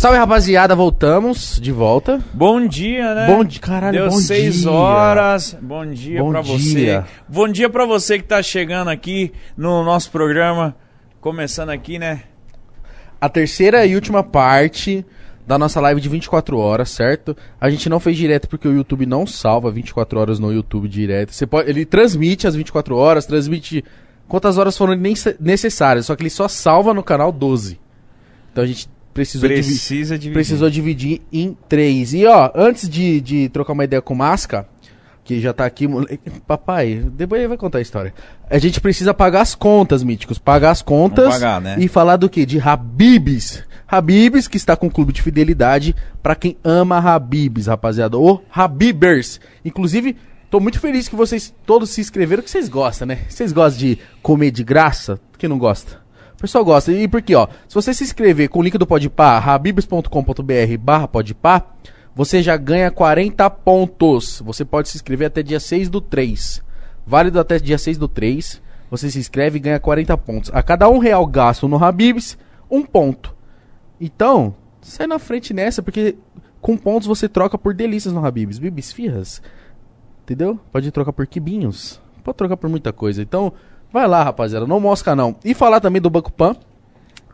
Salve rapaziada, voltamos de volta. Bom dia, né? Bom dia, caralho, Deu bom seis dia. horas. Bom dia Bom pra dia. você. Bom dia pra você que tá chegando aqui no nosso programa. Começando aqui, né? A terceira e última parte da nossa live de 24 horas, certo? A gente não fez direto porque o YouTube não salva 24 horas no YouTube direto. Você pode, ele transmite as 24 horas, transmite quantas horas foram nece- necessárias, só que ele só salva no canal 12. Então a gente precisou. Precisa dividir. Precisou dividir em três. E ó, antes de, de trocar uma ideia com o Masca, que já tá aqui, moleque. Papai, depois ele vai contar a história. A gente precisa pagar as contas, míticos. Pagar as contas pagar, né? e falar do que? De Habibs. Habibs, que está com o clube de fidelidade pra quem ama Habibs, rapaziada. Ou Habibers. Inclusive, tô muito feliz que vocês todos se inscreveram, que vocês gostam, né? Vocês gostam de comer de graça? Quem não gosta? Pessoal gosta. E por quê, ó? Se você se inscrever com o link do Podpah, habibs.com.br barra Podpah, você já ganha 40 pontos. Você pode se inscrever até dia 6 do 3. Válido até dia 6 do 3. Você se inscreve e ganha 40 pontos. A cada um real gasto no Habibs, um ponto. Então, sai na frente nessa, porque com pontos você troca por delícias no Habibs. Bibis firras. Entendeu? Pode trocar por quibinhos. Pode trocar por muita coisa. Então, vai lá, rapaziada. Não mosca, não. E falar também do Banco Pan.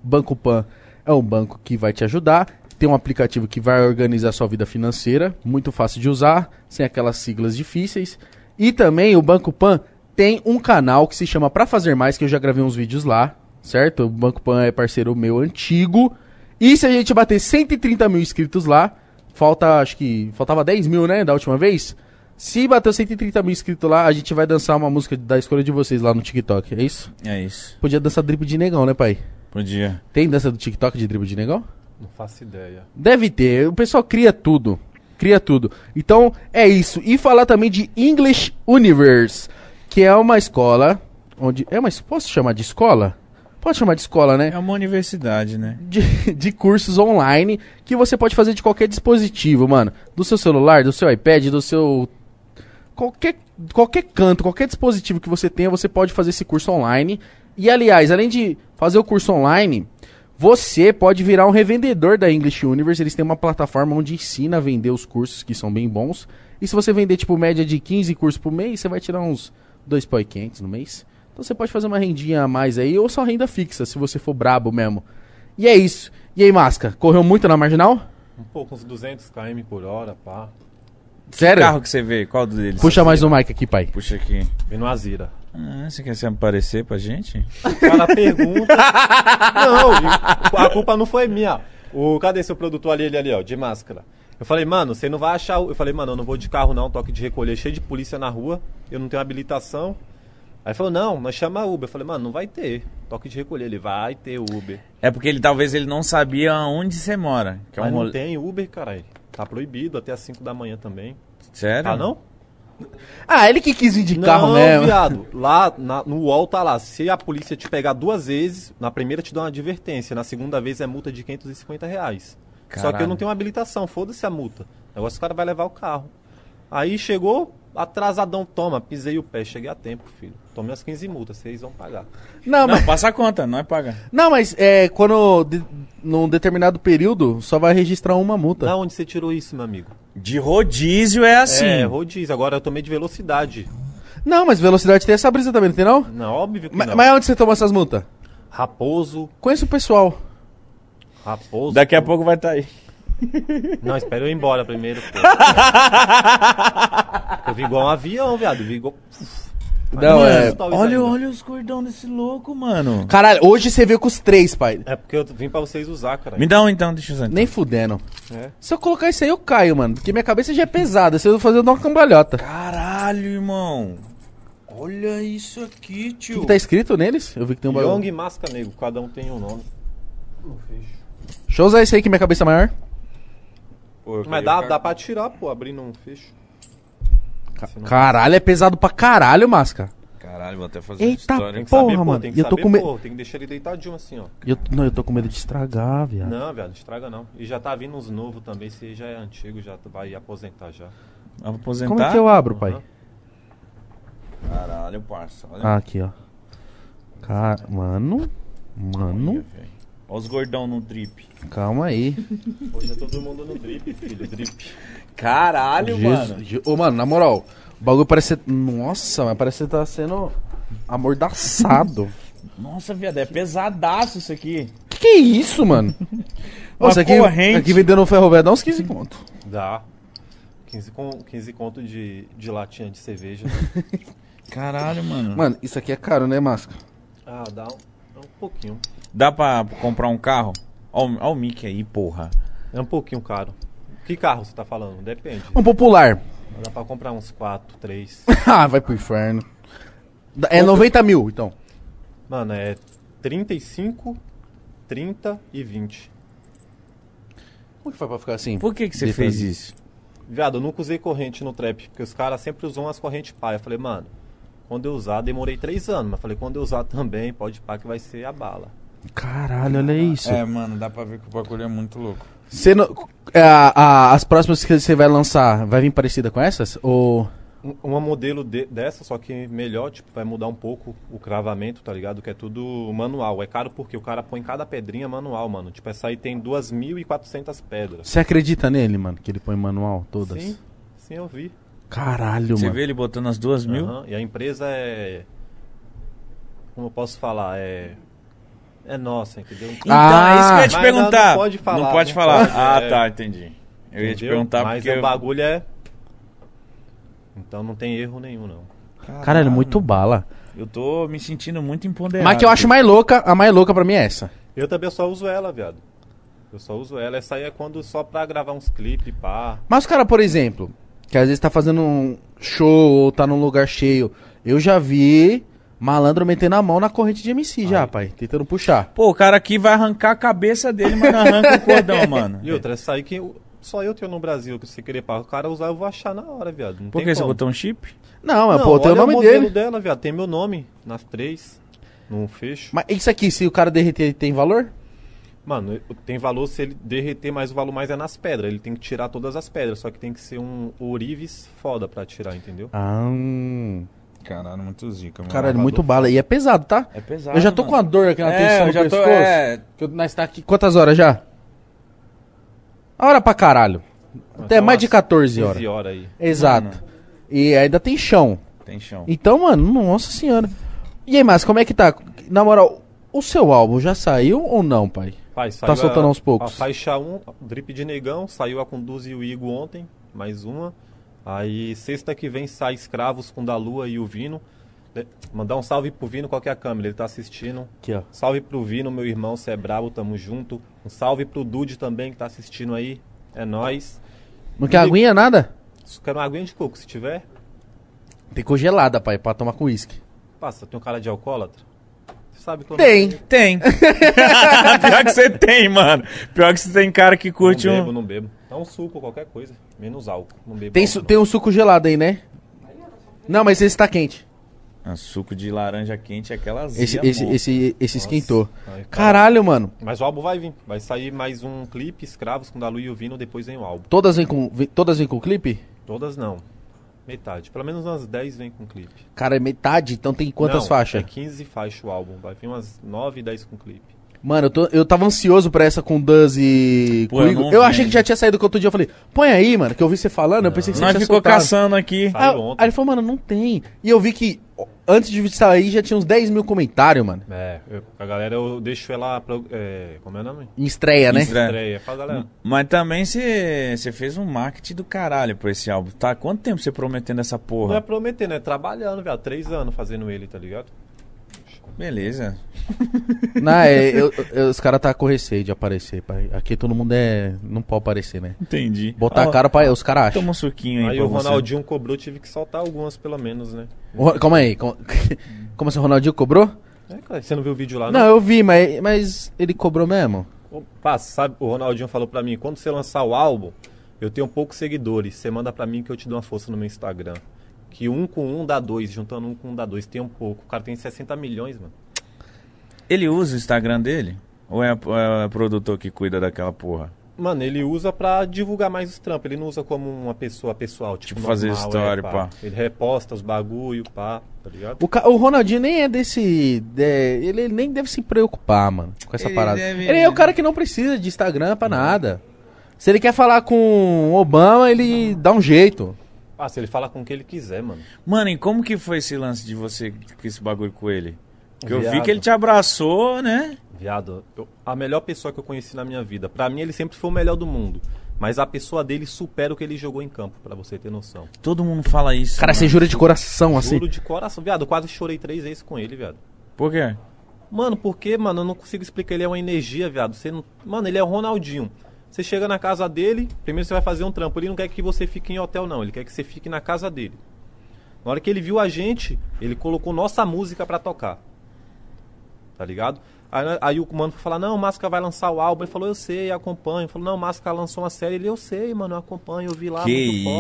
Banco Pan é um banco que vai te ajudar. Tem um aplicativo que vai organizar sua vida financeira. Muito fácil de usar, sem aquelas siglas difíceis. E também o Banco Pan tem um canal que se chama Pra Fazer Mais, que eu já gravei uns vídeos lá, certo? O Banco Pan é parceiro meu antigo. E se a gente bater 130 mil inscritos lá, falta, acho que, faltava 10 mil, né, da última vez? Se bater 130 mil inscritos lá, a gente vai dançar uma música da escolha de vocês lá no TikTok, é isso? É isso. Podia dançar drible de negão, né, pai? Podia. Tem dança do TikTok de drible de negão? Não faço ideia. Deve ter. O pessoal cria tudo. Cria tudo. Então, é isso. E falar também de English Universe, que é uma escola onde... É uma... Posso chamar de escola? Pode chamar de escola, né? É uma universidade, né? de, de cursos online que você pode fazer de qualquer dispositivo, mano. Do seu celular, do seu iPad, do seu. Qualquer, qualquer canto, qualquer dispositivo que você tenha, você pode fazer esse curso online. E aliás, além de fazer o curso online, você pode virar um revendedor da English Universe. Eles têm uma plataforma onde ensina a vender os cursos que são bem bons. E se você vender, tipo, média de 15 cursos por mês, você vai tirar uns 2.500 no mês. Então você pode fazer uma rendinha a mais aí, ou só renda fixa, se você for brabo mesmo. E é isso. E aí, Masca, correu muito na marginal? Um pouco, uns 200 km por hora, pá. Sério? Carro que você vê, qual deles? Puxa mais um mic aqui, pai. Puxa aqui. Vem no Azira. Ah, você quer se aparecer pra gente? Cara pergunta. não, a culpa não foi minha. O, cadê seu produtor ali, ele ali, ó, de máscara? Eu falei, mano, você não vai achar. o- Eu falei, mano, eu não vou de carro não, toque de recolher, cheio de polícia na rua, eu não tenho habilitação. Aí falou, não, nós chama Uber. Eu falei, mano, não vai ter. Toque de recolher, ele vai ter Uber. É porque ele talvez ele não sabia onde você mora. Que é um Mas não role- tem Uber, caralho. Tá proibido até as 5 da manhã também. Sério? Ah, não? Ah, ele que quis vir de não, carro mesmo. viado. Lá na- no UOL tá lá. Se a polícia te pegar duas vezes, na primeira te dá uma advertência. Na segunda vez é multa de 550 reais. Só que eu Caralho. não tenho uma habilitação. Foda-se a multa. O negócio que o cara vai levar o carro. Aí chegou, atrasadão. Toma, pisei o pé. Cheguei a tempo, filho. Tomei as 15 multas. Vocês vão pagar. Não, Não, mas, passa a conta, não é pagar. não, mas é, quando de, num determinado período só vai registrar uma multa. Da onde você tirou isso, meu amigo? De rodízio é assim. É, rodízio. Agora eu tomei de velocidade. Não, mas velocidade tem essa brisa também, não tem não? Não, óbvio que Ma- não. Mas onde você toma essas multas? Raposo, Conheço o pessoal. raposo. Daqui a pouco vai estar aí. Não, espera eu ir embora primeiro. Pô. eu vi igual um avião, viado. Eu vi igual. Não, Mano, é- talvez Olha, ainda. olha os cordão desse louco, mano. Caralho, hoje você veio com os três, pai. É porque eu vim pra vocês usar, cara. Me dá um então, deixa eu usar. Nem fudendo. É. Se eu colocar isso aí, eu caio, mano. Porque minha cabeça já é pesada. Se eu fazer, eu dou uma cambalhota. Caralho, irmão. Olha isso aqui, O tio. que, que tá escrito neles? Eu vi que tem um bagulho. Young e Masca Negro, cada um tem um nome. Deixa eu usar esse aí que minha cabeça é maior. Pô, Mas dá, dá pra tirar, pô, abrindo um fecho. Se não- Caralho, é pesado pra caralho, Masca. Caralho, vou até fazer Eita, uma história. Tem que Porra, saber, pô, mano, tem que eu tô saber, com me- pô, tem que deixar ele deitadinho assim, ó. Eu, não, eu tô com medo de estragar, viado. Não, viado, estraga não. E já tá vindo uns novos também, se já é antigo, já vai aposentar já. Eu vou aposentar. Como é que eu abro, pai? Aham. Caralho, parça. Olha. Ah, aqui, ó. Cara, mano. Mano. Olha, velho. Olha os gordão no drip. Calma aí. Hoje é todo mundo no drip, filho, drip. Caralho, Jesus. mano. Je- Ô, mano, na moral, o bagulho parece ser... Nossa, mas parece que tá sendo amordaçado. Nossa, viado, é pesadaço isso aqui. que que é isso, mano? Uma isso aqui, corrente. aqui vendendo no ferro velho dá uns 15 conto. Dá. 15, com, 15 conto de, de latinha de cerveja. Caralho, mano. Mano, isso aqui é caro, né, Masca? ah, dá um, dá um pouquinho. Dá pra comprar um carro? Ó, o- Mickey aí, porra. É um pouquinho caro. Que carro você tá falando? Depende. Um popular. Dá pra comprar uns 4, 3. ah, vai pro inferno. É 90 mil, então. Mano, é 35, 30 e 20. Como que foi pra ficar assim? Por que, que você pra fez isso? Viado, eu nunca usei corrente no trap, porque os caras sempre usam as correntes pá. Eu falei, mano, quando eu usar, demorei 3 anos, mas falei, quando eu usar também, pode pá que vai ser a bala. Caralho, olha isso. É, mano, dá pra ver que o bagulho é muito louco. Você não- é, a- a- as próximas que você vai lançar, vai vir parecida com essas? Ou... Um- Uma modelo de- dessa, só que melhor, tipo, vai mudar um pouco o cravamento, tá ligado? Que é tudo manual. É caro porque o cara põe cada pedrinha manual, mano. Tipo, essa aí tem 2.400 pedras. Você acredita nele, mano? Que ele põe manual todas? Sim, sim, eu vi. Caralho, Você mano. vê ele botando as duas mil? Aham, E a empresa é. Como eu posso falar? É. É nossa, entendeu? Então, Ah, é isso que eu ia te mas perguntar. não pode falar, Não pode não falar. pode, ah, é. tá, entendi. Eu ia te Entendeu? perguntar Mas porque... o bagulho é. Então não tem erro nenhum, não. Caralho, muito bala. Eu tô me sentindo muito empoderado. Mas que eu acho mais louca, a mais louca pra mim é essa. Eu também só uso ela, viado. Eu só uso ela. Essa aí é quando só pra gravar uns clipes, pá. Mas o cara, por exemplo, que às vezes tá fazendo um show ou tá num lugar cheio, eu já vi malandro metendo a mão na corrente de MC já, Ai. pai, tentando puxar. Pô, o cara aqui vai arrancar a cabeça dele, mas não arranca o cordão, mano. E outra, essa aí que eu- só eu tenho no Brasil que você querer pá. O cara usar, eu vou achar na hora, viado. Não Por que você botou um chip? Não, Não, pô, tem o nome modelo dele. dela, viado. Tem meu nome nas três. Num fecho. Mas isso aqui, se o cara derreter, tem valor? Mano, tem valor se ele derreter, mas o valor mais é nas pedras. Ele tem que tirar todas as pedras, só que tem que ser um ourives foda pra tirar, entendeu? Ah, hum. Caralho, muito zica, mano. caralho, muito bala. E é pesado, tá? É pesado, eu já tô mano. com a dor aqui na É, tensão eu no já tô- pescoço. é. Que eu- nós tá aqui, quantas horas já? A hora pra caralho. Até Então, mais de umas 14 horas. 15 horas aí. Exato. E ainda tem chão. Tem chão. Então, mano, nossa senhora. E aí, mas como é que tá? Na moral, o seu álbum já saiu ou não, pai? Pai, Tá soltando a, aos poucos. A faixa 1, Drip de Negão, saiu a Conduz e o Igo ontem, mais uma. Aí sexta que vem sai Escravos com da Lua e o Vino. Mandar um salve pro Vino, qual que é a câmera? Ele tá assistindo. Aqui, ó. Salve pro Vino, meu irmão, cê é brabo, tamo junto. Um salve pro Dude também, que tá assistindo aí. É nóis. Não quer aguinha, nada? Quero uma aguinha de coco, se tiver. Tem congelada, pai, pra tomar com uísque. Passa, tem um cara de alcoólatra? Sabe eu Tem. Tem. Pior que você tem, mano. Pior que você tem cara que curte não um... bebo, não bebo. Dá um suco, qualquer coisa. Menos álcool. Não bebo Tem, álcool, su- não. tem um suco gelado aí, né? Não, mas esse tá quente. Ah, suco de laranja quente é aquela azia, Esse, esse, esse, esse esquentou. Ai, cara. Caralho, mano. Mas o álbum vai vir. Vai sair mais um clipe, Escravos com Dalu e o Vino, depois vem o álbum. Todas vêm com, vem- todas vêm com clipe? Todas não. Metade. Pelo menos umas 10 vem com clipe. Cara, é metade, então tem quantas Não, faixas? É 15 faixas o álbum. Vai vir umas 9, 10 com clipe. Mano, eu, tô- eu tava ansioso pra essa com Duz e Pô, eu não Eu achei que já tinha saído que outro dia. Eu falei, põe aí, mano, que eu vi você falando. Eu pensei que você Nós tinha ficou soltado. caçando aqui. Ontem. aí ele falou, mano, não tem. E eu vi que antes de sair já tinha uns 10 mil comentários, mano. É, eu- a galera eu deixo ela. Pro, é, como é o nome? Em estreia, né? Estreia. Estreia. Fala, galera. Mas também você você fez um marketing do caralho pra esse álbum. Tá quanto tempo você prometendo essa Não é porra? prometendo, é trabalhando, velho. Três anos fazendo ele, tá ligado? Beleza. Não, é, eu- eu- os caras tá com receio de aparecer, pai. Aqui todo mundo é. Não pode aparecer, né? Entendi. Botar a cara pra. Os caras acham. Toma um suquinho aí, Aí o você. Ronaldinho cobrou, tive que soltar algumas pelo menos, né? O- Calma aí. Como, como assim, o Ronaldinho cobrou? É, cara, você não viu o vídeo lá, Não, eu vi, mas, mas ele cobrou mesmo. Opa, sabe, o Ronaldinho falou pra mim, quando você lançar o álbum, eu tenho poucos seguidores, você manda pra mim que eu te dou uma força no meu Instagram. Que um com um dá dois, juntando um com um dá dois, tem um pouco. O cara tem 60 milhões, mano. Ele usa o Instagram dele? Ou é, é o produtor que cuida daquela porra? Mano, ele usa pra divulgar mais os trampos. Ele não usa como uma pessoa pessoal. Tipo, Tipo, fazer story, pá. Ele reposta os bagulho, pá, tá ligado? O, ca- o Ronaldinho nem é desse. de- ele nem deve se preocupar, mano, com essa Ele parada. deve- Ele é o cara que não precisa de Instagram pra nada. Se ele quer falar com Obama, ele dá um jeito. Ah, se ele fala com o que ele quiser, mano. Mano, e como que foi esse lance de você com esse bagulho com ele? Porque eu vi Viado. que ele te abraçou, né? Viado, eu- a melhor pessoa que eu conheci na minha vida. Pra mim, ele sempre foi o melhor do mundo. Mas a pessoa dele supera o que ele jogou em campo, pra você ter noção. Todo mundo fala isso. Cara, mano. você jura de coração, assim. Juro de coração. Viado, eu quase chorei três vezes com ele, viado. Por quê? Mano, porque, mano, eu não consigo explicar. Ele é uma energia, viado. Você não... Mano, ele é o Ronaldinho. Você chega na casa dele, primeiro você vai fazer um trampo. Ele não quer que você fique em hotel, não. Ele quer que você fique na casa dele. Na hora que ele viu a gente, ele colocou nossa música pra tocar. Tá ligado? Aí, aí o mano foi falar, não, o Máscara vai lançar o álbum. Ele falou, eu sei, acompanho. Ele falou, não, o Máscara lançou uma série. Ele, eu sei, mano, eu acompanho, eu vi lá, que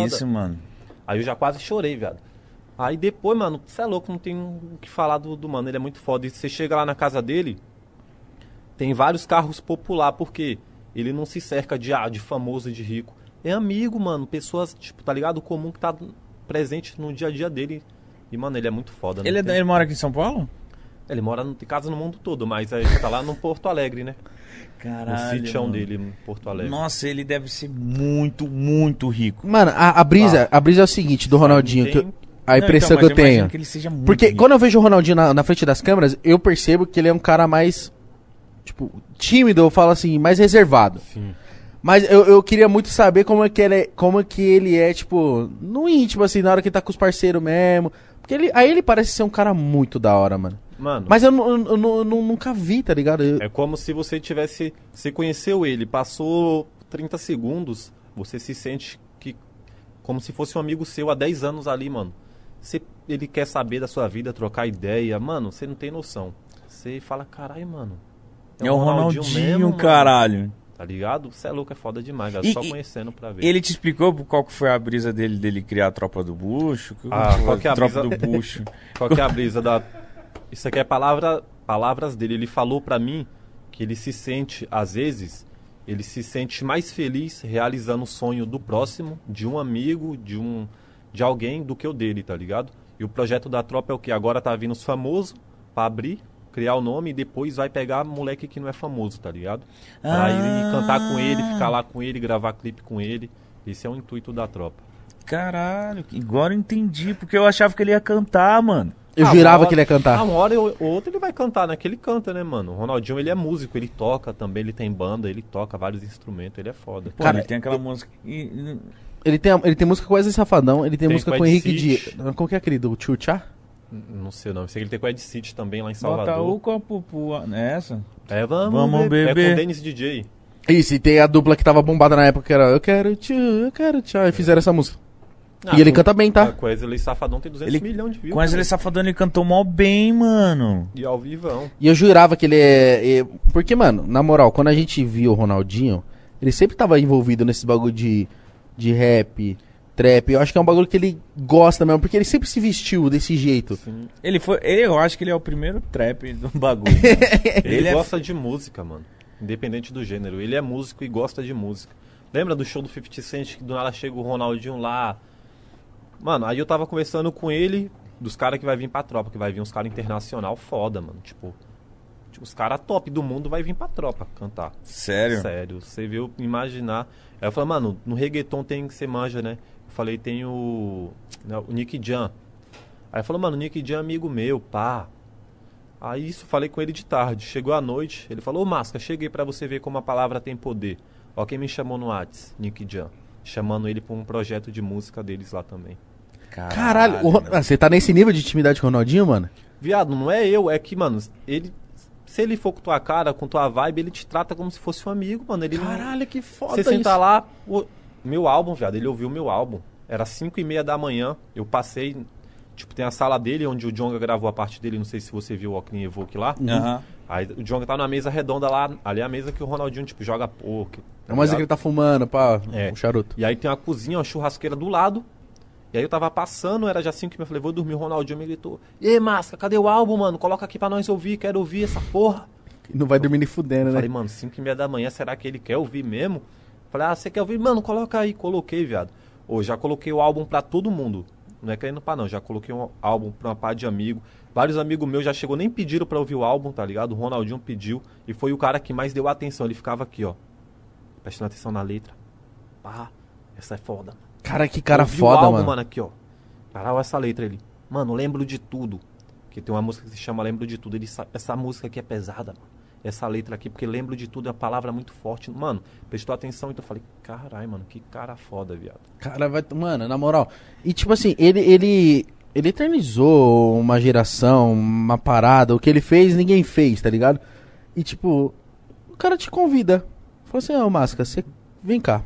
isso, mano. Aí eu já quase chorei, viado. Aí depois, mano, você é louco, não tem o que falar do, do mano, ele é muito foda. E você chega lá na casa dele, tem vários carros popular, porque ele não se cerca de, ah, de famoso e de rico. É amigo, mano, pessoas, tipo, tá ligado? Comum que tá presente no dia a dia dele. E, mano, ele é muito foda. não Ele, é tem- ele mora aqui em São Paulo? ele mora, no, tem casa no mundo todo, mas ele tá lá no Porto Alegre, né? Caralho. no sítio mano. dele, no Porto Alegre. Nossa, ele deve ser muito, muito rico. Mano, a, a brisa, a brisa é o seguinte do Ronaldinho, que eu- a Não, impressão então, que eu tenho. que ele seja muito Porque rico. quando eu vejo o Ronaldinho na, na frente das câmeras, eu percebo que ele é um cara mais, tipo, tímido, eu falo assim, mais reservado. Sim. Mas eu, eu queria muito saber como é que ele é, como é que ele é, tipo, no íntimo, assim, na hora que ele tá com os parceiros mesmo. Porque ele, aí ele parece ser um cara muito da hora, mano. Mano, Mas eu, eu, eu nu- nunca vi, tá ligado? Eu- É como se você tivesse. Você conheceu ele, passou 30 segundos, você se sente que. Como se fosse um amigo seu há 10 anos ali, mano. Você, ele quer saber da sua vida, trocar ideia. Mano, você não tem noção. Você fala, caralho, mano. É o Ronaldinho, mesmo, mano." caralho. Tá ligado? Você é louco, é foda demais, velho. E- Só e- conhecendo pra ver. Ele te explicou qual que foi a brisa dele, dele criar a tropa do bucho? Ah, qual que é a tropa brisa? do bucho? Qual que é a brisa da. Isso aqui é palavra, palavras dele. Ele falou pra mim que ele se sente, às vezes, ele se sente mais feliz realizando o sonho do próximo, de um amigo, de um de alguém, do que o dele, tá ligado? E o projeto da tropa é o que? Agora tá vindo os famosos pra abrir, criar o nome e depois vai pegar moleque que não é famoso, tá ligado? Pra ir Ah. cantar com ele, ficar lá com ele, gravar clipe com ele. Esse é o intuito da tropa. Caralho, agora eu entendi, porque eu achava que ele ia cantar, mano. Eu Ah, jurava hora- que ele ia cantar. Ah, uma hora ou ou outra ele vai cantar, né? Que ele canta, né, mano? O Ronaldinho, ele é músico, ele toca também, ele tem banda, ele toca vários instrumentos, ele é foda. Pô, Cara, ele tem aquela música. e- e- Ele tem, ele tem música com Wesley Safadão, ele tem, Tem música com com Henrique. Dias. Como que é, querido? O Tio Tchá? N- Não sei o nome. Sei que ele tem com o Ed City também lá em Bota Salvador. o copo pro- nessa. É, vamos, Vamos beber. É beber. com o Dennis DJ. Isso, e tem a dupla que tava bombada na época, que era Eu quero tio, eu quero tchau, e fizeram essa música. Ah, e ele com- canta bem, ah, tá? Com o Wesley Safadão tem 200 Ele- milhões de views. Com Wesley? Safadão ele cantou mó bem, mano. E ao vivão. E eu jurava que ele é, é- Porque, mano, na moral, quando a gente viu o Ronaldinho, ele sempre tava envolvido nesses bagulho de, de rap, trap. Eu acho que é um bagulho que ele gosta mesmo, porque ele sempre se vestiu desse jeito. Sim. Ele foi. Ele, eu acho que ele é o primeiro trap do bagulho. Ele, Ele é gosta de música, mano. Independente do gênero. Ele é músico e gosta de música. Lembra do show do 50 Cent que do nada chega o Ronaldinho lá? Mano, aí eu tava conversando com ele dos caras que vai vir pra tropa, que vai vir uns caras internacional foda, mano. Tipo, tipo, os caras top do mundo vai vir pra tropa cantar. Sério? Sério, você viu imaginar. Aí eu falei, mano, no reggaeton tem que ser manja, né? Falei, tem o. né, o Nick Jam. Aí falou, mano, o Nick Jam é amigo meu, pá. Aí isso, falei com ele de tarde. Chegou a noite, ele falou, ô Masca, cheguei pra você ver como a palavra tem poder. Ó quem me chamou no Whats, Nick Jam. Chamando ele pra um projeto de música deles lá também. Caralho, o Ron- ah, você tá nesse nível de intimidade com o Ronaldinho, mano? Viado, não é eu, é que, mano, ele. Se ele for com tua cara, com tua vibe, ele te trata como se fosse um amigo, mano. Ele não- Caralho, que foda Você senta isso. lá, o meu álbum, viado, ele ouviu meu álbum. Era 5 e meia da manhã, eu passei, tipo, tem a sala dele, onde o Jonga gravou a parte dele, não sei se você viu o Oclean Evoque lá. Aham. Aí o Jonga tá na mesa redonda lá, ali é a mesa que o Ronaldinho, tipo, joga poker. É uma que ele tá fumando, pá, É. o charuto. E aí tem uma cozinha, uma churrasqueira do lado. E aí eu tava passando, era já 5 e meia, eu falei, vou dormir, o Ronaldinho me gritou, E Masca, cadê o álbum, mano? Coloca aqui pra nós ouvir, quero ouvir essa porra. Não vai dormir nem fudendo, Eu né? falei, mano, 5 e meia da manhã, será que ele quer ouvir mesmo? Falei, ah, você quer ouvir? Mano, coloca aí. Coloquei, viado. Ô, já coloquei o álbum pra todo mundo. Não é querendo pra não, já coloquei um álbum pra uma par de amigo. Vários amigos meus já chegou, nem pediram pra ouvir o álbum, tá ligado? O Ronaldinho pediu e foi o cara que mais deu atenção. Ele ficava aqui, ó. Prestando atenção na letra. Pá, essa é foda. mano. Cara, que cara Ouvi o foda, álbum, mano. aqui, ó. Caralho, essa letra ele. Mano, lembro de tudo. Que tem uma música que se chama Lembro de Tudo. Ele, sa- essa música aqui é pesada, mano. Essa letra aqui, porque lembro de tudo é uma palavra muito forte. Mano, prestou atenção, então eu falei, caralho, mano, que cara foda, viado. Cara, vai. Mano, na moral. E tipo assim, ele. ele... Ele eternizou uma geração, uma parada. O que ele fez, ninguém fez, tá ligado? E tipo, o cara te convida. Falou assim, ô Masca, você vem cá.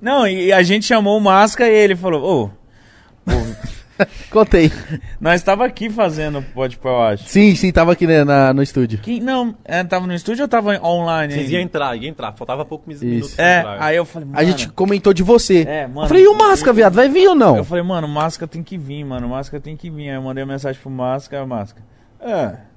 Não, e a gente chamou o Masca e ele falou, ô, Contei. nós tava aqui fazendo pode eu acho. Sim, sim, tava aqui né, na, no estúdio. Quem, não, é, tava no estúdio ou tava online? Vocês iam entrar, iam entrar. Faltava poucos Isso. minutos pra É, entrar. aí eu falei, mano, A gente comentou de você. É, mano. Eu falei, e o Masca, viado, vai vir ou não? Eu falei, mano, Masca tem que vir, mano, Masca tem que vir. Aí eu mandei uma mensagem pro Masca, o Masca. É.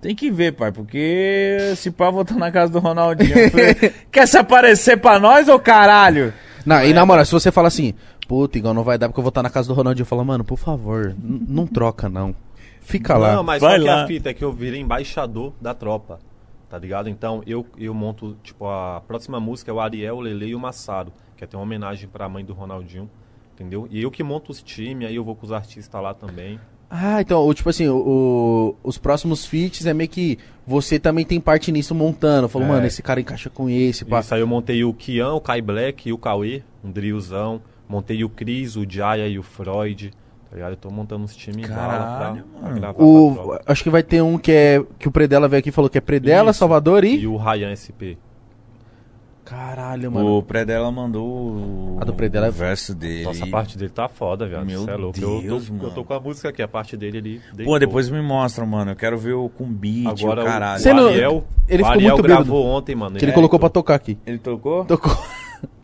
Tem que ver, pai, porque se pá, vou estar na casa do Ronaldinho. Eu falei, Quer se aparecer pra nós, ô caralho? Não, e na moral, se você fala assim, puta, igual não vai dar porque eu vou estar na casa do Ronaldinho, eu falo, mano, por favor, não troca não. Fica lá. Não, mas Vai qual que é lá. a fita? É que eu virei embaixador da tropa, tá ligado? Então eu, eu monto, tipo, a próxima música é o Ariel, o Lele e o Massaro, que é ter uma homenagem pra mãe do Ronaldinho, entendeu? E eu que monto os times, aí eu vou com os artistas lá também. Ah, então, o- tipo assim, o, o- os próximos feats é meio que você também tem parte nisso montando. Falou, É. mano, esse cara encaixa com esse, pá. Isso aí eu montei o Kian, o Kai Black e o Cauê, um drillzão. Montei o Cris, o Jaya e o Freud, tá ligado? Eu tô montando uns times pra, Caralho, pra gravar pra O, acho que vai ter um que é que o Predela veio aqui e falou que é Predela, Isso. Salvador e... E o Ryan SP. Caralho, mano. O Predela mandou o, A do Predela é- o verso dele. Nossa, a parte dele tá foda, viado. Meu Cê é louco. Eu Deus, tô, mano. eu tô com a música aqui, a parte dele ali. Pô, depois me mostra, mano. Eu quero ver o com beat, Agora o caralho. O não- Ariel, ele o ficou Ariel muito gravou bêbado. ontem, mano. Que ele É, colocou pra tocar aqui. Ele tocou? Tocou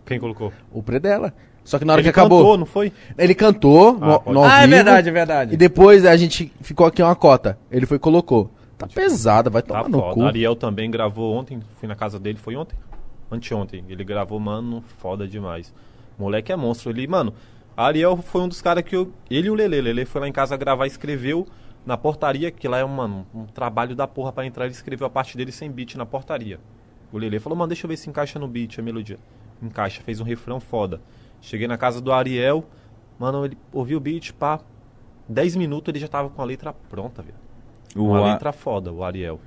Quem colocou? o Predela. Só que na hora ele que acabou, cantou, não foi? ele cantou Ah, no, no Ah, é verdade, é verdade. E depois a gente ficou aqui uma cota. Ele foi e colocou. Tá pesada, vai Tá tomar no foda. cu. Ariel também gravou ontem, fui na casa dele, foi ontem? Anteontem. Ele gravou, mano, foda demais. Moleque é monstro. Ele, mano, Ariel foi um dos caras que eu. Ele e o Lele. Lele foi lá em casa gravar, escreveu na portaria, que lá é, mano, um trabalho da porra pra entrar. Ele escreveu a parte dele sem beat na portaria. O Lele falou, mano, deixa eu ver se encaixa no beat a melodia. Encaixa, fez um refrão foda. Cheguei na casa do Ariel, mano, ele ouviu o beat, pá. 10 minutos ele já tava com a letra pronta, velho. Uma a- letra foda, o Ariel.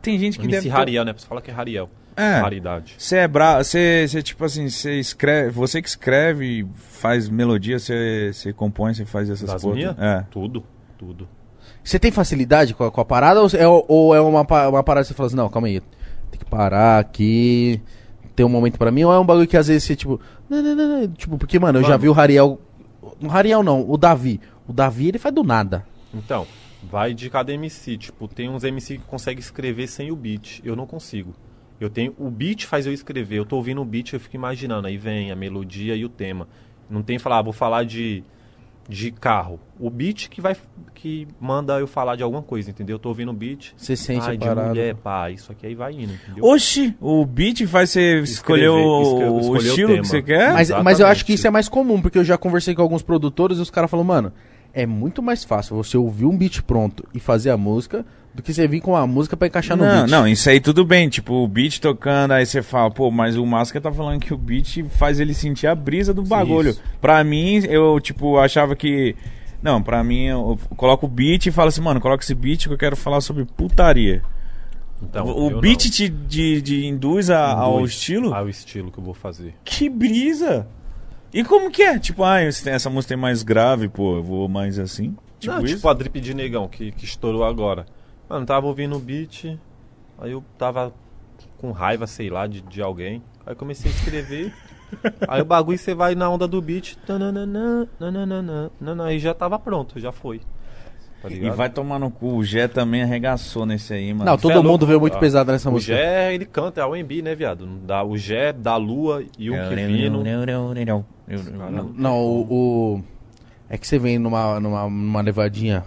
Tem gente que MC deve... Rariel, né? Você fala que é Rariel. É. Raridade. Você é bravo, você, você, tipo assim, você escreve, você que escreve, faz melodia, você, você compõe, você faz essas Das minhas? É. Tudo, tudo. Você tem facilidade com a, com a parada ou é, ou é uma, uma parada que você fala assim, não, calma aí, tem que parar aqui, ter um momento pra mim, ou é um bagulho que às vezes você, tipo, não, não, não, tipo, porque, mano, eu já vi o Rariel, o Rariel não, o Davi, o Davi ele faz do nada. Então, vai de cada MC. Tipo, tem uns MC que conseguem escrever sem o beat. Eu não consigo. Eu tenho. O beat faz eu escrever. Eu tô ouvindo o beat, eu fico imaginando. Aí vem a melodia e o tema. Não tem falar, ah, vou falar de. De carro. O beat que vai. que manda eu falar de alguma coisa, entendeu? Eu tô ouvindo o beat. Você sente Ai, a de parada. mulher, pá, isso aqui aí vai indo, entendeu? Oxi, o beat faz você escolher o, o escolher o estilo tema. que você quer? Mas, mas eu acho que isso é mais comum, porque eu já conversei com alguns produtores e os caras falaram, mano, é muito mais fácil você ouvir um beat pronto e fazer a música do que você vir com a música pra encaixar no não, beat. não, isso aí tudo bem, tipo, o beat tocando, aí você fala, pô, mas o Máscara tá falando que o beat faz ele sentir a brisa do bagulho. Isso. Pra mim, eu, tipo, achava que. Não, pra mim, eu coloco o beat e falo assim, mano, coloca esse beat que eu quero falar sobre putaria. Então, o beat não. te de, de induz a- ao Induz estilo? Ao estilo que eu vou fazer. Que brisa! E como que é? Tipo, ah, essa música tem mais grave, pô, eu vou mais assim. Tipo não, isso? tipo a drip de negão que, que estourou agora. Mano, tava ouvindo o beat, aí eu tava com raiva, sei lá, de, de alguém. Aí comecei a escrever. aí o bagulho você vai na onda do beat. tananana, nananana, nanana, Aí já tava pronto, já foi. Tá E vai tomar no cu, o Gé também arregaçou nesse aí, mano. Não, todo é mundo louco. veio muito Ah, pesado nessa O música. Gé, ele canta, é o R&B, né, viado? Da, o Gé, da Lua e o Kevino. Não, o, o- É que você vem numa, numa, numa levadinha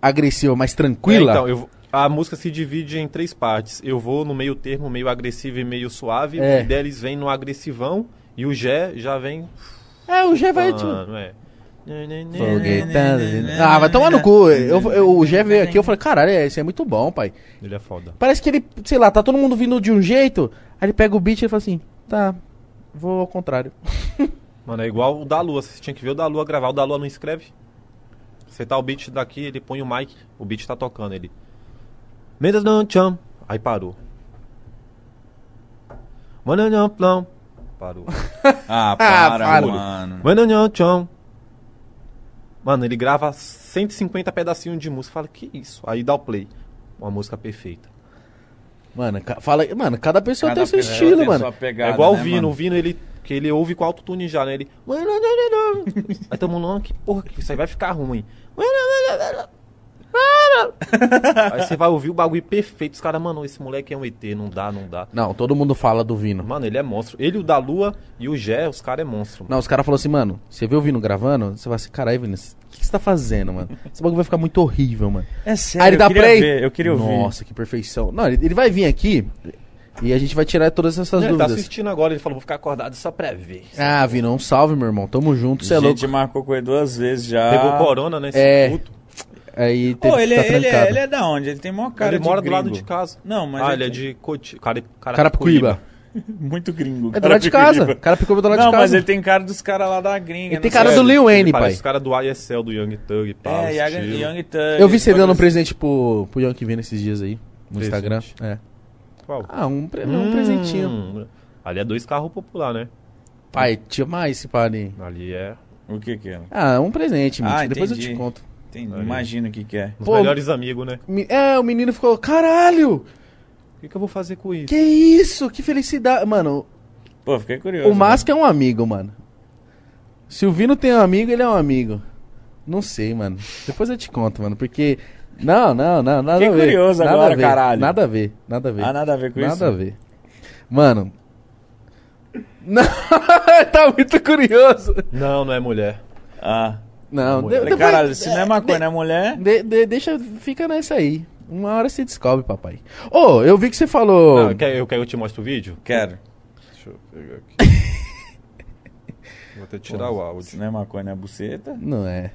agressiva, mais tranquila. É, então, eu, a música se divide em três partes. Eu vou no meio termo, meio agressivo e meio suave. É. O Fidelis vem no agressivão e o Gé já vem. É, o Gé vai. tipo, falando, é. Foguetando. Ah, vai tomar no cu. Eu, eu- o Gé veio aqui, eu falei, caralho, esse é muito bom, pai. Ele é foda. Parece que ele, sei lá, tá todo mundo vindo de um jeito, aí ele pega o beat e fala assim, tá, vou ao contrário. Mano, é igual o da Lua. Você tinha que ver o da Lua gravar. O da Lua não escreve. Tá o beat daqui, ele põe o mic, o beat tá tocando. Ele. Mendes não cham. Aí parou. Mano, não, plão. Parou. Ah, para, para, mano. Mano, não, cham. Mano, ele grava 150 pedacinhos de música. Fala, que isso? Aí dá o play. Uma música perfeita. Mano, fala, mano, cada pessoa Cada tem seu estilo, tem mano. pegada, é igual né, o Vino. mano? O Vino, ele, que ele ouve com autotune já, né? Ele... Mano, não, não, não. Aí todo mundo, "Ah, que porra, que isso aí vai ficar ruim. Aí você vai ouvir o bagulho perfeito. Os caras, mano, esse moleque é um ET, não dá, não dá. Não, todo mundo fala do Vino. Mano, ele é monstro. Ele, o da Lua e o Gé, os caras é monstro. Mano. Não, os caras falaram assim, mano, você viu o Vino gravando? Você vai assim, caralho, Vino, o que, que você tá fazendo, mano? Esse bagulho vai ficar muito horrível, mano. É sério, Aí ele dá eu queria play. ver, eu queria ouvir. Nossa, que perfeição. Não, ele, ele vai vir aqui e a gente vai tirar todas essas ele tá dúvidas. assistindo agora, ele falou, vou ficar acordado só pra ver. ah, Vino, um salve, meu irmão. Tamo junto, você é a louco. gente marcou com ele duas vezes já. Pegou corona, né? É. puto. Aí teve Pô, que ele, ficar é, ele, é, ele é da onde? Ele tem maior cara ele de mora do lado gringo. de casa. Não, mas ah, ele ele é de Coti... Cara, cara, Carapicuíba. Muito gringo. É do lado de casa. Carapicuíba é do lado Não, de casa. mas ele tem cara dos caras lá da gringa. Ele não tem cara do Lil Wayne, Ele pai. Parece os caras do ISL, do Young Thug e tal. É, Young, Thug. Eu vi você dando um Pode- presente pro, pro Young que vem nesses dias aí, no Presente? Instagram. É. Qual? Ah, um, pre- um Hum, presentinho. Ali é dois carros popular, né? Pai, tinha mais esse ali. Ali é O que que é? Ah, um presente, Ah. Depois eu entendi. te conto. Tem, Ali. imagina o que que é. os Pô, melhores amigos, né? É, o menino ficou, caralho, O que, que eu vou fazer com isso? que isso, que felicidade. Mano, Pô, fiquei curioso. o Masca é um amigo, mano. Se o Vino tem um amigo, ele é um amigo. Não sei, mano. Depois eu te conto, mano, porque... Não, não, não, nada Fiquei a ver. curioso nada agora, a ver, caralho. Nada a ver, nada a ver. Ah, nada a ver com nada isso? a ver. Mano... Não, tá muito curioso. Não, não é mulher. Ah. Não, Mulher. de- Falei, depois- Caralho, se não é maconha, não é mulher... De- de- deixa, fica nessa aí. Uma hora você descobre, papai. Ô, eu vi que você falou. Não, quer, eu quero que eu te mostre o vídeo? Quero. Deixa eu pegar aqui. Vou até tirar o Se áudio. não é maconha, não é buceta, Não é.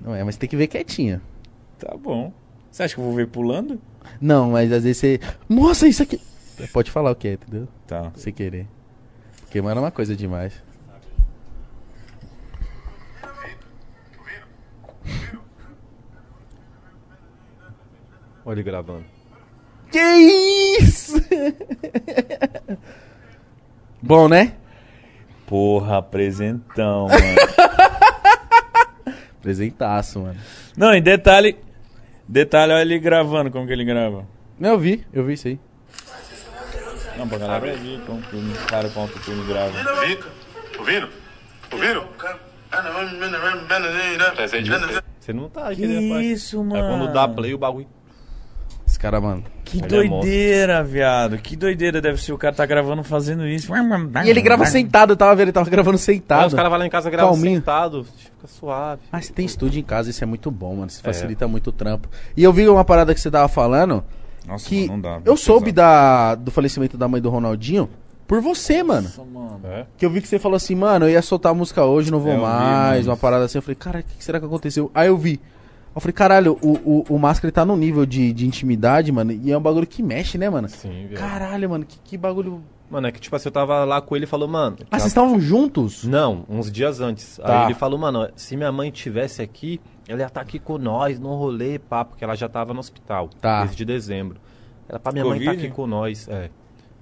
Não é, mas tem que ver quietinho. Tá bom. Você acha que eu vou ver pulando? Não, mas às vezes você. Nossa, isso aqui. Pode falar o que é, entendeu? Tá. Sem querer. Porque, mano, é uma coisa demais. Olha ele gravando. Que isso? Bom, né? Porra, apresentão, mano. Presentaço, mano. Não, em detalhe. Detalhe, olha ele gravando, como que ele grava. Não, eu vi, eu vi isso aí. Não, pra galera ver como que um cara com autotune grava. Ouvindo? Ouvindo? Ouvindo? Você. Não tá aqui, né, isso, É mano. quando dá play o bagulho. Cara, mano. Que Ele é doideira, viado. Que doideira deve ser o cara tá gravando fazendo isso. E ele grava sentado, eu tava vendo, ele tava gravando Aí sentado. os caras vão lá em casa gravam Calminho. sentado. Fica suave. Mas você tem estúdio em casa, isso é muito bom, mano. Isso facilita muito o trampo. E eu vi uma parada que você tava falando, Nossa, que mano, não dá. eu soube da, do falecimento da mãe do Ronaldinho por você, mano. Nossa, mano. É. Que eu vi que você falou assim, mano, eu ia soltar a música hoje, não vou É, vi, mais, mano. uma parada assim. Eu falei, cara, o que será que aconteceu? Aí eu vi. Eu falei, caralho, o, o, o Máscara tá num nível de, de intimidade, mano, e é um bagulho que mexe, né, mano? Sim, velho. Caralho, mano, que, que bagulho. Mano, é que tipo assim, eu tava lá com ele e falou, mano. Ah, vocês estavam juntos? Não, uns dias antes. Tá. Aí ele falou, mano, se minha mãe tivesse aqui, ela ia estar aqui com nós, no rolê, pá, porque ela já tava no hospital. Tá. Desde dezembro. Ela, pá, minha mãe tá Covid? aqui com nós. É.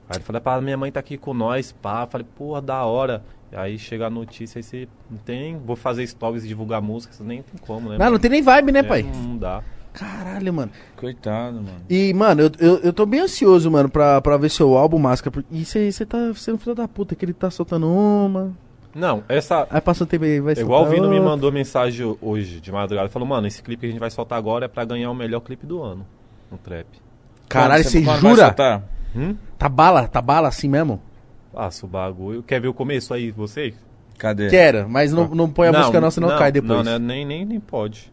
Aí ele falou, pá, minha mãe tá aqui com nós, pá. Falei, porra, da hora. E aí chega a notícia, aí você não tem. Vou fazer stories e divulgar música, você nem tem como, né? Não, não mano? tem nem vibe, né, É, pai? Não dá. Caralho, mano. Coitado, mano. E, mano, eu, eu, eu tô bem ansioso, mano, pra, pra ver seu álbum, Máscara. porque- E você tá sendo filho da puta, que ele tá soltando uma. Não, essa. Aí passa um tempo aí, vai soltar Igual o Vino me mandou mensagem hoje, de madrugada. Ele falou, mano, esse clipe que a gente vai soltar agora é pra ganhar o melhor clipe do ano. No trap. Caralho, você jura? soltar? Hum? Tá bala, tá bala assim mesmo? Passa o bagulho. Quer ver o começo aí, vocês? Cadê? Quero, mas não, não põe a música não, senão cai depois. Não, né, nem, nem, nem pode.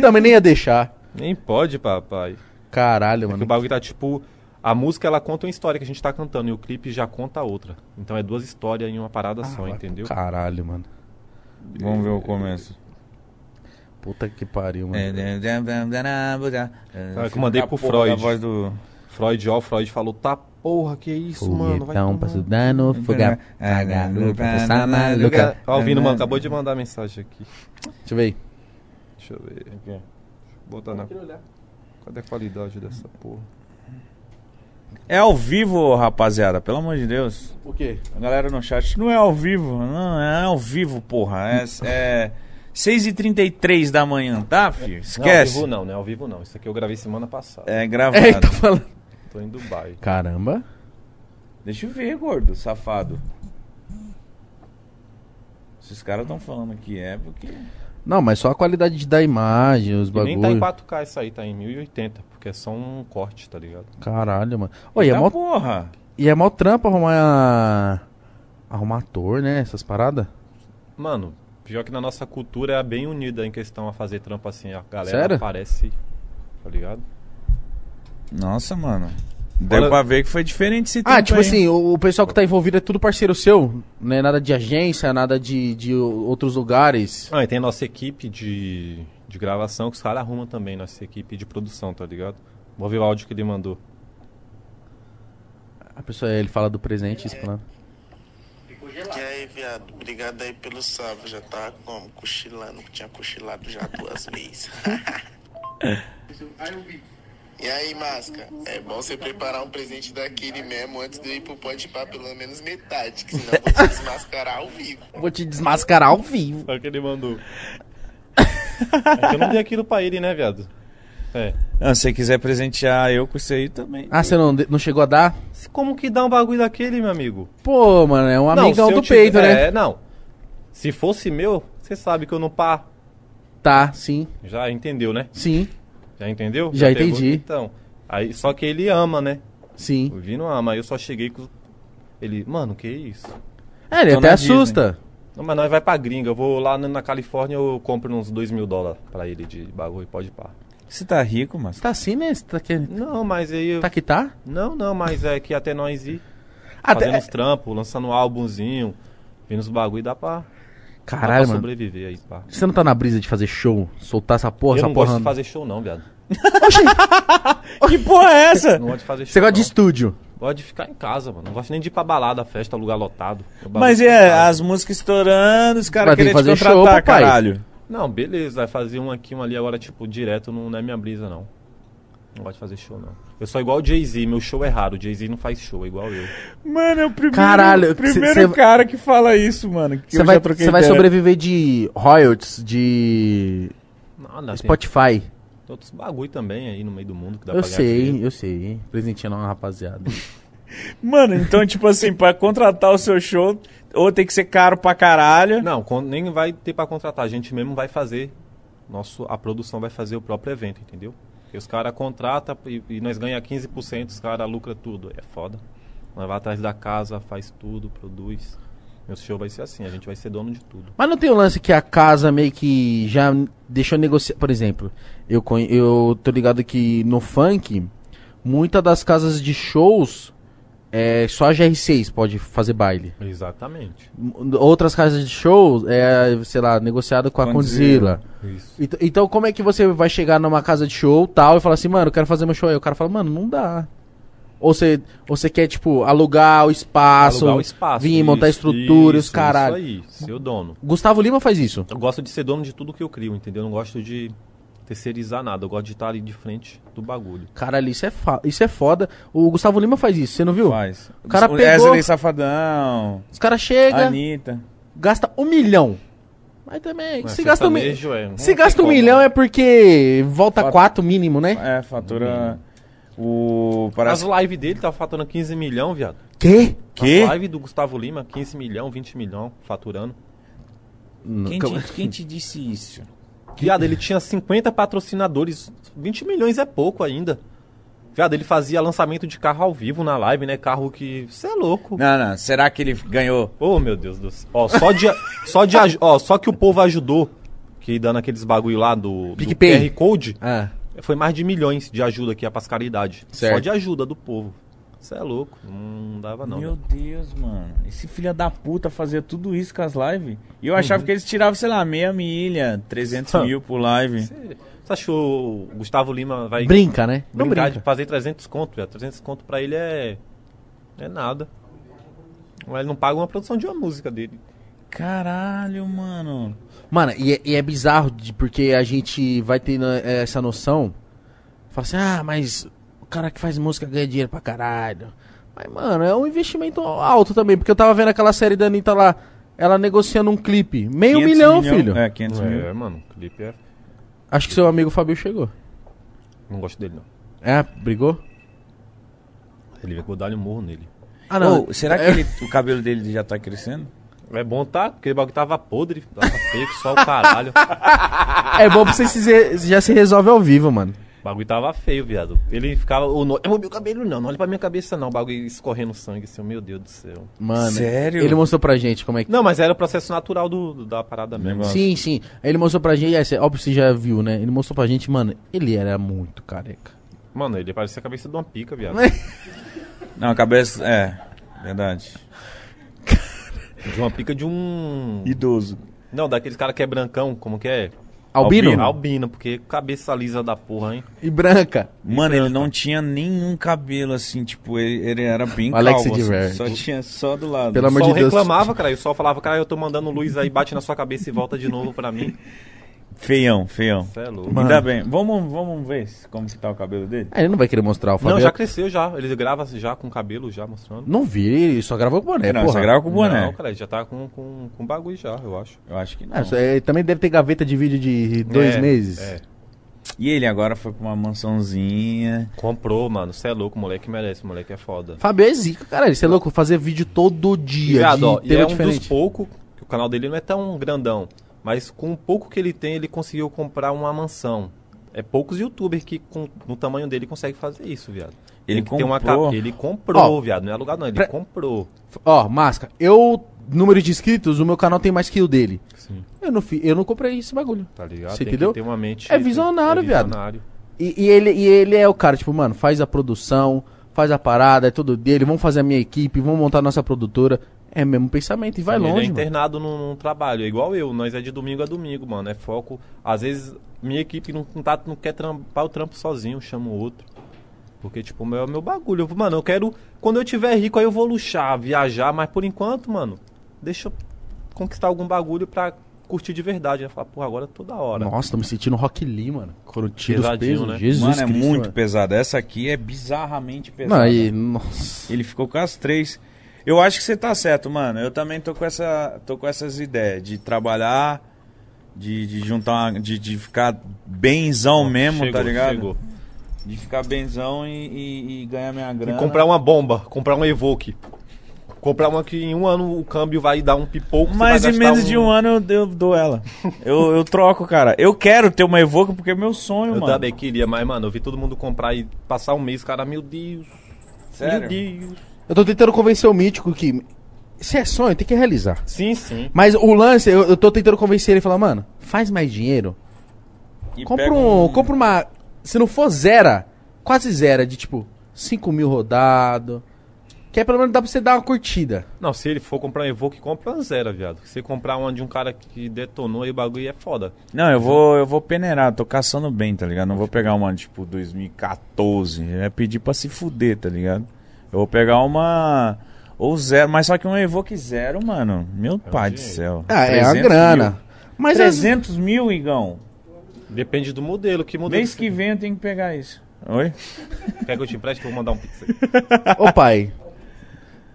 Também nem ia deixar. Nem pode, papai. Caralho, Porque o mano. bagulho tá tipo. A música ela conta uma história que a gente tá cantando e o clipe já conta outra. Então é duas histórias em uma parada Ah, só, entendeu? Caralho, mano. Vamos ver o começo. Puta que pariu, mano. Ah, que eu mandei A pro Freud. da voz do... Freud, ó, Freud falou, tá porra, que isso, mano. Vai Foguetão tomar- pra estudar no fogão. Vagalume pra passar maluca. Ó, o Vino, mano, acabou de mandar mensagem aqui. Deixa eu ver aí. Deixa eu ver. Deixa eu botar na. Cadê a qualidade dessa porra? É ao vivo, rapaziada, pelo amor de Deus. O quê? A galera no chat, não é ao vivo, não, é ao vivo, porra. É, é 6h33 da manhã, tá, filho? Não, ao Esquece. vivo não, não é ao vivo não. Isso aqui eu gravei semana passada. É gravado. É, tá falando. Tô em Dubai. Caramba. Deixa eu ver, gordo, safado. Se os caras estão falando que é, porque. Não, mas só a qualidade da imagem, os E nem tá em 4K isso aí, tá em 1080, porque é só um corte, tá ligado? Caralho, mano. Oi, é mó, porra. e é mó trampo arrumar. Arrumar ator, né? Essas paradas. Mano, pior que na nossa cultura é bem unida em questão a fazer trampo assim. A galera Sério? aparece, tá ligado? Nossa, mano. Deu Olha- pra ver que foi diferente esse Ah, tempo tipo aí. assim, o, o pessoal que tá envolvido é tudo parceiro seu? Não é nada de agência, nada de, de outros lugares. Ah, e tem nossa equipe de, de gravação que os caras arrumam também, nossa equipe de produção, tá ligado? Vou ver o áudio que ele mandou. A pessoa, ele fala do presente, isso falando. E aí, viado, obrigado aí pelo salve. Já tava como? Cochilando, que tinha cochilado já duas vezes. E aí, Masca, é bom você preparar um presente daquele mesmo antes de eu ir pro Pode Pá pelo menos metade, que senão eu vou te desmascarar ao vivo. Vou te desmascarar ao vivo. Olha o que ele mandou. é eu não dei aquilo pra ele, né, viado? É. Ah, se você quiser presentear eu com isso aí também. Ah, você não, não chegou a dar? Como que dá um bagulho daquele, meu amigo? Pô, mano, é um amigão se eu do tiver- peito, né? É, não. Se fosse meu, você sabe que eu não pá. Tá, sim, Já entendeu, né? sim, Já entendeu? Já pegou? entendi. Então, aí, só que ele ama, né? sim. O Vino ama. Aí eu só cheguei com... Ele, mano, que isso? É, ele Tô até assusta. Não, mas nós vai pra gringa. Eu vou lá na- Califórnia, eu compro uns 2 mil dólares pra ele de bagulho, pode pá. Você tá rico, mas. Tá assim, né? Você Tá, que... Não, mas aí... eu- tá que tá? Não, não, mas é que até nós ir Até... fazendo uns trampos, lançando um álbumzinho, vendo os bagulho, dá pra, Caralho, mano. sobreviver aí, pá. Você não tá na brisa de fazer show? Soltar essa porra, eu essa não porra. gosto de fazer show não, viado. Que porra é essa? Não gosto de fazer show Você gosta de não. estúdio? Gosto de ficar em casa, mano. Não gosto nem de ir pra balada, festa, lugar lotado. Mas é, as músicas estourando, os caras querem que te fazer show, contratar, papai. caralho. Não, beleza, vai fazer um aqui, um ali, agora, tipo, direto não, não é minha brisa, não. Não gosto de fazer show, não. Eu sou igual o Jay-Z, meu show é raro. O Jay-Z não faz show, é igual eu. Mano, é o primeiro, Caralho, primeiro cê- cê- cara que fala isso, mano. Você eu vai, vai sobreviver de royalties, de Nada, tem, Spotify. tem outros bagulho também aí no meio do mundo que dá Eu pra ganhar sei, dinheiro. eu sei. Presentinho uma rapaziada. Mano, então, tipo assim, pra contratar o seu show, ou tem que ser caro pra caralho. Não, nem vai ter pra contratar. A gente mesmo vai fazer. Nosso, a produção vai fazer o próprio evento, entendeu? Porque os caras contratam e, e nós ganhamos 15%, os caras lucram tudo. É foda. Nós vai atrás da casa, faz tudo, produz. Meu show vai ser assim, a gente vai ser dono de tudo. Mas não tem o lance que a casa meio que já deixou negociar. Por exemplo, eu, eu tô ligado que no funk, muitas das casas de shows é só a GR6 pode fazer baile. Exatamente. Outras casas de shows é, sei lá, negociado com a Condzilla. Condzilla. Isso. Ent- Então, como é que você vai chegar numa casa de show tal e falar assim, mano, eu quero fazer meu show aí? O cara fala, mano, não dá. Ou você, ou você quer, tipo, alugar o espaço, Alugar o espaço. vir montar isso, estrutura e os isso, caralho. Isso aí, ser o dono. Gustavo Lima faz isso. Eu gosto de ser dono de tudo que eu crio, entendeu? Eu não gosto de terceirizar nada. Eu gosto de estar ali de frente do bagulho. Caralho, isso é, fa- isso é foda. O Gustavo Lima faz isso, você não viu? Faz. O cara O pegou- Wesley Safadão, Os caras chegam, Anitta. gasta um milhão. Mas também, Mas se gasta um, é, se gasta um como, milhão é porque volta Fato- quatro mínimo, né? É, fatura. O. As Parece. lives dele tá faturando 15 milhões, viado. Quê? Quê? As lives do Gustavo Lima, 15 milhões, 20 milhões, faturando. Quem te, quem te disse isso? Viado, ele tinha 50 patrocinadores. 20 milhões é pouco ainda. Viado, ele fazia lançamento de carro ao vivo na live, né? Carro que. Você é louco. Não, não. Será que ele ganhou? Oh, meu Deus do céu. Ó, só de. só, de ó, só que o povo ajudou. Que dando aqueles bagulho lá do, do PicPay. QR Code. Ah, Foi mais de milhões de ajuda aqui pras caridade. Certo. Só de ajuda do povo. Você é louco. Não dava não. Meu né? Deus, mano. Esse filho da puta fazia tudo isso com as lives. E eu achava Uhum. que eles tiravam, sei lá, meia milha, 300 mil por live. Você acha que o Gustavo Lima vai Brinca, né? Não brincar brinca. de fazer 300 conto, velho? 300 conto pra ele é... É nada. Mas ele não paga uma produção de uma música dele. Caralho, mano. Mano, e é, e é bizarro de- porque a gente vai tendo eh, essa noção. Fala assim, ah, mas cara que faz música ganha dinheiro pra caralho. Mas, mano, é um investimento alto também. Porque eu tava vendo aquela série da Anitta lá, ela negociando um clipe. Meio 500 milhão, milhão- filho. É, 500 mil. É, mano, o clipe é... Acho que seu amigo Fabio chegou. Não gosto dele, não. É, brigou? Ele vai dar um murro nele. Ah, não. Ô, será que É- ele- o cabelo dele já tá crescendo? É bom, tá? Porque o bagulho tava podre, tava feio, só o caralho. É bom pra você se, re- já se resolve ao vivo, mano. O bagulho tava feio, viado. Ele ficava. O no... É meu cabelo, não. Não olha pra minha cabeça, não. O bagulho escorrendo sangue, assim, meu Deus do céu. Mano, Sério? ele mostrou pra gente como é que. Não, mas era o processo natural do, do- da parada mesmo. Sim, sim. Ele mostrou pra gente, é, óbvio que você já viu, né? Ele mostrou pra gente, mano, ele era muito careca. Mano, ele parecia a cabeça de uma pica, viado. Não, a cabeça. É, verdade. De uma pica de um. Idoso. Não, daqueles cara que é brancão, como que é? Albino? Albino, porque cabeça lisa da porra, hein? E branca. Mano, ele não tinha nenhum cabelo assim, tipo, ele, ele era bem O Alex calvo. Diver. Assim, só tinha só do lado. Pelo O amor sol de Deus. reclamava, cara. E o sol falava, cara, eu tô mandando luz aí, bate na sua cabeça e volta de novo pra mim. Feião, feião. Cê é louco. Ainda bem. Vamos, vamos ver como que tá o cabelo dele? Ah, ele não vai querer mostrar o Fabio. Não, já cresceu já. Ele grava já com cabelo já mostrando. Não vi, ele só gravou com boné, não, porra. só grava com o boné. Não, cara, ele já tá com, com, com bagulho já, eu acho. Eu acho que não. Ah, isso aí também deve ter gaveta de vídeo de dois É, meses. É. E ele agora foi pra uma mansãozinha. Comprou, mano. Você é louco, o moleque merece. O moleque é foda. Fabio é zica, caralho. Você é louco? Fazer vídeo todo dia, Viado, de ó, e tema é um diferente. dos poucos, que o canal dele não é tão grandão, mas com o pouco que ele tem, ele conseguiu comprar uma mansão. É poucos youtubers que com, no tamanho dele conseguem fazer isso, viado. Ele uma comprou? ca- Ele comprou, Ó, viado. Não é alugado, não. Ele pra- comprou. Ó, Masca, eu... Número de inscritos, o meu canal tem mais que o dele. Sim. Eu não, fi, eu não comprei esse bagulho. Tá ligado? Você tem entendeu? que ter uma mente. É visionário, é viado. visionário. E, e ele, e ele é o cara, tipo, mano, faz a produção, faz a parada, é tudo dele, vamos fazer a minha equipe, vamos montar a nossa produtora. É o mesmo pensamento e vai ele longe, é mano. internado num, num trabalho, é igual eu, nós é de domingo a domingo, mano. É foco. Às vezes minha equipe não, não, tá, não quer trampar o trampo sozinho, eu chamo outro. Porque, tipo, meu, é meu bagulho. Eu- mano, eu quero. Quando eu tiver rico, aí eu vou luxar, viajar, mas por enquanto, mano, deixa eu conquistar algum bagulho pra curtir de verdade. Eu falar, porra, agora toda hora. Nossa, tô me sentindo Rock Lee, mano. Quando tira os pesos. né? Jesus Mano, é Cristo, muito mano. pesada. Essa aqui é bizarramente pesada. Não, e, nossa. Ele ficou com as três. Eu acho que você tá certo, mano. Eu também tô com, essa, tô com essas ideias de trabalhar, de, de juntar, uma, de, de ficar benzão mesmo, Chegou, tá ligado? chegou. De ficar benzão e, e- e ganhar minha E grana. comprar uma bomba, comprar um Evoque. Comprar uma que em um ano o câmbio vai dar um pipoco. Mas em menos de um ano eu, eu dou ela. eu, eu troco, cara. Eu quero ter uma Evoque porque é meu sonho, Eu mano. também queria, mas, mano, eu vi todo mundo comprar e passar um mês, cara, meu Deus. Sério? Meu Deus. Eu tô tentando convencer o Mítico que. Se é sonho, tem que realizar. Sim, sim. Mas o lance, eu, eu tô tentando convencer ele e falar, mano, faz mais dinheiro. E Compra, pega um, compra uma. Se não for zero, quase zero, de tipo 5 mil rodado. Que é pelo menos dá pra você dar uma curtida. Não, se ele for comprar um Evoque, compra uma zero, viado. Se você comprar uma de um cara que detonou aí o bagulho é foda. Não, eu vou, eu vou peneirar, tô caçando bem, tá ligado? Não vou pegar uma tipo 2014, é pedir pra se fuder, tá ligado? Eu vou pegar uma ou zero, mas só que um Evoque zero, mano. Meu pai do dinheiro. céu. Ah, é a 300 grana. mil. Mas as- 300 mil, Igão. Depende do modelo. Que modelo? Mês que vem eu tenho que pegar isso. Oi? Quer que eu te empreste? Vou mandar um pix aí. Ô pai,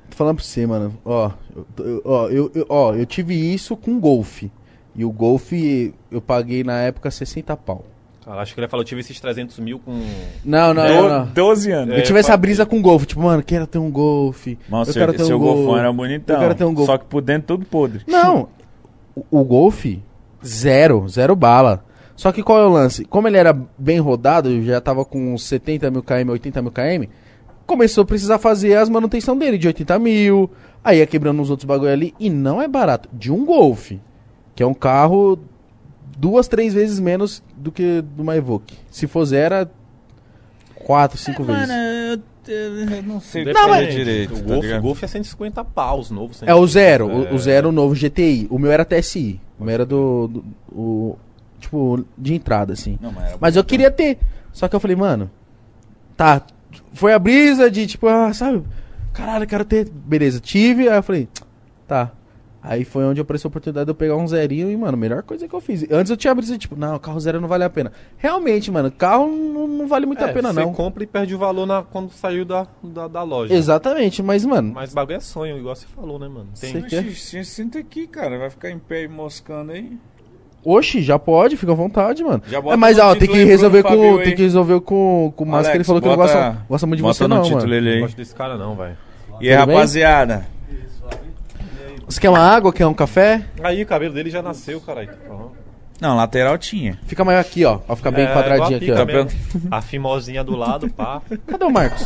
tô falando pra você, mano. Ó, eu, eu- ó, eu, eu- ó, eu tive isso com golfe. E o golfe eu paguei na época 60 pau. Acho que ele falou, eu tive esses 300 mil com... Não, não, É, não. não. 12 anos. Eu tive essa brisa com golfe, tipo, mano, quero ter um golfe. Nossa, eu quero ter seu um golfão Gol. era bonitão. Eu quero ter um golfe. Só que por dentro tudo podre. Não, o, o golfe, zero, zero bala. Só que qual é o lance? Como ele era bem rodado, já tava com uns 70 mil km, 80 mil km, começou a precisar fazer as manutenção dele de 80 mil, aí ia quebrando uns outros bagulho ali, e não é barato. De um golfe, que é um carro duas, três vezes menos do que de uma Evoque. Se for zero, é quatro, cinco vezes. Mano, eu, eu- eu não sei o Depende. fazer direito. O tá Golf, o Golf é 150 paus, novo. É o zero, o- É. o, zero novo GTI. O meu era TSI. O meu era do, do- o, tipo, de entrada, assim. Não, mas Mas eu queria ter. Só que eu falei, mano, tá. Foi a brisa de tipo, ah, sabe? Caralho, eu quero ter. Beleza, tive. Aí eu falei, tá. Aí foi onde apareceu a oportunidade de eu pegar um zerinho e, mano, melhor coisa que eu fiz. Antes eu tinha de tipo, não, carro zero não vale a pena. Realmente, mano, carro não, não vale muito a pena, É, Você não. compra e perde o valor na, quando saiu da, da, da loja. Exatamente, mas, mano, Mas bagulho é sonho, igual você falou, né, mano? Tem... Quer? Oxi, Senta aqui, cara. Vai ficar em pé e moscando aí. Oxi, já pode, fica à vontade, mano. Já bota É, mas ó, tem que resolver com, Fabio tem que resolver com, com o Márcio, que ele falou que não bota- gosta, gosta muito de bota você no não, título mano. ele Não aí. gosto desse cara não, velho. E aí, rapaziada? Você quer uma água, quer um café? Aí, o cabelo dele já nasceu, caralho. Uhum. Não, lateral tinha. Fica maior aqui, ó. Ó, ficar bem É, quadradinho aqui, a ó. mesmo. A fimosinha do lado, pá. Cadê o Marcos?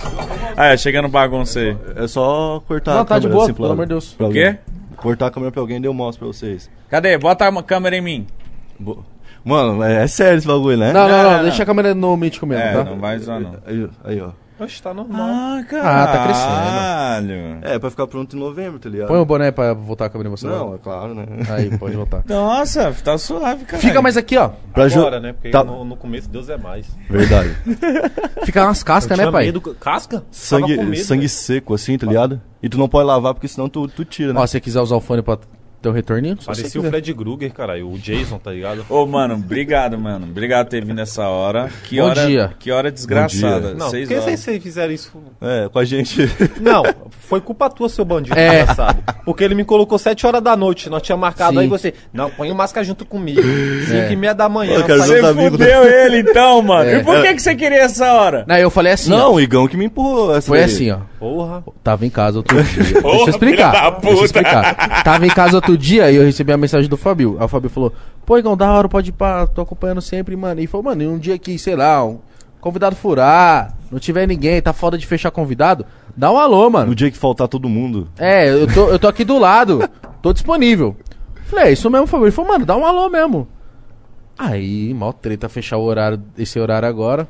Ah, é, chegando bagunça aí. É só cortar Não, a tá de câmera boa, assim pelo amor de Deus. O quê? Cortar a câmera pra alguém e eu mostro pra vocês. Cadê? Bota a câmera em mim. Bo- Mano, é, é sério esse bagulho, né? Não, não, não, não, não. deixa a câmera no mítico mesmo, É, tá? não vai usar não. Aí, aí, ó. Oxe, tá normal. Ah, Ah, tá caralho. É, pra ficar pronto em novembro, tá ligado? Põe o boné pra voltar a câmera você. Não, é claro, né? Aí, pode voltar. Nossa, tá suave, cara. Fica mais aqui, ó. Pra Agora, né? Porque Tá- no, no começo Deus é mais. Verdade. Fica umas cascas, né, pai? medo- Casca? Sangue, medo, sangue velho. seco, assim, tá ligado? E tu não pode lavar porque senão tu, tu tira, né? Ó, se você quiser usar o fone pra ter o retorninho, Parecia o. Fred Krueger, caralho. O Jason, tá ligado? Ô, mano, obrigado, mano. Obrigado por ter vindo essa hora. Que Bom hora, dia. Que hora desgraçada. Não, Seis por que horas. vocês fizeram isso? É, com a gente. Não, foi culpa tua, seu bandido É. desgraçado. Porque ele me colocou 7 horas da noite. Nós tínhamos marcado Sim. aí você. Não, põe o máscara junto comigo. 5 É. e meia da manhã. Eu quero Você amigos. fudeu ele então, mano. É. E por que, que você queria essa hora? Não, eu falei assim, ó. Não, o Igão que me empurrou. Essa Foi daí. assim, ó. Porra. Tava em casa outro dia. Deixa eu Porra, explicar. Deixa eu explicar. Tava em casa outro dia e eu recebi a mensagem do Fabio. Aí o Fabio falou: Pô, Igão, da hora, pode ir pra. Tô acompanhando sempre, mano. E falou, mano, e um dia que, sei lá, um convidado furar, não tiver ninguém, tá foda de fechar convidado, dá um alô, mano. No dia que faltar todo mundo. É, eu tô, eu tô aqui do lado, tô disponível. Falei, é isso mesmo, Fabio. Ele falou, mano, dá um alô mesmo. Aí, mó treta fechar o horário, esse horário agora.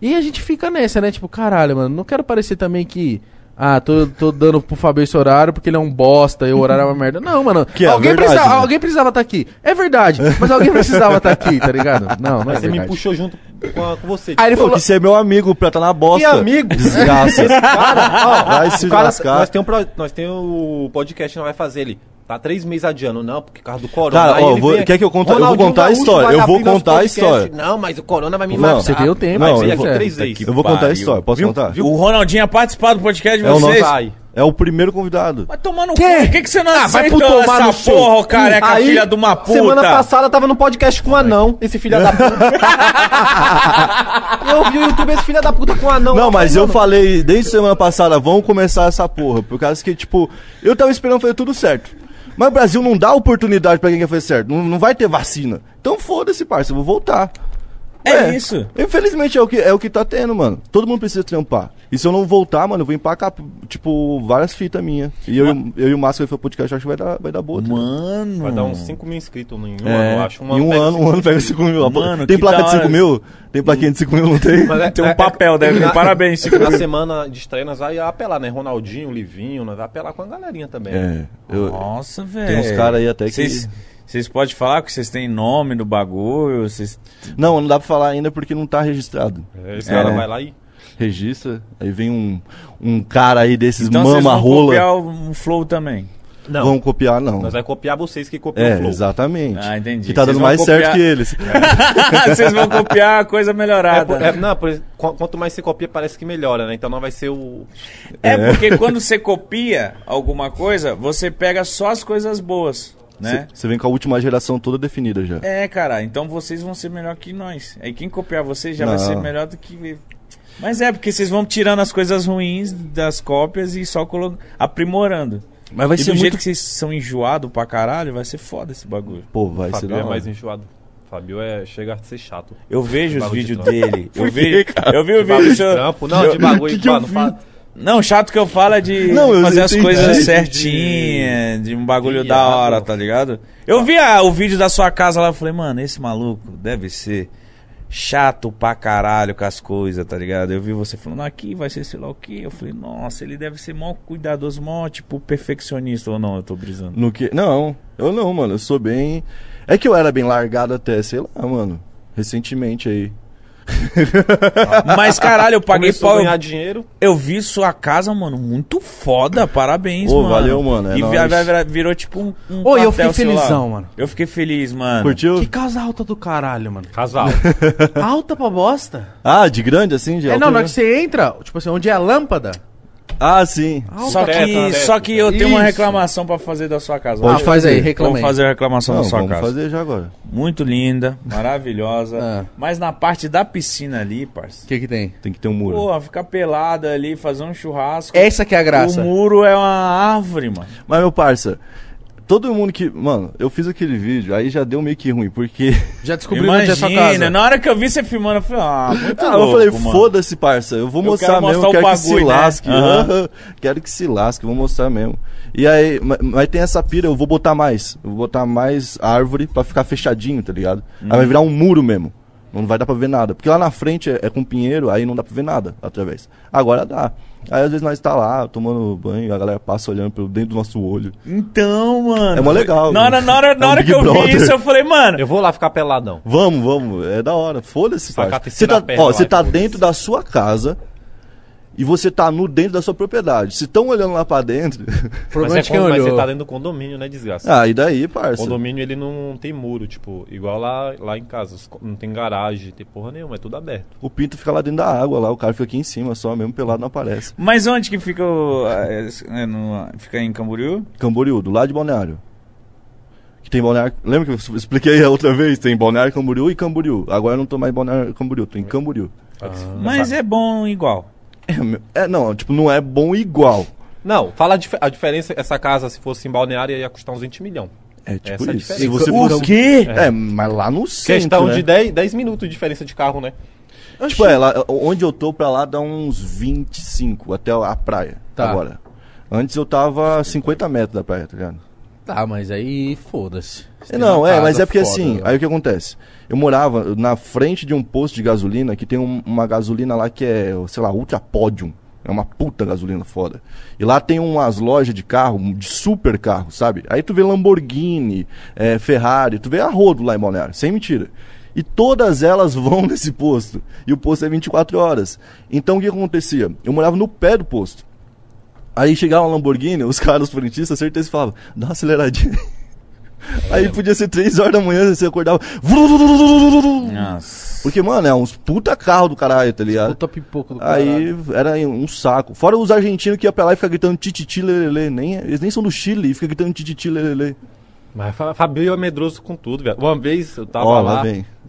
E a gente fica nessa, né? Tipo, caralho, mano, não quero parecer também que. Ah, tô, tô dando pro Fabio esse horário porque ele é um bosta e o horário é uma merda. Não, mano. Que é alguém, verdade, precisava, né? alguém precisava estar aqui. É verdade, mas alguém precisava estar aqui, tá ligado? Não, não Mas é você me verdade. puxou junto com, a- com você. Aí ele Pô, falou. que você é meu amigo pra tá na bosta. Que amigo? Desgraça. Cara, ó, Vai se o cara- lascar. nós tem um nós tem o podcast que nós vai fazer ele. Tá três meses adiando, não, porque por causa do corona. Cara, ó, vou- vem- quer que eu conte- eu vou contar a história, eu vou contar a história. Não, mas o corona vai me Não, matar. você tem o tempo. Não, eu vou- três vezes. Eu vou contar a história, posso Viu? contar? Viu? O Ronaldinho ia participar do podcast de É o vocês. nosso. É o primeiro convidado. Vai tomar no cu. Quê? Por que, que você não Ah, vai tomar no essa seu porra, cu. careca, Aí, filha de uma puta? Semana passada tava no podcast com um anão, esse filho da puta. eu vi o YouTube esse filho da puta com um anão. Não, mas eu falei desde semana passada, vamos começar essa porra. Por causa que, tipo, eu tava esperando fazer tudo certo. Mas o Brasil não dá oportunidade pra quem quer fazer certo. Não, não vai ter vacina. Então foda-se, parça, eu vou voltar. É isso. Infelizmente é o, que, é o que tá tendo, mano. Todo mundo precisa trampar. E se eu não voltar, mano, eu vou empacar, tipo, várias fitas minhas. E eu, eu e o Márcio foi podcast, acho que vai dar, vai dar boa. tá? Mano. Vai dar uns 5 mil inscritos em um É, ano, eu acho. em um ano, um ano pega 5 mil. Mano, tem placa de 5 hora. mil? Tem plaquinha de 5 mil, não tem? Mas é- Tem um é- papel, deve na- Parabéns, Chico. Na semana de estreia nós vai apelar, né? Ronaldinho, Livinho, nós vai apelar com a galerinha também. É, eu, Nossa, velho. tem uns caras aí até que... vocês podem falar que vocês têm nome do bagulho? Vocês... Não, não dá pra falar ainda porque não tá registrado. É, Esse É, cara né? vai lá e. Registra, aí vem um, um cara aí desses Então mama vão rola. copiar um flow também. Não, Vão copiar, não. nós vai copiar vocês que copiam É, o Flow. exatamente. Ah, entendi. Que tá Vocês dando mais copiar- certo que eles. vocês vão copiar a coisa É, melhorada. por- é, não, por, quanto mais você copia, parece que melhora, né? Então não vai ser o. É, porque quando você copia alguma coisa, você pega só as coisas boas, né? Você vem com a última geração toda definida já. É, cara, então vocês vão ser melhor que nós. Aí quem copiar vocês já Não. vai ser melhor do que. Mas é, porque vocês vão tirando as coisas ruins das cópias e só colo... aprimorando. Mas vai e do ser jeito muito... que vocês são enjoados pra caralho, vai ser foda esse bagulho. Pô, vai O ser Fabio da é hora. mais enjoado. Fabio é, chega a ser chato. Eu vejo os de vídeos trampo. dele. Eu, vi, cara? eu vi o De vídeo. de trampo, não, de bagulho, que que eu mano. vi? Não, chato que eu falo é de Não, eu fazer as entendi. coisas certinhas, de um bagulho de da viado. hora, tá ligado? Eu vi a- o vídeo da sua casa lá, eu falei, mano, esse maluco deve ser chato pra caralho com as coisas, tá ligado? Eu vi você falando, aqui vai ser sei lá o que. Eu falei, nossa, ele deve ser mó cuidadoso, mó, tipo, perfeccionista ou não, eu tô brisando. No que? Não, eu não, mano. Eu sou bem. É que eu era bem largado até, sei lá, mano. Recentemente aí. Mas caralho, eu paguei Começou pau. a Eu, ganhar dinheiro. eu vi sua casa, mano, muito foda. Parabéns, Ô, mano. valeu, mano, é e nóis. vi- vi- vi- virou tipo um. um Ô, e eu fiquei felizão, mano. Eu fiquei feliz, mano. Curtiu? Que casa alta do caralho, mano. Casal. Alta pra bosta. Ah, de grande assim? De É, não, na hora altura? que você entra, tipo assim, onde é a lâmpada. Ah, sim. Só que, Teto, só que eu tenho uma Isso. reclamação pra fazer da sua casa. Ah, faz aí, fazer. reclama Vamos aí. fazer a reclamação Não, da sua vamos casa. fazer já agora. Muito linda, maravilhosa. Ah. Mas na parte da piscina ali, parça. O que que tem? Tem que ter um muro. Pô, ficar pelada ali, fazer um churrasco. Essa que é a graça. O muro é uma árvore, mano. Mas, meu parça, todo mundo que. Mano, eu fiz aquele vídeo, aí já deu meio que ruim, porque. Já descobriu onde é Imagina, casa. na hora que eu vi você filmando, eu falei, ah, muito Ah, louco, eu falei, foda-se, parça. Eu vou Eu mostrar quero mesmo, mostrar quero que se bagulho, né? lasque. Aham. Quero que se lasque, vou mostrar mesmo. E aí, ma- mas tem essa pira, eu vou botar mais. Eu vou botar mais árvore pra ficar fechadinho, tá ligado? Aí Uhum. vai virar um muro mesmo. Não vai dar pra ver nada. Porque lá na frente é, é com pinheiro, aí não dá pra ver nada através. Agora dá. Aí às vezes nós tá lá tomando banho, a galera passa olhando pelo dentro do nosso olho. Então, mano. É mó legal, Na hora, na hora, na É um hora Big que eu vi Brother. isso, eu falei, mano. Eu vou lá ficar peladão. Vamos, vamos, é da hora. Foda-se, Você tá, perna ó, lá, você tá dentro da sua casa e você tá nu dentro da sua propriedade. Se estão olhando lá pra dentro. Mas, é quem quando- mas olhou. você tá dentro do condomínio, né, desgraça? ah, e daí, O parça? condomínio ele não tem muro, tipo, igual lá, lá em casa. Não tem garagem, tem porra nenhuma, é tudo aberto. O pinto fica lá dentro da água, lá, o cara fica aqui em cima, só mesmo pelado não aparece. Mas onde que fica o. é, é, no- fica em Camboriú? Camboriú, do lado de Balneário. Que tem Balneário. Lembra que eu expliquei a outra vez? Tem Balneário Camboriú e Camboriú. Agora eu não tô mais em Balneário Camboriú, tô em Camboriú. Mas é bom igual. É, meu- é, não, tipo, não é bom igual. Não, fala a, dif- a diferença. Essa casa, se fosse em Balneário, ia custar uns 20 milhões. É tipo Essa é isso. Se diferença. você O fosse. quê? É, mas lá no centro. Questão né? de 10, 10 minutos de diferença de carro, né? Tipo, é, lá, onde eu tô pra lá dá uns 25 até a praia. Tá. Agora. Antes eu tava a 50 metros da praia, tá ligado? Tá, mas aí foda-se. É, não, é, mas é porque foda, assim, aí o que acontece? Eu morava na frente de um posto de gasolina que tem um- uma gasolina lá que é, sei lá, Ultra Podium. É uma puta gasolina foda. E lá tem umas lojas de carro, de super carro, sabe? Aí tu vê Lamborghini, é, Ferrari, tu vê a rodo lá em Balneário, sem mentira. E todas elas vão nesse posto. E o posto é 24 horas. Então o que acontecia? Eu morava no pé do posto. Aí chegava uma Lamborghini, os caras os frentistas, certeza falavam, dá uma aceleradinha. Aí podia ser 3 horas da manhã, você acordava. Nossa. Porque, mano, é uns puta carro do caralho, tá ligado? Puta pipoca do caralho. Aí era um saco. Fora os argentinos que iam pra lá e ficam gritando tititi lelele. Nem, eles nem são do Chile e ficam gritando tititi lelele. Mas Fa- Fabio é medroso com tudo, velho. Uma vez eu tava Ó, lá lá,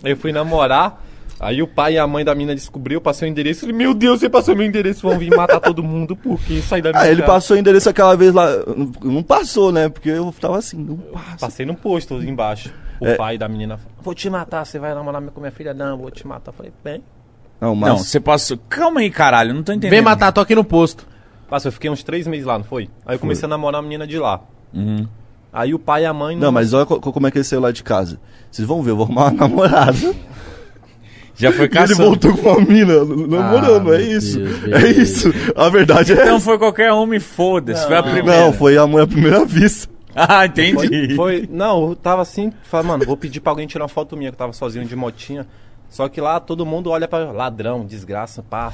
eu fui namorar, aí o pai e a mãe da menina descobriu, eu passei o endereço, ele, meu Deus, você passou meu endereço, vão vir matar todo mundo, porque sair da minha Ah, ele casa. passou o endereço aquela vez lá. Não passou, né? Porque eu tava assim, não passa. Passei no posto ali embaixo. O É. pai da menina falou, vou te matar, você vai namorar com minha filha? Não, vou te matar. Eu falei, bem. Não, mas. Não, você passou. Calma aí, caralho, não tô entendendo. Vem matar, tô aqui no posto. Nossa, eu fiquei uns três meses lá, não foi? Aí eu comecei a namorar a menina de lá. Uhum. Aí o pai e a mãe... Não, mas olha co- como é que ele saiu lá de casa. Vocês vão ver, eu vou arrumar uma namorada. Já foi E ele caçando. voltou com uma mina namorando, Ah, é isso. Deus, é isso. A verdade é Então foi qualquer homem, foda-se. Foi a primeira. Não, foi a mãe à primeira vista. Ah, entendi. Foi, foi- não, eu tava assim, falei, mano, vou pedir pra alguém tirar uma foto minha, que eu tava sozinho de motinha. Só que lá todo mundo olha pra ladrão, desgraça, pá.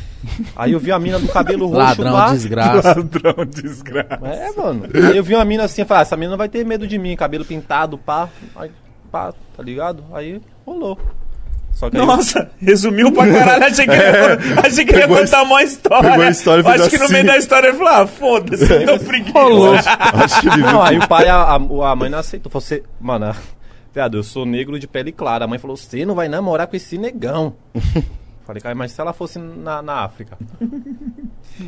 Aí eu vi a mina do cabelo roxo Ladrão, lá. desgraça. Ladrão, desgraça. É, mano. Aí eu vi uma mina assim, falei, ah, essa mina não vai ter medo de mim, cabelo pintado, pá. Aí, pá, tá ligado? Aí rolou. Só que aí eu- Nossa, resumiu pra caralho. Achei que ele ia, achei que ele ia contar uma história. pegou a história Acho que no assim. meio da história ele falou: ah, foda-se, tô preguiça. Acho que ele viu. Não, aí o pai, a, a, a mãe não aceitou. Você, mano, viado, eu sou negro de pele clara. A mãe falou, você não vai namorar com esse negão. Falei, cara, mas se ela fosse na, na África.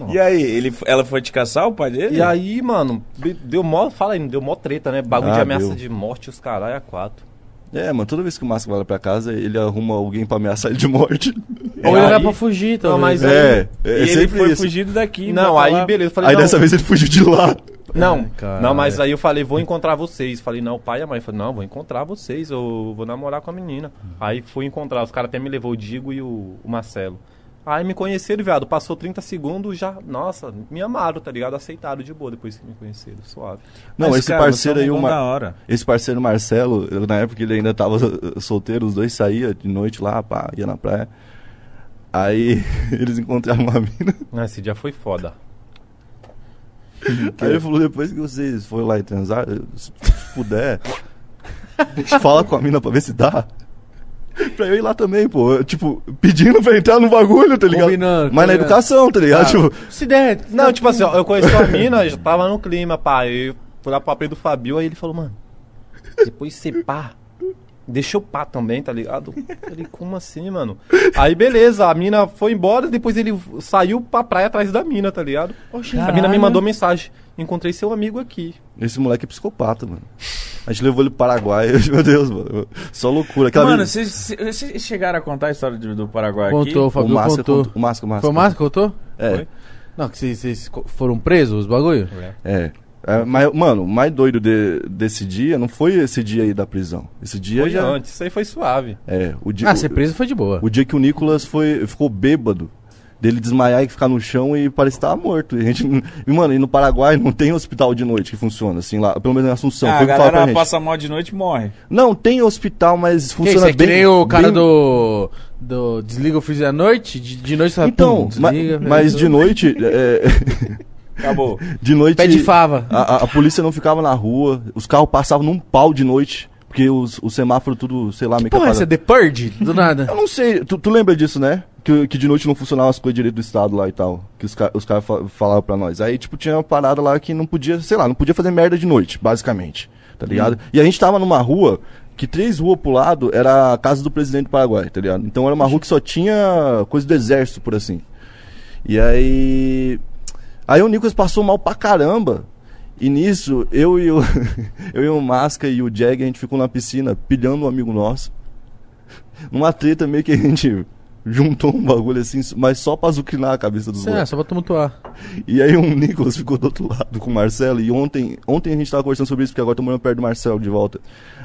E aí, ele, ela foi te caçar, o pai dele? E aí, mano, deu mó, fala aí, deu mó treta, né? Bagulho Ah, de ameaça deu. de morte, os caralho, a quatro. É, mano, toda vez que o Máscara vai lá pra casa, ele arruma alguém pra ameaçar ele de morte. Ou ele era pra fugir, Não, talvez. mas aí- É, é, E ele sempre foi isso. fugido daqui. Não, vai aí lá. beleza. Eu falei, Aí não, dessa vez ele fugiu de lá. Não, Ai, cara. não, mas aí eu falei, vou encontrar vocês. Falei, não, o pai e a mãe. Falei, não, vou encontrar vocês, eu vou namorar com a menina. Aí fui encontrar, os caras até me levou o Digo e o, o Marcelo. Aí me conheceram, viado. Passou 30 segundos, já, nossa, me amaram, tá ligado? Aceitaram de boa depois que me conheceram, suave. Não, Mas, esse cara, parceiro aí, da hora. Esse parceiro Marcelo, eu, na época ele ainda tava eh, solteiro, os dois saíam de noite lá, pá, ia na praia. Aí eles encontraram uma mina. Ah, Esse dia foi foda. Aí ele falou, depois que vocês foram lá e transaram, se puder, fala com a mina pra ver se dá. Pra eu ir lá também, pô. Tipo, pedindo pra entrar no bagulho, tá ligado? Combinando, Mas na combinando. educação, tá ligado? Ah, Tipo, Se der. Não, tipo assim, ó, eu conheci a mina, já tava no clima, pá. Eu fui lá pro AP do Fabio, aí ele falou, mano, depois você pá. Deixa eu pá também, tá ligado? Falei, como assim, mano? Aí beleza, a mina foi embora, depois ele saiu pra praia atrás da mina, tá ligado? A mina me mandou mensagem. Encontrei seu amigo aqui. esse moleque é psicopata, mano. A gente levou ele pro Paraguai, meu Deus, mano. Só loucura. Aquela Mano, vocês vocês chegaram a contar a história do, do Paraguai Contou, o aqui? Fabio o Máscara contou. contou- O Máscara, o Máscara. Foi o Márcio que contou? É, Foi? Não, que vocês, foram presos, os bagulho? é. É, mas, mano, o mais doido de- desse dia não foi esse dia aí da prisão. Esse dia Foi já. antes, isso aí foi suave. É, o dia, Ah, ser preso foi de boa. o dia que o Nicolas foi, ficou bêbado. Dele desmaiar e ficar no chão e parecia que tava morto. E, a gente, e, mano, e no Paraguai não tem hospital de noite que funciona, assim, lá, pelo menos em Assunção. Ah, foi a que galera gente. passa mal de noite e morre. Não, tem hospital, mas Que funciona isso, é bem. que nem o cara bem- do, do Desliga o freezer à noite, de, de noite você fala, Então, pum, ma- desliga, mas velho. de noite. é, Acabou. de noite. Pé de fava. A, a- a polícia não ficava na rua, os carros passavam num pau de noite, porque os, o semáforo tudo, sei lá, meio que Porra, essa é. The Purge? Do nada. Eu não sei, tu, tu lembra disso, né? Que, que de noite não funcionavam as coisas direito do Estado lá e tal. Que os, os caras fa- falavam pra nós. Aí, tipo, tinha uma parada lá que não podia, sei lá, não podia fazer merda de noite, basicamente. Tá ligado? E a gente tava numa rua que três ruas pro lado era a casa do presidente do Paraguai, tá ligado? Então era uma rua que só tinha coisa do exército, por assim. E aí. Aí o Nicolas passou mal pra caramba. E nisso, eu e o, eu e o Masca e o Jag, a gente ficou na piscina pilhando um amigo nosso. Numa treta meio que a gente juntou um bagulho assim, mas só pra azucrinar a cabeça dos é, moleques. só pra tumultuar. E aí o Nicolas ficou do outro lado com o Marcelo. E ontem, ontem a gente tava conversando sobre isso, porque agora tô morando perto do Marcelo de volta.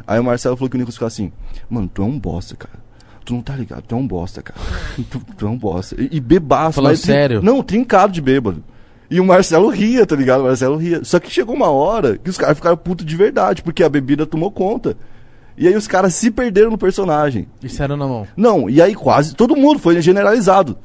Aí o Marcelo falou que o Nicolas ficou assim, mano, tu é um bosta, cara. Tu não tá ligado, tu é um bosta, cara. Tu, tu é um bosta. E, e bebaço. Falando mas sério? Não, trincado de bêbado. E o Marcelo ria, tá ligado? O Marcelo ria. Só que chegou uma hora que os caras ficaram putos de verdade, porque a bebida tomou conta. E aí os caras se perderam no personagem. Isso era na mão. Não, e aí quase todo mundo foi generalizado.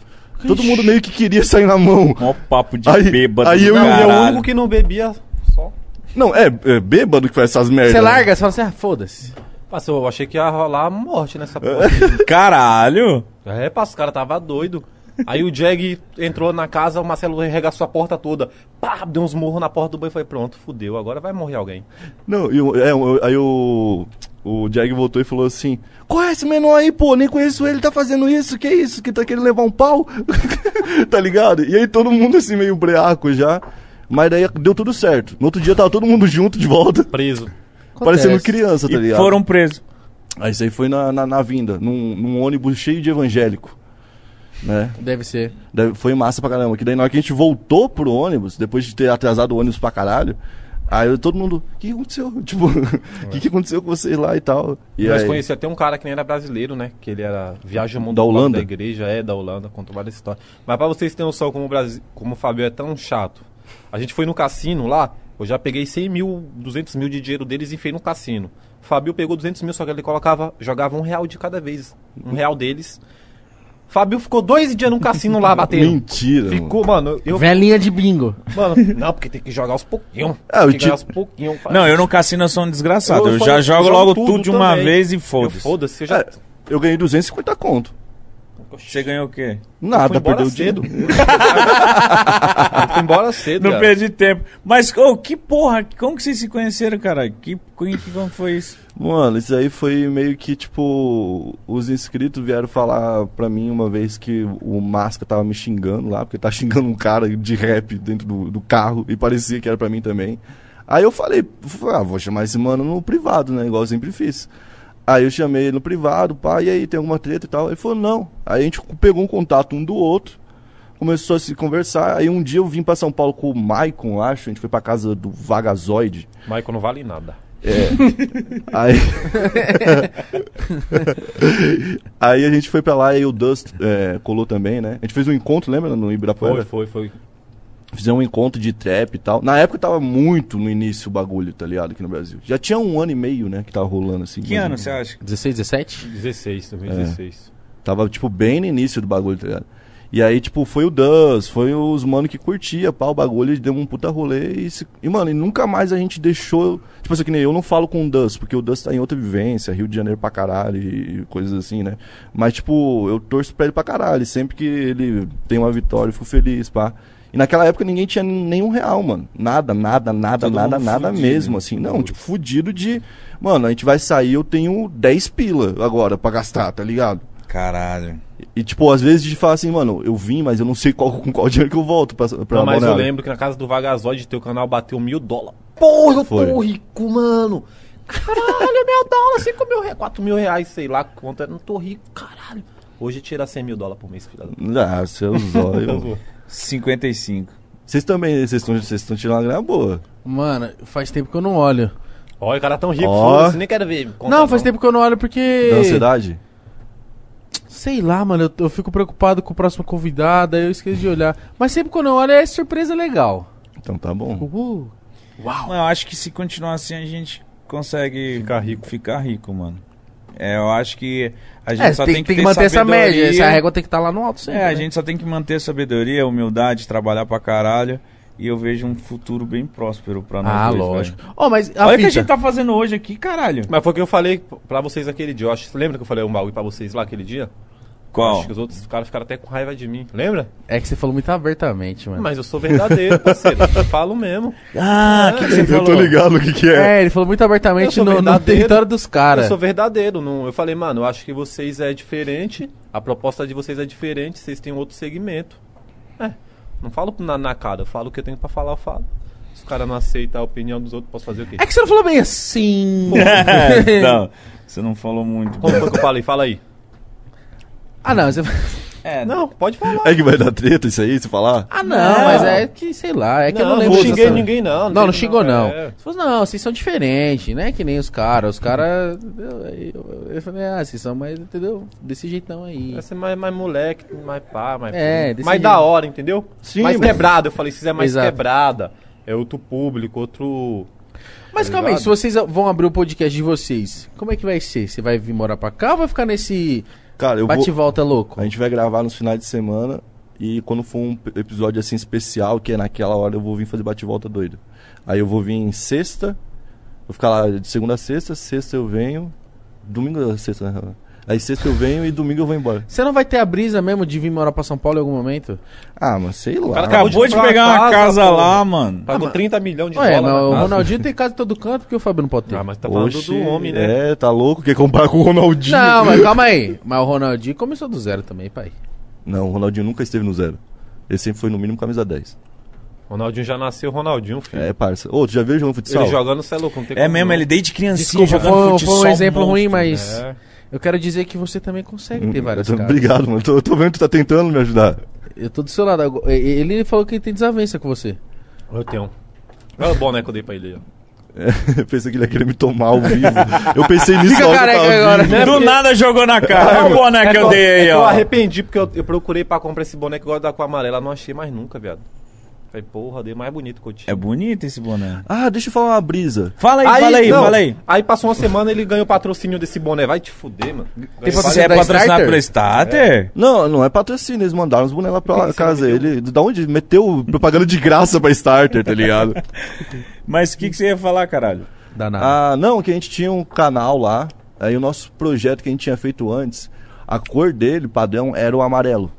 Todo mundo meio que queria sair na mão. Mó papo de Aí- bêbado. aí eu- e é o único que não bebia só. Não, é, é bêbado que faz essas merdas. Você né? larga, você fala assim, ah, foda-se. Nossa, eu achei que ia rolar a morte nessa porra. Caralho! É, pá, os caras tava doido. Aí o Jag entrou na casa, o Marcelo regaçou a porta toda. Pá, deu uns morros na porta do banho e falei, pronto, fudeu, agora vai morrer alguém. Não, e o- é, o- aí o. O Jag voltou e falou assim: Qual é esse menor aí, pô? Nem conheço ele, tá fazendo isso? Que isso? Que tá querendo levar um pau? tá ligado? E aí todo mundo assim, meio breaco já. Mas daí deu tudo certo. No outro dia tava todo mundo junto de volta, Preso. parecendo Acontece. criança, tá E ligado? foram presos. Aí isso aí foi na, na, na vinda, num, num ônibus cheio de evangélico. Né? Deve ser. Daí foi massa pra caramba. Que daí na hora que a gente voltou pro ônibus, depois de ter atrasado o ônibus pra caralho, aí todo mundo, o que aconteceu? Tipo, o que, que aconteceu com vocês lá e tal? E Nós aí, conheci até um cara que nem era brasileiro, né? Que ele era viaja o mundo Da Holanda? da igreja, é, da Holanda, contou várias histórias. Mas pra vocês terem noção como o Brasil, como o Fabio é tão chato. A gente foi no cassino lá, eu já peguei 100 mil, 200 mil de dinheiro deles e enfiei no cassino. O Fabio pegou 200 mil, só que ele colocava, jogava um real de cada vez. Um real deles. Fabio ficou dois dias no cassino lá batendo. Mentira. Ficou, mano, eu. Velhinha de bingo. Mano, não, porque tem que jogar aos pouquinhos. É, eu tem que ti- jogar aos pouquinhos. Não, eu no cassino eu sou um desgraçado. Eu, Eu já jogo jogo logo tudo tudo, de uma também. vez e Eu foda-se. Foda-se, eu já. É, eu ganhei 250 conto. Você ganhou o quê? Nada, perdeu o cedo. eu fui embora cedo. Não cara. perdi tempo. Mas, ô, que porra, como que vocês se conheceram, cara? Que, que, que- como foi isso? Mano, isso aí foi meio que, tipo, os inscritos vieram falar pra mim uma vez que o Masca tava me xingando lá, porque tá xingando um cara de rap dentro do, do carro, e parecia que era pra mim também. Aí eu falei, ah, vou chamar esse mano no privado, né, igual eu sempre fiz. Aí eu chamei ele no privado, pá, e aí, tem alguma treta e tal? Ele falou, não. Aí a gente pegou um contato um do outro, começou a se conversar. Aí um dia eu vim pra São Paulo com o Maicon, acho, a gente foi pra casa do Vagazoide. Michael não vale nada. Aí... aí a gente foi pra lá e o Dust é, colou também, né? A gente fez um encontro, lembra, no Ibirapuera? Foi, foi, foi. Fizemos um encontro de trap e tal. Na época tava muito no início o bagulho, tá ligado? Aqui no Brasil. Já tinha um ano e meio, né? Que tava rolando assim. Que ano você acha? 16, 17? 16, 2016. Tava, tipo, bem no início do bagulho, tá ligado? E aí, tipo, foi o Dus, foi os mano que curtia, pá, o bagulho, deu um puta rolê e, se- e, mano, e nunca mais a gente deixou. Tipo assim, que nem eu não falo com o Dus, porque o Dus tá em outra vivência, Rio de Janeiro pra caralho e coisas assim, né? Mas, tipo, eu torço pra ele pra caralho. Sempre que ele tem uma vitória, eu fico feliz, pá. E naquela época ninguém tinha nenhum real, mano. Nada, nada, nada, Todo nada, nada fudido, mesmo, assim. Não, tipo, fudido de. Mano, a gente vai sair, eu tenho 10 pila agora pra gastar, tá ligado? Caralho. E, tipo, às vezes de falar assim, mano, eu vim, mas eu não sei qual, com qual dinheiro que eu volto pra, pra Não, mas eu lembro que na casa do Vagazoide teu canal bateu mil dólares. Porra, eu Foi. tô rico, mano. Caralho, mil dólares, 5 mil reais, 4 mil reais, sei lá quanto é. Não tô rico, caralho. Hoje tira 100 mil dólares por mês, filha da Ah, seus olhos. 55. Vocês também, vocês estão vocês estão tirando uma grana boa. Mano, faz tempo que eu não olho. Olha, o cara tão rico, Ó. foda-se, nem quero ver. Conta não, faz tempo que eu não olho porque. Da ansiedade? Sei lá, mano, eu, eu fico preocupado com o próximo convidado, aí eu esqueço de olhar. Mas sempre quando eu olho é surpresa legal. Então tá bom. Uh, Não, eu acho que se continuar assim a gente consegue Ficar rico. Ficar rico, mano. É, eu acho que a gente é, só tem, tem, tem que ter manter essa média. sabedoria. Essa régua tem que estar lá no alto sempre. É, a né? gente só tem que manter sabedoria, humildade, trabalhar pra caralho. E eu vejo um futuro bem próspero pra nós Ah, dois, lógico. velho. Ó, mas a Olha o que a gente tá fazendo hoje aqui, caralho. Mas foi o que eu falei pra vocês aquele dia. Eu acho, lembra que eu falei um bagulho pra vocês lá aquele dia? Qual? Acho que os outros caras ficaram até com raiva de mim. Lembra? É que você falou muito abertamente, mano. Mas eu sou verdadeiro, parceiro. eu falo mesmo. Ah, o que, que você Eu falou? tô ligado no que que é. É, ele falou muito Eu abertamente no, no território dos caras. Eu sou verdadeiro. Não, eu falei, mano, eu acho que vocês é diferente. A proposta de vocês é diferente. Vocês têm outro segmento. É. Não falo na, na cara. Eu falo o que eu tenho pra falar, eu falo. Se o cara não aceita a opinião dos outros, posso fazer o quê? É que você não falou bem assim. não, você não falou muito. Como foi que eu falei? Fala aí. ah, não. Você... É, Não, pode falar. É que vai dar treta isso aí, se falar? Ah, não, Não. mas é que, sei lá, é que eu não lembro. não dessa- xinguei ninguém, não. Não, não teve, xingou, não. É. Você falou, não, vocês são diferentes, não é que nem os caras. Os caras. Eu, eu, eu falei, ah, vocês são mais, entendeu? Desse jeitão aí. Vai ser mais, mais moleque, mais pá, mais. É, desse mais jeito. da hora, entendeu? Sim, mais mas- quebrada. Eu falei, se é mais Exato. quebrada, é outro público, outro. Mas tá calma aí, se vocês vão abrir o podcast de vocês, como é que vai ser? Você vai vir morar pra cá ou vai ficar nesse Cara, eu vou... bate-volta louco? A gente vai gravar nos finais de semana e quando for um episódio assim especial, que é naquela hora, eu vou vir fazer bate-volta doido. Aí eu vou vir em sexta, vou ficar lá de segunda a sexta, sexta eu venho, domingo a sexta, né? Aí sexta eu venho e domingo eu vou embora. Você não vai ter a brisa mesmo de vir morar pra São Paulo em algum momento? Ah, mas sei lá. cara Acabou de pegar uma casa, casa, lá, mano. Pagou 30 milhões de Ué, dólares. mas o casa. Ronaldinho tem casa em todo canto, porque o Fábio não pode ter? Ah, mas tá falando Oxi, do homem, né? É, tá louco? Quer comparar com o Ronaldinho? Não, mas calma aí. Mas o Ronaldinho começou do zero também, pai. Não, o Ronaldinho nunca esteve no zero. Ele sempre foi no mínimo camisa 10. Ronaldinho já nasceu Ronaldinho, filho. É, parça. Ô, tu já viu jogando futsal? Ele jogando, você é louco, não tem É como mesmo, não. ele desde criancinha Desculpa, jogando foi, futsal. foi um exemplo ruim, monstro. mas É. eu quero dizer que você também consegue ter várias Tô- casas. Obrigado, mano. Tô, tô vendo que tu tá tentando me ajudar. Eu tô do seu lado. agora. Ele falou que tem desavença com você. Eu tenho. Olha o boné que eu dei pra ele. ó. É, pensei que ele ia querer me tomar ao vivo. Eu pensei nisso Fica que eu careca tava agora. Né? Do porque- nada jogou na cara. Olha o boné que É eu dei é aí, que eu ó. arrependi porque eu, eu procurei pra comprar esse boné que gosta da cor amarela. Não achei mais nunca, viado. Falei, porra, dei mais bonito que eu tinha. É bonito esse boné. Ah, deixa eu falar uma brisa. Fala aí, fala aí, não, fala aí. Aí passou uma semana ele ganhou o patrocínio desse boné. Vai te fuder, mano. Tem patrocínio Você é da patrocinado Starter? pelo Starter? Não, não é patrocínio, eles mandaram os bonecos lá pra Por que que casa. Ele, da onde? Meteu propaganda de graça pra starter, tá ligado? Mas o que, que você ia falar, caralho? Danado. ah, não, que a gente tinha um canal lá. Aí o nosso projeto que a gente tinha feito antes, a cor dele, padrão, era o amarelo.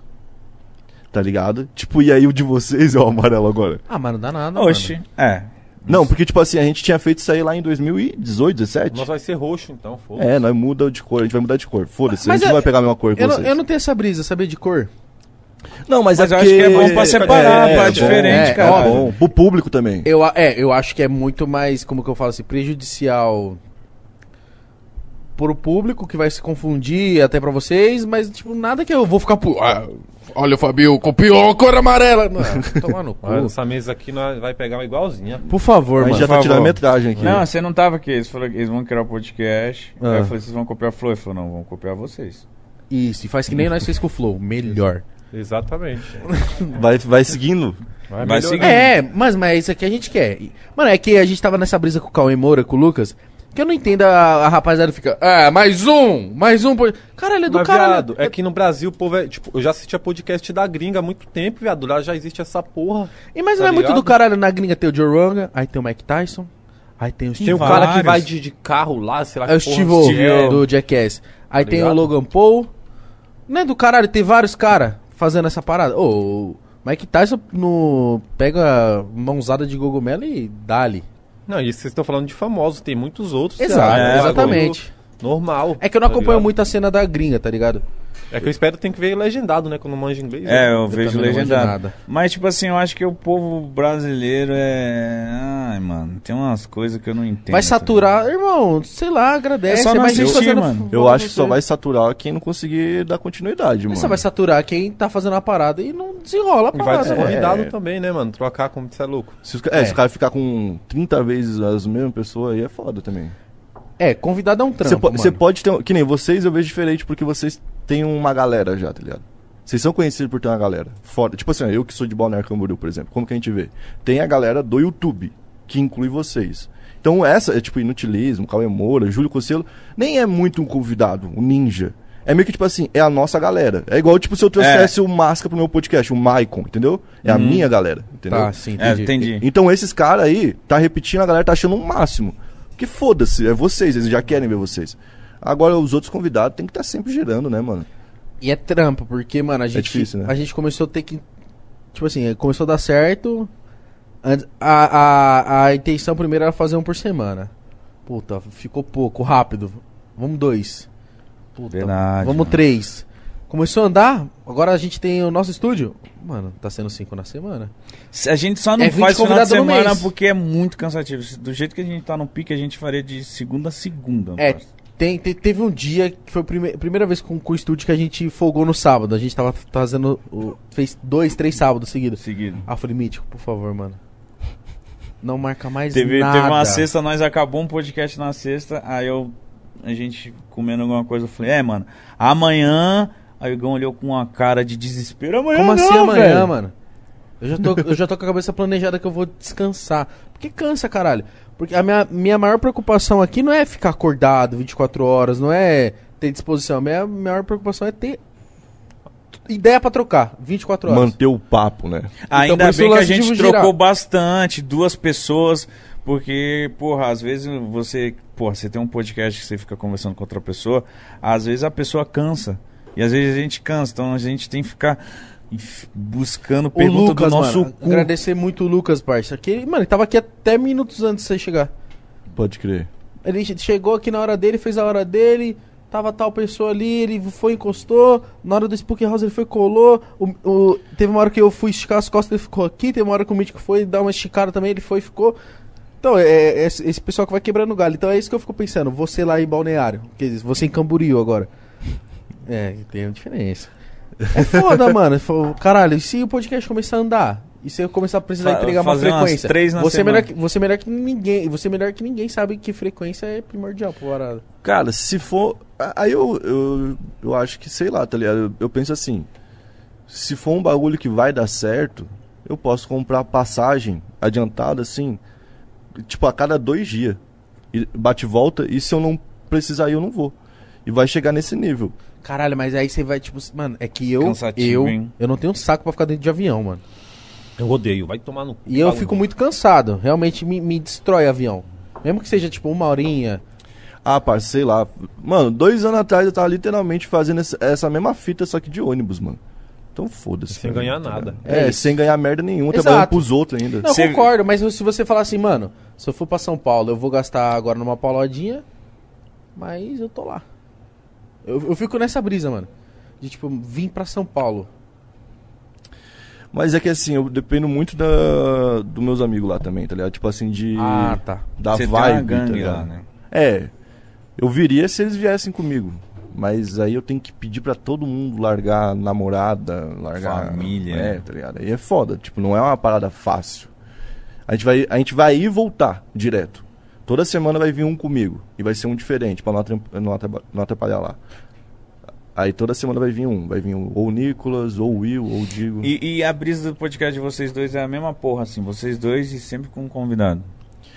Tá ligado? Tipo, e aí o de vocês é o amarelo agora? Ah, mas não dá nada. Oxi. É. Não, porque, tipo assim, a gente tinha feito isso aí lá em 2018, 17. Nós vai ser roxo, então, foda É, nós muda de cor, a gente vai mudar de cor. Foda-se, a gente é- não vai pegar a mesma cor que Eu não, vocês. eu não tenho essa brisa, saber de cor. Não, mas, Mas é eu acho que é porque- bom pra separar, pra diferente, é, cara. É bom. Pro público também. Eu, é, eu acho que é muito mais, como que eu falo assim, prejudicial pro público que vai se confundir até pra vocês, mas, tipo, nada que eu vou ficar. pu- Ah, olha o Fabio, copiou a cor amarela. Não, tomar no cu. Essa mesa aqui vai pegar uma igualzinha. Por favor, Mas mano. já tá tirando metragem aqui. Não, você não tava aqui. Eles falaram que eles vão criar o podcast. Ah. Aí eu falei, vocês vão copiar a Flow? Ele falou, não, vão copiar vocês. Isso, e faz que nem nós fez com o Flow. Melhor. Exatamente. Vai, vai seguindo. Vai, Vai seguir. É, mas, mas é isso aqui a gente quer. Mano, é que a gente tava nessa brisa com o Cauê Moura, com o Lucas, que eu não entendo a, a rapaziada fica, ah, mais um, mais um. po-". Caralho, é do Mas, caralho. viado, é que no Brasil o povo é. Tipo, eu já assistia podcast da gringa há muito tempo, viado. Lá já existe essa porra. E mas Tá não é muito do caralho, na gringa tem o Joe Rogan, aí tem o Mike Tyson, aí tem o Steve Tem vários. cara que vai de, de carro lá, sei lá É o Steve O, é. do Jackass. Aí Tá tem o ligado? Logan Paul. Não é do caralho, tem vários caras fazendo essa parada. Ô, o Mike Tyson no... pega mãozada de cogumelo e dá-lhe. Não, e vocês estão falando de famosos, tem muitos outros. Exato, viado. é, É exatamente. Normal. É que eu não tá acompanho ligado? muito a cena da gringa, tá ligado? É que eu espero tem que ver legendado, né? Quando manja inglês. É, né? eu, vejo legendado. Mas, tipo assim, eu acho que o povo brasileiro é. Ai, mano, tem umas coisas que eu não entendo. Vai saturar, irmão, sei lá, agradece. É só não mais gente assistir, fazendo mano. Eu acho que só vai saturar quem não conseguir dar continuidade, mano. Só vai saturar quem tá fazendo a parada e não desenrola a E vai parada. dos convidados É. também, né, mano? Trocar como você é louco. Se, os, ca- é, se o cara ficar com 30 vezes as mesmas pessoas aí é foda também. É, convidado é um trampo, po- você pode ter. um- Que nem vocês eu vejo diferente porque vocês têm uma galera já, tá ligado? Vocês são conhecidos por ter uma galera. Fora. Tipo assim, eu que sou de Balneário Camboriú, por exemplo. Como que a gente vê? Tem a galera do YouTube, que inclui vocês. Então essa é tipo Inutilismo, Cauê Moura, Júlio Cocelo. Nem é muito um convidado, um ninja. É meio que tipo assim, é a nossa galera. É igual tipo se eu trouxesse o Máscara pro meu podcast, o Maicon, entendeu? É a minha galera, entendeu? Tá, sim, É, entendi. entendi. Então esses caras aí, tá repetindo, a galera tá achando um máximo. Que foda-se, é vocês, eles já querem ver vocês. Agora os outros convidados tem que estar sempre girando, né, mano? E é trampo, porque, mano, a gente, difícil, né? a gente começou a ter que. Tipo assim, começou a dar certo. A, a, a intenção primeiro era fazer um por semana. Puta, ficou pouco, rápido. Vamos dois. Puta, Verdade, vamos mano. três. Começou a andar, agora a gente tem o nosso estúdio. Mano, tá sendo cinco na semana. A gente só não É 20 faz final de semana porque é muito cansativo. Do jeito que a gente tá no pique, a gente faria de segunda a segunda. É, tem, te- teve um dia que foi a prime- primeira vez com, com o estúdio que a gente folgou no sábado. A gente tava fazendo. fez dois, três sábados seguidos. Seguido. Ah, falei, Mítico, por favor, mano. Não marca mais Teve, nada. teve uma sexta, nós acabou um podcast na sexta, aí eu. A gente comendo alguma coisa, eu falei, é, mano, amanhã. Aí o Igão olhou com uma cara de desespero. Amanhã Como assim não, amanhã, velho." mano? Eu já, tô, eu já tô com a cabeça planejada que eu vou descansar. Porque cansa, caralho. Porque a minha, minha maior preocupação aqui não é ficar acordado 24 horas, não é ter disposição. A minha maior preocupação é ter ideia pra trocar 24 horas. Manter o papo, né? Ainda Então, bem que a gente girar. trocou bastante, duas pessoas, porque, porra, às vezes você, porra, você tem um podcast que você fica conversando com outra pessoa, às vezes a pessoa cansa. E às vezes a gente cansa, então a gente tem que ficar buscando O pergunta Lucas, do nosso mano. cu. Agradecer muito o Lucas, parça. Que, mano, ele tava aqui até minutos antes de você chegar. Pode crer. Ele che- chegou aqui na hora dele, fez a hora dele. Tava tal pessoa ali, ele foi, encostou. Na hora do Spook House ele foi, colou. O, o- teve uma hora que eu fui esticar as costas, ele ficou aqui. Teve uma hora que o Mítico foi dar uma esticada também, ele foi e ficou. Então, é, é esse, esse pessoal que vai quebrando galho. Então é isso que eu fico pensando. Você lá em Balneário. Quer dizer, você em Camboriú agora. É, tem uma diferença. É foda, mano. Caralho, e se o podcast começar a andar? E se eu começar a precisar Fa- entregar uma frequência? três na você, é melhor semana. que, você melhor que ninguém. Você é melhor que ninguém sabe que frequência é primordial pro parada. Cara, se for. Aí eu, eu, eu acho que, sei lá, tá ligado? Eu, eu penso assim: se for um bagulho que vai dar certo, eu posso comprar passagem adiantada assim, tipo a cada dois dias. E bate e volta, e se eu não precisar eu não vou. E vai chegar nesse nível. Caralho, mas aí você vai, tipo, mano, é que eu. Cansativo, eu, hein? eu não tenho saco pra ficar dentro de avião, mano. Eu odeio, vai tomar no cu. E eu fico muito cansado. Realmente me, me destrói avião. Mesmo que seja, tipo, uma horinha. Ah, parça, sei lá. Mano, dois anos atrás eu tava literalmente fazendo essa, essa mesma fita, só que de ônibus, mano. Então foda-se. Sem tá ganhar nada. É, É isso. sem ganhar merda nenhuma, Exato. trabalhando pros outros ainda. Não, Você- eu concordo, mas se você falar assim, mano, se eu for pra São Paulo, eu vou gastar agora numa paulodinha, mas eu tô lá. Eu, eu fico nessa brisa, mano. De, tipo, vim pra São Paulo. Mas é que assim, eu dependo muito da, dos meus amigos lá também, tá ligado? Tipo assim, de. Ah, tá. Da Você vibe. tem uma gangue tá ligado? lá, né? É. Eu viria se eles viessem comigo. Mas aí eu tenho que pedir pra todo mundo largar namorada, largar. Família. É, tá ligado? Aí é foda. Tipo, não é uma parada fácil. A gente vai, a gente vai ir e voltar direto. Toda semana vai vir um comigo. E vai ser um diferente, pra não, não atrapa- não atrapalhar lá. Aí toda semana vai vir um. Vai vir o- ou o Nicolas, ou o Will, ou o Digo. E, e a brisa do podcast de vocês dois é a mesma porra, assim. Vocês dois e sempre com um convidado.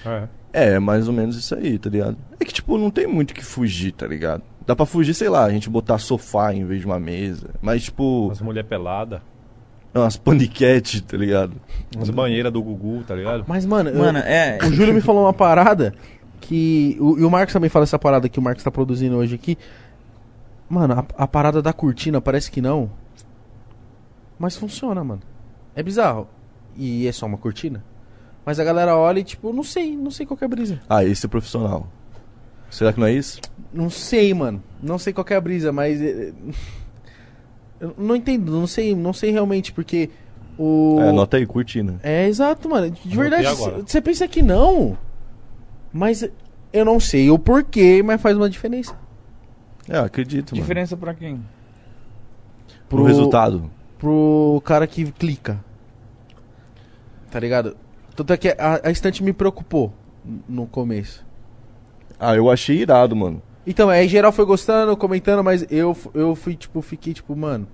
É. É, mais ou menos isso aí, tá ligado? É que, tipo, não tem muito o que fugir, tá ligado? Dá pra fugir, sei lá, a gente botar sofá em vez de uma mesa. Mas, tipo, As mulher pelada. Umas paniquete, tá ligado? As banheiras do Gugu, tá ligado? Mas, mano, eu- Mano, é. o Júlio me falou uma parada que. O, e o Marcos também fala essa parada que o Marcos tá produzindo hoje aqui. Mano, a, a parada da cortina parece que não. Mas funciona, mano. É bizarro. E é só uma cortina. Mas a galera olha e, tipo, não sei, não sei qual que é a brisa. Ah, esse é profissional. Será que não é isso? Não sei, mano. Não sei qual que é a brisa, mas. Eu não entendo, não sei, não sei realmente, porque o. É, anota aí, cortina. É, exato, mano. De Anotei verdade, agora. você pensa que não. Mas eu não sei o porquê, mas faz uma diferença. É, acredito, mano. Diferença pra quem? Pro resultado. Pro cara que clica. Tá ligado? Tanto é que a, a estante me preocupou no começo. Ah, eu achei irado, mano. Então, aí geral foi gostando, comentando, mas eu, eu fui, tipo, fiquei, tipo, mano.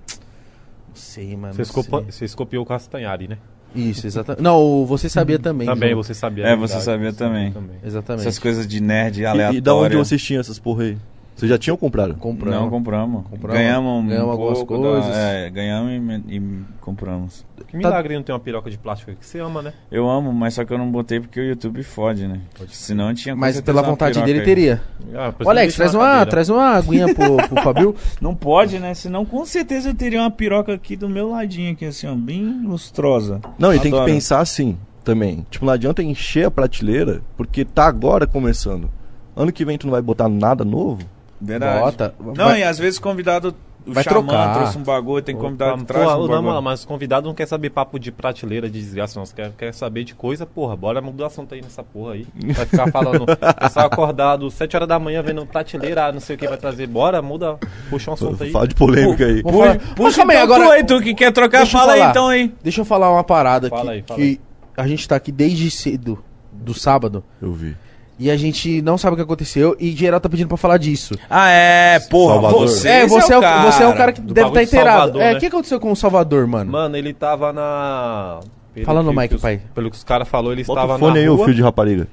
Não sei, mano. Vocês, não copa- sei. vocês copiou o Castanhari, né? Isso, exatamente. Não, você sabia também. Também, João. você sabia. É, verdade, você sabia também. Exatamente. Essas coisas de nerd E, aleatória. e da onde vocês tinham essas porra aí? Vocês já tinham comprado? Compramos. Não, compramos. Compramos. Ganhamos um Ganhamos algumas pouco coisas. Da, é, ganhamos e, e compramos. Que milagre não tem uma piroca de plástico que você ama, né? Eu amo, mas só que eu não botei porque o YouTube fode, né? Senão tinha Mas pela vontade dele aí. teria. Ah, Ô, Alex, traz uma, traz uma aguinha pro, pro Fabio. Não pode, né? Senão com certeza eu teria uma piroca aqui do meu ladinho, aqui assim, ó, bem lustrosa. Não, e tem que pensar assim também. Tipo, não adianta encher a prateleira, porque tá agora começando. Ano que vem tu não vai botar nada novo? Verdade. Bota. Não, Vai- e às vezes convidado. O Vai xamã trocar. trouxe um bagulho, tem convidado que Pô, traz um não, bagulho. mano, mas os convidados não querem saber papo de prateleira, de desgraça, não. Quer, quer saber de coisa, porra. Bora mudar o assunto aí nessa porra aí. Vai ficar falando. Pessoal acordado 7 horas da manhã vendo prateleira, não sei o que vai trazer. Bora, muda, puxa um assunto aí. Fala de polêmica aí. Falar- Puxa, calma aí, então agora- tu aí, tu que quer trocar, fala aí então aí. Deixa eu falar uma parada Fala que, aí, fala que aí. a gente tá aqui desde cedo, do sábado, Eu vi. E a gente não sabe o que aconteceu e geral tá pedindo pra falar disso. Ah, é, porra, Salvador. você, é, esse você é, o, você é o cara que deve estar de inteirado. Salvador, é, o né? que aconteceu com o Salvador, mano? Mano, ele tava na. pelo Fala no mic, pai. Pelo que os caras falaram, ele Bota estava o fone na aí, rua. filho de rapariga.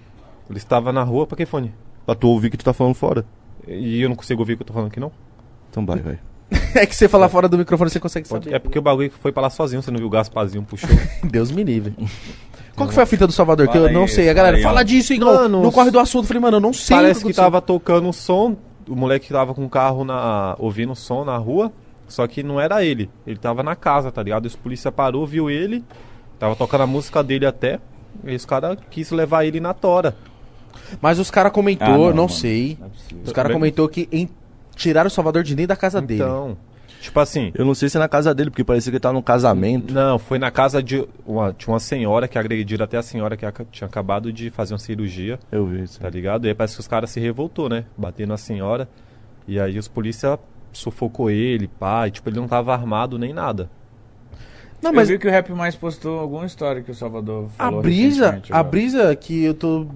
Ele estava na rua, pra que fone? Pra tu ouvir que tu tá falando fora. E eu não consigo ouvir o que eu tô falando aqui, não? Então vai, vai. É que você falar fora do microfone você consegue Pode- saber. É porque o bagulho foi pra lá sozinho, você não viu o Gasparzinho puxou. Deus me livre. Qual que foi a fita do Salvador? que Fala eu não aí, sei. A fala galera, aí, fala ó. disso, Igão. Mano, não corre do assunto. Eu Falei, mano, eu não sei. Parece que aconteceu. tava tocando o som, o moleque tava com o carro na. ouvindo o som na rua, só que não era ele. Ele tava na casa, tá ligado? E os polícia parou, viu ele, tava tocando a música dele até. E os caras quis levar ele na tora. Mas os caras comentou, Ah, não, não, sei. Não é. Os caras comentou que em... tiraram o Salvador de dentro da casa dele. Então, tipo assim. Eu não sei se é na casa dele, porque parecia que ele tava num casamento. Não, foi na casa de uma, tinha uma senhora que agrediram até a senhora que aca- tinha acabado de fazer uma cirurgia, Eu vi isso. tá ligado? E aí parece que os caras se revoltou, né? Batendo na senhora. E aí os polícia sufocou ele, pá, e tipo, ele não tava armado nem nada. Não, Mas mas eu vi que o Rap Mais postou alguma história que o Salvador a falou brisa, recentemente a agora. brisa que eu tô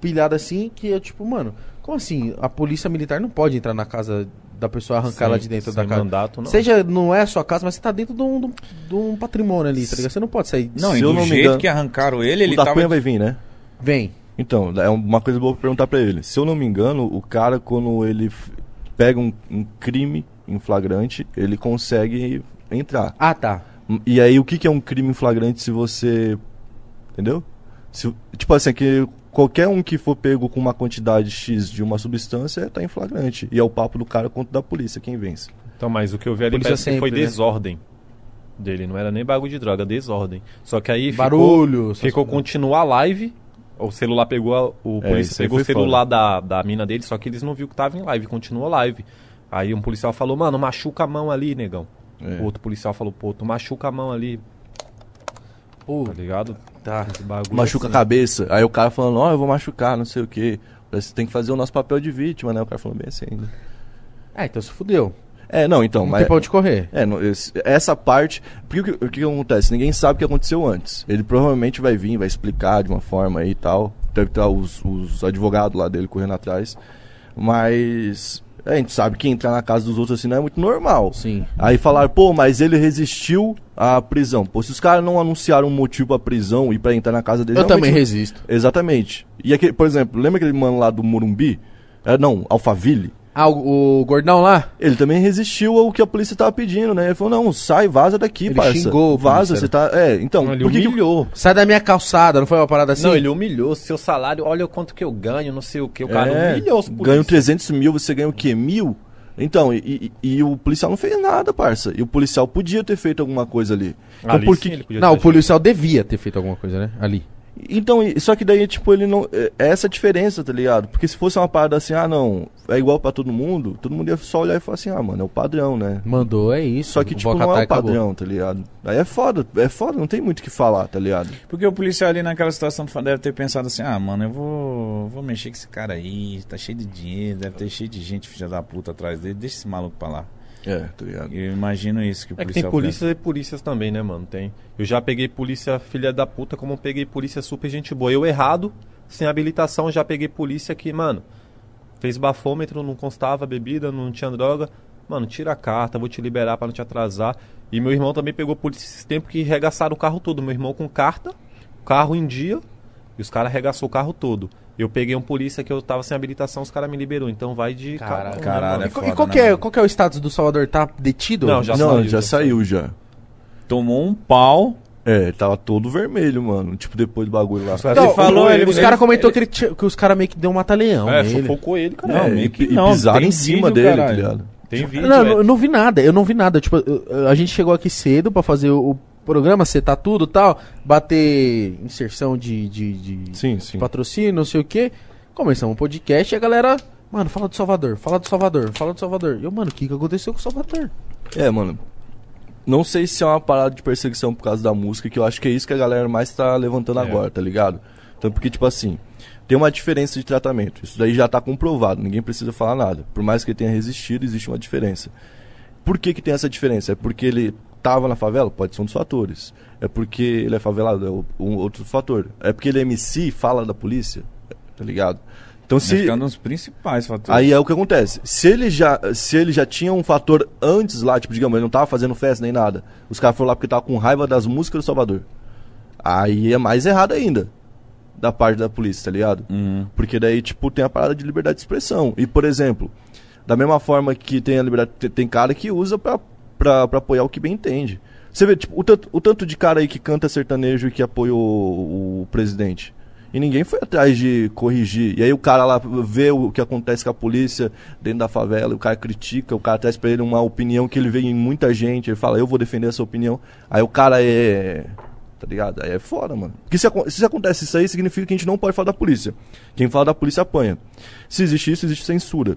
pilhado assim, que eu tipo, mano, como assim? A polícia militar não pode entrar na casa da pessoa arrancar ela de dentro da casa. mandato, não. Seja, não é a sua casa, mas você tá dentro de um, de um- patrimônio ali, tá ligado? Você não pode sair. Não, Se e eu do não me jeito engano, que arrancaram ele, ele o da tava... Cunha vai vir, né? Vem. Então, é uma coisa boa pra perguntar pra ele. Se eu não me engano, o cara, quando ele pega um, um crime em flagrante, ele consegue entrar. Ah, tá. E aí, o que, que é um crime em flagrante se você. Entendeu? Se- tipo assim, que qualquer um que for pego com uma quantidade X de uma substância tá em flagrante. E é o papo do cara contra da polícia, quem vence. Então, mas o que eu vi ali parece que foi sempre, né? desordem dele. Não era nem bagulho de droga, desordem. Só que aí Barulho. ficou, ficou continuar a live. O celular pegou, a- o É, polícia pegou o celular da, da mina dele, só que eles não viu que tava em live, continuou a live. Aí um policial falou, mano, machuca a mão ali, negão. É. O outro policial falou, pô, tu machuca a mão ali, Pô, tá ligado? tá. Esse bagulho Machuca assim. a cabeça. Aí o cara falando, ó, eu vou machucar, não sei o quê. Você tem que fazer o nosso papel de vítima, né? O cara falou bem assim ainda. Ah, então se fudeu. É, não, então, Não mas. tem pra onde correr. É, não, esse- essa parte. Porque o que, o que acontece? Ninguém sabe o que aconteceu antes. Ele provavelmente vai vir, vai explicar de uma forma aí e tal. Deve estar os, os advogados lá dele correndo atrás. Mas. A gente sabe que entrar na casa dos outros assim não é muito normal. Sim. Aí falaram, pô, mas ele resistiu à prisão. Pô, se os caras não anunciaram um motivo pra prisão e pra entrar na casa dele. Eu também resisto. Exatamente. E aquele, por exemplo, lembra aquele mano lá do Morumbi? É, não, Alphaville? Ah, o, o gordão lá? Ele também resistiu ao que a polícia tava pedindo, né? Ele falou, não, sai, vaza daqui, Ele parça. xingou o Vaza, você tá... É, então, Ele por que que- humilhou. Sai da minha calçada, não foi uma parada assim? Não, ele humilhou. Seu salário, olha o quanto que eu ganho, não sei o que. O cara É, humilhou os ganho polícias. 300 mil, você ganha o quê? Mil? Então, e, e- e o policial não fez nada, parça. E o policial podia ter feito alguma coisa ali. Então, Ali por sim que- ele podia Não, o policial devia ter feito alguma coisa, né? Ali. Então, só que daí, tipo, ele não. É é essa a diferença, tá ligado? Porque se fosse uma parada assim, ah, não, é igual pra todo mundo, todo mundo ia só olhar e falar assim, ah, mano, é o padrão, né? Mandou, é isso. Só que, tipo, não é o acabou. padrão, tá ligado? Aí é foda, é foda, não tem muito o que falar, tá ligado? Porque o policial ali naquela situação deve ter pensado assim, ah, mano, eu vou, vou mexer com esse cara aí, tá cheio de dinheiro, deve ter cheio de gente filha da puta atrás dele, deixa esse maluco pra lá. É, tá ligado? Eu imagino isso que o É que policial tem polícias e polícias também, né, mano? Tem. Eu já peguei polícia filha da puta, como eu peguei polícia super gente boa. Eu errado, sem habilitação, já peguei polícia que, mano, fez bafômetro, não constava bebida, não tinha droga. Mano, tira a carta, vou te liberar pra não te atrasar. E meu irmão também pegou polícia esses tempos que regaçaram o carro todo. Meu irmão com carta, carro em dia, e os caras arregaçou o carro todo. Eu peguei um polícia que eu tava sem habilitação, os caras me liberou. Então vai de Caralho, né, caralho, mano? é E, co- foda, e qual, né, que é, mano? qual que é o status do Salvador? Tá detido? Não, já não, saiu, já, já saiu já. Tomou um pau. É, tava todo vermelho, mano. Tipo, depois do bagulho lá. Então, Ele falou, o- ele- os ele- caras comentou que, ele tinha- que os caras meio que deu um mata-leão É, nele. sufocou ele, cara. Não, é, meio e, que e não, pisaram tem em cima vídeo, dele, tá caralho. ligado? Tem vídeo, Não, é. eu não vi nada, eu não vi nada. Tipo, eu- eu- a gente chegou aqui cedo pra fazer o programa, setar tudo e tal, bater inserção de, de, de- Sim, de sim. patrocínio, não sei o que. Começamos um podcast e a galera, mano, fala do Salvador, fala do Salvador, fala do Salvador. E eu, mano, o que, que aconteceu com o Salvador? É, mano. Não sei se é uma parada de perseguição por causa da música, que eu acho que é isso que a galera mais tá levantando É. agora, tá ligado? Então, porque, tipo assim, tem uma diferença de tratamento. Isso daí já tá comprovado, ninguém precisa falar nada. Por mais que ele tenha resistido, existe uma diferença. Por que, que tem essa diferença? É porque ele tava na favela? Pode ser um dos fatores. É porque ele é favelado? É um outro fator. É porque ele é MC fala da polícia? Tá ligado? Então, se. que é dos principais fatores. Aí é o que acontece. Se ele já, se ele já tinha um fator antes lá, tipo, digamos, ele não tava fazendo festa nem nada. Os caras foram lá porque tava com raiva das músicas do Salvador. Aí é mais errado ainda. Da parte da polícia, tá ligado? Uhum. Porque daí, tipo, tem a parada de liberdade de expressão. E, por exemplo, da mesma forma que tem a liberdade. Tem, tem cara que usa pra, pra, pra apoiar o que bem entende. Você vê, tipo, o tanto, o tanto de cara aí que canta sertanejo e que apoiou o, o presidente. E ninguém foi atrás de corrigir. E aí o cara lá vê o que acontece com a polícia dentro da favela, o cara critica, o cara traz pra ele uma opinião que ele vê em muita gente, ele fala, eu vou defender essa opinião. Aí o cara é. Tá ligado? Aí é foda, mano. Porque se, se acontece isso aí, significa que a gente não pode falar da polícia. Quem fala da polícia apanha. Se existe isso, existe censura.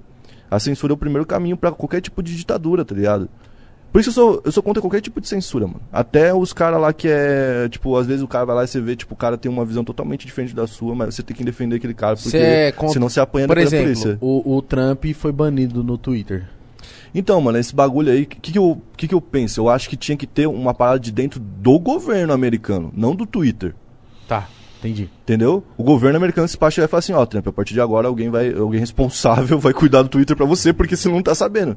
A censura é o primeiro caminho pra qualquer tipo de ditadura, tá ligado? Por isso eu sou, eu sou contra qualquer tipo de censura, mano. Até os caras lá que é. Tipo, às vezes o cara vai lá e você vê, tipo, o cara tem uma visão totalmente diferente da sua, mas você tem que defender aquele cara, porque é contra- senão você apanha Por exemplo, polícia. o, o Trump foi banido no Twitter. Então, mano, esse bagulho aí, o que, que, eu, que, que eu penso? Eu acho que tinha que ter uma parada de dentro do governo americano, não do Twitter. Tá, entendi. Entendeu? O governo americano se passa vai falar assim, ó, Trump, a partir de agora alguém vai, alguém responsável vai cuidar do Twitter pra você, porque você não tá sabendo.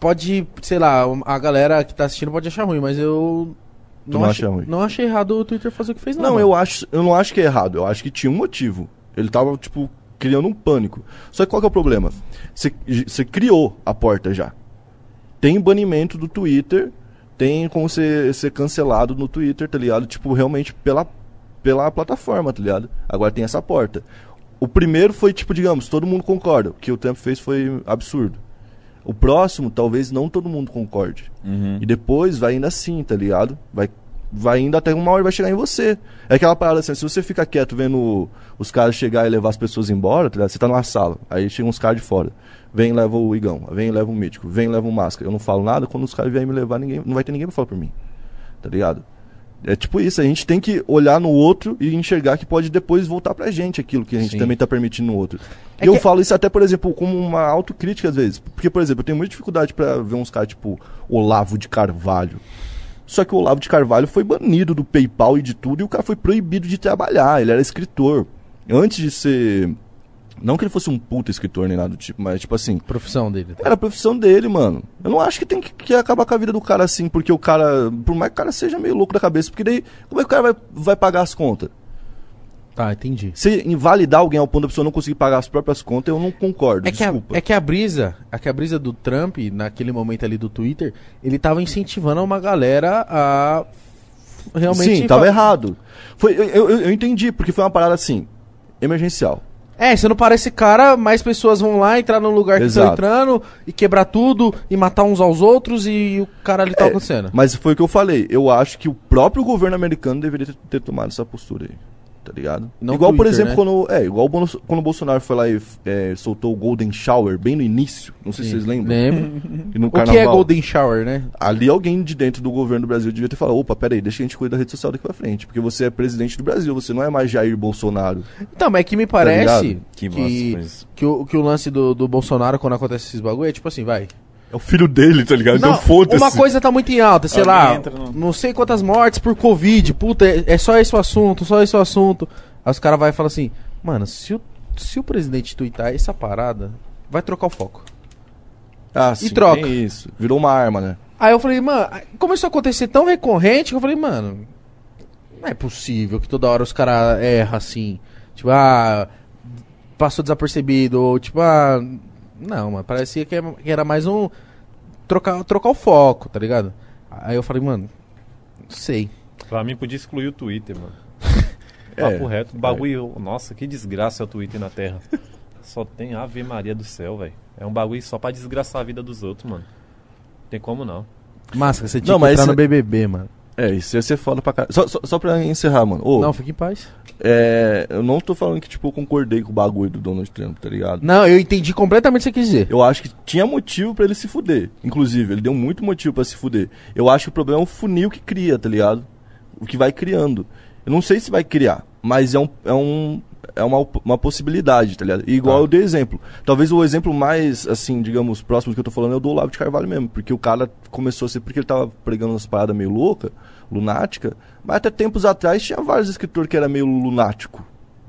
Pode, sei lá, a galera que tá assistindo pode achar ruim, mas eu. Tu não achei, ruim? não achei errado o Twitter fazer o que fez, não. Não, eu acho, eu não acho que é errado, eu acho que tinha um motivo. Ele tava, tipo, criando um pânico. Só que qual que é o problema? Você você criou a porta já. Tem banimento do Twitter, tem como você ser cancelado no Twitter, tá ligado? Tipo, realmente pela, pela plataforma, tá ligado? Agora tem essa porta. O primeiro foi, tipo, digamos, todo mundo concorda. O que o Trump fez foi absurdo. O próximo, talvez não todo mundo concorde. Uhum. E depois vai indo assim, tá ligado? Vai, vai indo até uma hora vai chegar em você. É aquela parada assim, se você fica quieto vendo os caras chegar e levar as pessoas embora, tá ligado? Você tá numa sala, aí chegam uns caras de fora. Vem e leva o Igão, vem e leva o Mítico, vem leva o Máscara. Eu não falo nada, quando os caras vierem me levar, ninguém, não vai ter ninguém pra falar por mim. Tá ligado? É tipo isso, a gente tem que olhar no outro e enxergar que pode depois voltar pra gente aquilo que a gente Sim. também tá permitindo no outro. É e eu que- falo isso até, por exemplo, como uma autocrítica às vezes. Porque, por exemplo, eu tenho muita dificuldade pra ver uns caras tipo Olavo de Carvalho. Só que o Olavo de Carvalho foi banido do PayPal e de tudo e o cara foi proibido de trabalhar. Ele era escritor. Antes de ser. Não que ele fosse um puta escritor nem nada do tipo, mas tipo assim. Profissão dele. tá? Era a profissão dele, mano. Eu não acho que tem que, que acabar com a vida do cara assim, porque o cara. Por mais que o cara seja meio louco da cabeça, porque daí. Como é que o cara vai, vai pagar as contas? Tá, entendi. Se invalidar alguém ao ponto da pessoa não conseguir pagar as próprias contas, eu não concordo. É que, a, desculpa. é que a brisa, é que a brisa do Trump, naquele momento ali do Twitter, ele tava incentivando uma galera a realmente. Sim, tava errado. Foi, eu, eu, eu entendi, porque foi uma parada assim, emergencial. É, você não parece cara, mais pessoas vão lá entrar no lugar que estão entrando e quebrar tudo e matar uns aos outros e o cara ali tá É, acontecendo. Mas foi o que eu falei. Eu acho que o próprio governo americano deveria ter, ter tomado essa postura aí. Tá ligado? Não igual, por Twitter, exemplo, né? quando. É, igual quando o Bolsonaro foi lá e é, soltou o Golden Shower bem no início. Não sei se vocês lembram. Lembro. O que é carnaval. Golden Shower, né? Ali alguém de dentro do governo do Brasil devia ter falado, opa, peraí, deixa a gente cuidar da rede social daqui pra frente. Porque você é presidente do Brasil, você não é mais Jair Bolsonaro. Então, mas é que me parece ligado? Que que, que, o, que o lance do, do Bolsonaro quando acontece esses bagulho é tipo assim, vai. É o filho dele, tá ligado? Não, então foda-se. uma coisa tá muito em alta, sei Alguém lá, entra no- não sei quantas mortes por Covid, puta, é, é só esse o assunto, só esse o assunto. Aí os caras vão e falam assim, mano, se o, se o presidente tuitar essa parada, vai trocar o foco. Ah, sim, troca. tem isso. Virou uma arma, né? Aí eu falei, mano, começou a acontecer tão recorrente que eu falei, mano, não é possível que toda hora os caras erram assim. Tipo, ah, passou desapercebido, ou tipo, ah, não, mano, parecia que é- que era mais um trocar, trocar o foco, tá ligado? Aí eu falei, mano, não sei. Pra mim podia excluir o Twitter, mano. É. Papo reto. Bagulho. Nossa, que desgraça é o Twitter na Terra. Só tem Ave Maria do céu, velho. É um bagulho só pra desgraçar a vida dos outros, mano. Tem como não. Máscara, você tinha Não, que mas entrar esse- no BBB, mano. É, isso ia ser foda pra caralho. Só, só, só pra encerrar, mano. Ô, Não, fique em paz. é, eu não tô falando que, tipo, eu concordei com o bagulho do Donald Trump, tá ligado? Não, eu entendi completamente o que você quis dizer. Eu acho que tinha motivo pra ele se fuder. Inclusive, ele deu muito motivo pra se fuder. Eu acho que o problema é o funil que cria, tá ligado? O que vai criando. Eu não sei se vai criar, mas é um. É um é uma, uma possibilidade, tá ligado? E igual Tá. eu dei exemplo. Talvez o exemplo mais, assim, digamos, próximo que eu tô falando é o do Olavo de Carvalho mesmo. Porque o cara começou a ser. Porque ele tava pregando umas paradas meio louca, lunática. Mas até tempos atrás tinha vários escritores que era meio lunático.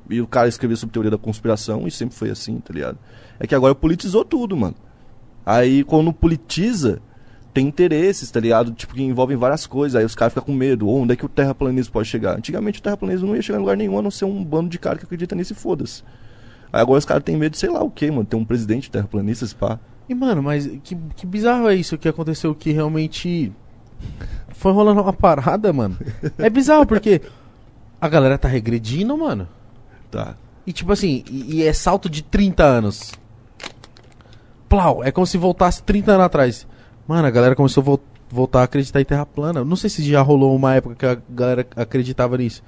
E o cara escrevia sobre teoria da conspiração e sempre foi assim, tá ligado? É que agora politizou tudo, mano. Aí quando politiza, tem interesses, tá ligado? Tipo, que envolvem várias coisas. Aí os caras ficam com medo. Ou onde é que o terraplanismo pode chegar? Antigamente o terraplanismo não ia chegar em lugar nenhum, a não ser um bando de cara que acredita nisso e foda-se. Aí agora os caras têm medo de sei lá o que, mano. Tem um presidente terraplanista, esse pá. E, mano, mas que, que bizarro é isso que aconteceu que realmente foi rolando uma parada, mano. É bizarro porque a galera tá regredindo, mano. Tá. E tipo assim, e, e é salto de 30 anos. Plau, é como se voltasse 30 anos atrás. Mano, a galera começou a vol- voltar a acreditar em terra plana. Não sei se já rolou uma época que a galera acreditava nisso.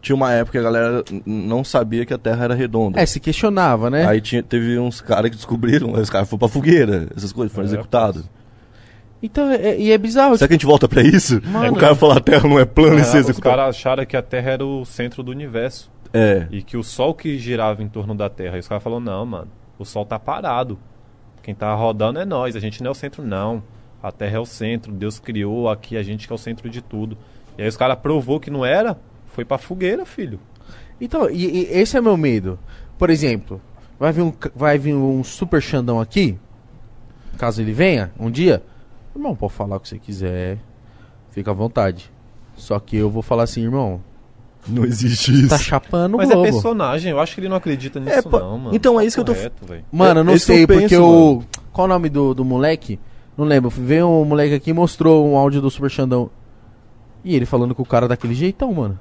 Tinha uma época que a galera não sabia que a Terra era redonda. É, se questionava, né? Aí tinha, teve uns caras que descobriram, aí os caras foram pra fogueira, essas coisas, foram É, executados. Então, é- é- e é bizarro. Será que a gente volta pra isso? Mano. o cara falar a Terra não é plana e ser Ah, os caras acharam que a Terra era o centro do universo. É. E que o Sol que girava em torno da Terra. E os caras falaram, não, mano, o Sol tá parado. Quem tá rodando é nós, a gente não é o centro, não. A Terra é o centro, Deus criou aqui, a gente que é o centro de tudo. E aí os caras provou que não era, foi pra fogueira, filho. Então, e, e esse é meu medo. Por exemplo, vai vir um, vai vir um super Xandão aqui, caso ele venha um dia. Irmão, pode falar o que você quiser, fica à vontade. Só que eu vou falar assim, irmão, Não existe isso. tá chapando o Mas Globo. é personagem, eu acho que ele não acredita nisso, pô, não, mano. então é isso que eu tô- Correto, velho. Mano, eu não Esse sei, eu penso, porque mano. o. Qual o nome do, do moleque? Não lembro. Veio um moleque aqui e mostrou um áudio do Super Xandão. E ele falando com o cara daquele jeitão, mano.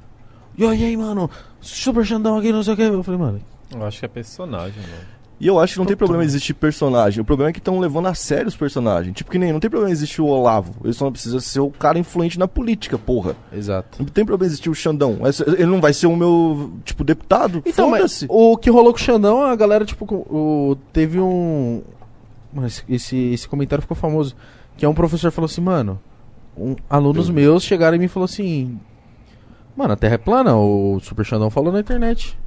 E aí, mano, Super Xandão aqui, não sei o que. Eu falei, mano, Eu acho que é personagem, mano. E eu acho que não tem problema existir personagem. O problema é que estão levando a sério os personagens. Tipo que nem, não tem problema existir o Olavo. Ele só não precisa ser o cara influente na política, porra. exato. Não tem problema existir o Xandão. Esse- Ele não vai ser o meu, tipo, deputado? Então, mas o que rolou com o Xandão, a galera, tipo, o, teve um. Esse, esse comentário ficou famoso. Que é um professor falou assim, mano. um- alunos meus chegaram e me falou assim. Mano, a Terra é plana, o Super Xandão falou na internet.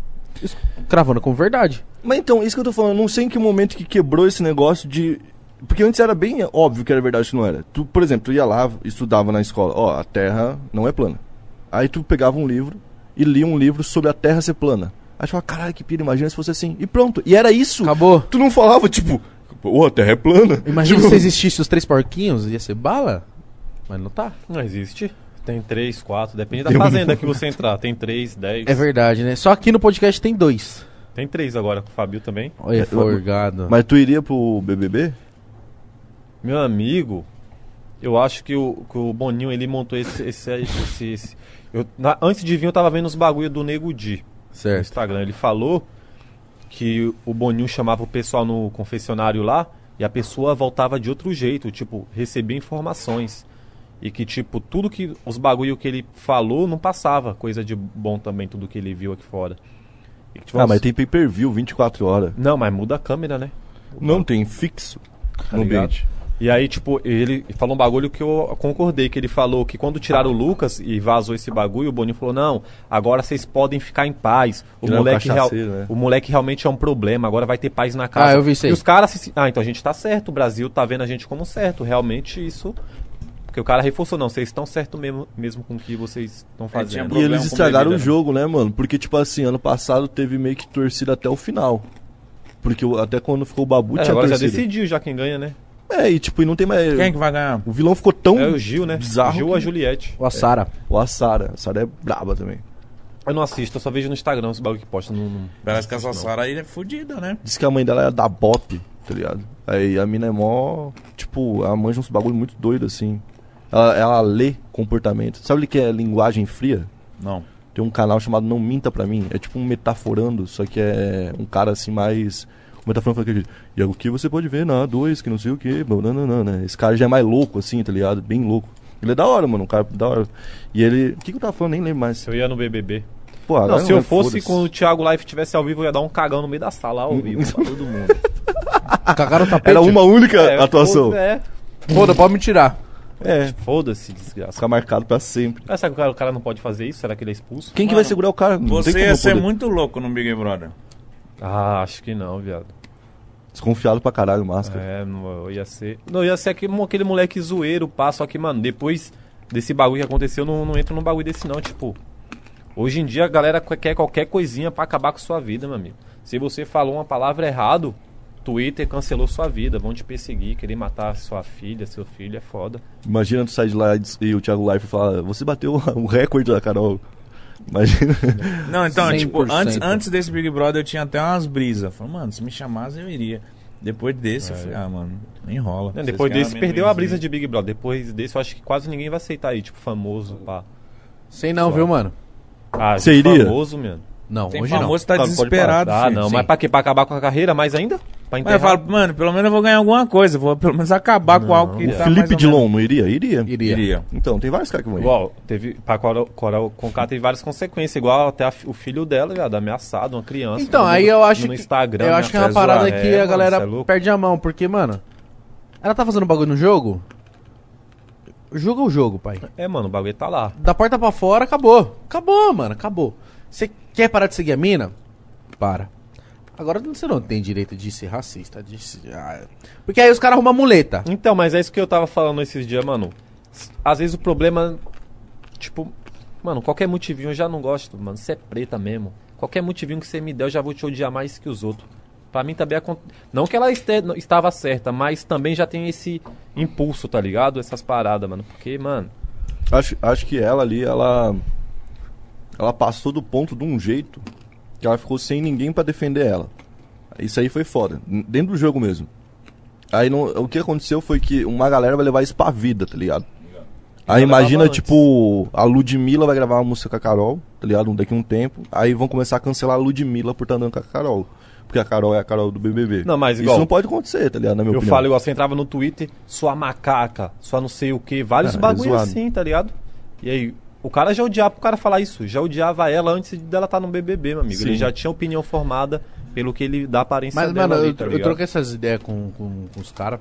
Isso, Cravando como verdade. Mas então, isso que eu tô falando, eu não sei em que momento que quebrou esse negócio de. Porque antes era bem óbvio que era verdade que não era. Tu, por exemplo, tu ia lá, estudava na escola, ó, a Terra não é plana. Aí tu pegava um livro e lia um livro sobre a Terra ser plana. Aí tu falava, caralho, que pira, imagina se fosse assim. E pronto. E era isso. Acabou. Tu não falava, tipo, ô, a Terra é plana. Imagina Tipo, se existisse os três porquinhos, ia ser bala? Mas não tá. Não existe. Tem três, quatro, depende da Tem um- fazenda que você entrar. Tem três, dez. É verdade, né? Só aqui no podcast tem dois. Tem três agora com o Fabio também. Olha, forgado. Mas tu iria pro BBB? Meu amigo, eu acho que o, que o Boninho ele montou esse. esse, esse, esse- eu, na- antes de vir, eu tava vendo os bagulho do Nego Di no Certo. Instagram. Ele falou que o Boninho chamava o pessoal no confessionário lá e a pessoa voltava de outro jeito, tipo, recebia informações. E que, tipo, tudo que. Os bagulho que ele falou não passava coisa de bom também, tudo que ele viu aqui fora. E que, tipo, Ah, mas tem pay per view 24 horas. Não, mas muda a câmera, né? Não tem fixo Tá no ligado? ambiente. E aí, tipo, ele falou um bagulho que eu concordei, que ele falou que quando tiraram o Lucas e vazou esse bagulho, o Boninho falou, não, agora vocês podem ficar em paz. O moleque, real- cachaceiro, né? o moleque realmente é um problema, agora vai ter paz na casa. Ah, eu vi isso aí. E os caras, se- ah, então a gente tá certo, o Brasil tá vendo a gente como certo, realmente isso... Porque o cara reforçou, não, vocês estão certo mesmo, mesmo com o que vocês estão fazendo. E problema eles estragaram bebida, o jogo, né, mano? Porque, tipo assim, ano passado teve meio que torcida até o final. Porque até quando ficou o Babu É, tinha agora já torcida. decidiu já quem ganha, né? É, e tipo, e não tem mais. Quem que vai ganhar? O vilão ficou tão É o Gil, né? bizarro. Gil ou a Juliette. Ou a Sara. Ou a Sara. A Sara é braba também. Eu não assisto, eu só vejo no Instagram esse bagulho que posta no... no- Parece que essa. Sara aí é fodida, né? Diz que a mãe dela é da Bop, tá ligado? Aí a mina é mó. Tipo, ela manja uns bagulho muito doido assim. Ela, ela lê comportamento. Sabe o que é linguagem fria? Não. Tem um canal chamado Não Minta Pra Mim. É tipo um metaforando, só que é um cara assim mais. O metaforando fala aquele. E é o que você pode ver na A2, que não sei o que. né? Esse cara já é mais louco, assim, tá ligado? Bem louco. Ele é da hora, mano. Um cara da hora. E ele. O que, que eu tava falando? Nem lembro mais. Eu ia no BBB. Pô, Não, se eu fosse quando o Thiago Life tivesse ao vivo, eu ia dar um cagão no meio da sala, ao vivo, pra todo mundo. Cagaram o tapete. Era uma única É, atuação. foda- É, Foda, pode me tirar. É, foda-se, desgraça. ficar marcado pra sempre. Ah, será que o cara, o cara não pode fazer isso? Será que ele é expulso? Quem que Mano, vai segurar o cara? Não Você ia ser poder. muito louco no Big Brother. Ah, acho que não, viado. Desconfiado pra caralho, máscara. É, não, eu ia ser. Não, eu ia ser aquele, aquele moleque zoeiro, pá, só que, mano, depois desse bagulho que aconteceu, eu não, não entro num bagulho desse, não. Tipo, hoje em dia a galera quer qualquer coisinha pra acabar com sua vida, meu amigo. Se você falou uma palavra errado, Twitter cancelou sua vida, vão te perseguir, querer matar sua filha, seu filho, é foda. Imagina tu sair de lá e o Thiago Life falar, você bateu o recorde da Carol. Imagina. Não, então, 100%. tipo, antes, antes desse Big Brother eu tinha até umas brisas. Falei, mano, se me chamasse eu iria. Depois desse, eu falei, ah, mano, nem rola. Não, depois desse, perdeu a brisa de Big Brother. Depois desse, eu acho que quase ninguém vai aceitar aí, tipo, famoso, pá. Sei não, viu, mano? Ah, Você iria? famoso, mano. Não, Tem hoje famoso que tá desesperado. Ah, não, Sim. mas pra quê? Pra acabar com a carreira mais ainda? Pra Mas eu falo, mano, pelo menos eu vou ganhar alguma coisa. Vou pelo menos acabar com algo que O tá Felipe Dilon não iria? Iria. não. Iria. Iria. Então, tem vários caras que vão ir. Igual, teve. Pra Coral, Coral Conká teve várias consequências, igual até a o filho dela, viado, ameaçado, uma criança. Então, aí eu acho no que. Instagram. eu acho que é uma parada que a galera é perde a mão, porque, mano. Ela tá fazendo bagulho no jogo? O jogo é o jogo, pai. É, mano, o bagulho tá lá. Da porta pra fora, acabou. Acabou, mano, acabou. Você quer parar de seguir a mina? Para. Agora você não tem direito de ser racista. De... se- ah, Porque aí os caras arrumam muleta. Então, mas é isso que eu tava falando esses dias, mano. Às vezes o problema. Tipo. Mano, qualquer motivinho eu já não gosto, mano. Você é preta mesmo. Qualquer motivinho que você me der, eu já vou te odiar mais que os outros. Pra mim também acon- Não que ela este- estava certa, mas também já tem esse impulso, tá ligado? Essas paradas, mano. Porque, mano. Acho, acho que ela ali, ela. Ela passou do ponto de um jeito que ela ficou sem ninguém pra defender ela. Isso aí foi foda. Dentro do jogo mesmo. Aí não- o que aconteceu foi que uma galera vai levar isso pra vida, tá ligado? Aí imagina, tipo, a Ludmilla vai gravar uma música com a Carol, tá ligado? Daqui a um tempo. Aí vão começar a cancelar a Ludmilla por estar andando com a Carol. Porque a Carol é a Carol do BBB. Não, mas Isso igual- não pode acontecer, tá ligado? Na minha eu opinião. falo igual, você entrava no Twitter, sua macaca, sua não sei o que, vários Ah, é bagulho zoado. assim, tá ligado? E aí, o cara já odiava pro cara falar isso, já odiava ela antes dela estar no BBB, meu amigo. Sim. Ele já tinha opinião formada pelo que ele dá aparência Mas, dela mano, ali, eu, tá eu ligado? troquei essas ideias com, com, com os caras.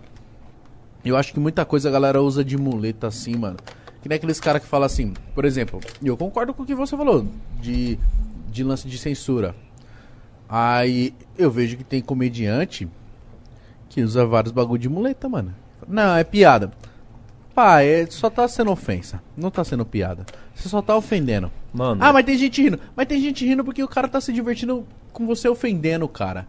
Eu acho que muita coisa a galera usa de muleta assim, mano. Que nem aqueles caras que falam assim, por exemplo, eu concordo com o que você falou, de, de lance de censura. Aí eu vejo que tem comediante que usa vários bagulho de muleta, mano. Não, é piada. Pá, é, só tá sendo ofensa. Não tá sendo piada. Você só tá ofendendo. Mano, Ah, mas tem gente rindo. Mas tem gente rindo porque o cara tá se divertindo com você ofendendo o cara.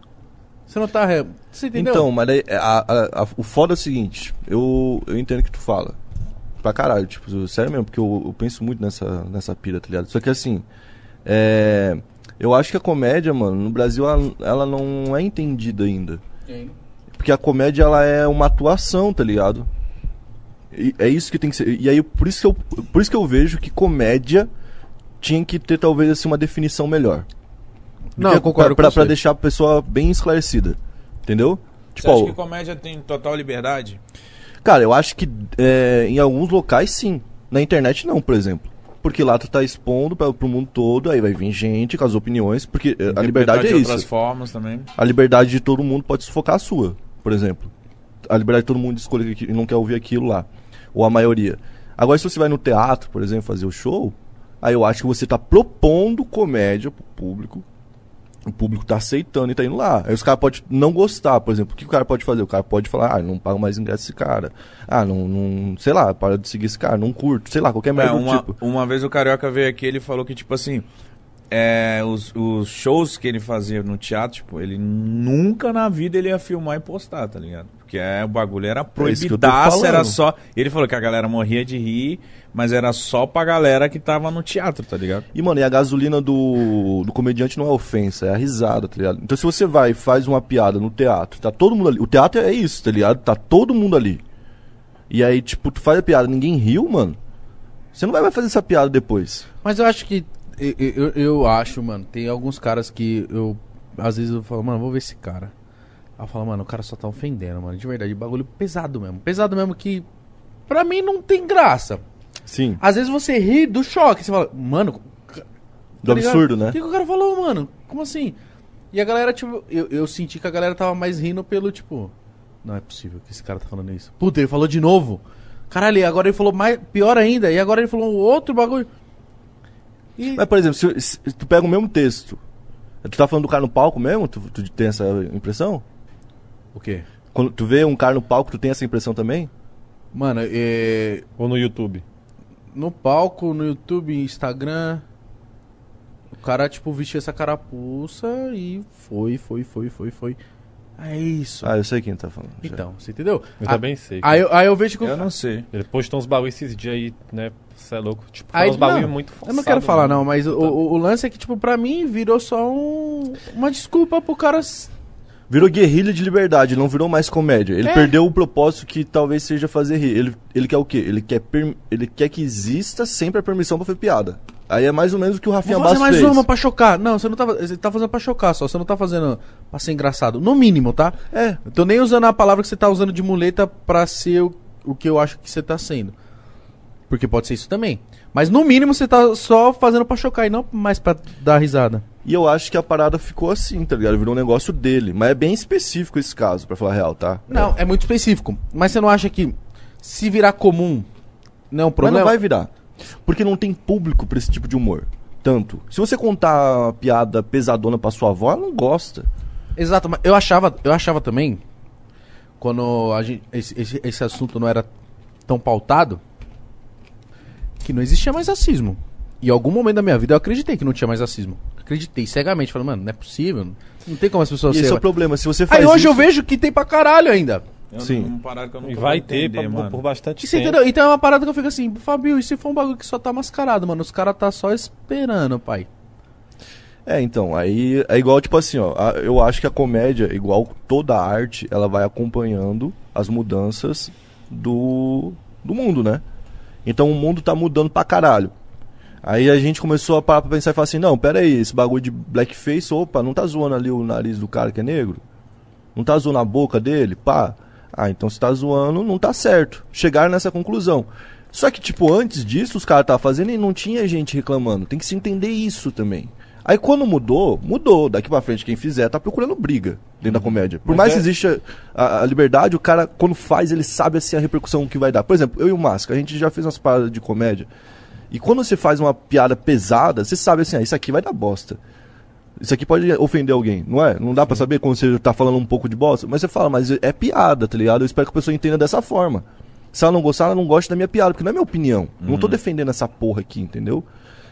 Você não tá. re- Você entendeu? Então, mas aí, a- a- a- o foda é o seguinte, eu, eu entendo o que tu fala. Pra caralho, tipo, sério mesmo, porque eu, eu penso muito nessa, nessa pira, tá ligado? Só que assim, é, eu acho que a comédia, mano, no Brasil ela, ela não é entendida ainda. Porque a comédia ela é uma atuação, tá ligado? E é isso que tem que ser. E aí por isso que eu, por isso que eu vejo que comédia tinha que ter talvez assim uma definição melhor. Não, eu concordo pra, com pra deixar a pessoa bem esclarecida. Entendeu? Você acha ó, que comédia tem total liberdade? Cara, eu acho que é, em alguns locais sim. Na internet não, por exemplo. Porque lá tu tá expondo pra, pro mundo todo, aí vai vir gente com as opiniões, porque é, a liberdade de é outras isso. formas também. A liberdade de todo mundo pode sufocar a sua, por exemplo. A liberdade de todo mundo de escolher aqui- e não quer ouvir aquilo lá. Ou a maioria. Agora, se você vai no teatro, por exemplo, fazer o show, aí eu acho que você tá propondo comédia pro público. O público tá aceitando e tá indo lá. Aí os caras podem não gostar, por exemplo. O que o cara pode fazer? O cara pode falar, ah, não pago mais ingresso desse cara. Ah, não, não sei lá, para de seguir esse cara, não curto, sei lá, qualquer É, merda do uma, tipo. uma vez o Carioca veio aqui ele falou que, tipo assim, é, os, os shows que ele fazia no teatro, tipo, ele nunca na vida ele ia filmar e postar, tá ligado? Porque é, o bagulho era É proibidaço, falando. era só... Ele falou que a galera morria de rir, mas era só pra galera que tava no teatro, tá ligado? E, mano, e a gasolina do, do comediante não é ofensa, é a risada, tá ligado? Então se você vai e faz uma piada no teatro, tá todo mundo ali. O teatro é isso, tá ligado? Tá todo mundo ali. E aí, tipo, tu faz a piada, ninguém riu, mano. Você não vai mais fazer essa piada depois. Mas eu acho que. Eu, eu, eu acho, mano, tem alguns caras que eu. Às vezes eu falo, mano, vou ver esse cara. Aí eu falo, mano, o cara só tá ofendendo, mano. De verdade, bagulho pesado mesmo. Pesado mesmo que. Pra mim não tem graça. Sim. Às vezes você ri do choque. Você fala, mano. Do tá absurdo, O né? que, que o cara falou, mano? Como assim? E a galera, tipo, eu, eu senti que a galera tava mais rindo pelo, tipo. Não é possível que esse cara tá falando isso. Puta, ele falou de novo. Caralho, agora ele falou mais pior ainda. E agora ele falou outro bagulho. E... Mas, por exemplo, se, se tu pega o mesmo texto, tu tá falando do cara no palco mesmo? Tu, tu tem essa impressão? O quê? Quando tu vê um cara no palco, tu tem essa impressão também? Mano, é, Ou no YouTube. no palco, no YouTube, Instagram, o cara, tipo, vestiu essa carapuça e foi, foi, foi, foi, foi. É isso. Ah, eu sei quem tá falando. já. então, você entendeu? Eu Ah, também sei. Aí, eu- aí eu vejo que o Eu não sei. Ele postou uns bagulho esses dias aí, né? Você é louco. Tipo, Aí, uns bagulho não, muito Eu forçado. não quero falar, mano. não, mas o, o- o lance é que, tipo, pra mim virou só um, uma desculpa pro cara. s- Virou guerrilha de liberdade, não virou mais comédia. Ele É. perdeu o propósito que talvez seja fazer rir. Ele, ele quer o quê? Ele quer, per- ele quer que exista sempre a permissão pra fazer piada. Aí é mais ou menos o que o Rafinha Vou fazer Bastos mais fez. uma pra chocar. Não, você não tá, você tá fazendo pra chocar só. Você não tá fazendo pra ser engraçado. No mínimo, tá? É, Eu tô nem usando a palavra que você tá usando de muleta pra ser o, o que eu acho que você tá sendo. Porque pode ser isso também. Mas no mínimo você tá só fazendo pra chocar e não mais pra dar risada. e eu acho que a parada ficou assim, tá ligado? Virou um negócio dele. Mas é bem específico esse caso, pra falar a real, tá? Não, é muito específico. Mas você não acha que se virar comum não é um Mas problema? não vai virar. Porque não tem público pra esse tipo de humor. Tanto. Se você contar uma piada pesadona pra sua avó, ela não gosta. Exato, mas eu achava, eu achava também, quando a gente, esse, esse, esse assunto não era tão pautado, que não existia mais racismo. Em algum momento da minha vida eu acreditei que não tinha mais racismo. Acreditei cegamente, falei, mano, não é possível. Não tem como as pessoas E esse é o problema. Se você faz Aí hoje isso, eu vejo que tem pra caralho ainda. Sim. Não, parada que eu nunca E vai ter entender, pra- mano. por bastante você tempo. entendeu? Então é uma parada que eu fico assim, Fabio, e se for um bagulho que só tá mascarado, mano? Os caras tá só esperando, pai. É, então, aí é igual, tipo assim, ó, a- eu acho que a comédia, igual toda arte, ela vai acompanhando as mudanças do, do mundo, né? Então o mundo tá mudando pra caralho. Aí a gente começou a parar pra pensar e falar assim, não, pera aí, esse bagulho de blackface, opa, não tá zoando ali o nariz do cara que é negro? Não tá zoando a boca dele? Pá. Ah, então se tá zoando, não tá certo. Chegaram nessa conclusão. Só que, tipo, antes disso, os caras estavam fazendo e não tinha gente reclamando. Tem que se entender isso também. Aí quando mudou, mudou. Daqui pra frente, quem fizer tá procurando briga dentro da comédia. Por Mas mais é- que exista a, a liberdade, o cara, quando faz, ele sabe assim a repercussão que vai dar. Por exemplo, eu e o Masca, a gente já fez umas paradas de comédia. E quando você faz uma piada pesada, você sabe assim, ah, isso aqui vai dar bosta. Isso aqui pode ofender alguém, não é? Não dá pra saber quando você tá falando um pouco de bosta. Mas você fala, mas é piada, tá ligado? Eu espero que a pessoa entenda dessa forma. Se ela não gostar, ela não gosta da minha piada, porque não é minha opinião. Não tô defendendo essa porra aqui, entendeu?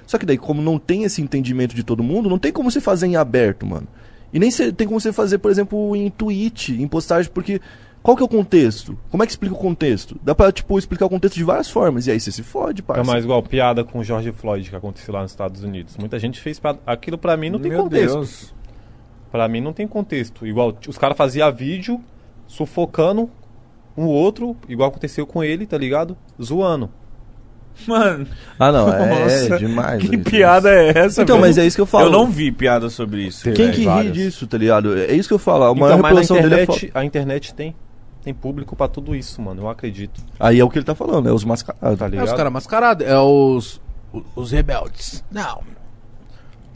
Só que daí, como não tem esse entendimento de todo mundo, não tem como você fazer em aberto, mano. E nem tem como você fazer, por exemplo, em tweet, em postagem, porque qual que é o contexto? Como é que explica o contexto? Dá pra, tipo, explicar o contexto de várias formas. E aí você se fode, É parça. mais igual piada com o George Floyd que aconteceu lá nos Estados Unidos. Muita gente fez piada. Aquilo pra mim não tem Meu contexto. Deus. Pra mim não tem contexto. Igual os caras faziam vídeo sufocando um outro, igual aconteceu com ele, tá ligado? Zoando. Mano, Ah, não, é, Nossa, demais. que é piada é essa, Então, velho? mas é isso que eu falo. Eu não vi piada sobre isso. Quem É, que ri disso, tá ligado? É isso que eu falo. A maior Então, mas na é internet, foda. a internet tem. Tem público pra tudo isso, mano. Eu acredito. Aí é o que ele tá falando, é os mascarados. Tá É ligado? os caras mascarados, é os, os, os rebeldes. Não.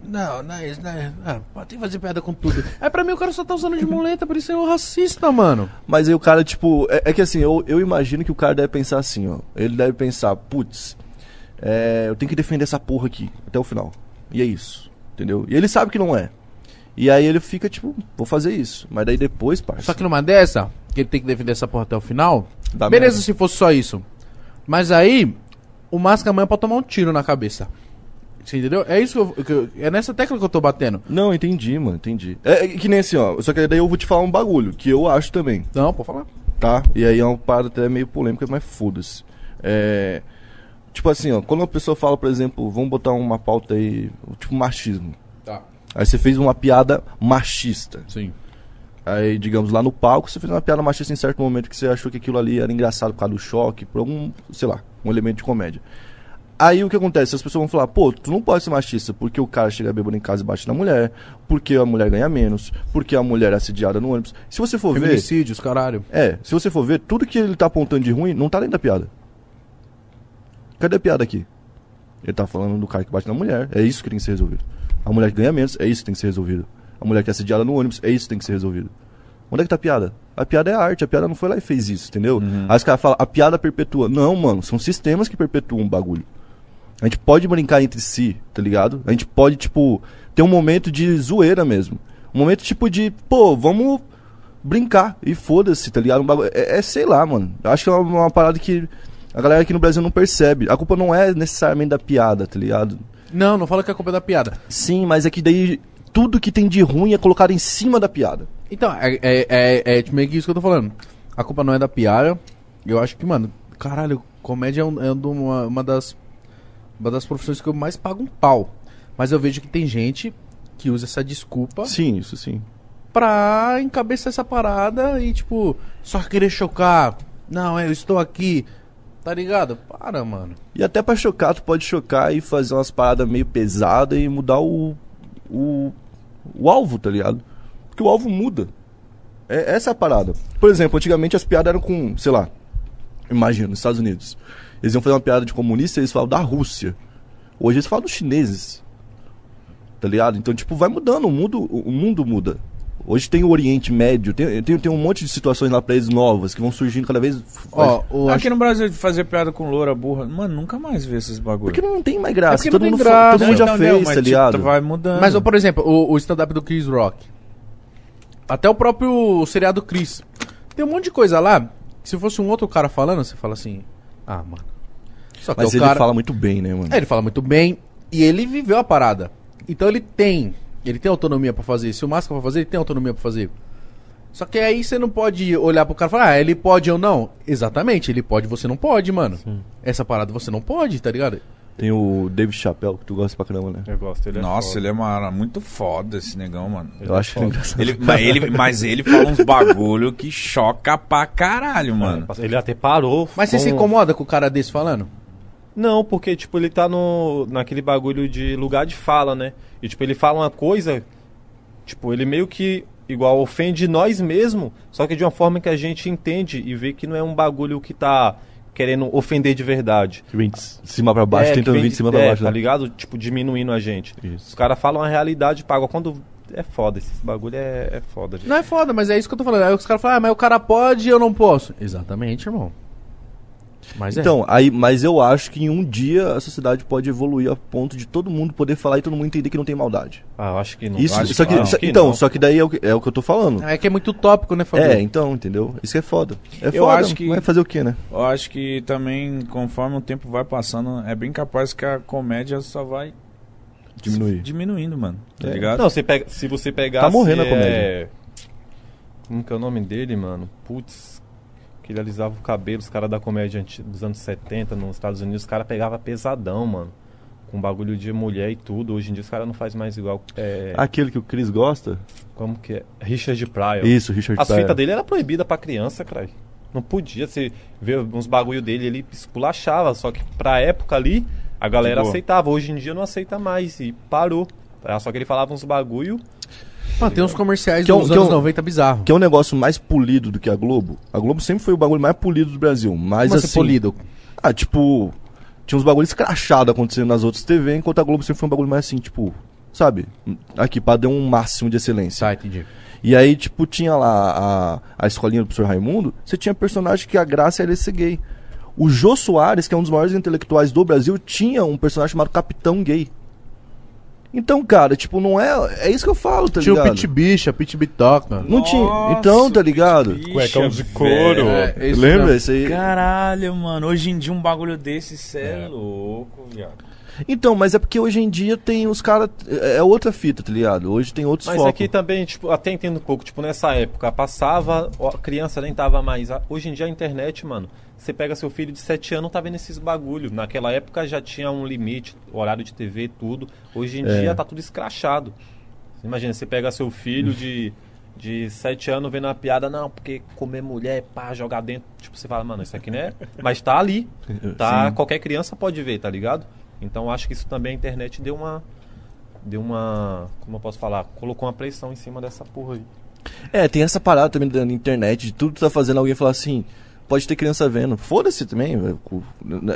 Não, não é isso, não é. Ah, pode fazer piada com tudo. É pra mim o cara só tá usando de muleta, por isso é um racista, mano. Mas aí o cara, tipo, é, é que assim, eu, eu imagino que o cara deve pensar assim, ó. Ele deve pensar, putz, é, eu tenho que defender essa porra aqui até o final. E é isso, entendeu? E ele sabe que não é. E aí ele fica, tipo, vou fazer isso. Mas daí depois, parça. Só que numa dessa, que ele tem que defender essa porra até o final. Dá beleza merda. se fosse só isso. Mas aí, o Máscara amanhã pode tomar um tiro na cabeça. Você entendeu? É isso que eu, que eu- É nessa tecla que eu tô batendo. Não, entendi, mano, entendi. É, é que nem assim, ó. Só que daí eu vou te falar um bagulho, que eu acho também. Não, pode falar. tá? E aí é uma parada até meio polêmica, mas foda-se. É, tipo assim, ó, quando uma pessoa fala, por exemplo, vamos botar uma pauta aí, tipo machismo. Aí você fez uma piada machista. Sim. Aí, digamos, lá no palco, você fez uma piada machista em certo momento que você achou que aquilo ali era engraçado por causa do choque, por algum, sei lá, um elemento de comédia. Aí o que acontece? As pessoas vão falar, pô, tu não pode ser machista porque o cara chega bêbado em casa e bate na mulher, porque a mulher ganha menos, porque a mulher é assediada no ônibus. Se você for ver. Feminicídios, caralho. É, se você for ver, tudo que ele tá apontando de ruim não tá dentro da piada. Cadê a piada aqui? Ele tá falando do cara que bate na mulher, é isso que tem que ser resolvido. A mulher que ganha menos, é isso que tem que ser resolvido. A mulher que é assediada no ônibus, é isso que tem que ser resolvido. Onde é que tá a piada? A piada é arte, a piada não foi lá e fez isso, entendeu? Aí os caras falam, a piada perpetua. Não, mano, são sistemas que perpetuam o bagulho. A gente pode brincar entre si, tá ligado? A gente pode, tipo, ter um momento de zoeira mesmo. Um momento, tipo, de, pô, vamos brincar e foda-se, tá ligado? Um bagulho- é, é, sei lá, mano. Acho que é uma, uma parada que a galera aqui no Brasil não percebe. A culpa não é necessariamente da piada, tá ligado? Não, não fala que a culpa é da piada. Sim, mas é que daí tudo que tem de ruim é colocado em cima da piada. Então, é, é, é, é meio que isso que eu tô falando. A culpa não é da piada. Eu acho que, mano, caralho, comédia é, um- é uma, uma das. Uma das profissões que eu mais pago um pau. Mas eu vejo que tem gente que usa essa desculpa Sim, isso sim. pra encabeçar essa parada e, tipo, só querer chocar. Não, eu estou aqui. Tá ligado? Para, mano. E até pra chocar, tu pode chocar e fazer umas paradas meio pesadas e mudar o, o, o alvo, tá ligado? Porque o alvo muda. É, essa é a parada. Por exemplo, antigamente as piadas eram com, sei lá, imagina, nos Estados Unidos. Eles iam fazer uma piada de comunista eles falavam da Rússia. Hoje eles falam dos chineses. Tá ligado? Então, tipo, vai mudando, o mundo, o mundo muda. Hoje tem o Oriente Médio, tem, tem, tem um monte de situações lá pra eles novas que vão surgindo cada vez. Ó, o, Aqui no Brasil, fazer piada com loura burra, mano, nunca mais vê esses bagulho. Porque não tem mais graça. É porque todo não mundo, graça. todo mundo já Então, fez, não, tá tipo, ligado? vai mudando. Mas, ó, por exemplo, o, o stand-up do Chris Rock. Até o próprio seriado Chris. Tem um monte de coisa lá. que Se fosse um outro cara falando, você fala assim. Ah, mano. Só que Mas o ele cara. fala muito bem, né, mano? É, ele fala muito bem. E ele viveu a parada. Então ele tem. Ele tem autonomia pra fazer. Se o Máscara for fazer, ele tem autonomia pra fazer. Só que aí você não pode olhar pro cara e falar, ah, ele pode ou não. Exatamente, ele pode, você não pode, mano. Essa parada você não pode, tá ligado? Tem o David Chappelle, que tu gosta pra caramba, né? Eu gosto, ele é Nossa, foda. ele é mara, muito foda esse negão, mano. Eu acho ele engraçado. Ele, mas, ele, mas ele fala uns bagulho que choca pra caralho, mano. Ele até parou. Mas você com- se incomoda com o cara desse falando? Não, porque, tipo, ele tá no, naquele bagulho de lugar de fala, né? E, tipo, ele fala uma coisa, tipo, ele meio que, igual, ofende nós mesmo, só que de uma forma que a gente entende e vê que não é um bagulho que tá... querendo ofender de verdade. Que vem de cima pra baixo, É, que tentando vir de cima é, pra baixo. Tá né? ligado? Tipo, diminuindo a gente. Isso. Os caras falam a realidade, pagam. Quando. É foda, esse bagulho é, é foda, gente. Não é foda, mas é isso que eu tô falando. Aí os caras falam, ah, mas o cara pode e eu não posso. Exatamente, irmão. Mas é. Então, aí, mas eu acho que em um dia a sociedade pode evoluir a ponto de todo mundo poder falar e todo mundo entender que não tem maldade. Ah, eu acho que não. Isso, acho só que, acho só- que então, não. só que daí é o que, é o que eu tô falando. É que é muito utópico, né, Fabio? É, então, entendeu? Isso que é foda. É Eu foda, acho que- vai fazer o quê, né? Eu acho que também, conforme o tempo vai passando, é bem capaz que a comédia só vai Diminuir. diminuindo, mano. Tá É. ligado? Não, você pega, se você pegar. Tá morrendo a é... comédia. Como que é o nome dele, mano? Putz. Que ele alisava o cabelo, os caras da comédia dos anos 70 nos Estados Unidos, os caras pegavam pesadão, mano. Com bagulho de mulher e tudo. Hoje em dia os caras não fazem mais igual. É, Aquele que o Chris gosta? Como que é? Richard Pryor. Isso, Richard As Pryor. fitas dele era proibida pra criança, cara. Não podia. Você ver uns bagulho dele, ele esculachava. Só que pra época ali, a galera aceitava. Hoje em dia não aceita mais. E parou. Só que ele falava uns bagulho. Mano, tem uns comerciais Que é um- dos é anos um- 90 bizarro. Que é um negócio mais polido do que a Globo. A Globo sempre foi o bagulho mais polido do Brasil. Mas Como assim. assim, polido? Ah, tipo. Tinha uns bagulhos escrachados acontecendo nas outras TV, enquanto a Globo sempre foi um bagulho mais assim, tipo. Sabe? Aqui, pra dar um máximo de excelência. Tá, entendi. E aí, tipo, tinha lá a, a escolinha do professor Raimundo, você tinha personagem que a graça era ele ser gay. O Jô Soares, que é um dos maiores intelectuais do Brasil, tinha um personagem chamado Capitão Gay. Então, cara, tipo, não é. É isso que eu falo, tá Tinha o ligado? Pit Bicha, Pit Bitoca. Não tinha. Nossa, Então, tá ligado? bicha, Cuecão de velho. couro. É, esse Lembra esse aí? Caralho, mano. Hoje em dia um bagulho desse, cê é, louco, viado. Então, mas é porque hoje em dia tem os caras. É é outra fita, tá ligado? Hoje tem outros Mas focos. aqui também, tipo, até entendo um pouco. Tipo, nessa época, passava, a criança nem tava mais. Hoje em dia a internet, mano. Você pega seu filho de 7 anos, tá vendo esses bagulho. Naquela época já tinha um limite, horário de TV, tudo. Hoje em É. dia tá tudo escrachado. Imagina, você pega seu filho de, de 7 anos vendo uma piada, não, porque comer mulher, pá, jogar dentro. Tipo, você fala, mano, isso aqui não é. Mas tá ali. Tá, Sim. qualquer criança pode ver, tá ligado? Então acho que isso também a internet deu uma. Deu uma. Como eu posso falar? Colocou uma pressão em cima dessa porra aí. É, tem essa parada também da internet, de tudo que tá fazendo alguém falar assim, pode ter criança vendo. Foda-se também.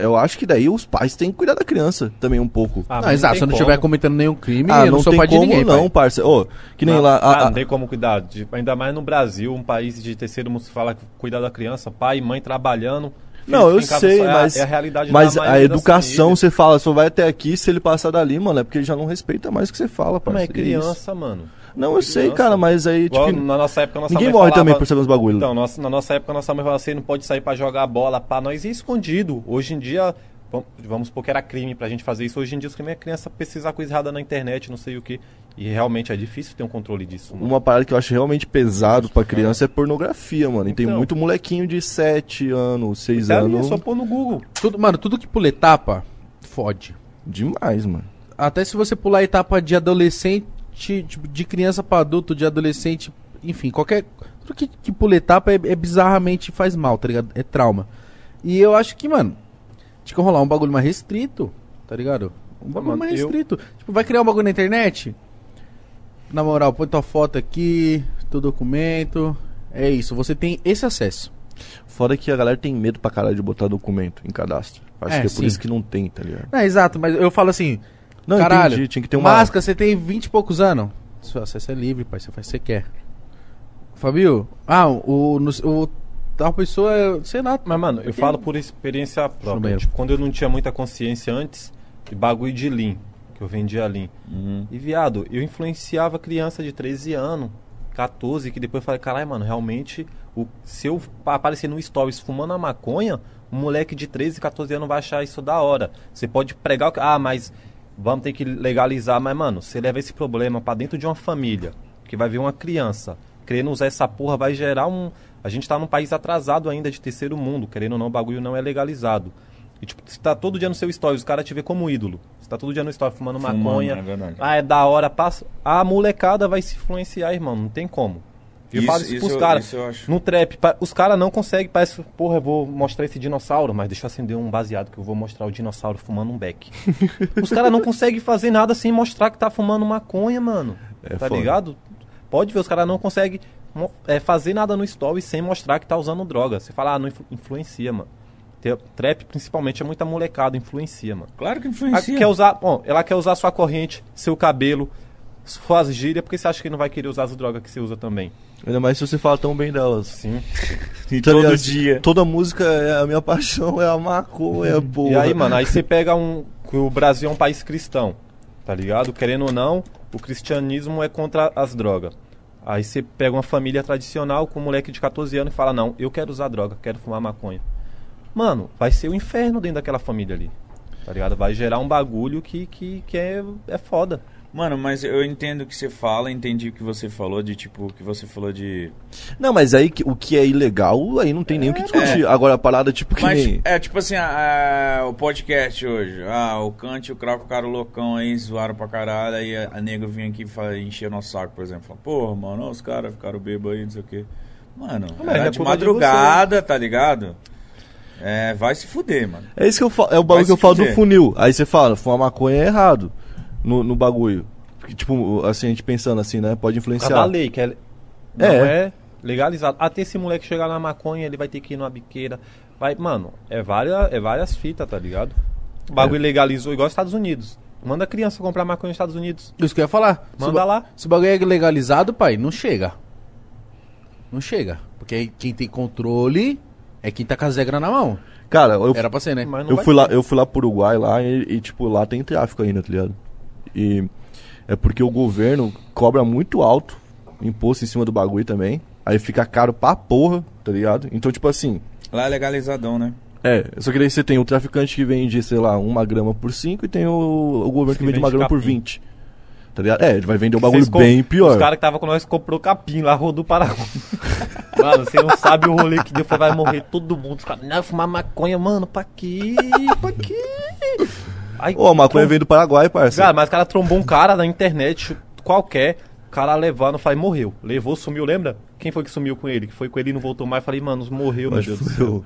Eu acho que daí os pais têm que cuidar da criança também um pouco. Ah, Não, mas exato, se eu não como. estiver cometendo nenhum crime, Ah, eu não, não sou tem pai de como ninguém, não, pai. parça. Ô, que nem Não, lá... ah, a- não tem como cuidar. De- ainda mais no Brasil, um país de terceiro mundo, se fala que cuidar da criança, pai e mãe trabalhando. Não, eu sei, só, é a- mas, É a realidade mas da a educação, você fala, só vai até aqui, se ele passar dali, mano, é porque ele já não respeita mais o que você fala, Mas parça. é criança, mano. Não, eu sei, cara, mas aí, tipo, Igual na nossa época, nossa ninguém mãe morre falava- também por saber uns bagulho. Então, nossa- na nossa época, nossa mãe falava assim, não pode sair pra jogar bola, pá, nós ia escondido. Hoje em dia, vam- vamos supor que era crime pra gente fazer isso. Hoje em dia, os crimes é criança pesquisar coisa errada na internet, não sei o que. E realmente é difícil ter um controle disso. mano. Uma parada que eu acho realmente pesado pra criança é pornografia, mano. E tem Então. muito molequinho de 7 anos, 6 Até ali, é anos. só pôr no Google. Tudo, mano, tudo que pula etapa, fode. Demais, mano. Até se você pular a etapa de adolescente, tipo, de criança pra adulto, de adolescente, enfim, qualquer. Tudo que, que pula etapa é, é bizarramente faz mal, tá ligado? É trauma. E eu acho que, mano, tinha que rolar um bagulho mais restrito, tá ligado? Um bagulho mano, mais eu- restrito. Tipo, vai criar um bagulho na internet? Na moral, põe tua foto aqui, teu documento. É isso, você tem esse acesso. Fora que a galera tem medo pra caralho de botar documento em cadastro. Acho É, que é por sim. isso que não tem, tá ligado? É, exato, mas eu falo assim, Não, caralho, entendi, tinha que ter uma. Máscara, você tem 20 e poucos anos. Seu acesso é livre, pai. Você faz o que você quer. Fabio, ah, o, no- o tal pessoa, é, sei lá. Mas, mano, eu falo por experiência própria. Tipo, quando eu não tinha muita consciência antes, de bagulho de Lean, que eu vendia Lean. E, viado, eu influenciava criança de 13 anos, 14, que depois eu falei, caralho, mano, realmente, o, se eu pa- aparecer no Stories fumando a maconha, um moleque de 13, 14 anos vai achar isso da hora. Você pode pregar o que. Ah, mas vamos ter que legalizar. Mas, mano, você leva esse problema pra dentro de uma família, que vai ver uma criança querendo usar essa porra, vai gerar um. A gente tá num país atrasado ainda de terceiro mundo, querendo ou não, o bagulho não é legalizado. E, tipo, você tá todo dia no seu stories, os caras te vê como ídolo. Você tá todo dia no story fumando, Fumando, maconha. é ah, é da hora, passa. A molecada vai se influenciar, irmão, não tem como. Eu Isso- falo isso, isso pros caras. No trap, os caras não conseguem, parece, porra, eu vou mostrar esse dinossauro, mas deixa eu acender um baseado que eu vou mostrar o dinossauro fumando um beck. os caras não conseguem fazer nada sem mostrar que tá fumando maconha, mano. É tá foda. ligado? Pode ver, os caras não conseguem é, fazer nada no story sem mostrar que tá usando droga. Você fala, ah, não influ- influencia, mano. Trap, principalmente, é muita molecada, influencia, mano. Claro que Ela influencia. quer usar, bom, ela quer usar sua corrente, seu cabelo, suas gírias, porque você acha que não vai querer usar as drogas que você usa também? Ainda mais se você fala tão bem delas. Sim. E Tá todo ligado? dia. Toda música é a minha paixão, é a maconha, porra. E aí, mano, aí você pega um. o Brasil é um país cristão, tá ligado? Querendo ou não, o cristianismo é contra as drogas. Aí você pega uma família tradicional com um moleque de 14 anos e fala: Não, eu quero usar droga, quero fumar maconha. Mano, vai ser o inferno dentro daquela família ali. Tá ligado? Vai gerar um bagulho que, que, que é, é foda. Mano, mas eu entendo o que você fala, entendi o que você falou de tipo, o que você falou de. Não, mas aí o que é ilegal, aí não tem nem o que discutir. Agora a parada, tipo, que Mas nem... é tipo assim, a- a- o podcast hoje. Ah, o Kant e o Crau ficaram loucão aí, zoaram pra caralho. Aí a, a nega vinha aqui e encher nosso saco, por exemplo. Fala, Porra, mano, os caras ficaram bêbados aí, não sei o quê. Mano, era é de culpa de madrugada, tá ligado? É, vai se fuder, mano. É isso que eu falo, é o bagulho que eu se falo do fuder. funil. Aí você fala, fumar maconha é errado no, no bagulho. Tipo, assim, a gente pensando assim, né? Pode influenciar. da lei, que é, não É. é. legalizado. Até esse moleque chegar na maconha, ele vai ter que ir numa biqueira. Vai, mano, é várias, é várias fitas, tá ligado? O bagulho É. legalizou igual os Estados Unidos. Manda a criança comprar maconha nos Estados Unidos. Isso que eu ia falar. Se Manda ba- lá. Se o bagulho é legalizado, pai, não chega. Não chega. Porque quem tem controle é quem tá com as regras na mão. Cara, eu, Era pra ser, né? Eu fui, lá, eu fui lá pro Uruguai lá e, e, tipo, lá tem tráfico ainda, tá ligado? E é porque o governo cobra muito alto imposto em cima do bagulho também. Aí fica caro pra porra, tá ligado? Então, tipo assim, Lá é legalizadão, né? É, só que daí você tem o traficante que vende, sei lá, uma grama por 5 e tem o, o governo que Que vende uma grama por capim. 20. Tá ligado? É, ele vai vender um bagulho bem pior. Os caras que tava com nós comprou capim lá, rodou Paraguai. mano, você não sabe o rolê que deu, foi, vai morrer todo mundo. Os caras, não, fumar maconha, mano, pra quê? Pra quê? Aí, Ô, a maconha trom- vem do Paraguai, parça. Cara, mas o cara trombou um cara na internet qualquer, o cara levando, falei, morreu. Levou, sumiu, lembra? Quem foi que sumiu com ele? Que foi com ele e não voltou mais. Falei, mano, morreu, meu Mas Deus do céu.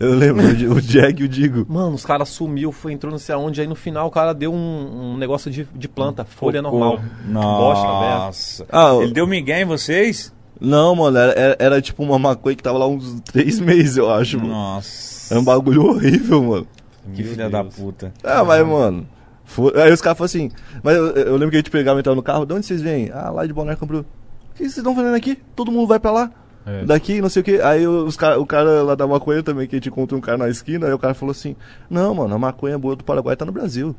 Eu lembro, o Jag e o Digo. Mano, os caras sumiu, foi, entrou não sei aonde, aí no final o cara deu um, um negócio de, de planta, folha Cocô. normal. Bosta. Nossa. Ah, o- Ele deu migué em vocês? Não, mano, era, era- era tipo uma maconha que tava lá uns três meses, eu acho, mano. Nossa. Era um bagulho horrível, mano. Que Meu filha da puta. Ah, mas, mano. fo- Aí os caras falaram assim. Mas eu, eu lembro que a gente pegava e entrava no carro. De onde vocês vêm? Ah, lá de Balneário Camboriú. O que vocês estão fazendo aqui? Todo mundo vai pra lá. É. Daqui, não sei o que. Aí os cara, o cara lá da maconha também, que a gente encontrou um cara na esquina. Aí o cara falou assim: Não, mano, a maconha boa do Paraguai tá no Brasil.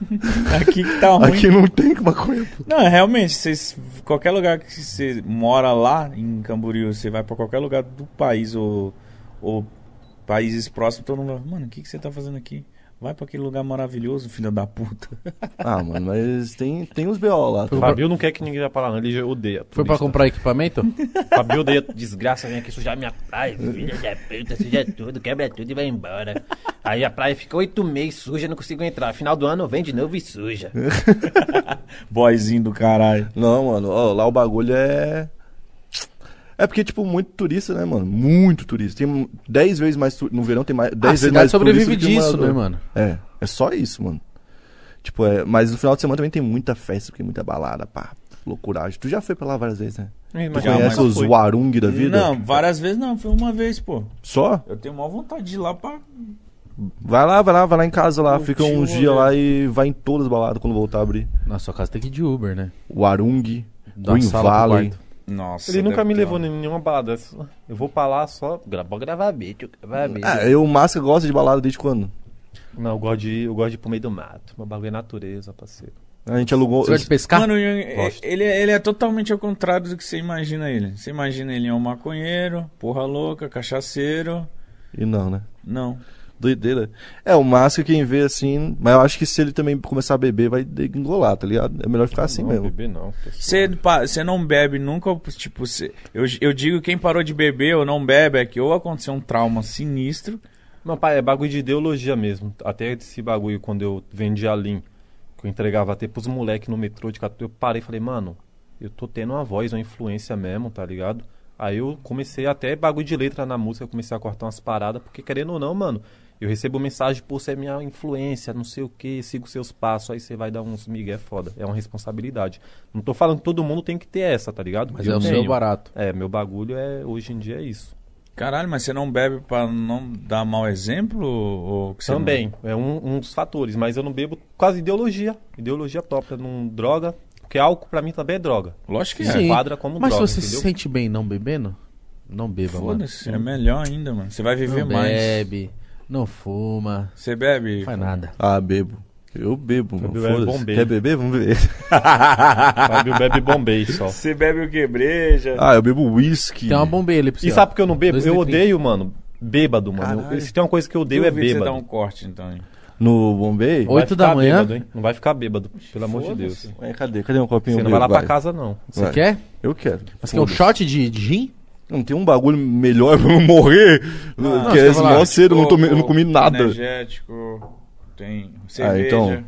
Aqui que tá ruim. Aqui não tem maconha. pô." Não, realmente, vocês, qualquer lugar que você mora lá em Camboriú, você vai pra qualquer lugar do país ou, ou países próximos, todo mundo fala, mano, o que, que você tá fazendo aqui? Vai pra aquele lugar maravilhoso, filho da puta. Ah, mano, mas tem, tem uns BO lá. tá? O Fabio não quer que ninguém vá pra lá, não. Ele odeia. Foi pra comprar equipamento? Fabio odeia desgraça, vem aqui sujar minha praia, filha da puta, suja tudo, quebra tudo e vai embora. Aí a praia fica oito meses suja, não consigo entrar. Final do ano vem de novo e suja. Boyzinho do caralho. Não, mano, ó, lá o bagulho é. É porque, tipo, muito turista, né, mano? Muito turista. Tem 10 vezes mais. No verão tem mais. 10 a vezes cidade mais sobrevive turista que disso, né, mano? É, é só isso, mano. Tipo, é. Mas no final de semana também tem muita festa, porque muita balada, pá. Loucuragem. Tu já foi pra lá várias vezes, né? Tu Já, conhece os. Warung da vida? Não, várias vezes não, foi uma vez, pô. Só? Eu tenho maior vontade de ir lá pra. Vai lá, vai lá, vai lá em casa lá. Curtir Fica uns dias lá e vai em todas as baladas quando voltar a abrir. Na sua casa tem que ir de Uber, né? Warung, Da Green Valley. Nossa. Ele nunca me levou uma- em nenhuma balada. Eu vou pra lá só. Vou gravar vídeo, gravar vídeo. Ah, eu, o Máscara gosta de balada desde quando? Não, eu gosto, de, ir- eu gosto de ir pro meio do mato. Meu bagulho é natureza, parceiro. A gente alugou. Você gosta de pescar? Mano, eu- ele, ele é totalmente ao contrário do que você imagina ele. Você imagina ele é um maconheiro, porra louca, cachaceiro. E não, né? Não. Doideira. É, o Máscara quem vê assim. Mas eu acho que se ele também começar a beber, vai engolar, tá ligado? É melhor ficar assim não, mesmo. bebê não. pessoal. Você não bebe nunca, tipo, você, eu, eu digo quem parou de beber ou não bebe é que ou aconteceu um trauma sinistro. Não, pai, é bagulho de ideologia mesmo. Até esse bagulho, quando eu vendia a Lean, que eu entregava até pros moleques no metrô de 14, eu parei e falei, mano, eu tô tendo uma voz, uma influência mesmo, tá ligado? Aí eu comecei até bagulho de letra na música, comecei a cortar umas paradas, porque querendo ou não, mano, eu recebo mensagem, pô, você é minha influência, não sei o que, sigo seus passos, aí você vai dar uns migué é foda. É uma responsabilidade. Não tô falando que todo mundo tem que ter essa, tá ligado? Mas Eu é o seu barato. É, meu bagulho é, hoje em dia é isso. Caralho, mas você não bebe pra não dar mau exemplo? Ou que você não- Também, é um, um dos fatores, mas eu não bebo de ideologia. Ideologia própria, não droga. Porque álcool pra mim também é droga. Lógico que é. Sim. quadra como Mas droga, se você se entendeu? sente bem não bebendo, não beba, mano. Foda-se, é melhor ainda, mano. Você vai viver Não mais. bebe, não fuma, Você bebe? não faz nada. Ah, bebo. Eu bebo, mano. Fábio Foda-se. bombeiro. Quer beber? Vamos beber. Fábio bebe bombei só. Você bebe o que? Breja? Ah, eu bebo whisky. Tem uma bombeia ali pra você. E ó. sabe por que eu não bebo? Dois Eu litrinhos. odeio, mano, bêbado, mano. Caralho. Eu- se tem uma coisa que eu odeio é Duvido você bêbado. dar um corte, então. hein? No Bombay? Oito Vai da ficar manhã? bêbado, hein? Não vai ficar bêbado, pelo amor de Deus. Ué, cadê? Cadê um copinho? Você não meu? vai lá pra casa, não. Você Vai. quer? Eu quero. Mas quer um Foda-se. shot de, de gin? Não tem um bagulho melhor pra eu morrer. não, que é eu falar. mó cedo, eu não, tomei- não comi nada. Energético, tem cerveja. então.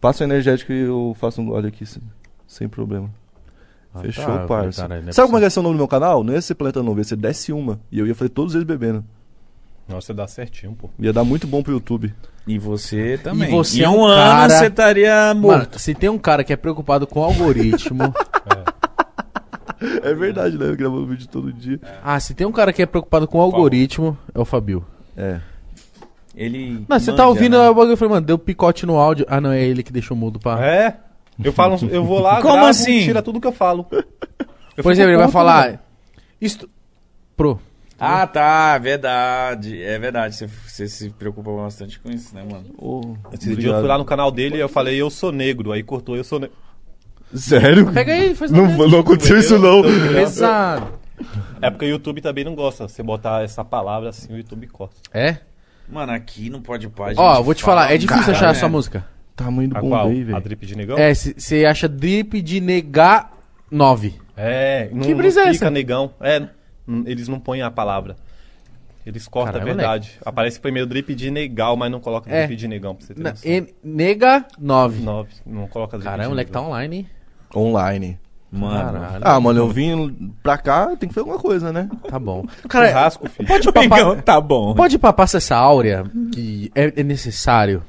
Passa o energético e eu faço um gole aqui, sem, sem problema. Ah, Fechou, tá, parça. não é Sabe como é que ia ser o nome do meu canal? Não ia ser Planeta Novo, ia ser Desce Uma. E eu ia fazer todos eles bebendo. Nossa, dá certinho, pô. Ia dar muito bom pro YouTube. E você também. E você em é um um ano cara- você estaria Mano, morto. se tem um cara que é preocupado com o algoritmo. É verdade, né? Gravando vídeo todo dia. ah, se tem um cara que é preocupado com o algoritmo, é o Fabio. É. Ele. Não, você manja, tá ouvindo né? o bagulho eu falei, mano, deu picote no áudio. Ah, não, é ele que deixou mudo pra. É? Eu falo, uns- eu vou lá, Como gravo, assim? tira tudo que eu falo. Eu Por fico exemplo, ele vai puto, falar. Isto. Pro. Ah, tá, verdade. É verdade. Você, você se preocupa bastante com isso, né, mano? Ô, Esse dia eu fui lá no canal dele e eu falei, eu sou negro. Aí cortou, eu sou negro. Sério? Pega aí, faz Não, mesmo. não aconteceu isso, não. Pesado. É porque o YouTube também não gosta. Você botar essa palavra assim, o YouTube corta. É? Mano, aqui não pode pá. Ó, vou te fala falar, é difícil cara, achar a sua música. Tamanho do A qual? Bombay, A velho. drip de negão? É, você acha drip de negar 9. É, não, Que brisa é não essa? fica negão. É, n- eles não põem a palavra. Eles cortam Caralho, a verdade. Aparece primeiro drip de negal, mas não coloca É. drip de negão pra você ter Na- noção. e- nega 9. Nove, não coloca drip Caramba, de o moleque tá negão. online, hein? Online. Mano. Caralho. Ah, mano, eu vim pra cá, tem que fazer alguma coisa, né? Tá bom. Cara, Churrasco, filho. pode papar, tá bom. pode papar essa áurea que é, é necessário.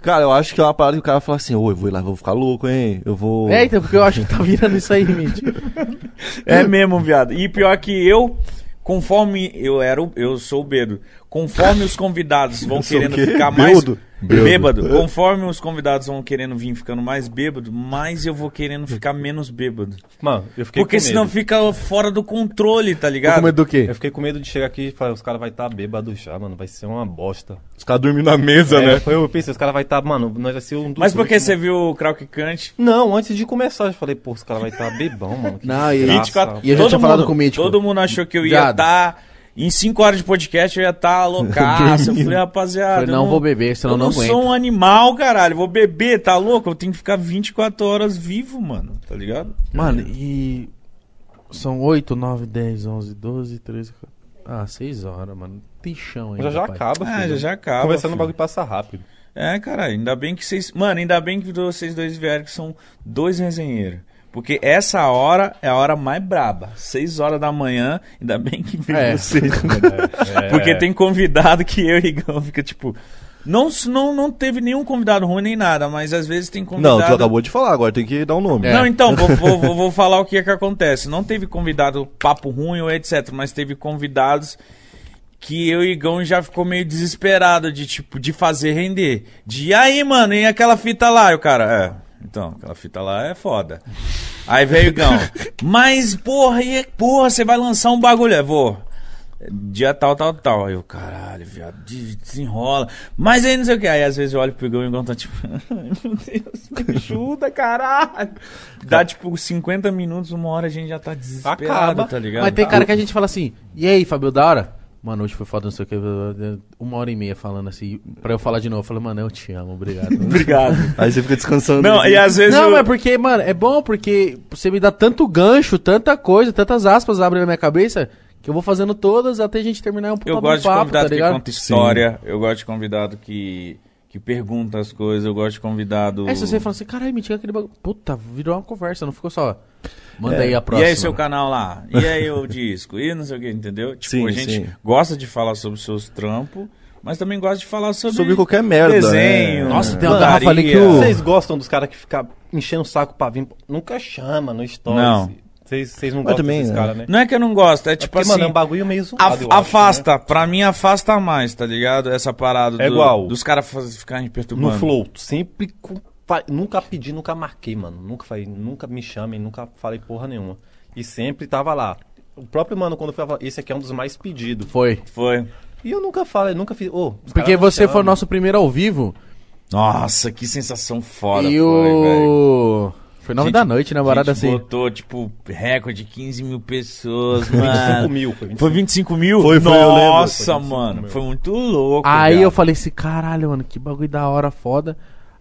Cara, eu acho que é uma parada que o cara fala assim, ô, eu vou lá, vou ficar louco, hein? Eu vou. É, então, porque eu acho que tá virando isso aí, Mitch. É mesmo, viado. E pior que eu, conforme eu era, o- eu sou o bêbado. Conforme os convidados vão querendo ficar mais Bêbado? Bêbado. bêbado, conforme os convidados vão querendo vir ficando mais bêbado, mais eu vou querendo ficar menos bêbado. Mano, eu fiquei Porque com senão medo. fica fora do controle, tá Com ligado? medo do quê? Eu fiquei com medo de chegar aqui e falar, os caras vão estar bêbados já, mano. Vai ser uma bosta. Os caras dormindo na mesa, É, né? eu pensei, os caras vão estar, mano, nós vai ser um dos Mas por que últimos- você viu o Kraukicante? Não, antes de começar, eu falei, pô, os caras vão estar bebão, mano. que Não, e- desgraça. 24 E eu já tinha falado com o Mítico. Todo mundo achou que eu ia estar. Em 5 horas de podcast eu ia estar loucaço. Eu falei, rapaziada. Falei, eu não vou beber, senão eu não não aguento. sou um animal, caralho. Vou beber, tá louco? Eu tenho que ficar 24 horas vivo, mano. Tá ligado? Mano, e. São 8, 9, 10, 11, 12, 13. 14. Ah, 6 horas, mano. Tem chão ainda. Já já pai. acaba, Ah, filho. já já acaba. Conversando o bagulho passa rápido. É, cara, ainda bem que vocês. Mano, ainda bem que vocês dois vieram, que são dois resenheiros. Porque essa hora é a hora mais braba. 6 horas da manhã, ainda bem que veio É. vocês, mano. É, Porque tem convidado que eu e Igão fica tipo. Não, não, não teve nenhum convidado ruim nem nada, mas às vezes tem convidado. Não, tu acabou de falar, agora tem que dar um nome. É. Não, então, vou, vou, vou- vou falar o que é que acontece. Não teve convidado papo ruim ou etc, mas teve convidados que eu e Igão já ficou meio desesperado de tipo de fazer render. De aí, mano, e aquela fita lá? E o cara, é, então, aquela fita lá é foda. Aí veio o Igão. Mas, porra, e, porra, você vai lançar um bagulho? É, vou. Dia tal, tal, tal. Aí eu, caralho, viado, de- desenrola. Mas aí não sei o que. Aí às vezes eu olho pro Igão e o Igão tá tipo, meu Deus, me ajuda, caralho. Dá tipo 50 minutos, uma hora a gente já tá desesperado, Acaba. tá ligado? Mas tem cara que a gente fala assim, e aí, Fabio, da hora? Mano, hoje foi foda, não sei o que. Uma hora e meia falando assim, pra eu falar de novo. Eu falei, mano, eu te amo, obrigado. Obrigado. Aí você fica descansando. Não, e às vezes. Não, eu... mas porque, mano, é bom porque você me dá tanto gancho, tanta coisa, tantas aspas abrem na minha cabeça, que eu vou fazendo todas até a gente terminar um puta Eu gosto de papo, convidado tá que conta história, eu gosto de convidado que, que pergunta as coisas, eu gosto de convidado. Aí se você fala assim, caralho, mentira aquele bagulho. Puta, virou uma conversa, não ficou só. Manda É. aí a E próxima. aí seu canal lá? E aí o disco? E não sei o que, entendeu? Tipo, Sim, a gente sim. gosta de falar sobre seus trampos, mas também gosta de falar sobre, Sobre qualquer merda, desenho. né? Nossa, tem uma garrafa ali que o- Vocês gostam dos caras que ficam enchendo o saco pra vir? Nunca chama no stories. Não. Vocês vocês não Mas gostam também, desses né? caras, né? Não é que eu não gosto, é tipo Porque, assim. mano, é um bagulho meio zoado, af- eu acho, afasta, né? pra mim afasta mais, tá ligado? Essa parada É do- igual. dos caras ficarem perturbando. No Flow, sempre com- nunca pedi, nunca marquei, mano. Nunca falei, nunca me chamem, nunca falei porra nenhuma. E sempre tava lá. O próprio mano, quando foi falar, esse aqui é um dos mais pedidos. Foi. Foi. E eu nunca falei, nunca fiz. Os Porque você foi o nosso primeiro ao vivo. Nossa, que sensação foda e foi. Foi nove Gente, da noite, né? Barada assim. botou, tipo, recorde 15 mil pessoas, 25 mano. mil, foi 25 Foi 25 mil? Foi, foi, eu lembro. Nossa, Foi 25 mano. mil. Foi muito louco. Aí viado. eu falei assim, caralho, mano, que bagulho da hora, foda.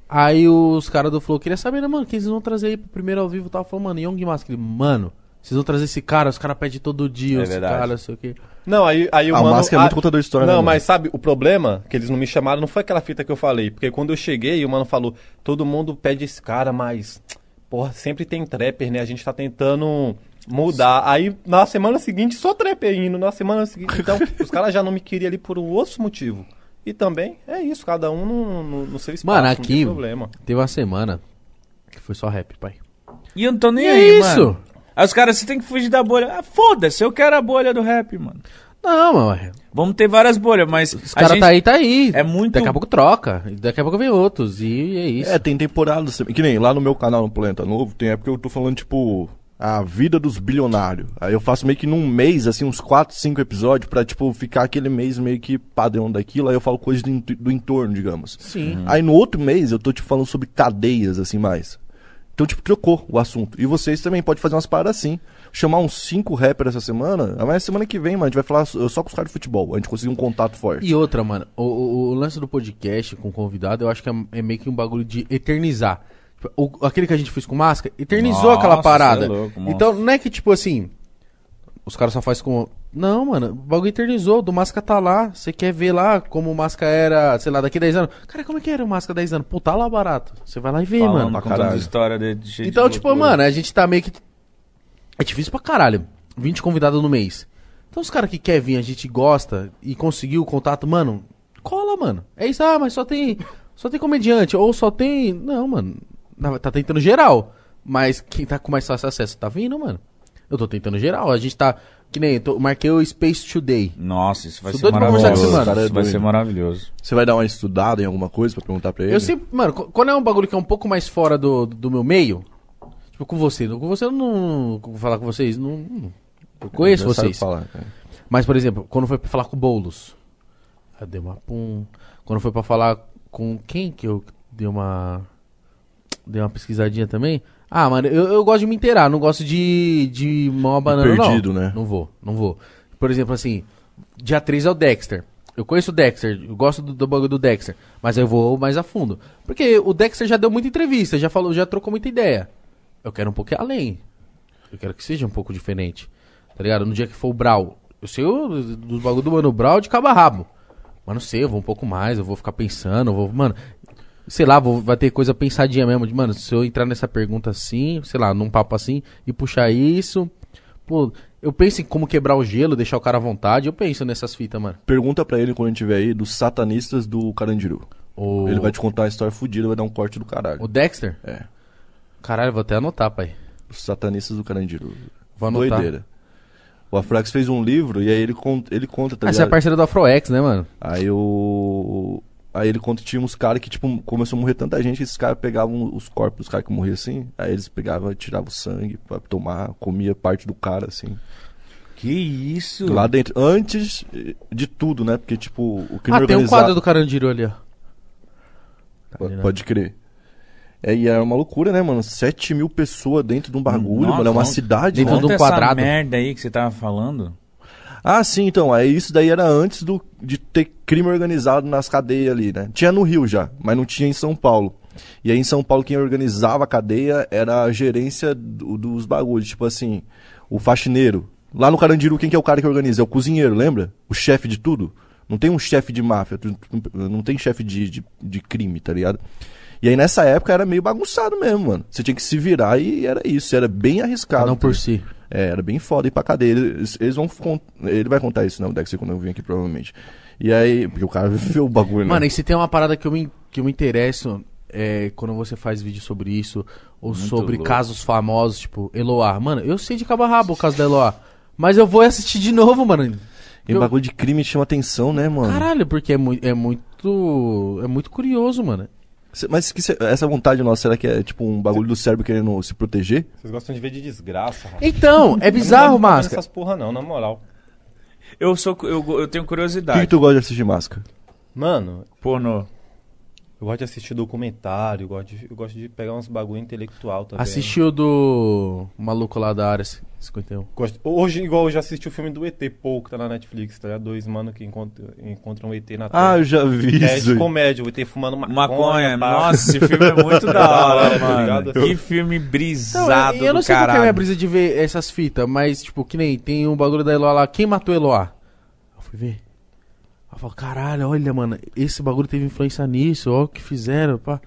Aí os caras do Flow queriam saber, né, mano, quem vocês vão trazer aí pro primeiro ao vivo e tal. Falou, mano, Young Mask, mano, vocês vão trazer esse cara, os caras pedem todo dia, É esse verdade. cara, não sei o quê. Não, aí, aí o Ah, o mano... Máscara é muito contador de história, Não, né, mano? mas sabe, o problema que eles não me chamaram não foi aquela fita que eu falei. Porque quando eu cheguei, o mano falou, todo mundo pede esse cara, mas... Porra, sempre tem trapper, né? A gente tá tentando mudar. Aí, na semana seguinte, só trapper indo. Na semana seguinte, então, os caras já não me queriam ali por um outro motivo. E também, é isso, cada um no, no, no seu espaço, Mano, não aqui tem problema. teve uma semana que foi só rap, pai. E eu não tô nem E é aí, isso? mano. Aí os caras, você tem que fugir da bolha. Ah, foda-se, eu quero a bolha do rap, mano. Não, mano, Vamos ter várias bolhas, mas. os caras gente- tá aí, tá aí. É muito- Daqui a pouco troca, daqui a pouco vem outros, e é isso. É, tem temporadas. Que nem lá no meu canal no Planeta Novo, tem época que eu tô falando, tipo, a vida dos bilionários. Aí eu faço meio que num mês, assim, uns 4, 5 episódios pra, tipo, ficar aquele mês meio que padrão daquilo. Aí eu falo coisas do, do entorno, digamos. Sim. Aí no outro mês eu tô, tipo, falando sobre cadeias, assim, mais. Então, tipo, trocou o assunto. E vocês também podem fazer umas paradas assim. Chamar uns cinco rappers essa semana. Mas semana que vem, mano, a gente vai falar só com os caras de futebol. A gente conseguir um contato forte. E outra, mano, o, o- o lance do podcast com convidado, eu acho que é, é meio que um bagulho de eternizar. O- aquele que a gente fez com máscara, eternizou Nossa, aquela parada. cê é louco, então, não é que, tipo assim, os caras só fazem com. Não, mano, o bagulho eternizou, do Masca tá lá. Você quer ver lá como o Masca era, sei lá, daqui 10 anos. Cara, como é que era o Masca 10 anos? Pô, tá lá barato. Você vai lá e vê, Falando, mano. contando as histórias de, de cheio de Então, tipo, loucura. mano, a gente tá meio que. É difícil pra caralho. 20 convidados no mês. Então, os caras que querem vir, a gente gosta e conseguiu o contato, mano, cola, mano. É isso, ah, mas só tem. Só tem comediante. Ou só tem. Não, mano. Tá tentando geral. Mas quem tá com mais fácil acesso tá vindo, mano. Eu tô tentando geral. A gente tá. Que nem. Tô, marquei o Space Today. Nossa, isso vai Tô ser maravilhoso. esse mano. Cara, Isso vai doido. ser maravilhoso. Você vai dar uma estudada em alguma coisa pra perguntar pra ele? Eu sempre. Mano, qu- quando é um bagulho que é um pouco mais fora do, do meu meio. Tipo, com você. Com você eu não. Vou falar com vocês. Não. não- Eu conheço sabe vocês. falar. Mas, por exemplo, quando foi pra falar com o Boulos, eu dei uma pum. Quando foi pra falar com quem que eu dei uma. Dei uma pesquisadinha também. Ah, mano, eu, eu gosto de me inteirar, não gosto de, de mão a banana, perdido, não. né? Não vou, não vou. Por exemplo, assim, dia 3 é o Dexter. Eu conheço o Dexter, eu gosto do, do bagulho do Dexter, mas eu vou mais a fundo. Porque o Dexter já deu muita entrevista, já falou, já trocou muita ideia. Eu quero um pouco além. Eu quero que seja um pouco diferente. Tá ligado? No dia que for o Brau. Eu sei dos bagulho do Mano Brau de cabo a rabo. Mas não sei, eu vou um pouco mais, eu vou ficar pensando, eu vou. Mano, sei lá, vou, vai ter coisa pensadinha mesmo. De, mano, se eu entrar nessa pergunta assim, sei lá, num papo assim, e puxar isso. Pô, eu penso em como quebrar o gelo, deixar o cara à vontade. Eu penso nessas fitas, mano. Pergunta pra ele quando a gente estiver aí dos satanistas do Carandiru. O, Ele vai te contar uma história fodida, vai dar um corte do caralho. o Dexter? É. Caralho, vou até anotar, pai. Os satanistas do Carandiru. Vou anotar. Doideira. O Afrax fez um livro e aí ele conta, ele conta, tá Ah, você é ligado? parceiro do AfroX, né, mano? Aí o. Aí ele conta que tinha uns caras que, tipo, começou a morrer tanta gente que esses caras pegavam os corpos dos caras que morriam assim. Aí eles pegavam, tiravam o sangue pra tomar, comia parte do cara, assim. Que isso? Lá dentro. Antes de tudo, né? Porque, tipo, o crime Ah, tem um organizado. quadro do Carandiru ali, ó. Né? Pode crer. É, e era uma loucura, né, mano? 7 mil pessoas dentro de um bagulho, Nossa, mano. É uma não- cidade, Dentro mano. de um Conta essa quadrado. merda aí que você tava falando. Ah, sim, então. Aí isso daí era antes do, de ter crime organizado nas cadeias ali, né? Tinha no Rio já, mas não tinha em São Paulo. E aí em São Paulo quem organizava a cadeia era a gerência do- dos bagulhos. Tipo assim, o faxineiro. Lá no Carandiru, quem que é o cara que organiza? É o cozinheiro, lembra? O chefe de tudo. Não tem um chefe de máfia, não tem chefe de, de, de crime, tá ligado? E aí nessa época era meio bagunçado mesmo, mano. Você tinha que se virar e era isso. Era bem arriscado. Cada um por si. É, era bem foda ir pra cadeia. Eles, eles vão. Ele vai contar isso, não, o Dexter, quando eu vim aqui, provavelmente. E aí. Porque o cara viveu o bagulho, né? Mano, e se tem uma parada que eu me, que eu me interesso é, quando você faz vídeo sobre isso, ou Muito sobre louco. casos famosos, tipo, Eloá. Mano, eu sei de cabo a rabo o caso da Eloá. Mas eu vou assistir de novo, mano. E Eu- bagulho de crime chama atenção, né, mano? Caralho, porque é, mui- é muito. É muito curioso, mano. Mas que cê- essa vontade nossa, será que é tipo um bagulho do cérebro querendo se proteger? Vocês gostam de ver de desgraça, rapaz. Então, é bizarro, Máscara. essas porra não, na moral. Eu sou eu, eu tenho O que, curiosidade. que tu gosta de assistir máscara? Mano, Pornô. Eu gosto de assistir documentário, eu gosto de, eu gosto de pegar uns bagulho intelectual também. Assistiu do maluco lá da área 51. Gosto- Hoje, igual eu já assisti o filme do ET, Paul, que tá na Netflix, tá? ligado? Dois mano que encontram, encontram um ET na Ah, Terra. eu já vi é isso. de comédia, o ET fumando maconha. Maconha. pá. Nossa, esse filme é muito da hora, Tá mano. ligado? Que filme Não, brisado eu, eu não sei qual é a minha brisa de ver essas fitas, mas, tipo, que nem tem um bagulho da Eloá lá. Quem matou Eloá? Eu fui ver. Eu falo, caralho, olha, mano, esse bagulho teve influência nisso, ó, o que fizeram, pá.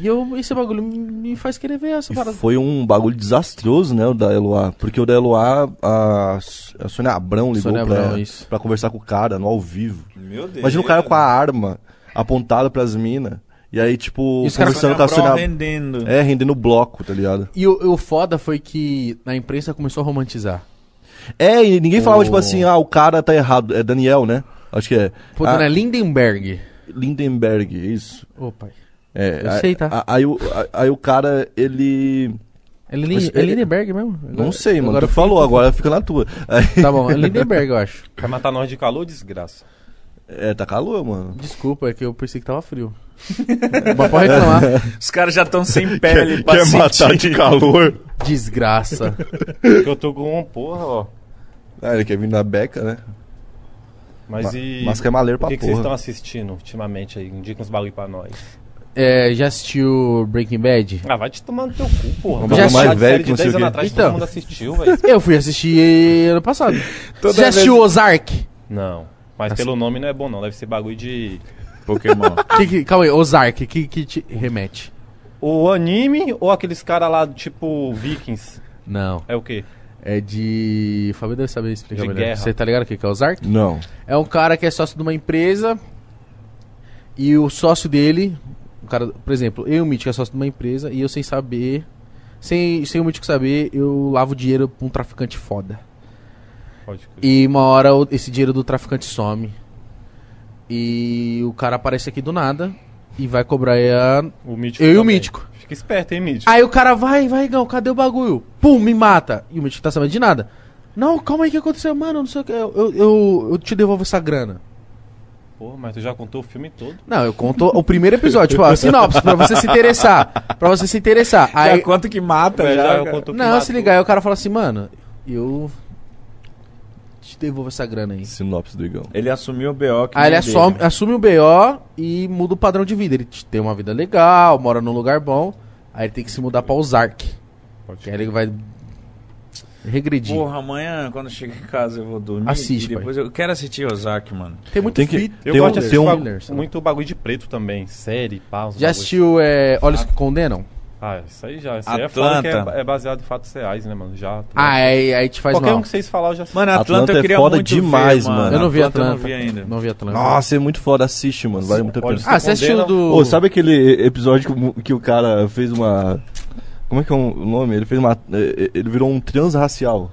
E eu, esse bagulho me faz querer ver essa E parada. foi um bagulho desastroso, né, o da Eloá. Porque o da Eloá, a, a Sônia Abrão ligou Sônia pra, Abrão, isso. pra conversar com o cara no ao vivo. Meu Deus. Imagina o cara com a arma apontada pras minas. E aí, tipo, E conversando com a Sônia Abrão. rendendo. É, rendendo bloco, tá ligado? E o, o foda foi que a imprensa começou a romantizar. É, e ninguém falava, O- tipo assim, ah, o cara tá errado. É Daniel, né? Acho que é. Pô, Ah, dona Lindenberg. Lindenberg, isso. Ô, pai. É, Eu aí- sei, tá? a- Aí, o- a- aí o cara, ele. É, Lin- é Lindenberg mesmo? Não sei, mano. Agora tu falou, agora fica na tua. Aí- Tá bom, é Lindenberg, eu acho. Vai matar nós de calor, desgraça. É, tá calor, mano. Desculpa, é que eu pensei que tava frio. Mas pode reclamar. Os caras já estão sem pele pra sentir. calor? Desgraça. Porque eu tô com um porra, ó. Ah, ele quer vir na beca, né? Mas Ma- e. Máscara é maleiro O pra que, que vocês estão assistindo ultimamente aí? Indica uns bagulho pra nós. É, já assistiu Breaking Bad? Ah, vai te tomar no teu cu, porra. Um bagulho Vai mais velho série que não de sei 10 o quê. atrás Então. todo mundo assistiu, velho. Eu fui assistir ano passado. Toda já vez- assistiu Ozark? Não. Mas pelo nome não é bom, não. Deve ser bagulho de. Pokémon. Que, que, calma aí, Ozark, que, que te remete? O anime ou aqueles caras lá, tipo Vikings? Não, É o quê? É de... O Fabio deve saber explicar De melhor. guerra. Você tá ligado o que é Ozark? Não. É um cara que é sócio de uma empresa e o sócio dele, um cara, por exemplo, eu e o Mítico é sócio de uma empresa e eu sem saber, sem, sem o Mítico saber, eu lavo dinheiro pra um traficante foda. E uma hora o- esse dinheiro do traficante some. E o cara aparece aqui do nada e vai cobrar a... O mítico Eu e o também. Mítico. Fica esperto, hein, mítico? Aí o cara vai, vai, Gão, cadê o bagulho? Pum, me mata. E o Mítico tá sabendo de nada. Não, calma aí, o que aconteceu? Mano, não sei o que. Eu, eu, eu, eu te devolvo essa grana. Porra, mas tu já contou o filme todo. Não, eu conto o primeiro episódio, tipo, a sinopse, pra você se interessar. Pra você se interessar. Já Aí, conta que mata, É, já. já contou que não, se ligar, aí o cara fala assim, mano, eu te devolvo essa grana aí. Sinopse do Igão. Ele assumiu o BO que Aí ele não é assume, dele. assume o BO e muda o padrão de vida. Ele tem uma vida legal, mora num lugar bom. Aí ele tem que se mudar pra Ozark. Que aí ele vai regredir. Porra, amanhã, quando eu chegar em casa, eu vou dormir. Assiste, e depois eu quero assistir Ozark, mano. Tem muito Tem que- fit- Eu Tem gosto um- de assistir tem um- bagu- muito bagulho de preto também. Série, pá. uns Já bagulho. assistiu é, Olhos que Condenam? Ah, isso aí já. Isso aí é, Atlanta. é, é baseado em fatos reais, né, mano? Já. Ah, aí, aí te faz Qualquer mal. um que vocês falar, eu já assisti. Mano, Atlanta, Atlanta eu é queria foda muito demais, ver, mano. eu não vi Atlanta Atlanta. Eu não vi ainda. Não vi Atlanta. Nossa, é muito foda. Assiste, mano. Vale muito a pena. Ah, você assistiu do... Ô, sabe aquele episódio que, o- que o cara fez uma. Como é que é o nome? Ele fez uma. eh, Ele virou um transracial.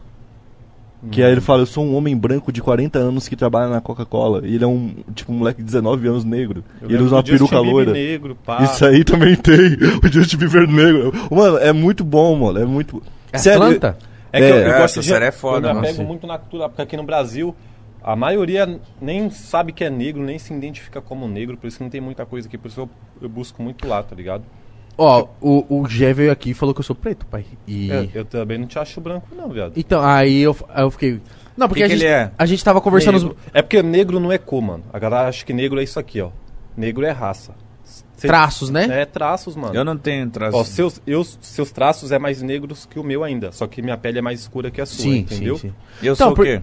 Que aí ele fala, eu sou um homem branco de 40 anos que trabalha na Coca-Cola. E ele é um, tipo, um moleque de 19 anos negro. Eu e ele usa uma peruca loira. negro, pá. Isso aí também tem. O Justin Bieber negro. Mano, é muito bom, mano. É muito. É Sério, Atlanta? É que eu, eu É, gosto essa de. série é foda, eu me apego muito na cultura, porque aqui no Brasil a maioria nem sabe que é negro, nem se identifica como negro, por isso que não tem muita coisa aqui, por isso eu, eu busco muito lá, tá ligado? Ó, o, o Gé veio aqui e falou que eu sou preto, pai. E... Eu, eu também não te acho branco, não, viado. Então, aí eu, aí eu fiquei... Não, porque Que a, que gente, ele é? a gente tava conversando... Negro- É porque negro não é cor, mano. A galera acha que negro é isso aqui, ó. Negro é raça. Cê- Traços, né? É traços, mano. Eu não tenho traço. Ó, seus, eu, seus traços é mais negros que o meu ainda, só que minha pele é mais escura que a sua, Sim, entendeu? sim, sim. Eu Então, sou o por- quê?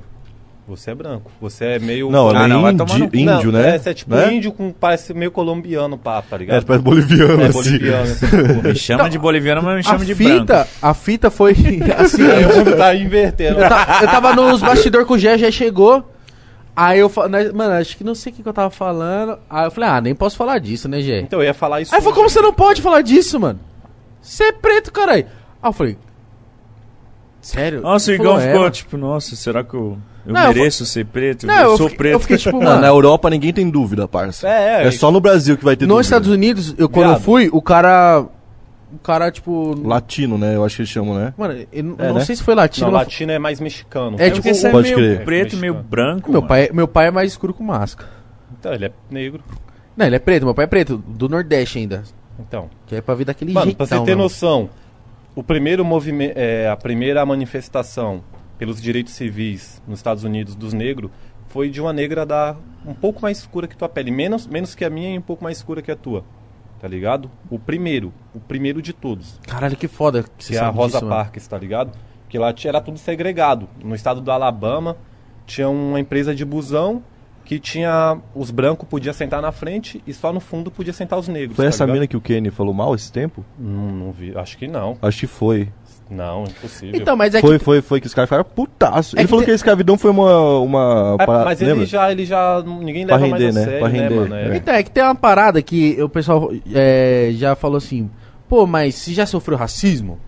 Você é branco. Você é meio. Não, Ah, ela não, é vai indi- tomar no cu. índio, Não, né? É, você é tipo Né? índio com parece meio colombiano, pá, tá É, ligado? parece boliviano, É assim. boliviano, essa porra. Me chama de boliviano, mas me A chama de branco. fita, a fita foi assim... O mundo tá invertendo. eu, ta- eu tava nos bastidores com o Gé, já chegou... Aí eu falei, mano, acho que não sei o que, que eu tava falando. Aí eu falei, ah, nem posso falar disso, né, Gê? Então eu ia falar isso. Aí falou, como você não pode falar disso, mano? Você é preto, caralho. Aí eu falei, sério? Nossa, o Igão ficou "É, tipo, nossa, será que eu, eu Não, eu mereço ser preto? Não, eu, eu sou fiquei- preto. eu fiquei tipo, mano, na Europa ninguém tem dúvida, parça. É, é. É só no Brasil que vai ter Nos dúvida. Estados Unidos, eu, quando eu Viado. fui, o cara. O cara, tipo. Latino, né? Eu acho que eles chamam, né? Mano, eu não- É, não né? sei se foi latino. Não, latino é mais mexicano. É, É tipo, você é pode meio crer. preto, É, meio branco. Meu mano. pai, meu pai é mais escuro com máscara. Então, ele é negro. Não, ele é preto, meu pai é preto, do Nordeste ainda. Então. Que é pra vir daquele Mano, jeitão. pra você ter mano. noção, o primeiro movimento, é, a primeira manifestação pelos direitos civis nos Estados Unidos dos negros foi de uma negra da um pouco mais escura que tua pele, menos, menos que a minha e um pouco mais escura que a tua. Tá ligado? O primeiro, o primeiro de todos, Caralho, que foda que você que é a Rosa disso, mano. Parks, tá ligado? Que lá tinha- era tudo segregado. No estado do Alabama tinha uma empresa de busão que tinha os brancos podiam sentar na frente e só no fundo podia sentar os negros. Foi tá essa ligado? mina que o Kenny falou mal esse tempo? Não, não vi, acho que não. Acho que foi. Não, impossível. Então, mas é foi, que. foi, foi que os caras ficaram putaço. É ele que falou tem- que a escravidão foi uma. uma É, parada- mas lembra? ele já, ele já. Ninguém Pra leva mais render, a né? sério, Pra né, render, mano? É. Então, é que tem uma parada que o pessoal é, já falou assim: pô, mas se já sofreu racismo?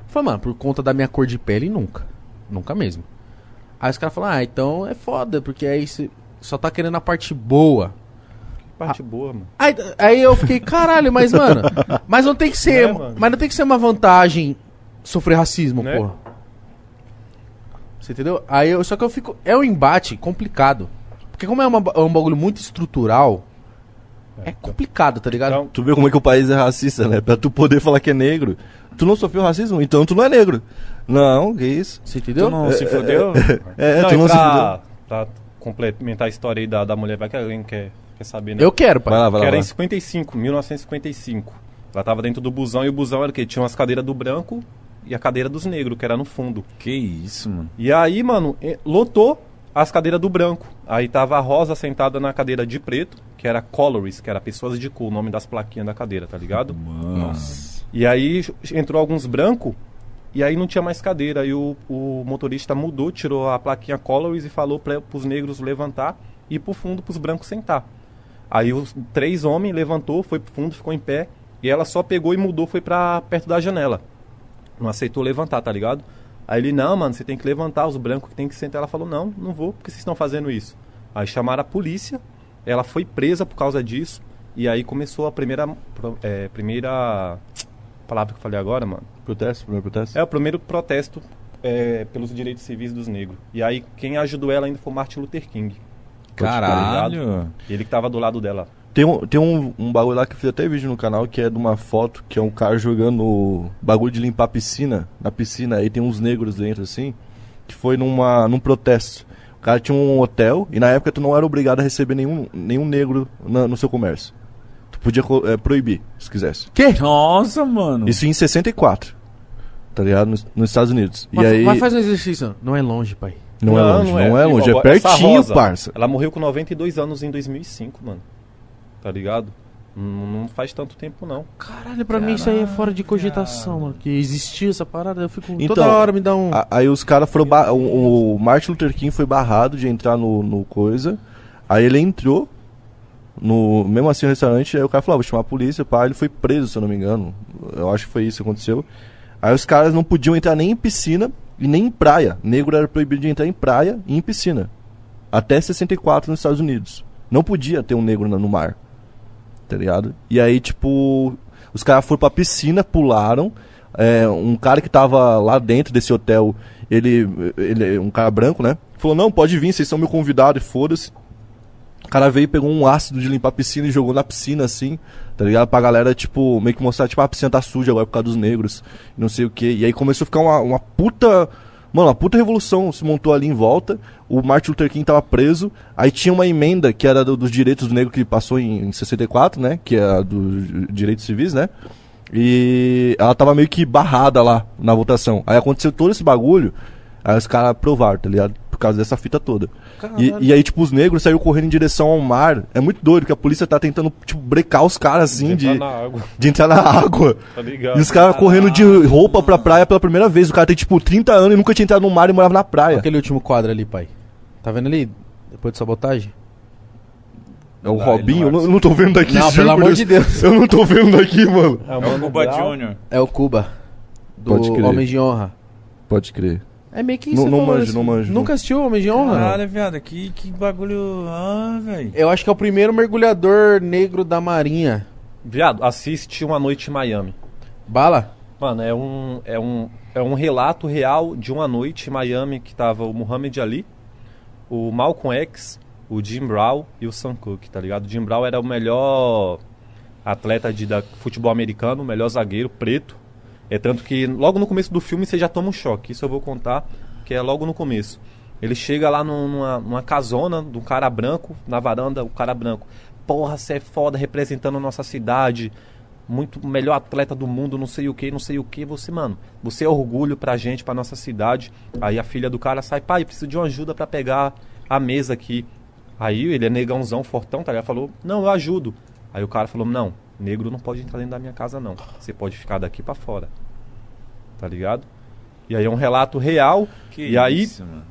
Eu falei, mano, por conta da minha cor de pele, nunca. Nunca mesmo. Aí os caras falaram, ah, então é foda, porque aí você só tá querendo a parte boa. Parte boa, mano. Aí, aí eu fiquei, caralho, mas mano, mas não tem que ser, É, mano. mas não tem que ser uma vantagem sofrer racismo, Né? porra. Você entendeu? Aí eu, só que eu fico, é um embate complicado. Porque como é, uma, é um bagulho muito estrutural, é complicado, tá ligado? Então, Tu vê como é que o país é racista, né? Pra tu poder falar que é negro. Tu não sofreu racismo? Então tu não é negro. Não, que isso. Você entendeu? Tu não se fodeu? É, não, tu não se fudeu. pra, pra complementar a história aí da, da mulher, vai que alguém quer, quer saber, né? Eu quero, pai. Vai lá, vai que lá. era vai em lá. 55, 1955. Ela tava dentro do busão e o busão era o quê? Tinha umas cadeiras do branco e a cadeira dos negros, que era no fundo. Que isso, mano. E aí, mano, lotou as cadeiras do branco. Aí tava a Rosa sentada na cadeira de preto, que era Colorist, que era pessoas de cor, o nome das plaquinhas da cadeira, tá ligado? Nossa. E aí entrou alguns brancos e aí não tinha mais cadeira. Aí o, o motorista mudou, tirou a plaquinha Colorist e falou para os negros levantar e ir pro fundo pros brancos sentar. Aí os três homens levantou, foi pro fundo, ficou em pé e ela só pegou e mudou, foi pra perto da janela. Não aceitou levantar, tá ligado? Aí ele, não, mano, você tem que levantar, os brancos que tem que sentar. Ela falou, não, não vou, porque vocês estão fazendo isso. Aí chamaram a polícia, ela foi presa por causa disso, e aí começou a primeira, é, primeira palavra que eu falei agora, mano. Protesto, primeiro protesto? É o primeiro protesto é, pelos direitos civis dos negros. E aí quem ajudou ela ainda foi Martin Luther King. Caralho. Ele que tava do lado dela. Tem, um, tem um, um bagulho lá que eu fiz até vídeo no canal que é de uma foto que é um cara jogando bagulho de limpar a piscina. Na piscina aí tem uns negros dentro assim. Que foi numa, num protesto. O cara tinha um hotel e na época tu não era obrigado a receber nenhum, nenhum negro na- no seu comércio. Tu podia é, proibir, se quisesse. Que? Nossa, mano. Isso em 64. Tá ligado? Nos, nos Estados Unidos. Mas, e aí. mas faz um exercício. Não é longe, pai. Não, é longe, não é, longe. É Igual essa pertinho, Rosa, parça. Ela morreu com 92 anos em 2005, mano. Tá ligado? Não, não faz tanto tempo, não. Caralho, pra mim isso aí é fora de cogitação, mano. Que existia essa parada, eu fico. Então, toda hora me dá um. A- aí os caras foram. ba- O, o Martin Luther King foi barrado de entrar no, no coisa. Aí ele entrou. No, mesmo assim no restaurante, aí o cara falou, ah, vou chamar a polícia, pá, ele foi preso, se eu não me engano. Eu acho que foi isso que aconteceu. Aí os caras não podiam entrar nem em piscina e nem em praia. Negro era proibido de entrar em praia e em piscina. Até 64 nos Estados Unidos. Não podia ter um negro no mar. Tá ligado? E aí, tipo, os caras foram pra piscina, pularam. É, um cara que tava lá dentro desse hotel, ele, ele. Um cara branco, né? Falou, não, pode vir, vocês são meu convidado foda-se. O cara veio, pegou um ácido de limpar a piscina e jogou na piscina, assim, tá ligado? Pra galera, tipo, meio que mostrar, tipo, "Ah, a piscina tá suja agora por causa dos negros, não sei o que. E aí começou a ficar uma, uma puta. Mano, uma puta revolução se montou ali em volta. O Martin Luther King tava preso. Aí tinha uma emenda que era do- dos direitos do negro que passou em, em 64, né? Que é a dos direitos civis, né? E ela tava meio que barrada lá na votação. Aí aconteceu todo esse bagulho. Aí os caras aprovaram, tá ligado? Por causa dessa fita toda. E, e aí, tipo, os negros saíram correndo em direção ao mar. É muito doido que a polícia tá tentando, tipo, brecar os caras assim de, Entrar na água, de entrar na água. tá ligado? E os caras correndo de roupa pra praia pela primeira vez. O cara tem, tipo, 30 anos e nunca tinha entrado no mar e morava na praia. Aquele último quadro ali, pai. Tá vendo ali? Depois de sabotagem? É o Lá, Robinho? ele Eu não não, não tô vendo daqui, Não, pelo amor de Deus. Eu não tô vendo daqui, mano. É, É o Cuba Júnior. É o Cuba. Do Pode crer. Homem de Honra. Pode crer. É meio que Não- você não falou manjo, isso. não manjo, Nunca não. assistiu Homem de Honra? Caralho, viado, que, que bagulho. Ah, velho. Eu acho que é o primeiro mergulhador negro da Marinha. Viado, assiste Uma Noite em Miami. Bala? Mano, é um, é um, é um relato real de uma noite em Miami que tava o Muhammad Ali, o Malcolm X, o Jim Brown e o Sam Cooke, tá ligado? O Jim Brown era o melhor atleta de da, futebol americano, o melhor zagueiro, preto. É tanto que logo no começo do filme você já toma um choque. Isso eu vou contar, que é logo no começo. Ele chega lá num- numa, numa casona um cara branco, na varanda, o cara branco. Porra, você é foda representando a nossa cidade. Muito melhor atleta do mundo, não sei o que, não sei o que. Você, mano, você é orgulho pra gente, pra nossa cidade. Aí a filha do cara sai, pai, preciso de uma ajuda pra pegar a mesa aqui. Aí ele é negãozão, fortão, tá ligado? Falou, não, eu ajudo. Aí o cara falou, não, negro não pode entrar dentro da minha casa, não. Você pode ficar daqui pra fora. Tá ligado? E aí é um relato real. Que e aí isso, mano.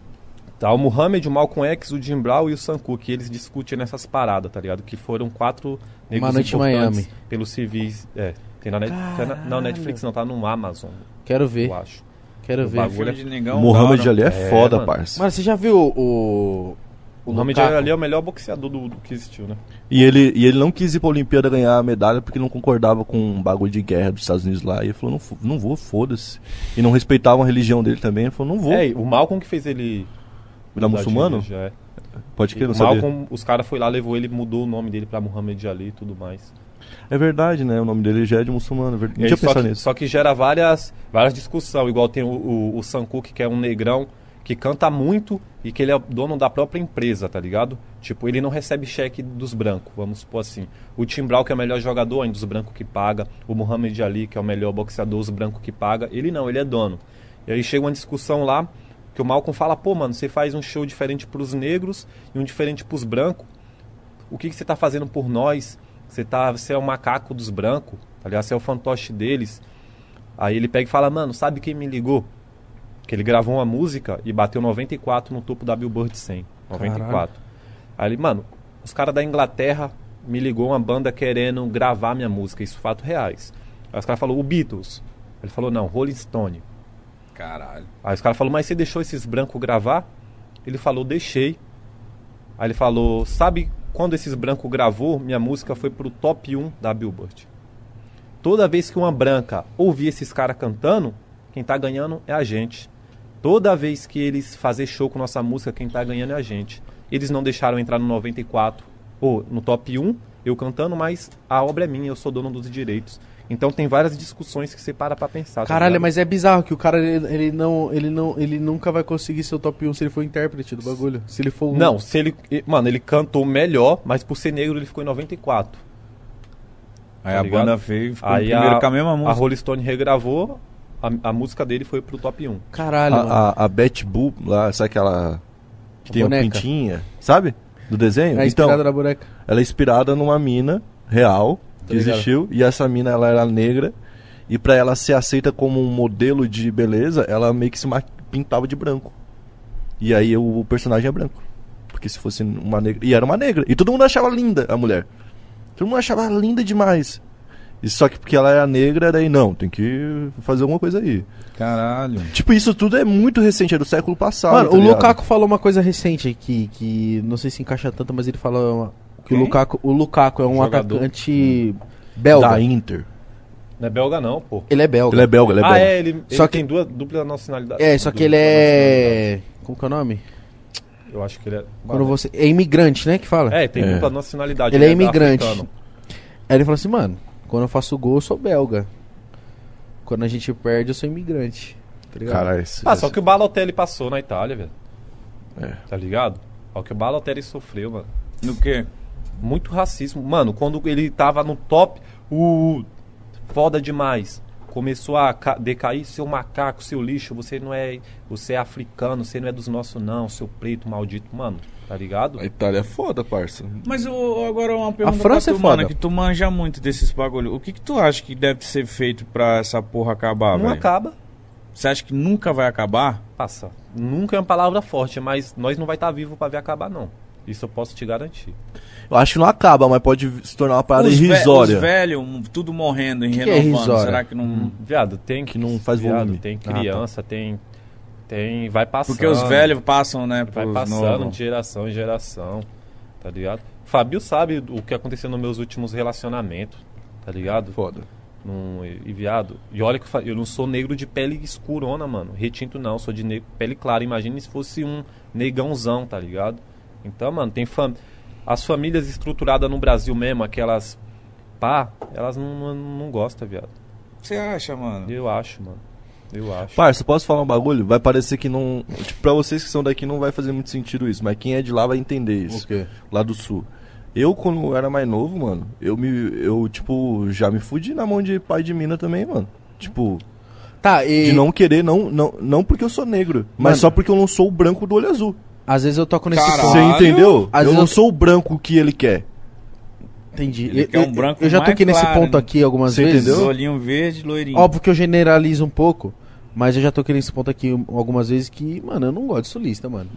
tá o Muhammad, o Malcolm X, o Jim Brown e o Sam Cooke. Eles discutem nessas paradas, tá ligado? Que foram quatro negros Noite em importantes Miami. pelos civis. É, tem na, net, na, na Netflix, não, tá no Amazon, Quero ver. eu acho. Quero O ver. bagulho de negão. O Mohamed da hora. Ali é, É, foda, mano. parça. Mano, você já viu o. O Muhammad Lukaku? Ali é o melhor boxeador do, do que existiu, né? E ele, e ele não quis ir pra Olimpíada ganhar a medalha porque não concordava com um bagulho de guerra dos Estados Unidos lá. E ele falou, não, não vou, foda-se. E não respeitavam a religião dele também. Ele falou, não vou. É, o Malcolm que fez ele. Virar de muçulmano? religião, é. Pode crer, não o sabia. Malcolm, os caras foi lá, levou ele, mudou o nome dele pra Muhammad Ali e tudo mais. É verdade, né? O nome dele já é de muçulmano. é Não tinha só, pensado que, nisso. só que gera várias, várias discussões, igual tem o, o, o Sam Cooke, que é um negrão que canta muito e que ele é dono da própria empresa, tá ligado? Tipo, ele não recebe cheque dos brancos, vamos supor assim. O Tim Brown, que é o melhor jogador, ainda dos brancos que paga. O Muhammad Ali, que é o melhor boxeador, os brancos que paga. Ele não, ele é dono. E aí chega uma discussão lá, que o Malcolm fala, pô, mano, você faz um show diferente pros negros e um diferente pros brancos. O que, que você tá fazendo por nós? Você, tá, você é o macaco dos brancos, tá ligado? Você é o fantoche deles. Aí ele pega e fala, mano, sabe quem me ligou? Que ele gravou uma música e bateu 94 no topo da Billboard 100. 94. Aí ele, mano, os caras da Inglaterra me ligou uma banda querendo gravar minha música, isso fato reais. Aí os caras falaram, o Beatles. Ele falou, não, Rolling Stone. Caralho. Aí os caras falaram, mas você deixou esses brancos gravar? Ele falou, deixei. Aí ele falou, sabe quando esses brancos gravou, minha música foi pro top 1 da Billboard. Toda vez que uma branca ouvir esses caras cantando, quem tá ganhando é a gente. Toda vez que eles fazer show com nossa música, quem tá ganhando é a gente. Eles não deixaram entrar no 94 ou no top 1, eu cantando, mas a obra é minha, eu sou dono dos direitos. Então tem várias discussões que você para pra pensar. tá Caralho, ligado? mas é bizarro que o cara ele, ele não, ele não, ele nunca vai conseguir ser o top 1 se ele for intérprete do bagulho. Se ele for um- Não, se ele. Mano, ele cantou melhor, mas por ser negro ele ficou em 94. Aí Tá a ligado? banda veio e ficou Aí primeiro a, com a mesma a música. Rolling Stone regravou, a, a música dele foi pro top 1. Caralho, mano. A, a, a Betty Boo, lá, sabe aquela. Que A tem boneca. um pintinha, sabe? Do desenho? é inspirada na boneca. Ela é inspirada numa mina real que ligado. existiu e essa mina ela era negra e pra ela ser aceita como um modelo de beleza, ela meio que se ma- pintava de branco. E aí o, personagem é branco. Porque se fosse uma negra, e era uma negra, e todo mundo achava linda a mulher. Todo mundo achava linda demais. E só que porque ela era negra, daí não, tem que fazer alguma coisa aí. Caralho. Tipo, isso tudo é muito recente, é do século passado. Mano, tá o ligado? Lukaku falou uma coisa recente aqui, que não sei se encaixa tanto, mas ele falou que o Quem? Lukaku, o Lukaku é um Jogador. atacante belga. da Inter. Não é belga, não, pô. Ele é belga. Ele é belga, ele é ah, belga. é, ele, Só ele que- tem duas, dupla nacionalidade. É, só que ele é. Como que é o nome? Eu acho que ele é. Quando você. É imigrante, né? Que fala? É, tem É. dupla nacionalidade. Ele é imigrante. africano. Aí ele falou assim, mano, quando eu faço gol, eu sou belga. Quando a gente perde, eu sou imigrante. Tá ligado? Cara, esse, Ah, só que o Balotelli passou na Itália, velho. É. Tá ligado? Olha o que o Balotelli sofreu, mano. No quê? Muito racismo. Mano, quando ele tava no top, o foda demais. Começou a ca- decair seu macaco, seu lixo, você não é. Você é africano, você não é dos nossos, não, seu preto maldito, mano. Tá ligado? A Itália é foda, parça. Mas o- agora uma pergunta França pra é tu, mano, foda. que tu manja muito desses bagulho. O que que tu acha que deve ser feito pra essa porra acabar, não velho? acaba. Você acha que nunca vai acabar? Passa. Nunca é uma palavra forte, mas nós não vai estar vivo pra ver acabar, não. Isso eu posso te garantir. Eu acho que não acaba, mas pode se tornar uma parada Os, ve irrisória. os velhos, um, tudo morrendo e Que que é renovando. irrisória? Será que não. Viado, tem Que não faz viado, volume. Tem Ah, tá. criança, tem. Tem. Vai passando. Porque os velhos passam, né? Vai passando de geração em geração. Tá ligado? Fabio sabe o que aconteceu nos meus últimos relacionamentos. Tá ligado? Foda. Num- e viado. E olha que eu eu não sou negro de pele escurona, mano. Retinto não, sou de ne- pele clara. Imagine se fosse um negãozão, tá ligado? Então, mano, tem fam... As famílias estruturadas no Brasil mesmo, aquelas. Pá, elas não, não, não gostam, viado. Você acha, mano? Eu acho, mano. Eu acho. Parça, posso falar um bagulho? Vai parecer que não. Tipo, pra vocês que são daqui não vai fazer muito sentido isso, mas quem é de lá vai entender isso. O quê? Lá do sul. Eu, quando eu era mais novo, mano, eu me. Eu, tipo, já me fudi na mão de pai de mina também, mano. Tipo, Tá, e de não querer, não, não, não porque eu sou negro, mas Mano. só porque eu não sou o branco do olho azul. às vezes eu toco nesse Caralho. ponto. Você entendeu? Às eu não eu- sou o branco que ele quer. Entendi. Ele Eu, quer um branco eu já toquei nesse claro, ponto né? aqui algumas Você vezes. entendeu? Olhinho verde, loirinho. Óbvio que eu generalizo um pouco, mas eu já toquei nesse ponto aqui algumas vezes que, mano, eu não gosto de sulista, mano.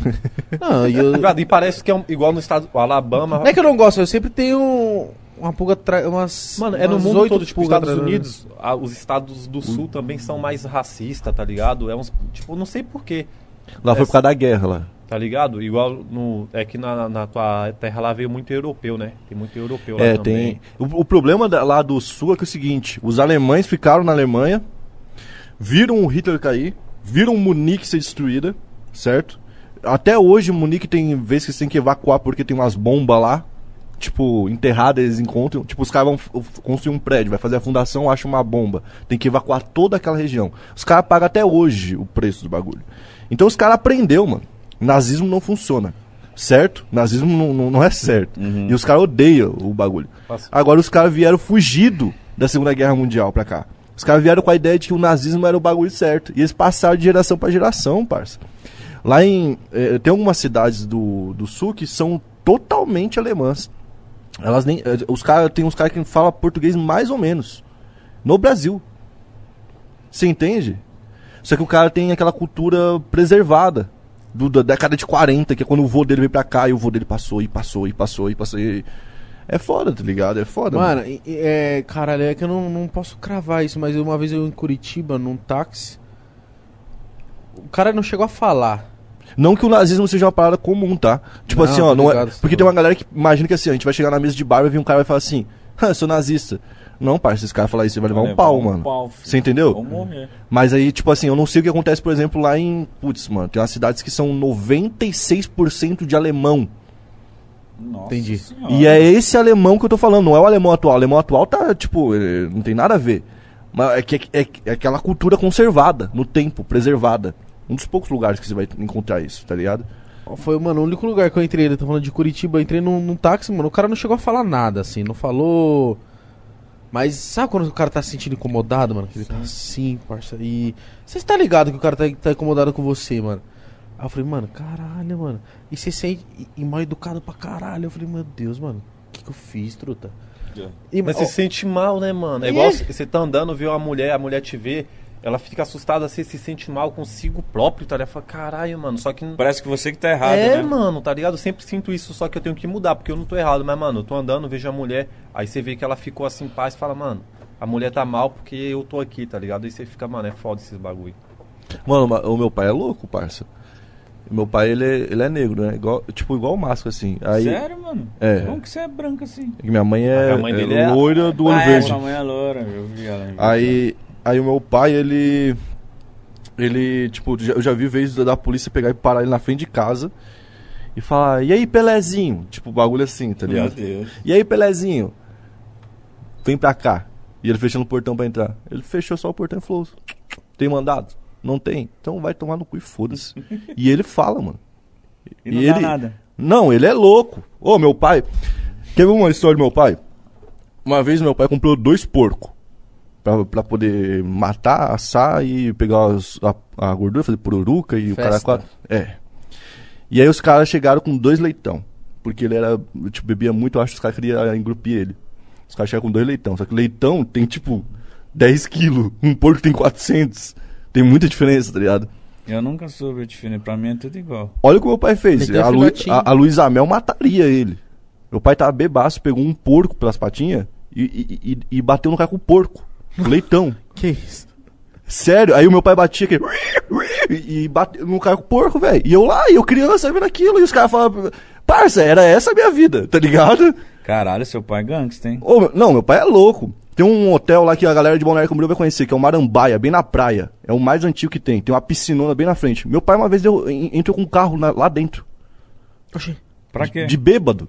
não, e eu... E parece que é um- igual no estado. Alabama. Não é que eu não gosto, eu sempre tenho uma pulga atrás, umas Mano, é no mundo todo, tipo, Estados né? Unidos, a- os estados do sul também são mais racistas, tá ligado? É uns, tipo, não sei porquê, Lá foi Essa- por causa da guerra lá. Tá ligado? Igual no, é que na, na tua terra lá veio muito europeu, né? Tem muito europeu lá É, também. tem. O, o problema da- lá do sul é que é o seguinte: os alemães ficaram na Alemanha, viram o Hitler cair, viram Munique ser destruída, certo? Até hoje, Munique tem vezes que têm que evacuar porque tem umas bombas lá. Tipo, enterradas, eles encontram. Tipo, os caras vão construir um prédio, vai fazer a fundação, acha uma bomba. Tem que evacuar toda aquela região. Os caras pagam até hoje o preço do bagulho. Então os caras aprendeu, mano. Nazismo não funciona. Certo? Nazismo não, não, não é certo. E os caras odeiam o bagulho. Nossa. Agora os caras vieram fugido da Segunda Guerra Mundial pra cá. Os caras vieram com a ideia de que o nazismo era o bagulho certo. E eles passaram de geração pra geração, parça. Lá em. eh, tem algumas cidades do, do sul que são totalmente alemãs. Elas nem. eh, Os caras. Tem uns caras que falam português mais ou menos. No Brasil. Você entende? Só que o cara tem aquela cultura preservada. Do, da década de 40, que é quando o vô dele veio pra cá e o vô dele passou e passou e passou e passou. E... É foda, tá ligado? É foda. Mano, e- é, caralho, é que eu não, não posso cravar isso, mas uma vez eu em Curitiba, num táxi, o cara não chegou a falar. Não que o nazismo seja uma parada comum, tá? Tipo Não, assim, ó, não é... porque tem uma galera que imagina que assim, a gente vai chegar na mesa de bar e um cara e vai falar assim, ah, eu sou nazista. Não, parça, esse cara falar isso, você vai levar um pau, mano. pau. Você entendeu? Vou morrer. Mas aí, tipo assim, eu não sei o que acontece, por exemplo, lá em. Putz, mano, tem umas cidades que são 96% de alemão. Nossa Entendi. Senhora. E é esse alemão que eu tô falando, não é o alemão atual. O alemão atual tá, tipo, não tem nada a ver. Mas é, que, é, é aquela cultura conservada, no tempo, preservada. Um dos poucos lugares que você vai encontrar isso, tá ligado? Foi, mano, o único lugar que eu entrei, ele tá falando de Curitiba, eu entrei num, num táxi, mano, o cara não chegou a falar nada, assim, não falou... Mas sabe quando o cara tá se sentindo incomodado, mano? Que ele tá assim, parça, e... Você tá ligado que o cara tá, tá incomodado com você, mano? Aí eu falei, mano, caralho, mano. E você sente e, e mal educado pra caralho. Eu falei, meu Deus, mano, o que que eu fiz, truta? E, Mas ó, você se sente mal, né, mano? É É. igual você tá andando, vê uma mulher, a mulher te vê, ela fica assustada, você se sente mal consigo próprio, tá ligado? Fala, caralho, mano, só que. Parece que você que tá errado, é, né? mano, tá ligado? Eu sempre sinto isso, só que eu tenho que mudar, porque eu não tô errado. Mas, mano, eu tô andando, vejo a mulher, aí você vê que ela ficou assim, paz, e fala, mano, a mulher tá mal porque eu tô aqui, tá ligado? Aí você fica, mano, é foda esses bagulho. Mano, ma- o meu pai é louco, parça. Meu pai, ele é, ele é negro, né? Igual, tipo, igual o Máscara, assim. Aí, Sério, mano? É. Como que você é branco assim? Minha mãe é, A mãe dele é é- loira do olho ah, é, verde. sua mãe é loura, eu vi ela. Aí, aí o meu pai, ele. Ele, tipo, eu já vi vezes da, polícia pegar e parar ele na frente de casa e falar: E aí, Pelezinho? Tipo, bagulho assim, tá Meu ligado? Deus. E aí, Pelezinho? Vem pra cá. E ele fechando o portão pra entrar. Ele fechou só o portão e falou: Tem mandado? Não tem? Então vai tomar no cu e foda-se. e ele fala, mano. E não E dá ele- nada. Não, ele é louco. Ô, meu pai. Quer ver uma história do meu pai? Uma vez meu pai comprou dois porcos. Pra, pra poder matar, assar e pegar os- a, a gordura, fazer pururuca e o cara Festa. quatro. É. E aí os caras chegaram com dois leitão. Porque ele era, tipo, bebia muito, eu acho que os caras queriam engrupir ele. Os caras chegaram com dois leitão. Só que leitão tem, tipo, 10 quilos. Um porco tem 400. Tem muita diferença, tá ligado? Eu nunca soube definir, pra mim é tudo igual. Olha o que meu pai fez. A, Lu, a, a Luísa Mel mataria ele. Meu pai tava bebaço, pegou um porco pelas patinhas e, e, e- e bateu no cara com o porco. Leitão. Que isso? Sério, aí o meu pai batia aqui e e bateu no cara com porco, velho. E eu lá, e eu criança vendo aquilo, e os caras falavam, parça, era essa a minha vida, tá ligado? Caralho, seu pai é gangsta, hein? Ô, não, meu pai é louco. Tem um hotel lá que a galera de Balneário Camboriú vai conhecer, que é o Marambaia, bem na praia. É o mais antigo que tem. Tem uma piscinona bem na frente. Meu pai uma vez deu, en- entrou com um carro na- lá dentro. Oxi. Pra quê? De bêbado.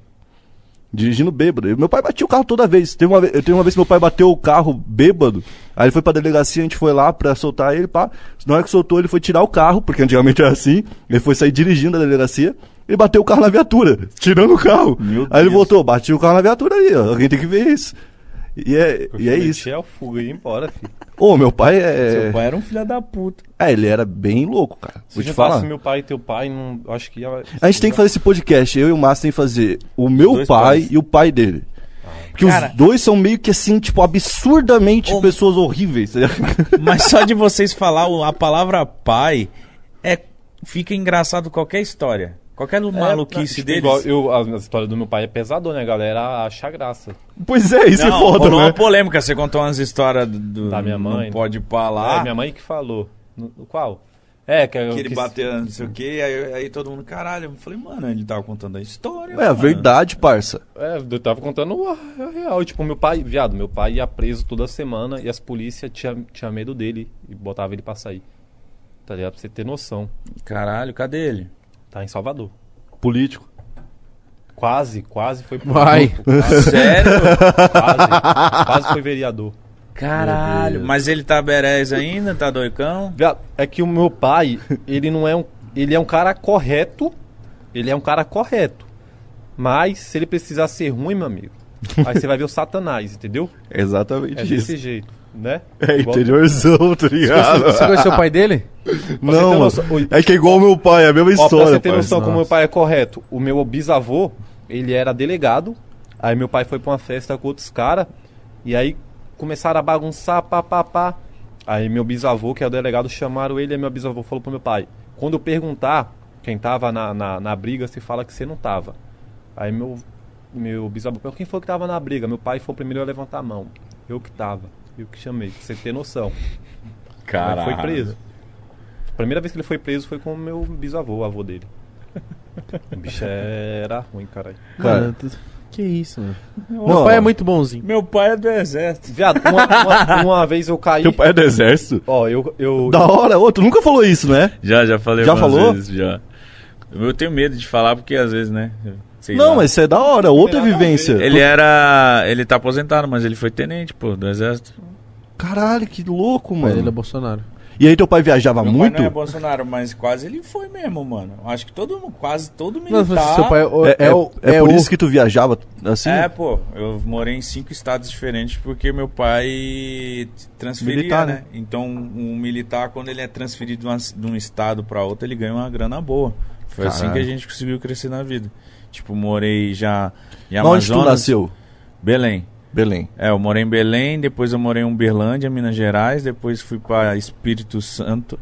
Dirigindo bêbado. Meu pai batia o carro toda vez. Teve uma, vez- teve uma vez que meu pai bateu o carro bêbado. Aí ele foi pra delegacia, a gente foi lá pra soltar ele, pá. Na hora que soltou, ele foi tirar o carro, porque antigamente era assim. Ele foi sair dirigindo da delegacia. Ele bateu o carro na viatura, tirando o carro. Meu Aí ele Deus. voltou, bati o carro na viatura aí, ó. Alguém tem que ver isso. E é, e é isso. É o fuga e ir embora, filho. Ô, meu pai é. Seu pai era um filho da puta. É, ele era bem louco, cara. Se Vou te falar. meu pai e teu pai, não, eu acho que ia... A gente tem que fazer esse podcast. Eu e o Márcio tem que fazer o meu pai pais. e o pai dele. Porque Cara- os dois são meio que assim, tipo, absurdamente Ô- pessoas horríveis. tá? Mas só de vocês falar o- a palavra pai, é, fica engraçado qualquer história. Qualquer maluquice tipo, deles. igual eu, a, a história do meu pai é pesadona, né? A galera acha graça. pois é, isso Não, é foda, né? uma polêmica. Você contou umas histórias do, Da minha mãe. Não pode lá. É, minha mãe que falou. No, qual? É, que, eu Que ele que- bateu, não sei o que, aí, aí todo mundo, caralho, eu falei, mano, ele tava contando a história. É a mano. verdade, parça. É, eu tava contando a a real. Tipo, meu pai, viado, meu pai ia preso toda semana e as polícias tinha, tinha medo dele e botava ele pra sair. Tá ligado? Pra você ter noção. Caralho, cadê ele? Tá em Salvador. Político. Quase, quase foi Vai. Quase, Sério? quase, quase foi vereador. Caralho, mas ele tá berés ainda, tá doicão? É que o meu pai, ele não é um. Ele é um cara correto. Ele é um cara correto. Mas se ele precisar ser ruim, meu amigo, aí você vai ver o Satanás, entendeu? Exatamente É isso. desse jeito, né? É Igual- interiorzão, tá ligado? Você conheceu o pai dele? Não, noção-. É que é igual o meu pai, é a mesma Ó, pra história. você ter noção como Nossa. meu pai é correto, o meu bisavô, ele era delegado, aí meu pai foi pra uma festa com outros caras, e aí começaram a bagunçar, pá, pá, pá. Aí meu bisavô, que é o delegado, chamaram ele, e meu bisavô falou pro meu pai, quando eu perguntar quem tava na, na, na briga, você fala que você não tava. Aí meu, meu bisavô perguntou, quem foi que tava na briga? Meu pai foi o primeiro a levantar a mão. Eu que tava, eu que chamei, pra você ter noção. Aí foi preso. A primeira vez que ele foi preso foi com o meu bisavô, o avô dele. O bicho era ruim, caralho. Cara. Que isso, mano. Não, Meu pai é muito bonzinho. Meu pai é do exército. Viado, uma, uma- uma vez eu caí. Teu pai é do exército? Ó, eu. eu Da hora, ô, tu nunca falou isso, né? Já, já falei Já falou? vezes, já. Eu tenho medo de falar porque às vezes, né? Sei não, lá. mas isso é da hora, outra vivência. Ele era. Ele tá aposentado, mas ele foi tenente, pô, do exército. Caralho, que louco, O pai dele é mano. Bolsonaro. E aí teu pai viajava Meu muito? pai não é Bolsonaro, mas quase ele foi mesmo, mano. Acho que todo mundo, quase todo Não, militar. seu pai é, o- É, é, é- é é por o- isso que tu viajava assim? É, pô, eu morei em cinco estados diferentes porque meu pai transferia, Militar, né? né? Então, um militar, quando ele é transferido de, uma- de um estado pra outro, ele ganha uma grana boa. Foi assim Caralho. que a gente conseguiu crescer na vida. Tipo, morei já em Onde tu Amazonas, nasceu? Belém. Belém. É, eu morei em Belém, depois eu morei em Uberlândia, Minas Gerais, depois fui pra Espírito Santo.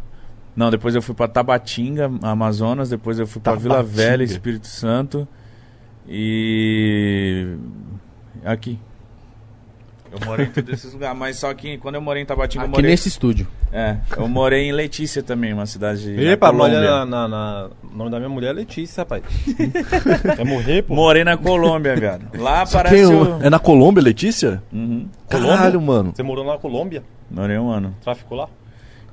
Não, depois eu fui pra Tabatinga, Amazonas, depois eu fui pra Vila. Velha, Espírito Santo. E aqui. Eu morei em todos esses lugares, mas só que quando eu morei em Tabatinga, eu Aqui morei nesse estúdio. É, eu morei em Letícia também, uma cidade na Epa, Colômbia. olha na, na, na- O nome da minha mulher é Letícia, rapaz. Quer morrer, pô? Morei na Colômbia, cara. Lá Quem parece o- o... É na Colômbia, Letícia? Uhum. Caralho, mano. Você morou na Colômbia? Morei um ano. Traficou lá?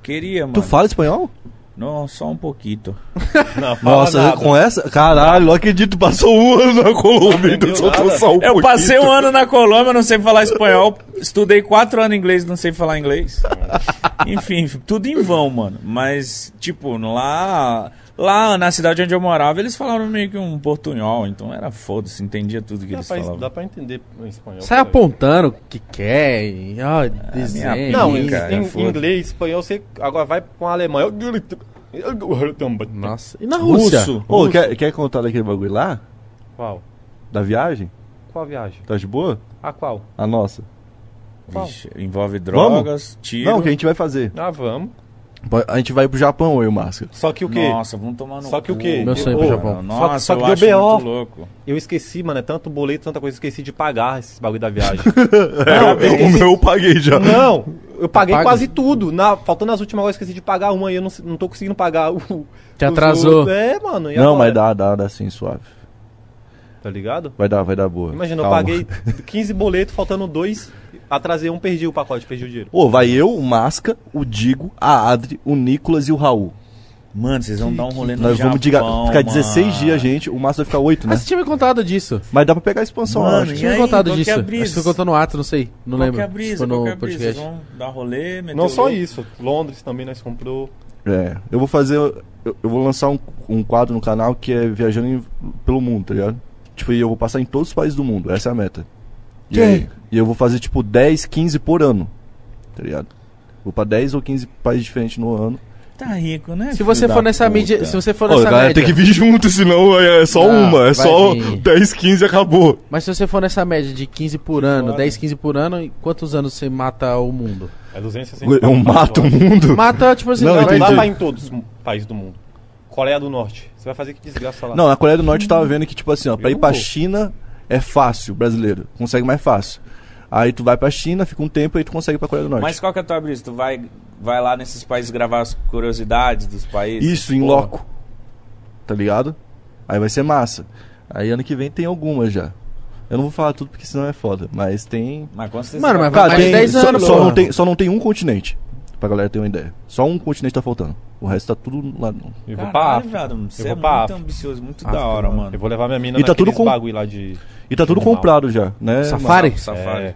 Queria, mano. Tu fala espanhol? Não, só um pouquinho. Não, Nossa, nada. com essa? Caralho, não acredito, passou um ano na Colômbia, então Entendeu soltou nada. só um Eu pouquinho. passei um ano na Colômbia, não sei falar espanhol. Estudei quatro anos inglês, não sei falar inglês. Enfim, tudo em vão, mano. Mas, tipo, lá, lá na cidade onde eu morava, eles falaram meio que um portunhol. Então era foda-se, entendia tudo que Dá eles pra, falavam. dá pra entender em espanhol. Sai cara. apontando o que quer. E, ó, desenho. Não, Ih, em, cara, em foda. inglês, espanhol, você agora vai com alemão. Nossa. E na Rússia? Russo. Ô, quer, quer contar daquele bagulho lá? Qual? Da viagem? Qual viagem? Tá de boa? Ah, qual? A nossa. Vixe, envolve drogas, tiro. Não, que a gente vai fazer. Ah, vamos. A gente vai pro Japão, eu e o Máscara. Só que o quê? Nossa, vamos tomar no Só que o cu, quê? Meu sonho Ô, pro Japão. mano. Só- Nossa, só que eu deu acho BO. muito louco. Eu esqueci, mano, é tanto boleto, tanta coisa, eu esqueci de pagar esses bagulho da viagem. É, o meu eu paguei já. Não, eu paguei Paga? quase tudo. Na, faltando as últimas horas, eu esqueci de pagar uma e eu não, não tô conseguindo pagar o. Te atrasou. outros. É, mano. e Não, agora? mas dá, dá, dá sim, suave. Tá ligado? Vai dar, vai dar boa. Imagina, Calma. eu paguei 15 boletos, faltando dois, atrasei um, perdi o pacote, perdi o dinheiro. Pô, vai eu, o Masca, o Digo, a Adri, o Nicolas e o Raul. Mano, vocês vão dar um rolê no Nós vamos de ga- Japão, ficar 16 mano. dias, gente. O Massa vai ficar 8, né? Mas você tinha me contado disso. Mas dá pra pegar a expansão, Mano, acho. e Tinha me contado qual que disso. é a Acho que você contou no ato, não sei. Não Qual lembro. que é a brisa? Foi Qual no que é a brisa? Vocês podcast. vão dar rolê, meter Não o só isso, Londres também nós comprou. É, eu vou fazer. Eu, eu vou lançar um, um quadro no canal que é viajando em- pelo mundo, tá ligado? Tipo, e eu vou passar em todos os países do mundo. Essa é a meta. E, aí, e eu vou fazer, tipo, 10, 15 por ano. Tá ligado? Vou pra 10 ou 15 países diferentes no ano. Tá rico, né? Se você for nessa puta? mídia, se você for Ô, nessa galera, média, tem que vir junto, senão é só Não, uma. É só vir. 10, 15 e acabou. mas se você for nessa média de 15 por ano, foda. 10, 15 por ano, quantos anos você mata o mundo? É 260 Eu mato o mundo. Mata, tipo assim, Não, vai- ir em todos os países do mundo. Coreia do Norte. Você vai fazer que desgraça lá. Não, na Coreia do Norte eu tava vendo que, tipo assim, ó, pra ir pra. China é fácil, brasileiro. Consegue mais fácil. Aí tu vai pra China, fica um tempo e tu consegue ir pra Coreia do Norte. Mas qual que é a tua brisa? Tu vai, vai lá nesses países gravar as curiosidades dos países? Isso, em Porra. loco. Tá ligado? Aí vai ser massa. Aí ano que vem tem algumas já. Eu não vou falar tudo porque senão é foda, mas tem. Mas quando você Mano, mas Cara, mais tem 10 só, anos, só porra. não tem, só não tem um continente. Pra galera ter uma ideia. Só um continente tá faltando. O resto tá tudo lá. no- Eu vou pra Caralho, África. viado, você Eu é vou pra muito África. ambicioso, muito África, da hora, mano. mano. Eu vou levar minha mina E tá tudo com- bagulho lá de... E tá tudo Animal. comprado já, né? Safari? Safari. É.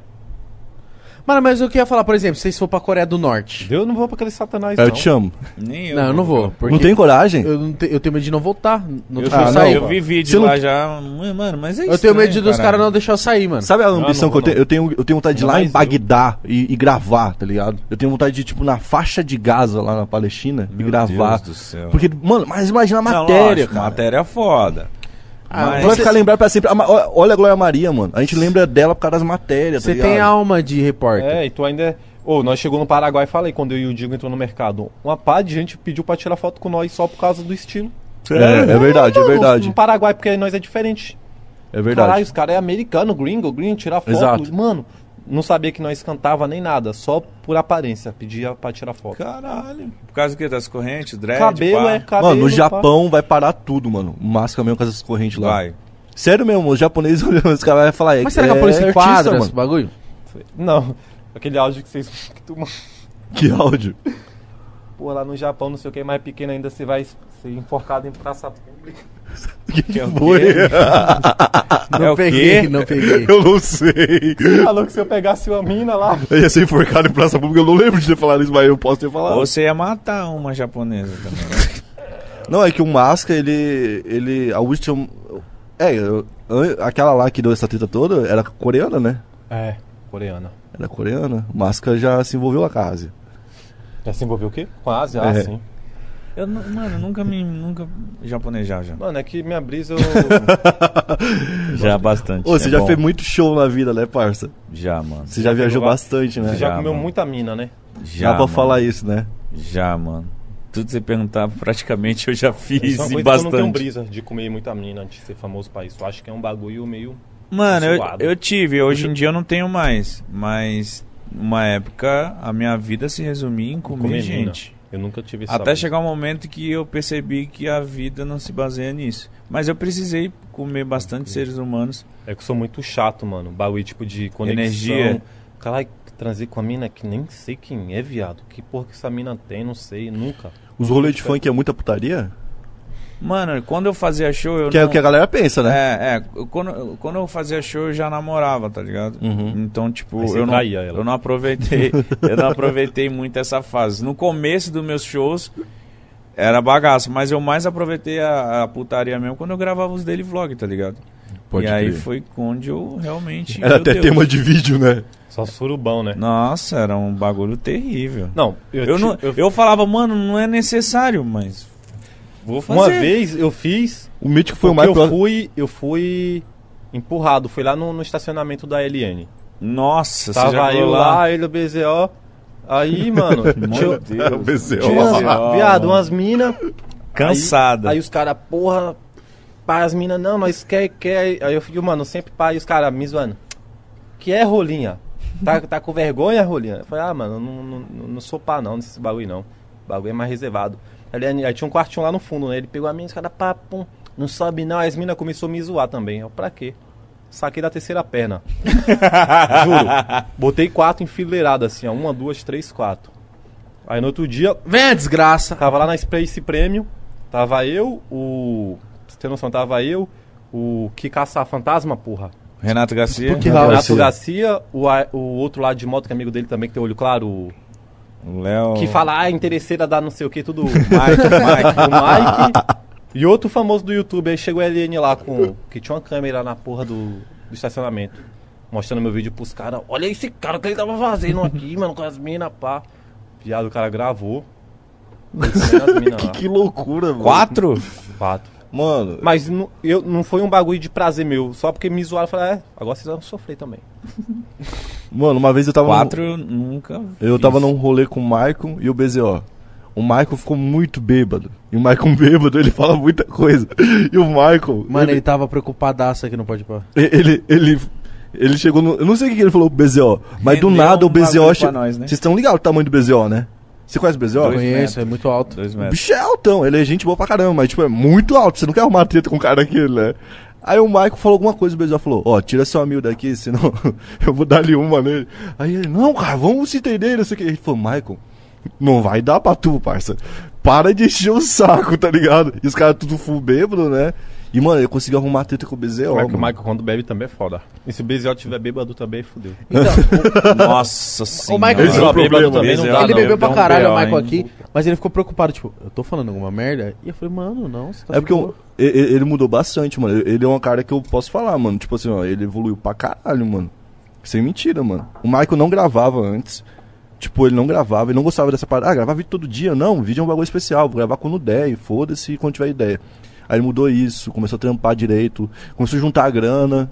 Mano, mas eu queria falar, por exemplo, se vocês for pra Coreia do Norte. Eu não vou pra aquele satanás, Aí não. eu te chamo. Nem eu. Não, eu não vou. Porque Não tem coragem? eu, não te- eu tenho medo de não voltar. Não Eu, deixar eu Ah, sair. não, eu vi vídeo Você não- lá já. Mano, mas é isso. Eu tenho medo de dos caras não deixar eu sair, mano. Sabe a ambição não que eu vou, tenho? Eu tenho, eu tenho vontade de ir lá em eu. Bagdá e, e gravar, tá ligado? Eu tenho vontade de ir, tipo, na faixa de Gaza lá na Palestina e gravar. Deus do céu. Porque, mano, mas imagina a Não, matéria, lógico, cara. Matéria é foda. Ah, Mas- vai ficar lembrado pra sempre. Olha a Glória Maria, mano. A gente lembra dela por causa das matérias, tá Você ligado? tem alma de repórter. É, e tu ainda... é- Ô, nós chegou no Paraguai e falei, quando eu e o Digo entrou no mercado, uma pá de gente pediu pra tirar foto com nós só por causa do estilo. É, é verdade, é verdade. No Paraguai, porque nós é diferente. É verdade. Caralho, os caras é americano, gringo, gringo, tirar foto. Exato. Mano, não sabia que nós cantava nem nada, só por aparência, pedia pra tirar foto. Caralho. Por causa do quê? Das correntes, dread, cabelo pá? é cabelo. Mano, no pá. Japão vai parar tudo, mano. Máscara mesmo com essas correntes lá. Vai. Sério mesmo, os japoneses olhando, os caras vão falar. é- Mas será que é a polícia artista, enquadra esse mano. bagulho? Não, aquele áudio que vocês. Que tu... Que áudio. Pô, lá no Japão, não sei o que, mais pequeno ainda, você vai ser enforcado em praça pública. Que que é o foi? Não É o peguei, quê? não peguei. Eu não sei. Você falou que se eu pegasse uma mina lá. Eu ia ser enforcado em praça pública, eu não lembro de ter falado isso, mas eu posso ter falado. Ou você ia matar uma japonesa também. né? Não, é que o Masca, ele. ele a última. É, eu- aquela lá que deu essa treta toda era coreana, né? É, coreana. Era coreana. O Masca já se envolveu com a Ásia. Já se envolveu o quê? Com a Ásia? Ah, É. sim. Eu, mano, nunca me. Nunca japonejar já. Mano, é que minha brisa eu. Já bastante. Ô, você é já bom. fez muito show na vida, né, parça? Já, mano. Você já, viajou pegou- bastante, né? Você já Já, comeu mano. muita mina, né? Já. Dá pra mano. falar isso, né? Já, mano. Tudo que você perguntar, praticamente eu já fiz Isso é e que eu não tenho bastante. brisa de comer muita mina antes de ser famoso pra isso. Eu acho que é um bagulho meio. Mano, eu, eu tive, hoje em dia eu não tenho mais. Mas uma época a minha vida se resumia em comer, Comer gente. mina. Eu nunca tive esse Até sabor. chegar um momento que eu percebi que a vida não se baseia nisso. Mas eu precisei comer bastante seres humanos. É que eu sou muito chato, mano. Bagulho tipo de conexão. Energia. Caralho, transei com a mina que nem sei quem é, viado. Que porra que essa mina tem, não sei, nunca. Os rolês de funk é muita putaria? Mano, quando eu fazia show, eu Que é não... o que a galera pensa, né? É, é. Quando, quando eu fazia show, eu já namorava, tá ligado? Uhum. Então, tipo, Aí eu não, eu não aproveitei. eu não aproveitei muito essa fase. No começo dos meus shows era bagaço, mas eu mais aproveitei a, a putaria mesmo quando eu gravava os daily vlog, tá ligado? Pode e aí crer. foi onde eu realmente. Era até Deus. tema de vídeo, né? Só surubão, né? Nossa, era um bagulho terrível. Não, eu, Eu, ti- não, eu- eu falava, mano, não é necessário, mas. Vou fazer. Uma vez eu fiz. O Mítico foi o porque mais eu próximo. fui, eu fui empurrado. Fui lá no, no estacionamento da LN. Nossa, você Tava já eu lá, lá. ele o BZO. Aí, mano, tinha, Meu Deus. tinha BZO. umas, BZO, viado, umas minas. Cansada. Aí, aí os caras, porra, pá, as minas, não, nós quer, quer. Aí eu fico, mano, sempre pá, e os caras me zoando. Que é rolinha? Tá, tá com vergonha, rolinha? Eu falei, ah, mano, não, não, não sou pá não nesse bagulho não. O bagulho é mais reservado. Aí, ele- aí tinha um quartinho lá no fundo, né? Ele pegou a mina, os caras, pá, pum, não sobe não. Aí as minas começou a me zoar também. Eu, pra quê? Saquei da terceira perna. Juro. Botei quatro enfileiradas assim, ó. Uma, duas, três, quatro. Aí no outro dia, Vem a desgraça. Tava lá na Space Premium, tava eu, o. Pra você ter noção, tava eu, o que caça fantasma, porra. Renato Garcia. Renato Garcia. Garcia, o, o outro lado de moto, que é amigo dele também, que tem olho claro, o- O Léo. que fala, ah, interesseira da não sei o que, tudo. Mike, Mike. o Mike. E outro famoso do YouTube, aí chegou a LN lá com. Que tinha uma câmera na porra do, do estacionamento. Mostrando meu vídeo pros caras. Olha esse cara que ele tava fazendo aqui, mano, com as minas, pá. Viado, o cara gravou. Minas lá. Que loucura, mano. Quatro? Quatro. Mano, Mas não, eu, não foi um bagulho de prazer meu. Só porque me zoaram, eu falei, é, agora vocês vão sofrer também. mano, uma vez eu tava. Quatro eu nunca. Eu fiz. tava num rolê com o Maicon e o BZO. O Maicon ficou muito bêbado. E o Maicon bêbado, ele fala muita coisa. E o Maicon. Mano, ele ele, tava preocupadaço aqui no Pode Pá. ele, ele, ele chegou no. Eu não sei o que ele falou pro BZO, mas do Rendeu nada o um bagulho BZO. pra che- nós, né? Vocês estão ligados o tamanho do BZO, né? Você conhece o BZO? Dois Conheço, metros. é muito alto. Dois O metros. bicho é altão, ele é gente boa pra caramba, mas tipo, é muito alto. Você não quer arrumar treta com um cara daquele, né? Aí o Michael falou alguma coisa, o BZO falou, ó, tira seu amigo daqui, senão eu vou dar-lhe uma nele. Aí ele, não, cara, vamos se entender, não sei o que. Ele falou, Michael, não vai dar pra tu, parça. Para de encher o saco, tá ligado? E os caras tudo full bêbado, né? E, mano, eu consegui arrumar treta com o BZO. Mas que o. Michael, quando bebe, também é foda. E se o BZO tiver bêbado também, fudeu. Nossa senhora. Michael- Esse é o bêbado também não é dá, ele não. bebeu pra deu um caralho, o BO, Michael hein? aqui, mas ele ficou preocupado, tipo, eu tô falando alguma merda? E eu falei, mano, não, você tá É porque eu- e- e- ele mudou bastante, mano. Ele é um cara que eu posso falar, mano. Tipo assim, ó, ele evoluiu pra caralho, mano. Sem mentira, mano. O Michael não gravava antes. Tipo, ele não gravava, ele não gostava dessa parada. Ah, gravar vídeo todo dia. Não, vídeo é um bagulho especial. Vou gravar quando der, e foda-se quando tiver ideia. Aí ele mudou isso, começou a trampar direito, começou a juntar a grana,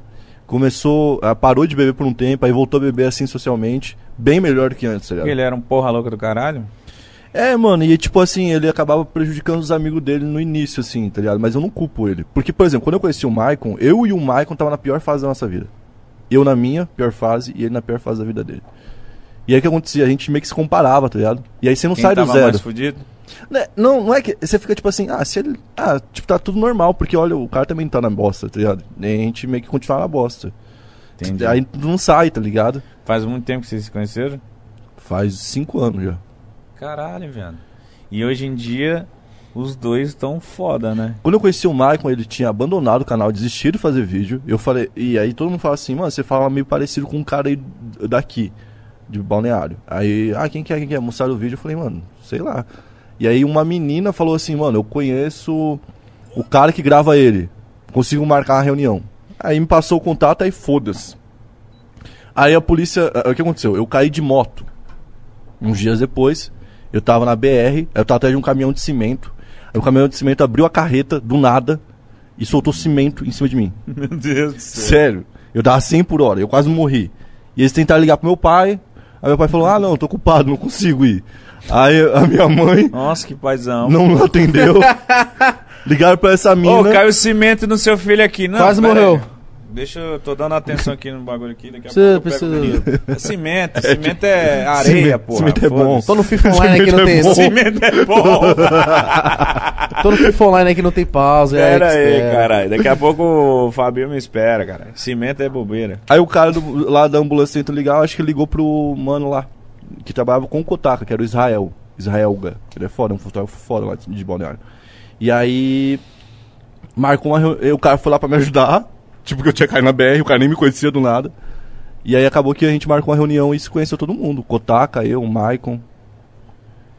começou. parou de beber por um tempo, aí voltou a beber assim socialmente. Bem melhor do que antes, tá ligado? Ele era um porra louca do caralho? É, mano, e tipo assim, ele acabava prejudicando os amigos dele no início, assim, tá ligado? Mas eu não culpo ele. Porque, por exemplo, quando eu conheci o Maicon, eu e o Maicon tava na pior fase da nossa vida. Eu na minha pior fase e ele na pior fase da vida dele. E aí o que acontecia? A gente meio que se comparava, tá ligado? E aí você não Quem sai do zero. mais fudido? Né, Não, não é que. Você fica tipo assim, ah, se ele. Ah, tipo, tá tudo normal, porque olha, o cara também tá na bosta, tá ligado? E a gente meio que continua na bosta. Entendi. Aí não sai, tá ligado? Faz muito tempo que vocês se conheceram? Faz cinco anos já. Caralho, viado. E hoje em dia, os dois estão foda, né? Quando eu conheci o Maicon, ele tinha abandonado o canal, desistido de fazer vídeo. Eu falei, e aí todo mundo fala assim, mano, você fala meio parecido com um cara aí daqui, de balneário. Aí, ah, quem que é, quem que é? Mostraram o vídeo, eu falei, mano, sei lá. E aí uma menina falou assim, mano, eu conheço o cara que grava ele. Consigo marcar uma reunião. Aí me passou o contato, aí foda-se. Aí a polícia, ah, o que aconteceu? Eu caí de moto. Uns dias depois, eu tava na BR, eu tava atrás de um caminhão de cimento. Aí o caminhão de cimento abriu a carreta do nada e soltou cimento em cima de mim. Meu Deus do céu. Sério. Eu dava 100 por hora, eu quase morri. E eles tentaram ligar pro meu pai. Aí meu pai falou: Ah, não, tô ocupado, não consigo ir. Aí a minha mãe Nossa, que paizão. não atendeu. Ligaram pra essa mina. Ô, caiu cimento no seu filho aqui. Não, Quase morreu. aí. Deixa eu... Tô dando atenção aqui no bagulho aqui. Daqui a Precisa- pouco eu pego precisa- o menino. É cimento. Cimento é areia, Cimento- porra. cimento é bom. Tô no FIFA Online aqui, não Cimento é tem. bom. Cimento é bom. Tô no FIFA Online aqui, não tem pausa. é Pera que aí, caralho. Daqui a pouco o Fabio me espera, cara. Cimento é bobeira. Aí o cara do- lá da ambulância tentou ligar, eu acho que ligou pro mano lá, que trabalhava com o Kotaka, que era o Israel. Israelga. Ele é foda, um fotógrafo foda lá de balneário. E aí. Marcou uma reunião. O cara foi lá pra me ajudar. Tipo, que eu tinha caído na BR, o cara nem me conhecia do nada. E aí acabou que a gente marcou uma reunião e se conheceu todo mundo. Kotaka, eu, o Maicon.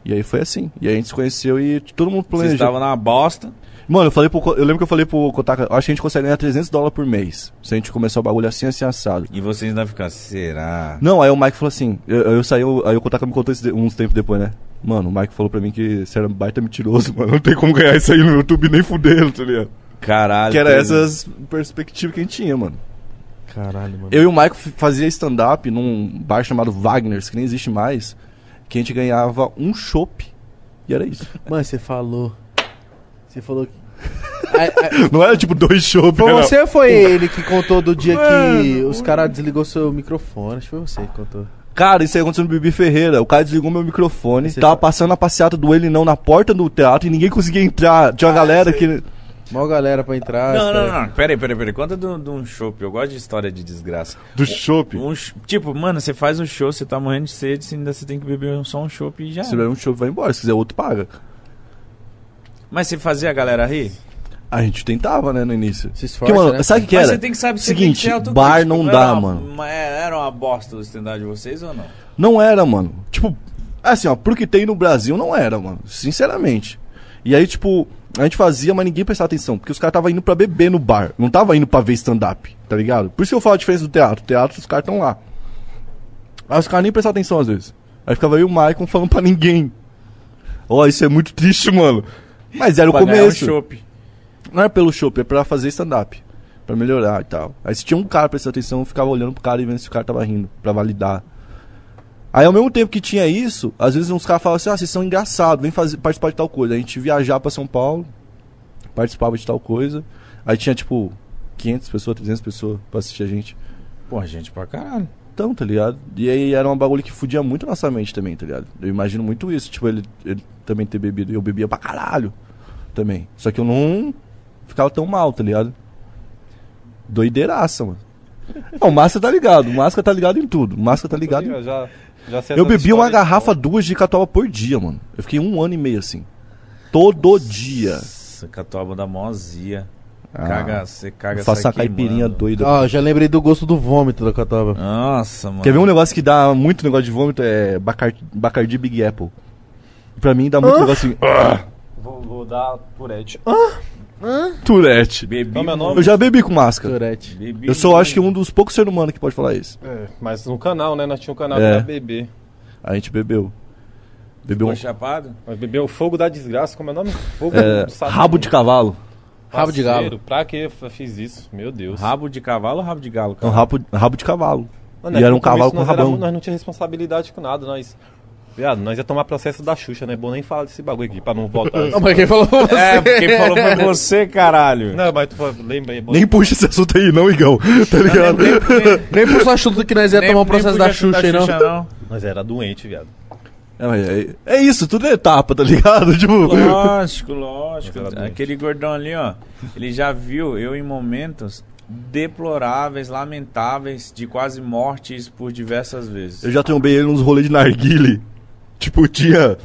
E aí foi assim. E aí a gente se conheceu e todo mundo Vocês planejou. estavam na bosta. Mano, eu falei pro, eu lembro que eu falei pro Kotaka, acho que a gente consegue ganhar 300 dólares por mês. Se a gente começar o bagulho assim, assim, assado. E vocês ainda ficam, será? Não, aí o Mike falou assim, eu, eu saí, eu- aí o Kotaka me contou isso de- uns tempos depois, né? Mano, o Mike falou pra mim que você era um baita mentiroso, mano. Não tem como ganhar isso aí no YouTube nem fudendo, tá ligado? Caralho. Que era que- essas perspectivas que a gente tinha, mano. Caralho, mano. Eu e o Mike fazia stand-up num bar chamado Wagner's, que nem existe mais. que a gente ganhava um chopp. E era isso. Mano, você falou. Você falou que. Ai, ai, Não era tipo dois chopp. Foi não. você ou foi ele que contou do dia que Mano, os caras desligou seu microfone? Acho que foi você que contou. Cara, isso aí aconteceu no Bibi Ferreira. O cara desligou meu microfone. Você tava tá- passando a passeata do Ele Não na porta do teatro e ninguém conseguia entrar. Tinha uma galera que. Mó galera pra entrar. Não, não, não. Pera aí, pera aí, pera aí. Conta de um- de um chopp. Eu gosto de história de desgraça. Do chopp. Um ch- tipo, mano, você faz um show, você tá morrendo de sede, você ainda você tem que beber só um chopp e já. Se tiver um chopp, vai embora. Se quiser outro, paga. Mas você fazia a galera rir? A gente tentava, né, no início. Se esforça, Porque, mano, né? sabe o que Mas era? você tem que saber Seguinte, que bar não dá, era uma- mano. uma- Era uma bosta o stand-up de vocês ou não? Não era, mano. Tipo, assim, ó, pro que tem no Brasil não era, mano. Sinceramente. E aí, tipo, a gente fazia, mas ninguém prestava atenção. Porque os caras estavam indo pra beber no bar. Não tava indo pra ver stand-up, tá ligado? Por isso que eu falo a diferença do teatro. O teatro, os caras estão lá. Aí os caras nem prestavam atenção às vezes. Aí ficava e o Maicon falando pra ninguém. Ó, isso é muito triste, mano. Mas era o um começo. chopp. Não é pelo show, é pra fazer stand-up. Pra melhorar e tal. Aí se tinha um cara prestando atenção, eu ficava olhando pro cara e vendo se o cara tava rindo, pra validar. Aí ao mesmo tempo que tinha isso, às vezes uns caras falavam assim, ah, vocês são engraçados, vem fazer, participar de tal coisa. A gente viajar pra São Paulo, participava de tal coisa. Aí tinha tipo 500 pessoas, 300 pessoas pra assistir a gente. Pô, gente pra caralho. Então, tá ligado? E aí era um bagulho que fudia muito a nossa mente também, tá ligado? Eu imagino muito isso, tipo, ele, ele também ter bebido. Eu bebia pra caralho também. Só que eu não ficava tão mal, tá ligado? Doideiraça, mano. Não, o Máscara tá ligado. O Máscara tá ligado em tudo. O Máscara tá ligado em... Já, já Eu bebi uma garrafa, duas de catuaba por dia, mano. Eu fiquei um ano e meio assim. Todo dia. Nossa, catuaba da mozia. Ah. Caga, você caga Faça uma caipirinha queimando. doida. Ó, já lembrei do gosto do vômito da Cataba. Nossa, mano. Quer ver um negócio que dá muito negócio de vômito? É Bacardi, Bacardi Big Apple. Pra mim dá muito negócio assim. Ah, Vou, vou dar Tourette. Tourette. Bebi é o nome? Eu já bebi com máscara. Tourette. Bebi Eu sou, acho que, um dos poucos seres humanos que pode falar isso. É, mas no canal, né? Nós tínhamos um canal É. pra beber. A gente bebeu. Bebeu Ficou um chapado? Bebeu o fogo da desgraça, como é o nome? Fogo é, do rabo de cavalo. Rabo de galo. Pra que eu fiz isso? Meu Deus. Rabo de cavalo ou rabo de galo? Um cara? rabo, rabo de cavalo. Mano, e é era que um cavalo com nós era rabão. mu- nós não tinha responsabilidade com nada, nós... Viado, nós ia tomar processo da Xuxa, né? Bom nem falar desse bagulho aqui, pra não voltar. Não, mas quem falou foi você? É, quem falou foi você, caralho. não, mas tu fa- lembra aí. bom- Nem puxa esse assunto aí, não, Igão. Tá ligado? Nem por sua chuta que nós ia tomar um processo da Xuxa aí, não. não. Nós era doente, viado. É, é, é isso, tudo é etapa, tá ligado? Tipo, Lógico, lógico. Doente. Aquele gordão ali, ó. Ele já viu eu em momentos deploráveis, lamentáveis, de quase mortes por diversas vezes. eu já trombei ele nos rolês de narguile. Tipo, tinha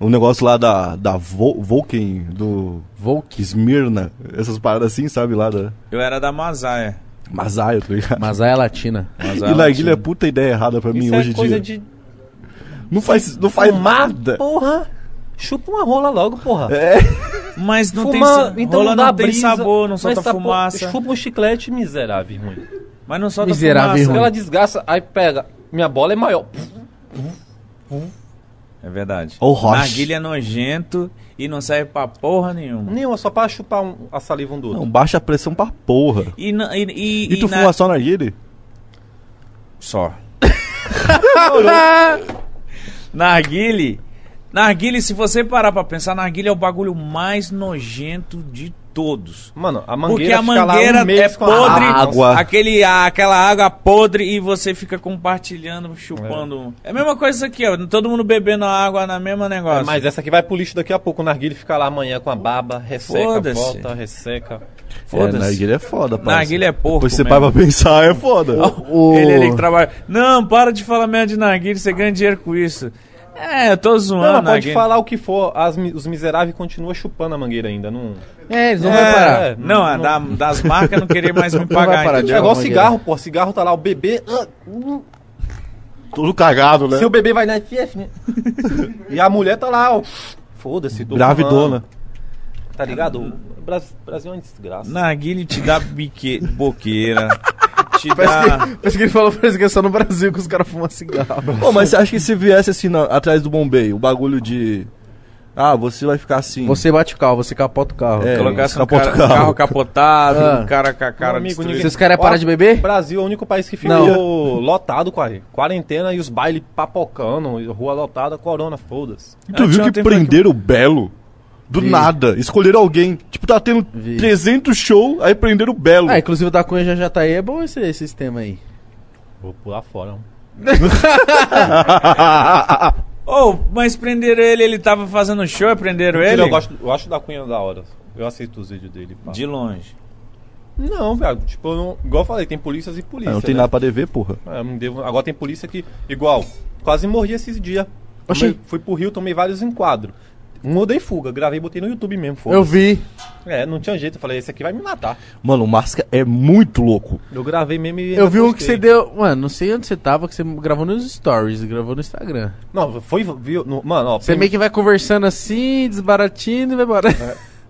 um negócio lá da, da Vol Volken, do Volk. Smirna, essas paradas assim, sabe? Lá da Eu era da Mazaia. Masaio, tá ligado? É latina. Mazaia E narguile é puta ideia errada pra mim Isso hoje é em coisa dia. de... Não faz, não faz nada. Porra! Chupa uma rola logo, porra. Mas não Fumar, tem, então rola não dá não tem brisa. sabor, não solta tá, fumaça. Chupa um chiclete miserável, ruim. Mas não solta Miserável fumaça. ruim. Aquela desgraça, aí pega. Minha bola é maior. É verdade. Ô, Roche. Narguilha é nojento e não serve pra porra nenhuma. Nenhuma, só pra chupar um- a saliva um do outro. Não, baixa a pressão pra porra. E, na- e, e, E, tu na- fuma só narguile? Só. narguile. Narguile, se você parar pra pensar, narguile é o bagulho mais nojento de todos. Mano, a Porque mangueira a fica lá mangueira um é a podre, água. Aquele, aquela água podre e você fica compartilhando, chupando. É, a mesma coisa isso aqui, ó. Todo mundo bebendo água na mesma negócio. É, mas essa aqui vai pro lixo daqui a pouco. O narguilho fica lá amanhã com a baba, resseca, volta, resseca. É, Foda-se. narguile é foda, parça. Narguilha é porco Depois você mesmo. para pra pensar, é foda. O... Ele ali que trabalha. Não, para de falar merda de narguilha, você ganha dinheiro com isso. É, eu tô zoando. Não, pode narguilha. falar o que for, as os miseráveis continuam chupando a mangueira ainda. Não, É, eles não É, vão parar. é. Não, é da- das marcas não querer mais me pagar. parar entendeu? é igual cigarro, pô. Cigarro tá lá, o bebê. ah, hum, Todo cagado, né? Seu bebê vai na FF, né? e a mulher tá lá, ó. Foda-se, tô Gravidona. fumando. Tá ligado? O Bras- Brasil é uma desgraça. Narguilha te dá bique... boqueira. te Parece dá. que, parece que ele falou parece que é só no Brasil que os caras fumam cigarro. Pô, mas você acha que se viesse assim na- atrás do bombeio, o bagulho de. Ah, você vai ficar assim. Você bate o carro, você capota o carro. É. Colocasse um capota cara, o carro. carro capotado, Ah. um cara com a cara Meu amigo, ninguém- Vocês querem Ó, parar de beber? O Brasil é o único país que ficou Não. lotado com a quarentena e os bailes papocando, rua lotada, corona, foda-se. Tu Ah, viu um que- prenderam o Belo? Do Vi. nada. Escolheram alguém. Tipo, tá tendo Vi. 300 shows, aí prenderam o Belo. Ah, inclusive o da Cunha já, já tá aí. É bom esse, esse sistema aí. Vou pular fora. Oh, mas prenderam ele, ele tava fazendo show prenderam ele? Eu, gosto, eu acho da Cunha da hora. Eu aceito os vídeos dele. pá. De longe. Não, velho. Tipo, eu não, igual eu falei, tem polícias e polícia. não tem né? nada pra dever, porra. É, não devo- agora tem polícia que, igual, quase morri esses dias. Tomei- Fui pro Rio, tomei vários enquadros. Um eu dei fuga, gravei e botei no YouTube mesmo. Eu foda-se. vi. É, não tinha jeito. Eu falei, esse aqui vai me matar. Mano, o Masca é muito louco. Eu gravei mesmo e. Eu vi um que você deu. Mano, não sei onde você tava, que você gravou nos stories, gravou no Instagram. Não, foi. Viu, no- mano, ó. Você meio que vai conversando assim, desbaratando e vai embora.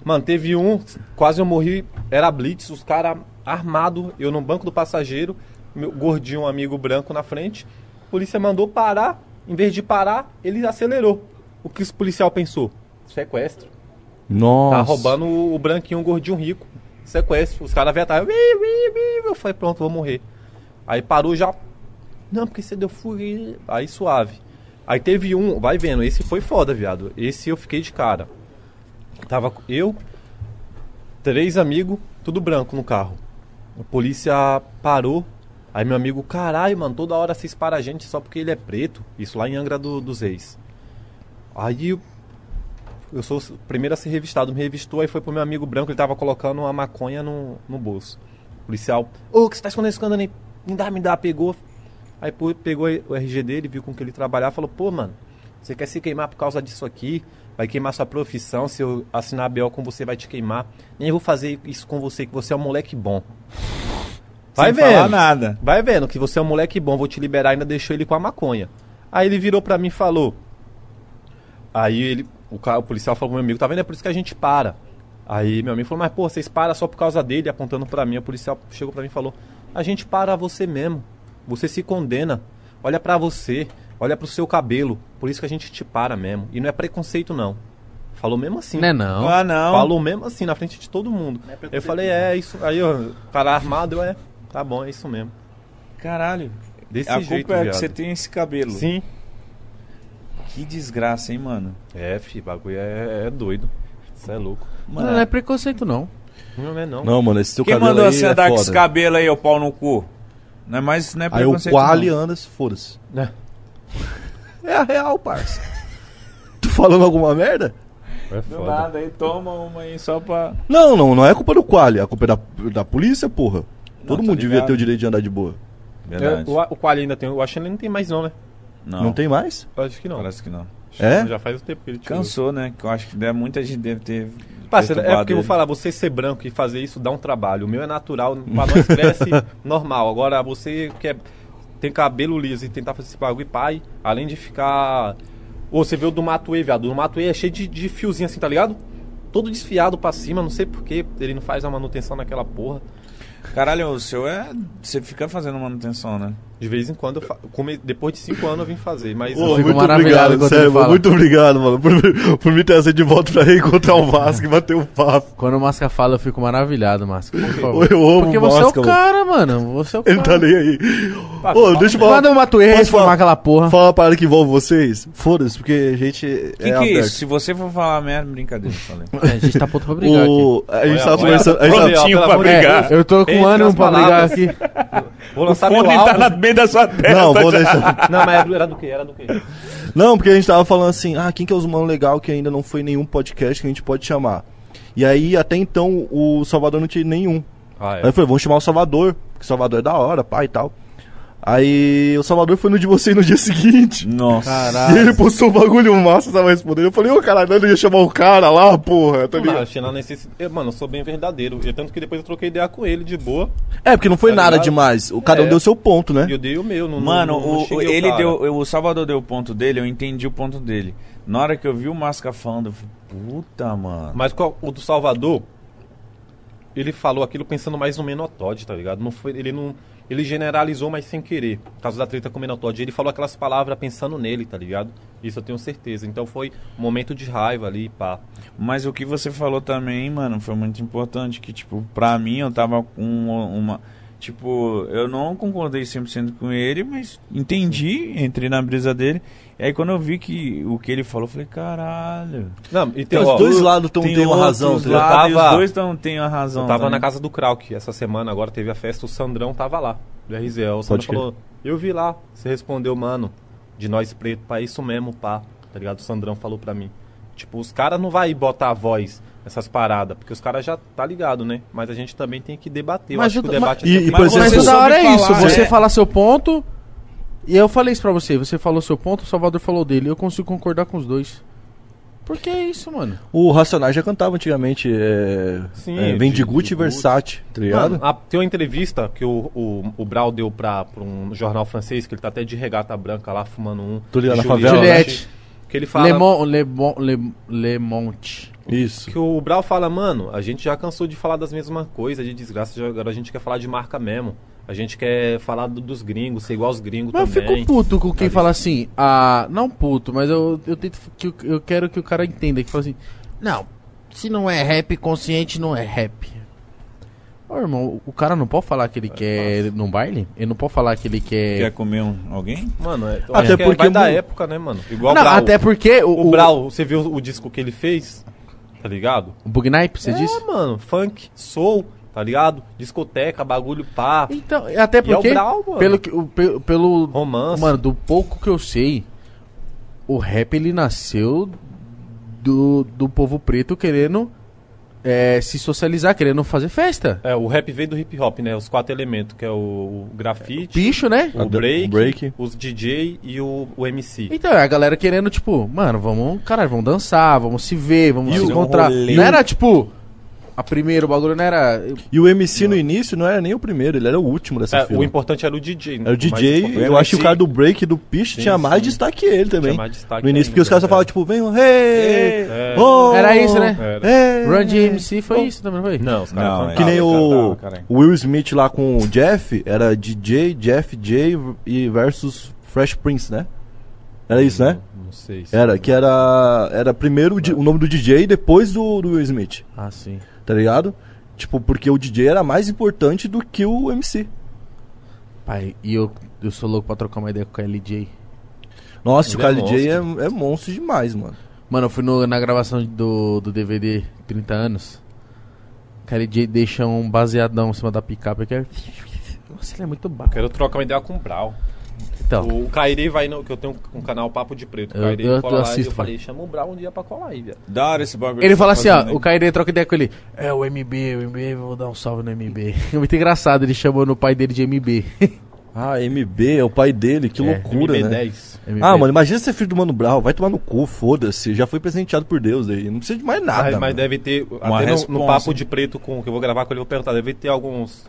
Mano, teve um, quase eu morri, era Blitz, os caras armados, eu no banco do passageiro, meu gordinho um amigo branco na frente. A polícia mandou parar, em vez de parar, ele acelerou. O que esse policial pensou? Sequestro. Nossa. Tá roubando o, o branquinho, o gordinho rico. Sequestro. Os caras vieram atrás. "Ui, ui, ui", Eu falei, pronto, vou morrer. Aí parou já. Não, porque você deu fuga. aí." Aí suave. Aí teve um, vai vendo, esse foi foda, viado. Esse eu fiquei de cara. Tava eu, três amigos, tudo branco no carro. A polícia parou. Aí meu amigo, caralho, mano, toda hora vocês param a gente só porque ele é preto. Isso lá em Angra do- dos Reis. Aí eu- sou o primeiro a ser revistado. Me revistou, aí foi pro meu amigo branco, ele tava colocando uma maconha no, no bolso. O policial, ô, o que você tá escondendo esse aí? Me dá, me dá, pegou. Aí pegou o RG dele, viu com que ele trabalhava, falou, pô, mano, você quer se queimar por causa disso aqui? Vai queimar sua profissão, se eu assinar a BO com você, vai te queimar. Nem vou fazer isso com você, que você é um moleque bom. Vai Sem vendo. nada. Vai vendo que você é um moleque bom, vou te liberar, ainda deixou ele com a maconha. Aí ele virou pra mim e falou. Aí ele, o, cara, o policial falou pro meu amigo, tá vendo? É por isso que a gente para. Aí meu amigo falou, mas pô, vocês param só por causa dele, apontando pra mim. O policial chegou pra mim e falou, a gente para você mesmo. Você se condena. Olha pra você, olha pro seu cabelo. Por isso que a gente te para mesmo. E não é preconceito, não. Falou mesmo assim. Né não? Ah, não. Falou mesmo assim, na frente de todo mundo. eu falei, é isso. Aí eu, cara armado, eu, é, tá bom, é isso mesmo. Caralho. Desse a jeito, culpa é que viado. você tem esse cabelo. Sim. Que desgraça, hein, mano? É, fi, bagulho é, é doido. Isso é louco. Não, não é preconceito, não. Não é não. Não, mano, esse teu Quem cabelo mandou aí você é andar com esse cabelo aí, o pau no cu? Não é mais, não é Aí o preconceito, Quali não. anda, se foda-se. É. É a real, parça. tu falando alguma merda? É Do foda. nada, aí toma uma aí só pra... Não, não, não é culpa do Quali, a culpa é da, da polícia, porra. Todo tô mundo devia ligado. ter o direito de andar de boa. Verdade. É, o, o Quali ainda tem. Eu acho que ele não tem mais, não, né? Não, Não, tem mais? Acho que não. Parece que não. É? Já faz o tempo que ele tirou. Cansou, né? Que eu acho que deve- muita gente deve ter... Parceiro, é porque eu vou ele. falar, você ser branco e fazer isso dá um trabalho. O meu é natural, pra nós cresce normal. Agora, você que é, tem cabelo liso e tentar fazer esse bagulho, pai, além de ficar. Ô, você vê o do Matuê, viado. O Matuê é cheio de, de fiozinho assim, tá ligado? Todo desfiado pra cima, não sei porquê. Ele não faz a manutenção naquela porra. Caralho, o seu é... Você fica fazendo manutenção, né? De vez em quando, eu fa... come- depois de cinco anos eu vim fazer. Mas Ô, fico muito obrigado, sério, ele muito obrigado, mano, por, por me trazer de volta pra reencontrar o Vasco e bater um papo. Quando o Masca fala, eu fico maravilhado, Masca. Por favor. Eu amo Porque o você Masca, é o cara, mano. Você é o Ele cara. tá nem aí. Ah, Ô, deixa eu falar. Manda o Matuê Posso reformar falar- aquela porra. Fala uma parada que envolve vocês. Foda-se, porque a gente Que é que é isso? Se você for falar merda, brincadeira, falei. É, a gente tá pronto pra brigar aqui. O... A gente Olha, tava olha, conversando. A gente tava... ó, pelo pra brigar. Deus. Eu tô com ânimo pra brigar aqui. Vou lançar meu Fone álbum. Tá meio da sua testa. Não, vou já. deixar. Não, mas era do que? Era do que? Não, porque a gente tava falando assim, ah, quem que é os mano legal que ainda não foi nenhum podcast que a gente pode chamar. E aí, até então, o Salvador não tinha nenhum. Ah, Aí eu falei, vamos chamar o Salvador, porque o Salvador é da hora, pai e tal. Aí o Salvador foi no de você no dia seguinte. Nossa. E ele postou um bagulho massa, tava respondendo. Eu falei, ô caralho, eu não ia chamar o cara lá, porra, tá Não, ligado? achei na necessidade. Eu, Mano, eu sou bem verdadeiro. E tanto que depois eu troquei ideia com ele de boa. É, porque não foi Tá nada ligado? demais. O cada um É. deu seu ponto, né? E eu dei o meu. Não, Mano, não, não o, ele cara. deu. O Salvador deu o ponto dele, eu entendi o ponto dele. Na hora que eu vi o Masca falando, eu falei, puta, mano. Mas qual, o do Salvador. ele falou aquilo pensando mais no Menotod, tá ligado? Não foi, ele não. Ele generalizou, mas sem querer. Por causa da treta com o Menotod. Ele falou aquelas palavras pensando nele, tá ligado? Isso eu tenho certeza. Então foi um momento de raiva ali, pá. Mas o que você falou também, mano, foi muito importante. Que, tipo, pra mim eu tava com uma- tipo, eu não concordei 100% com ele, mas entendi, entrei na brisa dele. E aí quando eu vi que o que ele falou, eu falei, caralho. Não, e Tem tem, os ó, dois lados tão, tem tem uma razão. lados, e tava- os dois tão, têm a razão. Eu tava também. na casa do Krauk essa semana, agora teve a festa, o Sandrão tava lá, do RZL. O Sandrão falou, eu vi lá, você respondeu, mano, de nós preto, pá, isso mesmo, pá, tá ligado? O Sandrão falou pra mim. Tipo, os caras não vai botar a voz nessas paradas, porque os caras já tá ligado, né? Mas a gente também tem que debater. Eu Mas acho o- que o debate e- é e, sempre- por Mas exemplo, Mas você o da hora é isso, falar, você é. fala seu ponto. E eu falei isso pra você, você falou seu ponto, o Salvador falou dele. Eu consigo concordar com os dois. Por que é isso, mano? O Racionais já cantava antigamente. É, Sim, é, de- Vem de de Gucci e. Versace, tá ligado? Mano, a- tem uma entrevista que o, o, o Brau deu pra, pra um jornal francês, que ele tá até de regata branca lá, fumando um. Tô ligado, na Juliette, favela, né? Juliette. Que ele fala... Le, Mon, Le, Bon- Le, Le Monte. Isso. Que o Brau fala, mano, a gente já cansou de falar das mesmas coisas, de desgraça, agora a gente quer falar de marca mesmo. A gente quer falar do- dos gringos, ser igual aos gringos Mas eu também. fico puto com quem Tá fala assim, ah, não puto, mas eu, eu tento que eu, eu quero que o cara entenda que fala assim, não, se não é rap consciente, não é rap. Ô, irmão, o cara não pode falar que ele quer ir num baile? Ele não pode falar que ele quer. Quer comer um, alguém? Mano, é, eu Até é- porque vai da época, né, mano? Igual não, o Brau. até porque o, O, o, Brau, você viu o disco que ele fez? Tá ligado? o Bugnipe, você é, disse? mano, funk, soul, tá ligado? Discoteca, bagulho pá. Então, até é porque, Brau, mano. pelo, que- o- pelo, pelo Romance. Mano, do pouco que eu sei, o rap ele nasceu do, do povo preto querendo é, se socializar, querendo fazer festa. É, o rap veio do hip hop, né? Os quatro elementos, que é o, o grafite, Bicho, né? o break, o break. os DJ e o, o MC. Então, a galera querendo, tipo, mano, vamos, caralho, vamos dançar, vamos se ver, vamos se Fazer um encontrar. rolê. não era, tipo, a primeira, o bagulho não era... E o MC no início não era nem o primeiro, ele era o último dessa É, fila. o importante era o DJ. né? Era o DJ, importante. eu acho que o MC. cara do break do Sim, tinha mais sim. destaque que ele também. Tinha mais destaque no início, porque os caras só é. falavam, tipo, vem, hey, É. oh, Era isso, né? Era. hey. Run DMC foi isso também, não foi? Não, os caras Não, Que nem o Will Smith lá com o Jeff, era DJ, Jeff J e versus Fresh Prince, né? Era isso, né? Não sei. se- Era, que era, era primeiro o, o nome do DJ e depois do, do Will Smith, Ah, sim. Tá ligado? Tipo, porque o DJ era mais importante do que o MC. Pai, e eu, eu sou louco pra trocar uma ideia com o KLJ. Nossa, Ele o é KLJ é, é monstro demais, mano. Mano, eu fui no- na gravação do, do DVD 30 anos. O KLJ deixa um baseadão em cima da picape que é... Nossa, ele é muito baixo. Quero trocar uma ideia com o Brau. Então, O Kairi vai no. Que eu tenho um canal Papo de Preto. O Eu- Kairi eu- cola eu lá e assisto, eu falei, chama o Brau um dia pra colar aí, velho. Da hora esse bagulho. ele fala assim, ó, o. Kairi troca ideia com ele. É o MB, o MB, vou dar um salve no MB. É muito engraçado, ele chamou no pai dele de MB. Ah, MB é o pai dele, que É, loucura, né? MB10. MB. Ah, mano, imagina ser filho do Mano Brown, vai tomar no cu, foda-se, já foi presenteado por Deus aí, não precisa de mais nada. Mas, mas deve ter. Uma até no- no. Papo de Preto com, que eu vou gravar com ele, eu vou perguntar. Deve ter alguns.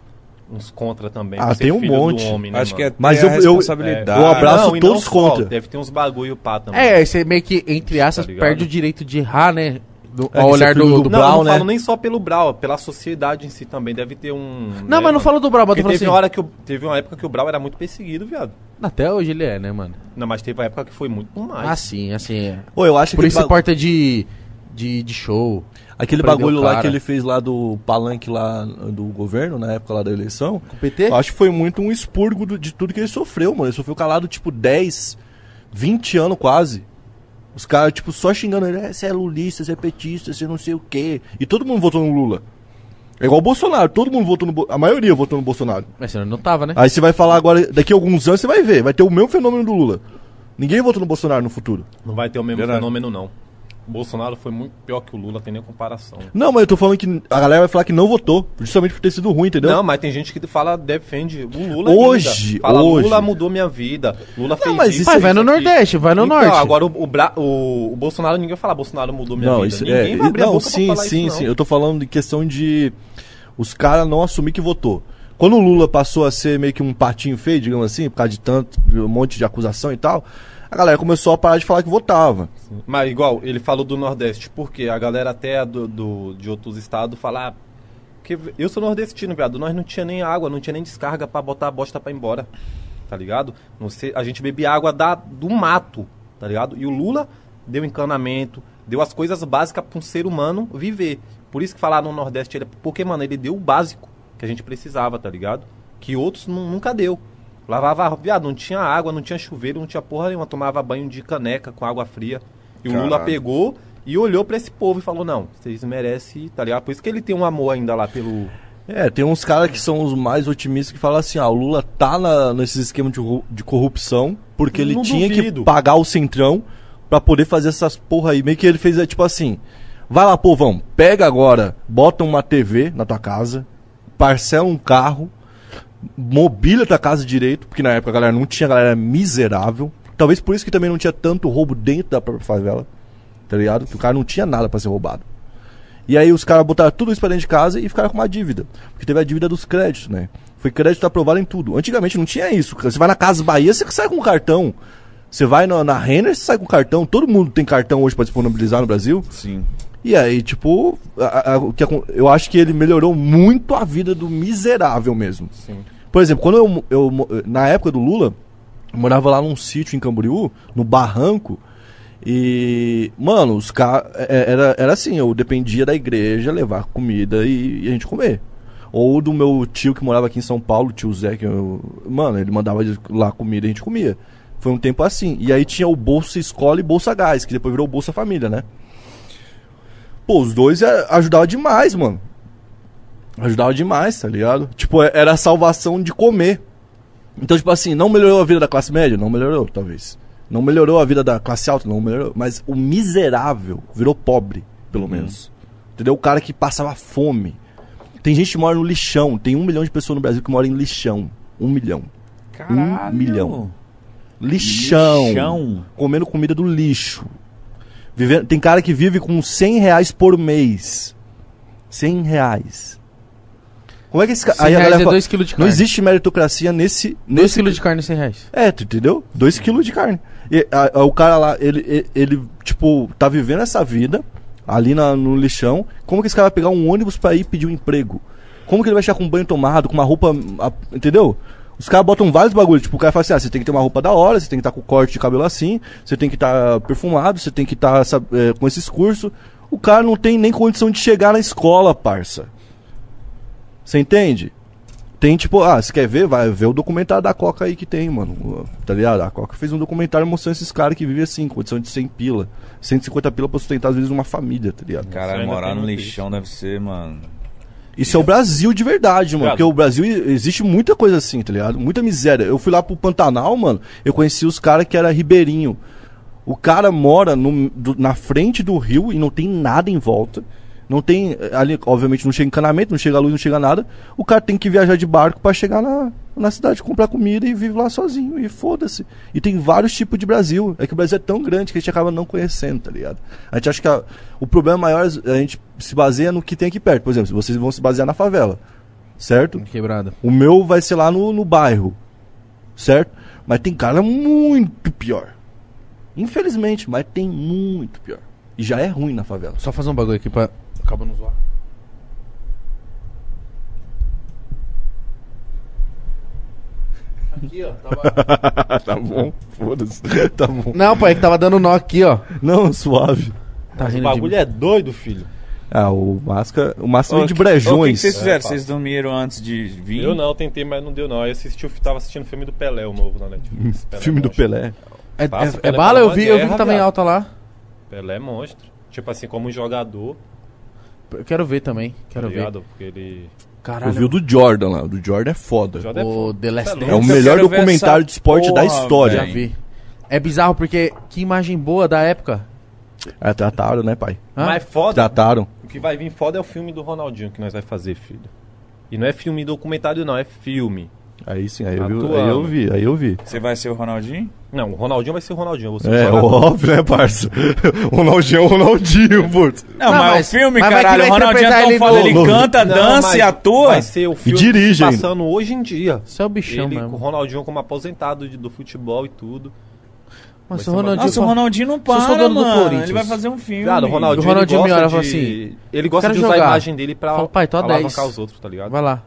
Uns contra também. Ah, tem um filho do monte. homem, né, Acho que é? Mas eu- eu- responsabilidade. eu abraço não, e não todos só, contra. Deve ter uns bagulho pá também. É, você meio que, entre aspas, Tá perde o direito de errar, né? Do, É, ao olhar é do, do do Não, Brau, eu não né? falo nem só pelo Brau, pela sociedade em si também. Deve ter um. Não, mas não falo do Brau, mas Porque tô falando teve, assim. uma hora que eu, teve uma época que o Brau era muito perseguido, viado. Até hoje ele é, né, mano? Não, mas teve uma época que foi muito mais. Assim, assim. É. Pô, eu acho Por que isso se porta de, de, de show. Aquele prendeu bagulho lá que ele fez lá do palanque lá do governo, na época lá da eleição, Com o PT? eu acho que foi muito um expurgo do- de tudo que ele sofreu, mano. Ele sofreu calado, tipo, 10, 20 anos quase. Os caras, tipo, só xingando ele, "É, você é lulista, você é petista, você não sei o quê. E todo mundo votou no Lula. É igual o Bolsonaro, todo mundo votou no Bo- A maioria votou no Bolsonaro. Mas você não tava, né? Aí você vai falar agora, daqui a alguns anos você vai ver, vai ter o mesmo fenômeno do Lula. Ninguém votou no Bolsonaro no futuro. Não vai ter o mesmo Verdade. fenômeno, não. Bolsonaro foi muito pior que o Lula, tem nem comparação. Não, mas eu tô falando que a galera vai falar que não votou, justamente por ter sido ruim, entendeu? Não, mas tem gente que fala, defende o Lula Hoje, ainda. Fala, hoje. Lula mudou minha vida. Lula fez mas isso. isso Vai, no. Nordeste, vai no então, Norte. agora o, o, Bra- o- o Bolsonaro, ninguém vai falar, Bolsonaro mudou minha não, vida. isso ninguém é. vai abrir a não, boca sim, pra falar sim, isso, sim. não. Eu tô falando de questão de os caras não assumir que votou. Quando o Lula passou a ser meio que um patinho feio, digamos assim, por causa de tanto, um monte de acusação e tal, a galera começou a parar de falar que votava. Mas igual, ele falou do Nordeste, porque a galera até do, do- de outros estados fala, ah, Porque eu sou nordestino, viado. Nós não tinha nem água, não tinha nem descarga pra botar a bosta ir embora. Tá ligado? Sei, a gente bebia água da, do mato, tá ligado? E o Lula deu encanamento, deu as coisas básicas pra um ser humano viver. Por isso que falar no Nordeste, ele, porque, mano, ele deu o básico que a gente precisava, tá ligado? Que outros nu- nunca deu. Lavava, viado, não tinha água, não tinha chuveiro, não tinha porra nenhuma. Tomava banho de caneca com água fria. E o Lula pegou e olhou pra esse povo e falou: Não, vocês merecem, tá ligado? Por isso que ele tem um amor ainda lá pelo. É, tem uns caras que são os mais otimistas que falam assim, ah, o Lula tá na, nesses esquemas de, de corrupção porque ele Não tinha duvido. que pagar o centrão pra poder fazer essas porra aí. Meio que ele fez, é, tipo assim, vai lá, povão, pega agora, bota uma TV na tua casa, parcela um carro, mobília tua casa direito, porque na época a galera não tinha, a galera era miserável. Talvez por isso que também não tinha tanto roubo dentro da própria favela, tá ligado? Que o cara não tinha nada pra ser roubado. E aí os caras botaram tudo isso pra dentro de casa e ficaram com uma dívida. Porque teve a dívida dos créditos, né? Foi crédito aprovado em tudo. Antigamente não tinha isso. Você vai na Casa Bahia, você sai com cartão. Você vai na, na Renner, você sai com cartão. Todo mundo tem cartão hoje pra disponibilizar no Brasil. Sim. E aí, tipo, a- a- que eu acho que ele melhorou muito a vida do miserável mesmo. Sim. Por exemplo, quando eu, eu na época do Lula, eu morava lá num sítio em Camboriú, no Barranco, e, mano, os caras. Era, era assim, eu dependia da igreja levar comida e, e a gente comer. Ou do meu tio que morava aqui em São Paulo, tio Zé, que eu, mano, ele mandava lá comida e a gente comia. Foi um tempo assim. E aí tinha o Bolsa Escola e Bolsa Gás, que depois virou Bolsa Família, né? Pô, os dois ajudavam demais, mano. Ajudava demais, tá ligado? Tipo, é- era a salvação de comer. Então, tipo assim, não melhorou a vida da classe média? Não melhorou, talvez. Não melhorou a vida da classe alta? Não melhorou. Mas o miserável virou pobre, pelo menos. Entendeu? O cara que passava fome. Tem gente que mora no lixão. Tem um milhão de pessoas no Brasil que mora em lixão. Um milhão. Caralho. milhão. Lixão. Lixão. Comendo comida do lixo. Vivendo, tem cara que vive com 100 reais por mês. 100 reais. Como é que esse cara. 100 Aí a galera é fala, 2 kg de Não carne. existe meritocracia nesse. 2 nesse kg de carne, 100 reais. é, tu entendeu? 2 quilos de carne. E, a- a- o cara lá, ele, ele, ele, tipo, tá vivendo essa vida ali na- no lixão. Como que esse cara vai pegar um ônibus pra ir pedir um emprego? Como que ele vai chegar com um banho tomado, com uma roupa. a- entendeu? Os caras botam vários bagulhos. Tipo, o cara fala assim: ah, você tem que ter uma roupa da hora, você tem que estar com o corte de cabelo assim, você tem que estar perfumado, você tem que estar com esses cursos. O cara não tem nem condição de chegar na escola, parça. Você entende? Tem tipo, ah, você quer ver? Vai ver o documentário da Coca aí que tem, mano. Tá ligado? A Coca fez um documentário mostrando esses caras que vivem assim, condição de 100 pila. 150 pila pra sustentar às vezes uma família, tá ligado? Caralho, ainda morar no lixão deve ser, mano. Isso é o Brasil de verdade, mano. Ligado? Porque o Brasil existe muita coisa assim, tá ligado? Muita miséria. Eu fui lá pro Pantanal, mano. Eu conheci os caras que era ribeirinho. O cara mora no- do- na frente do rio e não tem nada em volta. Não tem. eh, Ali, obviamente, não chega encanamento, não chega luz, não chega nada. O cara tem que viajar de barco pra chegar na, na cidade, comprar comida e vive lá sozinho. E foda-se. E tem vários tipos de Brasil. É que o Brasil é tão grande que a gente acaba não conhecendo, tá ligado? A gente acha que a- o problema maior é a gente se baseia no que tem aqui perto. Por exemplo, se vocês vão se basear na favela, certo? Quebrada. O meu vai ser lá no, no bairro, certo? Mas tem cara muito pior. Infelizmente, mas tem muito pior. E já é ruim na favela. Só fazer um bagulho aqui pra. Acaba não zoar. Aqui, ó. Tava... tá bom, foda-se. tá bom. Não, pai, é que tava dando nó aqui, ó. Não, suave. Tá O rindo bagulho de... é doido, filho. Ah, o Masca, o Masca vem de ô, O que, brejões. que vocês fizeram? É, vocês dormiram antes de vir? Eu não, tentei, mas não deu não. Eu assisti, o- tava assistindo o filme do Pelé, o novo na Netflix. Pelé Filme do. Pelé. É, Passa, é- é Pelé bala? tá Eu vi, eu vi que tava em alta lá. Pelé é monstro. Tipo assim, como um jogador, Eu quero ver também. Quero tá ver. ligado? Porque ele... Caralho. Eu vi o do Jordan lá. O do Jordan é foda. O Jordan é O. The Last é Dance. É o melhor documentário de esporte da porra, história. Já vi. É bizarro porque que imagem boa da época. É, trataram, né, pai? Hã? Mas foda, Trataram. o que vai vir foda é o filme do Ronaldinho que nós vai fazer, filho. E não é filme documentário não, é filme. Aí sim, aí eu, vi, aí eu vi, aí eu vi. Você vai ser o Ronaldinho? Não, o Ronaldinho vai ser o Ronaldinho, o É, óbvio, né, parça? Ronaldinho é o Ronaldinho, putz. Não, Não, mas, mas- o filme, mas caralho, o Ronaldinho é tão ele foda, no- ele no- canta, Não, dança e atua. Vai ser o filme dirige ainda. passando hoje em dia. Isso é o bichão Ele, mesmo. o Ronaldinho como aposentado de- do futebol e tudo. Mas o Ronaldinho, Nossa, o Ronaldinho não para, mano. Corinthians. Ele vai fazer um filme. Viado, o Ronaldinho, O Ronaldinho ele me gosta e de... assim, ele gosta de usar jogar. a imagem dele pra Fala, pai, tô 10. alavancar os outros, tá ligado? Vai lá.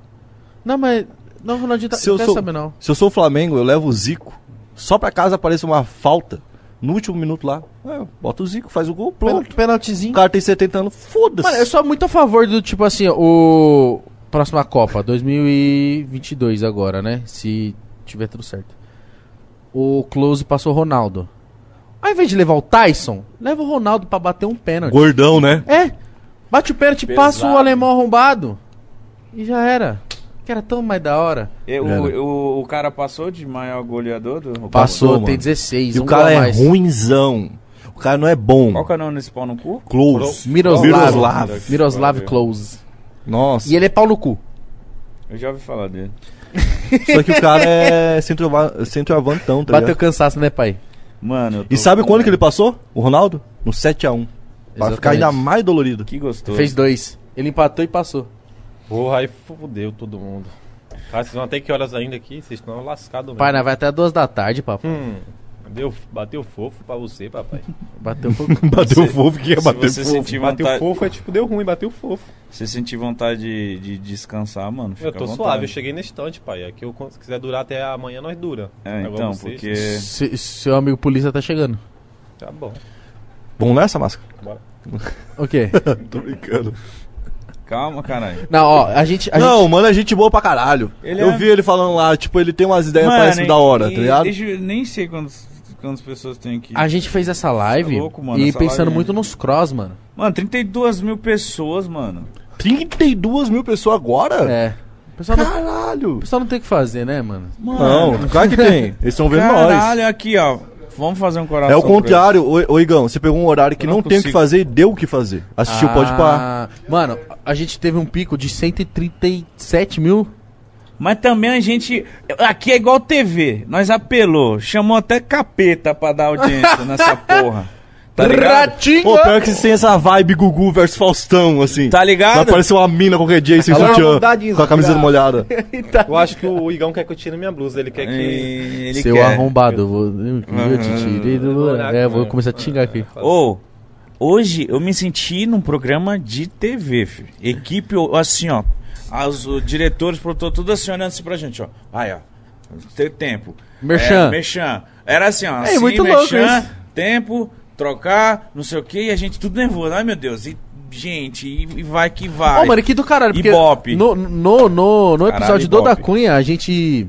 Não, mas. Não, o Ronaldinho tá. Se eu, sou, saber, não. se eu sou o Flamengo, eu levo o Zico. Só pra casa aparece uma falta. No último minuto lá. É, bota o Zico, faz o gol, pronto. Pen- Penaltizinho. O cara tem 70 anos, foda-se. Mano, eu sou muito a favor do tipo assim, o. Próxima Copa, 2022 agora, né? Se tiver tudo certo. O Close passou o Ronaldo. Ao invés de levar o Tyson, leva o Ronaldo pra bater um pênalti. Gordão, né? É, bate o pênalti, Pesado. passa o alemão arrombado. E já era. Que era tão mais da hora. E o, o, o cara passou de maior goleador do Passou, tem mano. 16. E o um cara gol a é mais. ruinzão. O cara não é bom. Qual que é o nome desse pau no cu? Close. Miroslav. Miroslav. Miroslav. Close. Nossa. E ele é pau no cu. Eu já ouvi falar dele. Só que o cara é centroava- centroavantão, tá Bateu ligado? cansaço, né, pai? Mano, eu tô E sabe quando que ele passou? O Ronaldo? No 7x1. Pra ficar ainda mais dolorido. Que gostoso. Fez dois. Ele empatou e passou. Porra, aí fudeu todo mundo. Cara, vocês vão até que horas ainda aqui? Vocês estão lascados mesmo. Pai, nós vai até duas da tarde, papo. Hum, deu, bateu fofo pra você, papai. Bateu pouco. Bateu fofo, que ia Se bater você fofo. sentir Bateu vontade, fofo é tipo, deu ruim, bateu fofo. se sentir vontade de, de descansar, mano, fica Eu tô à vontade. suave, eu cheguei na estante, pai. Aqui eu, se quiser durar até amanhã, nós dura. É, Agora então, vocês- porque... Se- seu amigo polícia tá chegando. Tá bom. Vamos nessa, máscara? Bora. O quê? Tô brincando. Calma, caralho. Não, ó, a gente. A não, gente... mano, é gente boa pra caralho. Ele eu é- vi ele falando lá, tipo, ele tem umas ideias Mano, parece e- da hora, e tá ligado? eu- nem sei quantas, quantas pessoas tem aqui. A gente fez essa live Tá louco, mano, e essa pensando live- muito nos cross, mano. Mano, 32 mil pessoas, mano. 32 mil pessoas agora? É. O pessoal não, Caralho. o pessoal não tem o que fazer, né, mano? Não, claro que tem. Eles estão vendo Caralho, nós. aqui, ó. Vamos fazer um coração. É o contrário, ô, ô Igão, você pegou um horário que Eu não, não tem o que fazer e deu o que fazer. Assistiu Pode Pá. Ah, Mano, a gente teve um pico de 137 mil. Mas também a gente. Aqui é igual TV. Nós apelou. Chamou até capeta pra dar audiência nessa porra. Tá? Ratinho! Pô, pior que vocês têm essa vibe Gugu versus Faustão, assim. Tá ligado? Vai aparecer uma mina qualquer dia aí sem Alô, sutiã, com a camiseta molhada. Eu acho que o Igão quer que eu tire minha blusa. Ele quer que. Ele Seu quer. arrombado, eu vou, eu, eu te tirei do. É, vou começar a xingar aqui. Ô, hoje eu me senti num programa de TV, filho. Equipe, assim, ó. Os os diretores, produtor, tudo assim, olhando assim pra gente, ó. Vai, ó. Tem tempo. Merchan. É, merchan. Era assim, ó. É, assim, muito louco merchan, isso. tempo, trocar, não sei o que, e a gente tudo nervoso. Ai, meu Deus. E, gente, e, e vai que vai. Ô, mano, que do caralho, porque Ibope. no, no, no, no episódio Caralho, do da. Cunha, a gente.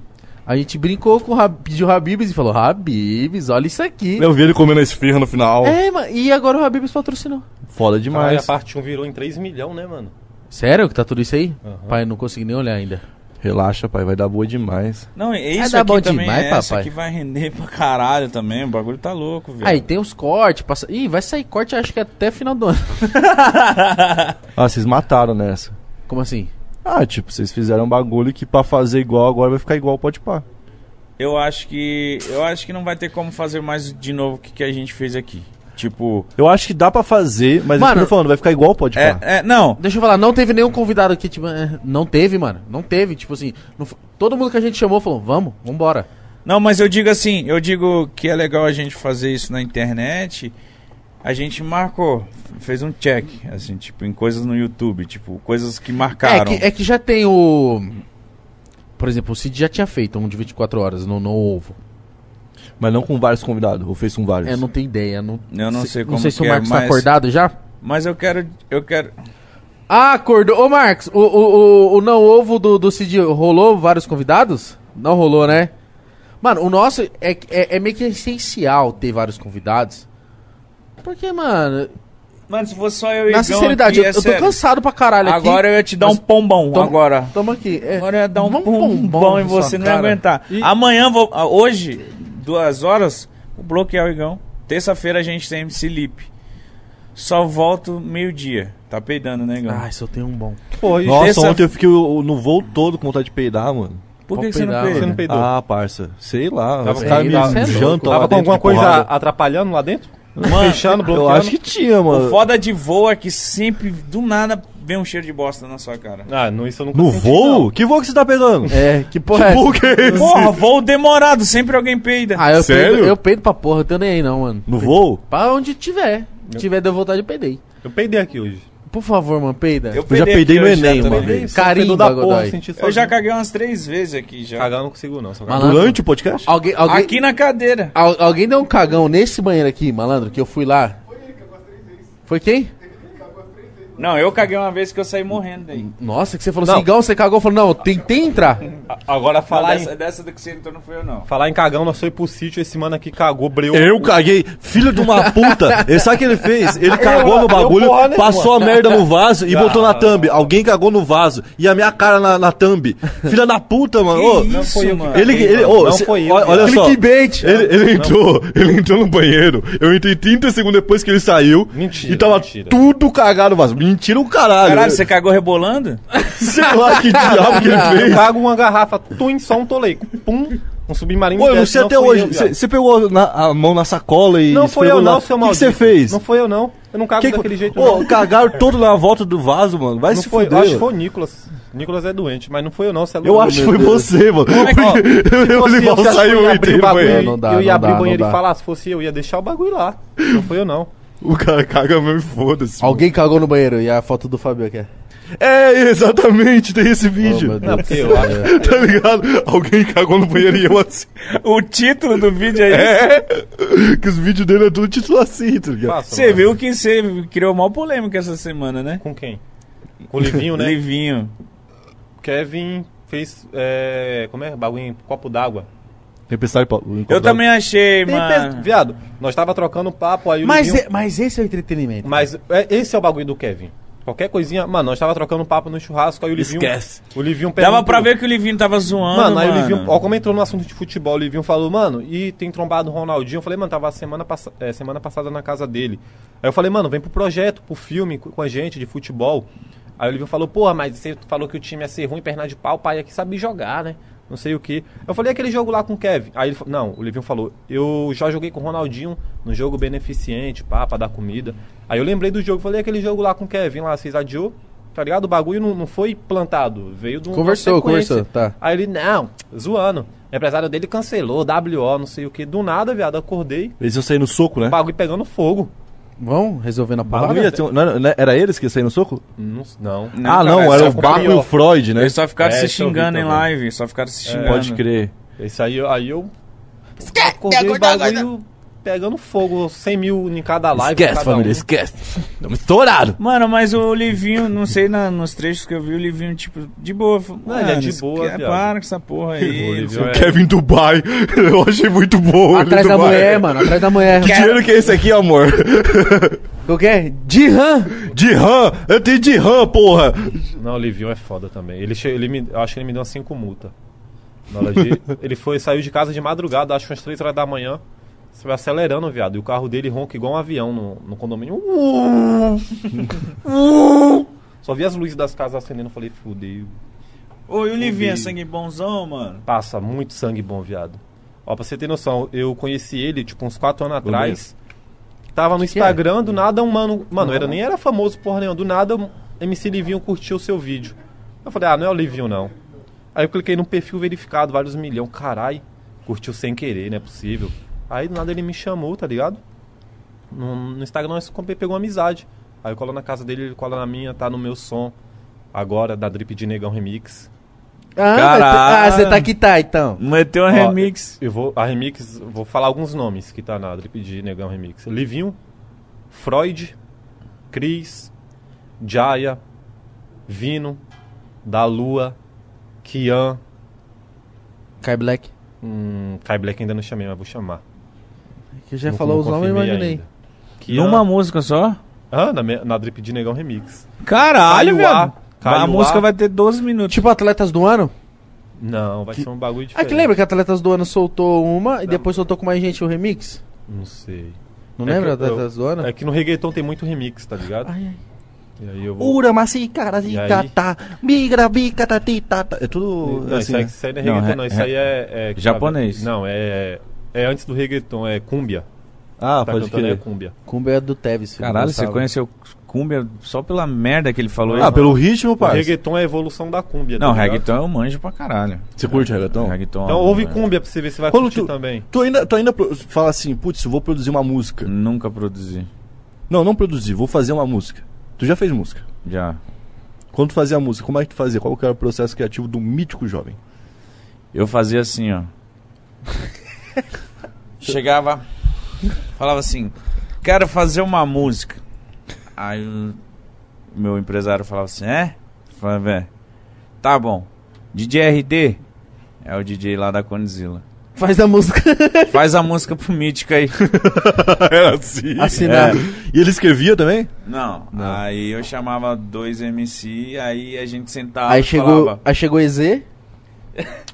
A gente brincou com o pediu Habibs e falou: Habibs, olha isso aqui. Eu vi ele comendo a esfirra no final. É, mano, e agora o Habibs patrocinou. Foda Caralho, a demais. parte 1 virou em 3 milhões, né, mano? Sério que tá tudo isso aí? Aham. Pai, não consegui nem olhar ainda. Relaxa, pai, vai dar boa demais. Não, é isso dar aqui bom também, demais, essa papai. aqui vai render pra caralho também. O bagulho tá louco, velho. Aí tem os cortes, passa... Ih, vai sair corte acho que até final do ano. Ah, vocês mataram nessa. Como assim? Ah, tipo, vocês fizeram um bagulho que pra fazer igual agora vai ficar igual Pode Pá. Eu acho que. Eu acho que não vai ter como fazer mais de novo o que, que a gente fez aqui. Tipo. Eu acho que dá pra fazer, mas Mano, eu tô falando, vai ficar igual Pode É, é, não. Deixa eu falar, não teve nenhum convidado aqui, tipo, é, não teve, mano. Não teve, tipo assim, não todo mundo que a gente chamou falou, vamos, vambora. Não, mas eu digo assim, eu digo que é legal a gente fazer isso na internet. A gente marcou, fez um check, assim, tipo, em coisas no YouTube, tipo, coisas que É marcaram. que, é que já tem o. Por exemplo, o Cid já tinha feito um de 24 horas no, no ovo. Mas não com vários convidados, ou fez com vários. É, não tem ideia. Não, Eu não sei como Não sei se o é, Marcos tá mas- acordado já. Mas eu quero. Eu quero. Ah, acordou. Ô, Marcos, o, o, o, o não ovo do, do Cid rolou vários convidados? Não rolou, né? Mano, o nosso é, é, é meio que essencial ter vários convidados. Porque, mano, Mano, se fosse só eu e na sinceridade, aqui, eu, é eu tô sério. cansado pra caralho aqui. Agora eu ia te dar um pombão, toma- agora. Toma aqui. É, Agora eu ia dar um Vamos pombão em na sua você, não ia aguentar. Amanhã, vou, ah, hoje, duas horas, vou bloquear o Igão. Terça-feira a gente tem MC Lip. Só volto meio-dia. Tá peidando, né, Igão? Ai, se eu tenho um bom. Pô, Nossa, Terça- ontem eu fiquei o- no voo todo com vontade de peidar, mano. Por que, que você não peida? você não peidou? Ah, parça. Sei lá. Tava os caras me é jantam lá Tava com alguma coisa porrada. atrapalhando lá dentro? Mano, Fechando, Eu bloqueando? acho que tinha, O mano. foda de voo é que sempre, do nada, vem um cheiro de bosta na sua cara. Ah, não, isso eu nunca No senti, voo? não. Que voo que você tá pegando? É, que porra é Que voo essa? que é esse? Porra, voo demorado, sempre alguém peida. Ah, eu Sério? peido, eu peido pra porra, eu tenho nem aí não, mano. No voo? Pra onde tiver. Se tiver deu vontade, eu peidei. Eu peidei aqui hoje. Por favor, mano, peida. Eu já peidei no Enem. Carimba, Peidou da porra, Eu já caguei umas três vezes aqui já. Cagar eu não consigo não. Malandro. Durante o podcast? Alguém, alguém, Aqui na cadeira. al- alguém deu um cagão nesse banheiro aqui, malandro, que eu fui lá. Foi quem? Não, eu caguei uma vez que eu saí morrendo daí. Nossa, que você falou Não. assim, igual você cagou, falou, não, eu tentei entrar. Agora Falar falar dessa, em, dessa do que você entrou não foi eu, não. falar em cagão, nós foi pro sítio esse mano aqui cagou, breou. Eu caguei, filho de uma puta. Ele sabe o que ele fez? Ele cagou no bagulho, nenhuma. passou a merda no vaso e botou na thumb. Alguém cagou no vaso e a minha cara na, na thumb. Filha da puta, mano. Que não isso, foi eu que mano? ele, ele, ô, Não cê- foi eu, olha, olha só. Clickbait. Ele, ele entrou, ele entrou no banheiro. Eu entrei 30 segundos depois que ele saiu. Mentira, E tava mentira. tudo cagado no vaso. Mentira o caralho. Caralho, você cagou rebolando? Sei lá que diabo que ele Eu fez. cago uma garrafa, tum, só um toleico. Pum, um submarino Pô, eu não sei até hoje. eu. Você pegou na- a mão na sacola e. Não foi eu não, lá. seu O que maldito. você fez? Não foi eu não. Eu não cago Que que- daquele jeito Ô, não. cagaram todo na volta do vaso, mano. Vai Não se foi, fuder. eu acho que foi o Nicolas. Nicolas é doente, mas não foi eu não, você é Eu acho que foi você, mano. Ó, Porque eu Se lembro fosse que eu, saiu eu ia e abrir entrei o banheiro. Não dá, eu ia abrir o banheiro e falar, se fosse eu, ia deixar o bagulho lá. Não foi eu não. O cara caga mesmo e foda-se. Alguém cagou no banheiro e a foto do Fabio aqui. é. É, exatamente, tem esse vídeo. Oh, Não, porque eu acho. tá ligado? Alguém cagou no banheiro e eu assim. O título do vídeo aí. É. Que os vídeos dele é tudo título assim, tá ligado? Passa, Você mano. viu que você criou maior polêmica essa semana, né? Com quem? Com o Livinho, né? Livinho. Kevin fez. É, como é? Bagulho em copo d'água. Tempestade pa- Eu também achei, mano. Viado, nós tava trocando papo aí o Mas, Livinho. é- mas esse é o entretenimento. Mas é, esse é o bagulho do Kevin. Qualquer coisinha. Mano, nós tava trocando papo no churrasco, aí o Livinho. Esquece. O Livinho Dava perguntou- pra ver que o Livinho tava zoando, Mano, mano. aí o Livinho, ó, como entrou no assunto de futebol, o Livinho falou, mano, e tem trombado o Ronaldinho. Eu falei, mano, tava semana, passa- é, semana passada na casa dele. Aí eu falei, mano, vem pro projeto, pro filme co- com a gente de futebol. Aí o Livinho falou, porra, mas você falou que o time ia ser ruim, perna de pau, o pai aqui sabe jogar, né? Não sei o que. Eu falei aquele jogo lá com o Kevin. Aí ele falou, não, o Livinho falou, eu já joguei com o Ronaldinho no jogo beneficente, pá, pra dar comida. Aí eu lembrei do jogo, falei aquele jogo lá com o Kevin, lá, vocês adiou. Tá ligado? O bagulho não, não foi plantado, veio do Conversou, conversou, tá. Aí ele, não, zoando. O empresário dele cancelou, WO, não sei o que. Do nada, viado, acordei. Eles iam sair no soco, né? O bagulho pegando fogo. Vão resolvendo a Não palavra? ia ter um- não era, não era eles que sair no soco? Não. não. ah, não, era só o ficaram- Baco e o Freud, né? Eles só ficaram É, se eu vi xingando em também. live, só ficaram se xingando. Pode crer. Esse aí, eu- aí eu. Acordei o bagulho pegando fogo, 100 mil em cada live. esquece, cada família, um. esquece. Estamos estourados. Mano, mas o Livinho, não sei na- nos trechos que eu vi, o Livinho, tipo, de boa. falou, Não, ele é de "Mano, boa, esque- viado." Para com essa porra O aí. Livinho é- Kevin Dubai. Eu achei muito bom. Atrás da Dubai. mulher, mano, atrás da mulher. Que dinheiro que é esse aqui, amor? O que é? Dirham. De RAM, eu tenho de RAM, porra. Não, o Livinho é foda também. Ele, che... ele me... Eu acho que ele me deu umas 5 multa. Na hora de... ele foi, saiu de casa de madrugada, acho que umas 3 horas da manhã. Você vai acelerando, viado. E o carro dele ronca igual um avião no, no condomínio. Só vi as luzes das casas acendendo. Falei, fudeu. Ô, e o Livinho é sangue bonzão, mano? Passa muito sangue bom, viado. Ó, pra você ter noção, eu conheci ele, tipo, uns 4 anos atrás. Tava no Que que Instagram, do nada um mano. Mano, era, nem era famoso porra nenhuma. Do nada, MC Livinho curtiu o seu vídeo. Eu falei, ah, não é o Livinho, não. Aí eu cliquei no perfil verificado, vários milhões. Carai, curtiu sem querer, não é possível. Aí do nada ele me chamou, tá ligado? No, no Instagram nós pegou uma amizade. Aí eu colo na casa dele, ele cola na minha, tá no meu som. Agora, da Drip de Negão Remix. Ah, Caralho. ah, você tá que tá, então. Meteu um Ó, remix. Eu vou, a remix, vou falar alguns nomes que tá na Drip de Negão Remix. Livinho, Freud, Cris, Jaya, Vino, Da Lua, Kian, Kai Black. hum, Kai Black ainda não chamei, mas vou chamar. Que já Não- falou não os nomes, eu imaginei. Kian, Numa música só? ah, na, na Drip de Negão Remix. Caralho, velho. A Caiuá. música vai ter 12 minutos. Tipo Atletas do Ano. Não, vai ser um bagulho Ah, diferente. que lembra que Atletas do Ano soltou uma e depois soltou com mais gente o remix? Não sei. Não É lembra que eu- Atletas do Ano? É que no reggaeton tem muito remix, tá ligado? Ai, ai. E aí eu vou... Ura, maci, cara, E aí? cata, migra, bica, tatita. É tudo Não, assim, isso, aí, né? isso aí não é Não, reggaeton, é- não. Isso aí é... é que Japonês. Não, é... É antes do reggaeton, é cúmbia. Ah, tá pode cantando é crer. cúmbia. Cumbia é do filho, Caralho, você conheceu cúmbia só pela merda que ele falou. Ah, pelo ritmo, parça. reggaeton é a evolução da cúmbia. Não, tá reggaeton eu manjo pra caralho. Você curte reggaeton? Reggaeton. Então ouve é. cúmbia pra você ver se vai Quando curtir tu- também. Tu ainda, tu ainda fala assim, putz, eu vou produzir uma música. Nunca produzi. Não, não produzir, vou fazer uma música. Tu já fez música. Já. Quando tu fazia a música, como é que tu fazia? Qual que era o processo criativo do mítico jovem? Eu fazia assim, ó. Chegava, falava assim, quero fazer uma música. Aí o meu empresário falava assim, é? Falei, velho, tá bom. DJ RD é o DJ lá da Condzilla. Faz a música. Faz a música pro Mítico aí. Era assim. Assinado. E ele escrevia também? Não, aí eu chamava dois MC, aí a gente sentava Aí e chegou, falava. aí chegou EZ.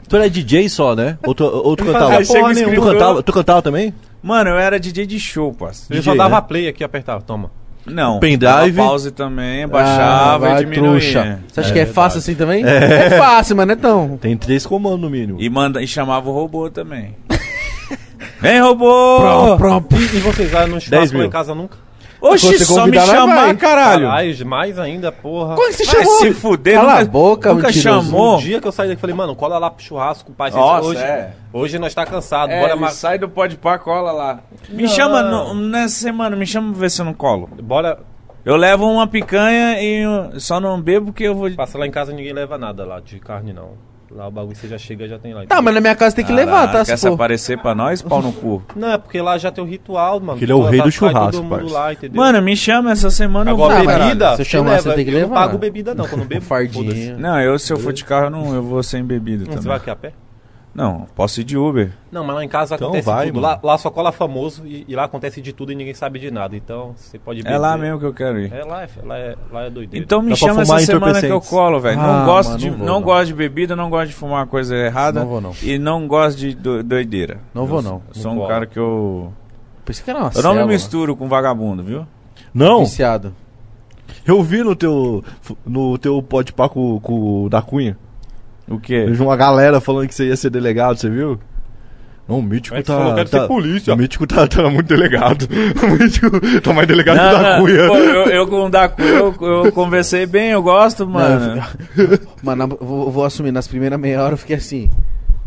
Tu era DJ só, né? Ou tu, ou tu Não cantava? porra tu, cantava tu cantava também? Mano, eu era DJ de show, parceiro. Ele só dava né? play aqui e apertava, toma. Não, Pendrive. pause também, baixava Ah, vai, e diminuía. trouxa. Você acha que é fácil assim também? É. fácil, mas não é tão. Tem três comandos no mínimo. E, manda, e chamava o robô também. Vem, robô! E, e vocês lá no 10 churrasco em casa nunca? Oxi, Quando você só me chamar, vai. caralho. Caralho, mais ainda, porra. Como que você Vai chamou? se fuder, Cala nunca, a boca, nunca mentiroso. chamou. Um dia que eu saí daqui, falei, mano, cola lá pro churrasco, pai. vocês- Nossa, hoje, é. hoje nós tá cansado, É, bora, ele ma- sai do pó de pá, cola lá. Me chama no- nessa semana, me chama pra ver se eu não colo. bora. Eu levo uma picanha e só não bebo porque eu vou... Passa lá em casa, ninguém leva nada lá de carne, não. Lá o bagulho você já chega, já tem lá. Tá, mas na minha casa tem que levar, tá? Quer Se for. aparecer pra nós? Pau no cu. Não, é porque lá já tem o ritual, mano. Porque ele é o Pô, rei do churrasco, todo mundo parça. lá, entendeu? Mano, me chama essa semana eu vou. Agora, Não, bebida, se eu chamar, leva. você tem que Eu não levar. pago bebida, não. Quando eu bebo, foda-se. Fardinha. Não, eu se eu for de carro, não, eu vou sem bebida Você vai também. aqui a pé? Não, posso ir de Uber. Não, mas lá em casa Então acontece vai, tudo. Lá, lá só cola famoso e, e lá acontece de tudo e ninguém sabe de nada. Então você pode É lá mesmo que eu quero ir. É lá, é, lá é, lá é doideira. Então me Dá chama essa semana que eu colo, velho. Ah, não gosto mano, de não não, vou, não. gosto de bebida, não gosto de fumar coisa errada. Não vou, não. E não gosto de do- doideira. Não vou, Eu não. Sou Não um cola. cara que eu Pensei que era uma eu não me célula. misturo com vagabundo, viu? Não, Viciado. eu vi no teu, no teu pode pá com, com o da Cunha. O Eu quê? vi uma galera falando que você ia ser delegado, você viu? Não, o Mítico Mas tá. falou, quero tá ser polícia. O Mítico tá, tá muito delegado. O Mítico tá mais delegado que o Não, da não, Cunha. pô, eu, eu com o da Cunha, eu, eu conversei bem, eu gosto, mano. Mano, eu vou, vou assumir, nas primeiras meia hora eu fiquei assim.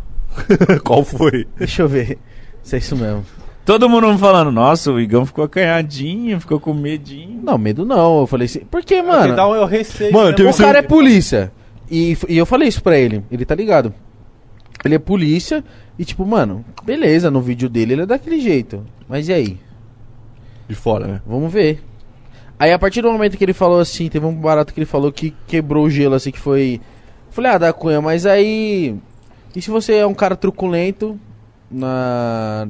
Qual foi? Deixa eu ver se é isso mesmo. Todo mundo me falando, nossa, o Igão ficou acanhadinho, ficou com medinho. Não, medo não. Eu falei assim, por que, Porque mano? dá um eu receio. Mano, né, O Isso- cara é polícia. E, e eu falei isso pra ele. Ele tá ligado. Ele é polícia. E tipo, mano, beleza, no vídeo dele ele é daquele jeito. Mas e aí? De fora, né? Vamos ver. Aí a partir do momento que ele falou assim, teve um barato que ele falou que quebrou o gelo, assim, que foi. Falei, ah, da Cunha, mas aí. E se você é um cara truculento na.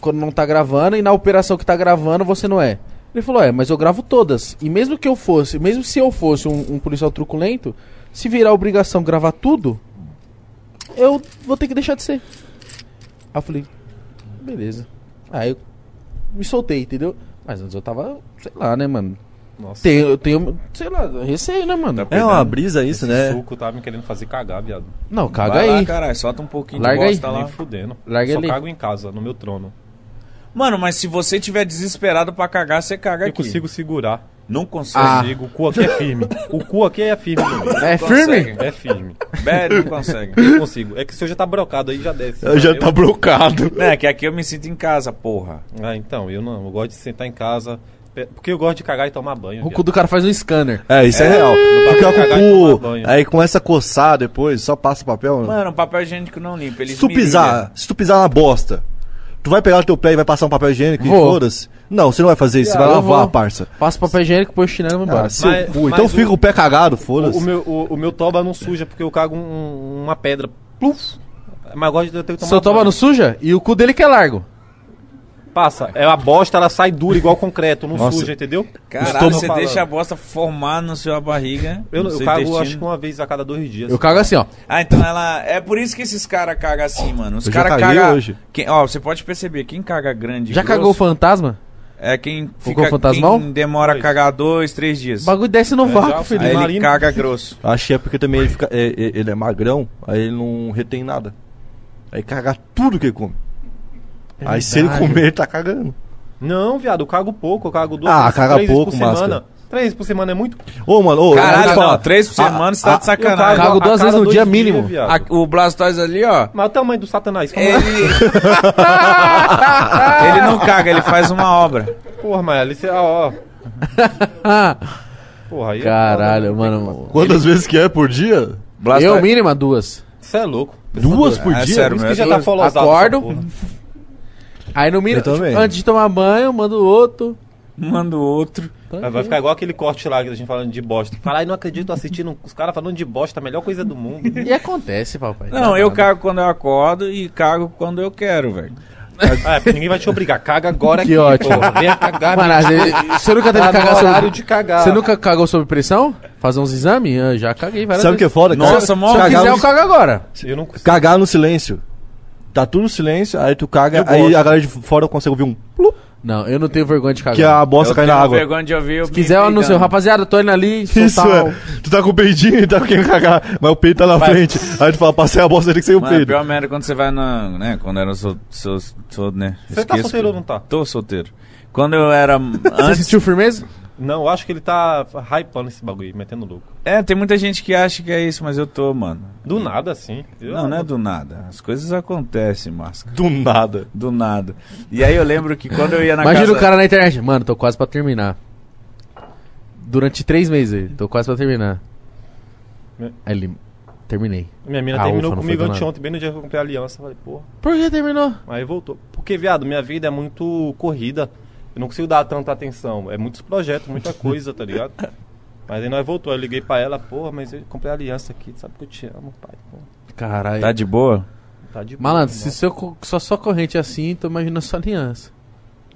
Quando não tá gravando e na operação que tá gravando você não é? Ele falou, é, mas eu gravo todas. E mesmo que eu fosse, mesmo se eu fosse um, um policial truculento, se virar obrigação gravar tudo, eu vou ter que deixar de ser. Aí eu falei, beleza. Aí eu me soltei, entendeu? Mas antes eu tava, sei lá, né, mano? Nossa, Tenho, eu tenho, sei lá, receio, né, mano? Tá É uma brisa isso, esse né? suco tá me querendo fazer cagar, viado. Não, caga Vai lá, aí. caralho, solta um pouquinho Larga de aí. bosta lá. Nem fudendo. Larga Só ali. cago em casa, no meu trono. Mano, mas se você tiver desesperado pra cagar, você caga Eu aqui. consigo segurar. Não consegue. Ah. Consigo. O cu aqui é firme. O cu aqui é firme, amigo. É Não firme? É firme. Bad, não consegue. Eu consigo. É que se eu já tá brocado aí, já desce. Já Eu- tá brocado. É, que aqui eu me sinto em casa, porra. Ah, então, eu não. Eu gosto de sentar em casa. Porque eu gosto de cagar e tomar banho. O viado. cu do cara faz um scanner. É, isso é, É, real. não e com o cu. Aí começa a coçar depois, só passa papel. né? Mano, papel higiênico não limpa. Ele se tu pisar, se tu pisar na bosta, tu vai pegar o teu pé e vai passar um papel higiênico e Vou. foda-se? Não, você não vai fazer isso, você Ah, vai eu lavar, vou. parça. Passa papel higiênico, põe o chinelo e vai embora. Ah, seu Mas- cu. mas Então o- fica o pé cagado, O, foda-se. o meu, o, o meu toba não suja porque eu cago um- uma pedra. Pluf. Mas eu gosto de eu ter que tomar Seu toba banho. não suja e o cu dele que é largo. Passa. É a bosta, ela sai dura igual concreto, não Nossa. suja, entendeu? Caralho, Estou você falando. deixa a bosta formar na sua barriga. Eu, no eu seu cago intestino. acho que uma vez a cada dois dias. Eu cago assim, ó. Ah, então ela. É por isso que esses caras cagam assim, mano. Os Eu já caras caguei cagam. hoje. Quem, ó, você pode perceber, quem caga grande. e Já grosso cagou o fantasma? É quem Ficou fica. fantasmal? Quem demora a cagar dois, três dias. O bagulho desce no É, vácuo, filho. Aí ele caga grosso. Acho que é porque também ele, fica, é- é- ele é magrão, aí ele não retém nada. Aí caga tudo que ele come. aí se ele verdade. comer, ele tá cagando. Não, viado, eu cago pouco, eu cago duas Ah, vezes, caga três vezes pouco, por semana. máscara. Três vezes por semana é muito. Ô, mano, ô, Caralho, não, três por semana você tá de Eu sacanagem. cago duas vezes no dia mínimo. A- o Blastoise ali, ó. Mas o tamanho do satanás, como Ele. ele não caga, ele faz uma obra. Porra, mas ali você, ó, ó. Porra, aí é Caralho, mano. Quantas vezes que é por dia? Eu, mínima, duas. Você é louco. Duas por É dia? sério, Por isso que já tá folosado. Acordo. essa porra. Aí no mínimo, Eu também. antes de tomar banho, mando outro. Manda o outro. Vai- Vai ficar igual aquele corte lá que a gente falando de bosta. Caralho, não acredito assistindo os caras falando de bosta, a melhor coisa do mundo. E acontece, papai. Não, eu cago quando eu acordo e cago quando eu quero, velho. Ah, é, ninguém vai te obrigar. Caga agora Que aqui, ótimo. porra. Venha cagar. Vezes- você nunca teve Tá no cagar sobre... de cagar. Você nunca cagou sob pressão? Fazer uns exames? Eu já caguei várias Sabe o que é foda? Nossa, mó- Se quiser, no- eu cago agora. Eu não. Cagar no silêncio. Tá tudo silêncio, aí tu caga, Eu aí gosto. a galera de fora consegue ouvir um plup, Não, eu não tenho vergonha de cagar. que a bosta eu cai na tenho água. vergonha de ouvir eu Se quiser, eu anuncio. Rapaziada, tô indo ali, Isso é. Tu tá com o peidinho e tá querendo cagar, mas o peito tá na Vai. frente. Aí tu fala, passei a bosta, tem que ser o Mano, a peito. pior merda é quando você vai na. né? Quando eu era sol, sol, sol, né? Você tá Esqueço solteiro ou que- não tá? Tô solteiro. Quando eu era. Você Antes. sentiu firmeza? Não, eu acho que ele tá hypando esse bagulho, metendo louco. É, tem muita gente que acha que é isso, mas eu tô, mano. Do nada, assim. Eu- Não, não é do nada. As coisas acontecem, máscara. Do nada. Do nada. E aí eu lembro que quando eu ia na Imagina casa. o cara na internet. Mano, tô quase pra terminar. Durante três meses, aí, tô quase pra terminar. Aí ele... Terminei. Minha mina Ah, terminou ufa, comigo anteontem, bem no dia que eu comprei a aliança. Falei, porra. Por que terminou? Aí voltou. Porque, viado, minha vida é muito corrida. Eu não consigo dar tanta atenção. É muitos projetos, muita coisa, tá ligado? Mas aí nós voltou. Eu liguei pra ela, porra, mas eu comprei a aliança aqui. Sabe que eu te amo, pai. Caralho. Tá de boa? tá de boa, Malandro, se seu, só sua corrente é assim, tô imaginando sua aliança.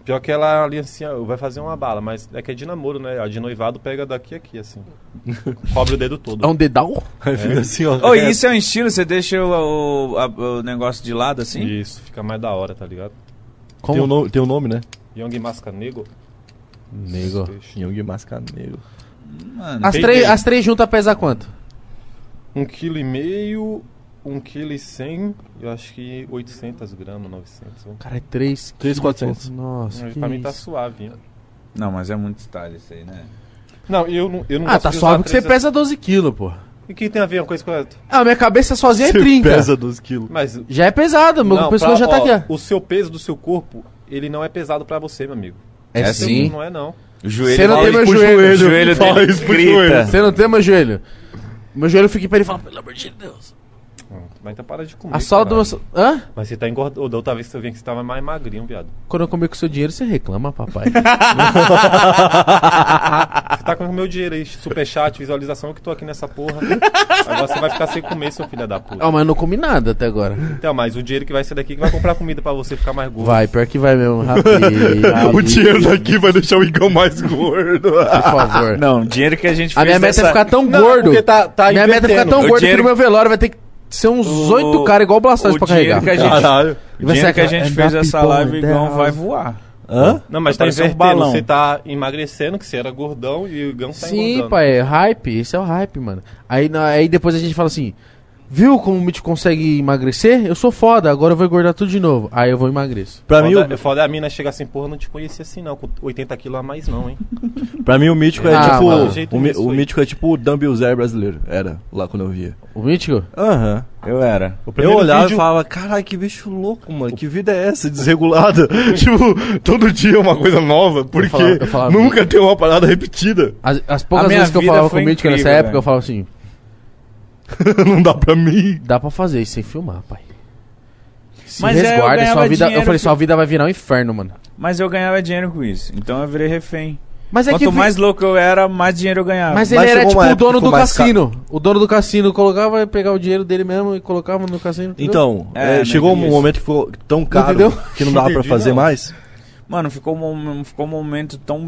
Pior que ela aliancinha vai fazer uma bala, mas é que é de namoro, né? A de noivado pega daqui a aqui, assim. Cobre o dedo todo. É um dedal? Aí fica assim, ó. Ô, e isso é um estilo? Você deixa o, o, a- o negócio de lado assim? Isso, fica mais da hora, tá ligado? Tem o, Como? nome, tem o nome, né? Young Masca Nego. Nego. Young Mascaneiro. Mano, As três, as três juntas pesa quanto? Um quilo e meio, um quilo e cem, eu acho que 800 gramas, 900. né? Cara, é três. Três, quatrocentos. Nossa, Mas pra mim tá suave. hein? Não, mas é muito style isso aí, né? Não, eu não, eu não Ah, tá suave porque você pesa 12 quilos, pô. E o que tem a ver uma coisa com a outra? Ah, minha cabeça sozinha é Você 30. pesa 12 quilos. Mas Já é pesado, meu pescoço já tá ó, aqui, ó. O seu peso do seu corpo, ele não é pesado pra você, meu amigo. É, é sim. Não é não. O joelho Você não tem meu joelho. O joelho Fala dele grita. joelho. Você não tem meu joelho. Meu joelho fica em pé e fala, pelo amor de Deus. Mas então para de comer. A sola do meu... Hã? Mas você tá engordando. Da outra vez que eu vi que você tava mais magrinho, viado. Quando eu comer com seu dinheiro, você reclama, papai. Você tá com o meu dinheiro aí, superchat, visualização, que tô aqui nessa porra. Agora você vai ficar sem comer, seu filho da puta. Ah, mas eu não comi nada até agora. Então, mas o dinheiro que vai ser daqui que vai comprar comida pra você ficar mais gordo. Vai, pior que vai mesmo, rapaz. O dinheiro daqui vai deixar o Igão mais gordo. Por favor. Não, o dinheiro que a gente A fez minha meta é dessa- ficar tão Não, gordo. porque tá- tá minha meta é ficar tão O gordo dinheiro- que no meu velório vai ter que ser uns oito caras igual o Blastoise pra carregar. que a gente- Caralho. O ser que a gente and fez essa live, o in Igão vai voar. Hã? Não, mas tá um invertendo. balão. Você tá emagrecendo, que você era gordão e o Gão tá Sim, engordando. pai, é hype. Esse é o hype, mano. Aí, na- aí depois a gente fala assim: Viu como o Mitch consegue emagrecer? Eu sou foda, agora eu vou engordar tudo de novo. Aí eu vou e emagreço. Pra mim, foda, o, foda é a mina chegar assim, porra, não te conhecia assim não, com 80 quilos a mais não, hein? pra mim o mítico é Ah, tipo. O, mi- o aí. mítico é tipo o Dumbbell Zero brasileiro. Era, lá quando eu via. O Mítico? Aham. Eu era. O Eu olhava vídeo- e falava, caralho, que bicho louco, mano. Que vida é essa, desregulada? tipo, todo dia uma coisa nova. Porque falava- eu falava- nunca tem uma parada repetida. As, as poucas vezes que eu falava com o Mítico nessa época, velho. eu falava assim: não dá pra mim. Dá pra fazer isso sem filmar, pai. Se Mas é, eu resguarda, ganhava sua vida. Eu dinheiro falei, sua vida vai virar um inferno, mano. Mas eu ganhava dinheiro com isso. Então eu virei refém. Mas é Quanto que. mais louco eu era, mais dinheiro eu ganhava. Mas Mas ele era chegou tipo uma o época dono que do ficou mais cassino. O dono do cassino colocava, ia pegar o dinheiro dele mesmo e colocava no cassino. entendeu? Então, É, é, não chegou um isso. momento que ficou tão caro entendeu? que não dava pra Entendi, fazer não. mais. Mano, ficou um, mom- ficou um momento tão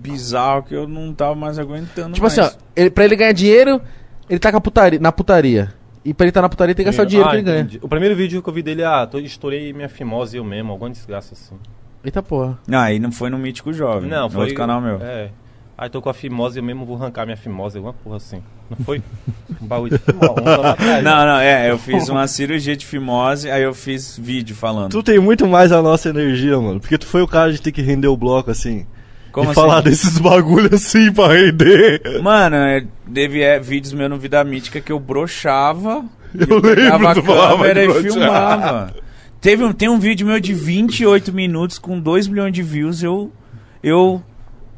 bizarro que eu não tava mais aguentando Tipo mais. assim, ó, ele, pra ele ganhar dinheiro, ele tá com a putaria, na putaria. E pra ele estar na putaria, tem que gastar o dinheiro Ah, que ele ganha. entendi. O primeiro vídeo que eu vi dele, ah, tô, estourei minha fimose eu mesmo, alguma desgraça assim. Eita porra. Ah, e não foi no Mítico Jovem. Não, no foi. outro canal meu. É. Aí tô com a fimose, eu mesmo vou arrancar minha fimose, alguma porra assim. Não foi? Um bagulho de fimose. Não, não, é, eu fiz uma cirurgia de fimose, aí eu fiz vídeo falando. Tu tem muito mais a nossa energia, mano. Porque tu foi o cara de ter que render o bloco assim. Como e assim? falar desses bagulho assim pra render. Mano, é, teve é, vídeos meus no Vida Mítica que eu brochava, Eu lembro, a câmera e filmava. Teve um, tem um vídeo meu de 28 minutos com 2 milhões de views, eu, eu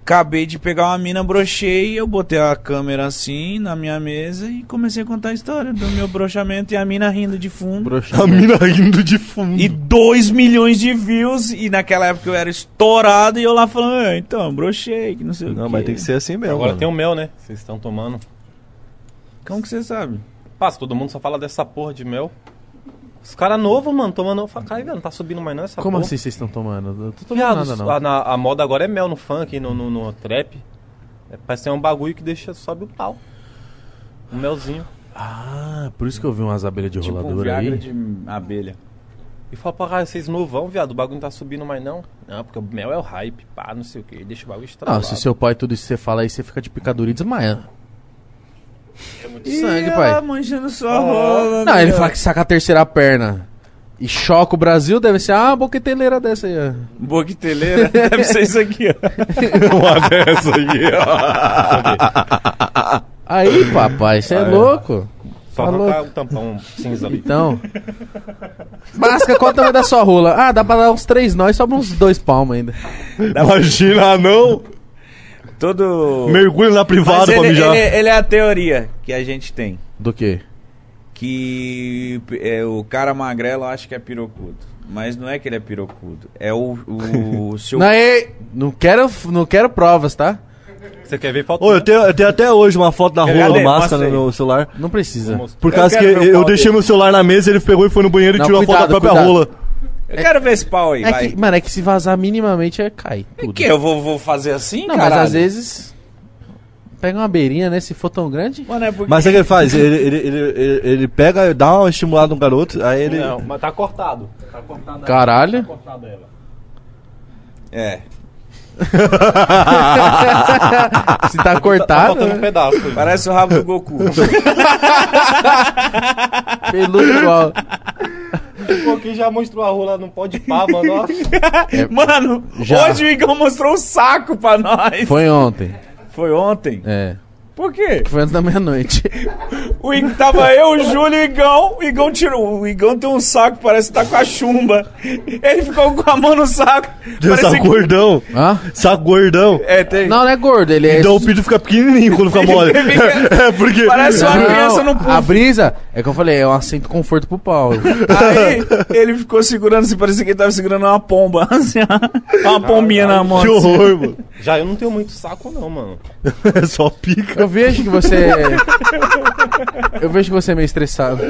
acabei de pegar uma mina, brochei, eu botei a câmera assim na minha mesa e comecei a contar a história do meu brochamento e a mina rindo de fundo. A mina rindo de fundo. E 2 milhões de views, e naquela época eu era estourado, e eu lá falando, "Ah, então, brochei, que não sei o Não, quê." mas tem que ser assim mesmo. Agora mano. tem o mel, né? Vocês estão tomando. Como que você sabe? Passa, todo mundo só fala dessa porra de mel. Os caras novos, mano, tomando. Cara, velho, não tá subindo mais não essa Como porra. assim vocês estão tomando? Eu tô tomando Viado, nada, não. A, na- a moda agora é mel no funk, no, no, no trap. É, parece ser um bagulho que deixa, sobe o pau. Um melzinho. Ah, por isso que eu vi umas abelhas de Tipo, rolador aí. De abelha. E fala pra cara, vocês novão, viado, o bagulho não tá subindo mais não. Não, porque o mel é o hype, pá, não sei o que. Deixa o bagulho estralado. Não, se seu pai tudo isso que você fala aí, você fica de picadura e desmaia. É muito Sangue, Ih, pai. ela manchando sua rola. Não, ele fala que saca a terceira perna e choca o Brasil, deve ser ah, uma boqueteleira dessa aí. ó. Boqueteleira, deve ser isso aqui, ó. Uma dessa aí, ó. Aí, papai, você é, louco. Só Falou. arrancar o tampão cinza ali. Então. Masca, qual o tamanho da sua rola? Ah, dá pra dar uns três nós, sobra uns dois palmos ainda. Imagina, não. Todo. Mergulho na Mas privada pra ele, mijar. ele, ele é a teoria que a gente tem. Do quê? Que é, o cara magrelo acha que é pirocudo. Mas não é que ele é pirocudo. É o, o seu. Não, ei, não, quero, não quero provas, tá? Você quer ver foto? Ô, eu tenho, eu tenho até hoje uma foto da rola Cadê? do Máscara no meu celular. Não precisa. Por Eu causa que ver o eu pau deixei dele. meu celular na mesa, ele pegou e foi no banheiro e Não, tirou a cuidado, foto da própria cuidado. rola. Eu quero ver esse pau aí, É vai. que, mano, é que se vazar minimamente é cai. Tudo. que eu vou, vou fazer assim, Não, caralho? mas às vezes. Pega uma beirinha, né? Se for tão grande. Mano, é porque... Mas o que ele faz? Ele, ele, ele, ele, ele pega, dá uma estimulada no garoto, aí ele. Não, mas tá cortado. Tá cortado. Caralho. Tá cortado ela. É. Se tá Tá cortado. faltando um né? pedaço. Parece o rabo do Goku. Peludo igual. Pô, quem já mostrou a rola não pode pá, mano. ó. Mano, Já. hoje o Igão mostrou o saco pra nós. Foi ontem. Foi ontem? É. Por quê? Foi antes da meia-noite. O Igão, tava eu, o Júlio e o Igão. O Igão tirou. O Igão tem um saco, parece que tá com a chumba. Ele ficou com a mão no saco. Saco Parece que... gordão. Hã? Saco gordão. É, tem. Não, não é gordo, ele é. Então o pito fica pequenininho quando fica mole. Fica- é, porque. Parece uma Não, criança no puff. A brisa, é que eu falei, é um assento conforto pro pau. Aí ele ficou segurando, assim, parecia que ele tava segurando uma pomba. Assim, uma pombinha na mão. Que assim. horror, mano. Já eu não tenho muito saco, não, mano. É só pica. Eu vejo que você. Eu vejo que você é meio estressado.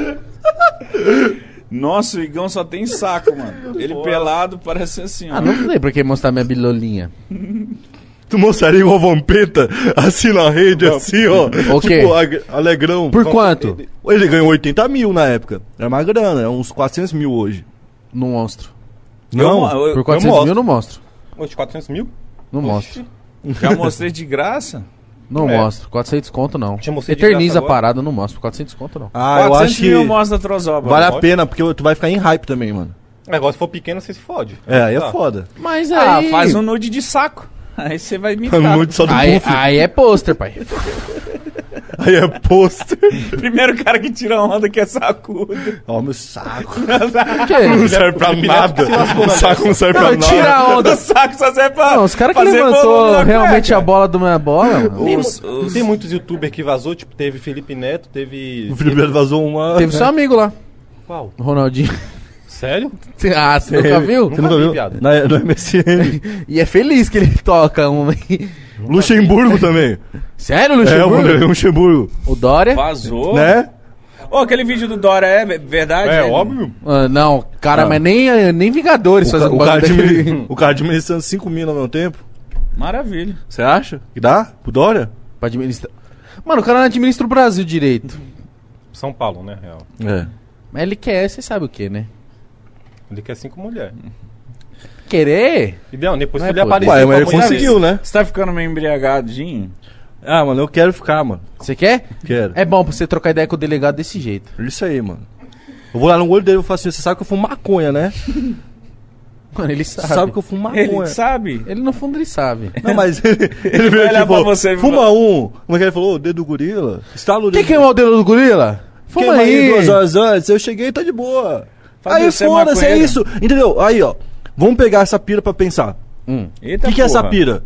Nossa, o Igão só tem saco, mano. Ele pelado parece assim, ó. Ah, não lembro quem mostrar minha bilolinha. Tu mostraria igual vampeta, assim na rede, assim, ó. O quê? Tipo, ag- alegrão. Por quanto? Ele ganhou 80 mil na época. Era uma grana, é uns 400 mil hoje. Não mostro. Não, Eu- eu- Por 400 mostro. mil, não mostro. Hoje, 400 mil? Não mostro. Já mostrei de graça. Não É. mostro. 400 conto, não. Eterniza a parada, não mostro. Por 400 conto, não. Ah, eu 400 acho que mil mostra a trozoba. vale a pode. pena, porque tu vai ficar em hype também, mano. Negócio se for pequeno, você se fode. É, aí é Tá. foda. Mas Ah, aí... faz um nude de saco. Aí você vai imitar. Nude só do Aí, puff. aí é pôster, pai. Aí é pôster. Primeiro cara que tira onda que é sacudo. Ó, meu saco. Quê? Não serve pra nada. O saco não serve pra nada. tira a O onda. saco só serve pra Não, os caras que levantou realmente a bola do minha bola. Tem, Os- mu- os- tem muitos youtubers que vazou, tipo, teve Felipe Neto, teve. O Felipe Neto vazou uma. Teve seu amigo lá, Qual? Ronaldinho. Sério? Ah, você nunca viu? Você Nunca nunca vi, viu? viado. Na, no MSN. E é feliz que ele toca um. Luxemburgo também. Sério, É, o Luxemburgo? Vanderlei Luxemburgo. o Dória? Vazou? Né? Ô, aquele vídeo do Dora é ve- verdade? É, óbvio. Ah, não, cara, Não. mas nem, nem Vingadores O, faz ca- o, cara bagulho daquele. admini- o cara administrando 5 mil ao mesmo tempo. Maravilha. Você acha? Que dá? Pro Dória? Pra administrar. Mano, o cara não administra o Brasil direito. São Paulo, né? Real. É. Mas ele quer, você sabe o que, né? Ele quer cinco mulheres. querer. Não, depois ele é poder. apareceu Ué, mas ele conseguiu, né? Você tá ficando meio embriagadinho? Ah, mano, eu quero ficar, mano. Você quer? Quero. É bom pra você trocar ideia com o delegado desse jeito. Isso aí, mano. Eu vou lá no olho dele e falo assim, você sabe que eu fumo maconha, né? Mano, ele sabe. sabe que eu fumo maconha. Ele sabe. Ele no fundo ele sabe. Não, mas ele, ele veio aqui pra você fuma um. Como é que ele falou? O dedo do gorila? Estala o Quem dedo. queimou o dedo do gorila? Fuma Queima aí aí. duas horas antes. Eu cheguei e tá de boa. Aí é foda-se, é isso. Entendeu? Aí, ó. Vamos pegar essa pira pra pensar. O Eita, que, que é essa pira?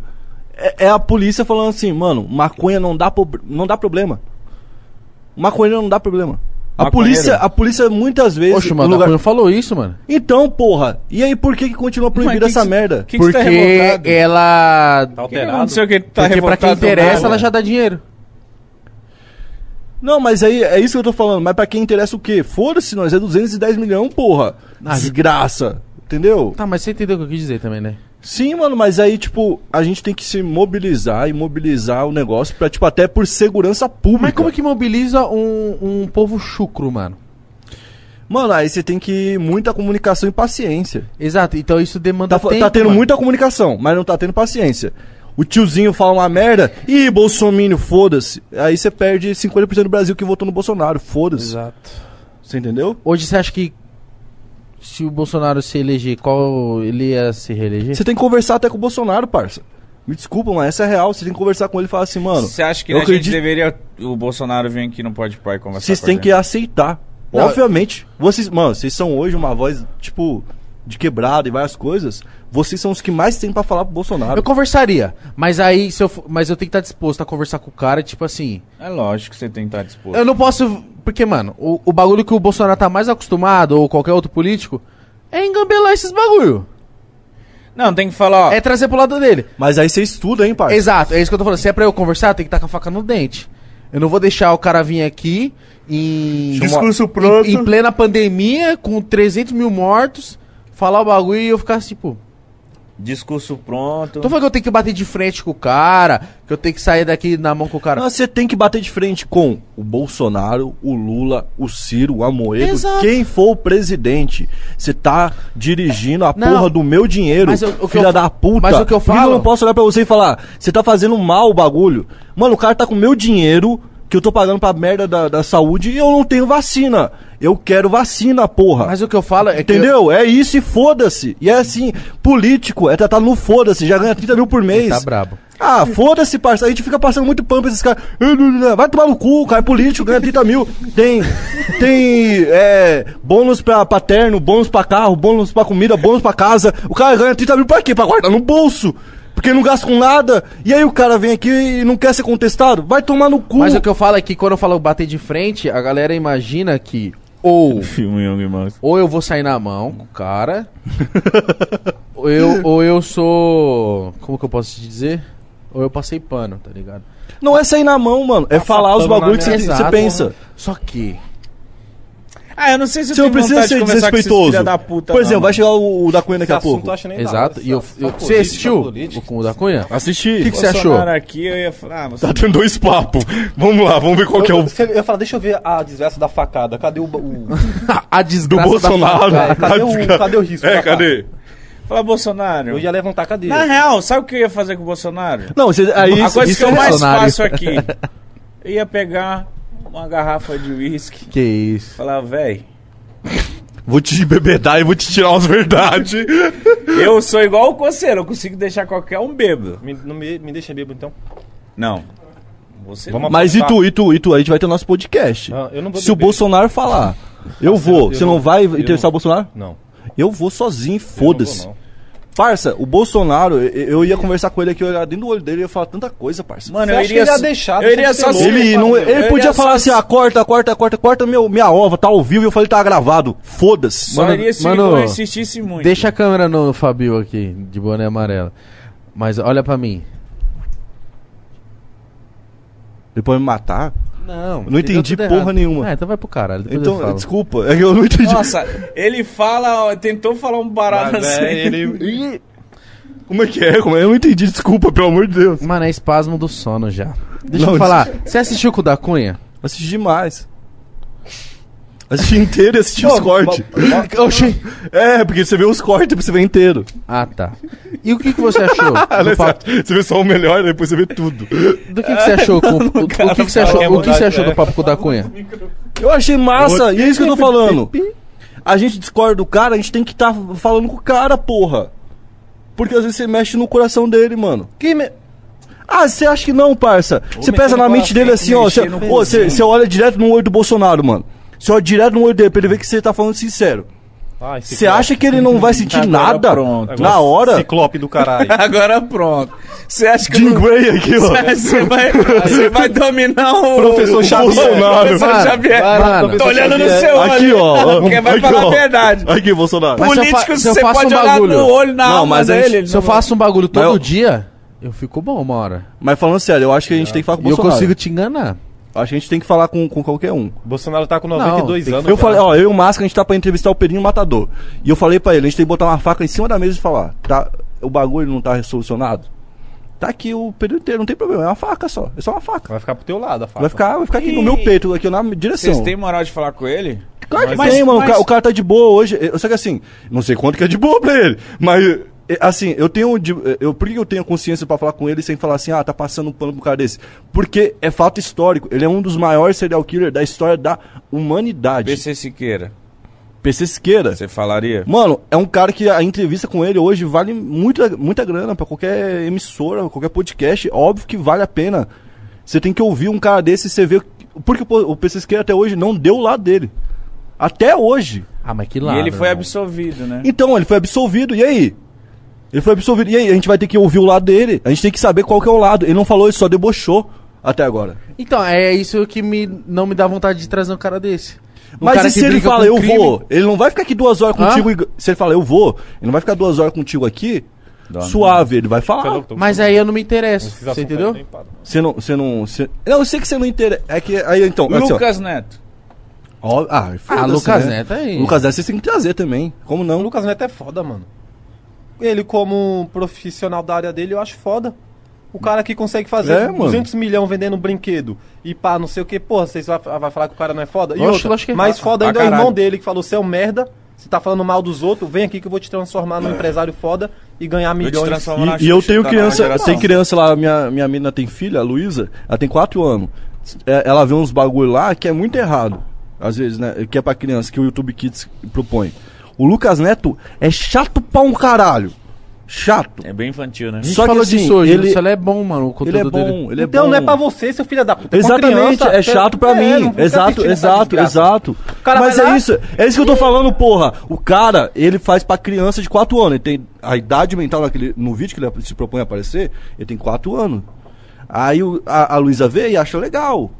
É, é a polícia falando assim, mano, maconha não dá, pro- não dá problema. Maconha não dá problema. A Maconheiro? polícia, a polícia muitas vezes. Poxa, no mano, lugar... não falou isso, mano. Então, porra. E aí, por que, que continua proibida que essa que- merda? Que que você tá Porque revoltado? ela. Tá O que alterado. aconteceu que tá Porque pra quem do interessa, nada? ela já dá dinheiro. Não, mas aí é isso que eu tô falando. Mas pra quem interessa o quê? Foda-se, nós é 210 milhões, porra. Ah, Desgraça. Entendeu? Tá, mas você entendeu o que eu quis dizer também, né? Sim, mano, mas aí, tipo, a gente tem que se mobilizar e mobilizar o negócio pra, tipo, até por segurança pública. Mas como é que mobiliza um, um povo chucro, mano? Mano, aí você tem que muita comunicação e paciência. Exato, então isso demanda Tá, fa- tempo, tá tendo mano. muita comunicação, mas não tá tendo paciência. O tiozinho fala uma merda, ih, Bolsonaro, foda-se. Aí você perde 50% do Brasil que votou no Bolsonaro, foda-se. Exato. Você entendeu? Hoje você acha que se o Bolsonaro se eleger, qual ele ia se reeleger? Você tem que conversar até com o Bolsonaro, parça. Me desculpa, mas essa é real. Você tem que conversar com ele e falar assim, mano. Você acha que eu a gente acredito- deveria. O Bolsonaro vir aqui no Pode Pai conversar Vocês têm gente? que aceitar. Não, Obviamente. Vocês, mano, vocês são hoje uma voz, tipo, de quebrada e várias coisas. Vocês são os que mais têm pra falar pro Bolsonaro. Eu conversaria, mas aí se eu, mas eu tenho que estar disposto a conversar com o cara, tipo assim, É lógico que você tem que estar disposto. eu não posso, porque mano, o, o bagulho que o Bolsonaro tá mais acostumado ou qualquer outro político é engambelar esses bagulho. Não, tem que falar, ó. É trazer pro lado dele. Mas aí você estuda, hein, parça? Exato, é isso que eu tô falando. Se é pra eu conversar, tem que estar com a faca no dente. Eu não vou deixar o cara vir aqui em. Discurso em- pronto. Em, plena pandemia, com 300 mil mortos, falar o bagulho e eu ficar assim, tipo. Discurso pronto. Tô falando que eu tenho que bater de frente com o cara, que eu tenho que sair daqui na mão com o cara. Não, você tem que bater de frente com o Bolsonaro, o Lula, o Ciro, o Amoedo, Exato. quem for o presidente. Você tá dirigindo a Não. porra do meu dinheiro, Mas eu- o que filha eu- da puta. mas o que eu Por que falo- eu não posso olhar pra você e falar, você tá fazendo mal o bagulho. Mano, o cara tá com o meu dinheiro, que eu tô pagando pra merda da, da saúde, e eu não tenho vacina. Eu quero vacina, porra. Mas o que eu falo é que. eu- Entendeu? É isso e foda-se. E é assim, político é tratado no foda-se, já ganha 30 mil por mês. Tá brabo. Ah, foda-se, parça. A gente fica passando muito pano pra esses caras. Vai tomar no cu, cara é político, ganha 30 mil. Tem, tem é, bônus pra, pra terno, bônus pra carro, bônus pra comida, bônus pra casa. O cara ganha 30 mil pra quê? Pra guardar no bolso. Porque não gasta com nada. E aí o cara vem aqui e não quer ser contestado? Vai tomar no cu. Mas o que eu falo é que quando eu falo bater de frente, a galera imagina que ou, Filme Young Monster. ou eu vou sair na mão com o cara, ou, eu, ou eu sou. Como que eu posso te dizer? Ou eu passei pano, tá ligado? Não é sair na mão, mano. É falar os bagulhos que você pensa. Só que. Ah, eu não sei se eu Você precisa vontade de ser esses desrespeitoso. puta, Por exemplo, não, vai chegar o, o da Cunha daqui a pouco. eu Exato. E eu, Só- eu- só você política, assistiu política. o com o da Cunha? Assisti. O que, que você achou? Aqui, eu ia falar, ah, você Tá tendo dois papos. Vamos lá, vamos ver qual que é o. Eu, eu ia falar, deixa eu ver a desgraça da facada. Cadê o. o a Do desgraça Bolsonaro. Da... É, cadê o- cadê o risco É, da cadê? Fala, Bolsonaro. eu ia levantar a cadeira. Na real, sabe o que eu ia fazer com o Bolsonaro? Não, você, aí, a coisa isso que eu é mais faço aqui, eu ia pegar uma garrafa de uísque Que isso. falar, véi, Vou te bebedar e vou te tirar umas verdades. eu sou igual o coceiro, eu consigo deixar qualquer um bêbado. Me, não me, me deixa bêbado então. Não. Você Vamos Mas e tu, e tu, e tu? A gente vai ter nosso podcast. Ah, eu não vou Se o beber. Bolsonaro falar, eu Nossa, vou. eu Você não não- vai eu entrevistar não- o Bolsonaro? Não. Eu vou sozinho, eu não foda-se. Parça, o Bolsonaro, eu, eu ia conversar com ele aqui, eu ia olhar dentro do olho dele e ia falar tanta coisa, parça. Mano, Você eu acha que iria, ele ia deixar? eu iria só louco. Ele, não, Eu ele ia podia falar assim, ah, corta, corta, corta, corta meu, minha ova, tá ao vivo, e eu falei, tá gravado. Foda-se. Mano, iria se mano, eu insistisse muito. Deixa a câmera no Fabio aqui, de boné amarelo. Mas olha pra mim. Depois me matar? Não, não entendi porra nenhuma. Ah, então vai pro caralho. Então, desculpa, é que eu não entendi. Nossa, ele fala, ó, tentou falar um barato Mas, assim. é, ele... Como é que é? Como é? Eu não entendi, desculpa, pelo amor de Deus. Mano, é espasmo do sono já. Deixa Não, eu falar. Você assistiu com o da Cunha? Assisti demais. Assisti inteiro e assisti os cortes. Oxi. É, porque você vê os cortes, você vê inteiro. Ah, tá. E o que, que você achou? do, Você vê só o melhor, depois você vê tudo. do que, que você achou? Com, o, o que, que você achou, o que você achou do papo com o da Cunha? Eu achei massa, e é isso que eu tô falando. A gente discorda do cara, a gente tem que estar falando com o cara, porra. Porque às vezes você mexe no coração dele, mano. Que me... Ah, você acha que não, parça? Você pesa na mente dele assim, ó. Você ô, você olha direto no olho do Bolsonaro, mano. Você olha direto no olho dele pra ele ver que você tá falando sincero. Você acha que ele não vai sentir Agora nada pronto. na hora? Ciclope do caralho. Agora pronto. Você acha que Jim não- Gray aqui, ó. Você vai, vai dominar o Professor Xavier. Bolsonaro. Professor Mano, Xavier. mano. Tô olhando no seu olho. Aqui, ó. Porque vai Aqui, falar a ó. verdade. Aqui, Bolsonaro. Mas se eu fa- Político, se eu você pode um olhar bagulho- no olho, na Não, alma mas a gente- dele. ele Se eu faço um bagulho todo eu- dia, eu fico bom uma hora. Mas falando sério, eu acho que a gente tem que falar com o E eu Bolsonaro. consigo te enganar. Acho que a gente tem que falar com, com qualquer um. Bolsonaro tá com 92 tem que- anos. Eu cara. falei, ó, eu e o Máscara, a gente tá pra entrevistar o Pedrinho Matador. E eu falei pra ele, a gente tem que botar uma faca em cima da mesa e falar, tá, o bagulho não tá solucionado? Tá aqui o período inteiro, não tem problema, é uma faca só, é só uma faca. Vai ficar pro teu lado a faca. Vai ficar, vai ficar aqui no meu peito, aqui na direção. Vocês têm moral de falar com ele? Claro que Mas- tem, mano. O, mas- ca- o cara tá de boa hoje. Eu sei que assim, não sei quanto que é de boa pra ele. Mas, é, assim, eu tenho. de- Eu, por que eu tenho consciência pra falar com ele sem falar assim, ah, tá passando um pano pro cara desse? Porque é fato histórico. Ele é um dos maiores serial killers da história da humanidade. PC Siqueira, PC Siqueira. você falaria? Mano, é um cara que a entrevista com ele hoje vale muita, muita grana pra qualquer emissora, qualquer podcast. Óbvio que vale a pena. Você tem que ouvir um cara desse e você vê. Porque o PC Siqueira até hoje não deu o lado dele. Até hoje. Ah, mas que E lado. ele foi irmão. absolvido, né? Então, ele foi absolvido, e aí? Ele foi absolvido, e aí? A gente vai ter que ouvir o lado dele. A gente tem que saber qual que é o lado. Ele não falou, ele só debochou até agora. Então, é isso que me, não me dá vontade de trazer um cara desse. Um Mas cara e se ele fala, eu crime? vou? Ele não vai ficar aqui duas horas contigo. e- Se ele fala, eu vou, ele não vai ficar duas horas contigo aqui, Dá, suave, ele vai Você é falar. louco, Mas aí eu não me interesso, você entendeu? Você não. Você não. Você... Não, eu sei que você não interessa. É que. Aí então. assim. Lucas Neto. Ó, ah, Ah, Lucas né? Neto aí. Lucas Neto vocês têm que trazer também. Como O não? Lucas Neto é foda, mano. Ele, como profissional da área dele, eu acho foda. O cara que consegue fazer É, mano. 200 milhões vendendo brinquedo e pá, não sei o que, porra, vocês vai, vai falar que o cara não é foda? E outra, que é. mais foda ainda é o irmão dele que falou: você é um merda, você tá falando mal dos outros, vem aqui que eu vou te transformar num empresário foda e ganhar milhões. na E, e eu tenho criança, tem criança lá, minha, minha menina tem filha, a Luísa, ela tem 4 anos. É, ela vê uns bagulho lá que é muito errado. Às vezes, né? Que é pra criança, que o YouTube Kids propõe. O Lucas Neto é chato pra um caralho. Chato. É bem infantil, né? A gente Só que falou assim, disso hoje, ele- ele... é bom, mano, o Ele conteúdo é bom, dele. ele é então bom. não é pra você, seu filho da puta. é Exatamente, criança. é chato pra É, mim. Exato, essa exato, exato. cara Mas é lá- isso, é isso que eu tô falando, porra. O cara, ele faz pra criança de 4 anos. Ele tem a idade mental naquele, no vídeo que ele se propõe a aparecer, ele tem 4 anos. Aí o- a, a Luísa vê e acha legal.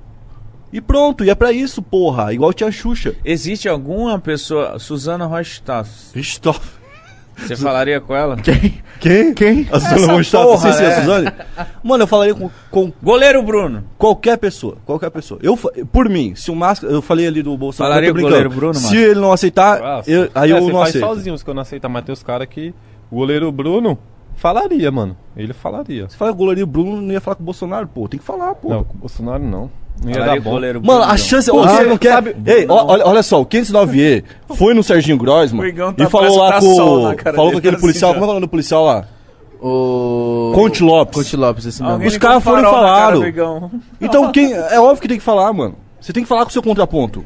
E pronto, e é pra isso, porra. Igual tinha a Xuxa. Existe alguma pessoa, Suzana Rostaff, Vixe, tô- você falaria com ela? Quem? Quem? A Suzana porra, sim, sim, a né? Suzane. Mano, eu falaria com, com Goleiro Bruno. Qualquer pessoa, qualquer pessoa. Eu, por mim, se o Máscara. Eu falei ali do Bolsonaro. Falaria com o goleiro Bruno, Se Márcio? ele não aceitar, Ah, eu- aí é, eu você não faz aceito. sozinho que eu não aceito, mas tem os caras que. O goleiro Bruno falaria, mano. Ele falaria. Você fala que o goleiro Bruno não ia falar com o Bolsonaro, pô. Tem que falar, pô. Não, com o Bolsonaro não. Não ia Falaria dar bom. goleiro Mano, Bruno. a chance. Porra, Ô, você não quer. sabe- Ei, ó, olha, olha só, o 509E foi no Serginho Grossman tá e falou lá tá com. cara Falou com aquele assim, policial. já. Como é o nome do policial lá? O... Conte Lopes. Conte Lopes, esse mesmo. Os caras foram e cara falaram. Igão. Então, quem. É óbvio que tem que falar, mano. Você tem que falar com o seu contraponto.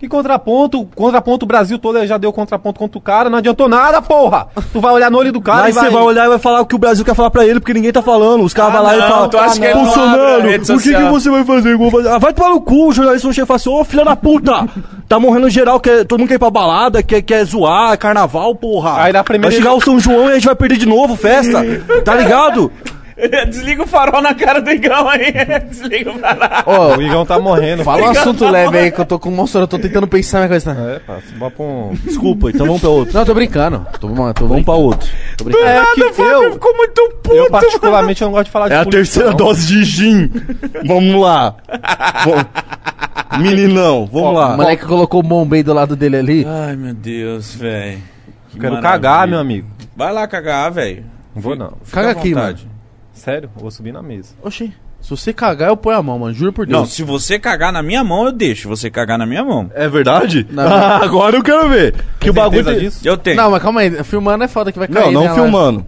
Que contraponto? Contraponto o Brasil todo já deu contraponto contra o cara, não adiantou nada, porra! Tu vai olhar no olho do cara Mas e você vai olhar e vai falar o que o Brasil quer falar pra ele, porque ninguém tá falando. Os caras Ah, vão lá e não, falam, tu acha que ele não abre a Bolsonaro, o que, que social?" você vai fazer? Fazer? Ah, vai tomar no cu, o jornalista não chega e fala assim, ô filha da puta, tá morrendo geral, quer, todo mundo quer ir pra balada, quer, quer zoar, é carnaval, porra. Aí na primeira- Vai chegar o São João e a gente vai perder de novo festa, tá ligado? Desliga o farol na cara do Igão aí. Desliga o farol. Ó, O Igão tá morrendo. fala um assunto leve aí que eu tô com monstro, eu tô tentando pensar na coisa. É, bota pra um... Desculpa, então vamos pra outro. Não, tô brincando. Tô, mano, tô Vamos pra brincando. outro. Tô brincando. É que eu, Ficou muito puto. eu particularmente eu não gosto de falar de É a política, terceira não. dose de gin. Vamos lá. Vamos- Meninão, vamos O lá. moleque colocou o Bombay do lado dele ali. Ai, meu Deus, velho. Quero cagar, meu amigo. Vai lá cagar, velho. Não vou não. Fica Caga à aqui, vontade. Sério, eu vou subir na mesa. Oxi. Se você cagar, eu ponho a mão, mano. Juro por Deus. Não, se você cagar na minha mão, eu deixo você cagar na minha mão. É verdade? Não. Ah, agora eu quero ver. Que o bagulho Certeza tem- disso? Eu tenho. Não, mas calma aí. Filmando é foda que vai cair. Não, não né, lá. filmando.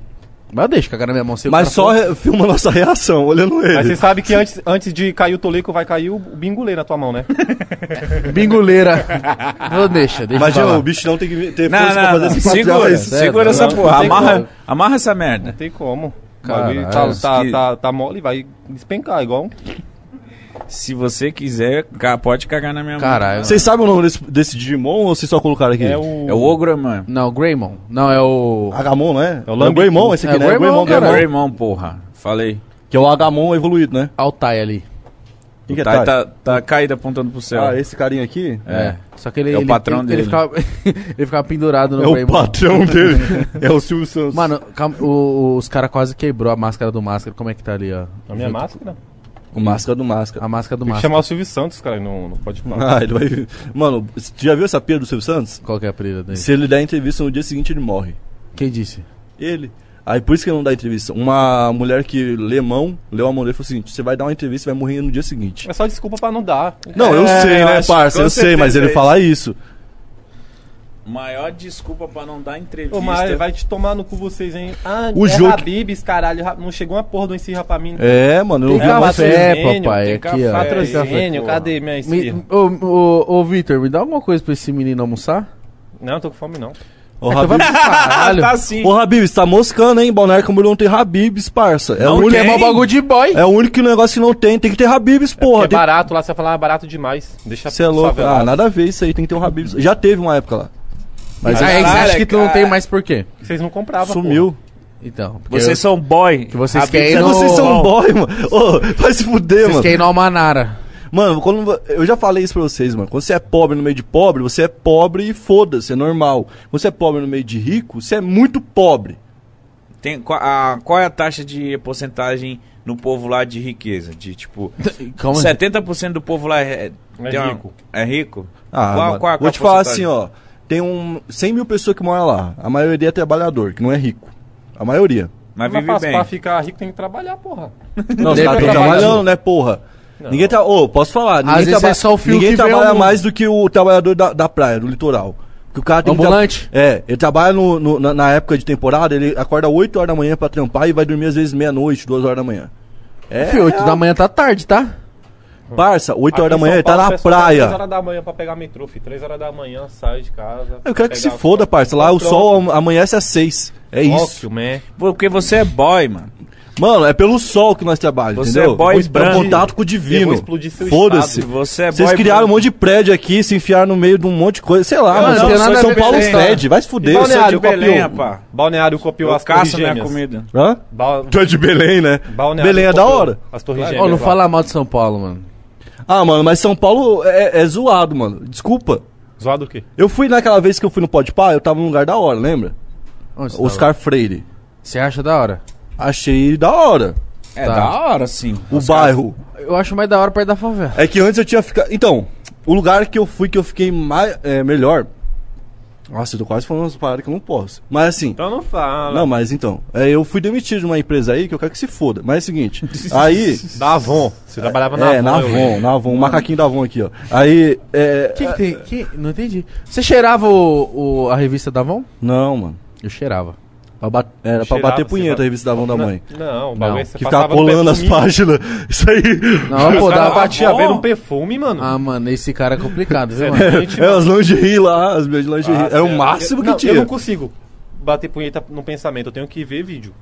Mas eu deixo cagar na minha mão. Mas só re- filma nossa reação, olhando Mas ele. você sabe que antes, antes de cair o Toleco, vai cair o o bingulê na tua mão, né? Binguleira. não, deixa, deixa. Imagina, pra lá. o bicho não tem que ter Não, força pra não, fazer não. esse Segura, segura essa Não, porra. Amarra, amarra essa merda. Não tem como. O Caralho, bagulho tá, tá, que- tá, tá mole, vai despencar, igual um... Se você quiser, pode cagar na minha Caralho. Vocês sabem o nome desse, desse Digimon ou vocês só colocaram aqui? É o... É o Ogre, mano. Não, Greymon. Não, é o. Agamon, né? É o o Lambi- Greymon, esse aqui, É o né? É o Greymon, Greymon, cara. Greymon. Greymon, porra. Falei. Que é o Agamon evoluído, né? Altai ali. Que é Tá, Tai? tá, tá caído apontando pro céu. Ah, esse carinha aqui? É. Só que ele. É o ele- patrão ele, dele. Ele ficava, ele ficava pendurado no É o patrão dele. é o Silvio Santos. Mano, calma, o- os caras quase quebrou a máscara do máscara. Como é que tá ali, ó? A minha máscara? o Máscara do Máscara. A máscara do Tem que máscara. chamar o Silvio Santos, cara, não, não pode falar. Ah, ele vai... Mano, você já viu essa pira do Silvio Santos? Qual que é a prilha dele? Se ele der entrevista no dia seguinte, ele morre. Quem disse? Ele. Aí por isso que ele não dá entrevista. Uma mulher que lê mão, leu a mão dele e falou assim: você vai dar uma entrevista e vai morrer no dia seguinte. É só desculpa pra não dar. Não, eu É, sei, eu né, acho- parça? Eu sei, mas ele é fala isso. Maior desculpa pra não dar entrevista. Ô, mas vai te tomar no cu vocês, hein? Ah, O é jogo- Habibs, caralho. Ra- Não chegou uma porra do Encirra pra mim. É, mano, eu Tem vi. É, café, papai. tem Aqui, café. ó. Patrocínio, cadê minha Encirra? Me, ô, ô, ô, Victor, me dá alguma coisa pra esse menino almoçar? Não, tô com fome não. Ô, Então vai Habibs, pro caralho. tá assim. Ô, Habibs, tá moscando, hein? Balneário Camboriú não tem Habibs, parça. É, o Não único, Porque é mó bagulho de boy. é o único negócio que não tem. Tem que ter Habibs, porra. Porque é Tem... barato lá, você vai falar ah, barato demais. Deixa Você é louco. Ah, nada a ver isso aí, tem que ter um Habibs. Já teve uma época lá. Mas Caralho, aí você acha que tu não tem mais por quê? Vocês não compravam, Sumiu. Então, porque Vocês são boy. Que vocês Habibs querem é no- Vocês são boy, mano. Ô, vai se fuder, vocês mano. querem ir no Almanara. Mano, quando, eu já falei isso pra vocês, mano. Quando você é pobre no meio de pobre, você é pobre e foda-se, é normal. Quando você é pobre no meio de rico, você é muito pobre. Tem, qual, a, qual é a taxa de porcentagem no povo lá de riqueza? De tipo. Calma 70% do povo lá é, É tem uma- rico. é rico? Ah, Qual- mano, qual- vou qual te falar assim, ó. Tem um 100 mil pessoas que moram lá. A maioria é trabalhador, que não é rico. A maioria. Mas Mas vive pra, bem. pra ficar rico tem que trabalhar, porra. Não, os caras estão trabalhar. trabalhando, né, porra? Ninguém tá. Ô, posso falar? Ninguém, vezes traba- é só o fio ninguém que trabalha ao mundo. mais do que o trabalhador da, da praia, do litoral. Porque o cara tem que tra- Ambulante? É, ele trabalha no- no- na, na época de temporada, ele acorda 8 horas da manhã pra trampar e vai dormir às vezes meia-noite, 2 horas da manhã. É, Fio, 8 da manhã tá tarde, tá? parça, 8 horas da manhã ele tá na sai praia. 3 horas da manhã pra pegar metrô, filho. 3 horas da manhã sai de casa. Eu quero que se foda, parça. Lá o sol am- amanhece às 6. É isso. Porque você é boy, mano. Mano, é pelo sol que nós trabalhamos, Você entendeu? é boy branco. contato com o divino. Foda-se. Você é Vocês boy criaram um branco. monte de prédio aqui, se enfiaram no meio de um monte de coisa. Sei lá, Eu mano. não São, Paulo história. fede, vai se fuder. Sou Balneário de Belém, copiou. rapá. Balneário copiou Eu as torres caço minha comida. Hã? Ba- Tu é de Belém, né? Balneário Belém é da copiou hora. As torres Ó, gêmeas. não lá. fala mal de São Paulo, mano. Ah, mano, mas São Paulo é, é zoado, mano. Desculpa. Zoado o quê? Eu fui naquela vez que eu fui no Pode Pá, eu tava num lugar da hora, lembra? Onde Oscar Freire. Você acha da hora? Achei da hora. É Tá. da hora, sim. O Os bairro. Eu acho mais da hora perto da favela. É que antes eu tinha ficado. Então, o lugar que eu fui que eu fiquei mais, é, melhor. Nossa, eu tô quase falando umas paradas que eu não posso. Mas assim. Então não fala. Não, mas então. é, eu fui demitido de uma empresa aí que eu quero que se foda. Mas é o seguinte. aí. Da Avon. Você trabalhava na é, Avon. na eu Avon, na Avon, o macaquinho da Avon aqui, ó. Aí. É. Que que tem? Que? Não entendi. Você cheirava o, o- a revista da Avon? Não, mano. Eu cheirava. Pra bat- Era pra bater punheta a revista da Avon da mãe. Não, o bagulho é Não, você Que ficava passava no colando as páginas. Isso aí. Não, pô, Os caras dá batiam Avon? vendo um perfume, mano. Ah, mano, esse cara é complicado, viu, Você mano? é doente, É, mano. as lingerie lá, as minhas lingerie. Ah, Era o sério. máximo Eu- que não, tinha. Eu não consigo bater punheta no pensamento, eu tenho que ver vídeo.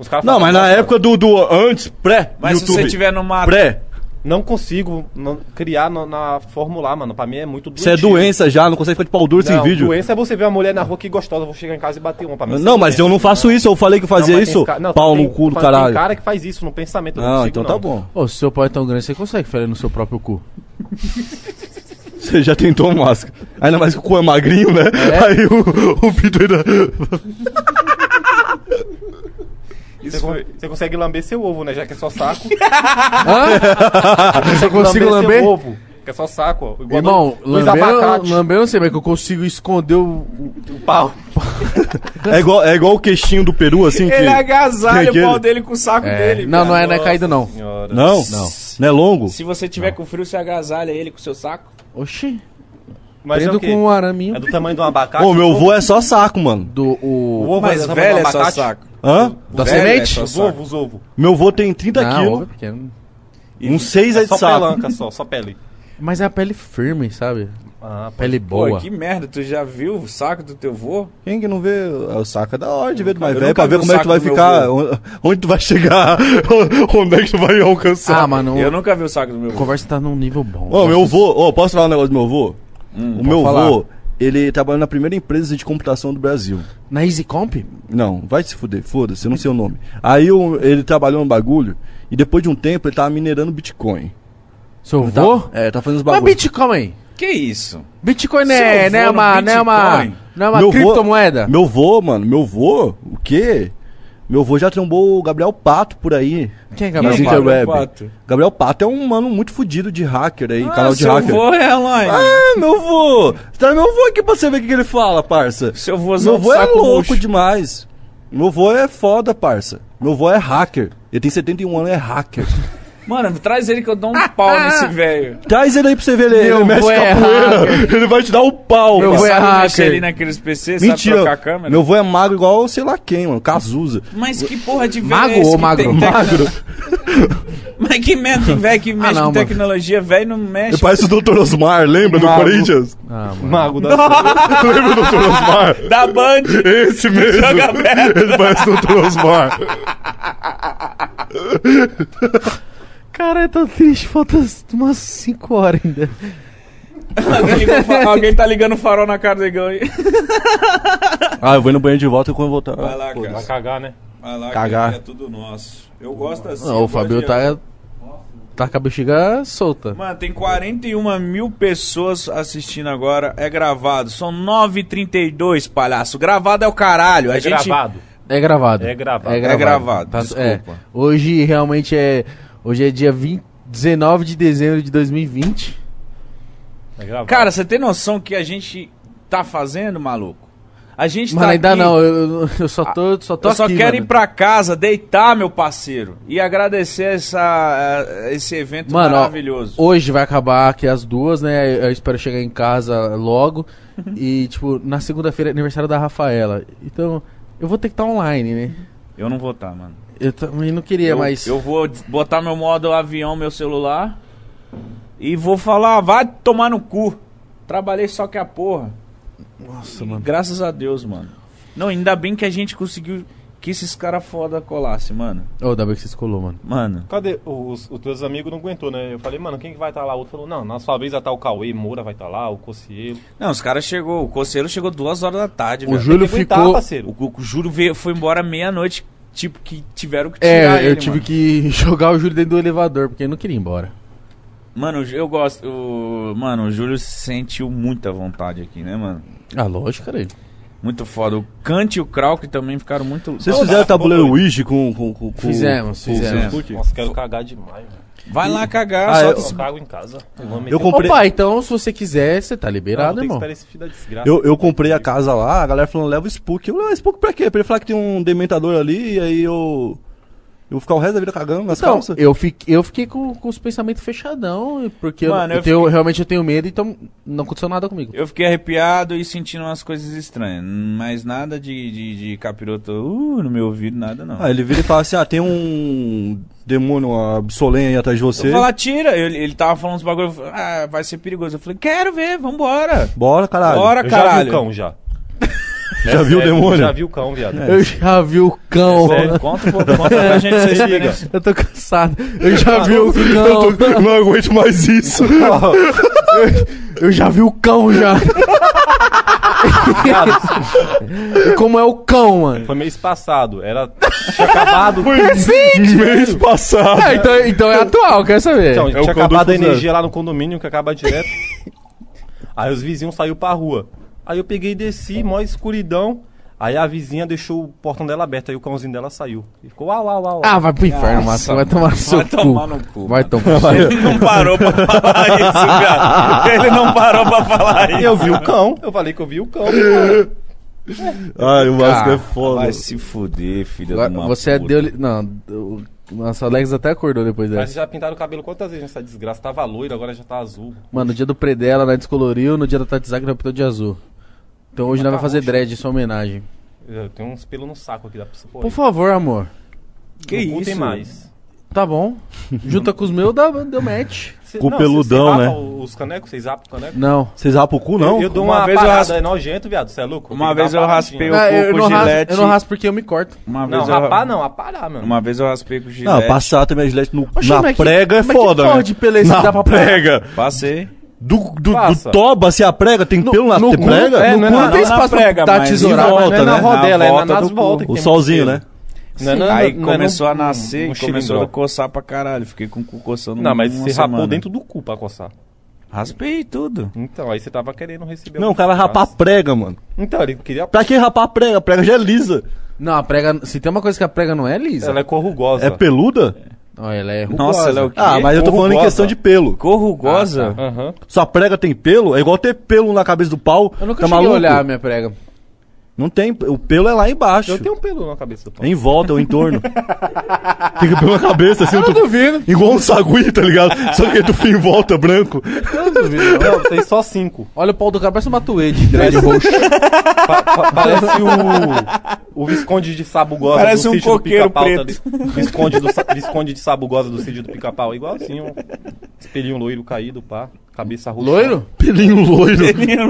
Os caras Não, falam, mas na "Nossa, época do, do antes, pré, Mas se YouTube. você tiver numa. Pré, Não consigo não- criar no- na formular, mano. Pra mim é muito você é doentio. doença já, não consegue ficar de pau duro sem Não, vídeo. doença é você ver uma mulher na rua que gostosa, eu vou chegar em casa e bater uma. Pra mim, isso Não, é mas eu não faço isso, eu falei que eu Não, fazia tem isso, ca- não, pau tem- no cu do tem caralho. cara que faz isso no pensamento, eu não Não, consigo, então não. tá bom. Ô, se seu pau é tão grande, você consegue fazer no seu próprio cu. Você já tentou máscara. Ainda mais que o cu é magrinho, né? É? Aí o, o Pito ainda... Você, con- você consegue lamber seu ovo, né? Já que é só saco. Hã? Você consigo seu lamber? ovo. que é só saco, ó. Igual Irmão, do- lambendo, abacate. lambendo não sei, mas que eu consigo esconder o. o- O pau. É igual, é igual o queixinho do peru, assim, que... Ele agasalha que o pau dele com o saco É, dele. não, não é, cara. não é caído, não. Senhora. Não? Não. Não é longo? Se você tiver com frio, você agasalha ele com o seu saco. Oxi. Mas é Prendo o quê? com um araminho É do tamanho de um abacate? Ô, meu vô é só saco, mano. do. O O, ovo Mas é velho é só abacate? saco. Hã? da velho semente? é Os só ovos, os ovos. Meu vô tem 30 Não, ovo é quilos, pequeno. uns 6 é de Só saco. pelanca, só, só pele. Mas é a pele firme, sabe? Ah, Pele Pô, boa. que merda, tu já viu o saco do teu vô? Quem que não vê o saco é da hora de ver do mais velho, pra ver o como é que tu vai ficar, onde, tu vai chegar, onde é que tu vai alcançar. Ah, mano, Eu a nunca vi o saco do meu vô. conversa tá num nível bom. Ô, meu vô, ô, posso falar um negócio do meu vô? O meu falar. vô, ele trabalhou na primeira empresa de computação do Brasil. Na Easy Comp? Não, vai se fuder, foda-se, eu não sei o nome. Aí o- ele trabalhou no bagulho e depois de um tempo ele tava minerando Bitcoin. Seu Tá- vô? é, tá fazendo os Mas bagulhos. Bitcoin? Que isso? Bitcoin Seu é, vô não é no uma, não é uma, Bitcoin? não é uma Meu vô- criptomoeda? Meu vô, mano, meu vô, o quê? Meu vô já trombou o Gabriel Pato por aí. Quem é Gabriel é Pato? Gabriel interweb. Pato? Gabriel Pato é um mano muito fudido de hacker aí, Ah, canal de seu hacker. vô é online. Ah, meu vô! Traz meu vô aqui pra você ver o que, que ele fala, parça. Seu vôzão Meu de vô é saco louco murcho. demais. Meu vô é foda, parça. Meu vô é hacker. Ele tem 71 anos, é hacker. Mano, traz ele que eu dou um pau nesse velho. Traz ele aí pra você ver, ele, Meu ele mexe é capoeira. hacker. Ele vai te dar o pau. Meu vô é Sabe hacker. mexer ali naqueles PC, sabe Mentira. trocar a câmera? Meu vô é magro igual sei lá quem, mano. Cazuza. Mas que porra de velho Mago é esse ou magro? tem tecno- Magro. Mas que merda velho que mexe não, com tecnologia, velho não mexe. Ele parece o Dr. Osmar, lembra do Mago. Corinthians? Ah, mano. Mago da lembra do Dr. Osmar? Da Band. Esse mesmo. Joga. Ele parece o Dr. Osmar. Cara, é tão triste, falta umas 5 horas ainda. alguém, ligou o fa- alguém tá ligando o farol na cara do Igão aí. Ah, eu vou ir no banheiro de volta e quando eu voltar. Vai lá, Pô, cara. Vai cagar, né? Vai lá, Cagar. que é tudo nosso. Eu gosto assim. Não, o Fabio de- tá, tá com a bexiga solta. Mano, tem 41 mil pessoas assistindo agora. É gravado. São 9h32, palhaço. Gravado é o caralho. A É gente. gravado. É gravado. É gravado. É gravado, Tá- desculpa. é. Hoje realmente é. Hoje é dia 20, 19 de dezembro de 2020. É gravado. Cara, você tem noção que a gente tá fazendo, maluco? A gente Mano, tá ainda aqui- não, eu, eu só tô, só tô Eu só aqui, quero mano. ir pra casa, deitar, meu parceiro. E agradecer essa, eh, esse evento Mano, ó, maravilhoso. hoje vai acabar aqui as duas, né? Eu espero chegar em casa logo. e, tipo, na segunda-feira é aniversário da Rafaela. Então, eu vou ter que estar online, né? Eu não vou estar, mano. Eu também não queria, eu, mas. eu vou botar meu modo avião, meu celular. E vou falar, vai tomar no cu. Trabalhei só que a porra. Nossa, E mano. Graças a Deus, mano. Não, ainda bem que a gente conseguiu que esses caras foda colassem, mano. Ô, ainda bem que você escolou, mano. Mano. Cadê? Os, os teus amigos não aguentou, né? Eu falei, mano, quem que vai estar lá? O outro falou, não, na sua vez vai estar o Cauê, Moura vai estar lá, o Cocielo. Não, os caras chegou, o Coceiro chegou duas horas da tarde, O velho. Júlio aguentar, ficou. parceiro. O, o Júlio veio, foi embora meia-noite, tipo, que tiveram que tirar É, ele, eu tive mano. que jogar o Júlio dentro do elevador, porque eu não queria ir embora. Mano, eu gosto. O... Mano, o Júlio sentiu muita vontade aqui, né, mano? Ah, lógico, cara. Muito foda. O Kant e o Krauk também ficaram muito. Vocês fizeram tá, tabuleiro Ouija com, com, com, com- Fizemos, com o fizemos. Facebook? Nossa, quero cagar demais, velho. Vai lá cagar, Ah, solta eu- esse- cago em casa. Eu, Eu comprei- Opa, então se você quiser, você tá liberado, Não, irmão. esperar esse filho da desgraça. Eu, eu comprei a casa lá, a galera falando, leva o Spook. Eu, leva Spook pra quê? Pra ele falar que tem um dementador ali, e aí eu. Eu vou ficar o resto da vida cagando nas Então, calças. eu fiquei, eu fiquei com, com os pensamentos fechadão, porque eu- Mano, eu, eu tenho, fiquei- realmente eu tenho medo, então não aconteceu nada comigo. Eu fiquei arrepiado e sentindo umas coisas estranhas. Mas nada de, de, de capiroto uh, no meu ouvido, nada não. Ah, ele vira e fala assim: ah, tem um demônio absolém aí atrás de você. Eu falei, tira. Ele, ele tava falando uns bagulho. eu falei, Ah, vai ser perigoso. Eu falei, quero ver, vambora. Bora, caralho. Bora, Eu já vi caralho. o cão, já. Já viu o Sério, demônio? Já vi o cão, viado. Eu já vi o cão. Sério, conta, pouco, conta pra gente essa Se liga. experiência. Eu tô cansado. Eu já vi o cão. Eu tô- não aguento mais isso. Eu já vi o cão já. E como é o cão, mano? Foi mês passado. Era. Tinha acabado. Mês passado. Ah, então, então é atual, quer saber? Então, É tinha acabado a energia lá no condomínio, que acaba direto. Aí os vizinhos saíram pra rua. Aí eu peguei e desci, mó escuridão. Aí a vizinha deixou o portão dela aberto, aí o cãozinho dela saiu. E ficou uau, uau, uau. Ah, vai pro inferno, Márcio. Vai tomar no seu Vai cu. tomar no cu. Vai tomar. Ele não parou pra falar isso, cara. Ele não parou pra falar isso. eu vi o cão, eu falei que eu vi o cão. Ai, o Ah, é foda. Vai se fuder, filho Agora, de uma você é puta. Deus. Não, o nossa Alex até acordou depois Mas dessa. já pintaram o cabelo quantas vezes nessa desgraça? Tava loiro, agora já tá azul. Mano, no dia do Predela, nós descoloriu, no dia da Tatizak, nós pintou de azul. Então hoje nós tá vamos fazer roxo. dread, sua homenagem. Eu tenho uns pelos no saco aqui, dá pra você pôr. Por aí. favor, amor. Que No cu tem isso? mais. Tá bom. Junta com os meus, dá, deu match. Cê- Com peludão, cê- cê né? rapa Os canecos, vocês rapam o caneco? Não. Vocês rapam o cu, não? Eu, eu dou Uma uma, vez eu parada, raspo- é nojento, viado, você é louco? Uma Tem que vez dar eu raspei o- Ah, eu, com não raspo, gilete. eu não raspo porque eu me corto. Uma Não, vez eu... rapar não, aparar, mano. Uma vez eu raspei com gilete. Não, passar também a gilete no, Oxe, na mas que- prega é mas que foda, porra né? de que na dá pra prega. Passei. Do, do, do toba, se a prega tem No- pelo na no tem cu- prega? é, no não é cu na- não tem não espaço prega, pra dar mas tesoura. em Mas volta, não é na né? rodela, Na é na- volta nas voltas. O solzinho, né? Não é na- Aí não é começou a nascer e começou a coçar pra caralho. Fiquei com o cu coçando Não, mas você rapou dentro do cu pra coçar. Raspei tudo. Então, aí você tava querendo receber Não, um o cara rapar prega, mano. Então, ele queria... Pra que rapar a prega? A prega já é lisa. Não, a prega. Se tem uma coisa que a prega não é lisa. Ela é corrugosa. É peluda? Não, ela é rugosa. Nossa, ela é o quê? Ah, mas eu tô falando em questão de pelo. Corrugosa? Aham. Sua prega tem pelo? É igual ter pelo na cabeça do pau. Eu nunca tá cheguei a maluco? olhar a minha prega. Não tem. O pelo é lá embaixo. Eu tenho um pelo na cabeça do pau. É em volta, é o entorno. Fica pelo na cabeça, assim. Eu tu- não duvido. Igual um sagui, tá ligado? Só que tu fia em volta, branco. Eu não duvido. não. Tem só cinco. Olha o pau do cara, parece uma tuede, dread roxo. Pa- pa- parece o, o Visconde de Sabugosa Parece do um sítio do coqueiro Pica-Pau. tá. Visconde, do, Sa- Visconde de Sabugosa do sítio do Pica-Pau. Igualzinho. Espelhinho loiro caído, pá. Cabeça roxa. Loiro? Pelinho loiro.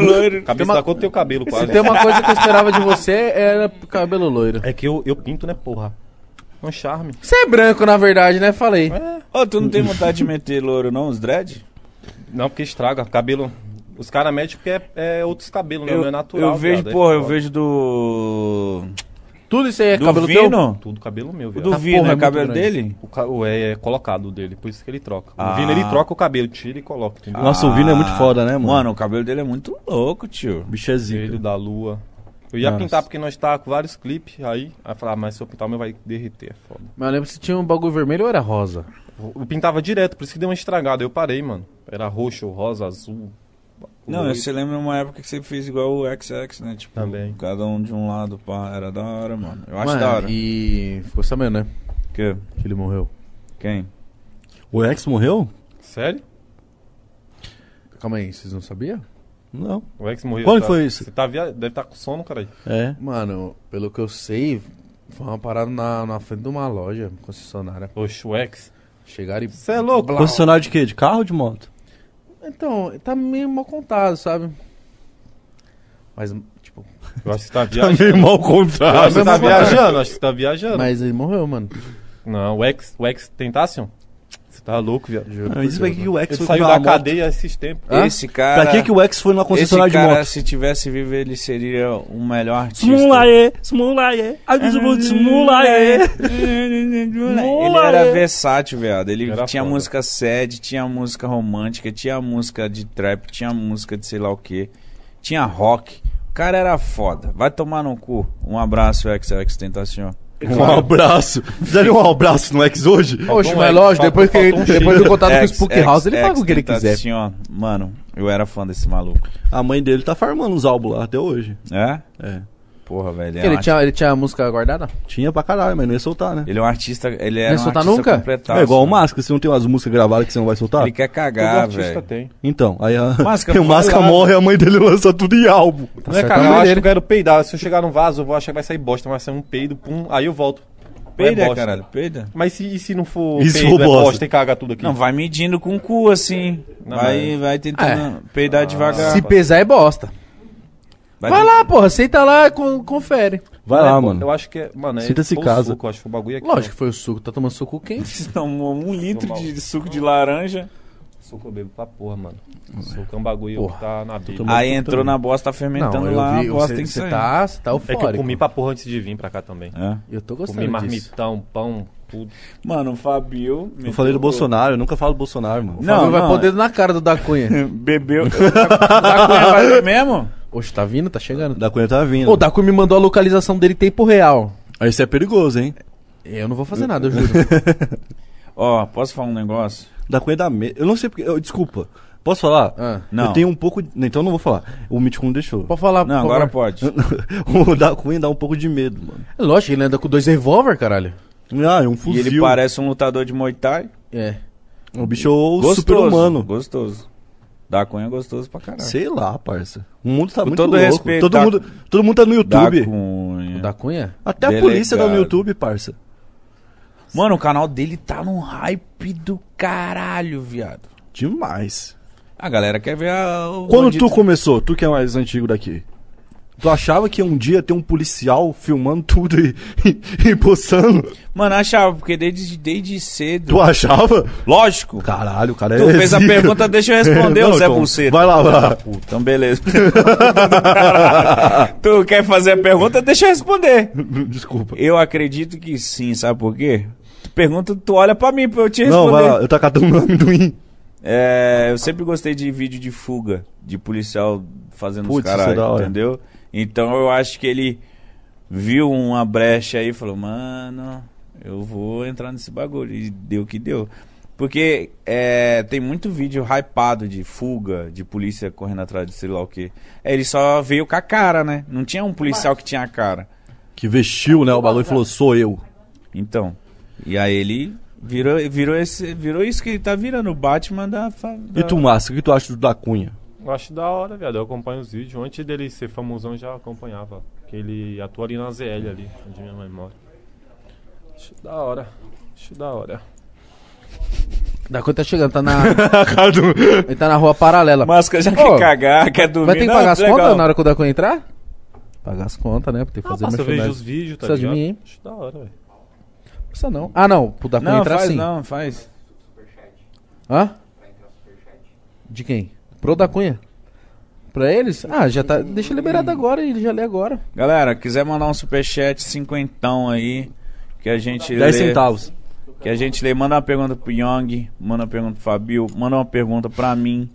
loiro. Cabeça Tem uma- da cor do teu cabelo, Se quase. tem uma coisa que eu esperava de você, era cabelo loiro. É que eu, eu pinto, né, porra? É um charme. Você é branco, na verdade, né? Falei. Ô, tu não tem vontade de meter louro, não? Os dread? Não, porque estraga. Cabelo. Os caras metem porque é, é outros cabelos, né? Eu, não é natural. eu vejo, viado, é porra, eu foda. vejo do. Tudo isso aí é do cabelo teu? Vino? Tudo cabelo meu, O do Ah, Vino, porra, é é cabelo grande. dele? O, ca- é, é colocado dele, por isso que ele troca. Ah. O Vino ele troca o cabelo, tira e coloca, entendeu? Nossa, o Vino é muito foda, né, mano? Mano, o cabelo dele é muito louco, tio. Bicho é zica. Filho da lua. Eu ia Nossa. pintar porque nós tá com vários clipes aí. Aí eu falava, mas se eu pintar o meu vai derreter, é foda. Mas eu lembro se tinha um bagulho vermelho ou era rosa. Eu pintava direto, por isso que deu uma estragada. Eu parei, mano. Era roxo, rosa, azul. Não, loiro. você lembra uma época que você fez igual o XX, né? Tipo, Também. cada um de um lado, pá. Era da hora, mano. Eu acho Mano, da hora. E ficou sabendo, né? Que? Que ele morreu. Quem? O ex morreu? Sério? Calma aí, vocês não sabiam? Não. O ex morreu. Quando tá- foi isso? Você tá via... deve estar com sono, cara. É. Mano, pelo que eu sei, foi uma parada na, na frente de uma loja concessionária. Oxe, o ex. Chegaram e. Você é louco? Blau. Concessionário de quê? De carro ou de moto? Então, tá meio mal contado, sabe? Mas, tipo. Eu acho que você tá Tá viajando. meio mal Eu acho contado. que você tá viajando, acho que você tá viajando. Mas ele morreu, mano. Não, o ex, o ex Tentacion? Tá louco, viado. Não, Isso pra Deus, que o ex Ele foi saiu da cadeia esses tempos. Hã? Esse cara. Pra que, que o ex foi numa Esse concessionária de cara, moto? se tivesse vivo, ele seria o melhor artista. Smulaê, smulaê, absurdo, smulaê. Ele era versátil, viado. Ele Era tinha foda. música sad, tinha música romântica, tinha música de trap, tinha música de sei lá o que. Tinha rock. O cara era foda. Vai tomar no cu. Um abraço, XX Tentacion. Um abraço. Fizeram um abraço no ex hoje? Oxe, mas um lógico, X, depois, que, um X. depois do contato com o Spook House, ele faz ex o que ele quiser. Tentacion. Mano, eu era fã desse maluco. A mãe dele tá farmando os álbuns lá até hoje. É? É. Porra, velho. Ele, é Ele, um tinha, ele tinha a música guardada? Tinha pra caralho, mas não ia soltar, né? Ele é um artista. Ele era Não ia um soltar artista nunca? É igual o né? Máscara, você não tem umas músicas gravadas que você não vai soltar? Ele quer Todo cagar, artista velho. tem. Então, aí a... Máscara, o Máscara morre e a mãe dele lança tudo em álbum. Não é certo, cagar, eu acho que eu quero peidar. Se eu chegar num vaso, eu vou achar que vai sair bosta, vai sair um peido, pum, aí eu volto. Não é Peida, bosta. caralho, peida. Mas se, e se não for E se peido, for é bosta? bosta e caga tudo aqui? Não, vai medindo com o cu assim. Não, vai, mas- vai tentando peidar devagar. Se pesar é bosta. Vai Vai lá, porra, senta lá e con- confere. Vai Não é lá, bo- mano. Eu acho que é. Mano, é. Sinta-se casa. suco, eu acho que foi o bagulho aqui. Lógico que foi o suco, tá tomando suco quente. Tomou um litro Tomar de suco de laranja. Soco eu bebo pra porra, mano. Soco é um bagulho Porra. que tá na Bíblia. Aí entrou na bosta, tá fermentando eu lá, vi, a bosta você, tem que você sair. tá, você tá É eufórico. que eu comi pra porra antes de vir pra cá também. É. Eu tô gostando Comi disso. marmitão, pão, tudo. Mano, o Fabio... Eu falei do Bolsonaro, eu nunca falo do Bolsonaro, mano. Não, Não, vai não. pôr o dedo na cara do da Cunha. Bebeu... da Cunha vai mesmo? Oxe, tá vindo? Tá chegando. Da Cunha tá vindo. O da Cunha me mandou a localização dele em tempo real. Aí isso é perigoso, hein? Eu não vou fazer nada, eu juro. Ó, posso falar um negócio? Da Cunha dá medo. Eu não sei porque. eu- desculpa. Posso falar? Ah, Não. Eu tenho um pouco. Então eu não vou falar. O Mítico não deixou. pode falar, Não, por agora favor. pode. o da Cunha dá um pouco de medo, mano. É lógico, ele anda com dois revólver, caralho. Ah, é um E fuzil. ele parece um lutador de Muay Thai. É. Um bicho Gostoso. super-humano. Gostoso. Da Cunha é gostoso pra caralho. Sei lá, parça. O mundo tá Com muito todo louco. respeito, todo, da- mundo, todo mundo tá no Da YouTube. Cunha. O da Cunha? Até a Delegado. polícia tá no YouTube, parça. Mano, o canal dele tá num hype do caralho, viado. Demais. A galera quer ver a. Quando bandido- tu começou, tu que é mais antigo daqui, tu achava que um dia ter um policial filmando tudo e, e, e postando? Mano, achava, porque desde, desde cedo. Tu achava? Lógico. Caralho, o cara é Tu fez a zica. pergunta, deixa eu responder, Não, Zé então, Pulseira. Vai lá, vai lá. Então, beleza. tu quer fazer a pergunta, deixa eu responder. Desculpa. Eu acredito que sim, sabe por quê? Tu pergunta, tu olha pra mim pra eu te Não, vai lá, responder. eu tô catando do IN. É, eu sempre gostei de vídeo de fuga, de policial fazendo os Putz, isso é da caralho, hora. Então eu acho que ele viu uma brecha aí e falou, mano, eu vou entrar nesse bagulho. E deu o que deu. Porque é, tem muito vídeo hypado de fuga, de polícia correndo atrás de sei lá o quê. É, ele só veio com a cara, né? Não tinha um policial que tinha a cara. Que vestiu, né, o bagulho e falou, sou eu. Então. E aí ele virou, virou, esse, virou isso que ele tá virando, o Batman da. fa- E da- tu, Márcio, o que tu acha do da Cunha? Eu acho da hora, viado. Eu acompanho os vídeos. Antes dele ser famosão, eu já acompanhava. Porque ele atua ali na ZL, ali, onde minha mãe mora. Acho da hora. Acho da hora. Da Cunha tá chegando, tá na. ele tá na rua paralela. Máscara já Ô, quer cagar, quer dormir. Vai ter que Não, pagar as legal. contas na hora que o da Cunha entrar? Pagar as contas, né? Pra ter que Ah, fazer passa, eu vejo os vídeos, tá Precisa de ligado? mim, hein? Acho da hora, velho. Precisa não. Ah, não. Pro da Cunha Não, entrar faz sim. não, faz. Hã? De quem? Pro da Cunha. Pra eles? Ah, já tá. Deixa liberado agora ele já lê agora. Galera, quiser mandar um superchat cinquentão aí, que a gente 10 lê, centavos. que a gente lê, manda uma pergunta pro Young, manda uma pergunta pro Fabio, manda uma pergunta pra mim,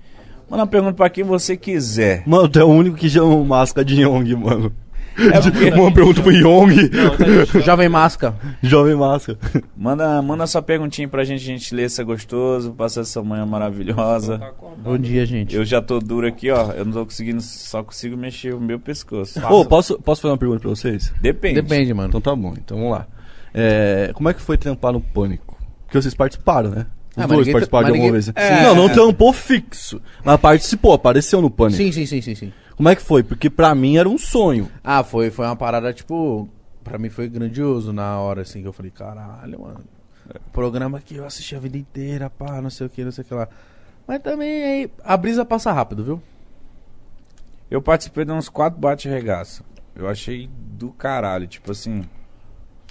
manda uma pergunta pra quem você quiser. Mano, tu é o único que chama máscara de Young, mano. É porque- Uma pergunta pro Young. Jovem Máscara. Jovem máscara. Manda, manda sua perguntinha pra gente, a gente lê se é gostoso, passa essa manhã maravilhosa. Bom dia, gente. Eu já tô duro aqui, ó, eu não tô conseguindo, só consigo mexer o meu pescoço. Ô, posso, posso fazer uma pergunta pra vocês? Depende. Depende, mano. Então tá bom, então vamos lá. É, como é que foi trampar no Pânico? Porque vocês participaram, né? Os Ah, dois participaram de alguma ninguém- vez. É. Não, não trampou fixo. Mas participou, apareceu no Pânico. Sim, sim, sim, sim, sim. Como é que foi? Porque pra mim era um sonho. Ah, foi, foi uma parada, tipo. Pra mim foi grandioso na hora, assim, que eu falei, caralho, mano. Programa que eu assisti a vida inteira, pá, não sei o que, não sei o que lá. Mas também aí. A brisa passa rápido, viu? Eu participei de uns quatro bate-regaço. Eu achei do caralho, tipo assim.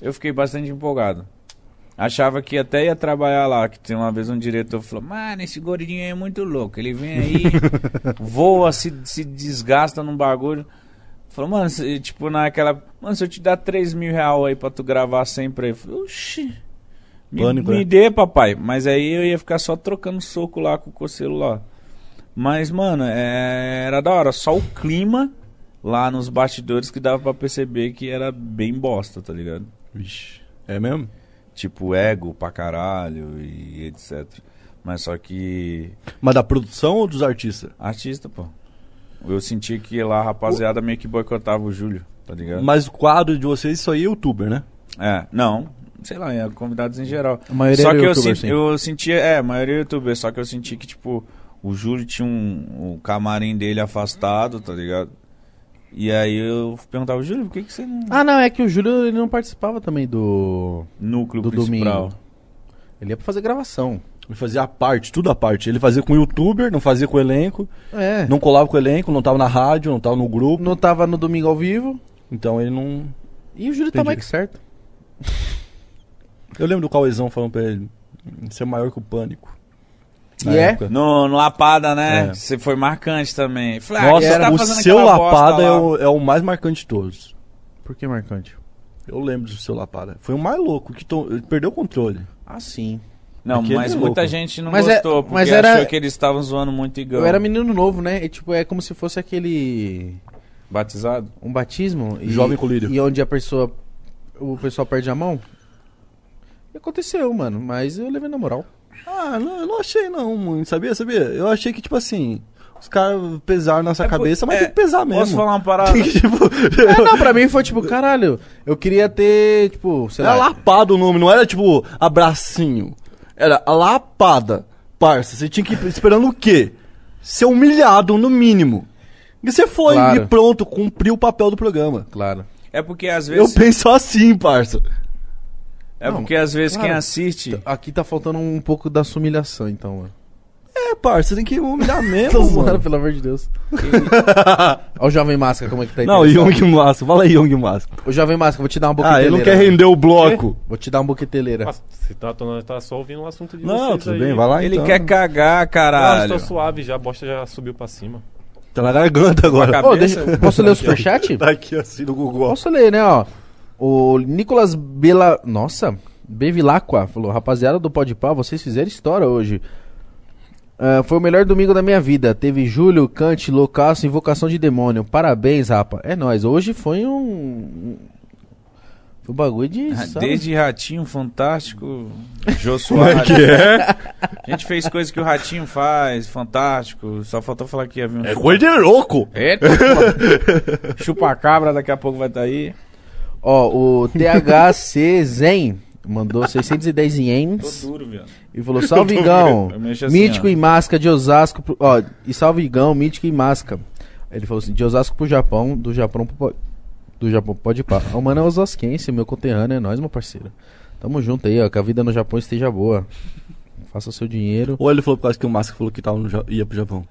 Eu fiquei bastante empolgado. Achava que até ia trabalhar lá, que tem uma vez um diretor falou, mano, esse gordinho aí é muito louco. Ele vem aí, voa, se, se desgasta num bagulho. Falou, mano, se- tipo, naquela. Mano, se eu te dar 3 mil real aí pra tu gravar sempre aí. Falei, oxi. Me, Pânico, me né? dê, papai. Mas aí eu ia ficar só trocando soco lá com o coceiro lá. Mas, mano, é, era da hora. Só o clima lá nos bastidores que dava pra perceber que era bem bosta, tá ligado? Vixe. É mesmo? Tipo, ego pra caralho e etc. Mas só que. Mas da produção ou dos artistas? Artista, pô. Eu senti que lá a rapaziada meio que boicotava o Júlio, tá ligado? Mas o quadro de vocês, isso aí é youtuber, né? É, não. Sei lá, é convidados em geral. A maioria só era que eu, senti, eu sentia, é, a maioria é youtuber, só que eu senti que, tipo, o Júlio tinha um, o camarim dele afastado, tá ligado? E aí eu perguntava, Júlio, por que, que você não. Ah, não, é que o Júlio ele não participava também do. Núcleo do principal. domingo. Ele ia pra fazer gravação. Ele fazia a parte, tudo a parte. Ele fazia com o youtuber, não fazia com o elenco, É. Não, colava com o elenco, não tava na rádio, não tava no grupo. não tava no domingo ao vivo. Então ele não. E o Júlio tá Entendi. mais que certo. Eu lembro do Cauezão falando pra ele: Você é maior que o pânico. Na E é? época. No, no Lapada, né? É. Você foi marcante também. Falei, ah, Nossa, você tá o seu Lapada é o, é o mais marcante de todos. Por que marcante? Eu lembro do seu Lapada. Foi o mais louco, que to- ele perdeu o controle. Ah, sim. Não, Aquele mas é muita gente não Mas é- gostou, porque mas era- achou que eles estavam zoando muito Igão. Eu era menino novo, né? E, tipo, é como se fosse aquele... batizado. Um batismo. E, Jovem colírio. E onde a pessoa... O pessoal perde a mão. E aconteceu, mano. Mas eu levei na moral. Ah, não, eu não achei não, muito, sabia, sabia? Eu achei que, tipo assim, os caras pesaram na sua É, cabeça, mas é, tem que pesar mesmo. Posso falar uma parada? Tem que, tipo, É, não, pra mim foi tipo, caralho, eu queria ter, tipo, sei era lá. lapado o nome, não era tipo abracinho. Era lapada. Parça, você tinha que ir esperando o quê? Ser humilhado, no mínimo. E você foi Claro. e pronto, cumpriu o papel do programa. Claro. É porque às Eu vezes. penso assim, parça. É Não, porque às vezes claro. quem assiste. Aqui tá faltando um pouco da sua humilhação, então, mano. É, parça, você tem que humilhar Tô mesmo, mano. pelo amor de Deus. Olha o Jovem Máscara, como é que tá aí. Não, Young Massa, fala aí, Young Massa. O Jovem Máscara, vou te dar uma Ah, boqueteleira. ele não quer render o bloco. Vou te dar uma boqueteleira. Nossa, você tá, tá, tá só ouvindo o assunto de Não, vocês tudo aí. bem, vai lá Ele então. quer cagar, Ah, caralho. estou suave já, a bosta já subiu pra cima. Tá na garganta agora. Acabou. Ô, deixa, posso ler o superchat? Tá aqui assim no Google. Posso ler, né, ó. O Nicolas Bela... Nossa, Bevilacqua falou, rapaziada do Podpah, vocês fizeram história hoje. Ah, foi o melhor domingo da minha vida. Teve Júlio, Kant, Loucaço, Invocação de Demônio. Parabéns, rapa. É nóis. Hoje foi um... Foi um bagulho de... Ah, sabe? Desde Ratinho Fantástico, Jô Soares. que é? A gente fez coisas que o Ratinho faz, fantástico. Só faltou falar que havia um. É coisa de louco. Eita, pô. Chupa-cabra, daqui a pouco vai estar aí. Ó, o THC Zen mandou 610 Tô ienes duro, viado. e falou: Salve Igão, assim, mítico ó. e Masca de Osasco. pro- Ó, e salve Igão, mítico e Masca. Ele falou assim: de Osasco pro Japão, do Japão pro. Do Japão, pode ir pá. O mano é osasquense, meu conterrâneo, é nóis, meu parceiro. Tamo junto aí, ó, que a vida no Japão esteja boa. Faça seu dinheiro. Ou ele falou por causa que o Massa falou que tava no, Ja- ia pro Japão.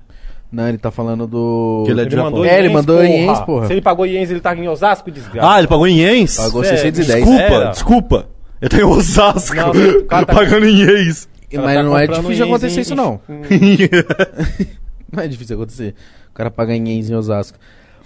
Não, ele tá falando do. Que ele é de Japão. É, ele mandou ienes, porra. Se ele pagou ienes, ele tá em Osasco, desgraça. Ah, ele pagou em ienes? Pagou Sério? 610. Desculpa, Era. desculpa. Eu tenho Osasco. Não, tá- pagando em ienes. Mas tá não é comprando difícil acontecer em- isso, não. em- Não é difícil acontecer. O cara paga em ienes em Osasco.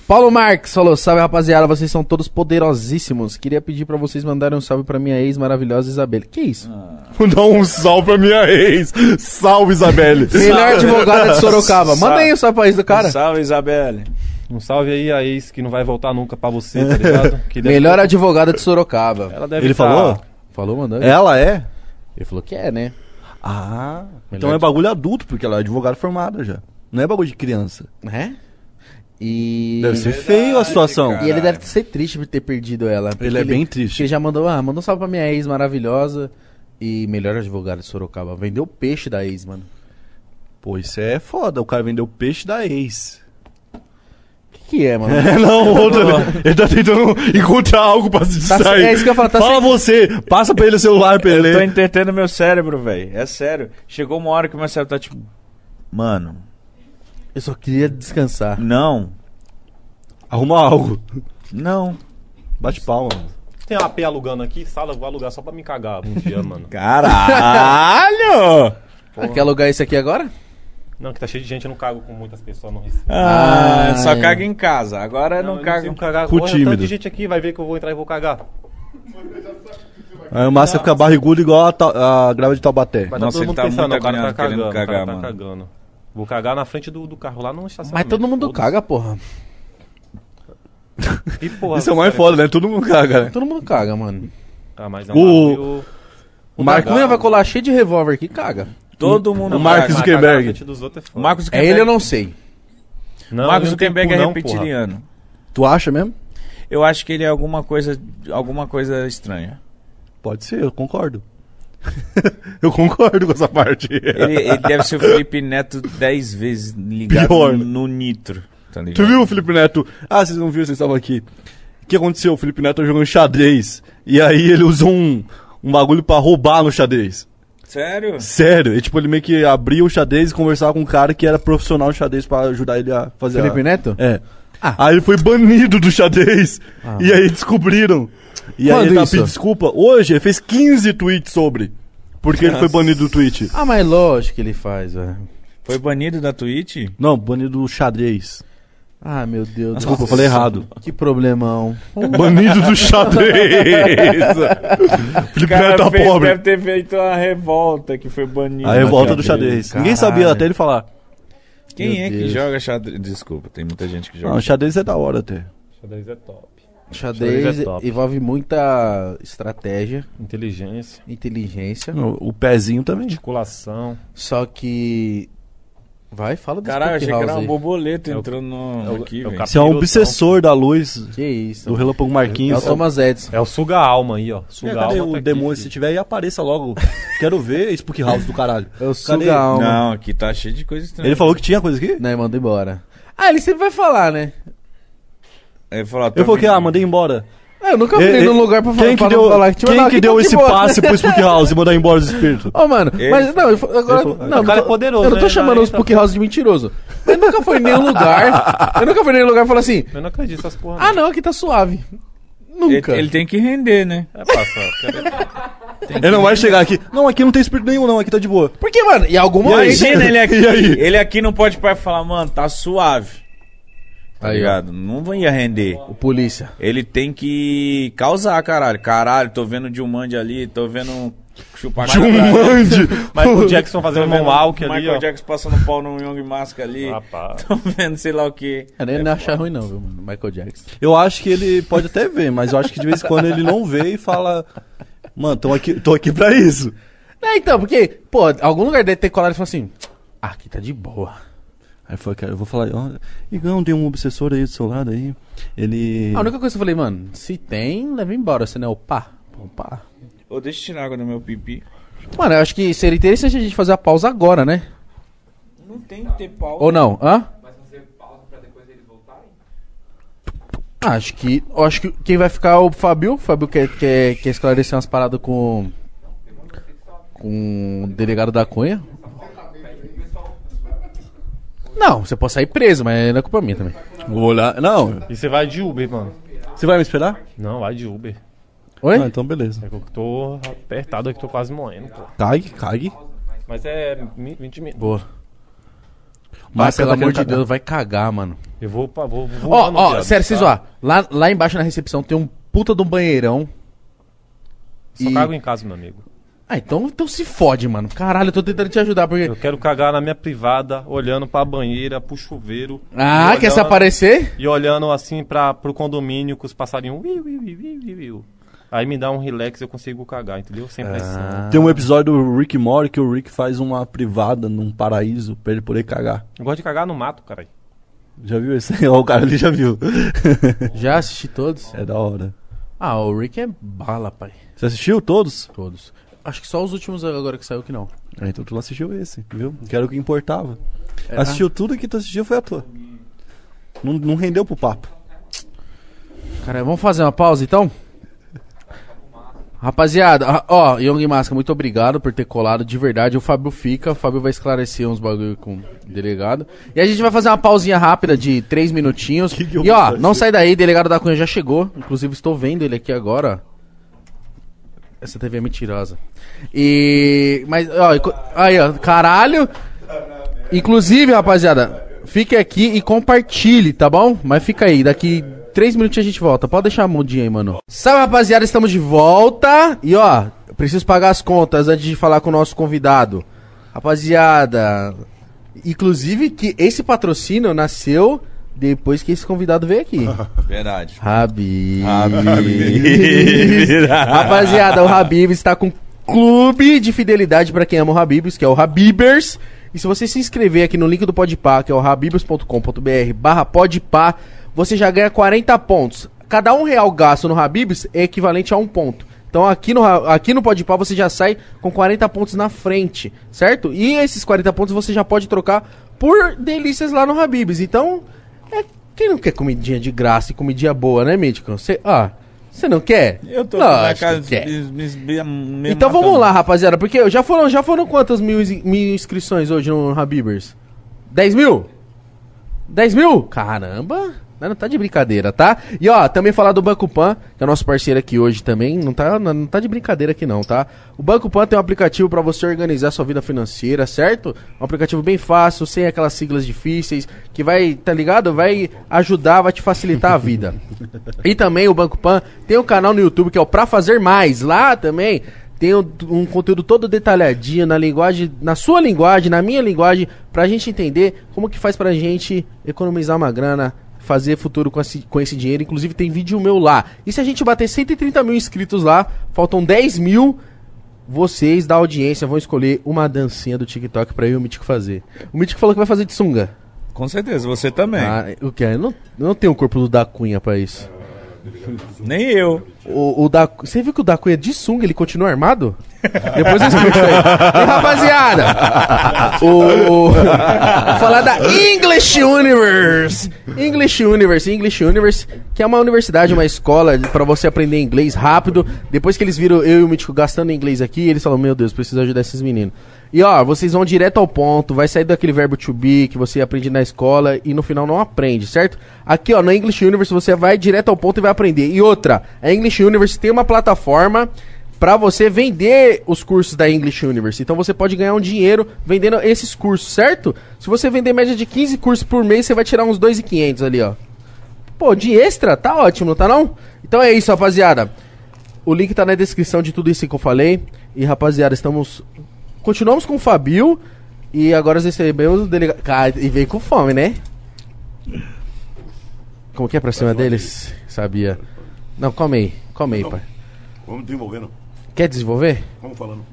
Paulo Marques falou: Salve rapaziada, vocês são todos poderosíssimos. Queria pedir pra vocês mandarem um salve pra minha ex maravilhosa Isabelle. Que isso? Vou dar um salve pra minha ex. Salve, Isabelle. Melhor advogada de Sorocaba. Manda aí o salve pra ex do cara. Salve, Isabelle. Um salve aí a ex que não vai voltar nunca pra você, tá ligado? Melhor advogada de Sorocaba. Ela deve Ele tá- falou? Falou, mandou? Ela é? Ele falou que é, né? Ah, Melhor então é de- bagulho adulto, porque ela é advogada formada já. Não é bagulho de criança. É? E. Deve ser feio a situação. cara. E ele deve ser triste por ter perdido ela. Ele é bem triste. Porque ele já mandou, ah, mandou um salve pra minha ex maravilhosa. E melhor advogada de Sorocaba. Vendeu o peixe da ex, mano. Pô, isso é foda. O cara vendeu o peixe da ex. O que, que é, mano? É, não, outra. ele tá tentando encontrar algo pra se Tá distrair. é isso que eu ia falar, tá Fala sem- você, passa pra ele o celular pra ele Eu tô entretendo meu cérebro, velho. É sério. Chegou uma hora que o meu cérebro tá tipo. Mano, Eu só queria descansar. não. Arruma algo. Não. Bate palma. mano. Tem uma AP alugando aqui, sala, eu vou alugar só pra me cagar um dia, mano. Caralho! Ah, quer alugar esse aqui agora? Não, que tá cheio de gente, eu não cago com muitas pessoas no Recife. Ah, Ai. só caga em casa. Agora não, eu caga. sei cagar. Cu Olha, tanto tímido. de gente aqui vai ver que eu vou entrar e vou cagar. Aí o Márcio fica barrigudo igual a, a grava de Taubaté. Mas Nossa, tá todo ele tá pensando, muito o cara tá agoniado querendo cagando, o cara cagar, tá mano. cagando. Vou cagar na frente do, do carro lá no estacionamento. Mas todo mundo caga, porra. E, porra, Isso é o mais cara, foda, né? Todo mundo caga, né? Todo mundo caga, mano. Ah, mas é um O- bagulho- O Marco- Marcunha vai colar cheio de revólver aqui, caga. Todo mundo o Mark Zuckerberg. é. Marcos É Zuckerberg. ele eu não sei. Não, tem Zuckerberg é porra. reptiliano. Tu acha mesmo? Eu acho que ele é alguma coisa, alguma coisa estranha. Pode ser, eu concordo. eu concordo com essa parte. Ele, ele deve ser o Felipe Neto 10 vezes ligado Pior, no, nitro. Tá ligado? Tu viu o Felipe Neto? Ah, vocês não viram, vocês estavam aqui. O que aconteceu? O Felipe Neto tá jogando xadrez. E aí ele usou um, um bagulho pra roubar no xadrez. Sério? Sério. E, tipo, ele meio que abria o xadrez e conversava com um cara que era profissional de xadrez pra ajudar ele a fazer Felipe a... Neto? É. Ah. Aí ele foi banido do xadrez. E aí descobriram. E aí Quando ele tá pedindo desculpa. Hoje ele fez 15 tweets sobre. Porque ele foi banido do Twitch. Ah, mas lógico que ele faz, velho. Foi banido da Twitch? Não, banido do xadrez. Ah, meu Deus. Desculpa, eu falei errado. Que problemão. Banido do xadrez. Felipe Neto tá fez- pobre. deve ter feito uma revolta que foi banido. A revolta do xadrez. Ninguém sabia Caralho. até ele falar. Quem Meu é que Deus. joga xadrez? Desculpa, tem muita gente que joga. Não, xadrez é da hora até. Xadrez é top. Xadrez Xadrez é top. envolve muita estratégia, Inteligência, inteligência. O, o pezinho também. articulação. Só que. Vai, fala do Caralho, achei que era uma borboleta É entrando no, é o- aqui, é o velho. Você é um obsessor da luz Que isso. do Relâmpago É Marquinhos. o Thomas Edison. É o suga-alma aí, ó. Cadê Suga-alma o tá aqui, demônio? Se filho. tiver aí, apareça logo. Quero ver Spook House do caralho. É o Cadê? suga alma. Não, aqui tá cheio de coisa estranha. Ele falou que tinha coisa aqui? Né, manda embora. Ah, ele sempre vai falar, né? Ele falou, Eu falei que, ah, mandei embora. É, eu nunca fui E- e- num lugar pra, falar, Quem que deu, falar que tinha quem não, que aqui deu tá de esse passe pro Spook House e mandar embora os espíritos? Ô, mano, Ele mas não, eu, agora. Ele falou- não, o cara é poderoso, Eu não tô né? chamando Ele os tá- Spook House de mentiroso. Mas nunca foi em nenhum lugar. Eu nunca fui em nenhum lugar e falei assim: Eu não acredito nessas porra. ah, não, aqui tá suave. Ele, Nunca. ele tem que render, né? É passar. Ele não vai chegar aqui. Não, aqui não tem espírito nenhum, não. Aqui tá de boa. Porque, mano, em algum aí? momento. Imagina ele aqui. E? Ele aqui não pode parar e falar, mano, tá suave. Tá Aí, ó. ligado? Não ia render. O polícia. Ele tem que causar, caralho. Caralho, tô vendo Dilmande ali, tô vendo chupar Mande! Michael Jackson fazendo vendo moonwalk ali, Michael ó. Jackson passando pau no Young Mask ali. Rapaz. Tô vendo sei lá o que. Eu nem não achar ruim, não, viu, mano? Michael Jackson. Eu acho que ele pode até ver, mas eu acho que de vez em quando ele não vê e fala. Mano, tô aqui, tô aqui pra isso. É, então, porque, pô, algum lugar deve ter colado e falou assim: ah, aqui tá de boa. Aí foi, cara, eu vou falar, ó, Igão, tem um obsessor aí do seu lado aí. Ele. A única coisa que eu falei, mano, se tem, leva embora, se não é o pá. Pá. Ô, deixa eu tirar água do meu pipi. Mano, eu acho que seria interessante a gente fazer a pausa agora, né? Não tem que ter pau. Ou não? Hã? Ah, acho que. eu Acho que quem vai ficar é o Fabio. O Fabio quer, quer, quer esclarecer umas paradas com. Com o delegado da Cunha. Não, você pode sair preso, mas não é culpa minha também. Vou olhar. Não, E você vai de Uber, mano. você vai me esperar? Não, vai de Uber. Oi? Ah, então beleza. É que eu tô apertado aqui, tô quase morrendo, pô. Cague, cague. Mas é mi- 20 minutos. Boa. Mas Mas, pelo tá amor de querendo cagar. Deus, vai cagar, mano. Eu vou pra. Vou, vou Ó, ó, viado, sério, vocês tá? ó. Lá, lá embaixo na recepção tem um puta de um banheirão. Só E- cago em casa, meu amigo. Ah, então, então se fode, mano. Caralho, eu tô tentando te ajudar, porque. Eu quero cagar na minha privada, olhando pra banheira, pro chuveiro. Ah, e quer se olhando- aparecer? E olhando assim pra, pro condomínio com os passarinhos. Ui, ui, ui, ui, ui, ui. Aí me dá um relax eu consigo cagar, entendeu? Sem pressão. Ah. Tem um episódio do Rick Mori que o Rick faz uma privada num paraíso pra ele poder cagar. Eu gosto de cagar no mato, caralho. Já viu esse? Ó, o cara ali já viu. Já assisti todos? é da hora. Ah, o Rick é bala, pai. Você assistiu todos? Todos. Acho que só os últimos agora que saiu que não. Ah, então tu não assistiu esse, viu? Que era o que importava. É, Assistiu tudo que tu assistiu foi a tua. Não, não rendeu pro papo. Cara, vamos fazer uma pausa então? Rapaziada, ó, Young Masca, muito obrigado por ter colado de verdade. O Fábio fica, o Fábio vai esclarecer uns bagulho com o delegado. E a gente vai fazer uma pausinha rápida de três minutinhos. Que que e ó, não sai daí, delegado da Cunha já chegou. Inclusive estou vendo ele aqui agora. Essa TV é mentirosa. E. Mas, ó, aí, ó, caralho. Inclusive, rapaziada, fique aqui e compartilhe, tá bom? Mas fica aí, daqui três minutinhos a gente volta. Pode deixar a mudinha aí, mano. Salve, rapaziada, estamos de volta. E ó, preciso pagar as contas antes de falar com o nosso convidado. Rapaziada, inclusive que esse patrocínio nasceu depois que esse convidado veio aqui. Verdade. Habib. Habib. Rapaziada, o Habib está com clube de fidelidade para quem ama o Habibs, que é o Habibers. E se você se inscrever aqui no link do Podpah, que é o habibs.com.br barra podpah, você já ganha 40 pontos. Cada um real gasto no Habibs é equivalente a um ponto. Então aqui no, aqui no Podpah você já sai com 40 pontos na frente, certo? E esses 40 pontos você já pode trocar por delícias lá no Habibs. Então, é, quem não quer comidinha de graça e comidinha boa, né, Mítico? Você, ah, você não quer? Eu tô Lógico na casa. quer. me- me- me Então vamos matando. lá, rapaziada, porque já foram, já foram quantas mil, mil inscrições hoje no Habibers? 10 mil? 10 mil? Caramba! Mas não tá de brincadeira, tá? E ó, também falar do Banco Pan, que é nosso parceiro aqui hoje também. Não tá, não, tá de brincadeira aqui não, tá? O Banco Pan tem um aplicativo pra você organizar sua vida financeira, certo? Um aplicativo bem fácil, sem aquelas siglas difíceis, que vai, tá ligado? Vai ajudar, vai te facilitar a vida. E também o Banco Pan tem um canal no YouTube que é o Pra Fazer Mais. Lá também tem um, um conteúdo todo detalhadinho na linguagem, na sua linguagem, na minha linguagem, pra gente entender como que faz pra gente economizar uma grana, fazer futuro com esse, com esse dinheiro. Inclusive tem vídeo meu lá. E se a gente bater 130 mil inscritos lá, faltam 10 mil. Vocês da audiência vão escolher uma dancinha do TikTok pra eu e o Mítico fazer. O Mítico falou que vai fazer de sunga. Com certeza, você também. Ah, o que? Eu não, eu não tenho o corpo do da Cunha pra isso. Nem eu. O, o da, você viu que o da Cunha de sunga ele continua armado? Depois eu explico isso aí. E rapaziada, o, falar da English Universe. English Universe, English Universe, que é uma universidade, uma escola pra você aprender inglês rápido. Depois que eles viram eu e o Mítico gastando inglês aqui, eles falaram: Meu Deus, preciso ajudar esses meninos. E ó, vocês vão direto ao ponto, vai sair daquele verbo to be que você aprende na escola e no final não aprende, certo? Aqui ó, na English Universe você vai direto ao ponto e vai aprender. E outra, a English Universe tem uma plataforma pra você vender os cursos da English Universe. Então você pode ganhar um dinheiro vendendo esses cursos, certo? Se você vender média de 15 cursos por mês, você vai tirar uns 2.500 ali, ó. Pô, de extra, tá ótimo, não tá não? Então é isso, rapaziada. O link tá na descrição de tudo isso que eu falei. E rapaziada, estamos. Continuamos com o Fabio. E agora recebemos o delegado. Cara, e veio com fome, né? Como que é pra cima deles? Sabia. Não, come aí. Come aí, pai. Vamos desenvolvendo. Quer desenvolver? Vamos falando.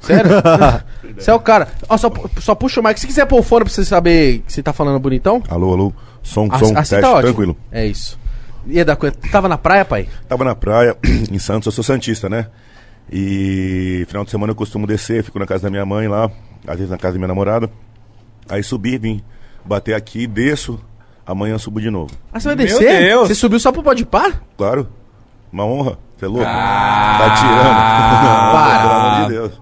Sério? Você é o cara. Ó, só, só puxa o mic. Se quiser pôr o fone pra você saber que você tá falando bonitão. Alô, alô. Som, Assim, som, assim teste, tá ótimo. tranquilo. É isso. E da coisa. Tava na praia, pai? Tava na praia, em Santos, eu sou santista, né? E final de semana eu costumo descer, fico na casa da minha mãe lá, às vezes na casa da minha namorada. Aí subi, vim bater aqui, desço, amanhã subo de novo. Ah, você vai Meu descer? Deus. Você subiu só pro pode par? Claro, uma honra, você é louco? tá tirando. Não, para. pelo amor de Deus.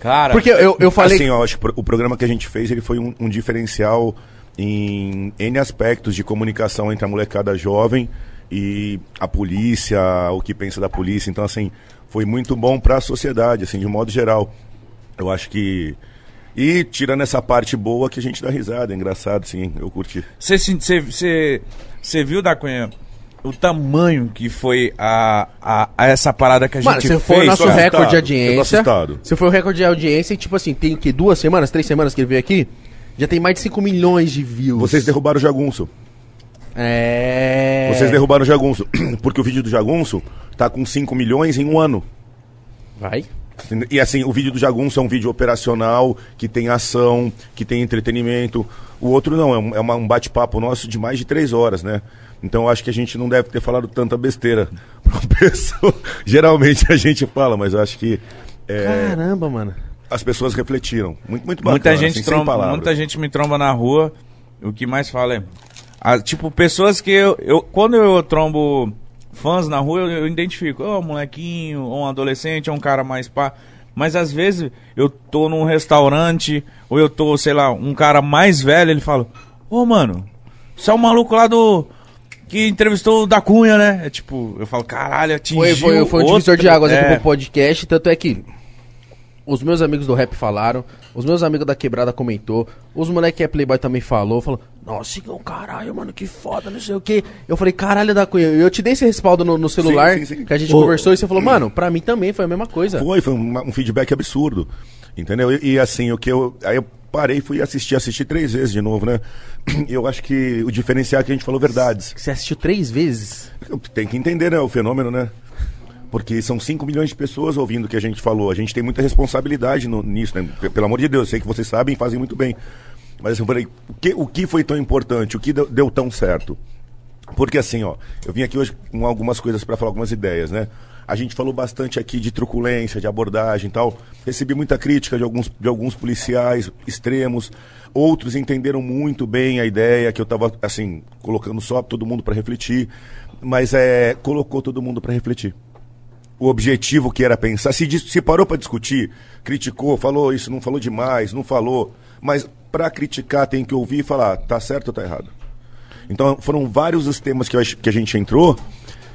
Cara, Porque eu, eu falei. Assim, ó, acho que o programa que a gente fez ele foi um, um diferencial em N aspectos de comunicação entre a molecada jovem e a polícia, o que pensa da polícia. Então, assim, foi muito bom para a sociedade, assim, de um modo geral. Eu acho que. E tirando essa parte boa que a gente dá risada, é engraçado, sim, eu curti. Você sen- você- você- você viu, da Cunha, o tamanho que foi a, a, a essa parada que a Mano, gente você foi o fez? nosso recorde de assustado, audiência. Você foi o recorde de audiência e, tipo assim, tem o quê? Duas semanas, três semanas que ele veio aqui? Já tem mais de 5 milhões de views. Vocês derrubaram o jagunço. É. Vocês derrubaram o jagunço. Porque o vídeo do jagunço tá com 5 milhões em um ano. Vai. E assim, o vídeo do Jagunço é um vídeo operacional, que tem ação, que tem entretenimento. O outro não, é um, é um bate-papo nosso de mais de três horas, né? Então eu acho que a gente não deve ter falado tanta besteira pra uma pessoa. Geralmente a gente fala, mas eu acho que é, Caramba, mano. as pessoas refletiram. Muito, muito bacana. Muita gente, assim, tromba, muita gente me tromba na rua. O que mais fala é. ah, tipo, pessoas que eu, eu. Quando eu trombo fãs na rua, eu, eu identifico. Ó, um molequinho, ou um adolescente, ou um cara mais pá. Mas às vezes eu tô num restaurante, ou eu tô, sei lá, um cara mais velho, ele fala: Ô, mano, você é o maluco lá do. Que entrevistou o da Cunha, né? É tipo, eu falo, caralho, atingiu. Foi, foi, foi um outro- divisor de águas aqui é. pro podcast, tanto é que os meus amigos do rap falaram, os meus amigos da quebrada comentou, os moleque que é playboy também falou, falou, nossa, Igão, caralho, mano, que foda, não sei o que. Eu falei, caralho da Cunha, eu te dei esse respaldo no, no celular, sim, sim. que a gente Ô. conversou, e você falou, mano, pra mim também foi a mesma coisa. Foi, foi um, um feedback absurdo. Entendeu? E, e, assim, o que eu. Aí eu parei e fui assistir, assisti três vezes de novo, né? Eu acho que o diferencial é que a gente falou verdades. Você assistiu três vezes? Tem que entender, né, o fenômeno, né? Porque são 5 milhões de pessoas ouvindo o que a gente falou. A gente tem muita responsabilidade no- nisso, né? Pelo amor de Deus, eu sei que vocês sabem e fazem muito bem. Mas assim, eu falei, o que, o que foi tão importante? O que deu, deu tão certo? Porque assim, ó, eu vim aqui hoje com algumas coisas para falar, algumas ideias, né? A gente falou bastante aqui de truculência, de abordagem e tal. Recebi muita crítica de alguns, de alguns policiais extremos. Outros entenderam muito bem a ideia que eu estava, assim, colocando só todo mundo para refletir. Mas é, colocou todo mundo para refletir o objetivo que era pensar. Se, se parou para discutir, criticou, falou isso, não falou demais, não falou. Mas para criticar tem que ouvir e falar, tá certo ou tá errado. Então foram vários os temas que, eu que a gente entrou,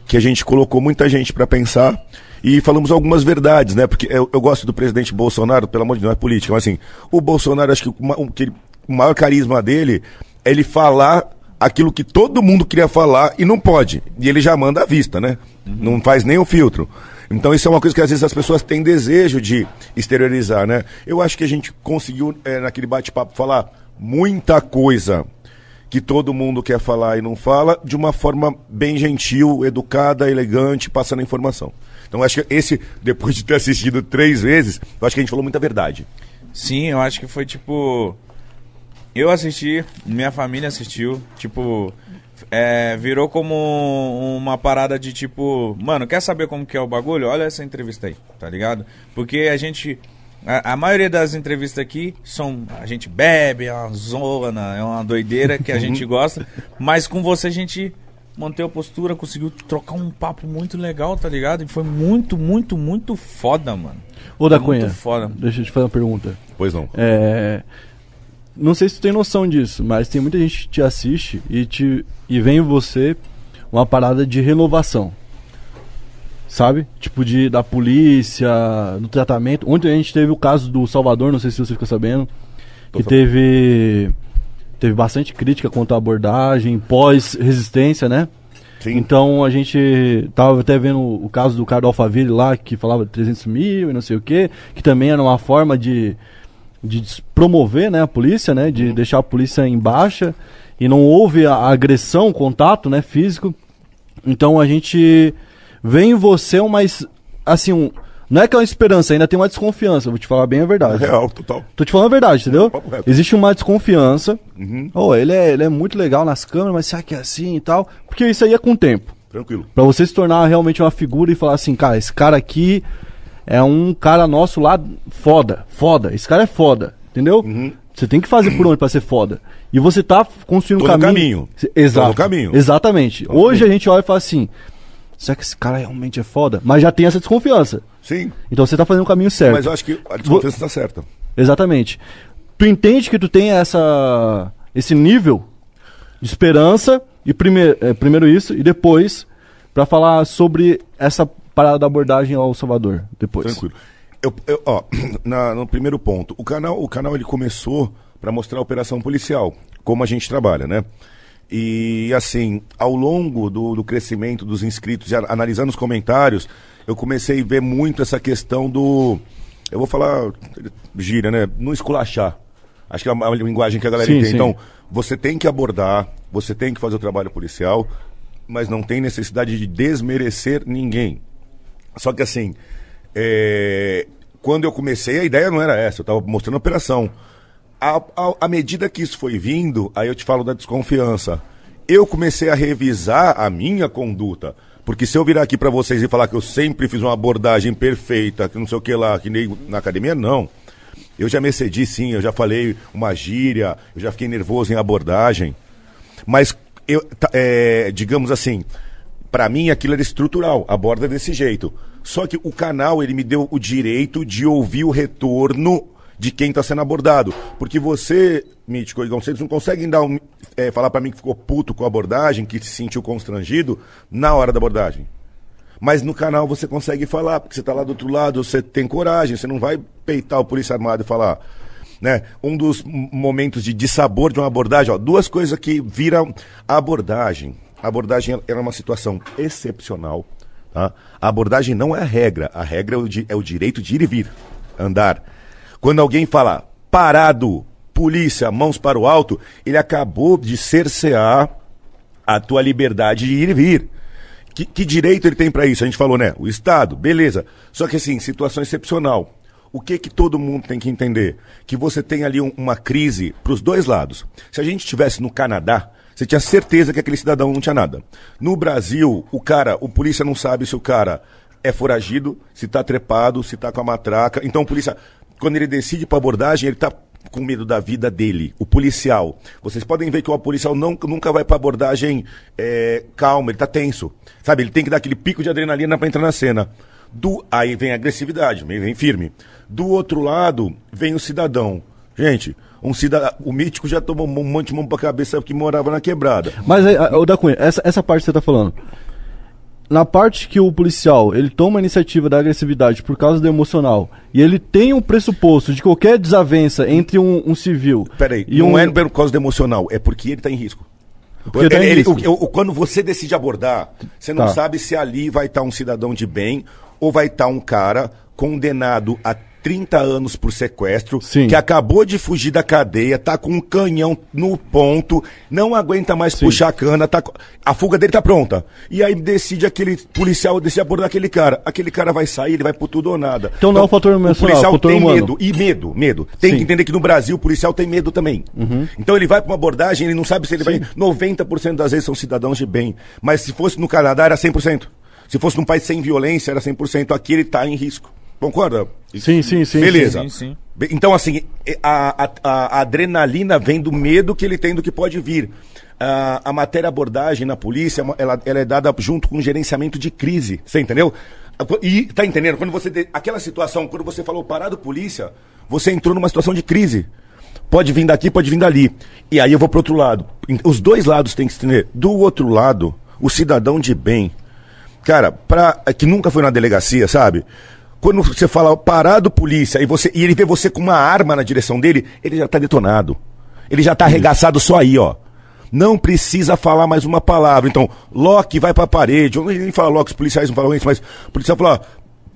que a gente colocou muita gente para pensar e falamos algumas verdades, né? Porque eu, eu gosto do presidente Bolsonaro, pelo amor de Deus, não é política, mas assim, o Bolsonaro, acho que o, que o maior carisma dele é ele falar aquilo que todo mundo queria falar e não pode. E ele já manda à vista, né? Não faz nem o filtro. Então isso é uma coisa que às vezes as pessoas têm desejo de exteriorizar, né? Eu acho que a gente conseguiu, eh, naquele bate-papo, falar muita coisa que todo mundo quer falar e não fala, de uma forma bem gentil, educada, elegante, passando a informação. Então acho que esse, depois de ter assistido três vezes, eu acho que a gente falou muita verdade. Sim, eu acho que foi tipo. Eu assisti, minha família assistiu, tipo. é, virou como uma parada de tipo, mano, quer saber como que é o bagulho? Olha essa entrevista aí, tá ligado? Porque a gente. A, a maioria das entrevistas aqui são. A gente bebe, é uma zona, é uma doideira que a gente gosta. Mas com você a gente manteve a postura, conseguiu trocar um papo muito legal, tá ligado? E foi muito, muito, muito foda, mano. Ô, da Muito Cunha, foda. deixa eu te fazer uma pergunta. Pois não. É, não sei se tu tem noção disso, mas tem muita gente que te assiste e, te, e vem em você uma parada de renovação. Sabe? Tipo de da polícia, do tratamento. Ontem a gente teve o caso do Salvador, não sei se você ficou sabendo, que teve teve bastante crítica contra a abordagem pós resistência, né? Sim. Então a gente tava até vendo o caso do cara do Alphaville lá, que falava 300 mil e não sei o que, que também era uma forma de, de promover né, a polícia, né? De deixar a polícia em baixa e não houve a agressão, contato né, físico. Então a gente vê em você uma. Assim, um, não é que é uma esperança, ainda tem uma desconfiança, vou te falar bem a verdade. Real, total. Tô te falando a verdade, entendeu? Reto. Existe uma desconfiança. Oh, ele é, ele é muito legal nas câmeras, mas será que é assim e tal? Porque isso aí é com o tempo. Tranquilo. Pra você se tornar realmente uma figura e falar assim, cara, esse cara aqui é um cara nosso lá foda, foda. Esse cara é foda, entendeu? Você tem que fazer por onde pra ser foda. E você tá construindo um caminho. caminho. Exato. Tô no caminho. Exatamente. Tô Hoje caminho. a gente olha e fala assim, será que esse cara realmente é foda? Mas já tem essa desconfiança. Sim. Então você tá fazendo o caminho certo. Mas eu acho que a desconfiança está certa. Exatamente. Tu entende que tu tem essa esse nível de esperança e primeiro, primeiro isso e depois pra falar sobre essa parada da abordagem ao Salvador depois. Tranquilo. Eu, eu- ó, na- no primeiro ponto, o canal, o canal ele começou para mostrar a operação policial, como a gente trabalha, né? E assim, ao longo do, do crescimento dos inscritos, e a- analisando os comentários, eu comecei a ver muito essa questão do. Eu vou falar gíria, né? Não esculachar. Acho que é uma linguagem que a galera Sim, entende. sim. Então, você tem que abordar, você tem que fazer o trabalho policial, mas não tem necessidade de desmerecer ninguém. Só que assim, é, quando eu comecei, a ideia não era essa, eu estava mostrando a operação. À, medida que isso foi vindo, aí eu te falo da desconfiança. Eu comecei a revisar a minha conduta. Porque se eu virar aqui para vocês e falar que eu sempre fiz uma abordagem perfeita, que não sei o que lá, que nem na academia, não. Eu já me excedi sim, eu já falei uma gíria, eu já fiquei nervoso em abordagem. Mas, eu, tá, é, digamos assim, para mim aquilo era estrutural, aborda desse jeito. Só que o canal, ele me deu o direito de ouvir o retorno de quem está sendo abordado. Porque você, Mítico e vocês não conseguem dar um, é, falar para mim que ficou puto com a abordagem, que se sentiu constrangido na hora da abordagem. Mas no canal você consegue falar, porque você está lá do outro lado, você tem coragem, você não vai peitar o polícia armado e falar. Né? Um dos momentos de dissabor de uma abordagem, ó, duas coisas que viram abordagem. A abordagem era uma situação excepcional. Tá? A abordagem não é a regra, a regra é o, di- é o direito de ir e vir, andar. Quando alguém fala parado, polícia, mãos para o alto, ele acabou de cercear a tua liberdade de ir e vir. Que, que direito ele tem para isso? A gente falou, né? O Estado, beleza. Só que assim, situação excepcional. O que que todo mundo tem que entender? Que você tem ali um- uma crise para os dois lados. Se a gente estivesse no Canadá, você tinha certeza que aquele cidadão não tinha nada. No Brasil, o cara, o polícia não sabe se o cara é foragido, se tá trepado, se tá com a matraca. Então o polícia, quando ele decide para abordagem, ele tá com medo da vida dele, o policial. Vocês podem ver que o policial não, nunca vai para abordagem é, calma, ele tá tenso. Sabe, ele tem que dar aquele pico de adrenalina para entrar na cena. Do, aí vem a agressividade, vem, firme. Do outro lado, vem o cidadão. Gente, Um cidadão, o mítico já tomou um monte de mão pra cabeça que morava na quebrada. Mas, aí, a- ô da Cunha, essa, essa parte que você tá falando. Na parte que o policial, ele toma a iniciativa da agressividade por causa do emocional, e ele tem um pressuposto de qualquer desavença entre um, um civil Peraí, e não um... é por causa do emocional, é porque ele tá em risco. Porque tá em Ele- ele- risco. o- o- quando você decide abordar, você não Tá. sabe se ali vai estar um cidadão de bem ou vai estar um cara condenado a 30 anos por sequestro, Sim. que acabou de fugir da cadeia, tá com um canhão no ponto, não aguenta mais puxar a cana, tá, a fuga dele tá pronta. E aí decide aquele policial decide abordar aquele cara. Aquele cara vai sair, ele vai por tudo ou nada. Então não é o fator emocional, O policial o tem humano. medo. E medo, medo. Tem Sim. que entender que no Brasil o policial tem medo também. Então ele vai pra uma abordagem, ele não sabe se ele vai. 90% das vezes são cidadãos de bem. Mas se fosse no Canadá era 100%. Se fosse num país sem violência era 100%. Aqui ele tá em risco. Concorda? Sim, sim, sim. Beleza. Sim, sim. Então, assim, a, a- a adrenalina vem do medo que ele tem do que pode vir. A, a matéria abordagem na polícia, ela, ela é dada junto com o gerenciamento de crise. Você entendeu? E tá entendendo? Quando você. Aquela situação, quando você falou parado polícia, você entrou numa situação de crise. Pode vir daqui, pode vir dali. E aí eu vou pro outro lado. Os dois lados têm que se entender. Do outro lado, o cidadão de bem, cara, pra, que nunca foi na delegacia, sabe? Quando você fala parado polícia e, você, e ele vê você com uma arma na direção dele, ele já tá detonado. Ele já tá arregaçado só aí, ó. Não precisa falar mais uma palavra. Então, Loki vai pra parede. Eu nem falo Loki, os policiais não falam isso, mas o policial fala,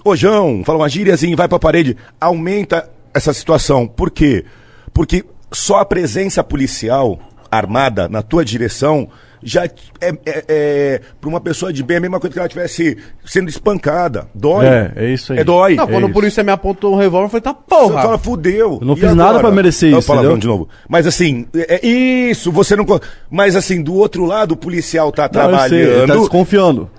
ô João, fala uma gíriazinha, vai pra parede. Aumenta essa situação. Por quê? Porque só a presença policial armada na tua direção já é, é, é para uma pessoa de bem é a mesma coisa que ela estivesse sendo espancada. Dói. É, é isso aí. É dói. Não, quando É o polícia me apontou um revólver, eu falei, tá Você porra. fala, fudeu. Eu não E fiz nada agora? pra merecer Dá o isso, palavrão de novo. Mas assim, é, é isso, você não. Mas assim, do outro lado, o policial tá Não, eu sei, ele trabalhando. tá desconfiando.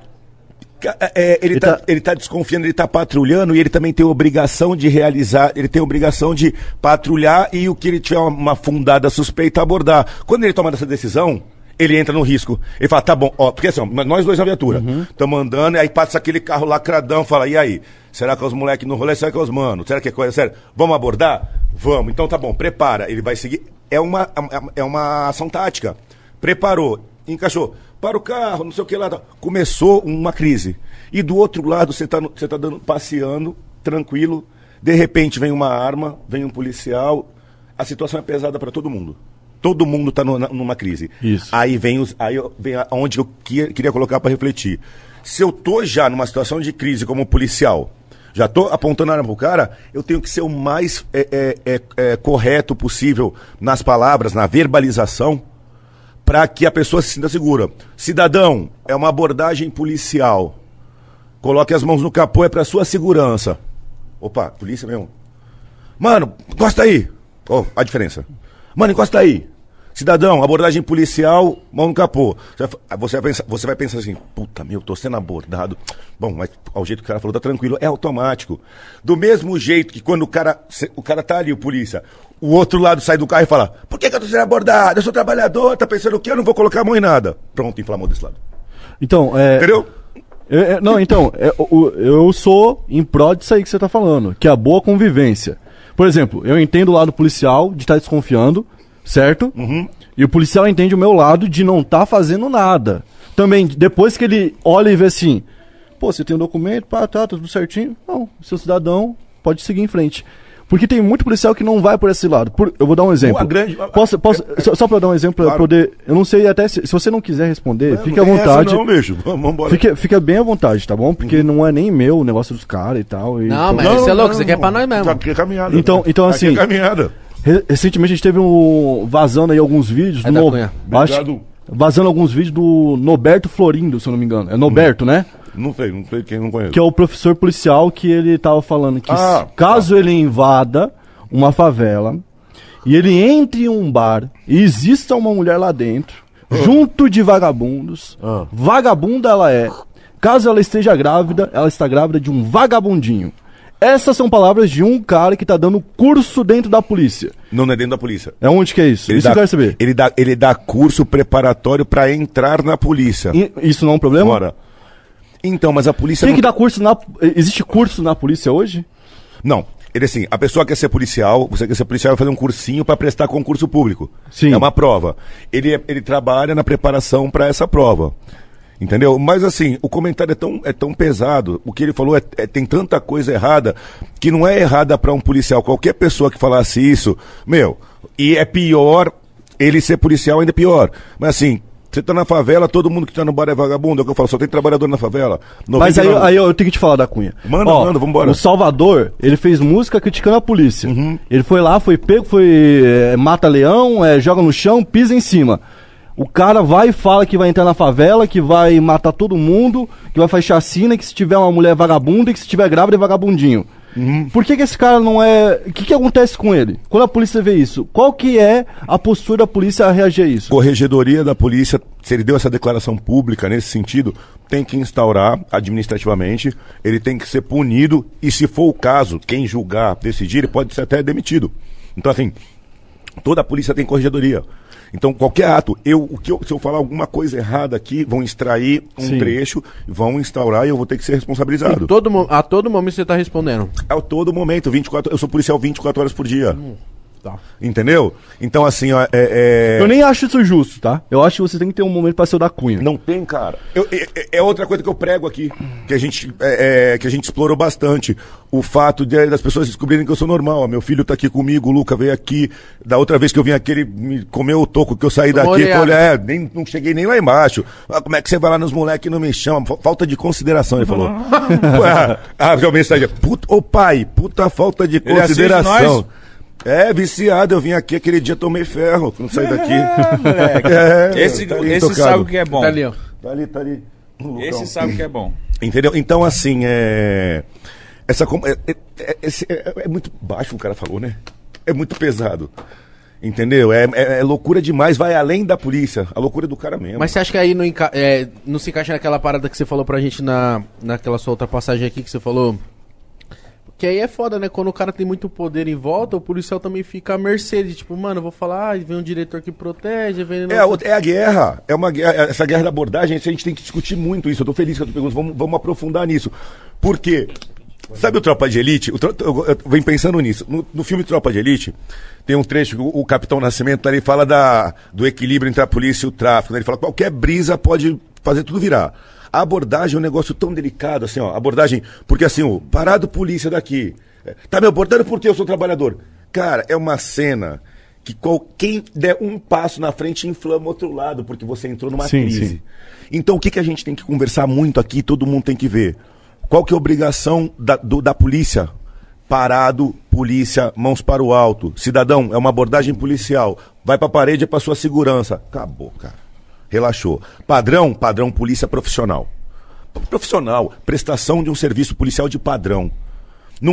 Ca- é, ele, Ele tá, tá- ele tá desconfiando, ele tá patrulhando e ele também tem obrigação de realizar, ele tem obrigação de patrulhar e o que ele tiver uma, uma fundada suspeita abordar. Quando ele toma essa decisão, ele entra no risco. Ele fala, tá bom, ó, porque assim, ó, nós dois na viatura, estamos andando, e aí passa aquele carro lacradão, fala, e aí? Será que é os moleques no rolê? Será que é os manos? Será que é coisa séria? Vamos abordar? Vamos. Então tá bom, prepara. Ele vai seguir. É uma, é uma ação tática. Preparou, encaixou. Para o carro, não sei o que lá. tá. Começou uma crise. E do outro lado, você está você tá dando, passeando, tranquilo. De repente vem uma arma, vem um policial. A situação é pesada para todo mundo. Todo mundo está numa crise. Isso. Aí vem, os, aí eu- vem aonde eu queria, queria colocar para refletir. Se eu tô já numa situação de crise como policial, já tô apontando a arma pro cara, eu tenho que ser o mais é, é, é, é, correto possível nas palavras, na verbalização, para que a pessoa se sinta segura. Cidadão, é uma abordagem policial. Coloque as mãos no capô, é para sua segurança. Opa, polícia mesmo. Mano, encosta aí. Ó, a diferença. Mano, encosta aí. Cidadão, abordagem policial, mão no capô. Você vai, pensar, você vai pensar assim, puta meu, tô sendo abordado. Bom, mas ao jeito que o cara falou, tá tranquilo, é automático. Do mesmo jeito que quando o cara, o cara tá ali, o polícia, o outro lado sai do carro e fala, por que, que eu tô sendo abordado? Eu sou trabalhador, tá pensando o quê? Eu não vou colocar a mão em nada. Pronto, inflamou desse lado. Então, é. Entendeu? É, é, não, então, é, o- o- eu sou em pró disso aí que você tá falando, que é a boa convivência. Por exemplo, eu entendo o lado policial de estar desconfiando, certo? E o policial entende o meu lado de não estar fazendo nada. Também, depois que ele olha e vê assim, pô, você tem um documento, pá, tá, tá tudo certinho. Não, seu cidadão pode seguir em frente. Porque tem muito policial que não vai por esse lado. Por- eu vou dar um exemplo. grande- Posso, posso, só, só pra eu dar um exemplo, pra Claro. poder. Eu não sei até se, se você não quiser responder, fique à Não essa vontade. Não, bicho. Vamos embora. Fica, fica bem à vontade, tá bom? Porque não é nem meu Recentemente a gente teve um. vazando aí alguns vídeos É No- acho- vazando alguns vídeos do Noberto Florindo, se eu não me engano. É Noberto, né? Não sei, não sei quem não conhece. Que é o professor policial que ele tava falando que Ah, se- caso ele invada uma favela e ele entre em um bar e exista uma mulher lá dentro, junto de vagabundos, Ah. vagabunda ela é. Caso ela esteja grávida, ela está grávida de um vagabundinho. Essas são palavras de um cara que tá dando curso dentro da polícia. Não, não é dentro da polícia. É onde que é isso? isso dá, eu quero saber. Ele dá, ele dá curso preparatório pra entrar na polícia. E- Isso não é um problema? Fora. Então, mas a polícia Tem não... que dar curso na. Existe curso na polícia hoje? Não. Ele assim, a pessoa quer ser policial, você quer ser policial vai fazer um cursinho para prestar concurso público. Sim. É uma prova. Ele, é- ele trabalha na preparação para essa prova. Entendeu? Mas assim, o comentário é tão, é tão pesado, o que ele falou é, é- tem tanta coisa errada, que não é errada para um policial. Qualquer pessoa que falasse isso, meu, e é pior, ele ser policial ainda é pior. Mas assim, você tá na favela, todo mundo que tá no bar é vagabundo, é o que eu falo, só tem trabalhador na favela. Mas aí, 99 aí eu tenho que te falar da Cunha. Manda, manda, vambora. O Salvador, ele fez música criticando a polícia. Uhum. Ele foi lá, foi pego, foi. é, mata leão, é, joga no chão, pisa em cima. O cara vai e fala que vai entrar na favela, que vai matar todo mundo, que vai fazer chacina, que se tiver uma mulher vagabunda e que se tiver grávida é vagabundinho. Uhum. Por que, que esse cara não é. O que, que acontece com ele? Quando a polícia vê isso, qual que é a postura da polícia a reagir a isso? Corregedoria da polícia, se ele deu essa declaração pública nesse sentido, tem que instaurar administrativamente, ele tem que ser punido e, se for o caso, quem julgar, decidir, ele pode ser até demitido. Então, assim, toda a polícia tem corregedoria. Então, qualquer ato, eu, o que eu- se eu falar alguma coisa errada aqui, vão extrair um Sim. trecho, vão instaurar e eu vou ter que ser responsabilizado. Todo, a todo momento você tá respondendo. A todo momento, 24, eu sou policial 24 horas por dia. Tá. Entendeu? Então, assim, ó, é- é... Eu nem acho isso justo, tá? Eu acho que você tem que ter um momento pra ser o da Cunha. Não tem, cara. Eu- é- é, é outra coisa que eu prego aqui, que a gente, é, é, que a gente explorou bastante. O fato de, das pessoas descobrirem que eu sou normal. Ó, Meu filho tá aqui comigo, o Luca veio aqui. Da outra vez que eu vim aqui, ele me comeu o toco que eu saí Tomou daqui. Oleada. é, nem, não cheguei nem lá embaixo. Ah, como é que você vai lá nos moleques e não me chama? Fa- Falta de consideração, ele falou. ah, ah, mensagem. Puta, ô pai, puta falta de consideração. É, viciado, eu vim aqui aquele dia, tomei ferro, não saí daqui. Moleque. É, esse tá ali esse sabe o que é bom. Tá ali, ó. Tá ali, tá ali. Esse sabe o que é bom. Entendeu? Então, assim, é. Essa. É, é- é- é- é muito baixo, o cara falou, né? É muito pesado. Entendeu? É, é- é loucura demais, vai além da polícia. A loucura do cara mesmo. Mas você acha que aí não, enca- é, não se encaixa naquela parada que você falou pra gente na, naquela sua outra passagem aqui que você falou? Que aí é foda, né? Quando o cara tem muito poder em volta, o policial também fica à mercê de tipo, mano, eu vou falar, ah, vem um diretor que protege, vem. É, a outra- é a guerra. É uma guerra. Essa guerra da abordagem, a gente tem que discutir muito isso. Eu tô feliz que eu tô perguntando. Vamos, vamos aprofundar nisso. Por quê? Sabe o Tropa de Elite? O tro- eu, eu venho pensando nisso. No, no filme Tropa de Elite, tem um trecho que o, o Capitão Nascimento ele fala da, do equilíbrio entre a polícia e o tráfico. né? Ele fala que qualquer brisa pode fazer tudo virar. A abordagem é um negócio tão delicado, assim, ó. Abordagem, porque assim, o parado polícia daqui. é, Tá me abordando porque eu sou trabalhador. Cara, é uma cena que qual, quem der um passo na frente inflama outro lado, porque você entrou numa Sim, crise. sim. Então o que, que a gente tem que conversar muito aqui, todo mundo tem que ver? Qual que é a obrigação da, do- da polícia? Parado, polícia, mãos para o alto. Cidadão, é uma abordagem policial. Vai para a parede, é para sua segurança. Acabou, cara. Relaxou. Padrão, padrão polícia profissional. Profissional, prestação de um serviço policial de padrão.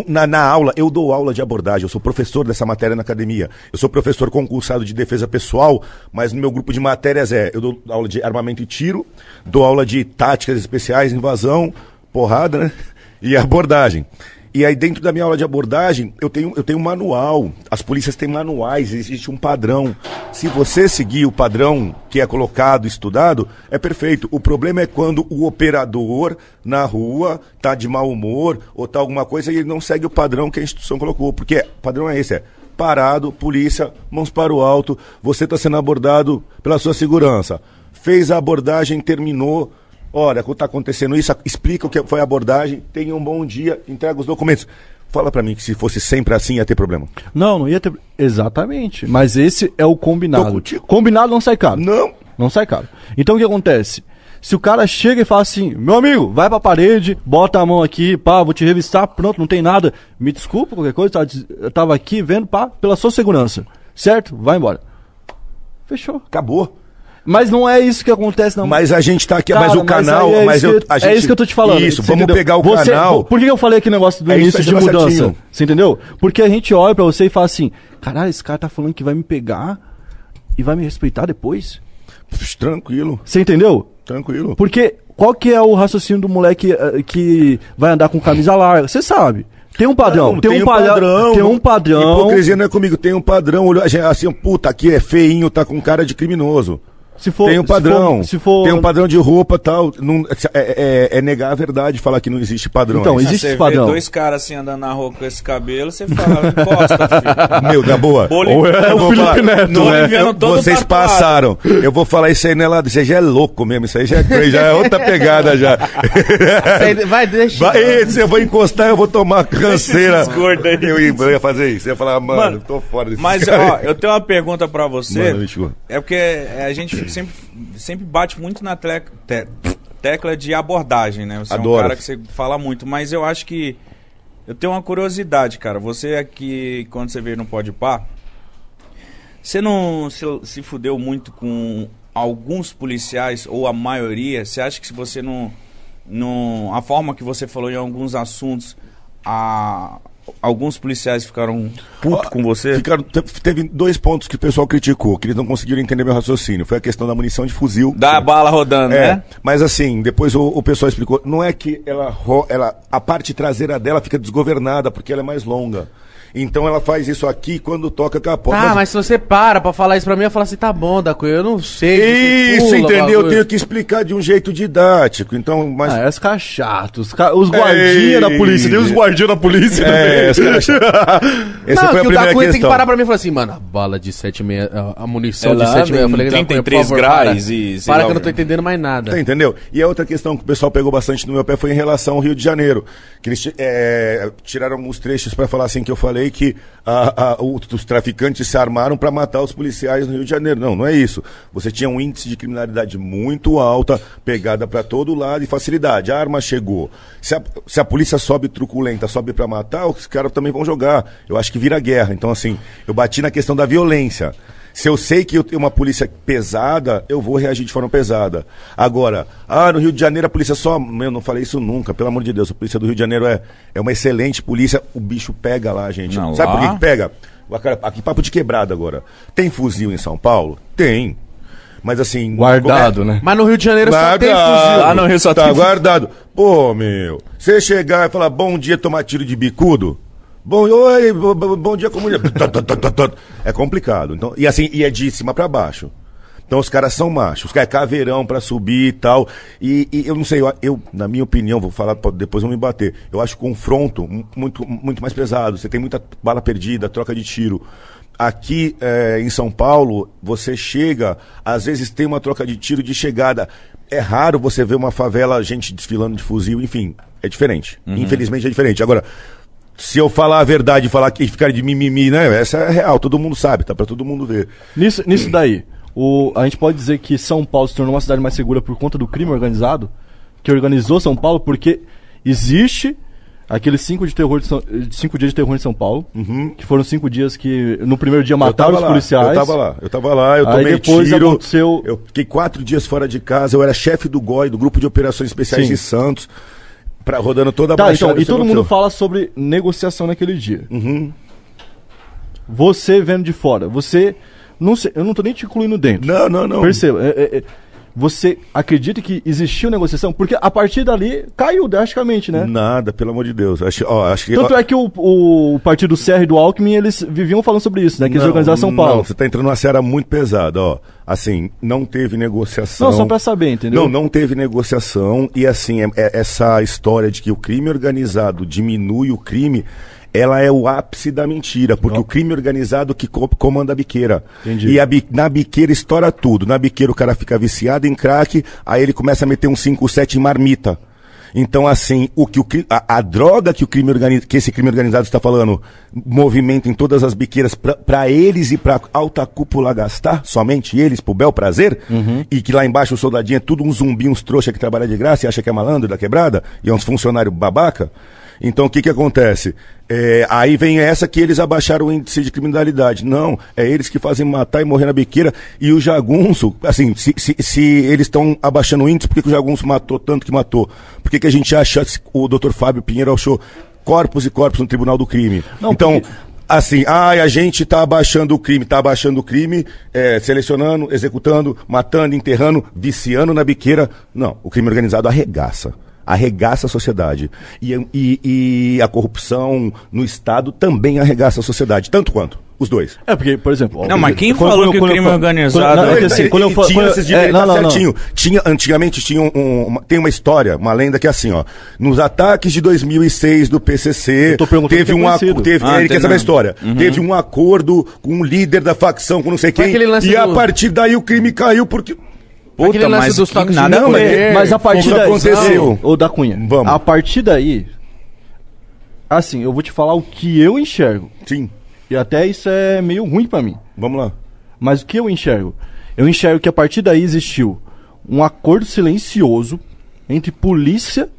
Na, na aula, eu dou aula de abordagem, eu sou professor dessa matéria na academia. Eu sou professor concursado de defesa pessoal, mas no meu grupo de matérias é: eu dou aula de armamento e tiro, dou aula de táticas especiais, invasão, porrada, né? E abordagem. E aí, dentro da minha aula de abordagem, eu tenho, eu tenho um manual. As polícias têm manuais, existe um padrão. Se você seguir o padrão que é colocado, estudado, é perfeito. O problema é quando o operador na rua tá de mau humor ou tá alguma coisa e ele não segue o padrão que a instituição colocou. Porque o padrão é esse, é parado, polícia, mãos para o alto, você está sendo abordado pela sua segurança. Fez a abordagem, terminou. Olha, está acontecendo isso, explica o que foi a abordagem, tenha um bom dia, entrega os documentos. Fala pra mim que se fosse sempre assim ia ter problema. Não, não ia ter. Exatamente. Mas esse é o combinado. Combinado não sai caro. Não. Não sai caro. Então o que acontece? Se o cara chega e fala assim, meu amigo, vai pra parede, bota a mão aqui, pá, vou te revistar, pronto, não tem nada. Me desculpa, qualquer coisa, des- eu tava aqui vendo, pá, pela sua segurança. Certo? Vai embora. Fechou. Acabou. Mas não é isso que acontece, não. Mas a gente tá aqui, Cara, mas o canal, aí é mas eu, que- a gente, É isso que eu tô te falando. Isso, vamos entendeu? pegar o Você- canal. Por que eu falei aquele negócio do É início de mudança? certinho. Você entendeu? Porque a gente olha pra você e fala assim: caralho, esse cara tá falando que vai me pegar e vai me respeitar depois. Pff, Tranquilo, Você entendeu? tranquilo. Porque qual que é o raciocínio do moleque eh, que vai andar com camisa larga? Você sabe. Tem um padrão. Não, tem, um padrão. Tem um padrão. Hipocrisia não é comigo, tem um padrão. Olhou, a gente, assim, puta, aqui é feinho, tá com cara de criminoso. Se for- tem um se padrão. for- se for- Tem um padrão de roupa tal. Não, é, é- é negar a verdade falar que não existe padrão. Então, é existe você esse padrão. vê dois caras assim andando na rua com esse cabelo, você fala, encosta, filho. Meu, na boa. Boli- Ou é Eu o vou Felipe falar- Neto, Não, né? Eu- vocês tatuado. passaram. Eu vou falar isso aí, né. Isso aí já é louco mesmo. Isso aí já é, já é outra pegada já. Vai, deixa. Vai, esse, eu vou encostar, eu vou tomar canseira. Eu, ia- eu ia fazer isso. Eu ia falar, mano, Mano, tô fora desse Mas, ó, eu tenho uma pergunta pra você. Mano. É porque a gente sempre, sempre bate muito na tle- te- tecla de abordagem, né? Você é um Adoro. cara que você fala muito, mas eu acho que eu tenho uma curiosidade, cara. Você aqui, quando você veio no Pode Par, você não se, se fudeu muito com alguns policiais, ou a maioria? Você acha que se você não. não a forma que você falou em alguns assuntos, a, alguns policiais ficaram putos com você? Ficaram, te- teve dois pontos que o pessoal criticou, que eles não conseguiram entender meu raciocínio. Foi a questão da munição de fuzil. Dá a bala rodando, É, né? mas assim, depois o, o pessoal explicou, não é que ela, ela, a parte traseira dela fica desgovernada, porque ela é mais longa. Então ela faz isso aqui quando toca a capota. Tá, Mas- mas se você para pra falar isso pra mim, eu falo assim, tá bom, da eu não sei. Isso, entendeu? Eu tenho que explicar de um jeito didático. Então, mas. Ah, é os caras chatos. Os, ca- os guardinhas da polícia. Tem os guardinhas da polícia É, também. os caras- Essa não, foi a que o primeira da Cunha tem que parar pra mim e falar assim, mano, a bala de 7,6, a, a munição de Ela 7,6. Eu falei, tem da Cunha, 33 por favor, graus para. e Para lá que eu o não tô entendendo mais nada. Tá, entendeu? E a outra questão que o pessoal pegou bastante no meu pé foi em relação ao Rio de Janeiro. Que eles é, tiraram alguns trechos para falar assim que eu falei que a- a- os traficantes se armaram para matar os policiais no Rio de Janeiro. Não, não é isso. Você tinha um índice de criminalidade muito alta, pegada para todo lado e facilidade. A arma chegou. Se a, se a polícia sobe truculenta, sobe para matar, os caras também vão jogar. Eu acho que vira guerra. Então, assim, eu bati na questão da violência. Se eu sei que eu tenho uma polícia pesada, eu vou reagir de forma pesada. Agora, ah, no Rio de Janeiro a polícia só. Eu não falei isso nunca, pelo amor de Deus. A polícia do Rio de Janeiro é, é uma excelente polícia. O bicho pega lá, gente. Não, Sabe por lá? que que pega? Aqui, papo de quebrada agora. Tem fuzil em São Paulo? Tem. Mas assim. Guardado, é- né? Mas no Rio de Janeiro só tem fuzil. Lá no Rio só tá tem fuzil. guardado. Pô, meu. Você chegar e falar bom dia, tomar tiro de bicudo. Bom, oi, bo- bo- bom dia, comunidade. Tá. É complicado. Então, e assim, e é de cima pra baixo. Então os caras são machos, os caras é caveirão pra subir e tal. E, e eu não sei, eu, eu, na minha opinião, vou falar, depois vão me bater. Eu acho confronto mu- muito, muito mais pesado. Você tem muita bala perdida, troca de tiro. Aqui eh, em São Paulo, você chega, às vezes tem uma troca de tiro de chegada. É raro você ver uma favela, gente desfilando de fuzil, enfim, é diferente. Infelizmente é diferente. Agora, se eu falar a verdade e falar que ficar de mimimi, né? Essa é real, todo mundo sabe, tá pra todo mundo ver. Nisso, nisso daí, o, a gente pode dizer que São Paulo se tornou uma cidade mais segura por conta do crime organizado? Que organizou São Paulo porque existe aqueles cinco, de terror de São- cinco dias de terror em São Paulo, que foram cinco dias que no primeiro dia mataram os tava policiais. Lá, eu tava lá, eu tava lá, eu Aí tomei depois tiro. aconteceu- Eu fiquei quatro dias fora de casa, eu era chefe do GOI, do Grupo de Operações Especiais Sim. de Santos, pra, rodando toda a Tá, baixada. então, e isso todo mundo fala sobre negociação naquele dia. Uhum. Você vendo de fora, você. Não sei, eu não tô nem te incluindo dentro. Não, não, não. Perceba, é- é- é, você acredita que existiu negociação? Porque a partir dali caiu drasticamente, né? Nada, pelo amor de Deus. Acho, ó, acho que, Tanto ó, é que o, o partido Serra e do Alckmin, eles viviam falando sobre isso, né? Que eles organizaram São Paulo. Não, você tá entrando numa seara muito pesada, ó. Assim, não teve negociação. Não, só pra saber, entendeu? Não, não teve negociação. E assim, é- é- essa história de que o crime organizado diminui o crime, ela é o ápice da mentira. Porque o crime organizado que co- comanda a biqueira. Entendi. E a bi- na biqueira estoura tudo. Na biqueira o cara fica viciado em crack, aí ele começa a meter um 5, 7 em marmita. Então, assim, o que o, a, a droga que o crime organizado, que esse crime organizado está falando, movimento em todas as biqueiras para eles e para alta cúpula gastar, somente eles, pro bel prazer, e que lá embaixo o soldadinho é tudo um zumbi, uns trouxa que trabalha de graça e acha que é malandro da quebrada, e é uns funcionário babaca. Então o que que acontece? É, aí vem essa que eles abaixaram o índice de criminalidade. Não, é eles que fazem matar e morrer na biqueira. E o jagunço, assim, se, se, se eles estão abaixando o índice, por que, que o jagunço matou tanto que matou? Por que, que a gente acha, o doutor Fábio Pinheiro achou corpos e corpos no Tribunal do Crime? Não, então, porque- assim, ai, a gente tá abaixando o crime, tá abaixando o crime, é, selecionando, executando, matando, enterrando, viciando na biqueira. Não, o crime organizado arregaça. Arregaça a sociedade. E, e, e a corrupção no Estado também arregaça a sociedade, tanto quanto. Os dois. É, porque, por exemplo... Não, mas quem quando- falou quando- que o quando- crime quando- organizado- Não, é que Ele- assim, quando eu tinha quando- esses é, direitos, não, tá não, não. certinho. Tinha, antigamente tinha um- um- uma- tem uma história, uma lenda que é assim, ó. Nos ataques de 2006 do PCC, Eu tô perguntando teve é um acordo, teve, Ah, ele quer saber a não. história. Teve um acordo com um líder da facção, com não sei Foi quem, e a partir daí o crime caiu porque Puta, mas dos que nada não, a mas- ver. Mas a partir daí... aconteceu. Ô, da Cunha, Vamos. a partir daí... Assim, eu vou te falar o que eu enxergo. Sim, E até isso é meio ruim pra mim. vamos lá. Mas o que eu enxergo? Eu enxergo que a partir daí existiu um acordo silencioso entre polícia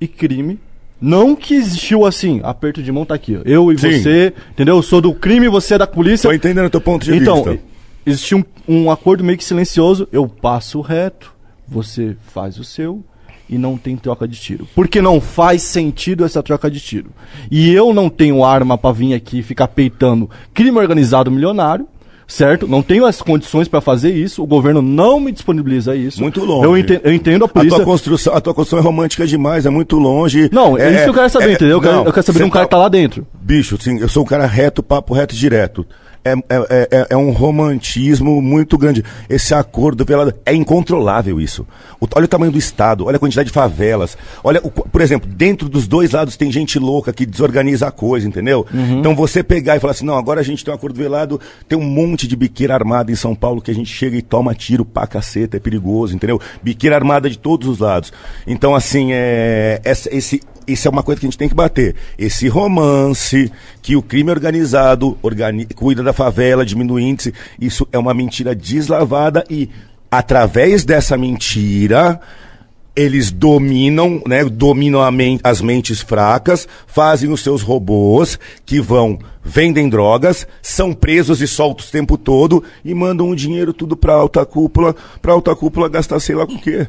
e crime. Não que existiu assim, aperto de mão tá aqui, ó. Eu e Sim. você, entendeu? Eu sou do crime, você é da polícia. Tô entendendo o teu ponto de então, vista. Existiu um, um acordo meio que silencioso. Eu passo reto, você faz o seu e não tem troca de tiro. Porque não faz sentido essa troca de tiro. E eu não tenho arma pra vir aqui ficar peitando crime organizado milionário. Certo? Não tenho as condições pra fazer isso. O governo não me disponibiliza isso. Muito longe. Eu entendo, eu entendo a A polícia. tua, construção, a tua construção é romântica demais, é muito longe. Não, é, isso que eu quero saber, entendeu? Eu quero, não, eu quero saber de um cara que tá lá dentro. Bicho, sim, eu sou um cara reto, papo reto direto. É, é, é, é um romantismo muito grande. Esse acordo velado, é incontrolável isso. O- olha o tamanho do Estado, olha a quantidade de favelas. Olha, o- por exemplo, dentro dos dois lados tem gente louca que desorganiza a coisa, entendeu? Então você pegar e falar assim, não, agora a gente tem um acordo velado, tem um monte de biqueira armada em São Paulo que a gente chega e toma tiro pra caceta, é perigoso, entendeu? Biqueira armada de todos os lados. Então, assim, é, essa- esse, isso é uma coisa que a gente tem que bater. Esse romance que o crime organizado organi- cuida da favela, diminui o índice, isso é uma mentira deslavada e através dessa mentira eles dominam, né, dominam men- as mentes fracas, fazem os seus robôs que vão, vendem drogas, são presos e soltos o tempo todo e mandam o dinheiro tudo pra alta cúpula, pra alta cúpula gastar sei lá com o quê.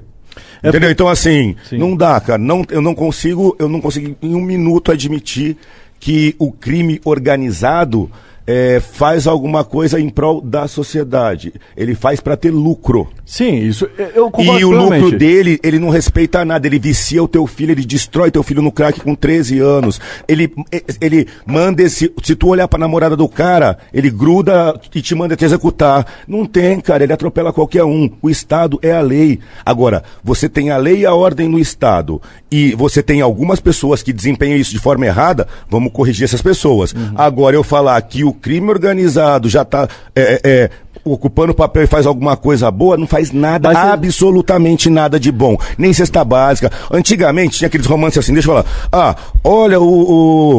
É Entendeu? porque- Então assim, Sim. não dá, cara. Não, eu não consigo, eu não consigo em um minuto admitir que o crime organizado eh, faz alguma coisa em prol da sociedade. Ele faz pra ter lucro. Sim, isso eu- eu concordo E o lucro dele, ele não respeita nada. Ele vicia o teu filho, ele destrói teu filho no crack com 13 anos. Ele, eh, ele manda esse. Se tu olhar pra namorada do cara, ele gruda e te manda te executar. Não tem, cara. Ele atropela qualquer um. O Estado é a lei. Agora, você tem a lei e a ordem no Estado. E você tem algumas pessoas que desempenham isso de forma errada, vamos corrigir essas pessoas. Uhum. Agora, eu falar que o crime organizado já tá. é, é, é, ocupando o papel e faz alguma coisa boa, não faz nada, Mas absolutamente nada de bom. Nem cesta básica. Antigamente tinha aqueles romances assim, deixa eu falar. Ah, olha o,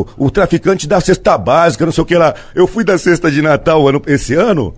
o, o traficante da cesta básica, não sei o que lá. Eu fui da cesta de Natal ano, esse ano.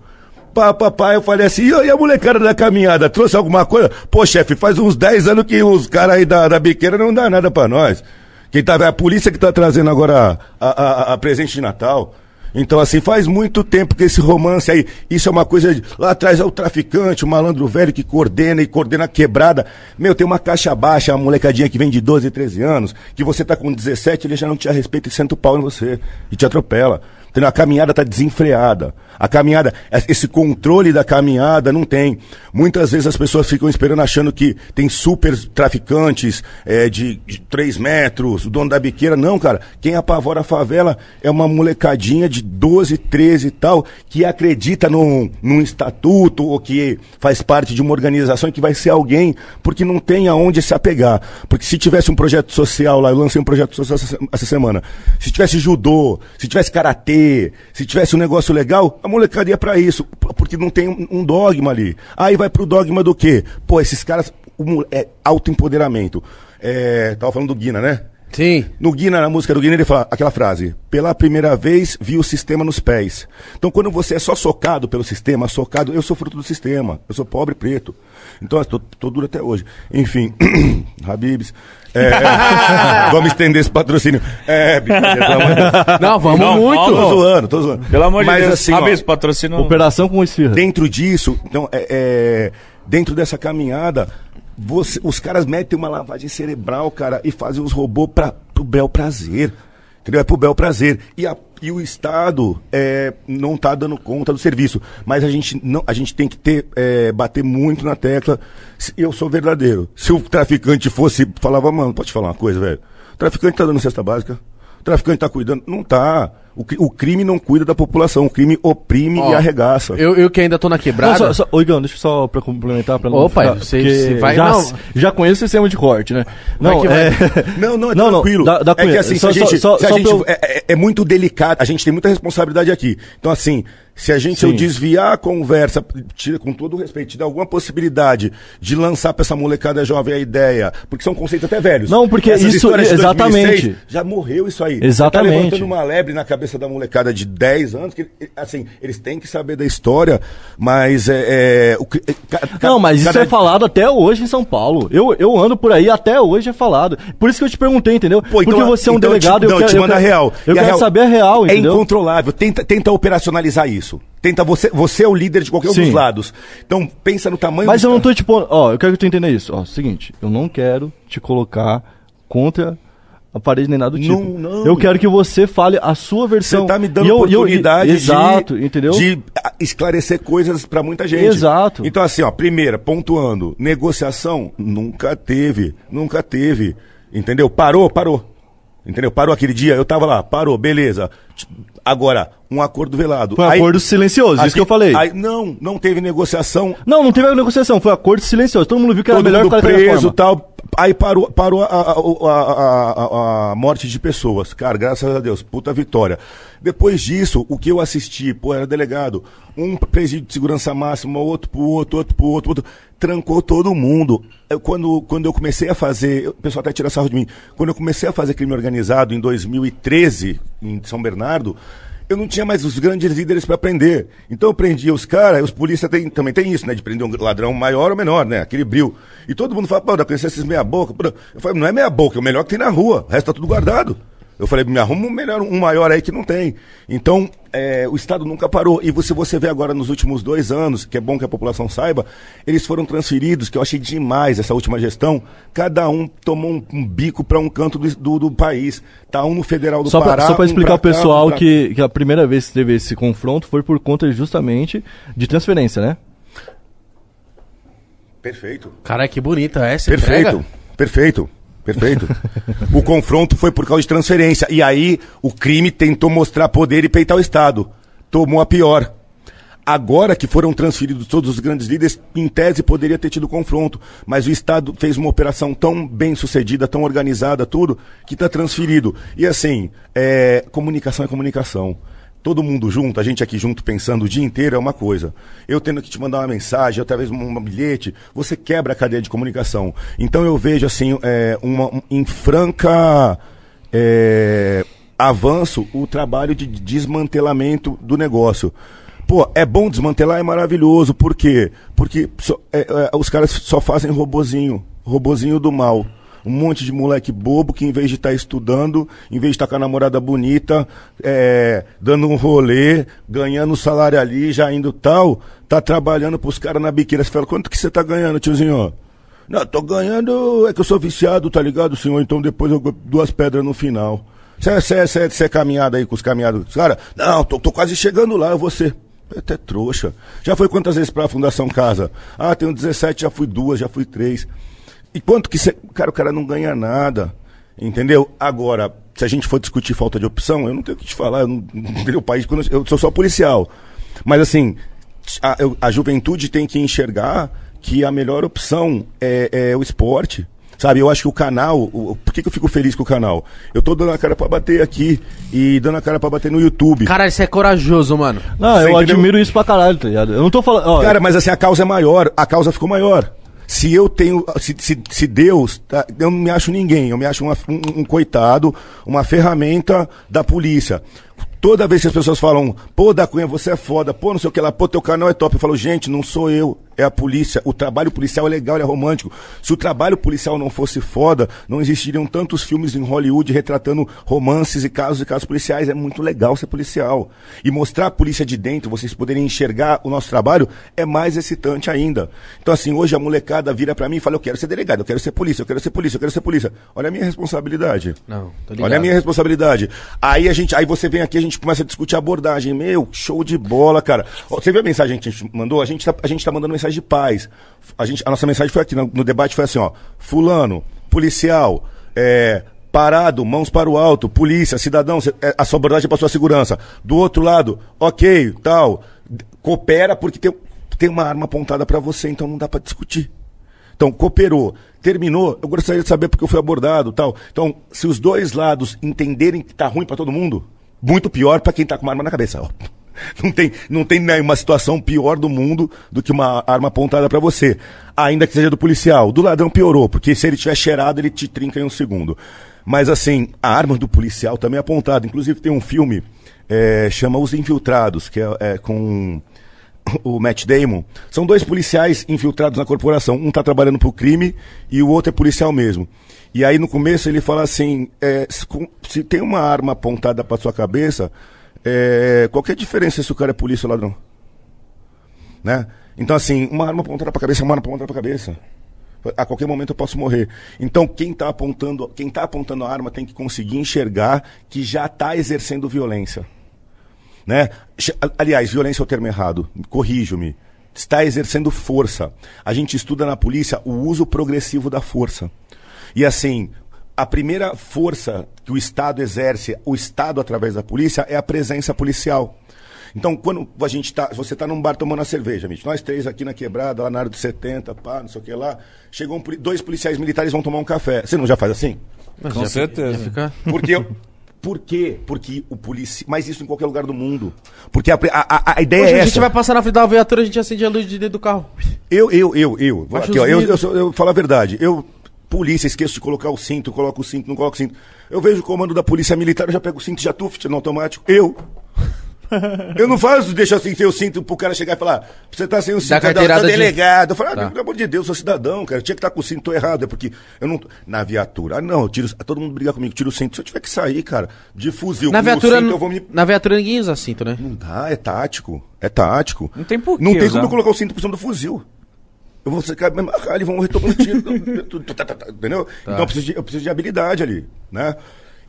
Pá, papai, eu falei assim, e a- molecada da caminhada, trouxe alguma coisa? Pô, chefe, faz uns 10 anos que os caras aí da, da biqueira não dá nada pra nós. Quem tá, é a polícia que tá trazendo agora a, a, a- a presente de Natal. Então, assim, faz muito tempo que esse romance aí, isso é uma coisa. De, lá atrás é o traficante, o malandro velho que coordena e coordena quebrada. Meu, tem uma caixa baixa, uma molecadinha que vem de 12, 13 anos, que você tá com 17, ele já não te respeita e senta o pau em você e te atropela. Entendeu? A caminhada tá desenfreada. A caminhada, esse controle da caminhada não tem. Muitas vezes as pessoas ficam esperando achando que tem super traficantes é, de, de 3 metros, o dono da biqueira. Não, cara. Quem apavora a favela é uma molecadinha de 12, 13 e tal, que acredita num, num estatuto ou que faz parte de uma organização e que vai ser alguém, porque não tem aonde se apegar. Porque se tivesse um projeto social lá, eu lancei um projeto social essa, se- essa semana. Se tivesse judô, se tivesse karatê, se tivesse um negócio legal, a molecada ia pra isso, porque não tem um, um dogma ali. Aí vai pro dogma do quê? Pô, esses caras, o é autoempoderamento. É, tava falando do Guina, né? Sim. No Guina, na música do Guina, ele fala aquela frase: pela primeira vez vi o sistema nos pés. Então, quando você é só socado pelo sistema, socado, eu sou fruto do sistema, eu sou pobre preto. Então, tô duro até hoje. Enfim, Habibs. É, é, vamos estender esse patrocínio. É, brincadeira, pelo amor de Deus. Não, vamos Não, muito. Tô zoando, tô zoando. Pelo amor de Mas, Deus, assim, ó, Fabrício, patrocina um- Operação com esfirra. dentro disso, então, é, é, dentro dessa caminhada, você- os caras metem uma lavagem cerebral, cara, e fazem os robôs para pro bel prazer. Entendeu? É pro bel prazer. E, a- e o Estado é, não tá dando conta do serviço. Mas a gente, não, a gente tem que ter, é, bater muito na tecla. Eu sou verdadeiro. Se o traficante fosse, falava, mano, pode falar uma coisa, velho? O traficante tá dando cesta básica. O traficante tá cuidando. Não tá. O, o crime não cuida da população, o crime oprime Ó, e arregaça. Eu, eu que ainda tô na Não, quebrada. só, só, ô, Igão, deixa eu só pra complementar. Pra pai, você- porque você vai- Já, não. já conheço o sistema de corte, né? Vai Não, que vai. é... Não, não, é Não, não, tranquilo. dá- dá é que assim, Só- se a gente, só- se a só gente- pra eu- é, é- é muito delicado, a gente tem muita responsabilidade aqui. Então, assim, se a gente eu desviar a conversa, tira, com todo o respeito, te dar alguma possibilidade de lançar pra essa molecada jovem a ideia, porque são conceitos até velhos. Não, porque Essas isso- exatamente. já morreu isso aí. Exatamente. Você tá levantando uma lebre na cabeça da molecada de 10 anos, que, assim, eles têm que saber da história, mas é. é, o é, ca- Não, mas isso cada- é falado até hoje em São Paulo. Eu, eu ando por aí, até hoje é falado. Por isso que eu te perguntei, entendeu? Pô, então- Porque você é um então eu te- delegado, não, eu quero, te eu mando a quero- real. Eu quero real saber a real, É entendeu? incontrolável. Tenta, tenta operacionalizar isso. Tenta você, você é o líder de qualquer um Sim. dos lados. Então pensa no tamanho. Mas eu não tô pondo. Ó, eu quero que tu entenda isso. Ó, seguinte, eu não quero te colocar contra a parede nem nada do tipo. Não, não. Eu quero que você fale a sua Você versão. tá me dando eu- e eu- oportunidade e- Exato, de, entendeu? de esclarecer coisas pra muita gente. Exato. Então, assim, ó, primeira, pontuando, negociação nunca teve, nunca teve. Entendeu? Parou, parou. Entendeu? Parou aquele dia, eu tava lá, parou, beleza. Agora, um acordo velado. Foi um Aí- acordo silencioso, isso que eu falei. aí- não, não teve negociação. Não, não teve negociação, foi um acordo silencioso. Todo mundo viu que era todo melhor mundo preso forma. tal. Aí parou, parou a, a- a- a morte de pessoas. Cara, graças a Deus, puta vitória. Depois disso, o que eu assisti, pô, era delegado. Um presídio de segurança máxima, outro pro outro, outro pro outro, outro. Trancou todo mundo. Eu, quando, quando eu comecei a fazer, o pessoal até tira sarro de mim. Quando eu comecei a fazer crime organizado em 2013, em São Bernardo, eu não tinha mais os grandes líderes para prender. Então eu prendia os caras, os polícias tem- também tem isso, né? De prender um ladrão maior ou menor, né? Aquele bril. E todo mundo fala, pô, pra conhecer esses meia boca. Pô, Eu falei, não é meia boca, é o melhor que tem na rua. O resto tá tudo guardado. Eu falei, me arruma um melhor, um maior aí que não tem. Então, é, o Estado nunca parou. E se você vê agora nos últimos dois anos, que é bom que a população saiba, eles foram transferidos, que eu achei demais essa última gestão. Cada um tomou um, um bico para um canto do, do, do país. Tá um no Federal do Só Pará. pra, só pra um explicar pessoal um pra- que, que a primeira vez que teve esse confronto foi por conta justamente de transferência, né? Perfeito. Caralho, que bonita essa Perfeito, entrega. perfeito, perfeito. o confronto foi por causa de transferência. E aí o crime tentou mostrar poder e peitar o Estado. Tomou a pior. Agora que foram transferidos todos os grandes líderes, em tese poderia ter tido confronto. Mas o Estado fez uma operação tão bem sucedida, tão organizada, tudo, que está transferido. E assim, é, comunicação é comunicação. Todo mundo junto, a gente aqui junto pensando o dia inteiro é uma coisa. Eu tendo que te mandar uma mensagem, através de um, bilhete, você quebra a cadeia de comunicação. Então eu vejo assim, é, uma, um- em franca é, avanço o trabalho de desmantelamento do negócio. Pô, é bom desmantelar, é maravilhoso. Por quê? Porque só- é, é, os caras só fazem robozinho, robozinho do mal. Um monte de moleque bobo que, em vez de estar estudando, em vez de estar com a namorada bonita, é, dando um rolê, ganhando salário ali, já indo tal, tá trabalhando pros caras na biqueira. Você fala, quanto que você tá ganhando, tiozinho? Não, tô ganhando, é que eu sou viciado, tá ligado, senhor? Então depois eu duas pedras no final. Você é caminhada aí com os caminhados? Cara, não, tô, tô quase chegando lá, eu vou ser. Até trouxa. Já foi quantas vezes pra Fundação Casa? Ah, tenho 17, já fui duas, já fui três. E quanto que você. Cara, o cara não ganha nada. Entendeu? Agora, se a gente for discutir falta de opção, eu não tenho o que te falar. Eu não? O país, quando eu, eu sou só policial. Mas assim, a, eu- a juventude tem que enxergar que a melhor opção é, é o esporte. Sabe, eu acho que o canal, o- por que, que eu fico feliz com o canal? Eu tô dando a cara pra bater aqui e dando a cara pra bater no YouTube. Cara, isso é corajoso, mano. Não, Você eu entendeu? admiro isso pra caralho, tá ligado? Eu não tô falando. Ó, Cara, mas assim, a causa é maior, a causa ficou maior. Se eu tenho, se, se, se Deus, tá, eu não me acho ninguém, eu me acho uma- um, um coitado, uma ferramenta da polícia. Toda vez que as pessoas falam, pô, da Cunha, você é foda, pô, não sei o que lá, pô, teu canal é top. Eu falo, gente, não sou eu, é a polícia. O trabalho policial é legal, ele é romântico. Se o trabalho policial não fosse foda, não existiriam tantos filmes em Hollywood retratando romances e casos e casos policiais. É muito legal ser policial. E mostrar a polícia de dentro, vocês poderem enxergar o nosso trabalho, é mais excitante ainda. Então, assim, hoje a molecada vira pra mim e fala, eu quero ser delegado, eu quero ser polícia, eu quero ser polícia, eu quero ser polícia. Olha a minha responsabilidade. Não, tô ligado. Olha a minha responsabilidade. Aí a gente, aí você vem aqui, a gente começa a discutir abordagem. Meu, show de bola, cara. Você viu a mensagem que a gente mandou? A gente tá, a gente tá mandando mensagem de paz. A, gente, a nossa mensagem foi aqui, no, no debate foi assim, ó. Fulano, policial, é, Parado, mãos para o alto, polícia, cidadão, é, a sua abordagem é para sua segurança. Do outro lado, ok, tal, coopera porque tem, tem uma arma apontada para você, então não dá para discutir. Então, cooperou, terminou, eu gostaria de saber porque eu fui abordado, tal. Então, se os dois lados entenderem que tá ruim para todo mundo, muito pior para quem tá com uma arma na cabeça. ó. Não tem, não tem né, uma situação pior do mundo do que uma arma apontada para você. Ainda que seja do policial. Do ladrão piorou, porque se ele tiver cheirado, ele te trinca em um segundo. Mas assim, a arma do policial também é apontada. Inclusive tem um filme, é, chama Os Infiltrados, que é, é com o Matt Damon. São dois policiais infiltrados na corporação. Um tá trabalhando pro crime e o outro é policial mesmo. E aí no começo ele fala assim: é, se, se tem uma arma apontada pra sua cabeça, é, qual que é a diferença se o cara é polícia ou ladrão? Né? Então, assim, uma arma apontada pra cabeça é uma arma apontada pra cabeça. A qualquer momento eu posso morrer. Então, quem está apontando, quem tá apontando a arma tem que conseguir enxergar que já está exercendo violência. Né? Aliás, violência é o termo errado. Corrijo-me. Está exercendo força. A gente estuda na polícia o uso progressivo da força. E assim, a primeira força que o Estado exerce, o Estado através da polícia, é a presença policial. Então, quando a gente tá, você está num bar tomando a cerveja, Mitch, nós três aqui na quebrada, lá na área dos 70, pá, não sei o que lá, chegou um dois policiais militares vão tomar um café. Você não já faz assim? Com certeza. Fica... Porque eu- Por quê? Porque o polícia. Mas isso em qualquer lugar do mundo. Porque a, a, a- a ideia Hoje é a essa. gente vai passar na frente da viatura, a gente acende a luz de dentro do carro. Eu, eu, eu, eu. Aqui, ó, eu, eu, sou- eu falo a verdade. Eu, polícia, esqueço de colocar o cinto, coloco o cinto, não coloco o cinto. Eu vejo o comando da polícia militar, eu já pego o cinto já tuft no automático. Eu. Eu não faço, deixa assim, sem o cinto pro cara chegar e falar, você tá sem o cinto, é da- carteirada da de- delegado. Eu falo, ah, Tá. pelo amor de Deus, eu sou cidadão, cara. Tinha que estar com o cinto tô errado, é porque eu não. Na viatura. Ah, não, eu tiro. Todo mundo briga comigo, tiro o cinto. Se eu tiver que sair, cara, de fuzil, Na com o viatura, cinto, eu vou me. na viatura ninguém usa cinto, né? Não dá, é tático. É tático. Não tem por que Não tem usar. como eu colocar o cinto por cima do fuzil. Eu vou secar, me amarrar, eles vão retomando tiro. Entendeu? Então eu preciso, de, eu preciso de habilidade ali, né?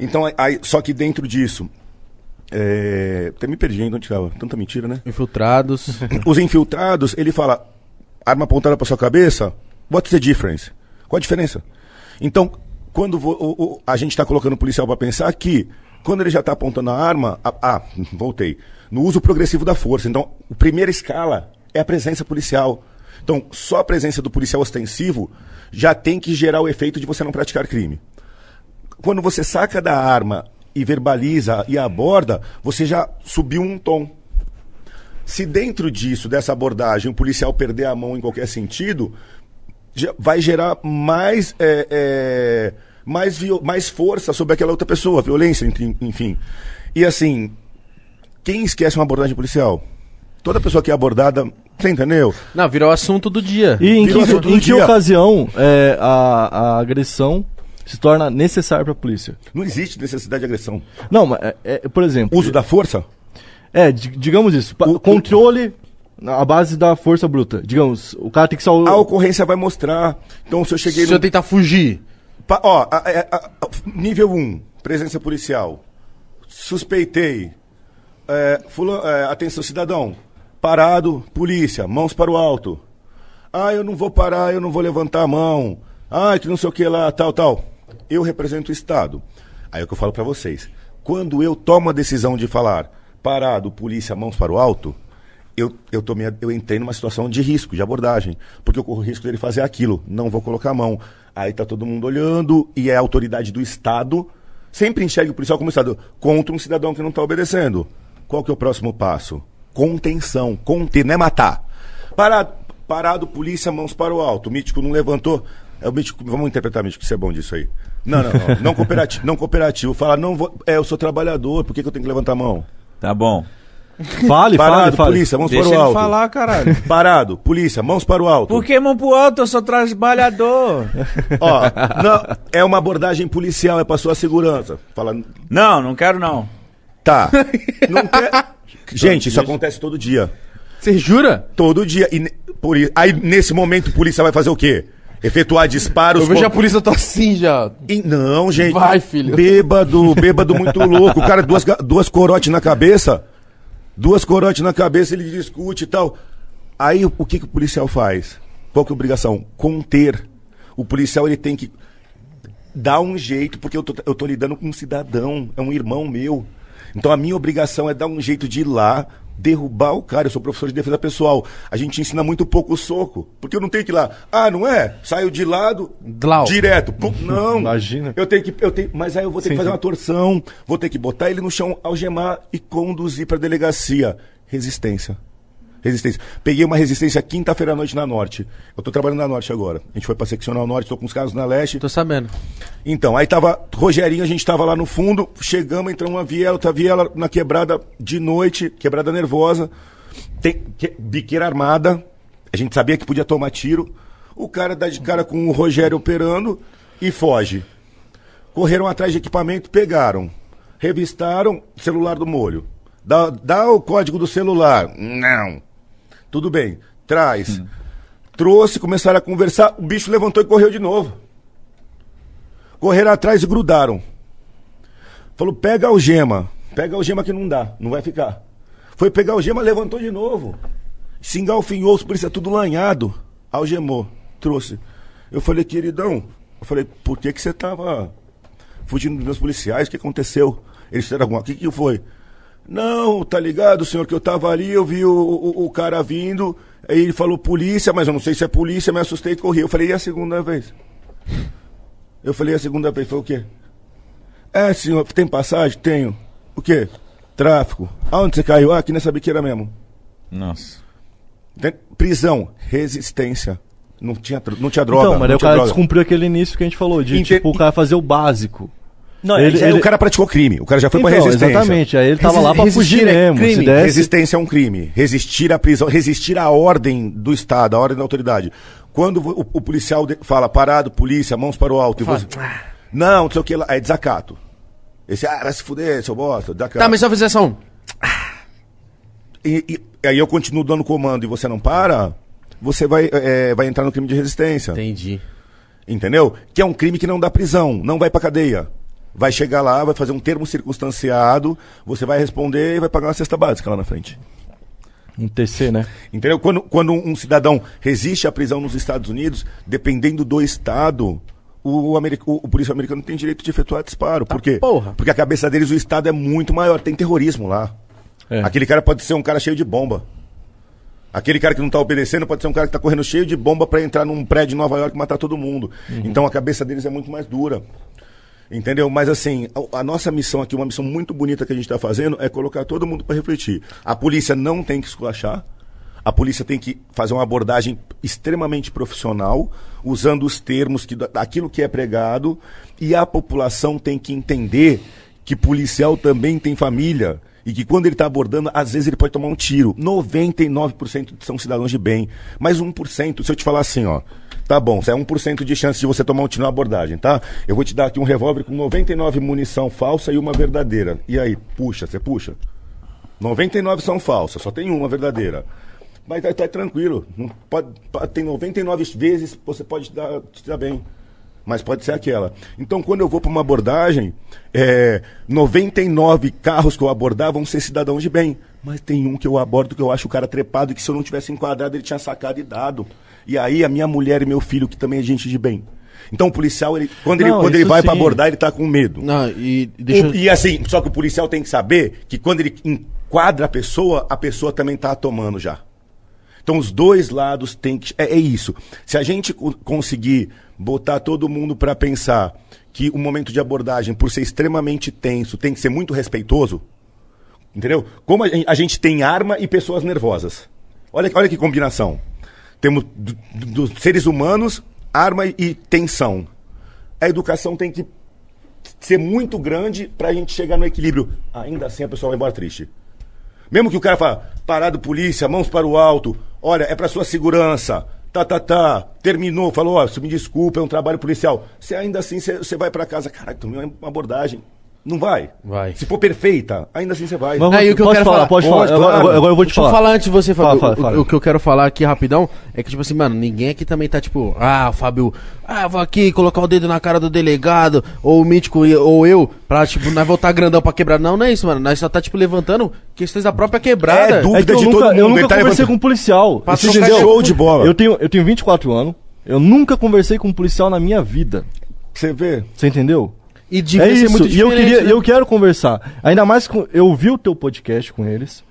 Então, aí, só que dentro disso. É, até me perdi, onde estava? Tanta mentira, né? Infiltrados. Os infiltrados, ele fala, arma apontada para sua cabeça, what's the difference? Qual a diferença? Então, quando vo- o- o- a gente está colocando o policial para pensar que, quando ele já está apontando a arma, a- ah, voltei, no uso progressivo da força. Então, a primeira escala é a presença policial. Então, só a presença do policial ostensivo já tem que gerar o efeito de você não praticar crime quando você saca da arma e verbaliza e aborda, você já subiu um tom. Se dentro disso, dessa abordagem, o policial perder a mão em qualquer sentido, vai gerar mais, é, é, mais, mais força sobre aquela outra pessoa, violência, enfim. E assim, quem esquece uma abordagem policial? Toda pessoa que é abordada, você entendeu? Não, virou assunto do dia. E em que, Virou em que dia. ocasião é, a, a agressão se torna necessária para a polícia? Não existe necessidade de agressão. Não, mas, é, é, por exemplo... Uso da força? É, di- digamos isso. O- controle à base da força bruta. Digamos, o cara tem que salvar... A ocorrência vai mostrar. Então, se eu cheguei Se eu no. tentar fugir. Pa- ó, a- a- a- a- nível 1, presença policial. Suspeitei. É, fula- é, atenção, cidadão. Parado, polícia, mãos para o alto. Ah, eu não vou parar, eu não vou levantar a mão. Ah, que não sei o que lá, tal, tal. Eu represento o Estado. Aí é o que eu falo para vocês. Quando eu tomo a decisão de falar parado, polícia, mãos para o alto, eu, eu, tomei, eu entrei numa situação de risco, de abordagem. Porque eu corro o risco dele fazer aquilo. Não vou colocar a mão. Aí tá todo mundo olhando e é a autoridade do Estado. Sempre enxerga o policial como Estado contra um cidadão que não está obedecendo. Qual que é o próximo passo? Contenção. Conter, não é matar. Parado, parado, polícia, mãos para o alto. O mítico não levantou. É o mítico, vamos interpretar, mítico, você é bom disso aí. Não, não, não. Não cooperativo. Não cooperativo. Fala, não vou. É, eu sou trabalhador, por que, que eu tenho que levantar a mão? Tá bom. Fale, Parado, fale. polícia, mãos Deixa para o alto. falar, caralho. Parado, polícia, mãos para o alto. Por que mão pro alto? Eu sou trabalhador. Ó, não, é uma abordagem policial, é para sua segurança. Fala, Não, não quero não. tá. Não quer... Gente, isso acontece todo dia. Você jura? Todo dia. E, ne- por, i- aí, nesse momento, a polícia vai fazer o quê? Efetuar disparos. Eu vejo a polícia tá assim já. E- Não, gente. Vai, filho. Bêbado, bêbado muito louco. O cara, duas, ga- duas corotes na cabeça. Duas corotes na cabeça, ele discute e tal. Aí, o que, que o policial faz? Qual que é a obrigação? Conter. O policial, ele tem que. dá um jeito, porque eu tô, eu tô lidando com um cidadão, é um irmão meu. Então a minha obrigação é dar um jeito de ir lá, derrubar o cara. Eu sou professor de defesa pessoal. A gente ensina muito pouco o soco. Porque eu não tenho que ir lá. Ah, não é? Saio de lado, Dlau. direto. Pum, não. Imagina. Eu tenho que. Eu tenho, mas aí eu vou ter Sim, que fazer sim. uma torção, vou ter que botar ele no chão, algemar e conduzir pra delegacia. Resistência. Resistência. Peguei uma resistência quinta-feira à noite na norte. Eu tô trabalhando na norte agora. A gente foi pra seccional norte, tô com os caras na leste. Tô sabendo. Então, aí tava Rogerinho, a gente tava lá no fundo, chegamos, entramos uma viela, outra viela na quebrada de noite, quebrada nervosa, tem que- biqueira armada, a gente sabia que podia tomar tiro. O cara dá de cara com o Rogério operando e foge. Correram atrás de equipamento, pegaram, revistaram celular do molho. Dá, dá o código do celular. Não. Tudo bem, traz. Trouxe, começaram a conversar, o bicho levantou e correu de novo. Correram atrás e grudaram. Falou, pega a algema. Pega a algema que não dá, não vai ficar. Foi pegar a algema, levantou de novo. Se engalfinhou, os polícia tudo lanhado. Algemou, trouxe. Eu falei, queridão, eu falei, por que que você tava fugindo dos meus policiais? O que aconteceu? Eles fizeram alguma... O que que foi? Não, tá ligado, senhor, que eu tava ali, eu vi o, o, o cara vindo, aí ele falou polícia, mas eu não sei se é polícia, me assustei e corri. Eu falei, e a segunda vez? Eu falei, a segunda vez foi o quê? É, senhor, tem passagem? Tenho. O quê? Tráfico. Aonde você caiu? Ah, aqui nessa biqueira mesmo. Nossa. Tem- Prisão, resistência. Não tinha, não tinha droga. então, mas aí não o tinha cara droga. descumpriu aquele início que a gente falou, de Inte- tipo, o cara fazer o básico. Não, Ele- ele, ele- o cara praticou crime. O cara já foi pra Então, resistência. exatamente, aí ele tava Resi- lá pra fugir é mesmo. crime. Se desse, Resistência é um crime. Resistir à prisão, resistir à ordem do Estado, à ordem da autoridade. Quando o, o policial fala parado, polícia, mãos para o alto, e você. Não, não sei o que lá, é desacato. Esse, ah, vai se fuder, seu bosta, desacato. Tá, mas eu fizer só um. E, e- aí eu continuo dando comando e você não para, você vai, é, vai entrar no crime de resistência. Entendi. Entendeu? Que é um crime que não dá prisão, não vai pra cadeia. Vai chegar lá, vai fazer um termo circunstanciado, você vai responder e vai pagar uma cesta básica lá na frente. um TC, né? Entendeu? Quando, quando um cidadão resiste à prisão nos Estados Unidos, dependendo do estado, o, o, americ- o, o polícia americano tem direito de efetuar disparo. Por quê? porra. Porque a cabeça deles, o estado é muito maior, tem terrorismo lá. É. Aquele cara pode ser um cara cheio de bomba. Aquele cara que não tá obedecendo pode ser um cara que tá correndo cheio de bomba para entrar num prédio em Nova York e matar todo mundo. Então a cabeça deles é muito mais dura. Entendeu? Mas assim, a, a nossa missão aqui, uma missão muito bonita que a gente está fazendo, é colocar todo mundo para refletir. A polícia não tem que esculachar. A polícia tem que fazer uma abordagem extremamente profissional, usando os termos que, daquilo que é pregado, e a população tem que entender que policial também tem família. E que quando ele está abordando, às vezes ele pode tomar um tiro. 99% são cidadãos de bem. Mas 1%, se eu te falar assim, ó. Tá bom, é 1% de chance de você tomar um tiro na abordagem, tá? Eu vou te dar aqui um revólver com 99 munição falsa e uma verdadeira. E aí, puxa, você puxa? 99 são falsas, só tem uma verdadeira. Mas tá, tá tranquilo. Pode, tem 99 vezes você pode dar, se dar bem. Mas pode ser aquela. Então, quando eu vou para uma abordagem, é, 99 carros que eu abordar vão ser cidadãos de bem. Mas tem um que eu abordo que eu acho o cara trepado e que se eu não tivesse enquadrado, ele tinha sacado e dado. E aí, a minha mulher e meu filho, que também é gente de bem. Então, o policial, ele, quando, ele, Não, quando ele vai para abordar, ele tá com medo. Não, e deixa. O- E assim, só que o policial tem que saber que quando ele enquadra a pessoa, a pessoa também tá tomando já. Então os dois lados têm que. É, é isso. Se a gente co- conseguir botar todo mundo para pensar que o momento de abordagem, por ser extremamente tenso, tem que ser muito respeitoso, entendeu? Como a gente tem arma e pessoas nervosas. Olha, olha que combinação. Temos do- do- dos seres humanos, arma e tensão. A educação tem que ser muito grande para a gente chegar no equilíbrio. Ainda assim a pessoa vai embora triste. Mesmo que o cara fala, parado polícia, mãos para o alto, olha, é para sua segurança, tá, tá, tá, terminou, falou, ó, me desculpa, é um trabalho policial. Você ainda assim, você vai para casa, caralho, tomei uma abordagem. Não vai. Vai. Se for perfeita, ainda assim você vai. Mas Não, e o que eu pode quero falar, falar? pode Pode, falar. Agora- claro. Agora, eu vou te Deixa eu falar. falar antes de você, Fala, Fábio. fala, O- fala. O, que eu quero falar aqui rapidão é que, tipo assim, mano, ninguém aqui também tá tipo, ah, Fábio, ah, vou aqui colocar o dedo na cara do delegado, ou o mítico, ou eu, pra, tipo, nós voltar grandão pra quebrar. Não, não é isso, mano. Nós só tá, tipo, levantando questões da própria quebrada. É, dúvida É que eu de nunca, todo eu mundo, nunca ele tá conversei levantando- com um policial. Passou um show de bola. Eu tenho, eu tenho 24 anos. Eu nunca conversei com um policial na minha vida. Você vê. Você entendeu? E devia é isso, muito e eu queria, né? eu quero conversar. Ainda mais com. Eu vi o teu podcast com eles,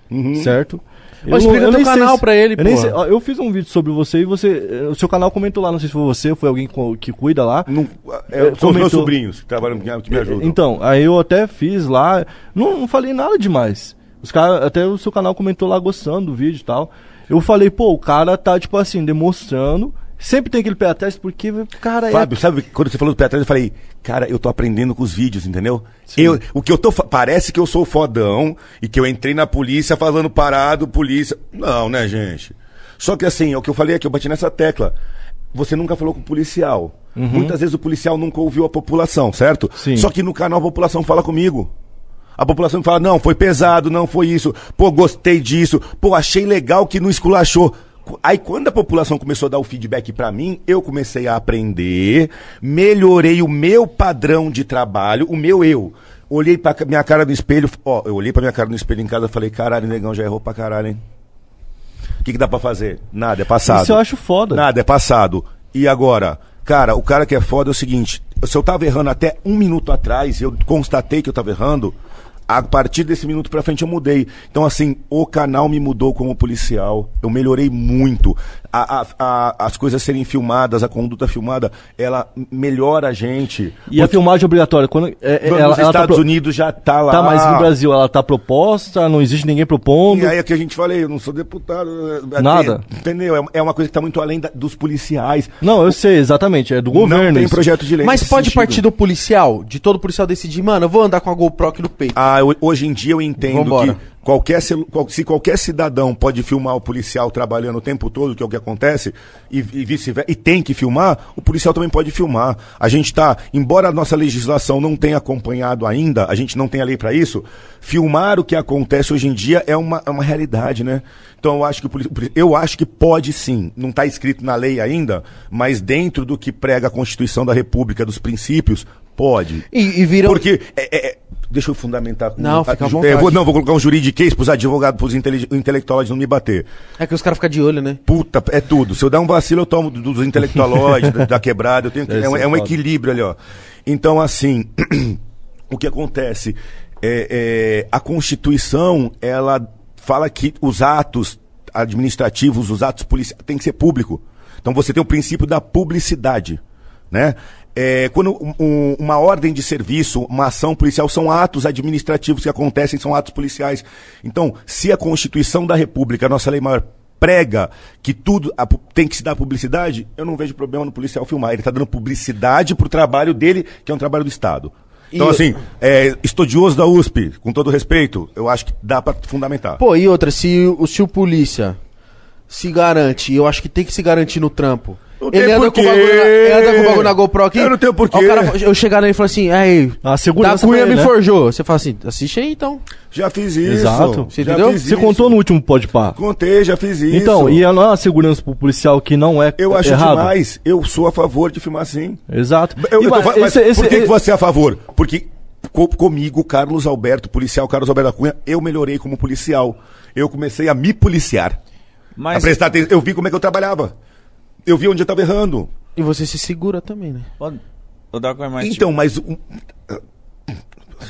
certo? Ô, explica teu nem sei canal se- pra ele, eu sei- eu fiz um vídeo sobre você e você. eh, O seu canal comentou lá, não sei se foi você, foi alguém que cuida lá. Não, é, são os comentou- meus sobrinhos que trabalham que me- que me ajudam. Então, aí eu até fiz lá, não, não falei nada demais. Os caras, até o seu canal comentou lá gostando do vídeo e tal. Eu falei, pô, o cara tá, tipo assim, demonstrando. Sempre tem aquele pé atrás, porque, cara, é. Fábio, sabe quando você falou do pé atrás, eu falei, cara, eu tô aprendendo com os vídeos, entendeu? Eu, o que eu tô. Parece que eu sou fodão e que eu entrei na polícia falando parado, polícia. Não, né, gente? Só que assim, é o que eu falei aqui, eu bati nessa tecla. Você nunca falou com o policial. Muitas vezes o policial nunca ouviu a população, certo? Sim. Só que no canal a população fala comigo. A população fala, não, foi pesado, não foi isso. Pô, gostei disso. Pô, achei legal que não esculachou. Aí quando a população começou a dar o feedback pra mim, eu comecei a aprender, melhorei o meu padrão de trabalho, o meu eu. Olhei pra minha cara no espelho, ó, eu olhei pra minha cara no espelho em casa e falei, caralho, negão, já errou pra caralho, hein? O que, que dá pra fazer? Nada, é passado. Isso eu acho foda. Nada, é passado. E agora? Cara, o cara que é foda é o seguinte: se eu tava errando até um minuto atrás, eu constatei que eu tava errando, a partir desse minuto pra frente eu mudei. Então, assim, o canal me mudou como policial. Eu melhorei muito. A- a- a- as coisas serem filmadas, a conduta filmada, ela melhora a gente. E a filmagem obrigatória, quando. É, é, Nos ela, ela tá Estados pro- Unidos já tá lá. Tá, mas no Brasil ela tá proposta, não existe ninguém propondo. E aí é que a gente falei, eu não sou deputado. é, Nada. Entendeu? É- É uma coisa que tá muito além da- dos policiais. Não, eu sei, exatamente, é do governo. não tem projeto de lei. Mas pode sentido. partir do policial, de todo policial decidir, mano, eu vou andar com a GoPro aqui no peito. Ah, eu- hoje em dia eu entendo Vambora. que qualquer, se qualquer cidadão pode filmar o policial trabalhando o tempo todo, que é o que acontece, e, e vice-versa, e tem que filmar, o policial também pode filmar. A gente tá, embora a nossa legislação não tenha acompanhado ainda, a gente não tem a lei para isso, filmar o que acontece hoje em dia é uma, é uma realidade, né? Então eu acho que eu acho que pode sim, não está escrito na lei ainda, mas dentro do que prega a Constituição da República, dos princípios, pode. E, e viram. Porque. é- é- deixa eu fundamentar. com- Não, fica à ju- vontade. é, vou, não, vou colocar um juridiquês pros advogados, pros intele- intelectuais não me bater. É que os caras ficam de olho, né? Puta, é tudo. Se eu dar um vacilo, eu tomo do- dos intelectualoides, da, da quebrada. Eu tenho que, é, um, ser é um equilíbrio ali, ó. Então, assim, o que acontece? É, é, a Constituição, ela fala que os atos administrativos, os atos policiais, tem que ser público. Então você tem o princípio da publicidade, né? É, quando um- um- uma ordem de serviço, uma ação policial, são atos administrativos que acontecem, são atos policiais. Então, se a Constituição da República, a nossa lei maior, prega que tudo a tem que se dar publicidade, eu não vejo problema no policial filmar. Ele está dando publicidade pro trabalho dele, que é um trabalho do Estado. Então, E- assim, é, estudioso da USP, com todo respeito, eu acho que dá para fundamentar. Pô, e outra, se o, se o polícia se garante, eu acho que tem que se garantir no trampo. Não ele tem anda com, o bagulho na, ele anda com o bagulho na GoPro aqui. Eu não tenho porquê. o cara- eu chegar nele e falar assim, aí, A segurança da Cunha ele, me né? forjou. Você fala assim, assiste aí então. Já fiz isso. Exato. Você já entendeu? Você isso. contou no último pode pá. Contei, já fiz isso. Então, e não é uma segurança pro policial que não é Eu acho errado? demais. Eu sou a favor de filmar sim. Exato. Eu, E, eu tô mas esse- esse- por que, que esse- você é a favor? Porque co- comigo, Carlos Alberto, policial Carlos Alberto da Cunha, eu melhorei como policial. Eu comecei a me policiar. Mas A prestar atenção. Eu vi como é que eu trabalhava. Eu vi onde eu estava errando. E você se segura também, né? Ô, ô, Doc, mas tipo, Então, mas. um-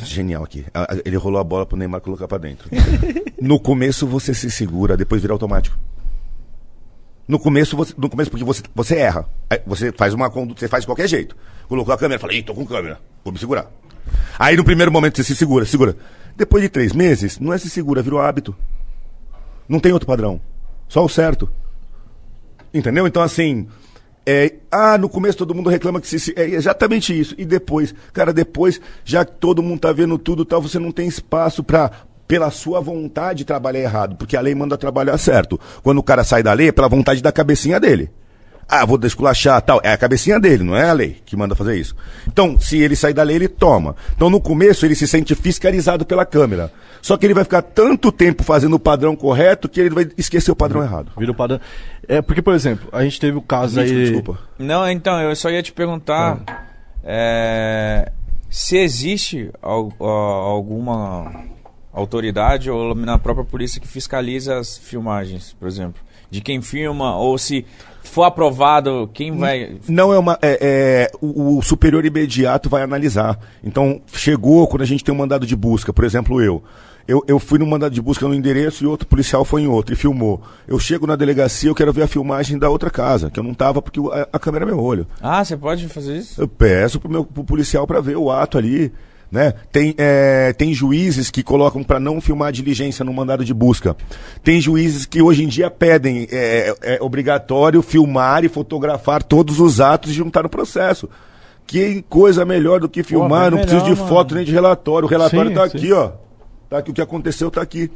Genial aqui. Ah, Ele rolou a bola pro Neymar colocar pra dentro. no começo você se segura, depois vira automático. No começo, você, no começo porque você, você erra. Aí Você faz uma conduta, você faz de qualquer jeito. Colocou a câmera, fala, ih, tô com câmera, vou me segurar. Aí no primeiro momento você se segura, segura. Depois de três meses, não é se segura, virou hábito. Não tem outro padrão. Só o certo. Entendeu? Então, assim. É, ah, no começo todo mundo reclama que se, se- é exatamente isso. E depois, cara, depois, já que todo mundo tá vendo tudo tal, você não tem espaço pra, pela sua vontade, trabalhar errado. Porque a lei manda trabalhar certo. Quando o cara sai da lei, é pela vontade da cabecinha dele. Ah, vou desculachar tal. É a cabecinha dele, não é a lei que manda fazer isso. Então, se ele sair da lei, ele toma. Então, no começo, ele se sente fiscalizado pela câmera. Só que ele vai ficar tanto tempo fazendo o padrão correto que ele vai esquecer o padrão errado. Vira o padrão. É, porque, por exemplo, a gente teve o caso Desculpa, aí. desculpa. Não, então, eu só ia te perguntar é, se existe al- a- alguma autoridade ou na própria polícia que fiscaliza as filmagens, por exemplo? De quem filma, ou se for aprovado, quem vai. Não é uma. É, é, o, o superior imediato vai analisar. Então, chegou quando a gente tem um mandado de busca, por exemplo, eu. Eu, eu fui num mandado de busca no endereço e outro policial foi em outro e filmou. Eu chego na delegacia, eu quero ver a filmagem da outra casa, que eu não tava porque a, a câmera é meu olho. Ah, você pode fazer isso? Eu peço pro, meu, pro policial para ver o ato ali. Né? Tem, é, tem juízes que colocam para não filmar diligência no mandado de busca. Tem juízes que hoje em dia pedem, é, é obrigatório filmar e fotografar todos os atos e juntar no processo. Que coisa melhor do que filmar, bem não preciso de melhor, foto mano. nem de relatório. O relatório Sim, tá sim. aqui, ó. Tá aqui, o que aconteceu tá aqui.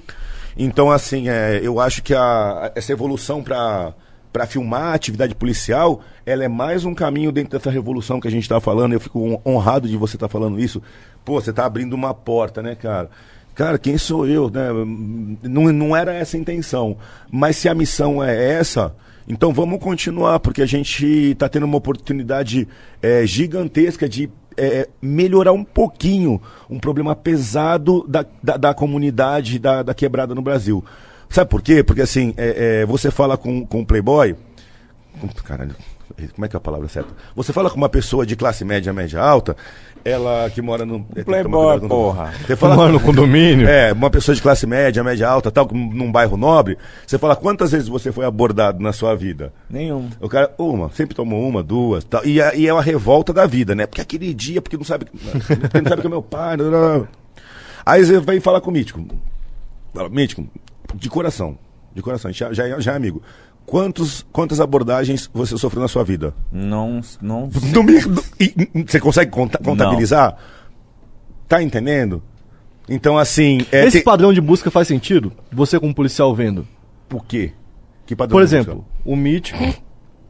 Então, assim, é, eu acho que a, essa evolução para para filmar a atividade policial, ela é mais um caminho dentro dessa revolução que a gente está falando. Eu fico hon- honrado de você estar falando isso. Pô, você está abrindo uma porta, né, cara? Cara, quem sou eu, né? Não, não era essa a intenção. Mas se a missão é essa, então vamos continuar, porque a gente está tendo uma oportunidade é, gigantesca de é, melhorar um pouquinho um problema pesado da, da, da comunidade da, da quebrada no Brasil. Sabe por quê? Porque assim, é, é, você fala com, com um playboy. Caralho, como é que é a palavra certa? Você fala com uma pessoa de classe média, média alta, ela que mora no. é, playboy, com- porra. Você fala Mora no condomínio. é, uma pessoa de classe média, média alta, tal, num bairro nobre, você fala quantas vezes você foi abordado na sua vida? Nenhum. O cara, uma, sempre tomou uma, duas, tal. E, é- e é uma revolta da vida, né? Porque aquele dia, porque não sabe, porque não sabe que é meu pai. não, não. Aí você vem falar com o Mítico. Fala, Mítico, de coração, de coração, a gente já, já, é- já é amigo. Quantos, quantas abordagens você sofreu na sua vida? Não, não. No no- você consegue conta- contabilizar? Tá entendendo? Então, assim. É, Esse tem- padrão de busca faz sentido? Você como policial vendo? Por quê? Que padrão Por de busca? exemplo, o mítico,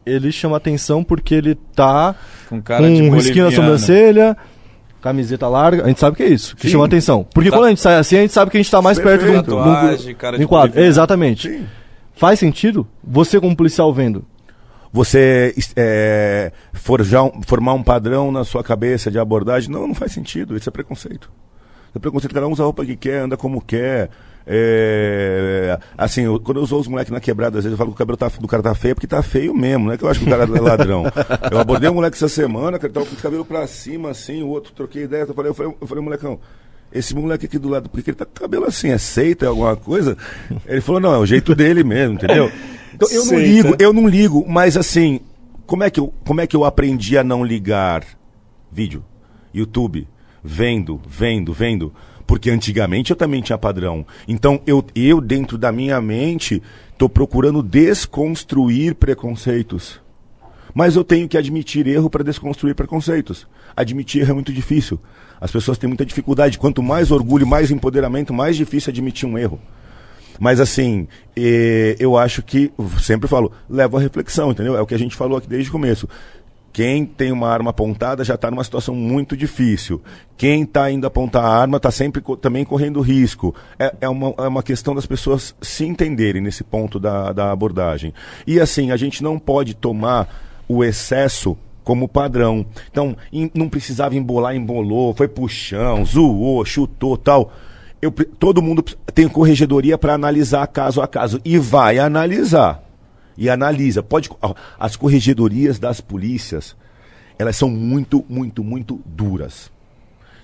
ele chama atenção porque ele tá Com com cara de um risquinho na sobrancelha, camiseta larga, a gente sabe que é isso, que Sim. chama atenção. Porque Tá. quando a gente sai assim, a gente sabe que a gente tá mais perto de um, Perfeito. um- Tatuagem, cara de de um quadro. boliviano. Exatamente. Sim. Faz sentido? Você como policial vendo? Você é, forjar um- formar um padrão na sua cabeça de abordagem, não, não faz sentido. Isso é preconceito. É preconceito. Cada um usa a roupa que quer, anda como quer. É, assim, eu- quando eu uso os moleques na quebrada, às vezes eu falo que o cabelo tá- do cara tá feio, porque tá feio mesmo, não é que eu acho que o cara é ladrão. Eu abordei um moleque essa semana, cara, tava com o cabelo pra cima, assim, o outro troquei ideia, eu falei, eu falei, eu falei molecão, esse moleque aqui do lado, por que ele tá com cabelo assim? É seita, é alguma coisa? Ele falou, não, é o jeito dele mesmo, entendeu? Então eu não Seita. ligo, eu não ligo, mas assim, como é que eu, como é que eu aprendi a não ligar vídeo, YouTube, vendo, vendo, vendo? Porque antigamente eu também tinha padrão. Então eu, eu dentro da minha mente, estou procurando desconstruir preconceitos. Mas eu tenho que admitir erro para desconstruir preconceitos. Admitir erro é muito difícil. As pessoas têm muita dificuldade. Quanto mais orgulho, mais empoderamento, mais difícil admitir um erro. Mas assim, eh, eu acho que, sempre falo, leva a reflexão, entendeu? É o que a gente falou aqui desde o começo. Quem tem uma arma apontada já está numa situação muito difícil. Quem está indo apontar a arma está sempre co- também correndo risco. É, é, uma, é uma questão das pessoas se entenderem nesse ponto da, da abordagem. E assim, a gente não pode tomar o excesso como padrão. Então, em- não precisava embolar, embolou, foi puxão, zoou, chutou tal. Eu, todo mundo tem corregedoria para analisar caso a caso. E vai analisar. E analisa. Pode, as corregedorias das polícias, elas são muito, muito, muito duras.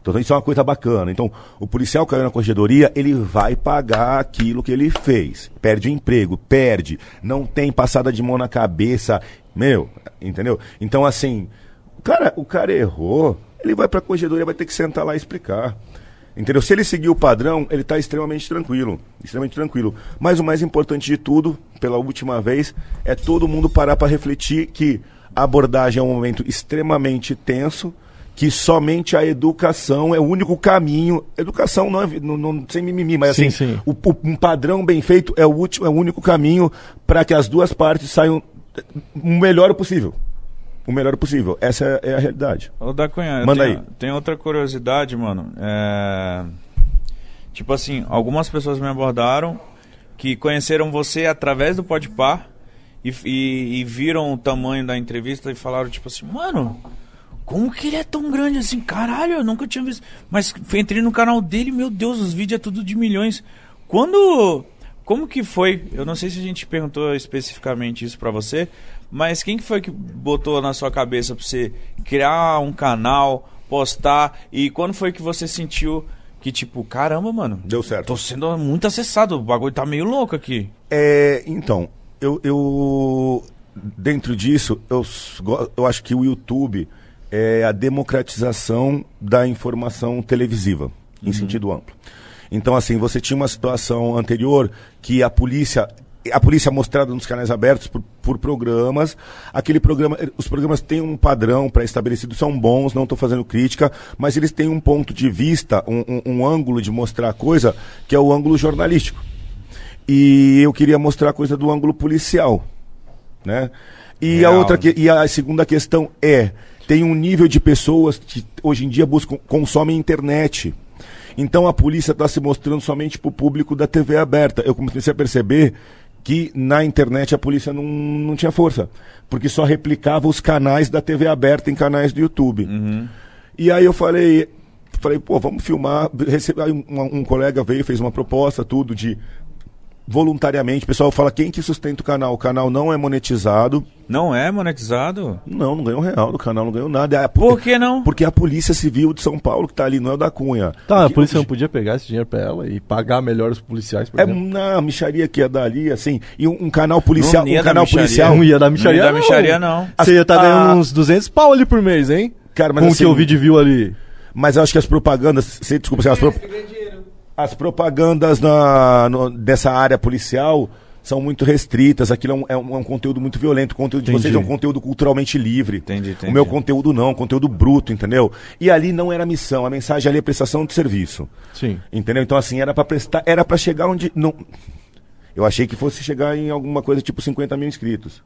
Então isso é uma coisa bacana. Então, o policial caiu na corregedoria, ele vai pagar aquilo que ele fez. Perde o emprego, perde. Não tem passada de mão na cabeça. Meu, entendeu? Então, assim, o cara, o cara errou, ele vai pra corregedoria, vai ter que sentar lá e explicar. Entendeu? Se ele seguir o padrão, ele está extremamente tranquilo. Extremamente tranquilo. Mas o mais importante de tudo, pela última vez, é todo mundo parar para refletir que a abordagem é um momento extremamente tenso, que somente a educação é o único caminho. Educação não é não, não- sem mimimi, mas Sim, assim, sim. o- um padrão bem feito é o, último, é o único caminho para que as duas partes saiam o melhor possível. O melhor possível. Essa é, é a realidade. Ô, da Cunha, Manda tem, aí. tem outra curiosidade, mano. É... Tipo assim, algumas pessoas me abordaram que conheceram você através do Podpah e, e, e viram o tamanho da entrevista e falaram, tipo assim, mano, como que ele é tão grande assim? Caralho, eu nunca tinha visto. Mas entrei no canal dele, meu Deus, os vídeos é tudo de milhões. Quando. Como que foi? Eu não sei se a gente perguntou especificamente isso pra você, mas quem que foi que botou na sua cabeça pra você criar um canal, postar? E quando foi que você sentiu que, tipo, caramba, mano, Deu certo. tô sendo muito acessado, o bagulho tá meio louco aqui. É, então, eu, eu- dentro disso, eu, eu acho que o YouTube é a democratização da informação televisiva, em sentido amplo. Então, assim, você tinha uma situação anterior que a polícia. A polícia é mostrada nos canais abertos por, por programas. Aquele programa, os programas têm um padrão pré-estabelecido, são bons, não estou fazendo crítica, mas eles têm um ponto de vista, um, um- um ângulo de mostrar a coisa, que é o ângulo jornalístico e eu queria mostrar a coisa do ângulo policial, né? E Real, a outra né? e a segunda questão é tem um nível de pessoas que hoje em dia buscam consomem internet. Então a polícia está se mostrando somente para o público da TV aberta. Eu comecei a perceber que na internet a polícia não, não tinha força, porque só replicava os canais da TV aberta em canais do YouTube. E aí eu falei, falei, pô, vamos filmar. Recebi, aí um, um colega veio, fez uma proposta, tudo de voluntariamente. O pessoal fala quem que sustenta o canal. O canal não é monetizado. Não é monetizado? Não, não ganhou um real do canal, não ganhou nada. É a- Por que não? Porque a Polícia Civil de São Paulo que tá ali, não é o da Cunha. Tá, a Que- polícia não podia pegar esse dinheiro pra ela e pagar melhor os policiais, por É exemplo. na micharia que ia dar ali, assim, e um, um canal policial, um canal mixaria. policial. Não ia dar micharia, Não ia dar micharia, não. Você ia estar Ah, ganhando uns 200 pau ali por mês, hein? Cara, mas Com o assim- que eu vi de view ali. Mas eu acho que as propagandas, se, desculpa, assim, as, pro- as propagandas na, no- dessa área policial são muito restritas. Aquilo é um, é um- é um conteúdo muito violento. O conteúdo de Entendi. vocês é um conteúdo culturalmente livre. Entendi, entendi. O meu conteúdo não, conteúdo bruto, entendeu? E ali não era missão, a mensagem ali é prestação de serviço. Sim. Entendeu? Então, assim, era pra prestar, era para chegar onde. Não... Eu achei que fosse chegar em alguma coisa tipo 50 mil inscritos.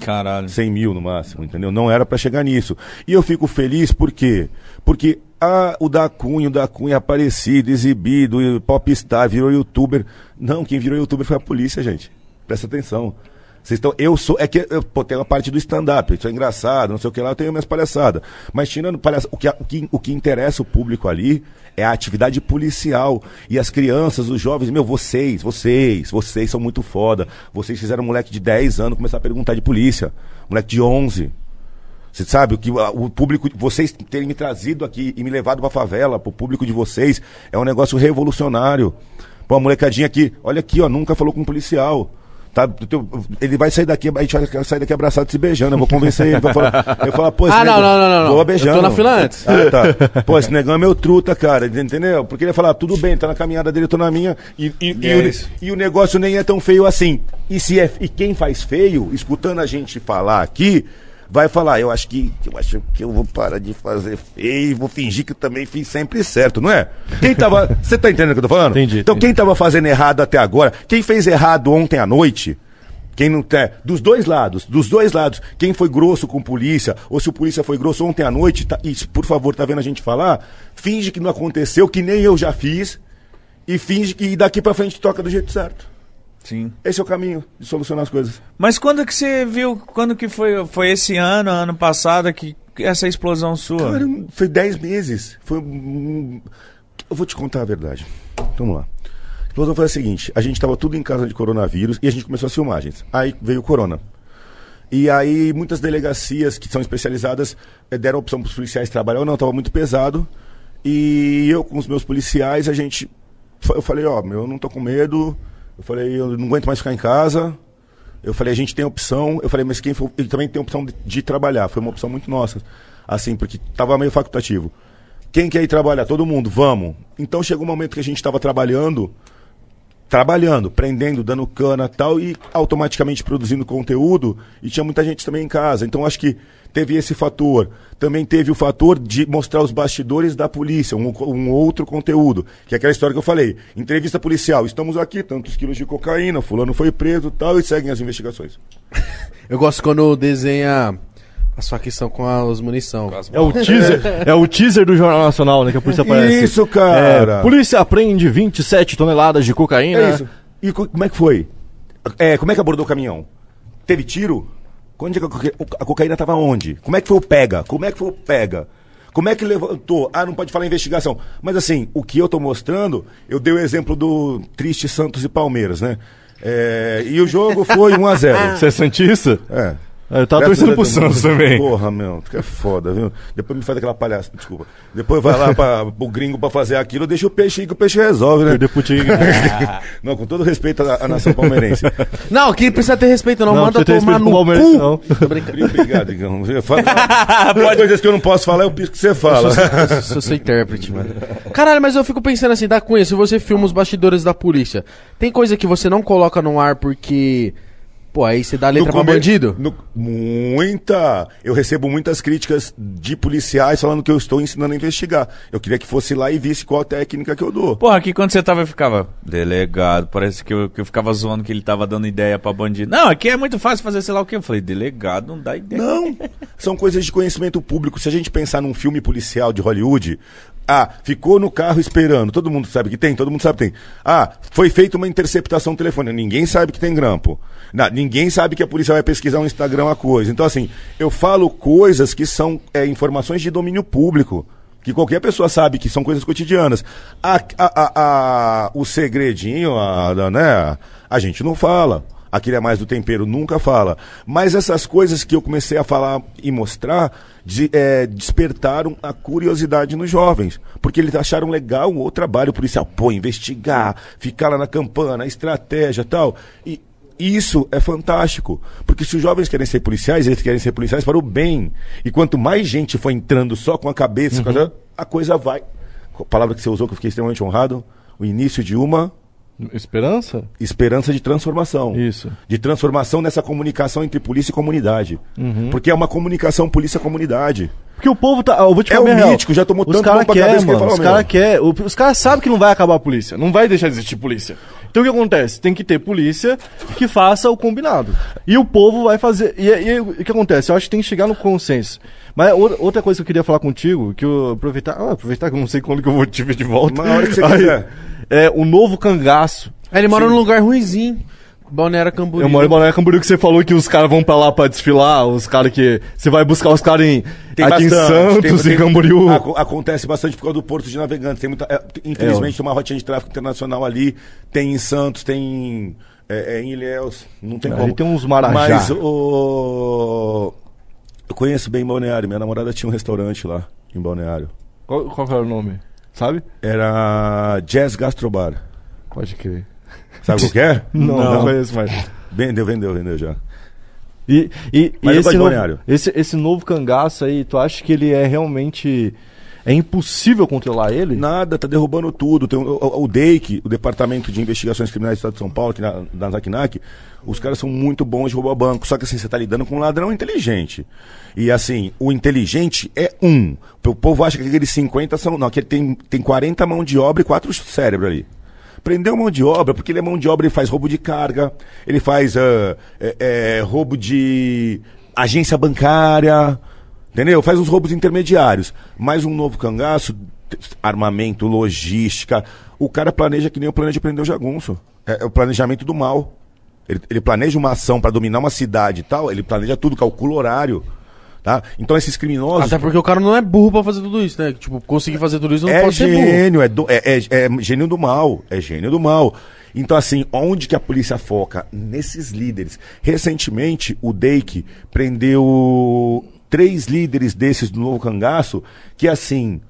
Caralho. 100 mil no máximo, entendeu? Não era pra chegar nisso. E eu fico feliz por quê? Porque ah, o da Cunha, o da Cunha aparecido, exibido, popstar, virou youtuber. Não, quem virou youtuber foi a polícia, gente. Presta atenção. Vocês estão. Eu sou. É que eu, pô, tem a parte do stand-up, isso é engraçado, não sei o que lá, eu tenho minhas palhaçadas. Mas tirando palhaçada, o que, o, que, o que interessa o público ali é a atividade policial. E as crianças, os jovens, meu, vocês, vocês, vocês são muito foda. Vocês fizeram um moleque de 10 anos começar a perguntar de polícia. Moleque de 11. Você sabe o que o público, vocês terem me trazido aqui e me levado pra favela, pro público de vocês, é um negócio revolucionário. Pô, a molecadinha aqui, olha aqui, ó, nunca falou com um policial. Tá, teu- ele vai sair daqui, a gente vai sair daqui abraçado se beijando. Eu vou convencer ele. Vai falar, eu falo, pô, esse Ah, não, negão- não, não, não, não. Vou Eu beijando. tô na fila antes. Ah, tá. Pô, esse negão é meu truta, cara. Entendeu? Porque ele ia falar, tudo bem, tá na caminhada dele, eu tô na minha. E, e- e é o, e o negócio nem é tão feio assim. E, se é, e quem faz feio, escutando a gente falar aqui, vai falar, eu acho que eu acho que eu vou parar de fazer feio, vou fingir que eu também fiz sempre certo, não é? Quem tava. Você tá entendendo o que eu tô falando? Entendi, Então entendi. quem tava fazendo errado até agora, quem fez errado ontem à noite, quem não tem. Dos dois lados, dos dois lados. Quem foi grosso com polícia, ou se o polícia foi grosso ontem à noite, tá, e, por favor, tá vendo a gente falar? Finge que não aconteceu, que nem eu já fiz, e finge que daqui pra frente toca do jeito certo. Sim. Esse é o caminho de solucionar as coisas. Mas quando que você viu, quando que foi, foi esse ano, ano passado, que essa explosão sua? Cara, foi 10 meses. Foi. um- Eu vou te contar a verdade. Vamos lá. A explosão foi a seguinte: a gente estava tudo em casa de coronavírus e a gente começou as filmagens. Aí veio o corona. E aí muitas delegacias que são especializadas eh, deram a opção para os policiais trabalhar ou não, estava muito pesado. E eu com os meus policiais, a gente. Eu falei, ó, meu, eu não tô com medo. Eu falei, eu não aguento mais ficar em casa. Eu falei, a gente tem opção. Eu falei, mas quem for. Ele também tem opção de, de trabalhar. Foi uma opção muito nossa. Assim, porque tava meio facultativo. Quem quer ir trabalhar? Todo mundo, vamos. Então chegou um momento que a gente estava trabalhando, trabalhando, prendendo, dando cana tal, e automaticamente produzindo conteúdo, e tinha muita gente também em casa. Então acho que teve esse fator. Também teve o fator de mostrar os bastidores da polícia, um, um outro conteúdo, que é aquela história que eu falei. Entrevista policial, estamos aqui, tantos quilos de cocaína, fulano foi preso tal, e seguem as investigações. Eu gosto quando desenha a sua questão com as munição. É o teaser, é o teaser do Jornal Nacional, né? Que a polícia aparece. Isso, cara! É, polícia apreende 27 toneladas de cocaína. É isso. E co- como é que foi? É, como é que abordou o caminhão? Teve tiro? Onde é a, coca- a cocaína tava onde? Como é que foi o pega? Como é que foi o pega? Como é que levantou? Ah, não pode falar investigação. Mas assim, o que eu tô mostrando, eu dei o exemplo do triste Santos e Palmeiras, né? É, e o jogo foi 1 a 0 Você é Santista? É. Eu tava Graças torcendo pro. Santos também. Porra, meu, tu que é foda, viu? Depois me faz aquela palhaça, desculpa. Depois vai lá pra, pro gringo pra fazer aquilo, deixa o peixe aí que o peixe resolve, né? Perder pro Tigre. Não, com todo respeito à, à nação palmeirense. Não, aqui precisa ter respeito, não. Não, Manda tomar no com o cu. não. Tô brincando. Obrigado, Igão. Fala, coisas que eu não posso falar, eu piso que você fala. Eu sou seu intérprete, mano. Caralho, mas eu fico pensando assim, da Cunha, se você filma os bastidores da polícia, tem coisa que você não coloca no ar porque. Pô, aí você dá letra No pra come- bandido? no- muita. Eu recebo muitas críticas de policiais falando que eu estou ensinando a investigar. Eu queria que fosse lá e visse qual a técnica que eu dou. Porra, aqui quando você tava, eu ficava, delegado, parece que eu, que eu ficava zoando que ele tava dando ideia pra bandido. Não, aqui é muito fácil fazer sei lá o que. Eu falei, delegado não dá ideia. Não, são coisas de conhecimento público. Se a gente pensar num filme policial de Hollywood, ah, ficou no carro esperando, todo mundo sabe que tem, todo mundo sabe que tem. Ah, foi feita uma interceptação telefônica, ninguém sabe que tem grampo. Na- ninguém sabe que a polícia vai pesquisar no Instagram a coisa. Então, assim, eu falo coisas que são é, informações de domínio público. Que qualquer pessoa sabe que são coisas cotidianas. A, a- a- o segredinho, né, a gente não fala. Aquele é mais do tempero, nunca fala. Mas essas coisas que eu comecei a falar e mostrar de- é, despertaram a curiosidade nos jovens. Porque eles acharam legal o trabalho policial. Pô, investigar, ficar lá na campana, a estratégia tal. E isso é fantástico. Porque se os jovens querem ser policiais, eles querem ser policiais para o bem. E quanto mais gente for entrando só com a cabeça, a- a coisa vai. A palavra que você usou que eu fiquei extremamente honrado, o início de uma Esperança? esperança de transformação. Isso. De transformação nessa comunicação entre polícia e comunidade. Porque é uma comunicação polícia-comunidade. Porque o povo tá. Eu vou te É falar o a real. mítico, já tomou os tanto cara quer, cabeça que mano, falou, Os caras quer, o- os caras sabem que não vai acabar a polícia. Não vai deixar de existir polícia. Então o que acontece? Tem que ter polícia que faça o combinado. E o povo vai fazer. E, e o que acontece? Eu acho que tem que chegar no consenso. Mas ou- outra coisa que eu queria falar contigo, que eu aproveitar. Ah, aproveitar que eu não sei quando que eu vou te ver de volta. Uma hora que você Aí, quiser. É o novo cangaço. Ele mora num lugar ruimzinho. Balneário Camboriú. Eu moro em Balneário Camboriú que você falou que os caras vão pra lá pra desfilar, os caras que... Você vai buscar os caras em... aqui em Santos, em Camboriú. aco- acontece bastante por causa do Porto de Navegantes. Tem muita, é, infelizmente, tem uma rotinha de tráfego internacional ali. Tem em Santos, tem é, é, em Ilhéus. Não tem Ali como. tem uns marajá. Mas o... Eu conheço bem Balneário. Minha namorada tinha um restaurante lá, em Balneário. Qual, qual era o nome? Sabe? Era Jazz Gastrobar. Pode crer. Sabe o que é? Não, não, conheço mais. Vendeu, vendeu, vendeu já. E, e, e esse, novo, esse, esse novo cangaço aí, tu acha que ele é realmente... É impossível controlar ele? Nada, tá derrubando tudo. Tem o, o, o DEIC, o Departamento de Investigações Criminais do Estado de São Paulo, aqui na, na Zaquinac, os caras são muito bons de roubar banco. Só que assim, você tá lidando com um ladrão inteligente. E assim, o inteligente é um. O povo acha que aqueles 50 são. Não, que ele tem, tem 40 mão de obra e 4 cérebros ali. Prendeu mão de obra, porque ele é mão de obra, ele faz roubo de carga, ele faz ah, é, é, roubo de agência bancária, entendeu? Faz uns roubos intermediários. Mais um novo cangaço, armamento, logística. O cara planeja que nem o plano de prender o jagunço. É, é o planejamento do mal. Ele, ele planeja uma ação para dominar uma cidade e tal, ele planeja tudo, calcula o horário. Tá? Então esses criminosos. Até porque o cara não é burro pra fazer tudo isso, né? Tipo, conseguir fazer tudo isso não É pode ser burro. gênio, é, do- é- é- é gênio do mal. É gênio do mal. Então, assim, onde que a polícia foca? Nesses líderes. Recentemente, o DEIC prendeu três líderes desses do novo cangaço que, assim.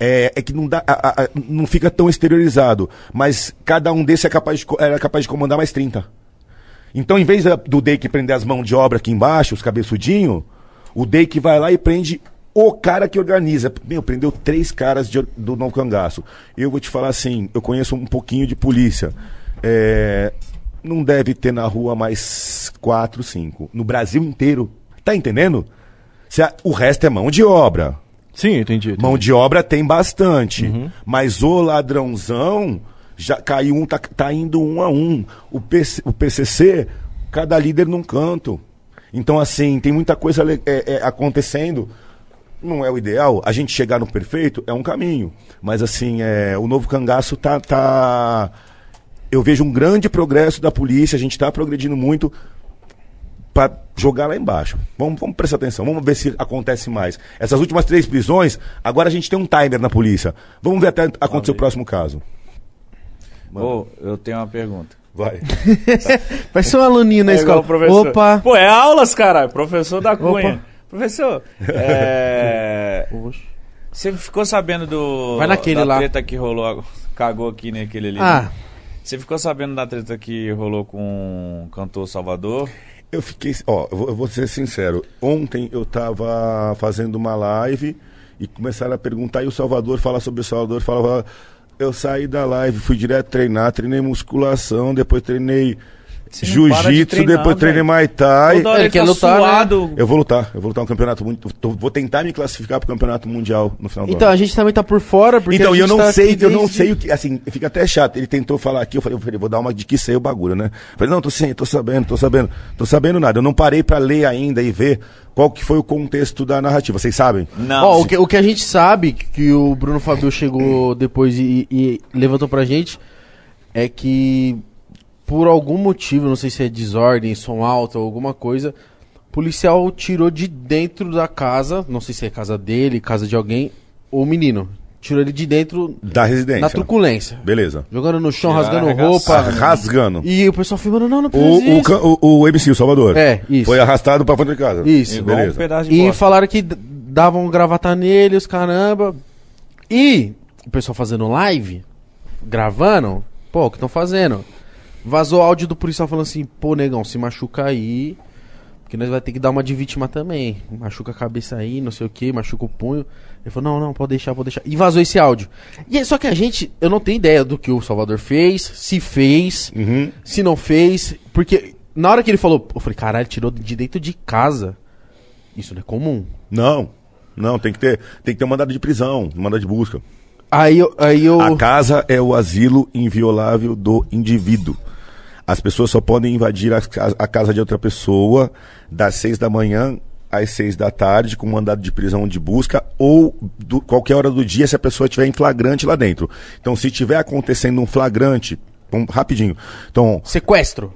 É, é que não, dá, a- a- não fica tão exteriorizado. Mas cada um desses é capaz de era capaz de comandar mais 30. Então, em vez do DEIC prender as mãos de obra aqui embaixo, os cabeçudinhos, o DEIC vai lá e prende o cara que organiza. Meu, prendeu três caras de do Novo Cangaço. Eu vou te falar assim, eu conheço um pouquinho de polícia. É, não deve ter na rua mais quatro, cinco. No Brasil inteiro. Tá entendendo? Se a- o resto é mão de obra. Sim, entendi. entendi. Mão de obra tem bastante. Mas o ladrãozão já caiu um, tá, tá indo um a um. O, PC, o PCC, cada líder num canto. Então, assim, tem muita coisa é, é, acontecendo. Não é o ideal. A gente chegar no perfeito é um caminho. Mas, assim, é, o novo cangaço tá, tá. Eu vejo um grande progresso da polícia, a gente está progredindo muito pra jogar lá embaixo. Vamos, vamos prestar atenção, vamos ver se acontece mais. Essas últimas três prisões, agora a gente tem um timer na polícia. Vamos ver até acontecer o próximo caso. Ô, eu tenho uma pergunta. Vai. Vai ser um aluninho na É escola. professor. Opa! Pô, é aulas, caralho. Professor da Cunha. Opa. Professor, é... Você ficou sabendo do... Vai naquele da lá. treta que rolou... Cagou aqui naquele ali. Ah. né? Você ficou sabendo da treta que rolou com o cantor Salvador? Eu fiquei, ó, eu vou, eu vou ser sincero. Ontem eu tava fazendo uma live e começaram a perguntar, e o Salvador fala sobre o Salvador, falava. Eu saí da live, fui direto treinar, treinei musculação, depois treinei Para jiu-jitsu, depois treinei velho. Muay Thai. Ele ele quer tá lutar, né? suado. Eu vou lutar, eu vou lutar um campeonato Vou tentar me classificar pro campeonato mundial no final do Então, ano. a gente também tá por fora, porque Então, a e eu não tá sei, eu não sei o que, assim, fica até chato. Ele tentou falar aqui, eu falei, eu falei, vou dar uma de que sei o bagulho, né? Falei, não, tô sim, tô sabendo, tô sabendo, tô sabendo nada. Eu não parei pra ler ainda e ver qual que foi o contexto da narrativa. Vocês sabem? Não. Ó, o que, o que a gente sabe, que o Bruno Fabio chegou depois e, e levantou pra gente, é que por algum motivo, não sei se é desordem, som alto ou alguma coisa, o policial tirou de dentro da casa, não sei se é casa dele, casa de alguém, o menino. Tirou ele de dentro Da residência. na truculência. Beleza. Jogando no chão, Tiraram, rasgando roupa. Rasgando. E o pessoal filmando, não, não precisa O, o, o, o MC, o Salvador. É, isso. Foi arrastado pra fora de casa. Isso. Igual um beleza. pedaço de E bosta. falaram que davam gravata nele, os caramba. E o pessoal fazendo live, gravando, pô, o que estão fazendo? Vazou áudio do policial falando assim, pô, negão, se machuca aí, porque nós vai ter que dar uma de vítima também. Machuca a cabeça aí, não sei o que, machuca o punho. Ele falou, não, não, pode deixar, pode deixar. E vazou esse áudio. E é- só que a gente, eu não tenho ideia do que o Salvador fez, se fez, Uhum. se não fez, porque na hora que ele falou, eu falei, caralho, tirou de dentro de casa. Isso não é comum. Não. Não, tem que ter, tem que ter um mandado de prisão, um mandado de busca. Aí eu. Aí eu A casa é o asilo inviolável do indivíduo. As pessoas só podem invadir a, a casa de outra pessoa das seis da manhã às seis da tarde com mandado de prisão de busca ou do- qualquer hora do dia se a pessoa estiver em flagrante lá dentro. Então, se tiver acontecendo um flagrante, vamos, rapidinho. Então, Sequestro.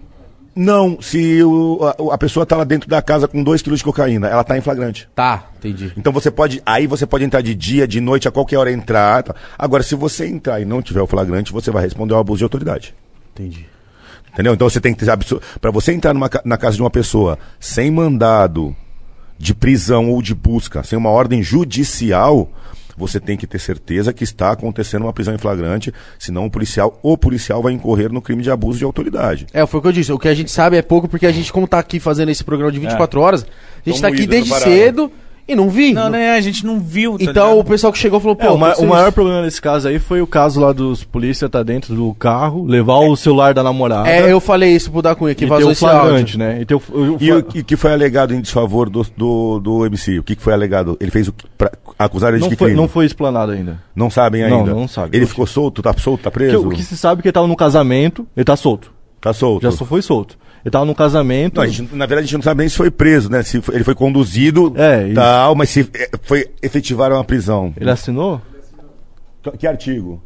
não, se o- a, a pessoa está lá dentro da casa com dois quilos de cocaína, ela está em flagrante. Tá, entendi. Então você pode. Aí você pode entrar de dia, de noite, a qualquer hora entrar. tá? Agora, se você entrar e não tiver o flagrante, você vai responder ao abuso de autoridade. Entendi. Entendeu? Então você tem que ter. Para você entrar numa na casa de uma pessoa sem mandado de prisão ou de busca, sem uma ordem judicial, você tem que ter certeza que está acontecendo uma prisão em flagrante, senão o policial, o policial vai incorrer no crime de abuso de autoridade. É, foi o que eu disse. O que a gente sabe é pouco, porque a gente, como tá aqui fazendo esse programa de 24 horas, a gente Tão tá aqui desde pararam. cedo e não vi. Não, né? A gente não viu. tá Então o ligado? pessoal que chegou falou, pô, É, o, ma- o maior problema desse caso aí foi o caso lá dos polícia tá dentro do carro, levar o celular da namorada. É, eu falei isso pro Cunha, que e vazou o esse flagrante, áudio. né? E o, o- o E o que foi alegado em desfavor do, do, do MC? O que, que foi alegado? Ele fez o. que- Pra, acusaram ele de não, que foi, crime? não foi explanado ainda. Não sabem Não, ainda? não sabe. Ele Não ficou solto? Tá solto? Tá preso? o que se sabe é que ele tava no casamento, ele tá solto. Tá solto? Já só foi solto. Ele tava no casamento. Não, a gente- na verdade, a gente não sabe nem se foi preso, né? Se foi- ele foi conduzido, É, isso. tal, mas se é, foi efetivaram a prisão. Ele assinou? Que- Que artigo?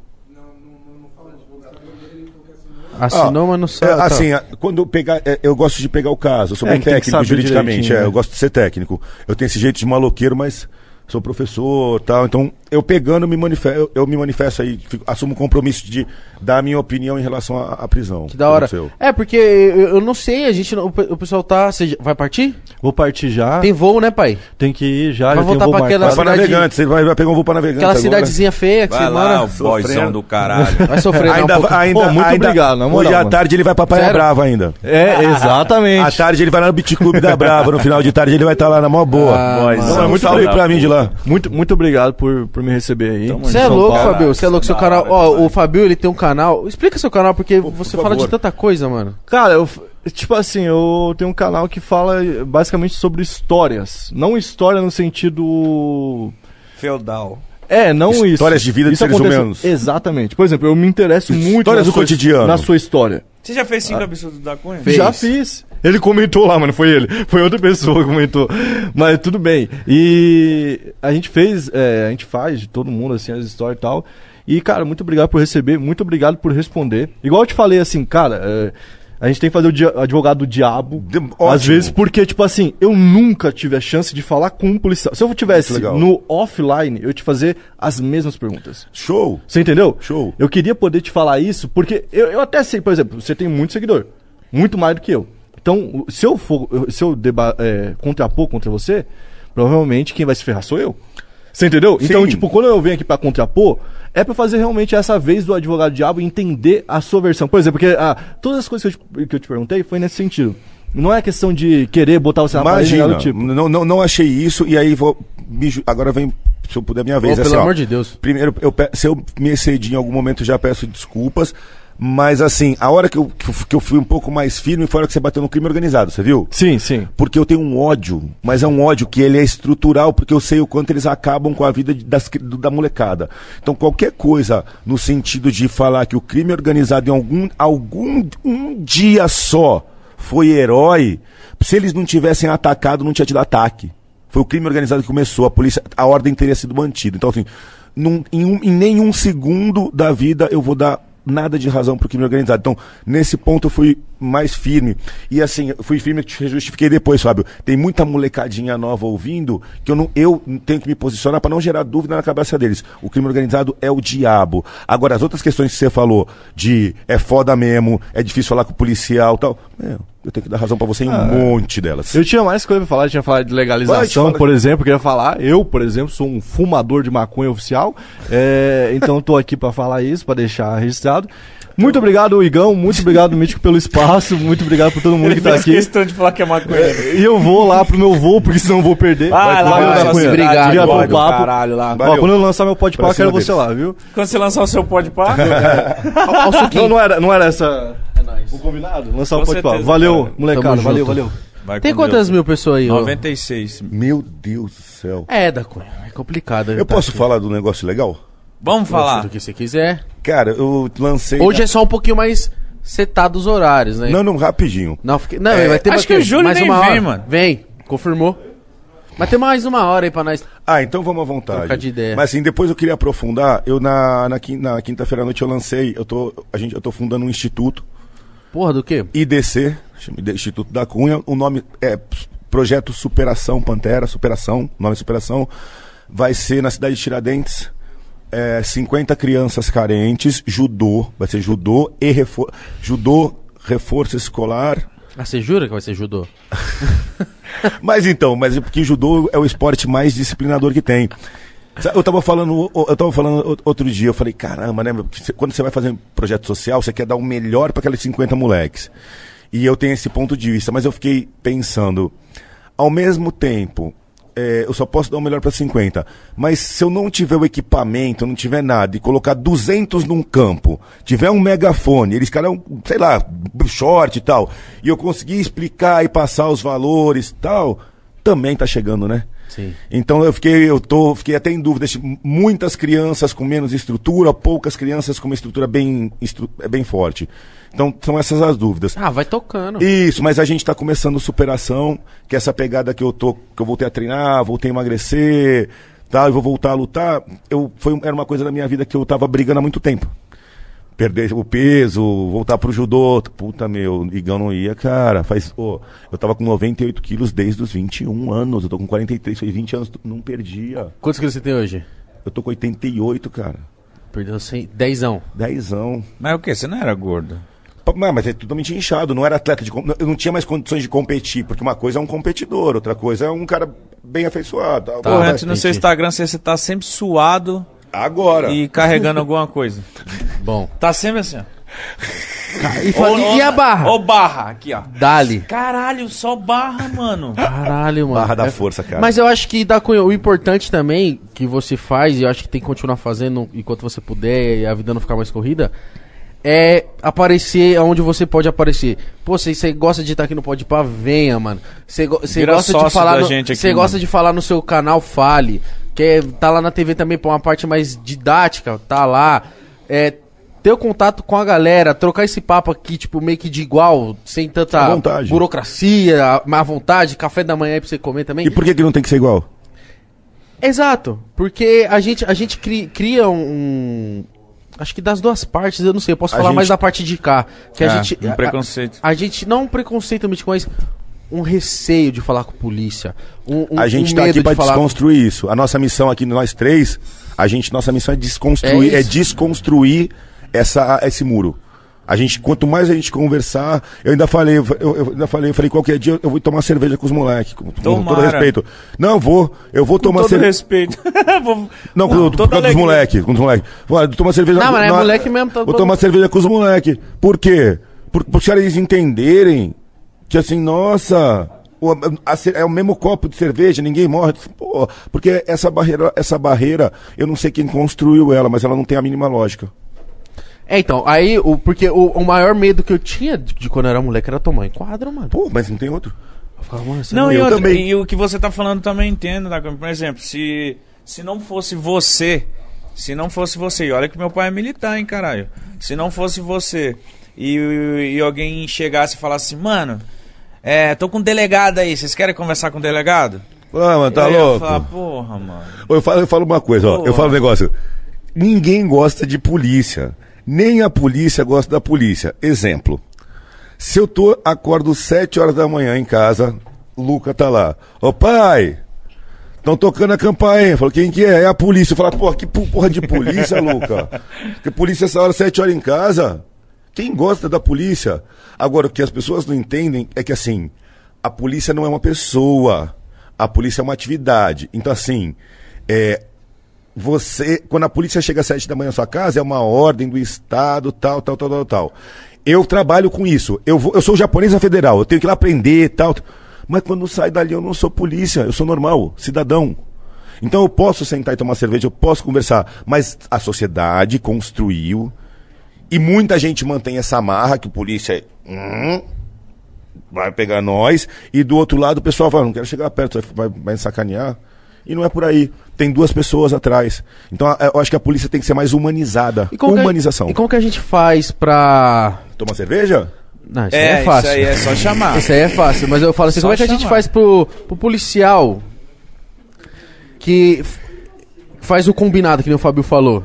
Assinou, mas não É, sabe. tá. assim, a- quando eu pegar, é, eu gosto de pegar o caso. Eu sou É, bem técnico juridicamente, direitinho, é, né? eu gosto de ser técnico. Eu tenho esse jeito de maloqueiro, mas sou professor, tal. Então, eu pegando me manifesto, eu, eu me manifesto aí, fico- assumo o compromisso de dar a minha opinião em relação à, à prisão. Que da hora. aconteceu. É, porque eu, eu não sei, a gente, não- o, o pessoal tá... Você vai partir? Vou partir já. Tem voo, né, pai? Tem que ir já. Vai já voltar pra aquela Vai cidade- navegante, você vai, vai pegar um voo pra navegante. Aquela agora. cidadezinha feia que Vai você lá, mora. o boyzão do caralho. Vai sofrer, Ainda, não, um ainda, Pô, muito ainda- obrigado, na moral, Hoje à tarde ele vai pra Praia? Brava ainda. É, exatamente. À tarde ele vai lá no Beat Clube da Brava. No final de tarde ele vai estar lá na mó boa. Ah, Boyzão. Então, mano. muito salve pra mim de lá. Muito, muito obrigado por, por me receber aí. Você é São louco, Paulo. Fabio. Você é louco. Seu canal. hora, Ó, o Fabio, ele tem um canal. Explica seu canal, porque você por fala de tanta coisa, mano. Cara, eu, tipo assim, eu tenho um canal que fala basicamente sobre histórias. Não história no sentido. Feudal. É, não isso. Histórias de vida de seres acontece- humanos. Exatamente. Por exemplo, eu me interesso muito Histórias na do sua, cotidiano. na sua história. Você já fez cinco absurdos da Cunha? Fez. Já fiz. Ele comentou lá, mano, foi ele. Foi outra pessoa que comentou. Mas tudo bem. E a gente fez, é, a gente faz de todo mundo, assim, as histórias e tal. E, cara, muito obrigado por receber, muito obrigado por responder. Igual eu te falei, assim, cara, é, A gente tem que fazer o advogado do diabo. De- Às ótimo. vezes, porque, tipo assim, eu nunca tive a chance de falar com um policial. Se eu tivesse legal. no offline, eu te fazer as mesmas perguntas. Show. Você entendeu? Show. Eu queria poder te falar isso, porque eu, eu até sei, por exemplo, você tem muito seguidor. Muito mais do que eu. Então, se eu for, se eu deba, é, contrapor contra você, provavelmente quem vai se ferrar sou eu. Você entendeu? Então, Sim. tipo, quando eu venho aqui pra contrapor, é pra fazer realmente essa vez do advogado diabo entender a sua versão. Por exemplo, porque ah, todas as coisas que eu, te, que eu te perguntei foi nesse sentido. Não é questão de querer botar você na parede, Imagina, do tipo. não, não, não achei isso e aí vou. ju- agora vem, se eu puder, minha vez. Ô, assim, pelo ó. amor de Deus. Primeiro, eu se eu me excedi em algum momento, já peço desculpas. Mas assim, a hora que eu, que eu- fui um pouco mais firme foi a hora que você bateu no crime organizado, você viu? Sim, sim. Porque eu tenho um ódio, mas é um ódio que ele é estrutural, porque eu sei o quanto eles acabam com a vida das da molecada. Então qualquer coisa no sentido de falar que o crime organizado em algum, algum um dia só foi herói, se eles não tivessem atacado, não tinha tido ataque. Foi o crime organizado que começou, a polícia, a ordem teria sido mantida. Então, assim, num- em, um- em nenhum segundo da vida eu vou dar nada de razão pro crime organizado. Então, nesse ponto eu fui mais firme. E assim, fui firme, te justifiquei depois, Fábio. Tem muita molecadinha nova ouvindo que eu não eu tenho que me posicionar para não gerar dúvida na cabeça deles. O crime organizado é o diabo. Agora, as outras questões que você falou de é foda mesmo, é difícil falar com o policial tal. meu, eu tenho que dar razão para você em um monte delas. Eu tinha mais coisa pra falar, eu tinha falado de Vai, legalização, fala. por exemplo, eu queria falar. Eu, por exemplo, sou um fumador de maconha oficial, é, então tô aqui pra falar isso, pra deixar registrado. Muito obrigado, Igão, muito obrigado, Mítico, pelo espaço, muito obrigado por todo mundo que tá aqui. questão de falar que é maconha. E eu vou lá pro meu voo, porque senão eu vou perder. Vai lá, vai, Maconha. sua Obrigado, Obrigado vai pelo papo. Caralho lá. Ó, quando eu lançar meu pá, quero você lá, viu? Quando você lançar o seu pode pá, Não, não era, não era essa. O combinado? Lançar o pá. certeza, Valeu, cara. molecada, Tamo valeu, junto. valeu. vai Tem quantas Deus. mil pessoas aí? ô? 96. Meu Deus do céu. É, da. É complicado. Eu tá posso aqui. falar do negócio legal? Vamos falar. do que você quiser. Cara, eu lancei. Hoje é só um pouquinho mais setado os horários, né? Não, não, rapidinho. Não, fique- não É, vai ter acho que o Júlio mais nem uma vem, hora. mano. Vem, confirmou. Mas tem mais uma hora aí pra nós. Ah, então vamos à vontade. Trocar de ideia. Mas assim, depois eu queria aprofundar. Eu na, na, na quinta-feira à noite eu lancei, eu tô, a gente, eu tô fundando um instituto, Porra, do quê? IDC, Instituto da Cunha. O nome é Projeto Superação Pantera, Superação, nome Superação. Vai ser na cidade de Tiradentes. É, 50 crianças carentes, judô, vai ser judô e refor judô, reforço escolar, Ah, você jura que vai ser judô? Mas então, mas é porque judô é o esporte mais disciplinador que tem. Eu tava falando, eu tava falando outro dia, eu falei, caramba, né? Quando você vai fazer um projeto social, você quer dar o melhor para aqueles 50 moleques. E eu tenho esse ponto de vista, mas eu fiquei pensando, ao mesmo tempo, é, eu só posso dar o melhor para 50. Mas se eu não tiver o equipamento, não tiver nada, e colocar 200 num campo, tiver um megafone, eles caras, sei lá, short e tal, e eu conseguir explicar e passar os valores tal, também tá chegando, né? Sim. Então eu fiquei, eu tô, fiquei até em dúvida muitas crianças com menos estrutura, poucas crianças com uma estrutura bem, estru- é bem forte. Então são essas as dúvidas. Ah, vai tocando. Isso, mas a gente está começando superação, que é essa pegada que eu tô, que eu voltei a treinar, voltei a emagrecer, tá, eu vou voltar a lutar. Eu foi era uma coisa da minha vida que eu tava brigando há muito tempo. Perder o peso, voltar pro judô. Puta, meu, Igão não ia, cara. Faz, ô, eu tava com 98 quilos desde os 21 anos. Eu tô com 43, foi 20 anos, não perdia. Quantos quilos você tem hoje? Eu tô com 88, cara. Perdeu 100, dezão. Dezão. Mas o quê? Você não era gordo? Mas, mas é totalmente inchado, não era atleta de. Eu não tinha mais condições de competir, porque uma coisa é um competidor, outra coisa é um cara bem afeiçoado. Tá. Porra, Agora- antes no seu. Instagram você, você tá sempre suado Agora. e carregando alguma coisa. Bom. Tá sempre assim, ó. E, fala- e a barra? Ô, barra, aqui, ó. Dali. Caralho, só barra, mano. Caralho, mano. Barra da É- força, cara. Mas eu acho que da Cunha, o importante também que você faz, e eu acho que tem que continuar fazendo enquanto você puder e a vida não ficar mais corrida, é aparecer onde você pode aparecer. Pô, você, você gosta de estar aqui no Podpah, venha, mano. Você, go- gosta de falar você gosta de falar no seu canal, fale. Quer tá lá na TV também pra uma parte mais didática, tá lá. É ter o contato com a galera, trocar esse papo aqui, tipo, meio que de igual, sem tanta burocracia, má vontade, café da manhã aí pra você comer também. E por que, que não tem que ser igual? Exato, porque a gente, a gente cri- cria um, Acho que das duas partes, eu não sei, eu posso A falar gente- mais da parte de cá. Que a É, gente. um a- preconceito. A, gente, não um preconceito, mas um receio de falar com a polícia. Um, um- A gente um tá aqui de pra falar desconstruir isso. A nossa missão aqui, nós três, a gente, nossa missão é desconstruir, É é, desconstruir essa, esse muro. A gente, quanto mais a gente conversar, eu ainda falei, eu, eu ainda falei, eu falei, qualquer dia eu vou tomar cerveja com os moleques, com, com todo respeito. Não, vou, eu vou Com tomar todo cerveja. respeito. Vou- Não, com, Não, por causa dos moleques, com os moleques. Vou tomar cerveja Não, mas é na- moleque mesmo, tá Vou todo- tomar cerveja com os moleques. Por quê? Por, por os caras eles entenderem que assim, nossa, o- a é o mesmo copo de cerveja, ninguém morre. Pô, porque essa barreira, essa barreira, eu não sei quem construiu ela, mas ela não tem a mínima lógica. É, então, aí, o, porque o, o maior medo que eu tinha de, de quando eu era moleque era tomar em quadro, mano. Pô, mas não tem outro. Eu ficava, mano, você Não, Eu e, outra- também. e o que você tá falando também entendo, né? Por exemplo, se, se não fosse você, se não fosse você, e olha que meu pai é militar, hein, caralho. Se não fosse você e, e alguém chegasse e falasse assim, mano, é, tô com um delegado aí, vocês querem conversar com o delegado? Ah, mano, tá Eu ia louco. falar, porra, mano. Eu falo, eu falo uma coisa, ó. Pô. Eu falo um negócio. Ninguém gosta de polícia. Nem a polícia gosta da polícia. Exemplo. Se eu tô, acordo 7 horas da manhã em casa, Luca tá lá. Ô pai, estão tocando a campainha. Falou, quem que é? É a polícia. Eu falo, porra, que porra de polícia, Luca? Que polícia essa hora, 7 horas em casa? Quem gosta da polícia? Agora, o que as pessoas não entendem é que assim, a polícia não é uma pessoa. A polícia é uma atividade. Então, assim, é, você, quando a polícia chega às sete da manhã na sua casa, é uma ordem do Estado, tal, tal, tal, tal, tal. Eu trabalho com isso. Eu, vou, eu sou japonesa federal, eu tenho que ir lá aprender, tal. Mas quando sai dali, eu não sou polícia, eu sou normal, cidadão. Então eu posso sentar e tomar cerveja, eu posso conversar. Mas a sociedade construiu, e muita gente mantém essa marra que o polícia é. hum, vai pegar nós, e do outro lado o pessoal fala, não quero chegar perto, vai, vai sacanear. E não é por aí. Tem duas pessoas atrás. Então eu acho que a polícia tem que ser mais humanizada. E como que Humanização. e como que a gente faz pra. Toma cerveja? Não, isso É, aí é fácil. isso aí é só chamar. Isso aí é fácil, mas eu falo assim, Só como é que a gente chamar. faz pro, pro policial que faz o combinado, que nem o Fábio falou,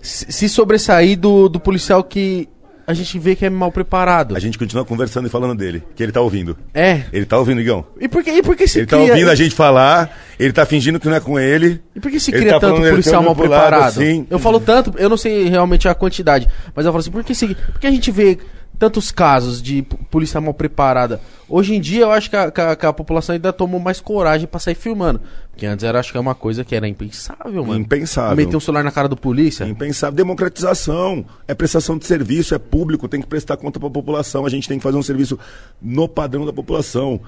se se sobressair do, do policial que a gente vê que é mal preparado? A gente continua conversando e falando dele, que ele tá ouvindo. É. Ele tá ouvindo, Igão. E por que, e por que se Ele tá cria... ouvindo a gente falar, ele tá fingindo que não é com ele. E por que se cria tá tanto policial tá mal pro lado, preparado? assim. Eu falo tanto, eu não sei realmente a quantidade, mas eu falo assim, por que, se, por que a gente vê tantos casos de polícia mal preparada? Hoje em dia eu acho que a, que a- que a população ainda tomou mais coragem pra sair filmando. Porque antes era, acho que é uma coisa que era impensável, mano. Impensável. Meter um celular na cara do polícia. Impensável. Democratização. É prestação de serviço, é público, tem que prestar conta para a população. A gente tem que fazer um serviço no padrão da população.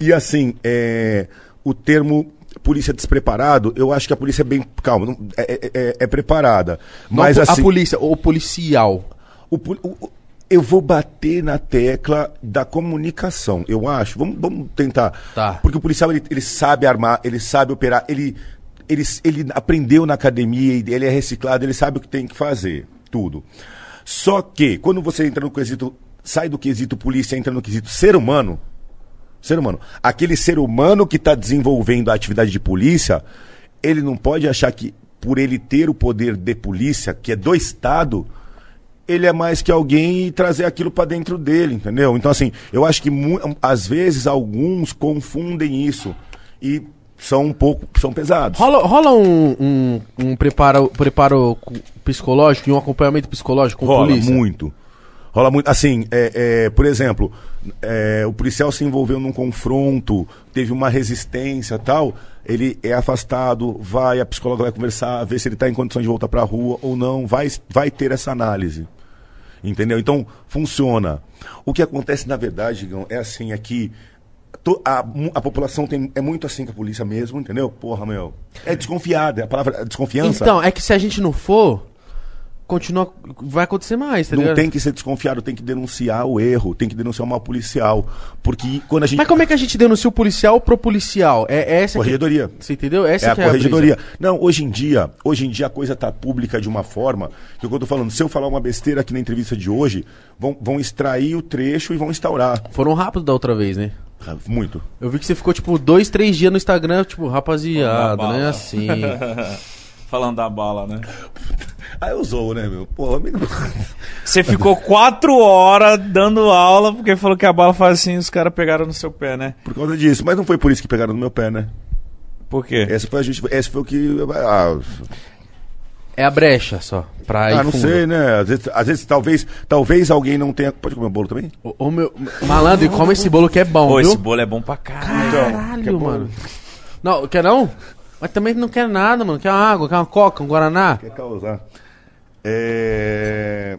E assim, é, o termo polícia despreparado, eu acho que a polícia é bem. Calma, não- é, é- é- é preparada. Não Mas a assim. polícia, o policial. o poli- o- o- eu vou bater na tecla da comunicação, eu acho. Vamos, vamos tentar. Tá. Porque o policial ele, ele sabe armar, ele sabe operar, ele, ele, ele aprendeu na academia, ele é reciclado, ele sabe o que tem que fazer. Tudo. Só que, quando você entra no quesito, sai do quesito polícia, entra no quesito ser humano, ser humano. Aquele ser humano que está desenvolvendo a atividade de polícia, ele não pode achar que, por ele ter o poder de polícia, que é do Estado, ele é mais que alguém e trazer aquilo para dentro dele, entendeu? Então, assim, eu acho que às vezes alguns confundem isso e são um pouco, são pesados. Rola, rola um, um, um preparo, preparo psicológico e um acompanhamento psicológico com Rola polícia? muito. Rola muito. Assim, é, é, por exemplo, é, o policial se envolveu num confronto, teve uma resistência tal, ele é afastado, vai, a psicóloga vai conversar, ver se ele está em condições de voltar para a rua ou não, vai, vai ter essa análise. Entendeu? Então, funciona. O que acontece, na verdade, Igão, é assim, é que a, a população tem, é muito assim com a polícia mesmo, entendeu? Porra, meu. É desconfiada, a palavra é desconfiança. Então, é que se a gente não for, continua, vai acontecer mais, tá Não ligado? tem que ser desconfiado, tem que denunciar o erro, tem que denunciar o mal policial. Porque quando a gente. Mas como é que a gente denuncia o policial pro policial? É, é essa que- Corregedoria. Você entendeu? Essa É a que corregedoria. Não, hoje em dia, hoje em dia a coisa tá pública de uma forma que que eu tô falando, se eu falar uma besteira aqui na entrevista de hoje, vão, vão extrair o trecho e vão instaurar. Foram rápido da outra vez, né? Ah, Muito. Eu vi que você ficou, tipo, dois, três dias no Instagram, tipo, rapaziada, é bala. assim. Falando da bala, né? Eu zoo, né, meu? Porra, me... Você ficou quatro horas dando aula porque falou que a bala faz assim e os caras pegaram no seu pé, né? por causa disso. Mas não foi por isso que pegaram no meu pé, né? Por quê? Esse foi, a gente, esse foi o que. Ah, É a brecha só. Pra ir ah, não fundo. sei, né? Às vezes, às vezes talvez, talvez alguém não tenha. Pode comer bolo também? Ô, ô, meu, malandro, e come esse bolo que é bom, Pô, viu? esse bolo é bom pra caralho. Caralho, mano. Não, quer não? Mas também não quer nada, mano. Quer uma água, quer uma coca, um guaraná? Quer causar. É...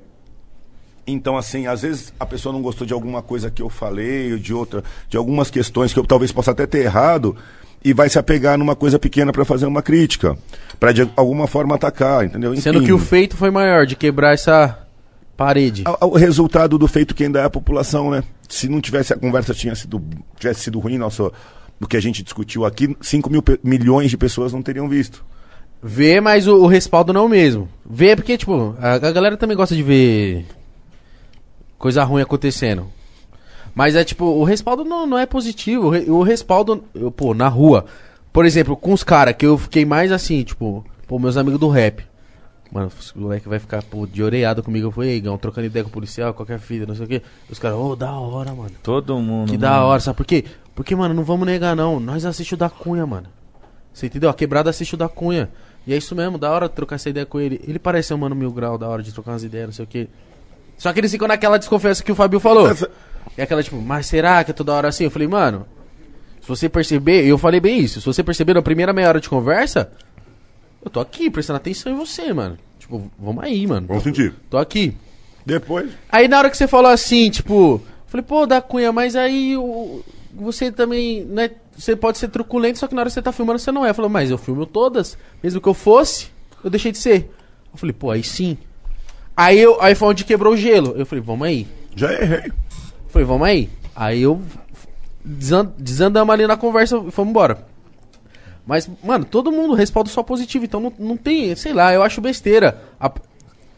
Então, assim, às vezes a pessoa não gostou de alguma coisa que eu falei, ou de outra, de algumas questões que eu talvez possa até ter errado, e vai se apegar numa coisa pequena pra fazer uma crítica, Pra de alguma forma atacar, entendeu? Sendo Enfim. que o feito foi maior, de quebrar essa parede. A- O resultado do feito quem dá é a população, né? Se não tivesse a conversa tinha sido, tivesse sido ruim, nossa, o que a gente discutiu aqui, 5 mil milhões de pessoas não teriam visto. Vê, mas o, o respaldo não é o mesmo. Vê porque, tipo, a, a galera também gosta de ver coisa ruim acontecendo. Mas é tipo, o respaldo não, não é positivo. O, o respaldo, eu, pô, na rua. Por exemplo, com os caras que eu fiquei mais assim, tipo, pô, meus amigos do rap. Mano, o moleque vai ficar, pô, de oreado comigo. Eu fui, "Ei, Igão, trocando ideia com o policial, qualquer fita, não sei o quê. Os caras, ô, da hora, mano. Todo mundo. Que mano. da hora, sabe por quê? Porque, mano, não vamos negar, não. Nós assistimos da Cunha, mano. Você entendeu? A quebrada assiste o da Cunha. E é isso mesmo, da hora de trocar essa ideia com ele. Ele parece um mano mil grau, da hora de trocar umas ideias, não sei o quê. Só que eles ficam naquela desconfiança que o Fabio falou. Essa- É aquela tipo, mas será que é toda hora assim? Eu falei, mano, se você perceber, eu falei bem isso, se você perceber na primeira meia hora de conversa, eu tô aqui prestando atenção em você, mano. Tipo, vamos aí, mano. Vamos sentir. Tô aqui. Depois. Aí na hora que você falou assim, tipo, falei, pô, da Cunha, mas aí o, você também, né, você pode ser truculento, só que na hora que você tá filmando você não é. Falou, mas eu filmo todas, mesmo que eu fosse, eu deixei de ser. Eu falei, pô, aí sim. Aí, eu, aí foi onde quebrou o gelo. Eu falei, vamos aí. Já errei. Falei, vamos aí. Aí eu desan- desandamos ali na conversa e fomos embora. Mas, mano, todo mundo respalda só positivo, então não, não tem, sei lá, eu acho besteira. A-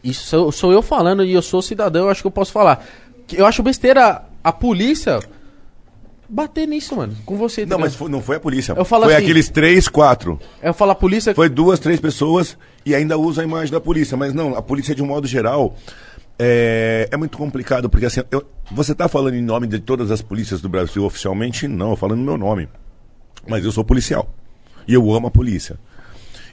isso sou, sou eu falando e eu sou cidadão, eu acho que eu posso falar. Eu acho besteira a polícia bater nisso, mano, com você. Não, entendeu? mas foi- não foi a polícia. Eu falo foi assim- aqueles três, quatro. Eu falo a polícia. Foi duas, três pessoas e ainda usa a imagem da polícia. Mas não, a polícia, de um modo geral, é, é muito complicado, porque assim, eu- você está falando em nome de todas as polícias do Brasil oficialmente? Não, eu falo no meu nome. Mas eu sou policial. E eu amo a polícia.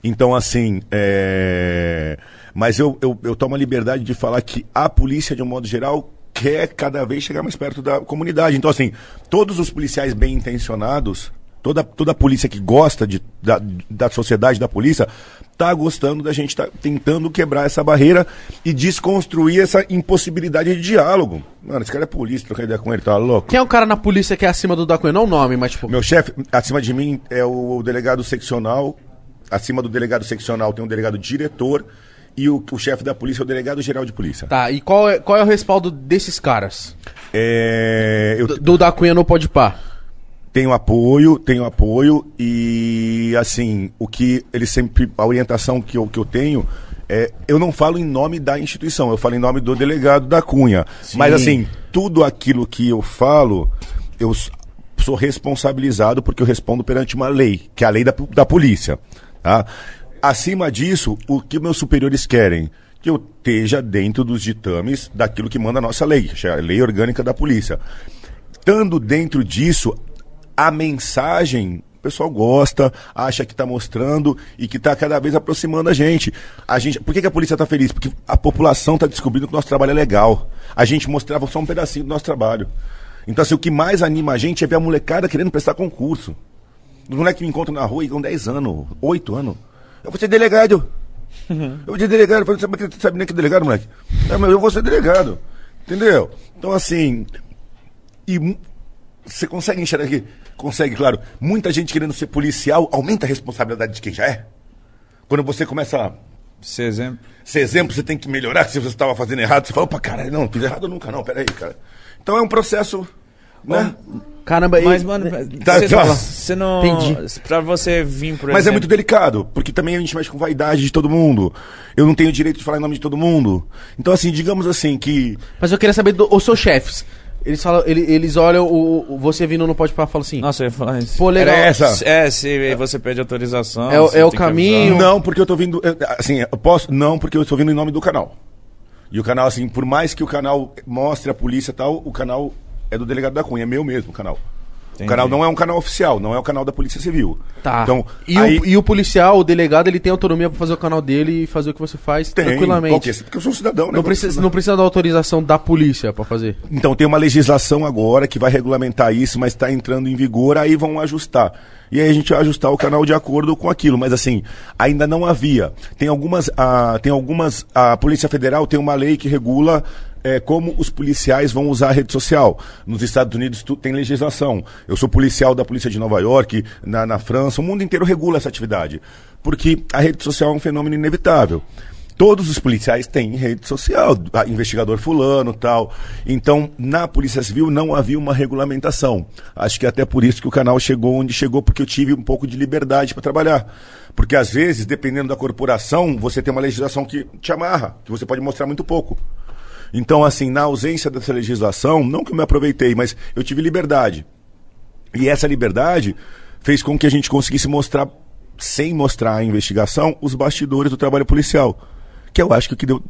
Então, assim, é... mas eu, eu, eu tomo a liberdade de falar que a polícia, de um modo geral, quer cada vez chegar mais perto da comunidade. Então, assim, todos os policiais bem intencionados, toda, toda a polícia que gosta de, da, da sociedade, da polícia, tá gostando da gente tá tentando quebrar essa barreira e desconstruir essa impossibilidade de diálogo. Mano, esse cara é polícia, trocar ideia com ele, tá louco? Quem é o cara na polícia que é acima do da Cunha? Não o nome, mas tipo. Meu chefe, acima de mim, é o delegado seccional. Acima do delegado seccional tem um delegado diretor. E o, o chefe da polícia é o delegado geral de polícia. Tá, e qual é, qual é o respaldo desses caras? É, eu Do, do da Cunha no Pode Pá. tenho apoio, tenho apoio. E, assim, o que eles sempre. A orientação que eu, que eu tenho. É, eu não falo em nome da instituição, eu falo em nome do delegado da Cunha. Mas, assim, tudo aquilo que eu falo, eu sou responsabilizado porque eu respondo perante uma lei, que é a lei da, da polícia. Tá? Acima disso, o que meus superiores querem? Que eu esteja dentro dos ditames daquilo que manda a nossa lei, a lei orgânica da polícia. Estando dentro disso, a mensagem, o pessoal gosta, acha que está mostrando e que está cada vez aproximando a gente. A gente por que, que a polícia está feliz? Porque a população está descobrindo que o nosso trabalho é legal. A gente mostrava só um pedacinho do nosso trabalho. Então, assim, o que mais anima a gente é ver a molecada querendo prestar concurso. Os moleques que me encontram na rua e com 10 anos, 8 anos. Eu vou ser delegado. Eu vou ser delegado. Eu falei, sabe, sabe nem que é delegado, moleque? É, mas eu vou ser delegado. Entendeu? Então, assim. E você consegue enxergar aqui? Consegue, claro. Muita gente querendo ser policial aumenta a responsabilidade de quem já é. Quando você começa a Esse exemplo. ser exemplo, você tem que melhorar. Se você estava fazendo errado, você fala, opa, caralho, não, fiz errado nunca, não, peraí, cara. Então é um processo. Né? Caramba, e- Mas, mano, Tá, você, tá. você não. Entendi. Pra você vir, por Mas é exemplo. muito delicado, porque também a gente mexe com vaidade de todo mundo. Eu não tenho direito de falar em nome de todo mundo. Então, assim, digamos assim, que. Mas eu queria saber dos seus chefes. Eles falam, ele- eles olham o, o- você vindo no pode falar falam assim. Nossa, eu ia falar isso. Pô, legal. Era essa? É, se você pede autorização. É é o caminho. Não, porque eu tô vindo. Assim, eu posso. Não, porque eu estou vindo em nome do canal. E o canal, assim, por mais que o canal mostre a polícia e tal, o canal é do delegado da Cunha, é meu mesmo o canal. Entendi. O canal não é um canal oficial, não é o canal da Polícia Civil. Tá. Então, e, aí o, e o policial, o delegado, ele tem autonomia pra fazer o canal dele e fazer o que você faz tem, tranquilamente. qualquer- porque eu sou um cidadão, né? Não precisa, não precisa da autorização da polícia pra fazer. Então tem uma legislação agora que vai regulamentar isso, mas está entrando em vigor, aí vão ajustar. E aí a gente vai ajustar o canal de acordo com aquilo. Mas assim, ainda não havia. Tem algumas. ah, tem algumas. A Polícia Federal tem uma lei que regula. eh, como os policiais vão usar a rede social. Nos Estados Unidos tu- tem legislação. Eu sou policial da Polícia de Nova York, na, na França, o mundo inteiro regula essa atividade. Porque a rede social é um fenômeno inevitável. Todos os policiais têm rede social, investigador fulano tal. Então, na Polícia Civil não havia uma regulamentação. Acho que é até por isso que o canal chegou onde chegou, porque eu tive um pouco de liberdade para trabalhar. Porque às vezes, dependendo da corporação, você tem uma legislação que te amarra, que você pode mostrar muito pouco. Então, assim, na ausência dessa legislação, não que eu me aproveitei, mas eu tive liberdade. E essa liberdade fez com que a gente conseguisse mostrar, sem mostrar a investigação, os bastidores do trabalho policial. Que eu acho que o que deu,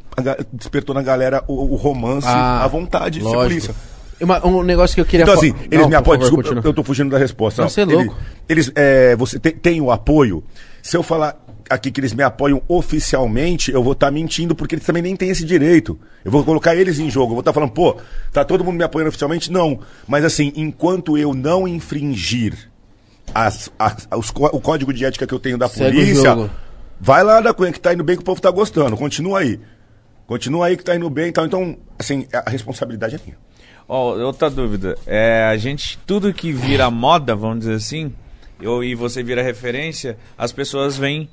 despertou na galera o, o romance, Ah, a vontade de ser lógico. polícia. Uma- um negócio que eu queria Então, assim, eles Não, me apoiam. favor, Desculpa, eu, eu tô fugindo da resposta. Não, você é Eles- louco. Eles, é, você tem, tem o apoio. Se eu falar aqui que eles me apoiam oficialmente, eu vou estar mentindo, porque eles também nem têm esse direito. Eu vou colocar eles em jogo. Eu vou estar falando, pô, tá todo mundo me apoiando oficialmente? Não. Mas assim, enquanto eu não infringir as- as- os o código de ética que eu tenho da Segue polícia. Vai lá da Cunha que tá indo bem, que o povo tá gostando. Continua aí. Continua aí que tá indo bem e tal. Então, assim, a responsabilidade é minha. Ó, outra dúvida. É, a gente, tudo que vira moda, vamos dizer assim, eu, e você vira referência, as pessoas vêm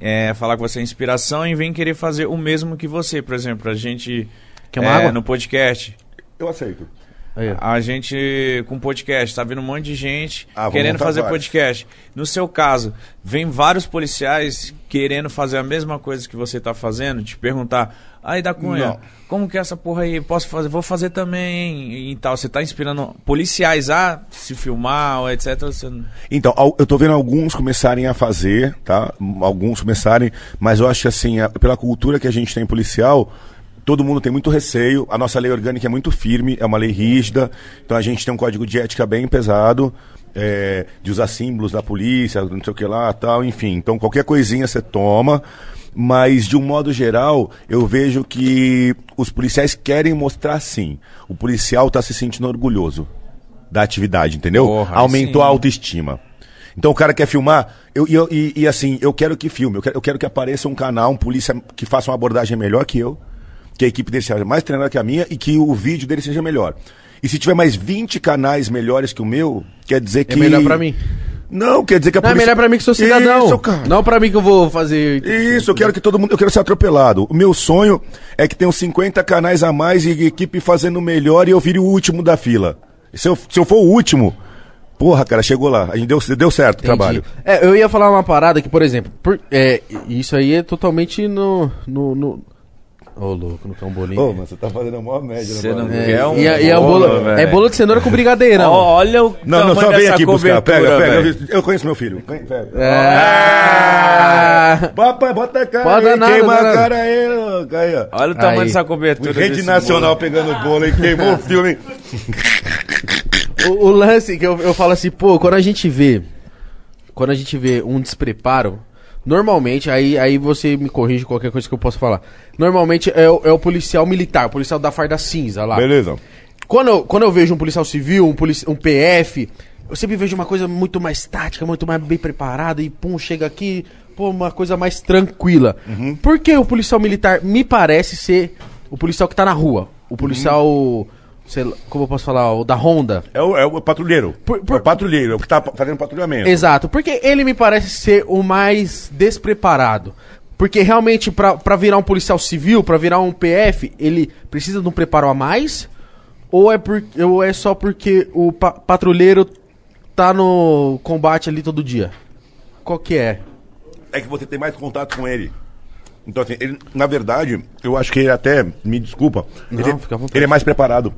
é, falar que você é inspiração e vêm querer fazer o mesmo que você. Por exemplo, a gente. Quer uma é, água? No podcast. Eu aceito. Aí. A gente com podcast, tá vindo um monte de gente Ah, querendo fazer vários. podcast. No seu caso, vem vários policiais querendo fazer a mesma coisa que você tá fazendo, te perguntar, aí da Cunha, Não. como que é essa porra aí? Posso fazer? Vou fazer também e, e tal. Você tá inspirando policiais a se filmar ou etc. Você... Então, eu tô vendo alguns começarem a fazer, tá? Alguns começarem, mas eu acho que assim, pela cultura que a gente tem policial, todo mundo tem muito receio. A nossa lei orgânica é muito firme, é uma lei rígida. Então a gente tem um código de ética bem pesado. é, de usar símbolos da polícia, não sei o que lá, tal, enfim. Então qualquer coisinha você toma. Mas, de um modo geral, eu vejo que os policiais querem mostrar sim. O policial está se sentindo orgulhoso da atividade, entendeu? Porra, Aumentou sim. a autoestima. Então o cara quer filmar, eu, e e, e assim, eu quero que filme, eu quero, eu quero que apareça um canal, um polícia que faça uma abordagem melhor que eu, que a equipe dele seja mais treinada que a minha e que o vídeo dele seja melhor. E se tiver mais 20 canais melhores que o meu, quer dizer É que. melhor pra mim. Não, quer dizer que a Não, é melhor pra mim que sou cidadão. Isso, cara. Não pra mim que eu vou fazer. Isso, eu quero que todo mundo, eu quero ser atropelado. O meu sonho é que tenham 50 canais a mais e equipe fazendo melhor e eu vire o último da fila. Se eu, se eu for o último, porra, cara, chegou lá. A gente deu, deu certo o Entendi. trabalho. É, eu ia falar uma parada que, por exemplo, por- é, isso aí é totalmente no. no, no... Ô, louco, não quer um bolinho. Ô, mas você tá fazendo a maior média, Você não É, quer um e, a- e a bolo, bolo, é velho? bolo de cenoura com brigadeirão. Ó, olha o Não, não, tamanho só vem dessa aqui buscar. Pega, pega. velho. Eu, eu conheço meu filho. Pega. Ah! Papai, bota a cara Pode aí, nada, queima nada. a cara aí. Aí. Olha o tamanho Aí. dessa cobertura. Rede desse Nacional pegando bolo e queimou o filme. O, o lance que eu, eu falo assim, pô, quando a gente vê. Quando a gente vê um despreparo, normalmente, aí, aí você me corrige qualquer coisa que eu possa falar. Normalmente é, o- é o policial militar, o policial da farda cinza lá. Beleza. Quando eu, quando eu vejo um policial civil, um, polici um PF, eu sempre vejo uma coisa muito mais tática, muito mais bem preparada e pum, chega aqui, pô, uma coisa mais tranquila. Por que o policial militar me parece ser o policial que tá na rua? O policial, sei como eu posso falar, o da Honda? É o, é o patrulheiro. Por- por- É o patrulheiro, é o que tá fazendo patrulhamento. Exato, porque ele me parece ser o mais despreparado. Porque realmente, pra virar um policial civil, pra virar um PF, ele precisa de um preparo a mais? Ou é, por, ou é só porque o pa- patrulheiro tá no combate ali todo dia? Qual que é? é que você tem mais contato com ele. Então, assim, ele, na verdade, eu acho que ele até, me desculpa, Não, ele, ele é mais preparado.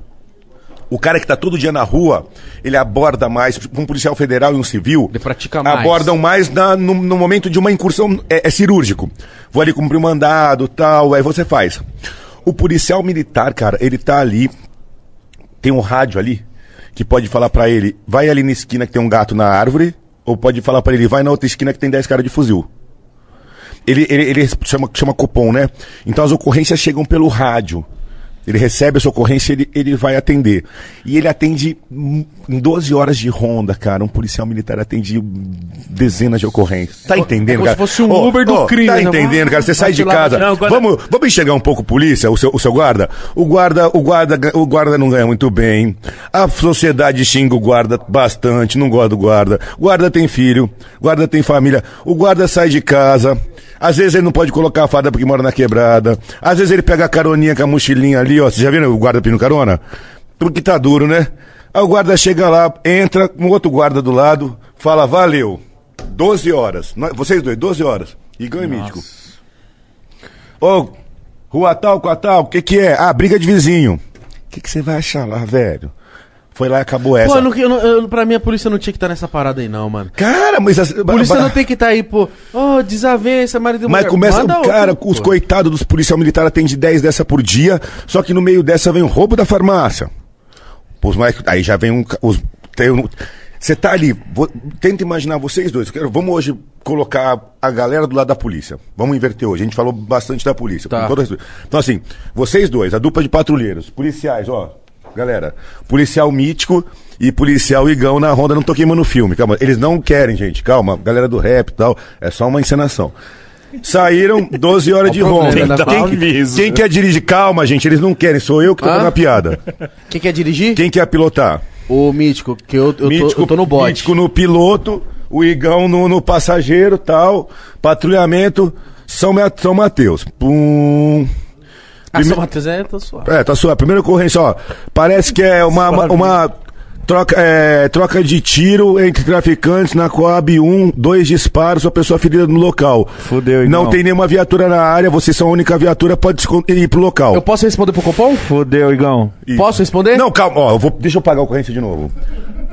O cara que tá todo dia na rua, ele aborda mais, um policial federal e um civil. Ele pratica mais. Abordam mais na- no, no momento de uma incursão, é, é cirúrgico. Vou ali cumprir um mandado, tal, aí você faz. O policial militar, cara, ele tá ali, tem um rádio ali, que pode falar pra ele, vai ali na esquina que tem um gato na árvore, ou pode falar pra ele, vai na outra esquina que tem 10 caras de fuzil. Ele, ele, ele chama, chama cupom, né? Então as ocorrências chegam pelo rádio. Ele recebe a sua ocorrência, ele, ele vai atender. E ele atende em 12 horas de ronda, cara. Um policial militar atende dezenas de ocorrências. Tá entendendo, como cara? se fosse um Uber do crime, Tá entendendo, cara? Você sai de casa. Não, quando- Vamos, vamos enxergar um pouco a polícia, o seu, o seu guarda? O guarda, o guarda, o guarda não ganha muito bem. A sociedade xinga o guarda bastante, não gosta do guarda. Guarda tem filho, guarda tem família. O guarda sai de casa. Às vezes ele não pode colocar a fada porque mora na quebrada. Às vezes ele pega a caroninha com a mochilinha ali, ó. Vocês já viram o guarda pedindo carona? Porque tá duro, né? Aí o guarda chega lá, entra com outro guarda do lado, fala, valeu. 12 horas. Vocês dois, 12 horas. Igão e Mítico. Ô, rua tal com a tal, o que que é? Ah, briga de vizinho. O que que você vai achar lá, velho? Foi lá e acabou essa. Pô, eu não, eu não- eu- pra mim a polícia não tinha que estar nessa parada aí, não, mano. Cara, mas... As, A polícia não tem que estar aí, pô. Ô, desavença, marido e Mas mulher. começa, Manda cara, outro, os pô. coitados dos policial militar atende 10 dessa por dia, só que no meio dessa vem o roubo da farmácia. Os mais, aí já vem um. ca- Os, tem um- você tá ali, vo- tenta imaginar vocês dois. eu quero- vamos hoje colocar a galera do lado da polícia. Vamos inverter hoje. A gente falou bastante da polícia. Tá. com todo respeito. Então, assim, vocês dois, a dupla de patrulheiros, policiais, ó. Galera, policial mítico e policial igão na ronda, não tô queimando o filme, calma. Eles não querem, gente, calma. Galera do rap e tal, é só uma encenação. Saíram 12 horas de né? Quem, Aviso. quem quer dirigir? Calma, gente, eles não querem, sou eu que tô Hã? fazendo a piada. Quem quer dirigir? Quem quer pilotar? O Mítico, que eu, eu, tô, eu tô no bote. Mítico no piloto, o Igão no, no passageiro tal. Patrulhamento São, São Mateus. Pum. Ah, Prime- São Matheus é, tô suave. É, tá sua primeira ocorrência, ó. Parece que é uma, uma, uma troca, é, troca de tiro entre traficantes na Coab 1, dois disparos, uma pessoa ferida no local. Fudeu, Igão. Não tem nenhuma viatura na área, vocês são a única viatura, pode ir pro local. Eu posso responder pro Copom? Fudeu, Igão. E- Posso responder? Não, calma, ó, eu vou, deixa eu pagar a ocorrência de novo.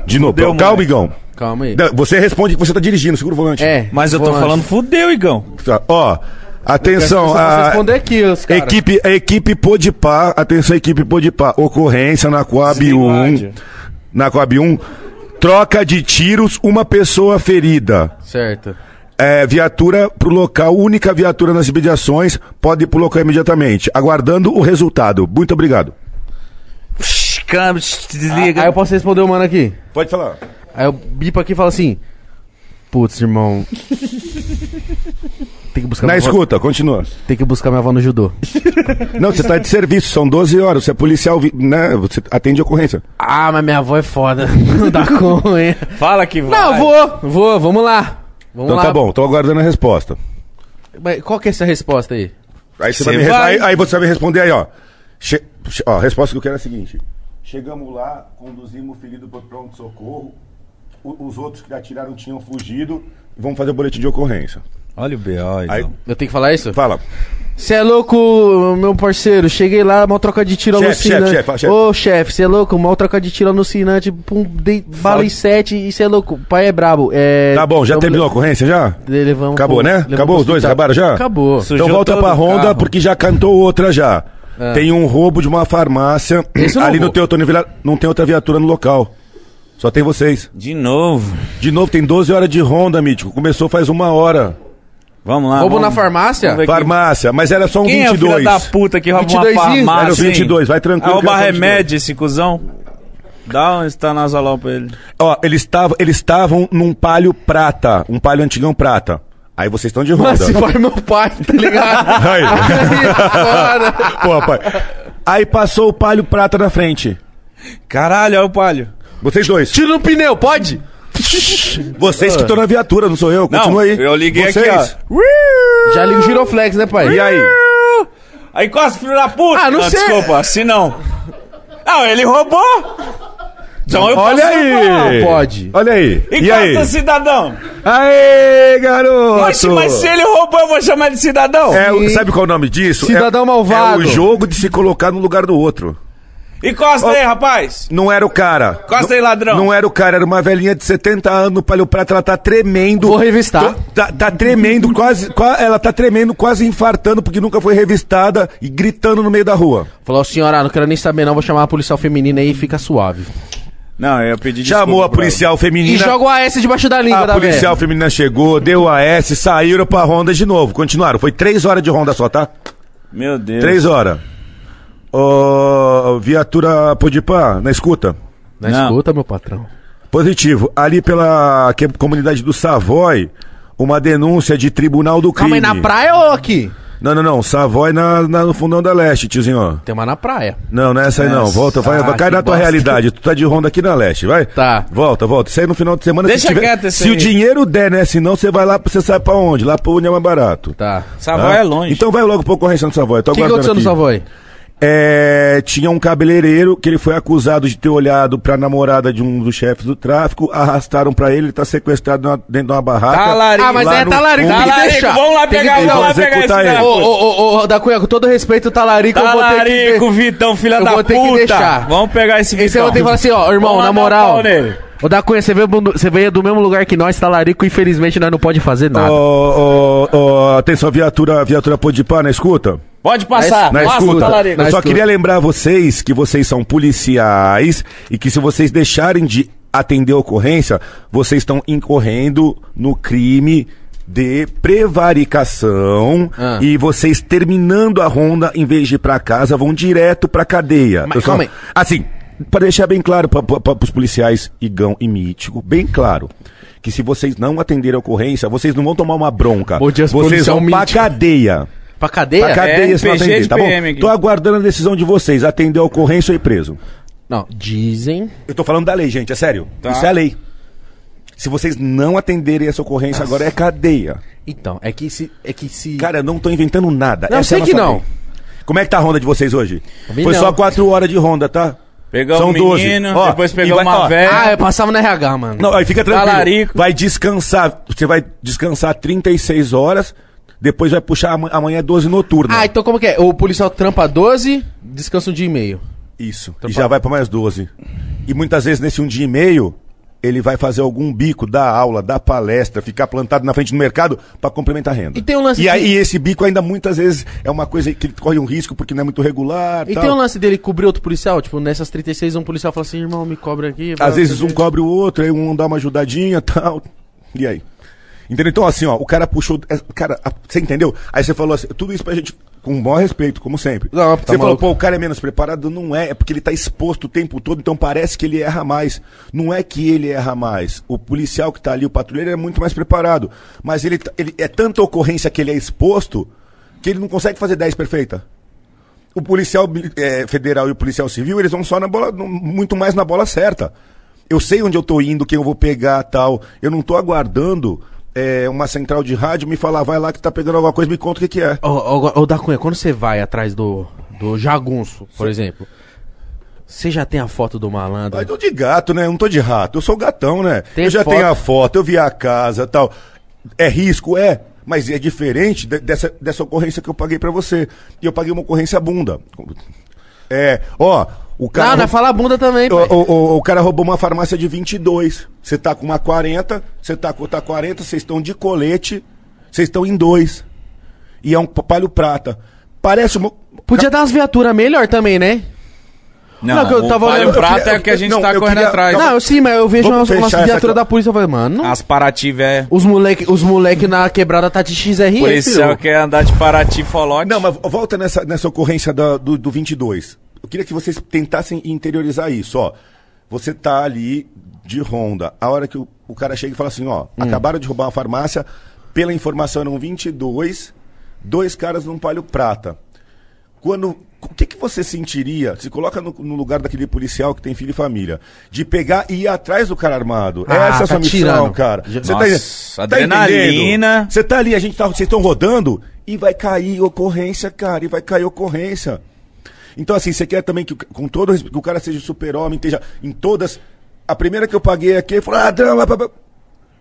De novo, Fudeu, calma, moleque. Igão. Calma aí. Não, Você responde que você tá dirigindo, segura o volante. É. Mas eu tô volante. falando fudeu, Igão. Tá, Ó, atenção, a responder aqui, equipe, a equipe Podipar, atenção, equipe Podipar, ocorrência na Coab o 1, rádio. na Coab 1, troca de tiros, uma pessoa ferida. Certo. É, viatura pro local, única viatura nas imediações, pode ir pro local imediatamente, aguardando o resultado. Muito obrigado. Desliga. Aí eu posso responder o mano aqui. Pode falar. Aí eu bipo aqui e falo assim: Putz, irmão. Tem que buscar Na minha avó, escuta, continua. tem que buscar minha avó no judô. Não, você tá de serviço, são 12 horas, você é policial, vi- né? Você atende ocorrência. Ah, mas minha avó é foda. Não dá como, hein? Fala que vai. Não, vou, vou, vamos lá. Vamos Então lá. tá bom, tô aguardando a resposta. Mas qual que é essa resposta aí? Aí você, Você vai me, vai. Aí, aí você vai me responder aí, ó. Che- che- ó. A resposta que eu quero é a seguinte: Chegamos lá, conduzimos o ferido para pronto-socorro. o- Os outros que atiraram tinham fugido. Vamos fazer o boletim de ocorrência. Olha o B.O. Aí. Eu tenho que falar isso? fala. Você é louco, meu parceiro. Cheguei lá, mal troca de tiro Chefe, alucinante. chefe, chefe, chefe. Ô, chefe, você é louco, mal troca de tiro alucinante. Pum, dei bala em sete e você é louco. O pai é brabo. É, Tá bom, já terminou a ocorrência já? levamos Acabou, pro- né? levamos Acabou pro os dois? hospital. Acabaram já? Acabou. Sujou Então volta todo pra o Honda, carro. porque já cantou outra já. Tem um roubo de uma farmácia. Esse eu não Ali no vou. Teotônio Vila não tem outra viatura no local. Só tem vocês. De novo. De novo, tem 12 horas de Honda, Mítico. Começou faz uma hora. Vamos lá. Roubo vamos- na farmácia? quem- Farmácia, mas era só um Quem é o 22. filho da puta que rouba 22 uma farmácia, Era o 22, hein? vai tranquilo Ah, roubar é o 22. remédio, esse cuzão. Dá um estanazolol pra ele. Ó, eles estavam eles estavam num palio prata, um palio antigão prata. Aí vocês estão de Honda. Mas se for meu pai, tá ligado? Aí. Foda. Pô, pai. Aí passou o palio prata na frente. Caralho, olha o palho. Vocês dois. Tira no pneu, pode? Vocês que estão na viatura, não sou eu. Continua Não, aí. eu liguei Vocês. aqui, ó. Já liga o giroflex, né, pai? E aí? Aí encosta, filho da puta. Ah, não sei. Desculpa, assim não. Não, ele roubou. Então eu Olha posso aí. roubar. Pode. Olha aí. E Encosta, aí? cidadão. Aê, garoto! Mas, mas se ele roubou, eu vou chamar de cidadão. É, sabe qual é o nome disso? Cidadão é, malvado. É o jogo de se colocar no lugar do outro. Encosta aí, rapaz! Não era o cara. Encosta aí, ladrão! Não era o cara, era uma velhinha de 70 anos no Palio Prata, ela tá tremendo. Vou revistar. Tá, tá tremendo, quase, qua- ela tá tremendo, quase infartando, porque nunca foi revistada e gritando no meio da rua. Falou, senhora, não quero nem saber não, vou chamar a policial feminina aí e fica suave. Não, eu pedi Chamou a desculpa pra policial E feminina. joga o AS debaixo da língua A da policial velha. feminina chegou, deu a S, saíram pra ronda de novo. Continuaram. Foi três horas de ronda só, tá? Meu Deus. Três horas. Ô, viatura Podipã, na escuta. Na Não. escuta, meu patrão. Positivo. Ali pela que- comunidade do Savoy, uma denúncia de tribunal do Calma crime. aí, na praia ou aqui? Não, não, não. Savoy na, na- no fundão da leste, tiozinho. Tem uma na praia. Não, não é essa aí não. Volta, vai, Ah, vai cai que na tua bosta. realidade. Tu tá de ronda aqui na leste, vai? Tá. Volta, volta. Isso aí no final de semana. Deixa se tiver- quieto esse Se o aí. dinheiro der, né? Senão você vai lá, você sabe pra onde? Lá pro onde é mais barato. Tá. Savoy Tá? é longe. Então vai logo pra ocorrência no Savoy. O que, que aconteceu no. Savoy? É, tinha um cabeleireiro que ele foi acusado de ter olhado pra namorada de um dos chefes do tráfico, arrastaram pra ele, ele tá sequestrado na- dentro de uma barraca. Talarico. Ah, mas Lá é talarico, tem fundo. que Talarico, deixar. vamos lá Tem pegar, vamos lá pegar esse ele. da Ô, ô, ô, ô, da Cunha, com todo respeito, o talarico, eu vou ter que... Talarico, Vitão, filha eu da vou ter puta. que deixar. Vamos pegar esse Esse eu Vitão. vou ter que falar assim, ó, irmão, Vamos na moral. Ô, da Cunha, você veio, você veio do mesmo lugar que nós, talarico, infelizmente nós não pode fazer nada. Ô, ô, ô, atenção, viatura, viatura Podipá, na escuta? Pode passar. Na Passa, escuta. talarico. Eu só escuta. queria lembrar vocês que vocês são policiais e que se vocês deixarem de atender a ocorrência, vocês estão incorrendo no crime de prevaricação Ah. e vocês terminando a ronda, em vez de ir pra casa, vão direto pra cadeia. Mas só- calma aí. Assim, para deixar bem claro para os policiais Igão e Mítico, bem claro, que se vocês não atenderem a ocorrência, vocês não vão tomar uma bronca. Bom dia, vocês vão pra Mítico. cadeia. Pra cadeia? Pra cadeia se não atender, de tá bom? PM aqui. Tô aguardando a decisão de vocês, atender a ocorrência ou ir preso. Não, dizem... Eu tô falando da lei, gente, é sério. Tá. Isso é a lei. Se vocês não atenderem essa ocorrência, agora é cadeia. Então, é que se... É que se... Cara, eu não tô inventando nada. Não, Essa sei é que nossa não. lei. Como é que tá a ronda de vocês hoje? Foi não. só quatro horas de ronda, tá? Pegamos um menino, Ó, depois pegamos vai- uma ó, velha. Ah, eu passava no RH, mano. Não, aí fica tranquilo. Talarico. Vai descansar. Você vai descansar 36 horas, depois vai puxar ama- amanhã é 12 noturna. Ah, então como que é? O policial trampa 12, descansa um dia e meio. Isso. E já vai pra mais 12. E muitas vezes nesse um dia e meio, ele vai fazer algum bico, dar aula, dar palestra, ficar plantado na frente do mercado pra complementar a renda. E tem um lance E de- aí esse bico ainda muitas vezes é uma coisa que ele corre um risco porque não é muito regular. E tal. tem um lance dele cobrir outro policial? Tipo, nessas 36, um policial fala assim, irmão, me cobre aqui. Às vezes um cobre o outro, aí um dá uma ajudadinha tal. E aí? Entendeu? Então, assim, ó, o cara puxou. é, Cara, você entendeu? Aí você falou assim, tudo isso pra gente, com um bom respeito, como sempre. Não, tá você falou, maluco. pô, o cara é menos preparado. Não é, é porque ele tá exposto o tempo todo, então parece que ele erra mais. Não é que ele erra mais. O policial que tá ali, o patrulheiro, é muito mais preparado. Mas ele, tá- ele é tanta ocorrência que ele é exposto que ele não consegue fazer 10 perfeita. O policial eh, federal e o policial civil, eles vão só na bola, muito mais na bola certa. Eu sei onde eu tô indo, quem eu vou pegar tal. Eu não tô aguardando eh, uma central de rádio me falar, vai lá que tá pegando alguma coisa, me conta o que, que é. Ô, ô, ô, da Cunha, quando você vai atrás do, do jagunço, por exemplo, você já tem a foto do malandro? Eu tô de gato, né? Eu não tô de rato. Eu sou gatão, né? Tem eu já foto? tenho a foto, eu vi a casa tal. É risco? É. Mas é diferente de- dessa, dessa ocorrência que eu paguei pra você. E eu paguei uma ocorrência bunda. É, ó, o cara. Não, não fala bunda também. O, o- o- o cara roubou uma farmácia de 22. Você tá com uma 40, você tá com outra 40, vocês estão de colete, vocês estão em dois. E é um palho prata. Parece uma. Podia dar umas viaturas melhor também, né? Não, Não, que eu o tava olhando- prata é o que a gente não, tá eu correndo queria- atrás. Não, eu sim, mas eu vejo Vamos essa viaturas co- da polícia, eu falei, mano, As Paraty, velho. os moleque, os moleque na quebrada tá de XRE, Policial filho. quer andar de Paraty folote. Não, mas volta nessa, nessa ocorrência da- do, do 22. Eu queria que vocês tentassem interiorizar isso, ó. Você tá ali de ronda. A hora que o, o cara chega e fala assim, ó, acabaram de roubar uma farmácia, pela informação eram 22, dois caras num palho prata. Quando. O que, que você sentiria, se coloca no, no lugar daquele policial que tem filho e família, de pegar e ir atrás do cara armado? Ah, Essa é a tá sua missão, tirando. cara. Você Nossa, tá, adrenalina. Você tá ali, a gente tá, vocês estão rodando e vai cair ocorrência, cara, e vai cair ocorrência. Então, assim, você quer também que, com todo que o cara seja super-homem, esteja em todas. A primeira que eu paguei aqui, ele falou, ah, drama.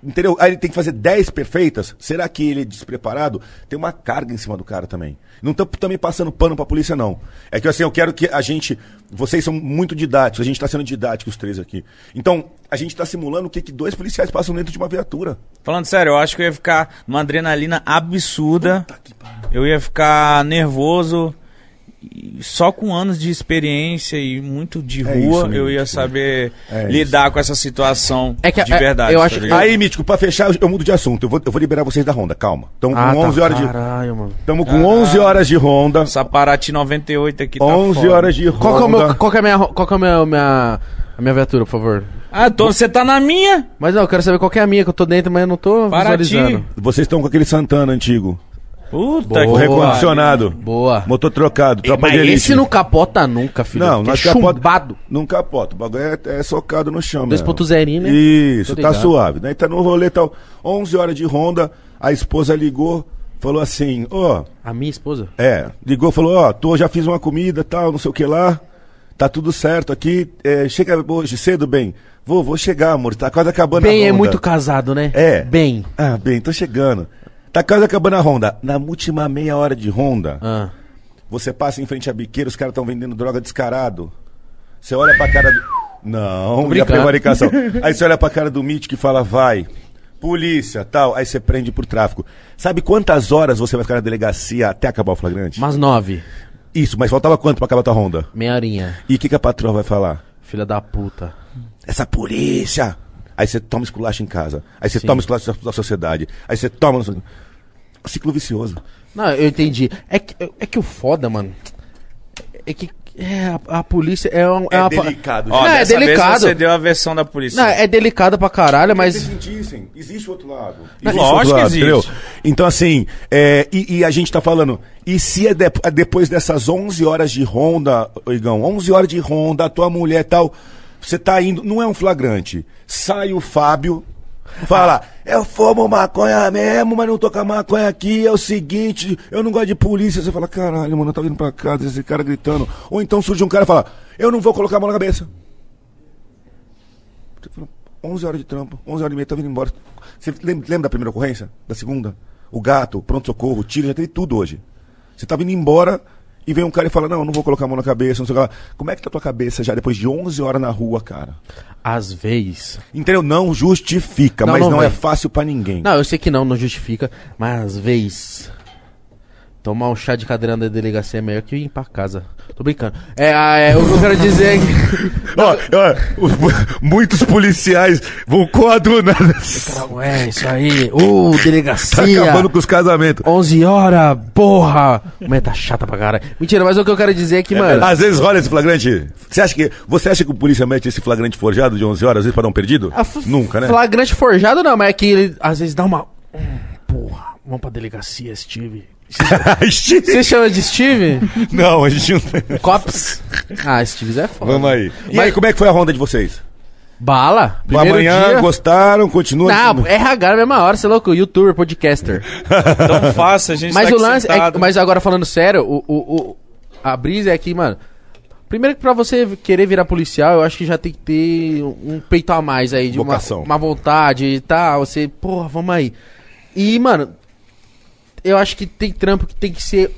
Entendeu? Aí ele tem que fazer 10 perfeitas. Será que ele é despreparado? Tem uma carga em cima do cara também. Não estamos também passando pano pra polícia, não. É que assim, eu quero que a gente. Vocês são muito didáticos, a gente tá sendo didático, os três aqui. Então, a gente tá simulando o que, que dois policiais passam dentro de uma viatura. Falando sério, eu acho que eu ia ficar numa adrenalina absurda. Eu ia ficar nervoso. Só com anos de experiência e muito de É rua, isso, eu ia Mítico. saber É lidar com essa situação É que de é- verdade. eu tá acho- ligado? Aí, Mítico, pra fechar, eu- eu mudo de assunto. Eu vou, eu vou liberar vocês da Honda, calma. Estamos com Ah, 11 tá, horas de. Caralho, mano. Estamos com 11 horas de Honda. Essa Paraty 98 aqui tá 11 foda. horas de Honda. Qual que é, o meu, qual que é a minha, qual que é a minha, minha, a minha viatura, por favor? Ah, tô, você tá na minha? Mas não, eu quero saber qual que é a minha, que eu tô dentro, mas eu não tô Paraty. visualizando. Vocês estão com aquele Santana antigo. Puta O que recondicionado. Boa. Motor trocado, tropa de Mas elite. esse não capota nunca, filho. Não, nós é capota- chumbado. Não capota. O bagulho é, é socado no chão, mesmo. 2.0, né? Isso, tá suave. Daí tá no rolê tal. 11 horas de Honda, a esposa ligou, falou assim: Ó, A minha esposa? é, ligou, falou: Ó, tô, já fiz uma comida tal, não sei o que lá. Tá tudo certo aqui. é, chega hoje cedo, bem. Vou, vou chegar, amor. Tá quase acabando a Bem, é muito casado, né? É. Bem. Ah, bem, tô chegando. Tá quase acabando a Honda. Na última meia hora de Honda, Ah. você passa em frente a biqueira, os caras estão vendendo droga descarado. Você olha pra cara do. Não, a prevaricação. Aí você olha pra cara do Mitch que fala, vai. Polícia, tal. Aí você prende por tráfico. Sabe quantas horas você vai ficar na delegacia até acabar o flagrante? Mas nove. Isso, mas faltava quanto pra acabar a tua Honda? Meia horinha. E o que, que a patroa vai falar? Filha da puta. Essa polícia! Aí você toma esculacho em casa. Aí você Sim. toma esculacho da sociedade. Aí você toma. Ciclo vicioso. Não, eu entendi. É que, é que o foda, mano. É que é, a, a polícia é, um, É uma. delicado, Não, Ó, é dessa vez delicado. você deu a versão da polícia. Não, é delicado pra caralho, mas. Sentissem, existe outro lado. Não, Existe lógico outro que existe. Então, assim, é, e, e a gente tá falando, e se é, de- é depois dessas 11 horas de ronda, Igão, 11 horas de ronda, a tua mulher e tal, você tá indo, não é um flagrante, sai o Fábio, fala, eu fumo maconha mesmo, mas não tô com a maconha aqui, é o seguinte, eu não gosto de polícia, você fala, caralho, mano, eu tava indo pra casa, esse cara gritando, ou então surge um cara e fala, eu não vou colocar a mão na cabeça. Você falou, 11 horas de trampo, 11 horas e meia, tá vindo embora. Você lembra, lembra da primeira ocorrência? Da segunda? O gato, pronto-socorro, tiro, já teve tudo hoje. Você tá vindo embora e vem um cara e fala, não, eu não vou colocar a mão na cabeça, não sei o que lá. Como é que tá a tua cabeça já depois de 11 horas na rua, cara? Às vezes. Entendeu? Não justifica, Não, mas não não, é fácil pra ninguém. Não, eu sei que não, não justifica, mas às vezes. Tomar um chá de cadeira na delegacia é melhor que ir pra casa. Tô brincando. É, ah, é, o que eu quero dizer é que. Ó, ó, os- muitos policiais vão coadunar. Não, é, isso aí. Ô, Tá delegacia. acabando com os casamentos. 11 horas, porra! Mulher tá chata pra caralho. Mentira, mas o que eu quero dizer é que, mano. Às vezes rola esse flagrante. Você acha que, você acha que o polícia mete esse flagrante forjado de 11 horas, às vezes, pra dar um perdido? a f- Nunca, né? Flagrante forjado não, mas é que ele às vezes dá uma. Hum, Porra, vamos pra delegacia, Steve. Você chama de Steve? não, a gente não tem. Cops? Ah, Steve é foda. Vamos aí. E aí, como é que foi a ronda de vocês? Bala? Primeiro Amanhã dia. gostaram, continua. Não, RH na mesma hora, você é louco, youtuber, podcaster. Tão fácil, a gente Mas tá o lance, é, mas agora falando sério, o, o, o- a brisa é que, mano, primeiro que pra você querer virar policial, eu acho que já tem que ter um peito a mais aí, de uma, uma vontade e tal, você, porra, vamos aí. E, mano, eu acho que tem trampo que tem que ser,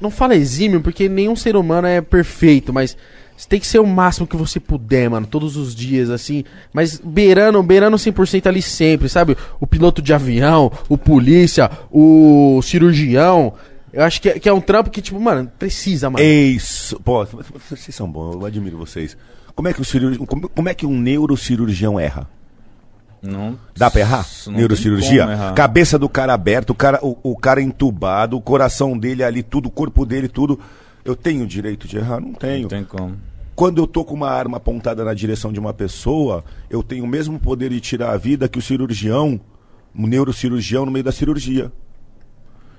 não fala exímio, porque nenhum ser humano é perfeito, mas você tem que ser o máximo que você puder, mano, todos os dias, assim, mas beirando, beirando 100% ali sempre, sabe? O piloto de avião, o polícia, o cirurgião, eu acho que é, que é um trampo que, tipo, mano, precisa, mano. Isso. Pô, vocês são bons, eu admiro vocês. Como é que, o cirurgi... como, como é que um neurocirurgião erra? Não, Dá pra errar? Neurocirurgia? errar. Cabeça do cara aberta, o cara, o, o cara entubado, o coração dele ali, tudo, o corpo dele, tudo. Eu tenho direito de errar? Não tenho. Não tem como. Quando eu tô com uma arma apontada na direção de uma pessoa, eu tenho o mesmo poder de tirar a vida que o cirurgião, o neurocirurgião no meio da cirurgia.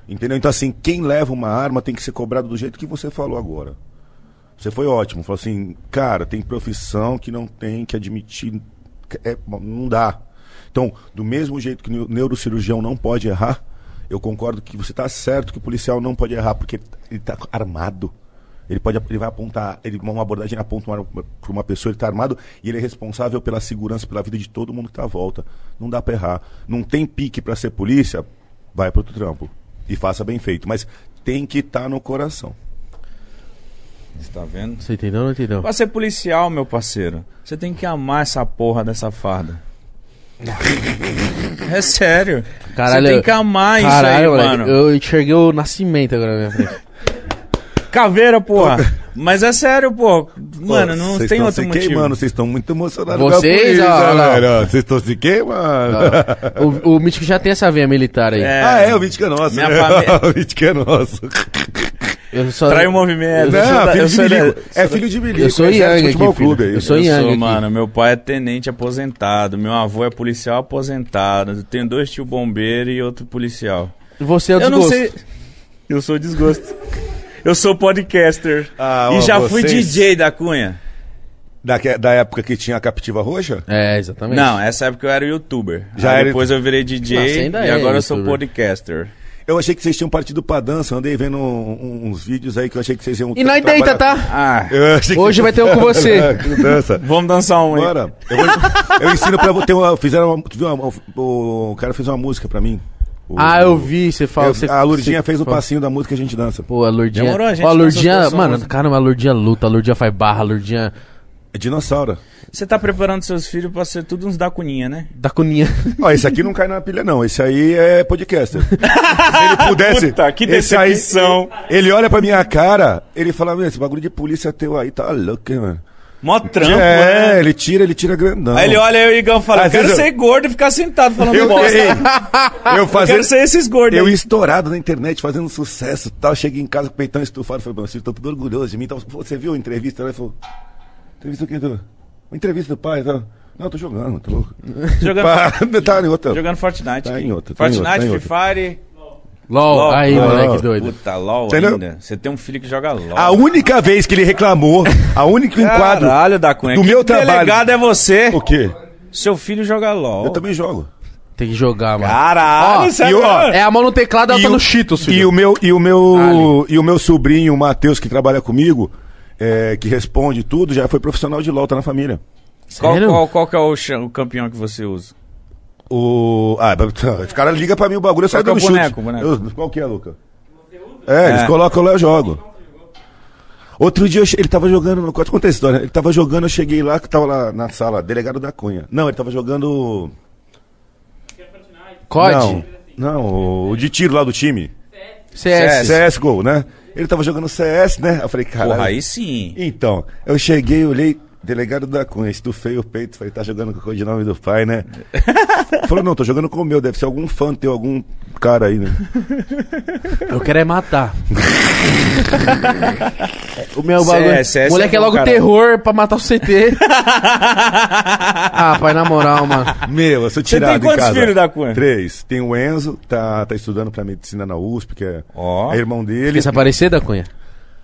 Entendeu? Então, assim, quem leva uma arma tem que ser cobrado do jeito que você falou agora. Você foi ótimo. Falou assim, cara, tem profissão que não tem que admitir. é, não dá. Então, do mesmo jeito que o neurocirurgião não pode errar, eu concordo que você está certo que o policial não pode errar, porque ele está armado. Ele pode ele vai apontar, ele uma abordagem aponta uma, para uma pessoa, ele está armado e ele é responsável pela segurança, pela vida de todo mundo que está à volta. Não dá para errar. Não tem pique para ser polícia, vai para outro trampo e faça bem feito, mas tem que estar no coração. Você tá vendo? Você entendeu ou não entendeu? Pra ser policial, meu parceiro, você tem que amar essa porra dessa farda. É sério. Caralho, você tem que amar Caralho, isso aí, moleque, mano. Eu enxerguei o nascimento agora na minha frente. Caveira, porra. Mas é sério, pô. Mano, não Vocês tem outro se motivo. queimando, vocês estão muito emocionados Vocês, com a polícia. Vocês estão se queimando. o, o Mítico já tem essa veia militar aí. É. Ah, é, o Mítico é nosso. Minha né? família- o Mítico é nosso. Eu só, Trai o movimento. Eu sou Não, da- filho eu de sou da- Milico. É filho de Milico. Eu sou é Yang aqui, filho. clube aí. Eu sou Yang sou, aqui. mano, meu pai é tenente aposentado, meu avô é policial aposentado, eu tenho dois tio bombeiro e outro policial. Você é o Eu não desgosto. sei. Eu sou desgosto. Eu sou podcaster. Ah, e já fui vocês- DJ da Cunha. Da, da época que tinha a Captiva Roxa? É, exatamente. Não, essa época eu era youtuber. Já Aí era depois eu virei DJ e é agora eu sou youtuber. podcaster. Eu achei que vocês tinham partido pra dança. Andei vendo um- uns vídeos aí que eu achei que vocês iam. E nós deita, tá? Ah, Eu achei que- Hoje vai ter um com você. Dança. vamos dançar um aí. Bora. Eu, vou- eu ensino pra você. Uma, fizeram uma, tu viu uma- o cara fez uma música pra mim. O- Ah, eu vi, você fala. eu- você- a Lurdinha fez o fala. passinho da música que a gente dança. Pô, a Lurdinha. Demorou, a gente Ó, a Lurdinha. Mano, caramba, a Lurdinha luta, a Lurdinha faz barra, a Lurdinha É dinossauro. Você tá preparando seus filhos pra ser tudo uns da Cuninha, né? da cuninha. Ó, esse aqui não cai na pilha, não. Esse aí é podcaster. Se ele pudesse. Puta, que esse aí- decepção. ele olha pra minha cara, ele fala: Meu, esse bagulho de polícia teu aí tá louco, hein, mano. Mó trampo, é, né? ele tira, ele tira grandão. Aí ele olha eu e o Igão e fala, eu quero eu- ser gordo e ficar sentado falando Eu, bosta. ei, eu Eu fazendo. quero ser esses gordos Eu aí. estourado na internet, fazendo sucesso e tal. Cheguei em casa com o peitão estufado. Falei, meu filho, tô tudo orgulhoso de mim. Então, você viu a entrevista? Ele falou: Entrevista o quê? Tu? Uma entrevista do pai? Tá? Não, tô jogando, tô louco. Jogando, Pá, tá em outra. jogando Fortnite. Tá aqui. em outra, tá em Fortnite, outra, tá em Free Fire. LOL, LOL. aí, LOL. moleque doido. Puta, LOL Entendeu? ainda. Você tem um filho que joga LOL. A única vez que ele reclamou, a única enquadro. Caralho, da Cunha. do que meu trabalho. delegado é você. O quê? Seu filho joga LOL. Eu também jogo. Tem que jogar, mano. Caralho, Ó, sério? e ó, É a mão no teclado, ela E tá no Cheetos, E filho. o meu, e o meu, e o meu sobrinho, o Matheus, que trabalha comigo, é, que responde tudo, já foi profissional de LOL, tá na família. Qual, qual, qual que é o, o campeão que você usa? O. Ah, esse cara liga pra mim o bagulho, eu saio que dando é o chute. boneco, o boneco? Eu- qual que é, Luca? É, eles É. colocam lá, eu jogo. Outro dia ele tava jogando, não conta a história. Ele tava jogando, eu cheguei lá, que tava lá na sala, delegado da Cunha. Não, ele tava jogando. COD? Não, não, o de tiro lá do time. CS. CSGO, né? Ele tava jogando CS, né? Eu falei, caralho. Porra, aí sim. Então, eu cheguei, olhei, delegado da Cunha, estufei o peito, falei, tá jogando com o codinome do pai, né? Falou, não, tô jogando com o meu, deve ser algum fã teu, algum cara aí, né? Eu quero é matar. o meu bagulho. CS, CS moleque é é bom, logo cara. terror pra matar o CT. ah, pai, na moral, mano. Meu, eu sou Você tirado tem quantos filhos da Cunha? Três. Tem o Enzo, tá, tá estudando pra medicina na USP, que é, Ó. é irmão dele. Quer se aparecer da Cunha?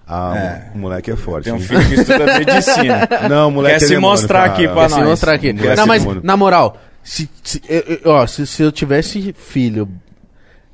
Ah, É. o moleque é forte. Tem um filho que estuda medicina. Não, o moleque Quer é se demônio, mostrar cara. aqui pra Quer se nós. mostrar aqui. Moleque Não, mas, demônio. na moral, se, se, eu- eu- ó, se, se eu tivesse filho,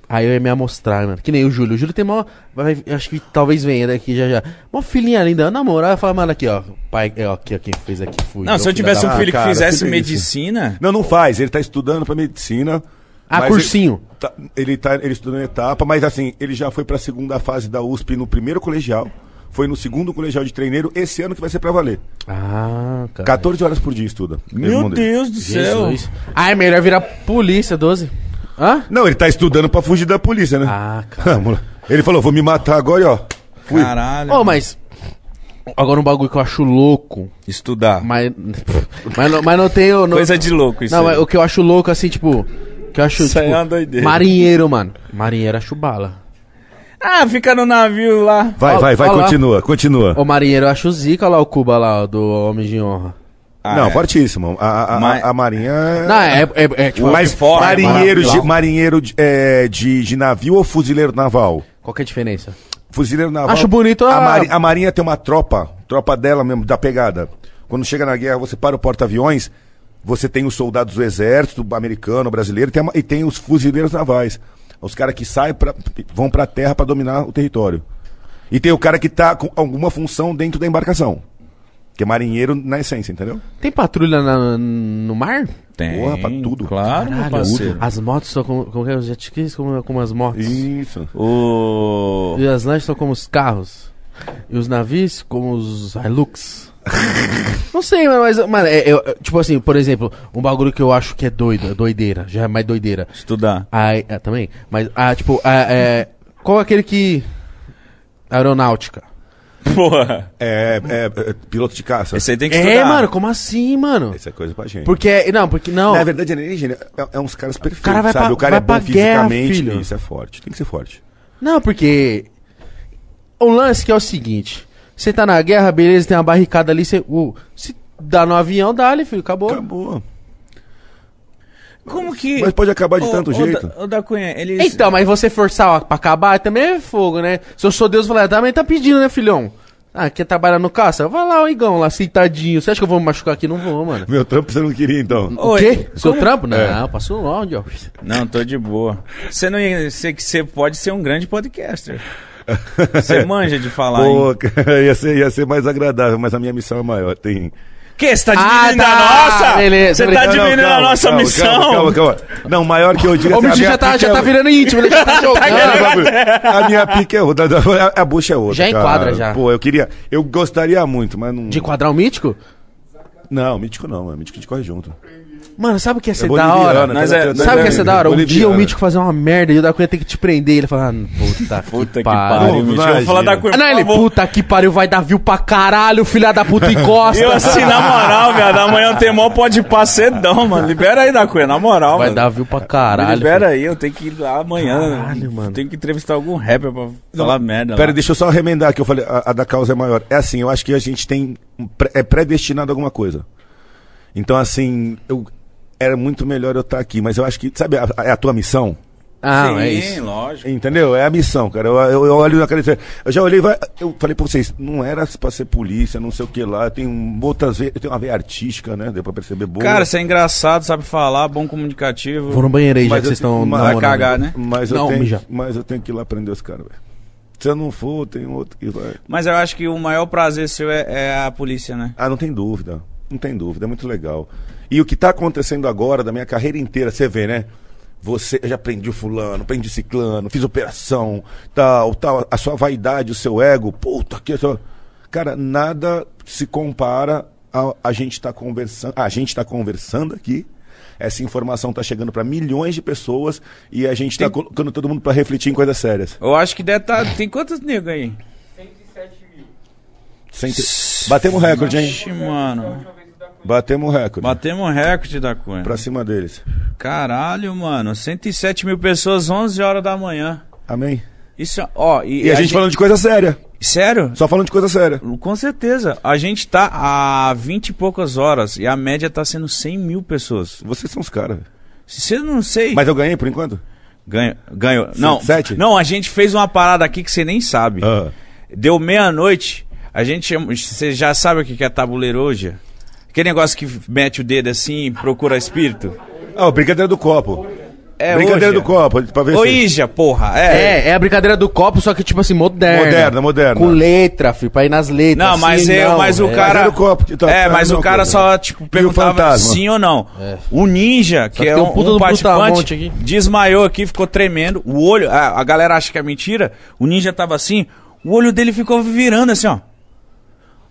aí eu ia me amostrar, mano. Que nem o Júlio. O Júlio tem mó. vai- acho que talvez venha daqui já já. Uma filhinha linda. Na moral, eu falo, mano, aqui, ó. Pai, é, ó, aqui, ó, quem fez aqui fui. Não, se eu tivesse um filho cara, que fizesse filho é isso. medicina... Não, não faz. Ele tá estudando pra medicina. Ah, mas cursinho. Ele, tá, ele, tá, ele estudou etapa, mas assim, ele já foi pra segunda fase da USP no primeiro colegial. Foi no segundo colegial de treineiro, esse ano que vai ser pra valer. Ah, cara. 14 horas por dia estuda. Meu. Deus do céu. Jesus. Ah, é melhor virar polícia, 12. Hã? Não, ele tá estudando pra fugir da polícia, né? Ah, cara. ele falou, vou me matar agora e ó. Fui. Caralho. Ô, mas. Agora um bagulho que eu acho louco. Estudar. Mas. Mas, não- mas não tenho. Não, Coisa de louco isso Não, aí. mas o que eu acho louco, assim, tipo. Que eu acho. Isso aí tipo, é uma doideira. Marinheiro, mano. Marinheiro acho bala. Ah, fica no navio lá. Vai, vai, vai, lá. continua, continua. O marinheiro acho zica lá, o Cuba lá, ó, do Homem de Honra. Ah, não, é. fortíssimo. A, a, a- Mas- a Marinha. Não, é, é, é tipo. Mas forte, marinheiro, de, marinheiro de, é, de, de navio ou fuzileiro naval? Qual que é a diferença? Fuzileiro naval. Acho bonito a- a... Mari- a Marinha tem uma tropa, tropa dela mesmo, da pegada. Quando chega na guerra, você para o porta-aviões, você tem os soldados do exército americano, brasileiro, e tem, a e tem os fuzileiros navais. Os caras que saem, pra, vão pra terra pra dominar o território. E tem o cara que tá com alguma função dentro da embarcação. Que é marinheiro na essência, entendeu? Tem patrulha na- no mar? Tem. Porra, pra tudo. Claro, meu Caralho, parceiro. As motos são como, como que é? os jet skis como, como as motos. Isso. O... E as lanchas são como os carros. E os navios como os Hilux. Não sei, mas, mano, é, é, tipo assim, por exemplo, um bagulho que eu acho que é doido, é doideira, já é mais doideira. Estudar. Aí, é, também, mas, ah, tipo, ah, é, qual é aquele que... Aeronáutica. Porra. É, é, é piloto de caça. Esse aí tem que É, estudar. mano, como assim, mano? Essa é coisa pra gente. Porque, não, porque, não, Na verdade, alienígena é, é uns caras perfeitos, cara vai sabe? pra- o cara vai é bom guerra, fisicamente. filho. Isso é forte. Tem que ser forte. não, porque... O lance que é o seguinte, você tá na guerra, beleza, tem uma barricada ali, você... uh, se dá no avião, dá ali, filho, acabou. Acabou. Como que... Mas pode acabar de Ô, tanto ô, jeito. Da, ô, da Cunha, eles... Então, mas você forçar pra acabar também é fogo, né? Se eu sou Deus, eu falar, também tá pedindo, né, filhão? Ah, quer trabalhar no caça? Vai lá, o Igão, lá, sentadinho. Você acha que eu vou me machucar aqui? Não vou, mano. Meu trampo você não queria, então. O Oi, quê? Seu como- trampo? Não, É. passou longe, ó. Não, tô de boa. Você não ia... Você, que você pode ser um grande podcaster. Você manja de falar, hein? Pô, cara, ia ser, ia ser mais agradável, mas a minha missão é maior. Tem. Que? Você tá Ah, diminuindo tá. a nossa? Beleza, Você tá diminuindo a nossa calma, missão? Calma, calma, calma. Não, maior que eu Ô, assim, o bicho já tá, já é- tá virando íntimo, ele já tá jogando. Não, bagulho. a minha pique é outra, a, a bucha é outra. Já cara. enquadra, já. Pô, eu queria. Eu gostaria muito, mas não. De enquadrar o mítico? Não, mítico não, é mítico de corre junto. Mano, sabe o que ia ser É da hora? Nós cara, é- Sabe o que ia ser da hora? Um dia o Boliviano. mítico fazer uma merda e o da Cunha tem que te prender. Ele fala, ah, puta, Puta que pariu. pariu, Não, bicho. Eu vou falar da. Cunha, não, ele, favor. puta que pariu, vai dar view pra caralho, filha da puta encosta. Eu assim, na moral, velho, amanhã tem mó pode ir cedão, mano. Libera aí da Cunha, na moral, Vai mano. dar view pra Me caralho. Libera aí, eu tenho que ir lá amanhã. Caralho, mano. Tenho que entrevistar algum rapper pra falar merda. Pera, lá. deixa eu só remendar que eu falei, a, a da causa é maior. É assim, eu acho que a gente tem. um pré- É predestinado a alguma coisa. Então, assim, eu. Era muito melhor eu estar aqui, mas eu acho que. Sabe, a- a- é a tua missão? Ah, Sim, é isso. lógico. Entendeu? É a missão, cara. Eu, eu, eu olho na cara e Eu já olhei, vai- eu falei pra vocês, não era pra ser polícia, não sei o que lá. Tem um, outras vezes, eu tenho uma veia artística, né? Deu pra perceber boa. Cara, você é engraçado, sabe falar, bom comunicativo. Vou no banheiro aí, já Mas que vocês estão mas- Vai namorando. cagar, né? mas, eu Não, tenho, mija. mas eu tenho que ir lá prender os caras, velho. Se eu não for, tem outro que vai. Mas eu acho que o maior prazer seu é, é a polícia, né? Ah, não tem dúvida. Não tem dúvida, é muito legal. E o que tá acontecendo agora, da minha carreira inteira, você vê, né? Você, eu já prendi o fulano, prendi ciclano, fiz operação, tal, tal. A sua vaidade, o seu ego, puta que. Cara, nada se compara a, a gente tá conversando. A gente tá conversando aqui. Essa informação tá chegando para milhões de pessoas e a gente tá Tem- colocando todo mundo para refletir em coisas sérias. Eu acho que deve tá. Tem quantos negros aí? Cento- Batemos recorde, hein? Ixi, mano. Batemos recorde. Batemos um recorde da Cunha. Pra cima deles. Caralho, mano. 107 mil pessoas, 11 horas da manhã. Amém. Isso, ó. E, E a gente falando de coisa séria. Sério? Só falando de coisa séria. Com certeza. A gente tá há 20 e poucas horas e a média tá sendo 100 mil pessoas. Vocês são os caras. eu não sei. Mas eu ganhei por enquanto? Ganho, ganho. Não, Sete? não, a gente fez uma parada aqui que você nem sabe. Ah. Deu meia-noite, a gente. Você já sabe o que é tabuleiro hoje? Aquele negócio que mete o dedo assim e procura espírito? Ah, o brincadeira do copo. É brincadeira hoje. do copo, pra ver Ô, se... Ija, porra. É. É, é a brincadeira do copo, só que tipo assim, moderna. Moderna, moderna. Com letra, filho, pra ir nas letras. Não, mas, sim, eu, não, mas o é. cara. Mas é do copo tá- é, tá mas a o cara coisa. só, tipo, perguntava sim ou não. O ninja, que que é um, um um do participante, aqui. desmaiou aqui, ficou tremendo. O olho, a, a galera acha que é mentira. O ninja tava assim, o olho dele ficou virando assim, ó.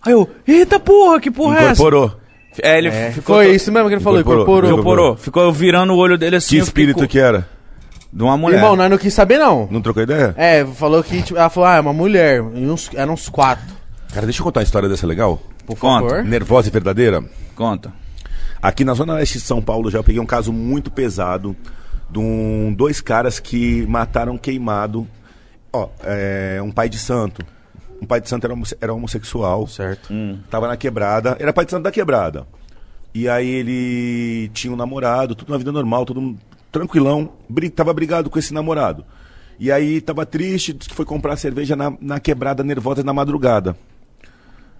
Aí eu, eita porra, que porra Incorporou. é essa? É, ele ficou. Foi isso mesmo que ele falou, Incorporou. incorporou. Incorporou. Ficou virando o olho dele assim. Que espírito que era? De uma mulher. Irmão, nós não quis saber, não. Não trocou ideia? É, falou que, tipo, ela falou, ah, é uma mulher. E uns, eram uns quatro. Cara, deixa eu contar uma história dessa legal. Por Conta. favor. Nervosa e verdadeira. Conta. Aqui na Zona Leste de São Paulo já peguei um caso muito pesado de um, dois caras que mataram queimado. Ó, é, um pai de santo. Um pai de santo era, homosse- era homossexual. Certo. Tava na quebrada. Era pai de santo da quebrada. E aí ele tinha um namorado, tudo na vida normal, todo mundo tranquilão. Bri tava brigado com esse namorado. E aí tava triste, disse que foi comprar cerveja na, na quebrada nervosa na madrugada.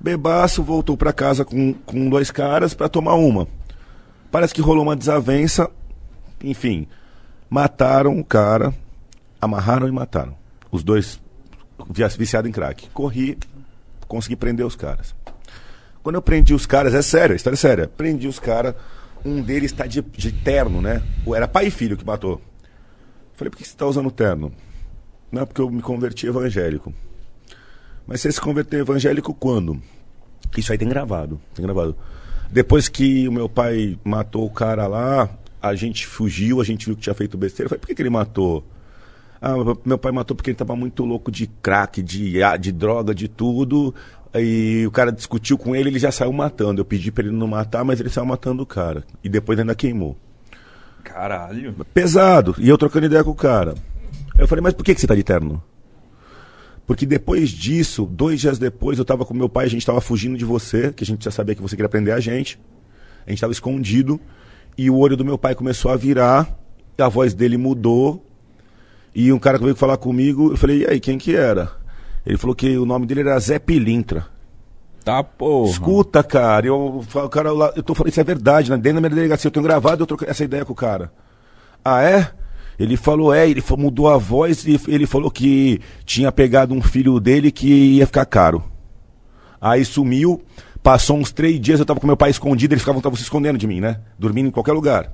Bebaço voltou pra casa com, com dois caras pra tomar uma. Parece que rolou uma desavença. Enfim, mataram o cara, amarraram e mataram. Os dois viciado em crack. Corri, consegui prender os caras. Quando eu prendi os caras, é sério, a história é séria. Prendi os caras, um deles tá de, de terno, né? Era pai e filho que matou. Falei, por que você tá usando terno? Não, porque eu me converti evangélico. Mas você se converteu evangélico quando? Isso aí tem gravado, tem gravado. Depois que o meu pai matou o cara lá, a gente fugiu, a gente viu que tinha feito besteira. Falei, por que, que ele matou? Ah, meu pai matou porque ele tava muito louco de crack, de, ah, de droga, de tudo. E o cara discutiu com ele, ele já saiu matando. Eu pedi pra ele não matar, mas ele saiu matando o cara. E depois ainda queimou. Caralho. Pesado. E eu trocando ideia com o cara. Eu falei, mas por que, que você tá de terno? Porque depois disso, dois dias depois, eu tava com meu pai, a gente tava fugindo de você, que a gente já sabia que você queria prender a gente. A gente tava escondido. E o olho do meu pai começou a virar, a voz dele mudou. E um cara que veio falar comigo, eu falei, e aí, quem que era? Ele falou que o nome dele era Zé Pilintra. Tá, porra. Escuta, cara, eu, falo, cara, lá, eu tô falando, isso é verdade, né? Dentro da minha delegacia, eu tenho gravado, eu troquei essa ideia com o cara. Ah, é? Ele falou, é, ele mudou a voz e ele falou que tinha pegado um filho dele que ia ficar caro. Aí sumiu, passou uns três dias, eu tava com meu pai escondido, eles ficavam tavam se escondendo de mim, né? Dormindo em qualquer lugar.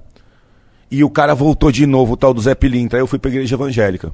E o cara voltou de novo, o tal do Zé Pilintra, aí eu fui pra igreja evangélica.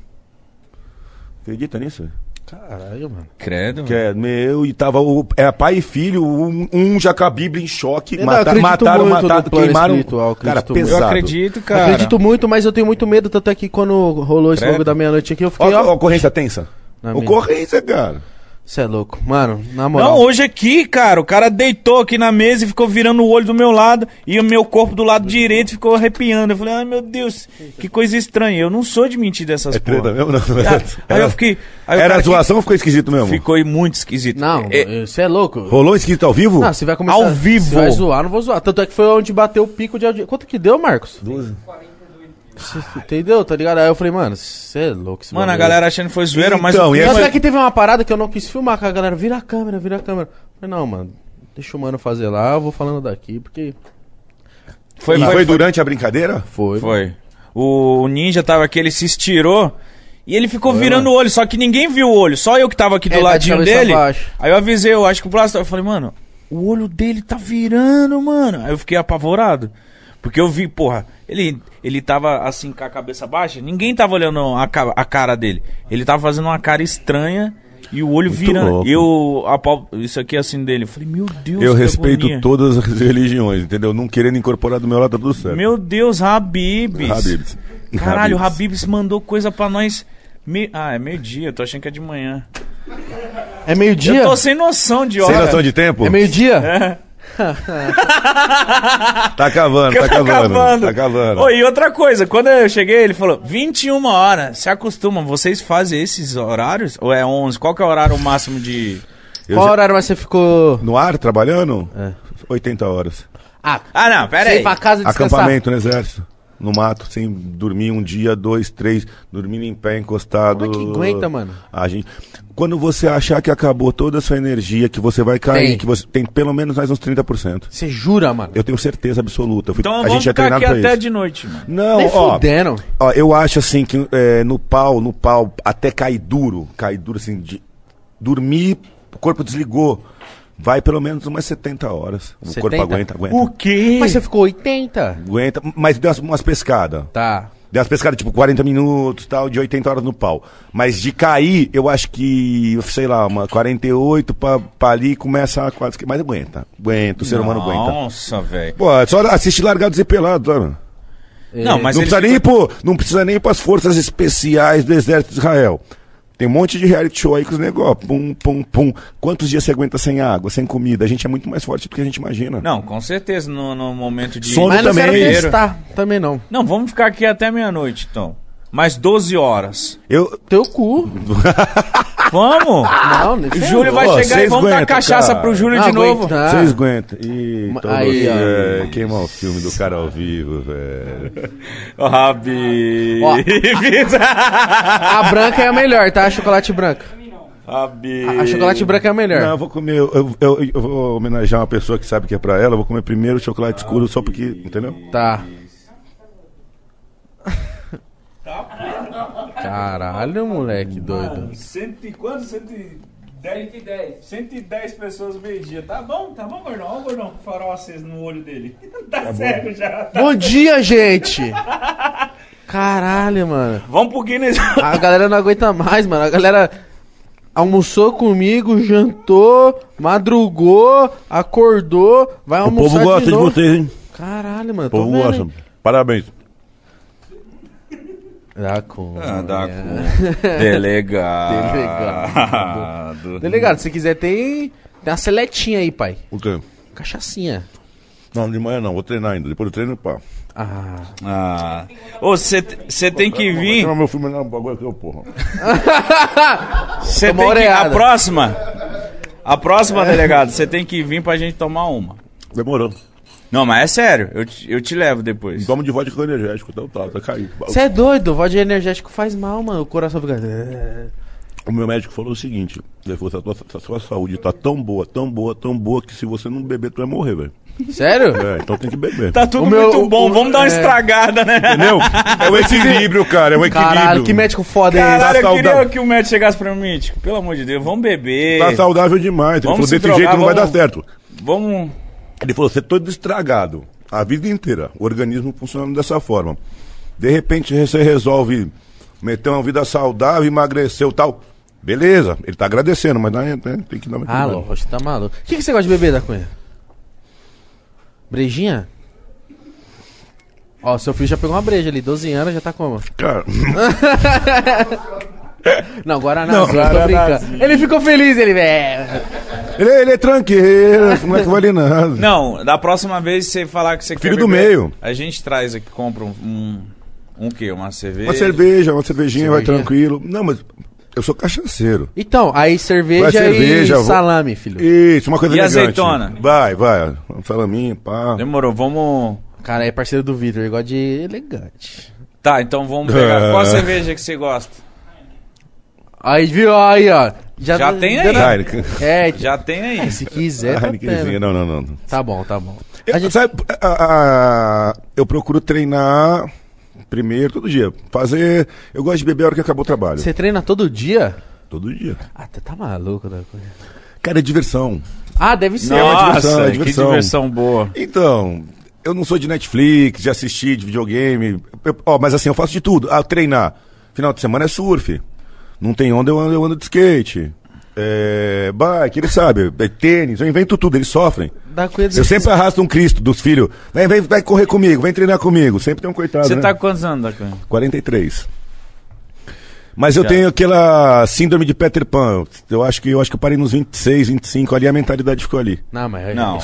Acredita nisso? Caralho, mano. Credo. Que é meu, e tava o, era pai e filho, um, um já com a Bíblia em choque, Eu não mata- mataram, mataram, queimaram. espiritual, Cara, muito. pesado. Eu acredito, cara. Acredito muito, mas eu tenho muito medo, tanto é que quando rolou esse Credo. logo da meia-noite aqui, eu fiquei, ó, ó. ocorrência tensa. Na minha. Ocorrência, cara. Você é louco. Mano, na moral. Não, hoje aqui, cara, o cara deitou aqui na mesa e ficou virando o olho do meu lado e o meu corpo do lado direito ficou arrepiando. Eu falei, ai meu Deus, que coisa estranha. Eu não sou de mentir dessas É treta porra. mesmo? Não, não Ah, Aí eu fiquei. Aí Era cara que zoação ou ficou esquisito mesmo? Ficou muito esquisito. Não, É, você é louco. Rolou esquisito ao vivo? Não, você vai começar. Ao vivo. Você vai zoar, não vou zoar. Tanto é que foi onde bateu o pico de audiência. Quanto que deu, Marcos? 12. Entendeu? Tá ligado? Aí eu falei, mano, você é louco. esse mano, a bagulho. galera achando que foi zoeira, mas Então, o e clima- é que teve uma parada que eu não quis filmar com a galera. Vira a câmera, vira a câmera. Eu falei, não, mano, deixa o mano fazer lá, eu vou falando daqui, porque. foi, E foi, foi, foi, durante a brincadeira? Foi. foi. O, o ninja tava aqui, ele se estirou e ele ficou virando o olho, só que ninguém viu o olho, só eu que tava aqui do É, tá de ladinho cabeça dele. Aí eu avisei, eu acho que o braço, eu falei, mano, o olho dele tá virando, mano. Aí eu fiquei apavorado. Porque eu vi, porra, ele, ele tava assim com a cabeça baixa, ninguém tava olhando a, a cara dele. Ele tava fazendo uma cara estranha e o olho virando. louco. E eu, a pau- isso aqui assim dele, eu falei, meu Deus, Eu respeito agonia. todas as religiões, entendeu? Não querendo incorporar do meu lado, tá tudo certo. Meu Deus, Habibs. Habibs. Caralho, o Habibs. Mandou coisa pra nós. Me... Ah, é meio-dia, eu tô achando que é de manhã. É meio-dia? Eu tô sem noção de hora. Sem noção de tempo? É meio-dia? Tá acabando, tá acabando. Tá acabando. Ô, e outra coisa, quando eu cheguei, ele falou: 21 horas, se acostuma, vocês fazem esses horários? Ou é 11? Qual que é o horário máximo de. Eu Qual já- horário mais você ficou. No ar, trabalhando? 80 horas. Ah, Ah, não, pera você aí. pra casa descansar. Acampamento no exército. No mato, sem dormir um dia, dois, três, dormindo em pé, encostado. Como é que aguenta, mano? A gente... Quando você achar que acabou toda a sua energia, que você vai cair, Tem. que você tem pelo menos mais uns 30%. Você jura, mano? Eu tenho certeza absoluta. Fui- Então a vamos gente é ficar aqui até isso. de noite, mano. Não, Nem ó, ó, eu acho assim que é, no pau, no pau, até cair duro, cair duro assim, de dormir, o corpo desligou. Vai pelo menos umas 70 horas. O 70? corpo aguenta, aguenta. O quê? Mas você ficou 80? Aguenta, mas deu umas, umas pescadas. Tá. Deu umas pescadas, tipo, 40 minutos, tal, de 80 horas no pau. Mas de cair, eu acho que, sei lá, uma 48 pra, pra ali começa a quase que. Mas aguenta. Aguenta, o ser humano aguenta. Nossa, velho. Pô, é só assistir Largados e Pelados, sabe? Não, mas não, precisa nem ir ficou- pro, não precisa nem ir pras forças especiais do exército de Israel. Tem um monte de reality show aí com os negócios. Pum, pum, pum. Quantos dias você aguenta sem água, sem comida? A gente é muito mais forte do que a gente imagina. Não, com certeza, no, no momento de. Sono Mas não quero também. testar. Também não. Não, vamos ficar aqui até meia-noite, então. Mais 12 horas. Eu. Teu cu. Vamos! Não, nem O Júlio vai Ô, chegar e vamos dar aguentam, cachaça cara. pro Júlio Não de novo. aguenta. Vocês aguentam. Ih, aí, ó. é, queimar o filme do cara ao vivo, velho. Ô, Rabi. Ó. A branca é a melhor, tá? A chocolate branca. Rabi. A chocolate branca é a melhor. Não, eu vou comer. Eu, eu, eu vou homenagear uma pessoa que sabe que é pra ela. Eu vou comer primeiro o chocolate escuro só porque. Entendeu? Tá. Caralho, moleque doido. Cento e quanto? 110? 110. 110 pessoas meio-dia. Tá bom, tá bom, gordão. Olha o gordão com farol aceso no olho dele. tá cego já. Bom dia, gente! Caralho, mano. Vamos pro Guinness. A galera não aguenta mais, mano. A galera almoçou comigo, jantou, madrugou, acordou, vai O almoçar povo gosta de, novo. vocês, hein? Caralho, mano. O povo vendo, gosta. hein? Parabéns. Dá com. Ah, dá com. Delegado. Delegado. Delegado, se quiser, tem, tem uma seletinha aí, pai. O quê? Cachaçinha. Não, de manhã não, vou treinar ainda. Depois do treino, pá. Ah. Ah. Ô, você tem que vir. Treinar meu filme não, bagulho aqui, porra. Você tem que. A próxima. A próxima, delegado, você tem que vir pra gente tomar uma. Demorou. Não, mas é sério, eu te, eu te levo depois. Tomo de vodka com energético, então tá, tá caído. Você é doido, vodka energético faz mal, mano. O coração fica. O meu médico falou o seguinte: ele falou, a tua, a sua saúde tá tão boa, tão boa, tão boa, que se você não beber, tu vai morrer, velho. Sério? É, então tem que beber. Tá tudo O meu- muito bom, o- vamos dar uma é. estragada, né? Entendeu? É o equilíbrio, cara, é o equilíbrio. Caralho, que médico foda é Caralho, eu Tá queria saudável. que o médico chegasse pra mim, tipo, pelo amor de Deus, vamos beber. Tá saudável demais. Ele Vamos falou, se desse drogar, jeito não vai dar certo. Vamos. Ele falou, você é todo estragado. A vida inteira, o organismo funcionando dessa forma. De repente você resolve meter uma vida saudável, emagreceu e tal. Beleza, ele tá agradecendo, mas né, tem que dar uma Ah, lógico, tá maluco. O que, que você gosta de beber da Cunha? Brejinha? Ó, seu filho já pegou uma breja ali, 12 anos, já tá como? Cara, Não, Guaraná, Não, tô brincando. Ele ficou feliz, ele, é. ele, ele é tranqueiro, esse moleque vale nada. Não, da próxima vez você falar que você Filho quer do beber, meio. A gente traz aqui, compra um. Um, um quê? Uma cerveja? Uma cerveja, uma cervejinha, vai Cervejinha. tranquilo. Não, mas eu sou cachaceiro. Então, aí cerveja, Vai cerveja, e salame, filho. Isso, uma coisa E elegante. azeitona? Vai, vai. Um salaminho, pá. Demorou, vamos. Cara, é parceiro do Vitor, ele gosta de elegante. Tá, então vamos pegar. Ah. Qual cerveja que você gosta? Aí, viu? Aí, ó. Já, Já tem aí. Heineken. É, Já tem aí. se quiser, tá Heinekenzinha, não, não, não. Tá bom, tá bom. Eu, A gente- sabe, a- a- eu procuro treinar primeiro, todo dia. Fazer. Eu gosto de beber a hora que acabou o trabalho. Você treina todo dia? Todo dia. Ah, você tá maluco da coisa. Cara, é diversão. Ah, deve ser. uma Nossa, diversão, é que diversão. diversão boa. Então, eu não sou de Netflix, de assistir, de videogame. Eu- ó, mas assim, eu faço de tudo. Ah, treinar. Final de semana é surf. Não tem onda, eu ando, eu ando de skate. É, bike, ele sabe. É tênis, eu invento tudo, eles sofrem. Da coisa Eu sempre arrasto um Cristo dos filhos. Vem, vem, vai correr comigo, vem treinar comigo. Sempre tem um coitado. Você né? tá com quantos anos, Dacan? 43. Mas eu Já. tenho aquela síndrome de Peter Pan. Eu acho que eu acho que eu parei nos 26, 25 ali, a mentalidade ficou ali. Não, mas... Não.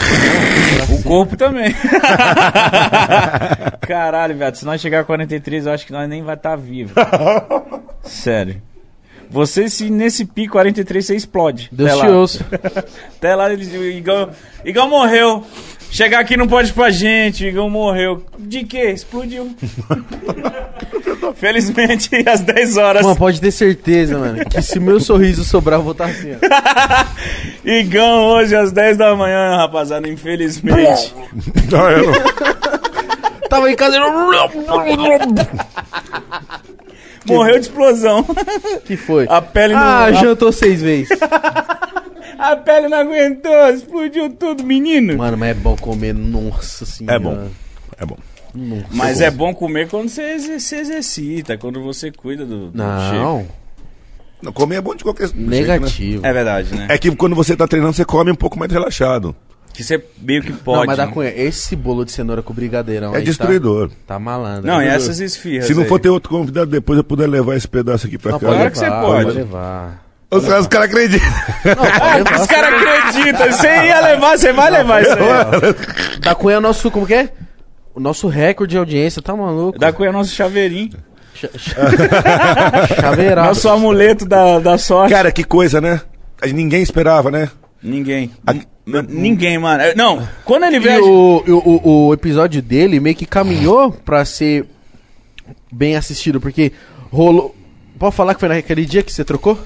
o corpo também. Caralho, velho. Se nós chegar a 43, eu acho que nós nem vai estar vivo. Sério. Você, se nesse pico 43, você explode. Deus Até te lá. ouça. Até lá, ele- o Igão, Igão morreu. Chegar aqui não pode pra gente. O Igão morreu. De quê? Explodiu. Felizmente, às 10 horas. Mano, pode ter certeza, mano, que se meu sorriso sobrar, eu vou estar assim, ó. Igão hoje às 10 da manhã, rapaziada. Infelizmente. Não, eu não. Tava em casa... Morreu de explosão. que foi? A pele não. Ah, jantou seis vezes. a pele não aguentou. Explodiu tudo, menino. Mano, mas é bom comer, nossa senhora. É bom. É bom. Mas é bom comer quando você se exercita, quando você cuida do, do Não, shape. Não, comer é bom de qualquer jeito, né? negativo. É verdade, né? É que quando você tá treinando, você come um pouco mais relaxado. Que você meio que pode. não, mas da né? Cunha, esse bolo de cenoura com brigadeirão É aí destruidor. Tá, tá malandro. Não, e né? essas esfirras. Se não aí? for ter outro convidado depois, eu puder levar esse pedaço aqui pra Não, casa. Claro que levar, você pode. pode levar. Os caras os caras acreditam. Não, levar. Os caras acreditam. Você ia levar, você vai levar isso aí. Da Cunha é o nosso, como que é? O nosso recorde de audiência, tá maluco? Da Cunha é nosso chaveirinho. Ch- ch- Chaveirado. Nosso amuleto da, da sorte. Cara, que coisa, né? Ninguém esperava, né? Ninguém. A- Ninguém, mano. É, Não, quando ele veio. o, o, o, episódio dele meio que caminhou pra ser bem assistido, porque rolou. Pode falar que foi naquele dia que você trocou?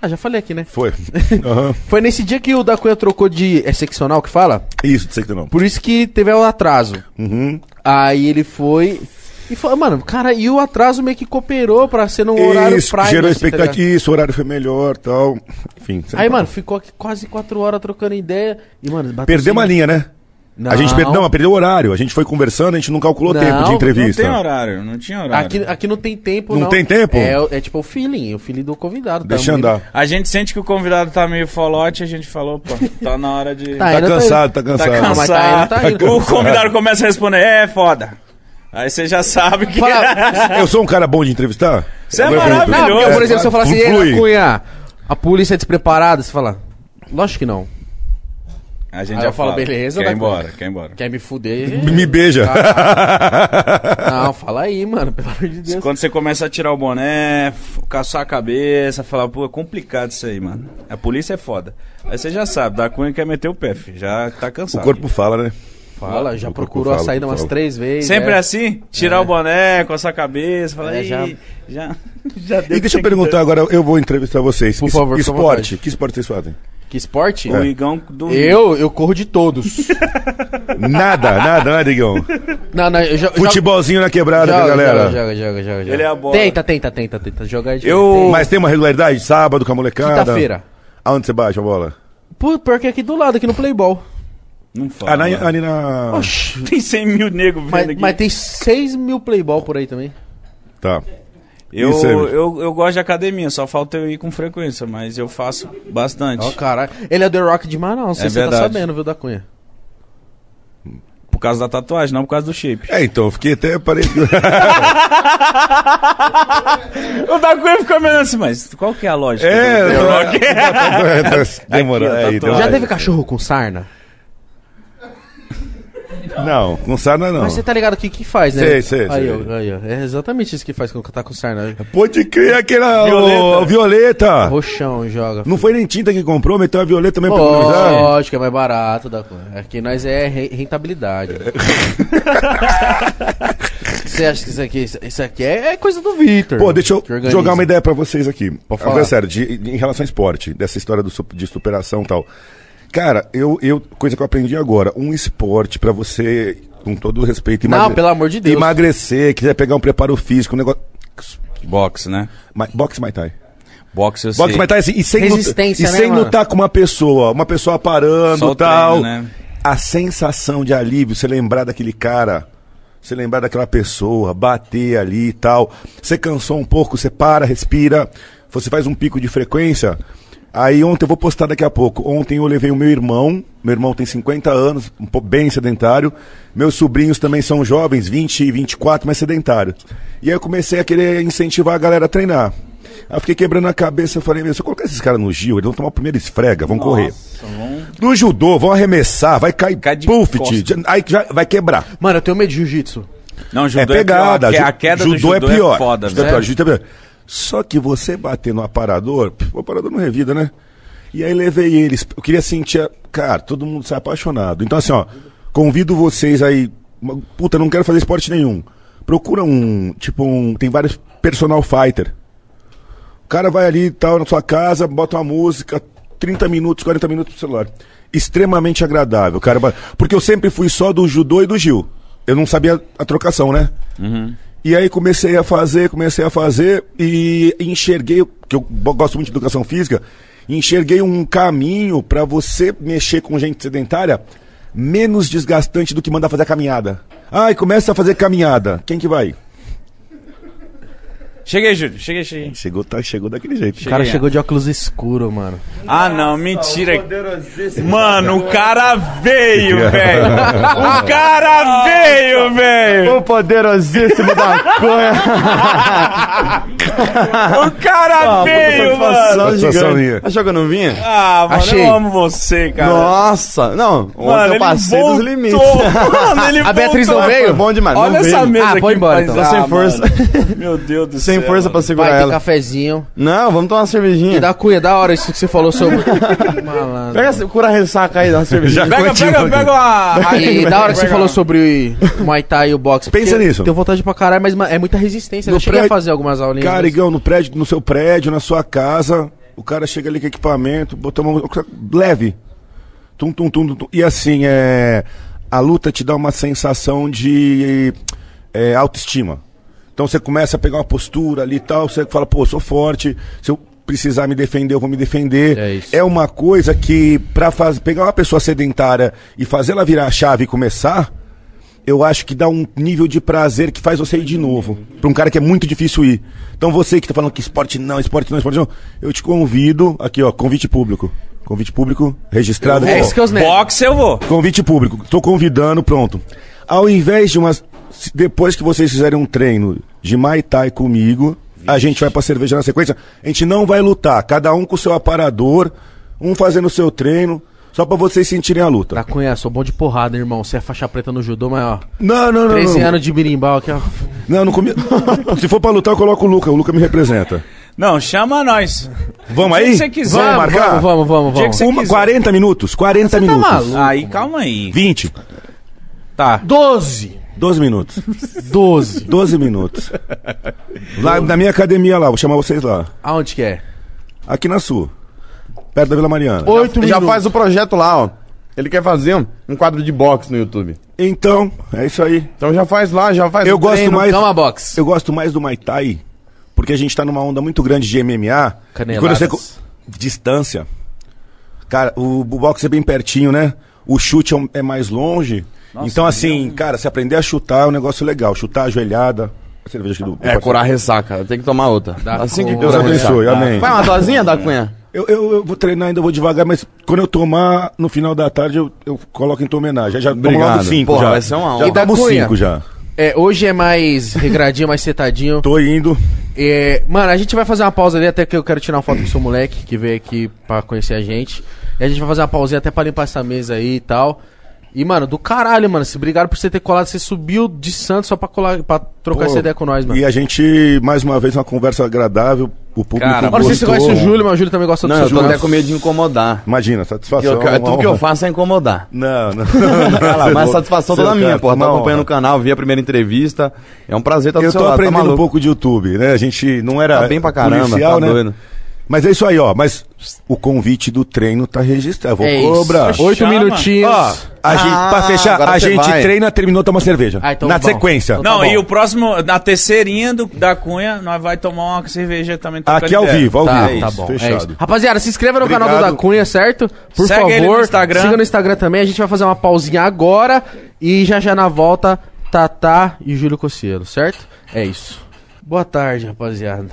Ah, já falei aqui, né? Foi. Aham. Foi nesse dia que o da Cunha trocou de. É seccional que fala? Isso, sei que não. Por isso que teve o atraso. Uhum. Aí ele foi E falou, mano, cara, e o atraso meio que cooperou pra ser num horário Isso, prime. gerou assim, tá expectativa, ligado? isso, o horário foi melhor tal. Enfim. Aí, mano, ficou aqui quase quatro horas trocando ideia. E, mano, bateu Perdeu uma assim- linha, né? A gente perdeu, não, perdeu o horário. A gente foi conversando, a gente não calculou Não, tempo de não entrevista. Não tem horário, não tinha horário. Aqui, aqui não tem tempo, Não não. tem tempo? É, é tipo o feeling, o feeling do convidado. tá? Deixa andar. A gente sente que o convidado tá meio folote, a gente falou, pô, tá na hora de. Tá, Tá ainda cansado, tá Tá cansado. Não, mas tá indo, tá indo. O convidado começa a responder, é foda. Aí você já sabe que. Fala- Eu sou um cara bom de entrevistar? Você é Não, maravilhoso. porque, por exemplo, se eu falar assim. "Ei, Cunha, a polícia é despreparada, você fala, lógico que não. A gente Aí já fala, beleza, Quer ir embora, quer ir embora. Quer me fuder? Me beija. Não, fala aí, mano, pelo amor de Deus. Quando você começa a tirar o boné, caçar a cabeça, falar, pô, é complicado isso aí, mano. A polícia é foda. Aí você já sabe, da Cunha quer meter o pé, filho. Já tá O cansado. corpo fala, né? Fala, já procurou a falo, saída umas três vezes. Sempre é. assim? Tirar o boné, coçar a cabeça, falar, É, "Ih, já- já. Já, deu E deixa eu perguntar agora, eu vou entrevistar vocês. Por Es- favor, à esporte, que esporte vocês fazem? Que esporte? O Igão do. Eu, eu corro de todos. Nada, nada, né, Digão? não, não, eu. Futebolzinho na quebrada, joga, com a galera. Joga, joga, joga, joga, joga. Ele é a bola. Tenta, tenta, tenta, tenta. Jogar de Eu- Mas tem uma regularidade? Sábado com a molecada? Quinta-feira. Aonde você baixa a bola? Pô, pior que aqui do lado, aqui no Playball. Não fala. Ah, na, ali na... Oxi. Tem 100 mil negros vendo Mas, aqui. mas tem 6 mil Playball por aí também. Tá. eu, Isso aí, mano. eu, eu gosto de academia, só falta eu ir com frequência, mas eu faço bastante. Ó, caralho. Ele é The Rock de Manaus, não sei É se você tá verdade. sabendo, viu, da Cunha. Por causa da tatuagem, não por causa do shape. É, então, eu fiquei até parei. O da Cunha ficou meio assim, mas qual que é a lógica? é, do The Rock? Demorou. É, tá então. todo- Já teve cachorro com sarna? Não, com sarna não. Mas você tá ligado o que que faz, né? Sei, sei, aí, sei. Ó, aí, ó. É exatamente isso que faz quando tá com sarna. Pode crer aquela Violeta. o- violeta. Roxão joga. Não foi nem tinta que comprou, meteu a violeta também pra economizar? Lógico, é mais barato da. Aqui nós é re- rentabilidade. né? Você acha que isso aqui, isso aqui é coisa do Vitor? Pô, deixa eu jogar uma ideia pra vocês aqui. Pode Agora, falar. sério, de- de- em relação ao esporte, dessa história do, de superação e tal. Cara, eu, eu, coisa que eu aprendi agora, um esporte pra você, com todo o respeito, Não, pelo amor de Deus. Emagrecer, quiser pegar um preparo físico, um negócio. Boxe, né? Ma- Boxe Muay Thai. Boxe eu Boxe. Muay Thai, assim, e sem, Resistência, luta, e né, sem mano? lutar com uma pessoa, uma pessoa parando Só e tal. treino, né? A sensação de alívio, você lembrar daquele cara, você lembrar daquela pessoa, bater ali e tal. Você cansou um pouco, você para, respira, você faz um pico de frequência. Aí ontem eu vou postar daqui a pouco. Ontem eu levei o meu irmão, meu irmão tem 50 anos, um pouco bem sedentário. Meus sobrinhos também são jovens, 20 e 24, mas sedentários. E aí eu comecei a querer incentivar a galera a treinar. Aí eu fiquei quebrando a cabeça, eu falei, meu, se eu colocar esses caras no Gil, eles vão tomar a primeira esfrega, vão correr. No judô, vão arremessar, vai cair Cai de puff, aí já vai quebrar. Mano, eu tenho medo de jiu-jitsu. Não, judô É pegada, pior. ju- A queda judô, do judô é pior. foda, judô é velho. pior, judô é pior. Só que você bater no aparador, o aparador não revida, né? E aí levei eles, eu queria sentir, cara, todo mundo sai apaixonado. Então assim, ó, convido vocês aí, puta, não quero fazer esporte nenhum. Procura um, tipo um, tem vários personal fighter. O cara vai ali tal na sua casa, bota uma música, 30 minutos, 40 minutos no celular. Extremamente agradável, cara. Porque eu sempre fui só do judô e do Gil. Eu não sabia a trocação, né? E aí comecei a fazer, comecei a fazer e enxerguei, que eu gosto muito de educação física, enxerguei um caminho para você mexer com gente sedentária menos desgastante do que mandar fazer a caminhada. Ai, começa a fazer caminhada. Quem que vai? Cheguei, Júlio. Cheguei, cheguei. Chegou, tá, chegou daquele jeito. O cara Cheguei, chegou de óculos escuro, mano. Ah, não, mentira. Mano, o cara veio, velho. O cara veio, velho. O poderosíssimo da Cunha. O cara veio, mano. Satisfação minha. Achou que eu não vinha? Ah, mano, Achei. eu amo você, cara. Nossa, não. Ontem Mano, eu ele passei voltou. dos limites. Mano, ele A Beatriz voltou. não veio? Foi bom demais. Olha não essa veio. mesa Ah, aqui. põe embora, mas- então. Tô sem Ah, força. mano. Meu Deus do céu. Sem força pra mano. segurar Vai ter ela. cafezinho. Não, vamos tomar uma cervejinha. E da Cunha, da hora isso que você falou sobre. Malandro. Pega, essa- cura a ressaca aí, dá uma cervejinha. Pega, Continua pega, pega uma. E da hora que você falou sobre o Muay Thai e o boxe. Pensa porque nisso. Tenho vontade pra caralho, mas ma- é muita resistência. No eu cheguei a fazer algumas aulinhas. Cara, Igão, no prédio, no seu prédio, na sua casa, o cara chega ali com equipamento, botou uma leve. Tum, tum, tum, tum, tum. E assim, é. A luta te dá uma sensação de. é autoestima. Então você começa a pegar uma postura ali e tal, você fala, pô, eu sou forte, se eu precisar me defender, eu vou me defender. É isso. uma coisa que, pra faz, pegar uma pessoa sedentária e fazer ela virar a chave e começar, eu acho que dá um nível de prazer que faz você ir de novo. Pra um cara que é muito difícil ir. Então você que tá falando que esporte não, esporte não, esporte não, eu te convido, aqui ó, convite público. Convite público registrado. É aqui, ó. isso que eu netos. Boxe eu vou. Convite público. Estou convidando, pronto. Ao invés de umas. Se- Depois que vocês fizerem um treino de Mai Tai comigo, a gente vai pra cerveja na sequência. A gente não vai lutar. Cada um com o seu aparador, um fazendo o seu treino, só pra vocês sentirem a luta. Da Cunha, sou bom de porrada, irmão. Você é faixa preta no judô, mas ó. Não, não, não. 13 não. anos de birimbau aqui, ó. Não, não comi... Se for pra lutar, eu coloco o Luca. O Luca me representa. Não, chama nós. Vamos aí? que você quiser. Vamos Vamos, marcar? vamos, vamos, vamos. Vamos. você Uma, quiser. 40 minutos. 40 tá minutos. maluco? Aí, calma aí. 20. Tá. 12. 12 minutos. 12. 12 minutos. Lá na minha academia lá, vou chamar vocês lá. Aonde que é? Aqui na sua. Perto da Vila Mariana. 8 Ele já minutos. faz o projeto lá, ó. Ele quer fazer um, um quadro de boxe no YouTube. Então, é isso aí. Então já faz lá, já faz Eu o gosto treino. mais. Calma, box. Eu gosto mais do Muay Thai, porque a gente tá numa onda muito grande de MMA. E quando você. Distância. Cara, o, o boxe é bem pertinho, né? O chute é, um- é mais longe. Então, assim, cara, se aprender a chutar é um negócio legal. Chutar ajoelhada. Cerveja aqui do. É, curar ressaca. Tem que tomar outra. Dá assim que Deus abençoe, ressaca. amém. Vai uma dosinha da Cunha? Eu, eu, eu vou treinar ainda, vou devagar, mas quando eu tomar, no final da tarde, eu, eu coloco em tua homenagem. Já tomo cinco Porra, já. vai ser uma honra. Já E da tomo cinco já. É, hoje é mais regradinho, mais setadinho. Tô indo. É, mano, a gente vai fazer uma pausa ali, até que eu quero tirar uma foto com o seu moleque, que veio aqui pra conhecer a gente. E a gente vai fazer uma pausinha até pra limpar essa mesa aí e tal. E, mano, do caralho, mano. Se obrigado por você ter colado. Você subiu de Santos só pra, colar, pra trocar Pô, essa ideia com nós, mano. E a gente, mais uma vez, uma conversa agradável. O público Cara, Olha, não sei se você gostou. conhece o Júlio, mas o Júlio também gosta do Não, seu eu tô Júlio. até com medo de incomodar. Imagina, satisfação. Eu, eu, uma tudo que eu honra. faço é incomodar. Não, não. Mas a satisfação toda minha, porra. Tô uma acompanhando o honra. canal, vi a primeira entrevista. É um prazer estar do Eu seu tô lado, tá aprendendo um maluco. pouco de YouTube, né? A gente não era Tá bem pra caramba, policial, tá né? doido. Mas é isso aí, ó. Mas o convite do treino tá registrado. Vou É isso. cobrar. Oito Chama. minutinhos. Ó, a gente, pra Ah, fechar, agora a você gente vai. treina, terminou, toma cerveja. Ah, então Na bom. sequência. Então tá Não, bom. e o próximo, na terceirinha do, da Cunha, nós vai tomar uma cerveja também. trocando Aqui ao ideia. vivo, ao Tá, vivo. tá bom. É Fechado. isso. Rapaziada, se inscreva no canal do Obrigado. Da Cunha, certo? Por Segue favor. ele no Instagram. Siga no Instagram também. A gente vai fazer uma pausinha agora. E já já na volta, Tatá e Júlio Cossielo, certo? É isso. Boa tarde, rapaziada.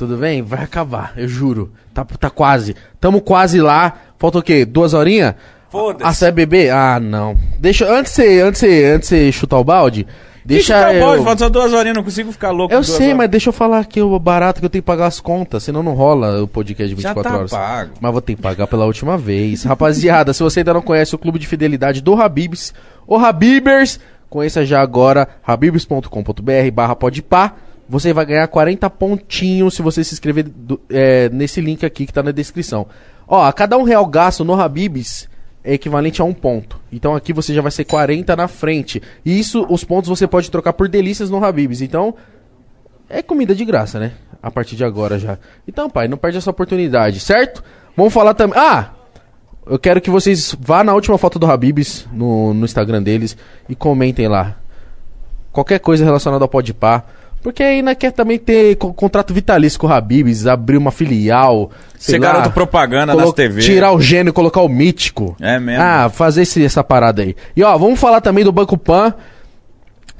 Tudo bem? Vai acabar, eu juro. Tá, tá quase. Tamo quase lá. Falta o quê? Duas horinhas? Foda-se. Ah, você é? Ah, não. Deixa. Antes de antes antes você chutar o balde, deixa. Deixa eu... eu... Falta só duas horinhas, não consigo ficar louco. Eu sei, horas. mas deixa eu falar aqui o barato que eu tenho que pagar as contas, senão não rola o podcast de Já 24 tá horas. pago. Mas vou ter que pagar pela última vez. Rapaziada, se você ainda não conhece o clube de fidelidade do Habibs, o Habibers, conheça já agora habibs.com.br barra podpá. Você vai ganhar 40 pontinhos se você se inscrever do- é, nesse link aqui que tá na descrição. Ó, a cada um real gasto no Habibs é equivalente a um ponto. Então aqui você já vai ser 40 na frente. E isso, os pontos você pode trocar por delícias no Habibs. Então, é comida de graça, né? A partir de agora já. Então, pai, não perde essa oportunidade, certo? Vamos falar também. Ah! Eu quero que vocês vá na última foto do Habibs no, no Instagram deles e comentem lá. Qualquer coisa relacionada ao Podpah. Porque ainda quer também ter co- contrato vitalício com o Habibs, abrir uma filial. Ser lá, garoto propaganda nas TV. Tirar o gênio e colocar o mítico. É mesmo. Ah, fazer esse- essa parada aí. E ó, vamos falar também do Banco Pan.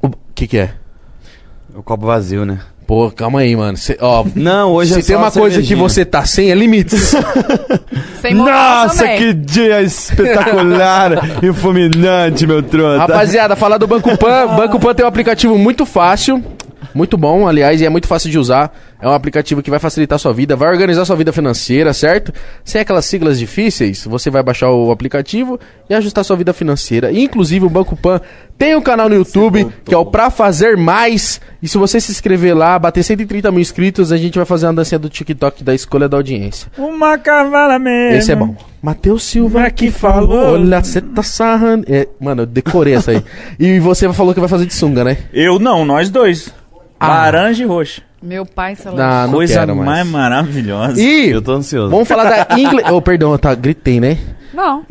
O que que é? O copo vazio, né? Pô, calma aí, mano. Cê, ó, Não, hoje se é tem uma coisa que você tá sem, é limites. Sem Nossa, também. que dia espetacular e fulminante, meu trota. Rapaziada, falar do Banco Pan. Banco Pan tem um aplicativo muito fácil. Muito bom, aliás, e é muito fácil de usar. É um aplicativo que vai facilitar a sua vida, vai organizar a sua vida financeira, certo? Sem aquelas siglas difíceis, você vai baixar o aplicativo e ajustar a sua vida financeira. E, inclusive, o Banco Pan tem um canal no YouTube, que é o Pra Fazer Mais. E se você se inscrever lá, bater 130 mil inscritos, a gente vai fazer uma dancinha do TikTok da escolha da audiência. Uma cavala mesmo. Esse é bom. Matheus Silva Mas que que falou. falou. Olha, você tá sarrando. É, mano, eu decorei essa aí. e você falou que vai fazer de sunga, né? Eu não, nós dois. Ah. Laranja e roxo. Meu pai celeste. Não Coisa quero mais mais. maravilhosa. E Eu tô ansioso. vamos falar da English. Oh, perdão, tá, gritei, né? Não.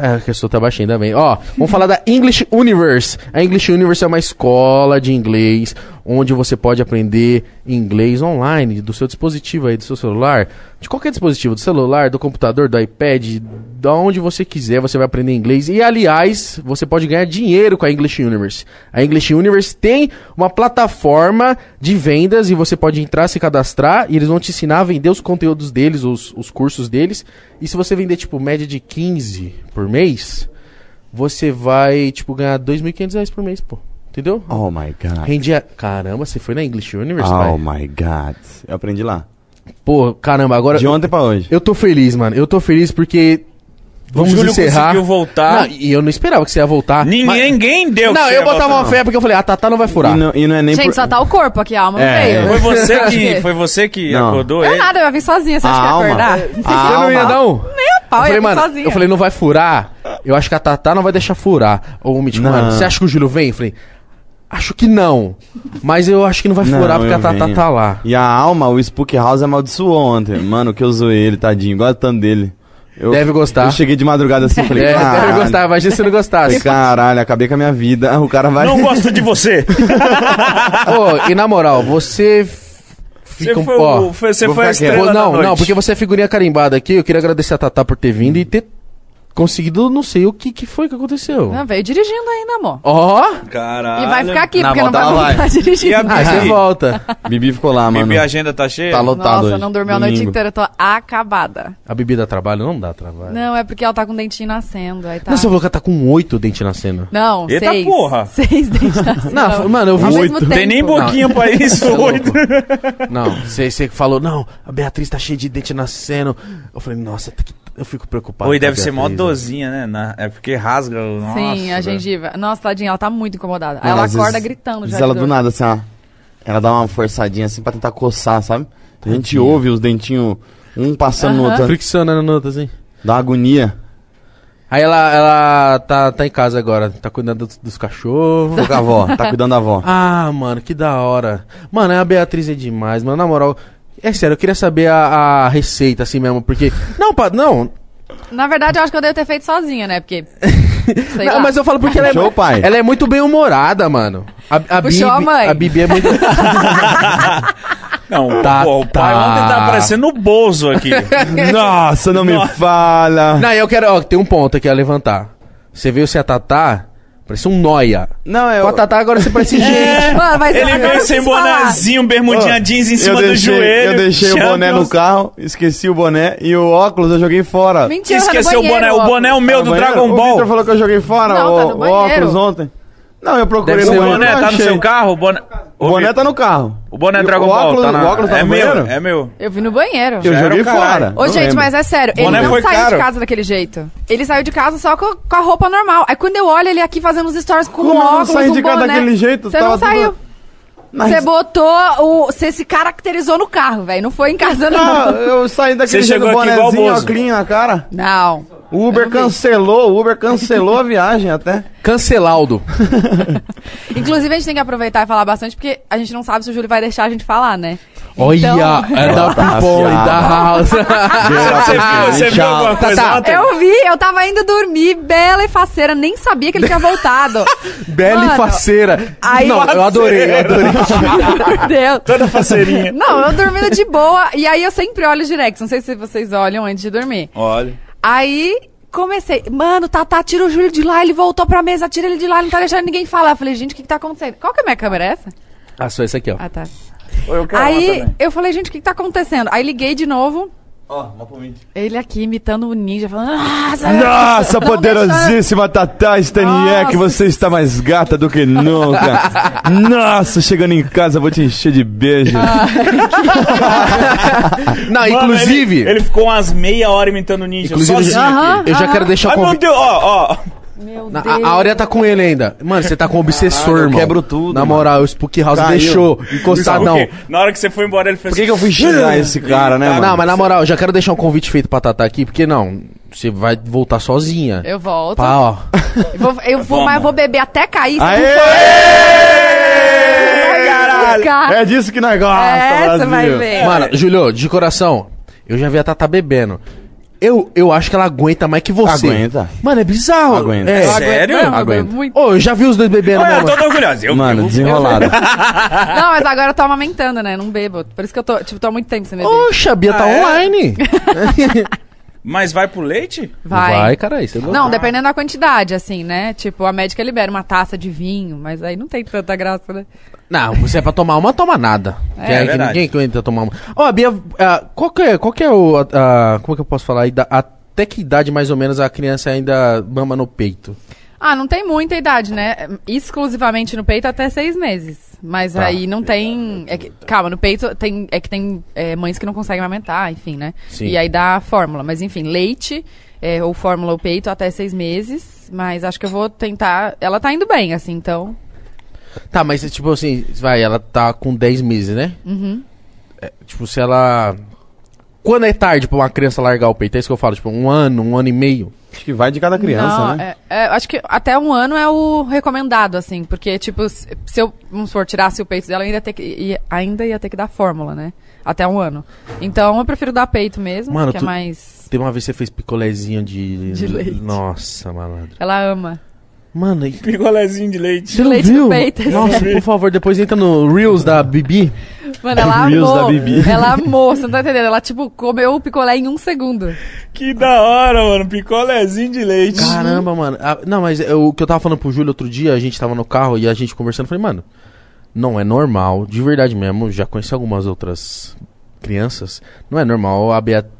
É, que eu sou baixinho também. Ó, vamos falar da English Universe. A English Universe é uma escola de inglês onde você pode aprender inglês online do seu dispositivo aí, do seu celular, de qualquer dispositivo, do celular, do computador, do iPad, da onde você quiser, você vai aprender inglês. E aliás, você pode ganhar dinheiro com a English Universe. A English Universe tem uma plataforma de vendas e você pode entrar, se cadastrar e eles vão te ensinar a vender os conteúdos deles, os, os cursos deles. E se você vender tipo média de 15 por mês, você vai tipo ganhar 2.500 reais por mês, pô. Entendeu? Oh my god. Rendia. Caramba, você foi na English Universe, Oh pai? my god. Eu aprendi lá. Pô, caramba, agora. De ontem pra hoje. Eu tô feliz, mano. Eu tô feliz porque. Vamos Júlio encerrar. conseguiu voltar. Não, e eu não esperava que você ia voltar. Ninguém, mas- ninguém deu Não, eu botava voltar, uma fé porque eu falei, a Tatá não vai furar. E não, e não é nem Gente, por... só tá o corpo aqui, a alma não É. veio. Foi você que, foi você que Não. acordou Eu ele? nada, eu ia vir sozinha, você acha A que ia alma. acordar? A Você não ia, alma. não? Nem a pau, eu falei, eu ia vir mano, sozinha. eu falei, não vai furar. Eu acho que a Tatá não vai deixar furar. Ô, Mitch, Não. mano, você acha que o Júlio vem? Eu falei, acho que não. Mas eu acho que não vai Não, furar porque a Tatá tá lá. E a alma, o Spook House amaldiçoou ontem. Mano, que eu zoei ele, tadinho. Gostando dele. Eu, Deve gostar. Eu cheguei de madrugada assim e falei, É, deve caralho. gostar, imagina se não gostasse. Caralho, acabei com a minha vida. O cara vai... Não gosto de você. Ô, e na moral, você Você fica um foi, ó, foi- você foi a estrela não, noite. não, porque você é figurinha carimbada aqui. Eu queria agradecer a Tatá por ter vindo e ter conseguido, não sei o que, que foi que aconteceu. Não, veio dirigindo ainda, amor. Ó! Caralho. E vai ficar aqui, Na porque não volta vai ela vai. voltar dirigindo. E a Aí você Bibi? volta. Bibi ficou lá, mano. Bibi, a agenda tá cheia? Tá lotado Nossa, hoje. não dormiu a noite Domingo. inteira, eu tô acabada. A Bibi dá trabalho? Não dá trabalho. Não, é porque ela tá com o dentinho nascendo. Aí tá... Não, você falou que ela tá com oito dentes nascendo. Não, Eita seis. porra. Seis dentes nascendo. Não, mano, eu vi Ao oito. mesmo tempo. Tem nem boquinha pra isso, Você é louco. oito. Não, você você falou, não, a Beatriz tá cheia de dente nascendo. Eu falei, nossa, que- eu fico preocupado. Oi, deve ser mó né? dozinha, né? Na- é porque rasga o. Nossa, Sim, a gengiva. Nossa, tadinha, ela tá muito incomodada. Mano, ela acorda vezes- gritando já. ela do nada, assim, ó. Ela dá uma forçadinha assim pra tentar coçar, sabe? A gente ouve os dentinhos, um passando no outro. Friccionando no outro, assim. Dá uma agonia. Aí ela, ela tá, tá em casa agora, tá cuidando dos, dos cachorros. Com a avó, tá cuidando da avó. Ah, mano, que da hora. Mano, a Beatriz é demais, mano. Na moral, é sério, eu queria saber a, a receita, assim mesmo, porque. Não, pa, não. Na verdade, eu acho que eu devo ter feito sozinha, né? Porque. Sei não lá. mas eu falo porque ela é, Show, pai. ela é muito bem humorada, mano. A, a Puxou a Bibi, mãe. a Bibi é muito. Não, Tá, pô, o pai tá. ontem tá parecendo o Bozo aqui. Nossa, não me fala. não, eu quero. Ó, tem um ponto aqui a levantar. Você veio ser a Tatá, parece um noia. Não, Com a. Tatá agora você parece gente. Mano, mas Ele veio sem bonezinho, bermudinha jeans em cima do deixei, joelho. eu deixei o boné no Champions. carro, esqueci o boné e o óculos eu joguei fora. Mentira, tá Esqueceu o boné. O boné é o meu Tá do? Dragon O Victor Ball. falou que eu joguei fora Não, o, tá o óculos ontem. Não, eu procurei Deve no ser O o boné tá no seu carro? O boné, O boné tá no carro. o boné o Dragon Ball óculos- tá na... o óculos tá É no meu, banheiro? é meu. Eu vi no banheiro. Eu joguei o fora. Ô, gente, lembro. mas é sério, ele Boné não saiu caro. de casa daquele jeito. Ele saiu de casa só com, com a roupa normal. Aí quando eu olho ele aqui fazendo os stories com Como um eu não óculos, saí um de casa daquele jeito? Você não tudo- saiu. Mas- Você botou o... Você se caracterizou no carro, velho. Não foi em casa, Ah, não. eu saí daquele Você jeito o Bozo. clean na cara. Não. O Uber cancelou, o Uber cancelou a viagem até. Cancelaudo. Inclusive, a gente tem que aproveitar e falar bastante, porque a gente não sabe se o Júlio vai deixar a gente falar, né? Olha, Então- é da Tá Pipon e afiado. da House. Você viu, você viu alguma coisa Tá, tá. Eu vi, eu tava indo dormir, bela e faceira, nem sabia que ele tinha voltado. Bela e Mano, faceira. aí- Não, eu adorei, eu adorei. Meu Deus. Toda faceirinha. Não, eu dormindo de boa, e aí eu sempre olho os directs, não sei se vocês olham antes de dormir. Olha. Aí comecei, mano, Tatá, tira o Júlio de lá, ele voltou pra mesa, tira ele de lá, não tá deixando ninguém falar. Eu falei, gente, o que que tá acontecendo? Qual que é a minha câmera? É essa? Ah, só esse aqui, ó. Ah, tá. Eu Aí eu falei, gente, o que que tá acontecendo? Aí liguei de novo, Ó, uma pra mim. ele aqui imitando o ninja, falando, nossa, Nossa, poderosíssima Tatá Staniek, você está mais gata do que nunca. Nossa, chegando em casa vou te encher de beijo. Não, Mano, inclusive. Ele, ele ficou umas meia hora imitando o ninja. Inclusive, sozinho. Eu já quero deixar o convite. Ó, ó. Meu Na- Deus. A, a Aurea tá com ele ainda. Mano, você tá com um obsessor, irmão. quebro tudo, Na mano. moral, o Spook House Caiu. deixou encostadão. Na hora que você foi embora, ele fez Por que, que eu fui xingar esse cara, né, mano? Não, mas na moral, eu já quero deixar um convite feito pra Tatá aqui, porque não, você vai voltar sozinha. Eu volto. Pá, ó. Eu vou, eu vou, mas eu vou beber até cair. Aê! for- buscar. É disso que nós gostamos, É, você vai ver. Mano, Julio, de coração, eu já vi a Tatá bebendo. Eu, eu acho que ela aguenta mais que você. Aguenta. Mano, é bizarro. Aguenta. É. Sério? Não, Aguento. muito. Ô, eu já vi os dois bebendo, Olha, né, eu tô orgulhoso. Eu, Mano, eu- desenrolado. Não, mas agora eu tô amamentando, né? Não bebo. Por isso que eu tô, tipo, tô há muito tempo sem beber. Oxa, a Bia tá Ah, é? online. Mas vai pro leite? Vai. caralho. Você Não, dependendo da quantidade, assim, né? Tipo, a médica libera uma taça de vinho, mas aí não tem tanta graça, né? Não, você é pra tomar uma, toma nada. É, é, que ninguém aguenta tomar uma. Ó, a Bia, ah, qual que é, qual que é o, a- como é que eu posso falar? Até que idade, mais ou menos, a criança ainda mama no peito? Ah, não tem muita idade, né? Exclusivamente no peito até seis meses. Mas Tá. aí não tem. é que- calma, no peito tem, é que tem é, mães que não conseguem amamentar, enfim, né? Sim. E aí dá a fórmula. Mas enfim, leite, é, ou fórmula ou peito até seis meses. Mas acho que eu vou tentar. Ela tá indo bem, assim, então. Tá, mas tipo assim, vai, ela tá com 10 meses, né? Uhum. É, tipo, se ela. Quando é tarde pra uma criança largar o peito? É isso que eu falo, tipo, um ano, um ano e meio. Acho que vai de cada criança, não, né? é- é, acho que até um ano é o recomendado, assim, porque, tipo, se, se eu, vamos supor, tirasse o peito dela, eu ainda, ia ter que, ia, ainda ia ter que dar fórmula, né? Até um ano. Então eu prefiro dar peito mesmo, Mano, que tu- é mais. Teve uma vez que você fez picolézinho de. De leite. Nossa, malandro. Ela ama. Mano, e Picolézinho de leite. você não leite viu? peito, assim. Nossa, por favor, depois entra no Reels da Bibi. Mano, ela Reels da amou. Bibi. Ela amou, você não tá entendendo? Ela, tipo, comeu o picolé em um segundo. Que da hora, mano. Picolézinho de leite. Caramba, mano. Ah, não, mas eu- o que eu tava falando pro Júlio outro dia, a gente tava no carro e a gente conversando, eu falei, mano, não é normal, de verdade mesmo, já conheci algumas outras crianças, não é normal a Beatriz.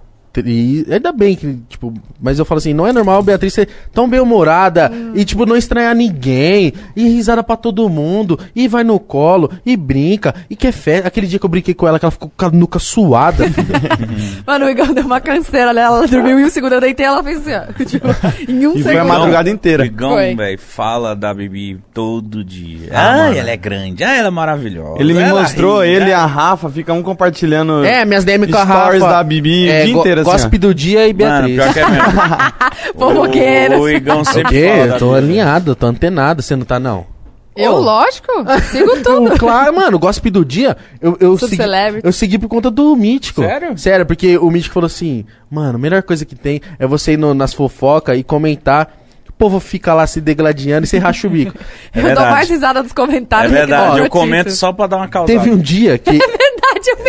Ainda bem que, tipo, mas eu falo assim, não é normal a Beatriz ser tão bem-humorada e, tipo, não estranhar ninguém, e risada pra todo mundo, e vai no colo, e brinca, e quer fé. Aquele dia que eu brinquei com ela, que ela ficou com a nuca suada. Mano, o Igão deu uma canseira nela, ela dormiu em um segundo, eu deitei ela fez assim, ó. Tipo, em um E segundo. foi a madrugada O inteira. Igão, Foi. velho, fala da Bibi todo dia. Ah, Ah, ela é grande. Ah, ela é maravilhosa. Ele me Ela mostrou, ri, ele e né? a Rafa ficam um compartilhando é, minhas DM com a Rafa. stories da Bibi é, o dia go- assim, ó. do dia e Mano, Beatriz. pior que é mesmo. Fofoqueiros. O, o Igão sempre fala Eu tô Bibi. alinhado, tô antenado. Você não tá, não? Eu, Ô. lógico, sigo tudo. Claro, mano, Gossip do Dia, eu, eu, Sou segui, celebrity. eu segui por conta do Mítico. Sério? Sério, porque o Mítico falou assim, mano, a melhor coisa que tem é você ir no- nas fofocas e comentar. O povo fica lá se degladiando e você racha o bico. É eu dou verdade. mais risada dos É comentários. das verdade, eu comento só pra dar uma causada. Teve um dia que.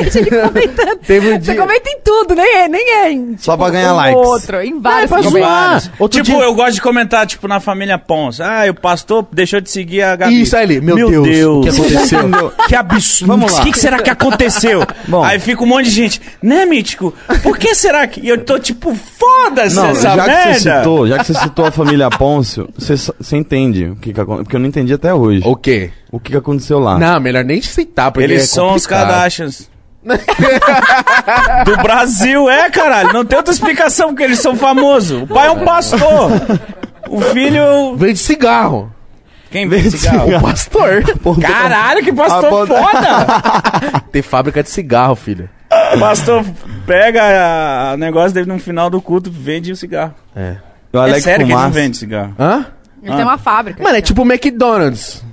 Vejo ele comentando. Teve um Você dia. comenta em tudo, nem é, nem é em, Só tipo, pra ganhar um likes. outro, em vários É, comentários. Outro tipo, dia- eu gosto de comentar, tipo, na família Pons. Ah, o pastor deixou de seguir a Gabi. Isso aí, ele, meu Deus, o que aconteceu? que absurdo. Vamos lá. O que, que será que aconteceu? Bom. Aí fica um monte de gente. Né, Mítico? Por que será que... E eu tô tipo, foda-se Não, essa já que merda. você citou, já que você citou a família Pôncio, você, você entende o que, que aconteceu? Porque eu não entendi até hoje. O quê? O que, que aconteceu lá? Não, melhor nem citar, porque Eles é são os. Kardashians. Do Brasil, é, caralho. Não tem outra explicação porque eles são famosos. O pai é um pastor. O filho. Vende cigarro. Quem vende cigarro? O pastor. Caralho, que pastor ponta- foda! Tem fábrica de cigarro, filho. O pastor pega o negócio dele no final do culto, vende o cigarro. É. O é Alex sério que ele não Fumaça vende cigarro. Hã? Ele tem uma fábrica. Mano, é tipo o McDonald's.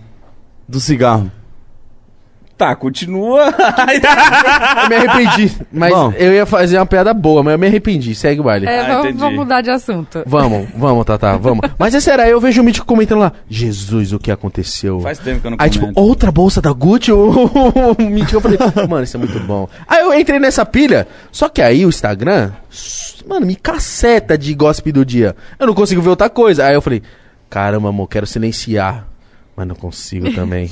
do cigarro. Tá, continua. Eu me arrependi. Mas Bom. eu ia fazer uma piada boa, mas eu me arrependi. Segue o baile. É, Ah, vamos, entendi. vamos mudar de assunto. Vamos, vamos, Tata, vamos. Mas é sério, aí eu vejo o Mítico comentando lá. Jesus, o que aconteceu? Faz tempo que eu não Aí, tipo, comento. outra bolsa da Gucci, o, o Mítico, eu falei, mano, isso é muito bom. Aí eu entrei nessa pilha, só que aí o Instagram, s- mano, me caceta de gossip do dia. Eu não consigo ver outra coisa. Aí eu falei, caramba, amor, quero silenciar. Mas não consigo também.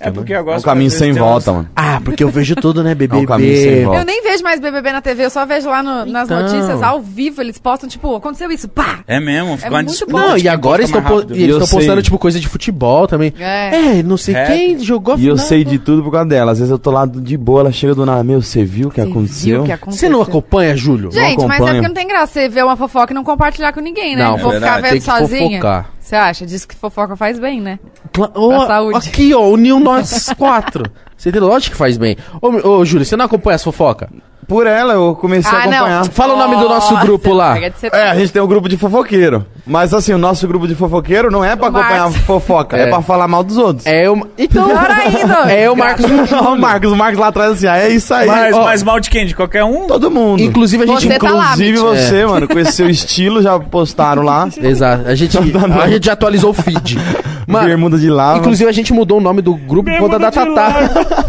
É porque eu É um gosto caminho às vezes, sem volta, uns- mano. Ah, porque eu vejo tudo, né, BBB. É um caminho sem volta. Eu nem vejo mais BBB na TV, eu só vejo lá no- nas Então. notícias, ao vivo, eles postam, tipo, aconteceu isso, pá! É mesmo, fica uma muito disputa, bom. Não, e quem agora e eles Eu estão postando, tipo, coisa de futebol também. É. É, não sei Rap. quem jogou E eu sei de tudo por causa dela. Às vezes eu tô lá de boa, ela chega do nada. Meu, você viu o que aconteceu? Você não acompanha, Júlio? Gente, mas é porque não tem graça você ver uma fofoca e não compartilhar com ninguém, né? Não, Vou ficar tem vendo que sozinha. fofocar. Você acha? Diz que fofoca faz bem, né? Cla- Ó, saúde. Aqui, ó, uniu nós quatro. Você tem lógico que faz bem. Ô, ô, Júlio, você não acompanha as fofocas? Por ela eu comecei a Ah, não. acompanhar. Fala o nome do nosso Nossa, grupo lá. É, a gente tem um grupo de fofoqueiro. Mas assim, o nosso grupo de fofoqueiro não é pra O acompanhar Marcos. fofoca, é. É. pra falar mal dos outros. É o. Então. Pior ainda. É o Marcos. o Marcos, o Marcos lá atrás assim, ah, é isso aí. Mas, ó, mas mal de quem? De qualquer um? Todo mundo. Inclusive a gente. Você tá lá, Inclusive você, mano, com esse seu estilo, já postaram lá. Exato. A gente, a gente já atualizou o feed. Mano, bermuda de lava. inclusive a gente mudou o nome do grupo por conta da Tatá.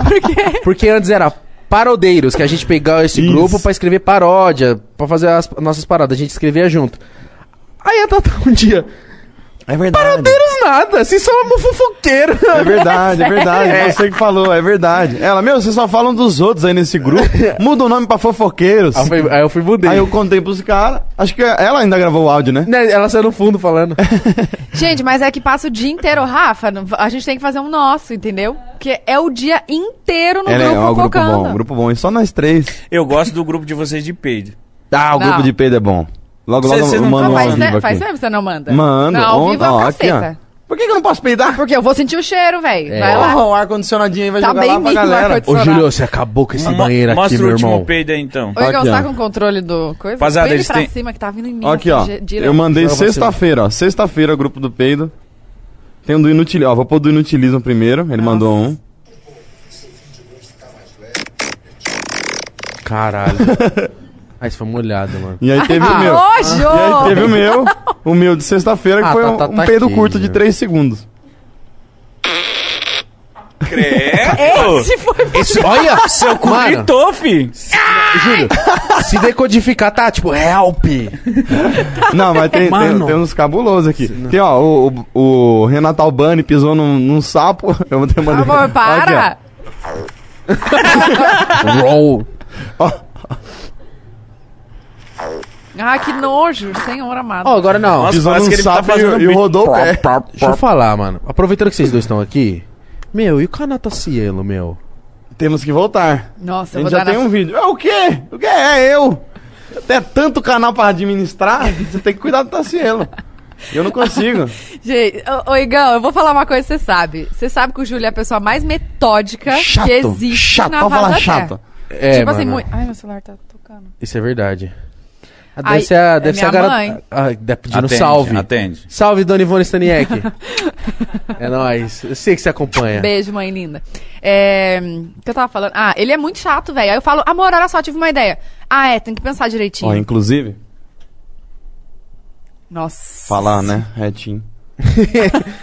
Por quê? Porque antes era Parodeiros, que a gente pegava esse Isso. grupo pra escrever paródia, pra fazer as nossas paradas. A gente escrevia junto. Aí a Tatá um dia. É verdade. Parodeiros nada, vocês são um fofoqueiro. É verdade, é verdade. É. Você que falou, é verdade. Ela, meu, vocês só falam dos outros aí nesse grupo. Muda o nome pra fofoqueiros. Aí eu fui, aí eu fui mudei. Aí eu contei pros caras. Acho que ela ainda gravou o áudio, né? Né, Ela saiu no fundo falando. Gente, mas é que passa o dia inteiro, Rafa. A gente tem que fazer um nosso, entendeu? Porque é o dia inteiro no Ela é grupo ó, o grupo bom, grupo bom. E só nós três. Eu gosto do grupo de vocês de peido. Ah, o Não. grupo de peido é bom. Logo, logo cê eu não- mando um faz, ao te- vivo faz tempo que você não manda. Mando. Não, ao on- vivo é ó. caceta. Por que, que eu não posso peidar? Porque eu vou sentir o cheiro, velho. Vai lá. Porra, o ar-condicionadinho aí vai Tá jogar bem lá pra galera. Ô. Júlio, você acabou com esse Mo- banheiro aqui, Mostra meu o último irmão. peido aí, então. Você ó. tá com o controle do coisa? Ele eles pra têm- cima que tá vindo em mim. Aqui, ó. direto. Eu mandei sexta-feira, ó. Sexta-feira, grupo do peido. Tem um do inutilismo. Ó, vou pôr do inutilismo primeiro. Ele mandou um. Caralho. Aí você foi molhado, mano. E aí teve o Ah, meu. nojo! E aí teve o meu. O meu de sexta-feira, que Ah, foi tá- um, tá- um tá peido aqui, curto de né? 3 segundos. Credo! Esse foi Esse, olha! Seu cu Mano. gritou, fi! Júlio, se decodificar, tá tipo, help! Não, mas tem, tem, tem uns cabulosos aqui. Tem, ó, o, o, o Renato Albani pisou num, num sapo. Eu vou ter mandado. Amor, para! Roll. Ah, que nojo, senhor amado. Ó, agora não. Nossa, Pisou parece num que ele tá sapo fazendo e, e rodou o pé. Deixa eu falar, mano. Aproveitando que vocês dois estão aqui. Meu, e o Canata Cielo, meu? Temos que voltar. Nossa, A eu gente vou já dar tem na... um vídeo. É o quê? O que é eu? Tem tanto canal pra administrar, você tem que cuidar do Tacielo. Eu não consigo. Gente, ô, ô, Igão, eu vou falar uma coisa que você sabe. Você sabe que o Júlio é a pessoa mais metódica chato. que existe chato, na pode face falar da chato. É, tipo assim, mano. muito... Ai, meu celular tá tocando. Isso é verdade. Ah, Ai, Deve ser a, é deve ser a garota. mãe. Ah, deve pedindo Atende, salve. Atende. Salve, Dona Ivone Staniek. é nóis. Eu sei que você acompanha. Beijo, mãe linda. É, O que eu tava falando? Ah, ele é muito chato, velho. Aí eu falo, amor, olha só, tive uma ideia. Ah, é, tem que pensar direitinho. Ó, inclusive, Nossa. falar, né? Retinho.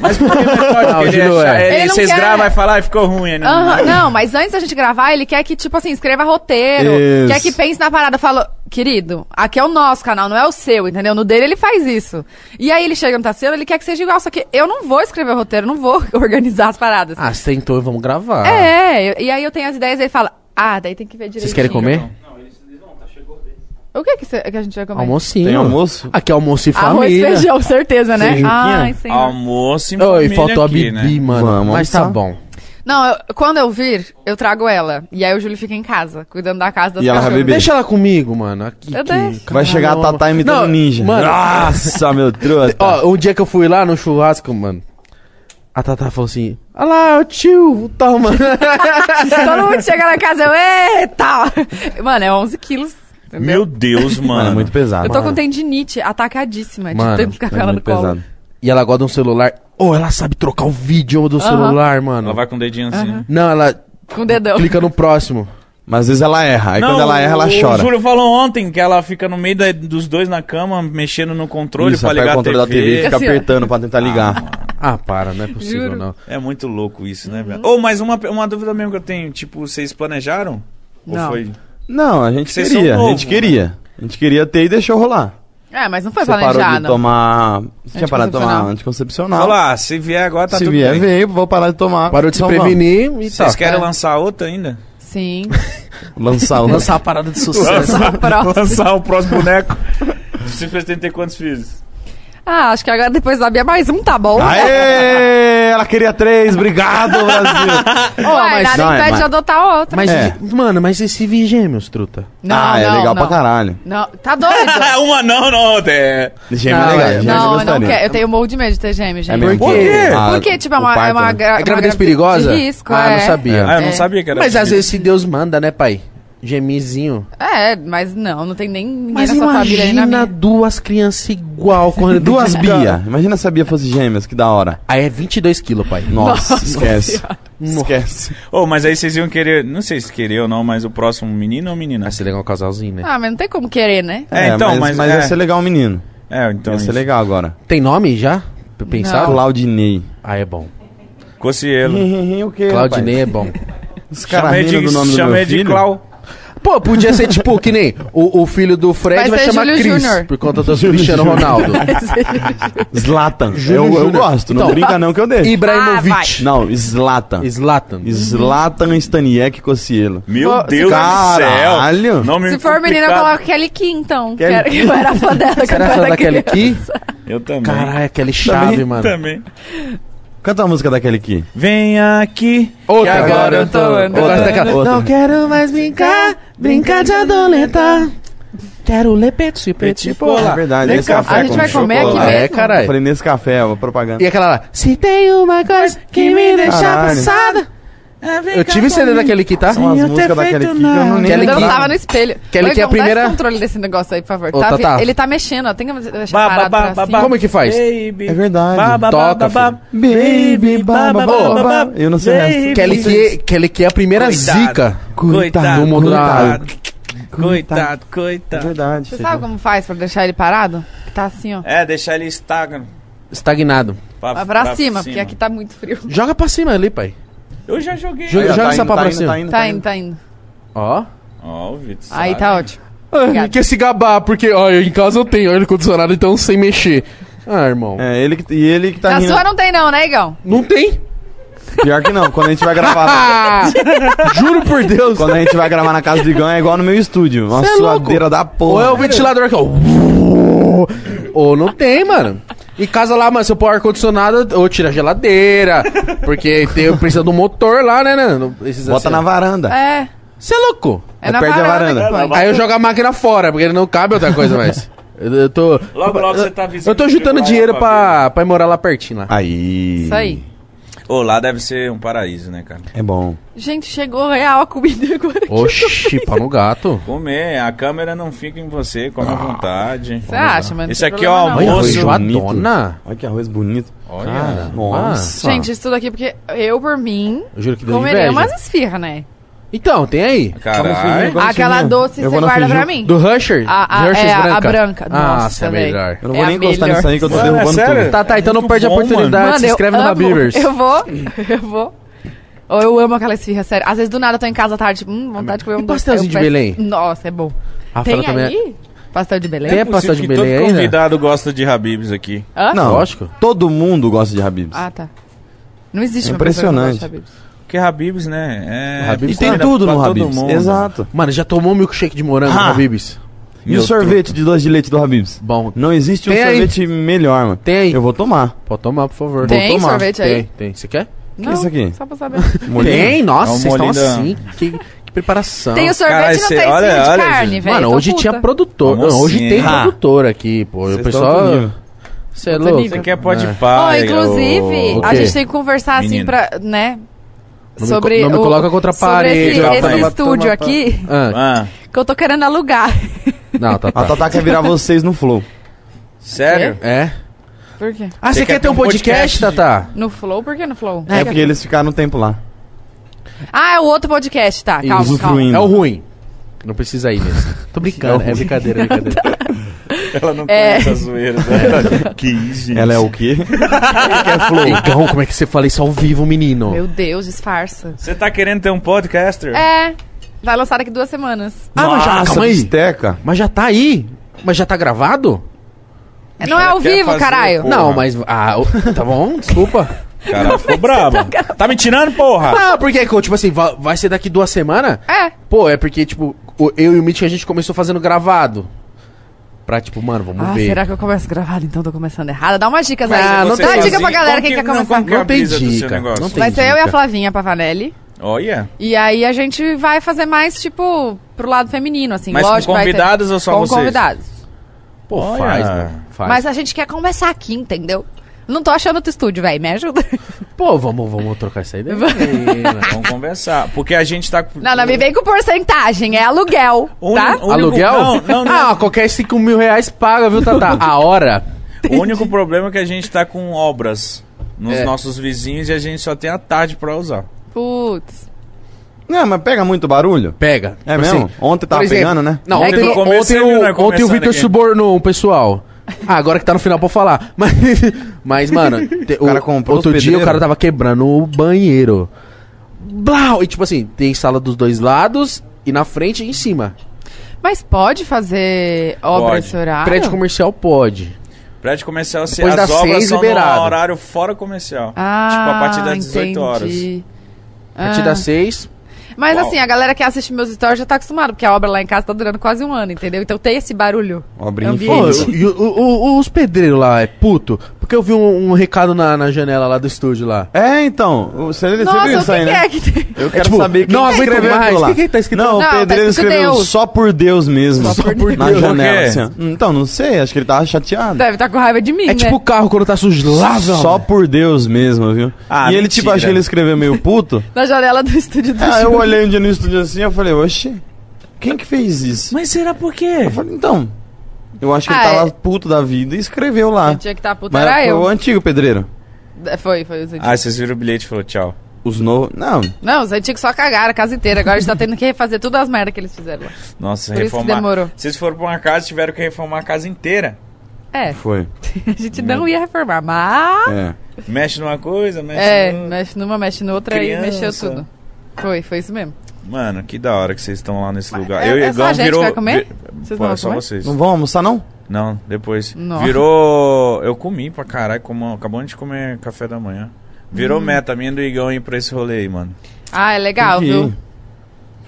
Mas por que? Não, Ele é cha- é. ele- Ele não Vocês quer- gravam e falam, ah, ficou ruim. Né? Aham, não, mas antes da gente gravar, ele quer que, tipo assim, escreva roteiro, Isso. quer que pense na parada. Eu falo, querido, aqui é o nosso canal, não é o seu, entendeu? No dele ele faz isso. E aí ele chega no Tassilo, ele quer que seja igual, só que eu não vou escrever roteiro, não vou organizar as paradas. Ah, você tentou, vamos gravar. É, e aí eu tenho as ideias e ele fala, ah, daí tem que ver direitinho. Vocês querem comer? O que que, cê- que a gente vai comer? Almocinho. Tem almoço? Aqui é almoço e Arroz e família. feijão, certeza, né? Feijuquinha? Ai, senhor. Almoço Oi, família faltou aqui, a Bibi, né? mano. Vamos mas tá bom. Não, eu- quando eu vir, eu trago ela. E aí o Júlio fica em casa, cuidando da casa das E ela vai cachorras. beber? Deixa ela comigo, mano. Aqui, Eu que- deixo. Vai chegar a. Tatá imitando Não, ninja. Mano, Nossa, meu truta. ó, um dia que eu fui lá no churrasco, mano. A Tatá falou assim: Olha lá, o tio, toma. Todo mundo chega na casa, eu, eita! Mano, é 11 quilos. Entendeu? Meu Deus, mano. Mano, é muito pesado. Eu tô com tendinite atacadíssima Mano, de ter que ficar com É ela no colo. pesado. e ela gosta de um celular. Oh, ela sabe trocar o vídeo do Aham. celular, mano. Ela vai com o dedinho assim. Não, ela Com o dedão. clica no próximo. Mas às vezes ela erra. Aí quando ela erra, ela o chora. Júlio falou ontem que ela fica no meio da- dos dois na cama, mexendo no controle Isso, pra ligar o controle a da TV e TV. fica Assim, ó. apertando pra tentar ligar. Ah, para, não é possível, Juro. não. É muito louco isso, né, velho? Ô, mas uma, uma dúvida mesmo que eu tenho, tipo, vocês planejaram? Não. Ou foi? Não, a gente Vocês queria. são a gente novo, queria. A gente queria ter e deixou rolar. É, mas não foi Você parou de planejado. tomar. Você tinha parado de tomar Anticoncepcional. Falou, ah, se vier agora tá Se tudo vier, bem. veio, vou parar de tomar. Parou de se Então prevenir e tá. Vocês querem É. lançar outra ainda? Sim. Lançar Lançar a parada de sucesso. Próximo. lançar o próximo boneco. Vocês pretendem ter quantos filhos? Ah, acho que agora depois da Bia mais um tá bom. Aê! Ela queria três, obrigado, Brasil. Ué, mas- nada não, é, impede mas- de adotar outra. Mas, É. mano, mas e se vir gêmeos, truta? Não, ah, é não, legal não. pra caralho. Não, tá doido. uma não, não, é. Gêmeo Não, é legal. é- gêmeo não, eu não gostaria. quero. Eu tenho morro de medo de ter gêmeos, gente. É mesmo? Por quê? Ah, Porque, tipo, é uma, parto, é uma, gra É gravidez perigosa? De risco, Ah, é. não sabia. Ah, eu não É. sabia que era Mas às assim. vezes se Deus manda, né, pai? Gemizinho. É, mas não, não tem nem ninguém Mas na sua família nem na imagina minha. duas crianças igual. correndo Duas de Bia. Imagina se a Bia fosse gêmeas, que da hora. Aí é 22 quilos, pai. Nossa, Nossa esquece. Senhora. Esquece. Ô, mas aí vocês iam querer, não sei se querer ou não, mas o próximo menino ou menina? Vai ser legal um casalzinho, né? Ah, mas não tem como querer, né? É, então, mas- mas é. ia ser legal um menino. É, então Ia ser isso. legal agora. Tem nome já? P- Pensado? Claudinei. Ah, é bom. Cocielo. o quê, Claudinei é bom. Os caras Chamei de, do nome do meu chamei de filho. Clau. Pô, podia ser tipo que nem o, o filho do Fred Vai vai, chamar Júlio Cris, Júnior. por conta do Cristiano Ronaldo. Zlatan. Júnior Eu, eu Júnior. gosto, não Então, brinca não que eu deixo. Ibrahimovic. Não, Zlatan. Zlatan. Zlatan Staniek Kocielo. Meu Pô, Deus Caralho. do céu. Nome Se for menina, eu coloco Kelly Key, então. Kelly Que era- Key. Eu era fã dela quando Você era eu era da Kelly Key? Eu também. Caralho, aquele chave, mano. Também. Canta a música daquele aqui. Vem aqui. Outra, Que agora eu tô andando. Outra. Não quero mais brincar, brincar de adoleta. Quero ler petit petit É polar. verdade. Vem esse cá, café a gente vai comer aqui mesmo? É, caralho. Eu falei nesse café, a propaganda. E aquela lá. Se tem uma coisa que me deixa Caralho. passada. Eu tive CD daquele que tá? São as músicas daquele que eu não nem Kelly Eu dançava no espelho. Kelly Key é a primeira- controle desse negócio aí, por favor. Ô, Tá Tatá. Ele tá mexendo, ó. Tem que deixar Ba, ba, parado ba, pra ba, cima. Como é que faz? Baby. É verdade. Ba, ba, Toca, ba, ba, Baby, ba, ba, ba, ba, ba. Eu não sei. Baby. Kelly Key, Kelly Key é a primeira Coitado. zica. Coitado, do mundo da- coitado. Coitado, É coitado. verdade. Você sabe como faz pra deixar ele parado? Que tá assim, ó. É, deixar ele estagno. Estagnado. Vai pra cima, porque aqui tá muito frio. Joga pra cima ali, pai. Eu já joguei. Joga- Aí, ó, tá essa indo, pá tá pra indo, cima. tá indo, Tá indo, tá indo. Ó. Ó, o Vitor. Aí sabe. tá ótimo. Obrigada. quer se gabar, porque ó, em casa eu tenho ar-condicionado, então sem mexer. Ah, irmão. É, ele que, e ele que tá Na rindo. sua não tem não, né, Igão? Não tem? Pior que não, quando a gente vai gravar. Ah! Juro por Deus. quando a gente vai gravar na casa do Igão é igual no meu estúdio. Uma Cê é suadeira da Ou porra. é o ventilador que ó. Ou não tem, mano. Em casa lá, mano, se eu pôr ar-condicionado, ou tira a geladeira. Porque tem, precisa do motor lá, né, né? Não precisa Bota ser- na varanda. É. Você é louco? É na perde a varanda, varanda. que põe. Aí eu jogo a máquina fora, porque ele não cabe outra coisa mais. Eu, eu tô. Logo, logo você tá visitando Eu tô juntando dinheiro pra pra, pra ir morar lá pertinho lá. Aí. Isso aí. Ô, lá deve ser um paraíso, né, cara? É bom. Gente, chegou real a comida agora. Oxi, pau no gato. Comer, a câmera não fica em você, come à vontade. Você acha, mas não Esse aqui é o. Olha, almoço. feijoadona. Olha que arroz bonito. Olha. Cara, Nossa. Gente, isso tudo aqui porque eu, por mim, Eu juro que comerei inveja. umas esfirra, né? Então, tem aí. Caralho. Aquela doce Eu você na guarda pra mim. Do Rusher? A, a, Rushers é, a- branca. a branca. Nossa, Nossa, é melhor. Eu não É vou a nem encostar nisso aí que eu tô Mano, é derrubando sério? tudo. Tá, tá, então não perde a bom, oportunidade. Mano, se inscreve no amo, Habibers. Eu vou, eu vou. Ou eu amo aquela esfirra, sério. Às vezes do nada eu tô em casa à tarde, tipo, hum, vontade de comer um E doce. pastelzinho de peço- Belém? Nossa, é bom. A Tem é- aí? Pastel de Belém? Tem a Possível pastel de Belém todo ainda? convidado gosta de Habibs aqui. Hã? Não, Lógico. Todo mundo gosta de Habibs. Ah, tá. Não existe É uma pessoa que não gosta impressionante. de Habib's. Porque Habibs, né? É... Habib's E tem comida tudo no Habibs. mundo. Exato. Mano, já tomou milkshake de morango Ah. no Habibs? E Meu o sorvete de doce de leite do Habibs? Bom. Não existe um Tem aí. sorvete melhor, mano. Tem aí. Eu vou tomar. Pode tomar, por favor. Tem tomar. sorvete aí? Tem, tem. Você quer? Não, é isso aqui? Só pra saber. Molinho? Tem, nossa, É um vocês estão assim. Que, que preparação. Tem o sorvete Caralho, e não cê- tem olha- de olha, carne, velho. Mano, hoje puta. tinha produtor. Não, hoje Almocinho, tem? Ah. produtor aqui, pô. O Vocês pessoal. estão nível. Você é louco. Você quer pode É. pá. Inclusive, o a gente tem que conversar assim pra, né? Não me sobre co- não me o- coloca contra a sobre parede, esse, esse estúdio aqui Ah, Ah, que eu tô querendo alugar. não, tá, A tá. Tatá quer virar vocês no Flow. sério? É? Por quê? Ah, você quer ter um podcast, Tatá? No Flow? Por que no Flow? É porque eles ficaram um tempo lá. Ah, é o outro podcast, tá. Calma, calma. É o ruim. Não precisa ir mesmo. Tô brincando, é brincadeira, é brincadeira. Ela não É. conhece a zoeira. Né? que isso, gente. Ela é o quê? que é Flow? Igão, como é que você fala isso ao vivo, menino? Meu Deus, disfarça. Você tá querendo ter um podcaster? É, vai lançar daqui duas semanas. Ah, mas já, Nossa, calma aí. bisteca. Mas já tá aí? Mas já tá gravado? Não é ao vivo, caralho. pô. Não, Porra. mas. Ah, tá bom, desculpa. Cara, ficou brava. Tá me tirando, porra? Não, porque, tipo assim, va- vai ser daqui duas semanas? É. Pô, é porque, tipo, eu e o Mitch a gente começou fazendo gravado. Pra, tipo, mano, vamos Ah, ver. será que eu começo gravado então? Tô começando errado. Dá umas dicas Ah, aí. não Dá dica pra galera quem que- quer não, começar. como que Não tem dica, não tem Vai ser eu e a dica. Flavinha Pavanelli. Olha. E aí a gente vai fazer mais, tipo, pro lado feminino, assim. Mas Lógico, com vai ter- convidados ou só com vocês? convidados. Pô, Olha. faz, mano. Faz. Mas a gente quer começar aqui, entendeu? Não tô achando outro estúdio, velho. Me ajuda. Pô, vamos, vamos trocar essa ideia. Vamos conversar. Porque a gente tá. Não, não me vem com porcentagem, é aluguel, O tá? único- Aluguel? Não, não, não. Ah, qualquer 5 mil reais paga, viu, Tata? A hora. O único problema é que a gente tá com obras nos É. nossos vizinhos e a gente só tem a tarde pra usar. Putz. Não, mas pega muito barulho? Pega. É Tipo mesmo? assim, Ontem tava exemplo, pegando, né? Não, ontem, ontem, você viu, o, né, ontem o Vitor aqui. subornou o pessoal. Ah, agora que tá no final pra falar. Mas, mas mano, te- O cara comprou outro dia o cara tava quebrando o banheiro. Blau! E tipo assim, tem sala dos dois lados e na frente e em cima. Mas pode fazer obra Pode. esse horário? Prédio comercial pode. Prédio comercial, se Depois as das obras seis, são liberado. no horário fora comercial. Ah, tipo, a partir das 18 horas. entendi. A partir Ah. das seis. Mas Uau. assim, a galera que assiste meus stories já tá acostumada, porque a obra lá em casa tá durando quase um ano, entendeu? Então tem esse barulho. Obrinha Ambiente. Pô, e o- o- o- os pedreiros lá é puto? Porque eu vi um, um recado na, na janela lá do estúdio lá. É, então. Você, você Nossa, o que, aí, que né? é que tem? Eu quero tipo, saber quem não que aguento escreveu mais. aquilo lá. O que que tá escrito? Não, Não, o tá pedreiro escrito escreveu Deus. só por Deus mesmo. Só por Na Deus. janela, Por quê? assim, ó. Então, não sei, acho que ele tava chateado. Deve tá com raiva de mim, É né? tipo o carro quando tá velho. Só por Deus mesmo, viu? Ah, e ele, mentira. tipo, acho que ele escreveu meio puto. Na janela do estúdio do Ah, eu Júlio. olhei um dia no estúdio assim eu falei, oxe, quem que fez isso? Mas será por quê? Eu falei, então. Eu acho que Ah, ele tava é. puto da vida e escreveu lá. Quem tinha que tá puta Mas era foi eu. o antigo pedreiro. É, Foi, foi os antigos. Ah, vocês viram o bilhete e falou tchau. Os novos. Não, Não, os antigos só cagaram a casa inteira. Agora a gente tá tendo que refazer tudo as merdas que eles fizeram lá. Nossa, Por isso que reformar. demorou. Vocês foram pra uma casa e tiveram que reformar a casa inteira. É, foi. a gente não ia reformar, mas... É. Mexe numa coisa, mexe É, noutra. mexe numa, mexe noutra Criança. e mexeu tudo. Foi, foi isso mesmo. Mano, que da hora que vocês estão lá nesse lugar. é- Eu e é o só a Igão gente virou. vai comer? Vocês Pô, não é vão só comer? vocês. Não vão almoçar, não? Não, depois. Nossa. Virou. Eu comi pra caralho, como... acabamos de comer café da manhã. Virou Hum. meta minha do Igão ir pra esse rolê aí, mano. Ah, é legal, Tem que viu? ir.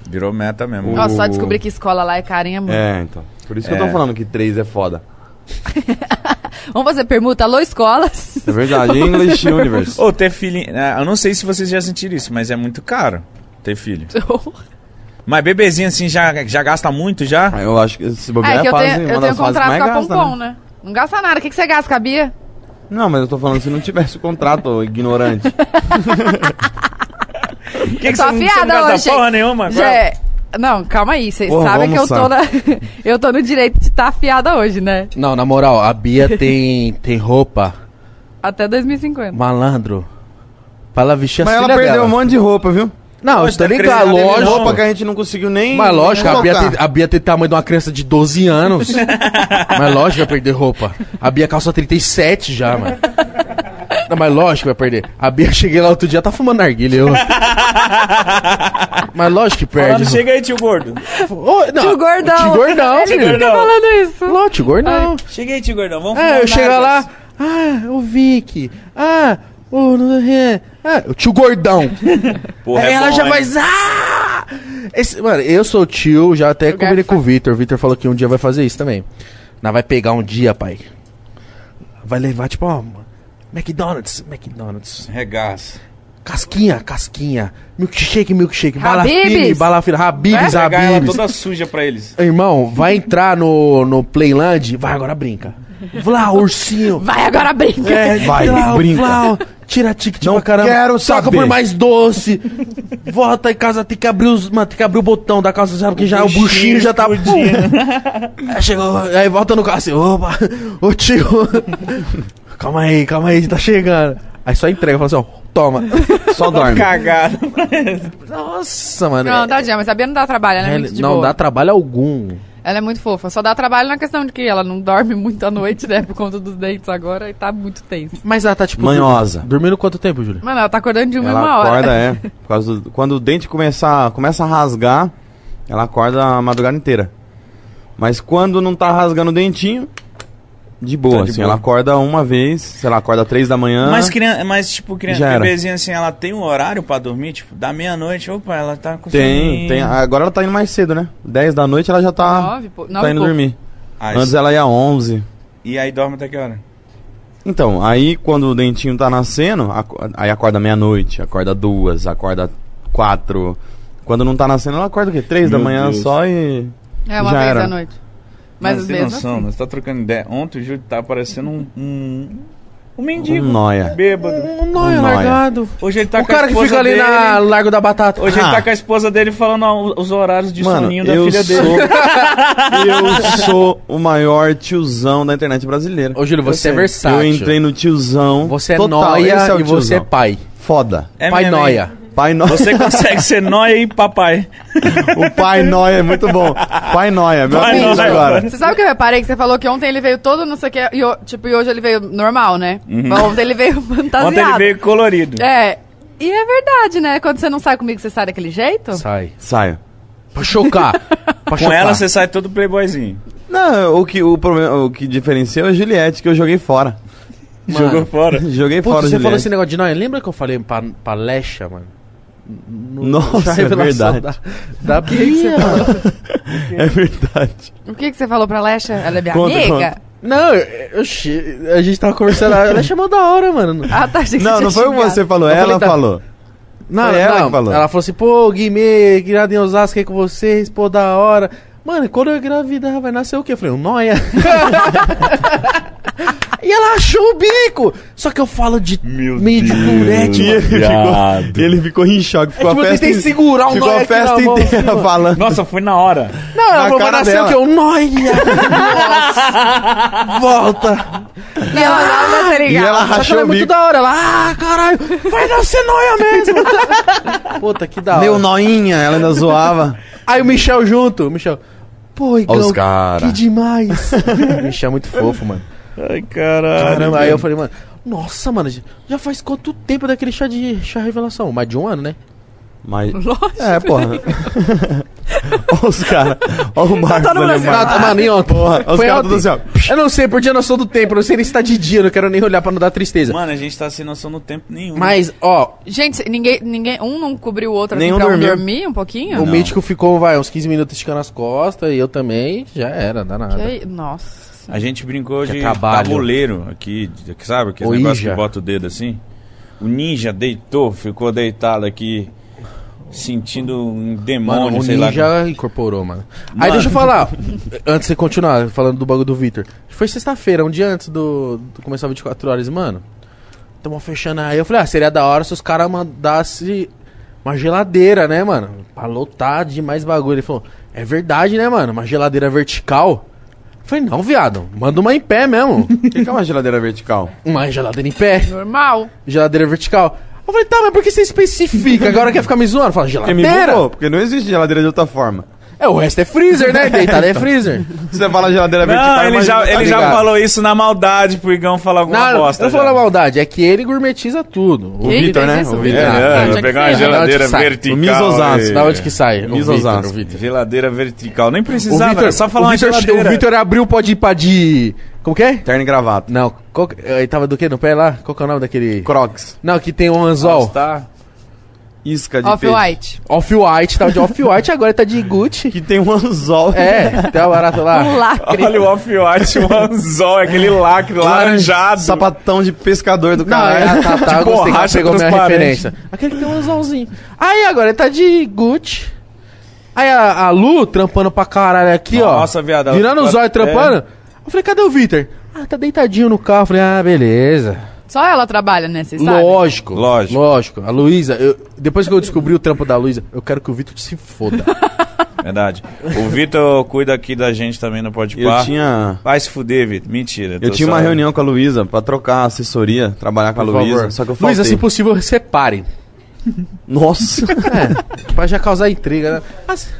Virou meta mesmo. Nossa, só descobrir que escola lá é carinha muito. É, então. Por isso que eu tô É. falando que três é foda. Vamos fazer permuta? Alô, escolas? É verdade. English Universe. Ô, ter filho. é, Eu não sei se vocês já sentiram isso, mas é muito caro ter filho. Mas bebezinho assim já, já gasta muito já? Ah, Eu acho que esse bobear é que eu tenho, eu tenho contrato com a gasta, Pompom, né? né? Não gasta nada. O que, que você gasta, cabia? Não, mas eu tô falando se não tivesse o contrato, ignorante. Que que Eu tô você afiada não gasta hoje. porra nenhuma? Já é- Não, calma aí. Vocês sabem que eu tô, na... eu tô no direito de estar afiada hoje, né? Não, na moral, a Bia tem, tem roupa, Até 2050. malandro. Pra ela vestir mas ela perdeu dela. um monte de roupa, viu? Não, tô tá ligado, lógico. não. Roupa que a gente não conseguiu nem. Mas lógico, a Bia, tem, a Bia tem tamanho de uma criança de 12 anos. mas lógico que vai perder roupa. A Bia calça 37 já, mano. Não, mas lógico que vai perder. A Bia, cheguei lá outro dia, tá fumando narguilha. Eu... mas lógico que perde. Falando, chega aí, tio gordo. Ô, não, Tio Gordão. Tio Gordão, Ele filho. fica falando isso. Lógico, tio Gordão. Chega aí, tio gordão. Vamos fumar É, eu chego lá, ah, o Vicky, ah, o não sei quem, ah, o tio Gordão. Porra, Aí é ela bom, já hein? faz, ah! Esse, mano, eu sou tio, já até Eu combinei quero com o Vitor. O Vitor falou que um dia vai fazer isso também. Nós vai pegar um dia, pai. Vai levar, tipo, ó, McDonald's, McDonald's. Regaça. Casquinha, casquinha. Milkshake, milkshake. Habib's. fine, bala fine. Habib's, Pegar ela Habib's. toda suja pra eles. Irmão, vai entrar no, no Playland, vai agora brinca. Vlá, ursinho. Vai, agora brinca. É, Vai, Vlá, brinca. Vlá, tira ticket Não pra caramba. quero saber. por mais doce. Volta em casa, tem que abrir os, mano, tem que abrir o botão da calça, sabe que já o buchinho já tá. aí chegou, aí volta no carro assim, opa, ô tio. calma aí, calma aí, tá chegando. Aí só entrega, fala assim, ó, toma. Só dorme. Cagado. Nossa, mano. Não, é- tadinha, mas a Bia não dá trabalho, é é- de não boa. dá trabalho algum. Ela é muito fofa. Só dá trabalho na questão de que ela não dorme muito à noite, né? Por conta dos dentes agora e tá muito tenso. Mas ela tá tipo. Manhosa. Dormindo quanto tempo, Júlia? Mano, ela tá acordando de uma em Ela uma hora. acorda, é. Por causa do- quando o dente começa, começa a rasgar, ela acorda a madrugada inteira. Mas quando não tá rasgando o dentinho, de boa, Tá de assim. boa. Ela acorda uma vez, sei lá, acorda três da manhã. Mas, criança, mas tipo, criança, bebezinha assim, ela tem um horário pra dormir? Tipo, da meia-noite, opa, ela tá com Tem, soninho. tem. Agora ela tá indo mais cedo, né? 10 da noite ela já tá, Nove, pô. tá Nove e indo dormir. Ah, Antes ela ia 11. E aí dorme até que hora? Então, aí quando o dentinho tá nascendo, aí acorda meia-noite, acorda duas, acorda quatro. Quando não tá nascendo, ela acorda o quê? Três da Meu manhã Deus. só e. É uma Já vez era. à noite. Mas Mas tem mesmo noção, assim. Você tá trocando ideia. Ontem o Júlio tá parecendo um, um, Um mendigo. Um nóia. Bêbado. Um nóia Um nóia. largado. Hoje ele tá o com a cara que esposa fica ali dele. na Largo da Batata. Hoje Ah. ele tá com a esposa dele falando os horários de Mano, soninho da eu filha sou, dele. eu sou o maior tiozão da internet brasileira. Ô, Júlio, você é Eu versátil. entrei no tiozão. Você é total. nóia Esse é e você é pai. Foda. É pai hein? Pai nóia. Você consegue ser nóia e papai. o pai nóia é muito bom. Pai nóia, meu Pai nóia. agora. Você sabe o que eu reparei? Que você falou que ontem ele veio todo não sei o que, e, tipo, e hoje ele veio normal, né? Mas ontem ele veio fantasiado. Ontem ele veio colorido. É. E é verdade, né? Quando você não sai comigo, você sai daquele jeito? Sai. Saio. Pra chocar. pra Com chocar. ela você sai todo playboyzinho. Não, o que, o, problema, o que diferencia é o Juliette, que eu joguei fora. Mano. Jogou fora. Joguei Puta, fora você falou Juliette. esse negócio de nóia. Lembra que eu falei pra, pra Lecha, mano? No- Nossa, é verdade. Da, da Bia. É verdade. O que, que você falou pra Lesha? Ela é minha Conta, amiga? conta. Não, eu, eu a gente tava conversando. A Lecha é da hora, mano. Ah, tá. achei que Não, você não foi o que xingado. você falou, Eu ela falei, tá. falou. Não, Foi ela não. que falou. Ela falou assim, pô, Guimê, criado em Osasco aí com vocês, pô, da hora. Mano, quando eu engravidar, vai nascer o quê? Eu falei, um nóia. e ela achou o bico. Só que eu falo de Meu meio de Deus. purete, E ele ele ficou em choque. Ficou tipo, a eu festa, tentei segurar o ficou a aqui festa na mão, inteira assim, falando. Nossa, foi na hora. Não, ela Na falou, vai cara nascer o quê? Um nóia. Nossa. Volta. Não, não, não, tá E ela Só que rachou ela é o muito bico. da hora. Ela, ah, caralho, vai nascer nóia mesmo. Puta, que da hora. Meu noinha, ela ainda zoava. Aí o Michel junto. O Michel, pô, Igão, Os cara. que demais. o Michel é muito fofo, mano. Ai, caralho. Caramba, aí eu falei, mano, nossa, mano, já faz quanto tempo daquele chá de chá revelação? Mais de um ano, né? Mas. É, porra. Olha os caras. Olha o Marcos todo mundo ali, assim, o Marcos. Ah, mano, ontem? Porra, os Foi caras assim, ó. Eu não sei, perdi a noção do tempo, eu não sei nem se tá de dia, não quero nem olhar pra não dar tristeza. Mano, a gente tá sem noção do tempo nenhum. Mas, ó, Gente, ninguém, ninguém, um não cobriu o outro assim Nenhum pra um dormir um pouquinho? o mítico ficou, vai, uns 15 minutos esticando as costas e eu também, já era, dá nada. Que Nossa. A gente brincou Que de trabalho. tabuleiro aqui, sabe? Aquele negócio que bota o dedo assim. O ninja deitou, ficou deitado aqui, sentindo um demônio, Mano, o sei lá. ninja incorporou, mano. Aí Mano. deixa eu falar, antes de você continuar falando do bagulho do Victor. Foi sexta-feira, um dia antes do, do começar 24 horas, mano. Tamo fechando aí. Eu falei, ah, seria da hora se os caras mandassem uma geladeira, né, mano? Pra lotar de mais bagulho. Ele falou, é verdade, né, mano? Uma geladeira vertical. Eu falei, não, viado, manda uma em pé mesmo. O que que é uma geladeira vertical? uma geladeira em pé, Normal. geladeira vertical. Eu falei, tá, mas por que você especifica? Agora quer ficar me zoando? Fala, Porque me geladeira. bugou, porque não existe geladeira de outra forma. É, o resto é freezer, né? Deitado é freezer. Você fala geladeira vertical, Não, ele já, tá ele já ligado. falou isso na maldade pro Igão falar alguma Não, bosta. não já. falo a maldade, é que ele gourmetiza tudo. O Vitor, fez né? isso? O É, Vitor. Ah, é, tinha vou que pegar ser. uma geladeira Onde sai? vertical. O Misozaço. e- Da onde que sai? O. Vitor, o Vitor. Geladeira vertical. Nem precisava, Vitor, era só falar o uma Vitor, geladeira. o Vitor abriu o pode ir pra de... Como que é? Terno e gravata. Não, qual ele tava do que no pé lá? Qual que é o nome daquele... Crocs. Não, que tem um anzol. Tá. Isca de peixe. Off-white. Off-white, tava de off-white, agora ele tá de Gucci. Que tem um anzol. É, tem uma barata lá. Um lacre. Olha o off-white, o anzol, aquele lacre laranjado. Sapatão de pescador do Não, é, caralho. ah, tá, tá, De gostei que pegou minha referência. Aquele que tem um anzolzinho. Aí agora ele tá de Gucci. Aí a, a Lu trampando pra caralho aqui, ó. Nossa, viado, ela- Virando os ela- olhos trampando. Eu falei, cadê o Vitor? Ah, tá deitadinho no carro. Eu falei, ah, beleza. Só ela trabalha, né? Vocês sabem? Lógico. Lógico. Lógico. A Luísa, eu- depois que eu descobri o trampo da Luísa, eu quero que o Vitor se foda. Verdade. O Vitor cuida aqui da gente também no Pode Eu tinha, Vai se fuder, Vitor. Mentira. eu tô tinha uma só- reunião com a Luísa pra trocar assessoria, trabalhar com a Por Luísa. favor. Só que eu faltei. Luísa, se possível, separe. Nossa. É, pra já causar intriga, né? Mas,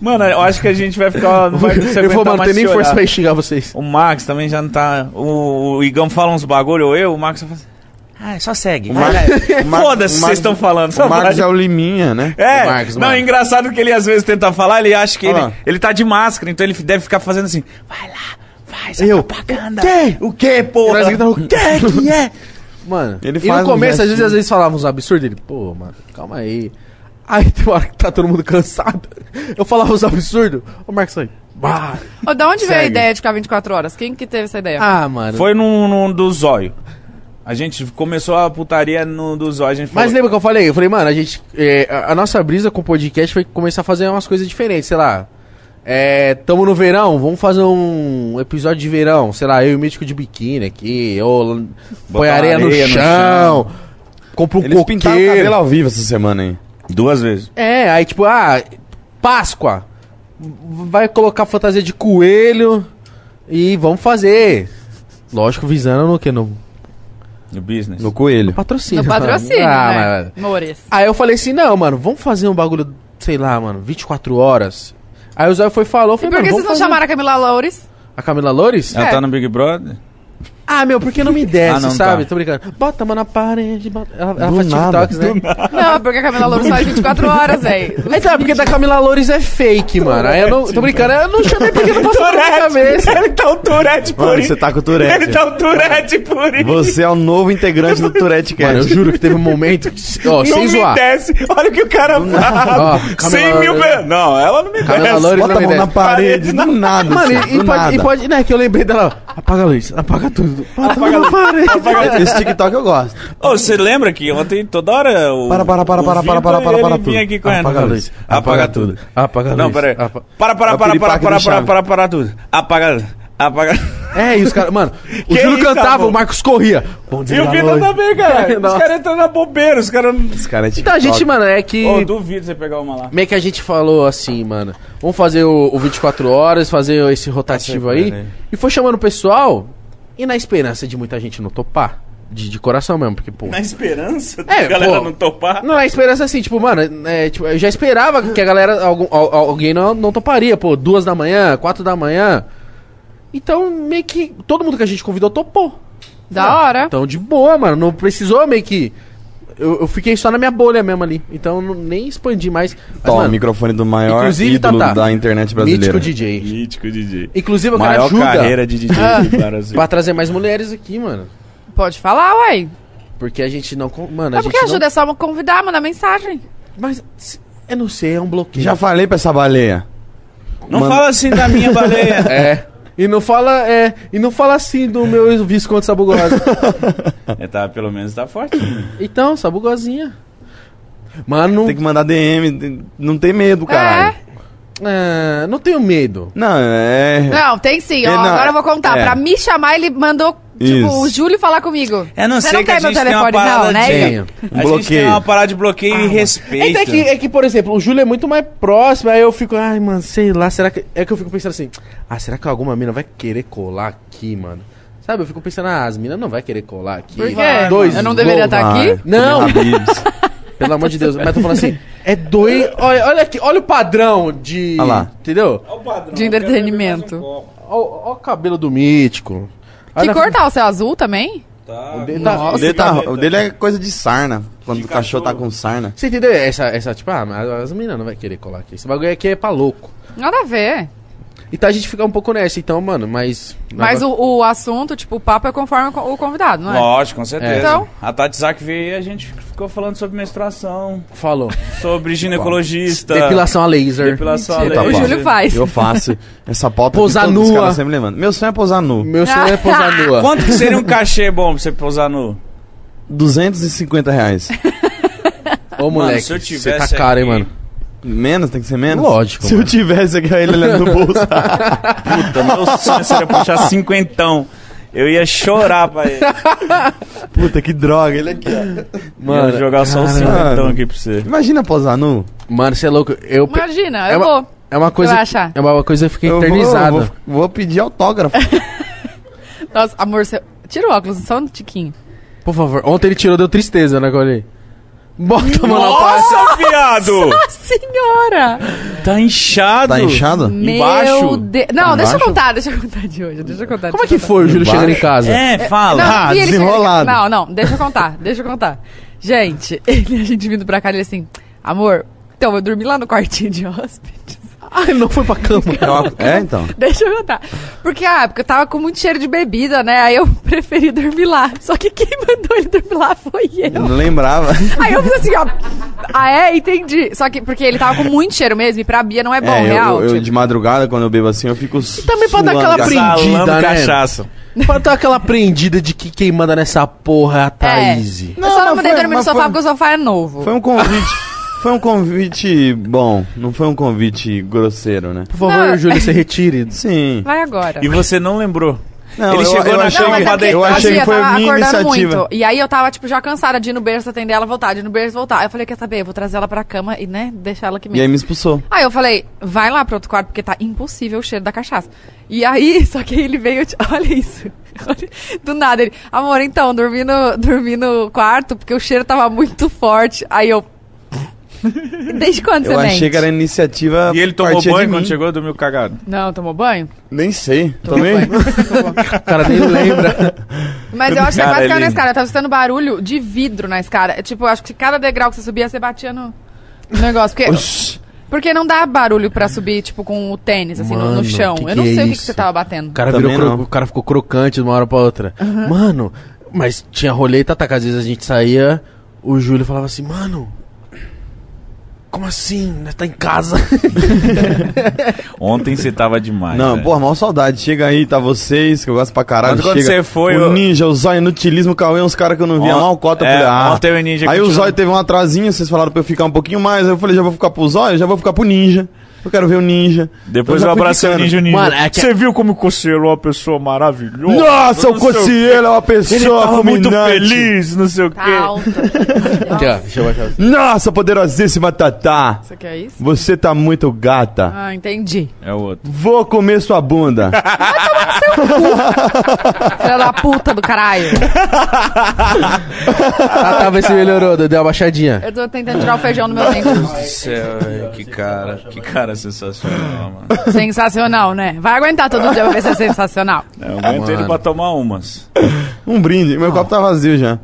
Mano, eu acho que a gente vai ficar. Não vai se eu vou, mano, tem nem se força pra xingar vocês. O Max também já não tá. O, o Igão fala uns bagulho, ou eu, o Max fala assim. Ah, só segue. Mar- Foda-se, o vocês Marcos- estão falando. O Marcos é o Liminha, né? É, O Marcos, não, mano. é engraçado que ele às vezes tenta falar, ele acha que ele, lá. ele tá de máscara, então ele deve ficar fazendo assim, vai lá, faz a Eu, propaganda. quê? O quê, Nós porra? gritando, o que que é? Mano, Ele e no começo, às vezes, às vezes falava uns absurdos, ele, pô, mano, calma aí. Aí tem uma hora que tá todo mundo cansado. Eu falava uns absurdos, o Marcos sai, bah. Ô, da onde veio a Segue. ideia de ficar 24 horas? Quem que teve essa ideia? Ah, mano. Foi num, num do zóio. A gente começou a putaria no do zóio, a gente Mas falou, lembra que eu falei? Eu falei, mano, a gente. é, a, a nossa brisa com o podcast foi começar a fazer umas coisas diferentes, sei lá. É, tamo no verão, vamos fazer um episódio de verão. Sei lá, eu e o mítico de biquíni aqui. Ou põe areia, no, areia no chão. Compra um Eles pintaram o cabelo ao vivo essa semana aí. Duas vezes. É, aí tipo, ah, Páscoa. Vai colocar fantasia de coelho e vamos fazer. Lógico, visando no que? No No business. No coelho. patrocínio. No patrocínio, Ah, né? Mores. Aí eu falei assim, não, mano, vamos fazer um bagulho, sei lá, mano, 24 horas. Aí o Zóio foi e falou, eu E por que vocês não fazer- chamaram a Camila Loures? A Camila Loures? Ela É. tá no Big Brother? Ah, meu, porque não me desce, Ah, não, sabe? tá. Tô brincando. Bota a mão na parede, bota... Ela, ela faz nada. TikToks, né? Não, porque a Camila Loures faz 24 horas, velho. Então, porque da Camila Loures é fake, mano. Aí eu não... Tô brincando, eu não chamei porque não passou na minha cabeça. Ele tá o Tourette por Mano, isso. você tá com o Tourette. Ele tá o Tourette por isso. Você é o novo integrante do Tourette Mano, eu Cast. juro que teve um momento... que- Ó, Não sem me zoar. desce. Olha o que o cara fala. Ó, 100 Camila- mil vezes. Não, ela não me Camila desce. Loures Bota não a mão na parede, do nada. Mano, assim, e, e do pode, nada. e pode... Né, que eu lembrei dela. Apaga a luz, apaga tudo. Bota a mão na parede. Esse TikTok eu gosto. Ô, você lembra que ontem toda hora o. Para, para, para, o para, para, para, para, para vinha tudo. aqui correndo. Apaga a luz. Apaga tudo. Apaga a Não, luz. pera aí. Apa- Para, para, É para, para, para, para, para, para tudo. Apaga. Apaga. É, e os caras... Mano, o Júlio cantava, amor? o Marcos corria. Bom dia, E o Vitor também, cara. Os caras entram na bobeira. Os caras. não- Esse cara é. Então a gente, mano, é que... Ô, duvido você pegar uma lá. Meio que a gente falou assim, mano. Vamos fazer o, o 24 horas, fazer esse rotativo Essa aí. foi, né? E foi chamando o pessoal. E na esperança de muita gente não topar. De, de coração mesmo, porque, pô. Na esperança É, da galera pô. não topar. Não é esperança assim, tipo, mano, é, tipo, eu já esperava que a galera, algum, al- alguém não, não toparia, pô, duas da manhã, quatro da manhã. Então, meio que todo mundo que a gente convidou topou. Da hora. Então, de boa, mano, não precisou meio que. Eu, eu fiquei só na minha bolha mesmo ali. Então, não, nem expandi mais. Mas, Toma, mano, microfone do maior inclusive, ídolo Tatá, da internet brasileira. mítico DJ. Mítico DJ. Inclusive, eu quero Maior ajuda carreira de DJ Ah. do Brasil. pra trazer mais mulheres aqui, mano. Pode falar, uai. Porque a gente não. Mano, a É gente porque ajuda, não... é só convidar, mandar mensagem. Mas, eu não sei, é um bloqueio. Já falei pra essa baleia. Não Mano. fala assim da minha baleia. É. E não fala, é, e não fala assim do meu Visconde Sabugosa. é, tá, pelo menos tá forte. então, Sabugosinha. Mano, Tem que mandar DM. Não tem medo, caralho. é, não tenho medo. Não, é. Não, tem sim. Ó, Ele não- agora eu vou contar. é. Pra me chamar, ele mandou, tipo, Isso. o Júlio falar comigo. É, não Você sei não que a quer meu gente tem uma telefone, parada não, né? de- Tenho. A gente tem bloqueio. uma parada de bloqueio e respeito. É que, é que, por exemplo, o Júlio é muito mais próximo, aí eu fico, ai, mano, sei lá, será que. É que eu fico pensando assim, ah, será que alguma mina vai querer colar aqui, mano? Sabe, eu fico pensando, ah, as minas não vai querer colar aqui. Por quê? Dois eu não deveria estar Vai. aqui? Não, Habibs. pelo amor de Deus. Mas eu tô falando assim, é dois. Olha, olha aqui, olha o padrão de. Olha lá. Entendeu? De entretenimento. Olha, olha o cabelo do mítico. Que Olha- cor tá? O céu azul também? O dele tá- O dele, tá- o dele é coisa de sarna. Quando o cachorro tá com sarna. Você entendeu? Essa, essa tipo, ah, mas as meninas não vai querer colar aqui. Esse bagulho aqui é pra louco. Nada a ver. Então a gente fica um pouco nessa, então, mano, mas. Mas o, o assunto, tipo, o papo é conforme o co- o convidado, não é? Lógico, com certeza. É. Então? A Tati Zak veio e a gente ficou falando sobre menstruação, Falou. sobre ginecologista. Depilação a laser. Depilação a laser. o Júlio faz. Eu faço. Essa pauta os nua. sempre levando. Meu sonho é posar nu. Meu sonho é posar nua. Quanto que seria um cachê bom pra você posar no... 250 reais. Ô, moleque, se eu você tivesse tá caro, hein, aqui- mano. Menos? Tem que ser menos? Lógico, Se mano. eu tivesse aqui, ele olhando no bolso. Puta, meu sonho seria puxar cinquentão. Eu ia chorar pra ele. Puta, que droga. Ele aqui, ó. Mano, ia jogar só caralho. cinquentão aqui pra você. Imagina posar nu. Mano, você é louco. Eu, pe- Imagina, é eu uma, vou. É uma coisa. vai achar? É uma coisa que fica Eu vou- eternizada. Vou, vou pedir autógrafo. Nossa, amor, você... tira o óculos, só um tiquinho. Por favor. Ontem ele tirou, deu tristeza, né, Cole? Bota a mão na. Nossa, viado! Nossa senhora! Tá inchado. Tá inchado? Meu Embaixo? Deus. Não, Tá deixa eu embaixo? contar, deixa eu contar de hoje. Deixa eu contar. Como é que foi o Júlio Embaixo? chegando em casa? É, fala. Não, Ah, desenrolado. Não, não, deixa eu contar, deixa eu contar. Gente, ele, a gente vindo pra cá, ele assim, amor, então eu dormi lá no quartinho de hóspede. Ah, ele não foi pra cama. É, então. Deixa eu contar. Porque, ah, porque eu tava com muito cheiro de bebida, né? Aí eu preferi dormir lá. Só que quem mandou ele dormir lá foi eu. Eu não lembrava. Aí eu fiz assim, ó. Ah, é? Entendi. Só que porque ele tava com muito cheiro mesmo, e pra Bia não é bom, É, eu- real. eu, eu tipo. de madrugada, quando eu bebo assim, eu fico Também pra dar aquela prendida, né? cachaça. pra dar aquela prendida de que quem manda nessa porra é a É. Thaís. Eu Não, só não mandei foi- dormir no sofá foi- porque o sofá é novo. Foi um convite. Foi um convite bom, não foi um convite grosseiro, né? Por favor, Não. Júlio, se retire. Sim. Vai agora. E você não lembrou. Não, Ele eu, chegou eu na achei, mas que, é porque, eu achei que foi a minha acordando iniciativa. Muito. E aí eu tava, tipo, já cansada de ir no berço, atender ela, voltar, de ir no berço, voltar. Aí eu falei, quer saber? Eu vou trazer ela pra cama e, né, deixar ela aqui E mesmo. aí me expulsou. Aí eu falei, vai lá pro outro quarto, porque tá impossível o cheiro da cachaça. E aí, só que ele veio, t- olha isso. Olha, Do nada, ele, amor, então, dormi no, dormi no quarto, porque o cheiro tava muito forte. Aí eu. Desde quando você Eu mente? achei que era iniciativa. E ele tomou banho quando chegou, dormiu cagado. Não, tomou banho? Nem sei. Também? O cara nem lembra. Mas eu acho que é Cara, quase caiu na escada. Eu tava escutando barulho de vidro na escada. É, Tipo, eu acho que cada degrau que você subia, você batia no, no negócio. Porque, Oxi. porque não dá barulho pra subir, tipo, com o tênis, assim, no- no, Mano, chão. que eu não que é sei o que, que isso? você tava batendo. O cara, Também virou cro- não. o cara ficou crocante de uma hora pra outra. Mano, mas tinha roleta, tá? Que às vezes a gente saía, o Júlio falava assim, mano. Como assim? Nós tá em casa. Ontem você tava demais. Não, velho. porra, mal saudade. Chega aí, tá vocês, que eu gosto pra caralho. Mas quando Chega você foi, o eu- Ninja, o Zóio, Inutilismo, o Cauê, uns caras que eu não via mal cota. é, ah. ontem o Ninja Aí o continua- Zóio teve um atrasinho, vocês falaram pra eu ficar um pouquinho mais. Aí eu falei, já vou ficar pro Zóio, já vou ficar pro Ninja. Eu quero ver o Ninja. Depois Então eu abracei o. Ninja Ninja. Mano, é que- Você viu como o Conselho é uma pessoa maravilhosa? Nossa, o Cossielo é uma Ele pessoa tava muito feliz, não sei o Tá quê. alta. Aqui, ó, deixa eu baixar. Nossa, poderosíssima Tatá. Você quer isso? Você tá muito gata. Ah, entendi. É o outro. Vou comer sua bunda. Filha da puta do caralho. Ah, tá, vê se melhorou, deu uma baixadinha. Eu tô tentando tirar o feijão do meu dente. Céu, que cara, que cara sensacional, mano. Sensacional, né? Vai aguentar todo dia pra ver se é sensacional. Eu aguento ele pra tomar umas. Um brinde. Meu copo tá vazio já.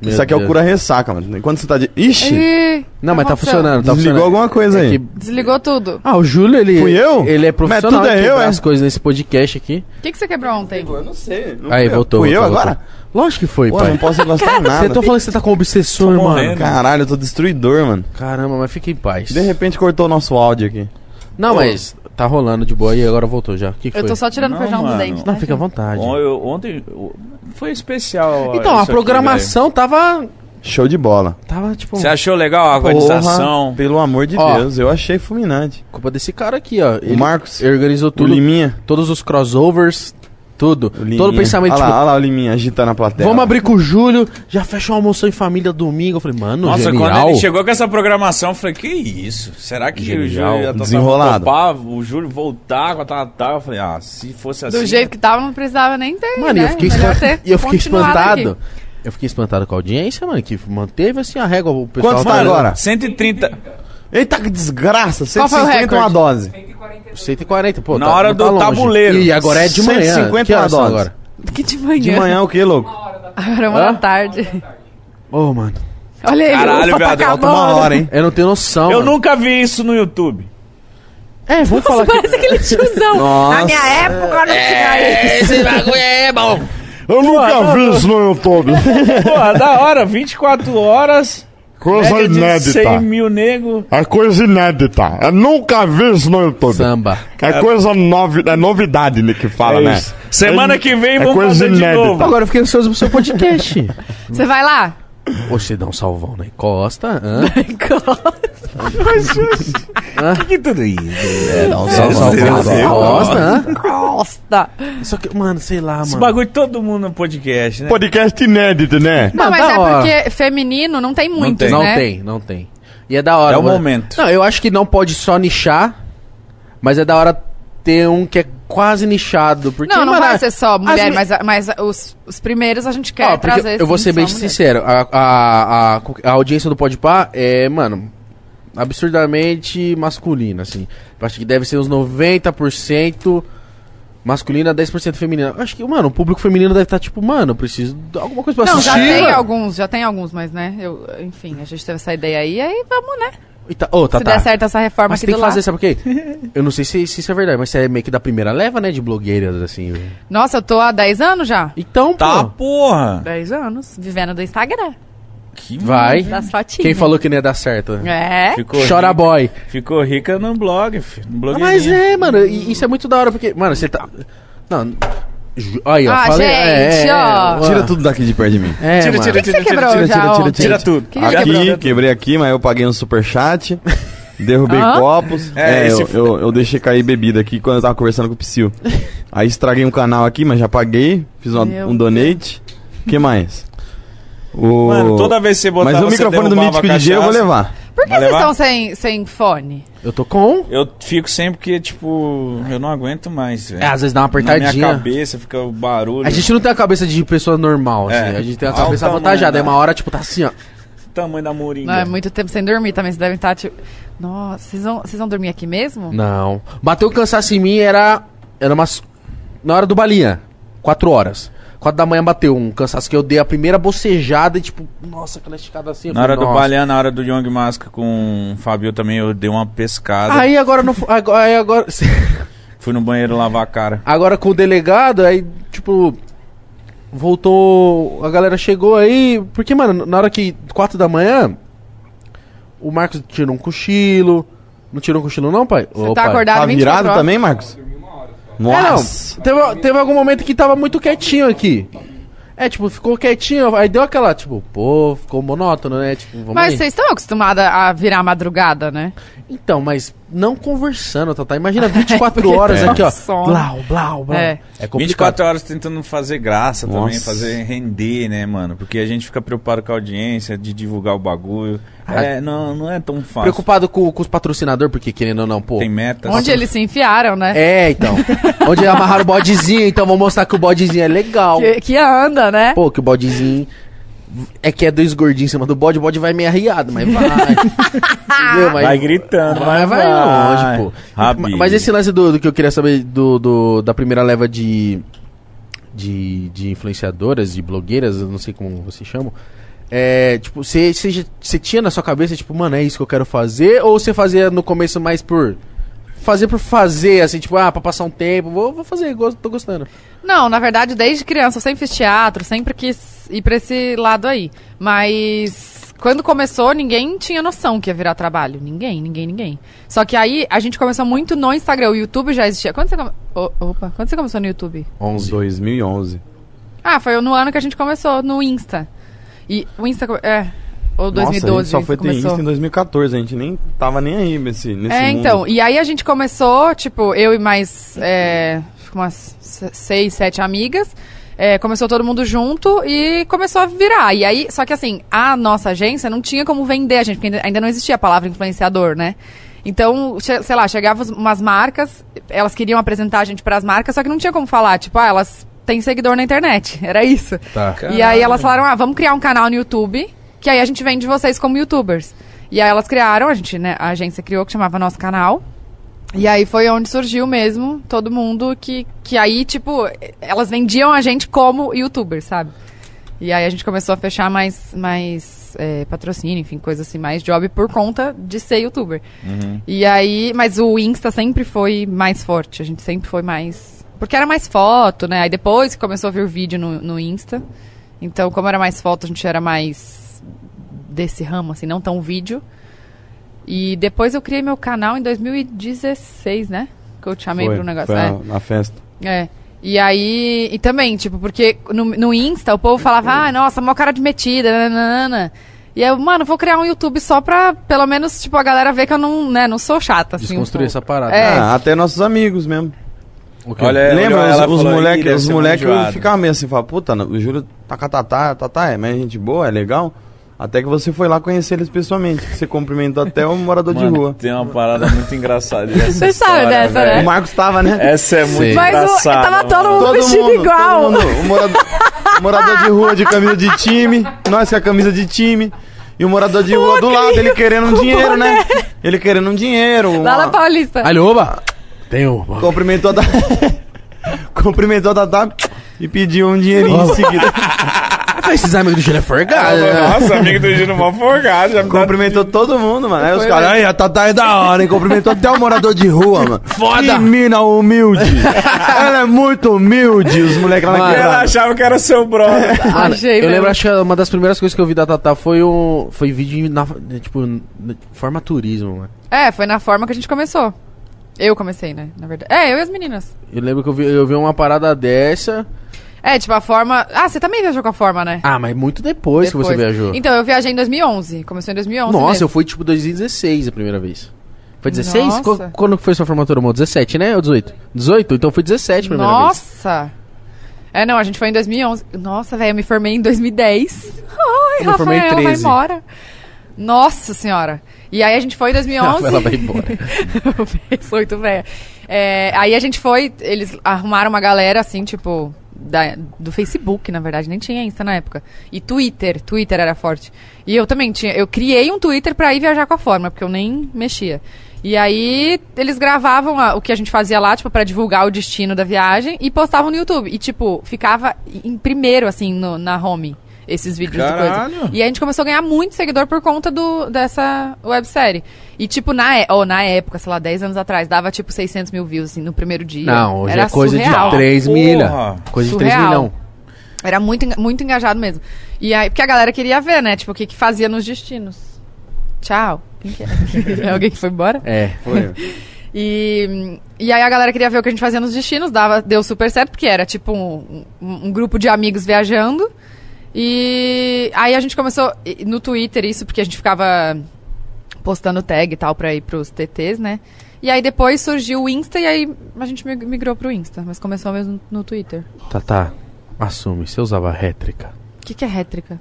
Meu Isso aqui é o Deus. cura ressaca, mano. Enquanto você tá de. Ixi! Ih, Não, mas tá funcionando, tá Desligou funcionando. alguma coisa É aí. que- Desligou tudo. Ah, o Júlio, ele. Fui eu? Ele é Mas profissional tudo é em eu, quebrar é? as coisas nesse podcast aqui. O que, que você quebrou ontem? Eu não sei. Não Aí, fui eu. voltou. Fui eu voltou, agora? voltou. Lógico que foi, Pô, pai. não posso gostar de nada. Você tá falando que você tá com obsessor, mano. morrendo. Caralho, eu tô destruidor, mano. Caramba, mas fica em paz. De repente cortou o nosso áudio aqui. Não, mas tá rolando de boa e agora voltou já. O que, que Eu foi? tô só tirando o Não, feijão do dente. Não, tá, fica à vontade. Eu- ontem foi especial. Então, a aqui, programação tava. Show de bola. Tava tipo. Você achou legal a organização? Porra, pelo amor de Ó. Deus, eu achei fulminante. Culpa desse cara aqui, ó. O Marcos, Ele organizou o tudo. Liminha. Todos os crossovers. Tudo. O. Todo o pensamento, Olha tipo. lá, olha lá o Liminha agitando a plateia. Vamos abrir com o Júlio, já fecha um almoço em família domingo. Eu falei, mano, Nossa, genial. quando ele chegou com essa programação, eu falei, que isso? Será que o Genial. Júlio ia Desenrolado. topar, o Júlio voltar com a Tatá? Eu falei, ah, se fosse assim... Do jeito que tava, não precisava nem ter. Mano, né? e eu fiquei, Melhor espan- ter e eu fiquei espantado. aqui. Eu fiquei espantado com a audiência, mano, que manteve assim a régua. O pessoal Quantos tá vai agora? 130... Eita, que desgraça. Qual foi o 150 uma recorde? dose. 140, pô. Na tá- hora não tá do longe. tabuleiro. E agora é de manhã. 150 que horas são doses. agora? Que de manhã. De manhã o que, louco? Agora é uma da tarde. Ô, mano. Olha ele, Caralho, viado, tá Falta uma acabando. hora, hein? Eu não tenho noção. Eu mano. nunca vi isso no YouTube. É, vamos falar que. Parece aquele tiozão. Nossa. Na minha época não tinha isso. Esse bagulho é bom. Eu nunca vi isso no YouTube. Porra, da hora, 24 horas, Coisa de inédita. 100 mil nego. É coisa inédita. Eu nunca vi isso no YouTube. Samba. É coisa novi... é novidade né, que fala, É né? Semana É- que vem é vamos coisa fazer de inédita. novo. Agora eu fiquei ansioso pro seu podcast. Você vai lá? Você dá um salvão na encosta. Hã? Que que tudo isso? É, dá um salvão na encosta. hã? Costa. Só que, mano, sei lá, Esse mano. bagulho todo mundo no podcast, né? Podcast inédito, né? Não, mas da é hora. porque feminino não tem muitos, tem. Não né? tem, não tem. E é da hora. É o mano. momento. Não, eu acho que não pode só nichar, mas é da hora ter um que é quase nichado. Porque, Não, não vai ser só mulher, mas, mas os, os primeiros a gente quer trazer. eu vou ser bem sincero, a, a, a, a audiência do Podpah é, mano, absurdamente masculina, assim. Eu acho que deve ser uns 90% masculina, 10% feminina. Eu acho que, mano, o público feminino deve estar tipo, mano, eu preciso de alguma coisa pra Não, assistir. já tem alguns, já tem alguns, mas né, eu, enfim, a gente teve essa ideia aí, aí vamos, né? E tá- ô, tá, Se tá. der certo essa reforma Mas aqui tem do que lado. fazer, sabe por quê? Eu não sei se, se isso é verdade, mas você é meio que da primeira leva, né, de blogueiras, assim. Nossa, eu tô há 10 anos já. Então, Tá, pô, porra. 10 anos, vivendo do Instagram, Que vai. Quem falou que não ia dar certo? É? Ficou Chora rica, boy. Ficou rica no blog, filho. No blog mas é, mano, isso é muito da hora, porque, mano, você tá. Não, Aí, ó. Ah, falei, gente, ó. Tira tudo daqui de perto de mim. É, Tira, tira, O que, que você quebrou tira, já tira, tira, ontem? tira tudo. Que você quebrou? Aqui, quebrei aqui, mas eu paguei um superchat. Derrubei Hã? copos. É, É, eu, eu, eu deixei cair bebida aqui quando eu tava conversando com o Psyu. Aí estraguei um canal aqui, mas já paguei. Fiz uma- um donate. O que mais? O... Mano, toda vez que você botava, Mas o microfone do Mítico DJ eu vou levar. Por que Vai vocês levar? estão sem, sem fone? Eu tô com. Eu fico sempre que, tipo, eu não aguento mais, velho. É, às vezes dá uma Na minha apertadinha. cabeça fica o barulho. A gente não tem a cabeça de pessoa normal, assim. É. A gente tem a Olha o cabeça tamanho avantajada. da- Aí uma hora, tipo, tá assim, ó. Tamanho da moringa. Não, é muito tempo sem dormir também. Vocês devem estar tipo. Nossa, vocês vão, vocês vão dormir aqui mesmo? Não. Bateu o cansaço em mim, era. Era umas. Na hora do balinha. Quatro horas. Quatro da manhã bateu um cansaço que eu dei a primeira bocejada e, tipo, nossa, aquela esticada assim. Na falei, hora do nossa. Na hora do Young Masca com o Fabio também, eu dei uma pescada. Aí agora não. Agora, aí agora, Fui no banheiro lavar a cara. agora com o delegado, aí, tipo. Voltou. A galera chegou aí. Porque, mano, na hora que. Quatro da manhã. O Marcos tirou um cochilo. Não tirou um cochilo, não, pai? Você tá acordado Tá 24 virado também, Marcos? É, não. Nossa. Teve, teve algum momento que tava muito quietinho aqui. É, tipo, ficou quietinho, aí deu aquela, tipo, pô, ficou monótono, né? Tipo, vamos Mas aí. vocês estão acostumados a virar madrugada, né? Então, mas não conversando, Tata. Imagina 24 Porque horas aqui, ó. Blau, blau, blau. É. É, complicado. 24 horas tentando fazer graça também, Nossa. fazer render, né, mano? Porque a gente fica preocupado com a audiência, de divulgar o bagulho. Ah. É, não, não é tão fácil. Preocupado com, com os patrocinadores, porque querendo ou não, pô. Tem metas. Onde eles se enfiaram, né? É, então. Onde amarraram o bodezinho, então vou mostrar que o bodezinho é legal. Que, que anda, né? Pô, que o bodezinho. É que é dois gordinhos em cima do bode, o bode vai meio arriado, mas vai. Entendeu? Mas- Vai gritando, Vai, vai, longe, pô. Rabi. Mas esse lance do, do que eu queria saber do, do- da primeira leva de, de, de influenciadoras, de blogueiras, eu não sei como vocês chamam. É, tipo, você tinha na sua cabeça, tipo, mano, é isso que eu quero fazer? Ou você fazia no começo mais por. Fazer por fazer, assim, tipo, ah, pra passar um tempo, vou, vou fazer, gosto, tô gostando. Não, na verdade, desde criança eu sempre fiz teatro, sempre quis ir pra esse lado aí. Mas quando começou, ninguém tinha noção que ia virar trabalho. Ninguém, ninguém, ninguém. Só que aí a gente começou muito no Instagram. O YouTube já existia. Quando você, come... Opa, quando você começou no YouTube? 11. 2011. Ah, foi no ano que a gente começou, no Insta. E o Insta. É. Ou Nossa, a 2012 gente só foi ter começou. Insta em 2014, a gente nem tava nem aí nesse, nesse É, mundo. então. E aí a gente começou, tipo, eu e mais é, umas se- seis, sete amigas. é, começou todo mundo junto e começou a virar. E aí, só que assim, a nossa agência não tinha como vender a gente, porque ainda, não existia a palavra influenciador, né? Então, sei lá, chegavam umas marcas, elas queriam apresentar a gente para as marcas, só que não tinha como falar, tipo, ah, elas têm seguidor na internet. Era isso. Tá. E aí elas falaram, ah, vamos criar um canal no YouTube, que aí a gente vende vocês como youtubers. E aí elas criaram, a gente, né, a agência criou, que chamava Nosso Canal. E aí foi onde surgiu mesmo todo mundo que, que aí, tipo, elas vendiam a gente como youtuber, sabe? E aí a gente começou a fechar mais, mais é, patrocínio, enfim, coisa assim, mais job por conta de ser youtuber. E aí, mas o Insta sempre foi mais forte, a gente sempre foi mais. Porque era mais foto, né? Aí depois que começou a vir o vídeo no, no Insta. Então, como era mais foto, a gente era mais desse ramo, assim, não tão vídeo. E depois eu criei meu canal em 2016, né? Que eu te chamei Foi, pro negócio. foi é. na, festa. É. E aí, e também, tipo, porque no, no Insta o povo falava, ah, nossa, mó cara de metida, nanana. E eu, mano, vou criar um YouTube só pra, pelo menos, tipo, a galera ver que eu não, né, não sou chata, assim. um Desconstruir pouco. essa parada. É. Ah, até nossos amigos mesmo. O quê? Olha, Lembra? Os, os falou, "Ih, moleques moleque manjoado." ficavam meio assim, falavam, puta, o Júlio tá com a Tatá, a Tatá é, mas é gente boa, é legal. Até que você foi lá conhecer eles pessoalmente. Você cumprimentou até um morador Mano, de rua. Tem uma parada muito engraçada. Você sabe dessa, né? O Marcos tava, né? Essa é muito. Mas o, engraçada. tava todo mundo vestido igual. todo mundo, o morador, o morador de rua de camisa de time, nós com a camisa de time. E o morador de rua do lado, ele querendo um dinheiro, né? Ele querendo um dinheiro. Lá uma- na Paulista. Alô, oba! Tem um. Cumprimentou a da... Cumprimentou a Tatá e pediu um dinheirinho em seguida. Esses amigos do Júlio é forgado, né? Nossa, amigo do Gino mal forgado. Já me dá- Cumprimentou todo mundo, mano. Aí os caras, aí, a Tatá é da hora, hein? Cumprimentou até o morador de rua, mano. Foda! Que mina humilde. Ela é muito humilde, os moleques lá na Mano, Ela achava que era seu brother. Mano, Achei eu mesmo. lembro, acho que uma das primeiras coisas que eu vi da Tatá foi um. Foi vídeo na. Tipo, na- formaturismo, mano. É, foi na forma que a gente começou. Eu comecei, né? Na verdade. É, eu e as meninas. Eu lembro que eu vi, eu vi uma parada dessa. É, tipo, a forma. Ah, você também viajou com a forma, né? Ah, mas muito depois, que você viajou. Então, eu viajei em 2011. Começou em 2011. Nossa, mesmo. eu fui tipo 2016 a primeira vez. Foi 16? Nossa. Qu- Quando que foi sua formatura, amor? 17, né? Ou 18? 18? Então foi 17 a primeira vez. Nossa! É, não, a gente foi em 2011. Nossa, velho, eu me formei em 2010. Ai, Eu formei em Rafael, vai 13. embora. Nossa senhora. E aí a gente foi em 2011. Ela vai embora. Eu sou muito velha. É, aí a gente foi, eles arrumaram uma galera, assim, tipo, da- do Facebook, na verdade, nem tinha Insta na época. E Twitter, Twitter era forte. E eu também tinha, eu criei um Twitter pra ir viajar com a forma, porque eu nem mexia. E aí eles gravavam a- o que a gente fazia lá, tipo, pra divulgar o destino da viagem e postavam no YouTube. E, tipo, ficava em primeiro, assim, no- na home. Esses vídeos de Caralho. coisa. E a gente começou a ganhar muito seguidor por conta do, dessa websérie. E, tipo, na, é- ou na época, sei lá, 10 anos atrás, dava, tipo, 600 mil views, assim, no primeiro dia. Não, hoje Era é coisa surreal. de 3 Porra. milha. Coisa de 3 Surreal. milhão. Era muito, muito engajado mesmo. E aí, porque a galera queria ver, né? Tipo, o que que fazia nos destinos. Tchau. Quem que é? é alguém que foi embora? É. Foi. E, e aí a galera queria ver o que a gente fazia nos destinos, dava, deu super certo, porque era tipo um, um- um grupo de amigos viajando. E aí a gente começou no Twitter isso, porque a gente ficava postando tag e tal pra ir pros TTs, né? E aí depois surgiu o Insta e aí a gente mig- migrou pro Insta, mas começou mesmo no Twitter. Tá, tá. Assume, você usava rétrica. O que, que é rétrica?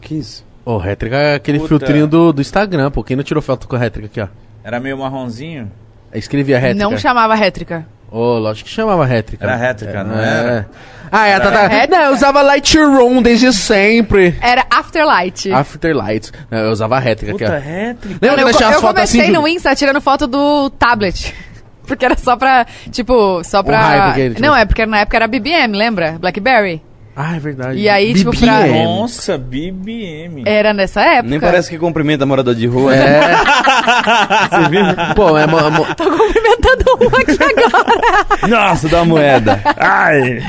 Que isso? Ô, rétrica é aquele Puta. filtrinho do, do Instagram, pô. Quem não tirou foto com a rétrica aqui, ó? Era meio marronzinho. Escrevia rétrica. Não chamava rétrica. Ô, lógico que chamava rétrica. Era rétrica, não é. era? Ah, é, tá, tá. Não, eu usava Lightroom desde sempre. Era Afterlight. Afterlights. Não, Eu usava rétrica Puta, rétrica. Lembra eu, co- eu fotos comecei assim? no Insta tirando foto do tablet. Porque era só pra, tipo, só pra... hype, porque, tipo- Não, é porque na época era BBM, lembra? Blackberry. Ah, é verdade. E aí, tipo, BBM. pra- Nossa, BBM. Era nessa época. Nem parece que cumprimenta morador de rua. É. Você viu? Pô, é... mo- mo- Tô cumprimentando um aqui agora. Nossa, dá uma moeda. Ai.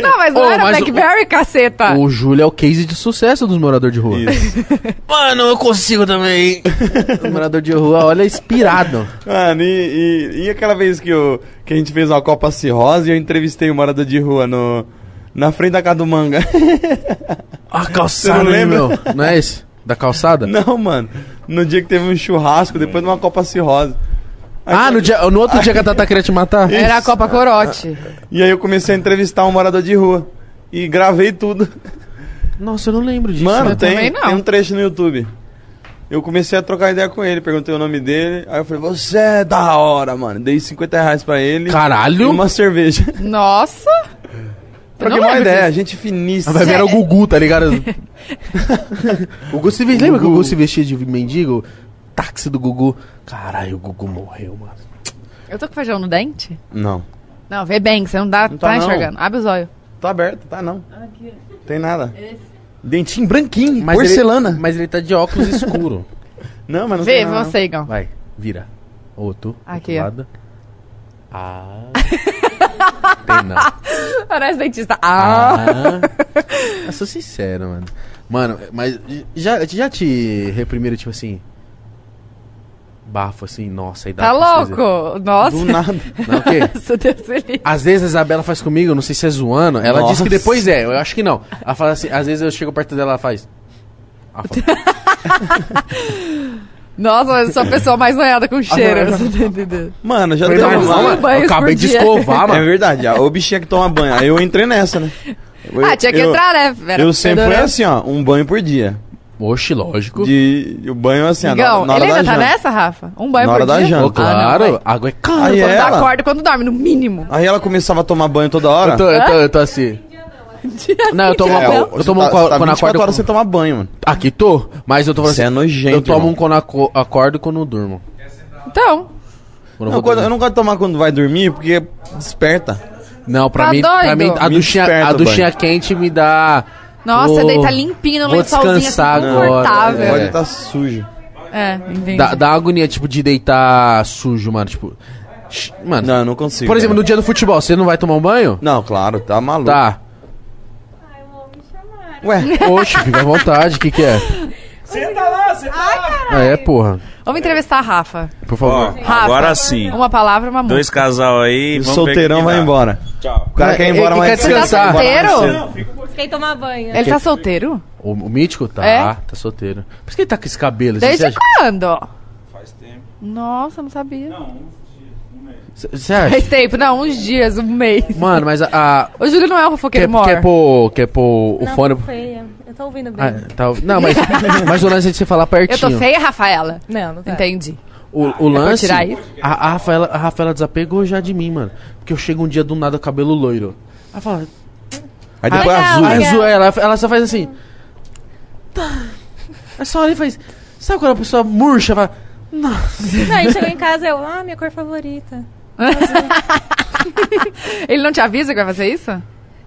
Não, mas não Ô, era mas Blackberry, caceta. O Júlio é o case de sucesso dos moradores de rua. Mano, eu consigo também. o morador de rua, olha, inspirado. Mano, e, e, e aquela vez que, eu, que a gente fez uma Copa Cirrose e eu entrevistei um morador de rua no, na frente da casa do manga. A calçada, não lembra? meu? Não é esse? Da calçada? Não, mano. No dia que teve um churrasco, depois de uma Copa Cirrose. Aí Ah, no, dia, no outro dia que a Tata queria te matar? Era a Copa Corote. E aí eu comecei a entrevistar um morador de rua. E gravei tudo. Nossa, eu não lembro disso. Mano, Eu tem, também não. tem um trecho no YouTube. Eu comecei a trocar ideia com ele, perguntei o nome dele. Aí eu falei, você é da hora, mano. Dei 50 reais pra ele. E Caralho. uma cerveja. Nossa. Troquei não uma ideia, disso. gente finíssima. Vai ver era o Gugu, tá ligado? o Gugu se vestia. Lembra que o Gugu se vestia de mendigo? Táxi do Gugu. Caralho, o Gugu morreu, mano. Eu tô com feijão no dente? Não. Não, vê bem, que você não dá, Não tá, tá, não. enxergando. Abre os olhos. Tá aberto, tá não. Tem nada. Dentinho branquinho, Mas porcelana. Ele, mas ele tá de óculos escuro. Não, mas não Vê tem nada, você, Igão. Vai, vira. Tu. Aqui, outro lado. Ah. Tem não. Parece dentista. Ah. Ah. Eu sou sincero, mano. Mano, mas já, já te reprimiram, tipo assim. Bafo assim, nossa, aí dá Tá louco? Nossa. Do nada. Não, o quê? Nossa, Deus me livre. Às vezes a Isabela faz comigo, não sei se é zoando. Ela Nossa. disse que depois é, eu acho que não. Ela fala assim, às vezes eu chego perto dela ela faz. Ah, fala, Nossa, mas eu sou a pessoa mais noiada com cheiro. Você tá entendendo? Mano, já deu eu banhos acabei de escovar, É mano. verdade, ó, o bichinho que toma banho. Aí eu entrei nessa, né? Eu- Ah, tinha que eu- entrar, né? Vera? Eu sempre fui Fedorento. assim, ó, um banho por dia. Oxe, lógico. De, o banho assim, ó, Igão, na, na hora ele da ainda tá janta. nessa, Rafa? Um banho Na hora por da dia? janta. Ô, claro, Ah, não, água é cara. Aí Quando ela- dá acorda quando dorme, no mínimo. Aí ela começava a tomar banho toda hora. Eu tô, eu tô, eu tô assim. Não, eu tomo, É, eu, você tomo tá, um co- você tá quando 24 acordo. horas sem tomar banho, mano. Aqui tô, mas eu tô falando Você é assim. nojento, Eu tomo irmão. um quando aco- acordo e quando durmo. Então, Quando eu Não, vou quando- eu não gosto de tomar quando vai dormir, porque desperta. Não, pra Tá mim, pra doido? mim a Me duchinha, desperta a duchinha quente me dá. nossa, Vou- deita limpinho no vou lençolzinho, assim, descansar confortável. agora, Pode É. estar sujo. É, entendi. Dá, dá agonia, tipo, de deitar sujo, mano. Tipo. sh- Mano. Não, eu não consigo. por exemplo, cara. no dia do futebol, você não vai tomar um banho? Não, claro, tá maluco. Tá. Ué, Oxe, fica à vontade, o que, que é? Senta lá, senta lá. Ah, é, porra. Vamos entrevistar a Rafa. Por Ó, favor. Rafa, agora sim. Uma palavra, uma música. Dois casal aí. O solteirão vai embora. Tchau. O cara É, quer ir embora ele mais quer descansar. embora mais Solteiro? Quem tomar banho. Ele tá solteiro? O, o mítico tá, É? tá solteiro. Por isso que ele tá com esse cabelo. Desde Você acha? quando? Faz tempo. Nossa, não sabia. Você acha? Faz tempo, não, uns dias, um mês. Mano, mas a. a O Júlio não é o quer, fofoqueiro mor. quer pôr, quer pôr o Não, fone. tô feia. Eu tô ouvindo bem. Ah, tá- não, mas, mas o lance é de você falar Eu pertinho. tô feia, Rafaela? Não, não tá. Entendi. O, o lance. tirar isso? A, a, Rafaela, a Rafaela desapegou já de mim, mano. Porque eu chego um dia do nada cabelo loiro. Ela fala. Aí depois Legal, azul. Ah, legal. azul, ela, ela só faz assim. Tá. É só ali e faz. Sabe quando a pessoa murcha? Fala, Não, ele chegou em casa eu, ah, minha cor favorita. Ele não te avisa que vai fazer isso?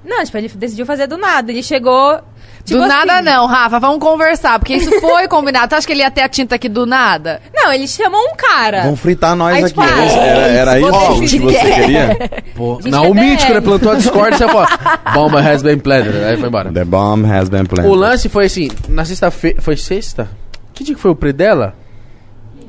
Não, tipo, ele decidiu fazer do nada. Ele chegou. Tipo do nada assim- não, Rafa, vamos conversar, porque isso foi combinado. Tu acha que ele ia ter a tinta aqui do nada? Não, ele chamou um cara. Vão fritar nós Aí, aqui. tipo, ah, Era, era isso você que você quer. queria? Pô, não, é o mítico, né? Plantou a Discord, você fala, bomba has been planted. Aí foi embora. The bomb has been planted. O lance foi assim, na sexta-feira. Foi sexta? Que dia que foi o pre dela?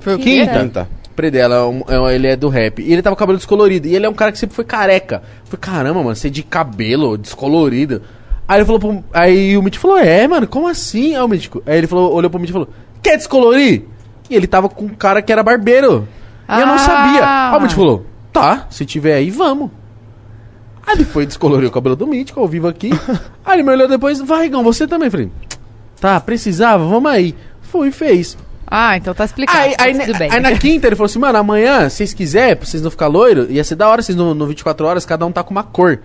Foi o Quinta. Quinta. Pre dela, um- é um- ele é do rap. E ele tava com o cabelo descolorido. E ele é um cara que sempre foi careca. Eu falei, caramba, mano, você é de cabelo descolorido. Aí ele falou pro. Aí o Mítico falou, é, mano, como assim? Aí o Mítico. Aí ele falou, olhou pro Mítico e falou, quer descolorir? E ele tava com um cara que era barbeiro. E eu não Ah. sabia. Aí o Mítico falou, tá, se tiver aí, vamos. Aí ele foi descoloriu o cabelo do Mítico, ao vivo aqui. aí ele me olhou depois, vai, Igão, você também. Eu Falei, tá, precisava, vamos aí. Foi e fez. Ah, então tá explicado. Aí, aí, tudo bem. aí na quinta ele falou assim, mano, amanhã, se vocês quiserem, pra vocês não ficar loiro, ia ser da hora, vocês no, no 24 horas, cada um tá com uma cor.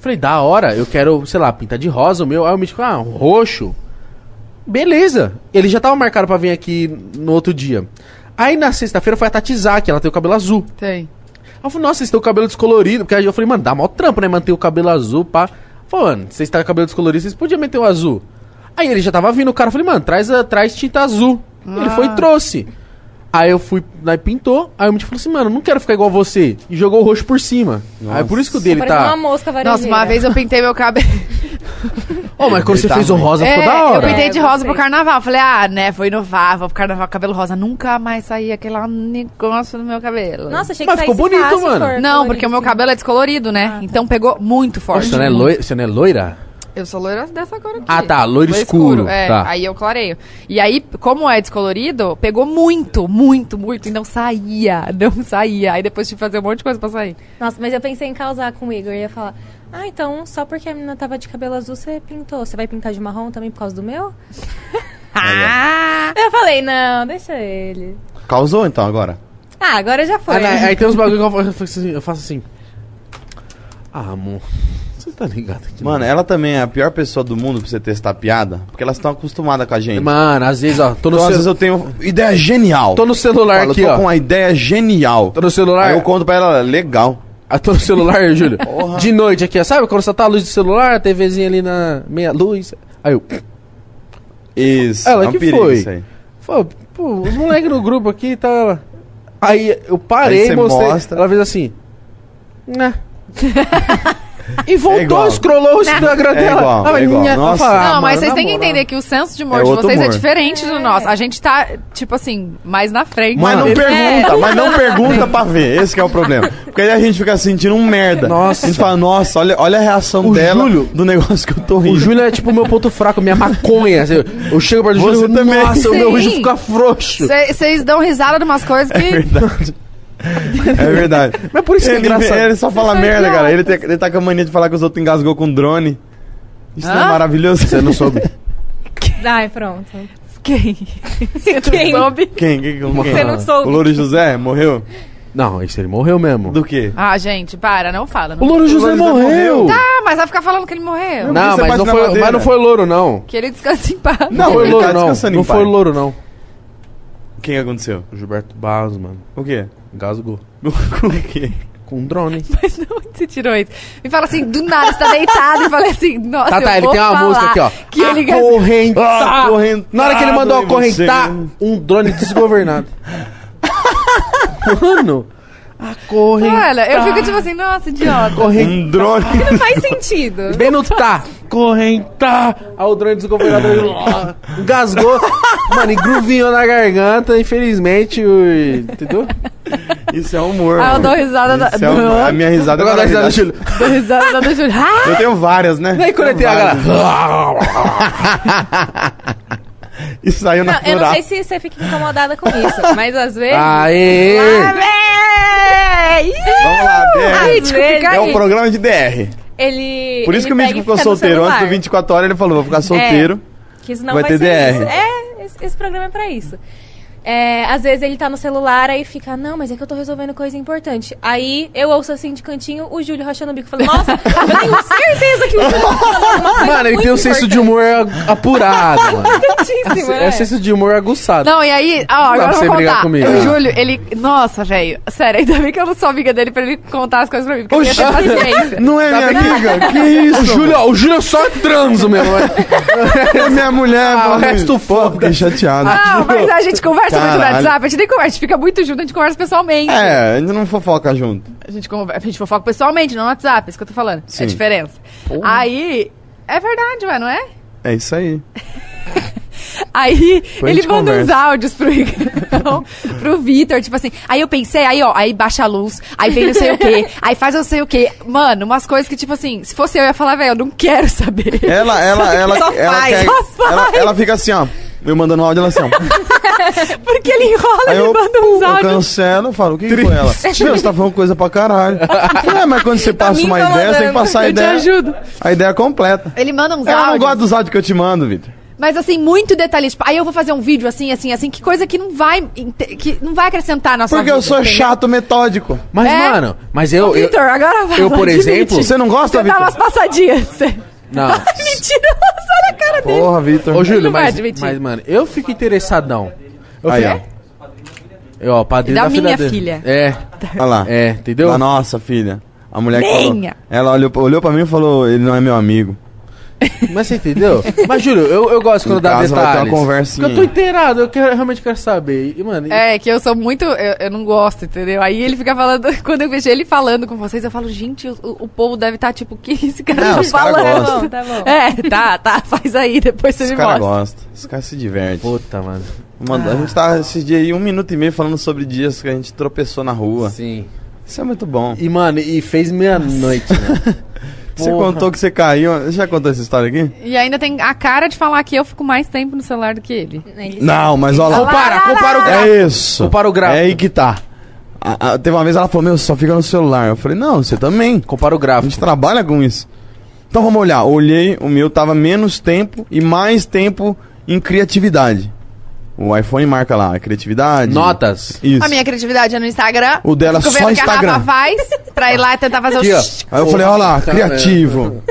Falei, da hora, eu quero, sei lá, pintar de rosa o meu. Aí o Mítico, ah, roxo. Beleza. Ele já tava marcado pra vir aqui no outro dia. Aí na sexta-feira foi a Tatizaki, ela tem o cabelo azul. Tem. Aí eu falei, nossa, vocês têm o cabelo descolorido. Porque aí eu falei, mano, dá mó trampo, né? Manter o cabelo azul, pá. Falei, mano, vocês estão com o cabelo descolorido, vocês podiam meter o azul. Aí ele já tava vindo, o cara, eu falei, mano, traz, traz tinta azul. Ele foi e trouxe. Aí eu fui, aí pintou, aí o Mitch falou assim, mano, não quero ficar igual você. E jogou o roxo por cima. Aí por isso que o dele tá. uma mosca varejeira. Nossa, uma vez eu pintei meu cabelo. Ô, mas quando Ele você tá fez o ruim. rosa, ficou É, da hora. eu pintei de É, rosa pro carnaval. Falei, ah, né, vou inovar, vou pro carnaval cabelo rosa. Nunca mais saía aquele negócio no meu cabelo. Nossa, achei Mas que ficou saísse bonito, mano. Não, porque o meu cabelo é descolorido, né? Então pegou muito forte. Você não, é loira, você não é loira? Eu sou loira dessa cor aqui. Ah, tá, loiro escuro, É, tá. aí eu clareio. E aí, como é descolorido, pegou muito, muito, muito. E não saía, não saía. Aí depois tive que fazer um monte de coisa pra sair. Nossa, mas eu pensei em causar com o Igor. Eu ia falar, ah, então só porque a menina tava de cabelo azul, você pintou. Você vai pintar de marrom também por causa do meu? Ah! Eu falei, não, deixa ele. Causou então agora? Ah, agora já foi. Aí, aí- aí tem uns bagulho que eu faço assim, eu faço assim. Ah, amor, tá ligado aqui. Mano, ela também é a pior pessoa do mundo pra você testar piada, porque elas estão acostumadas com a gente. Mano, às vezes, ó, tô no, Então, às vezes eu tenho ideia genial. tô no celular Falo, aqui, tô ó. com uma ideia genial. Tô no celular. Aí eu conto pra ela, legal. Ah, tô no celular, Júlio. De noite aqui, ó. Sabe quando você tá a luz do celular, a TVzinha ali na meia luz. Aí eu. Isso. Ela é um que perigo foi. isso aí. Pô, pô, os moleques no grupo aqui tá. Aí eu parei e mostrei. mostra. Ela fez assim. Né? e voltou, igual. scrollou o Instagram É dela. igual, Ela, é igual. "Nha", eu Nossa. ah, não, mas vocês têm que entender que o senso de humor É de vocês é humor. diferente do nosso. A gente tá, tipo assim, mais na frente. Mas não É. pergunta, mas não pergunta pra ver. Esse que é o problema. Porque aí a gente fica sentindo um merda. Nossa. A gente fala, nossa, olha, olha a reação O dela Júlio- do negócio que eu tô rindo. O Júlio é tipo o meu ponto fraco, minha maconha. assim, Eu chego perto do Júlio e também. nossa, o meu riso fica frouxo. Vocês dão risada de umas coisas que. verdade. É verdade. Mas por isso que é ele, engraçado. ele só fala Isso é merda, cara. Ele, tem- ele tá com a mania de falar que os outros engasgou com drone. Isso não é maravilhoso. Você não soube. Ai, pronto. Quem? Você Quem? não soube? Quem? quem, quem? Você não soube. O Louro José morreu? Não, esse ele morreu mesmo. Do quê? Ah, gente, para, não fala. O Não... Louro José Louro José morreu. morreu. Ah, mas vai ficar falando que ele morreu. Não, Você mas não, foi, mas não foi louro, não. Que ele descanse em paz. Não, foi ele louro, tá não. Não foi louro, não. O que aconteceu? O Gilberto Barros, mano. O quê? Engasgou. Com o quê? Com um drone. Mas não, onde você tirou isso? Me fala assim, do nada, você tá deitado e falei assim, nossa, Tá, tá, eu ele vou tem uma falar música aqui, ó. Que ele gastou. Acorrentar. Acorrentado Na hora que ele mandou acorrentar, um drone desgovernado. Mano, Corrente. Olha, eu fico tipo assim, nossa, idiota. Corrente. Um drone. Não faz sentido. Bem no tá. Correnta. Aí o drone do governador engasgou. Mano, engruvinhou na garganta. Infelizmente, o... entendeu? Isso é humor. Aí eu dou risada da. Isso é um- a minha risada é Agora dá risada do maravilhosa. Júlio. Dou risada da Júlia. Ah! Eu tenho várias, né? Daí quando eu tenho a galera. Isso saiu Não, eu não sei se você fica incomodada com isso, mas às vezes. Aê! Lá vem! Vamos lá, DR. vezes, É um programa de DR. Ele. Por isso ele que o Mítico ficou fica solteiro. Antes do celular. 24 horas ele falou, vou ficar solteiro. Que senão Vai vai, ter ser DR. isso. É, esse, esse programa é pra isso. É, às vezes ele tá no celular aí fica, não, mas é que eu tô resolvendo coisa importante. Aí eu ouço assim de cantinho o Júlio rachando o bico. Falei, nossa, eu tenho certeza que o Júlio tá falando alguma coisa Mano, ele tem um senso de humor apurado, mano. importantíssimo, É né? senso de humor aguçado. Não, e aí, ó, agora eu você vou brigar contar. comigo. O Júlio, ele. Nossa, velho. Sério, ainda bem que eu não sou amiga dele pra ele contar as coisas pra mim. Porque eu ia ter paciência. Não é minha amiga? Que isso? O Júlio, ó, o Júlio é só transo mesmo. né? É minha mulher, Ah, o mano. resto Pô, fiquei chateado. Não, mas a gente conversa muito no Caralho. WhatsApp, a gente nem conversa, a gente fica muito junto, a gente conversa pessoalmente. É, a gente não fofoca junto. A gente, conver- a gente fofoca pessoalmente, não no WhatsApp, é isso que eu tô falando. É Sim. a diferença. Aí. É verdade, ué, não é? É isso aí. Aí a ele manda uns conversa. áudios pro Igão, pro Vitor, tipo assim. Aí eu pensei, aí ó, aí baixa a luz, aí vem não sei o quê, aí faz não sei o quê. Mano, umas coisas que, tipo assim, se fosse eu, eu ia falar, velho, eu não quero saber. Ela, ela, ela, Só ela, faz, quer- só faz. ela, ela fica assim, ó. Eu mandando um áudio, ela assim, ó. Porque ele enrola, Aí ele eu, manda uns eu áudios. cancelo, falo, o que, foi ela? Meu, você tá falando coisa pra caralho. Eu é, mas quando você passa me uma ideia, você tem que passar a Eu te ideia. ajudo. A ideia completa. Ele manda uns Eu não áudios. gosto dos áudios que eu te mando, Vitor. Mas assim, muito detalhista. Aí eu vou fazer um vídeo assim, assim, assim, que coisa que não vai. que não vai acrescentar na sua Porque vida. eu sou entendeu? chato metódico. Mas, É? mano, mas eu. Ô, eu Vitor, agora vai. eu, por admite. exemplo- Você não gosta, Você dá Vitor? umas passadinhas. Não. Mentira, só na cara dele. Porra, Vitor. Ô, Júlio, não vai mas, admitir. mas, mano, eu fico interessadão. Eu Aí, fico- ó. Eu, ó, padrinho Da da, minha dele. filha. É, Olha lá. é, entendeu? Da nossa filha. A mulher que Minha. falou. Ela olhou, olhou pra mim e falou: ele não é meu amigo. Mas você entendeu? Mas, Júlio, eu, eu gosto quando dá detalhes. Porque eu tô inteirado, eu quero, realmente quero saber. E, mano, e- É, que eu sou muito. Eu, eu não gosto, entendeu? Aí ele fica falando. Quando eu vejo ele falando com vocês, eu falo, gente, o, o povo deve estar tipo, o que esse cara Não, tá os cara falando? gostam. Tá bom. É, tá, tá, faz aí, depois você Esse me cara mostra. gosta. Esse cara se diverte. puta, mano. Mano, A gente tá esses dias aí, um minuto e meio, falando sobre dias que a gente tropeçou na rua. Sim. Isso é muito bom. E, mano, e fez meia-noite, né? Você contou que você caiu. Você já contou essa história aqui? E ainda tem a cara de falar que eu fico mais tempo no celular do que ele. Ele- Não, mas olha lá. Compara, compara o gráfico. É isso. Compara o gráfico. É aí que tá. A- a- teve uma vez ela falou, meu, você só fica no celular. Eu falei, não, você também. Compara o A gráfico. gente trabalha com isso. Então vamos olhar. Olhei, o meu tava menos tempo e mais tempo em criatividade. O iPhone marca lá, criatividade. Notas. Isso. A minha criatividade é no Instagram. O dela Fico só o que a Instagram. Rafa faz pra ir lá e tentar fazer Aqui, o... ó. Aí eu falei, olha lá, Tá criativo.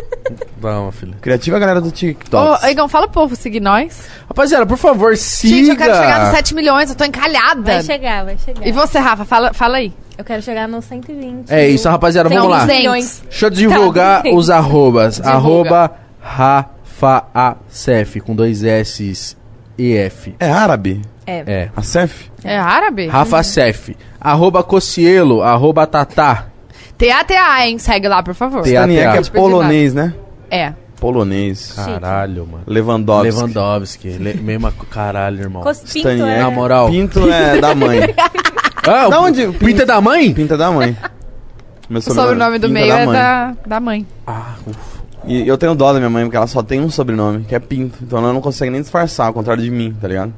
Vamos, filho. Criativa é a galera do TikTok. Ô, Igão, fala pro povo seguir nós. Rapaziada, por favor, siga. Gente, eu quero chegar nos 7 milhões, eu tô encalhada. Vai chegar, vai chegar. E você, Rafa, fala, fala aí. Eu quero chegar nos 120. É isso, rapaziada, vamos lá. 120 milhões. Deixa eu divulgar Tá, os arrobas. Divulga. Arroba RafaAcef, com dois S e F. É árabe? É. É. A Cef? É árabe? Rafa Cef. Arroba Cocielo, arroba Tatá. T-A-T-A, hein? Segue lá, por favor. T- Staniek é polonês, né? É. Polonês. Caralho, mano. Lewandowski. Lewandowski. Le mesma caralho, irmão. Cospinto Staniek. é... Na moral. Pinto é da mãe. Ah, Da onde? Pinta da mãe? Pinta é da mãe. Meu O sobrenome do Pinta meio é mãe. da, da mãe. Ah, ufa. E eu tenho dó da minha mãe, porque ela só tem um sobrenome, que é Pinto. Então ela não consegue nem disfarçar, ao contrário de mim, tá ligado?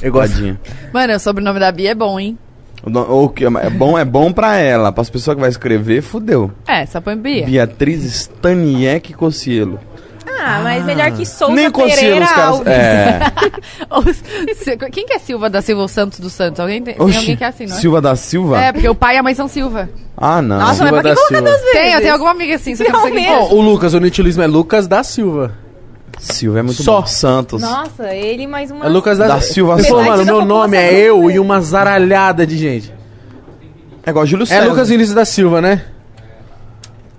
Eu gosto. Tadinha. Mano, o sobrenome da Bia é bom, hein? O do- o que é bom, é bom pra ela. Para as pessoas que vai escrever, fudeu. É, só põe Bia. Beatriz Staniek Cocielo. Ah, mas melhor que Souza Nem Cocielo Pereira os caras. Alves. É. Ou se- Quem que é Silva da Silva ou Santos dos Santos? Alguém tem, tem Oxi, alguém que é assim, não é? Silva da Silva? É, porque o pai e a mãe são Silva. Ah, não. Nossa, mas Silva pra que da colocar Silva. duas vezes? Tem, eu tenho alguma amiga assim, só que eu não sei quem Não é. Ó, o Lucas, o nitilismo é Lucas da Silva. Silva é muito Só. bom. Santos. Nossa, ele mais uma... É Lucas da, Da Silva Ele falou, mano, meu nome é eu e uma zaralhada de gente. É igual Júlio É César. Lucas Vinícius da Silva, né?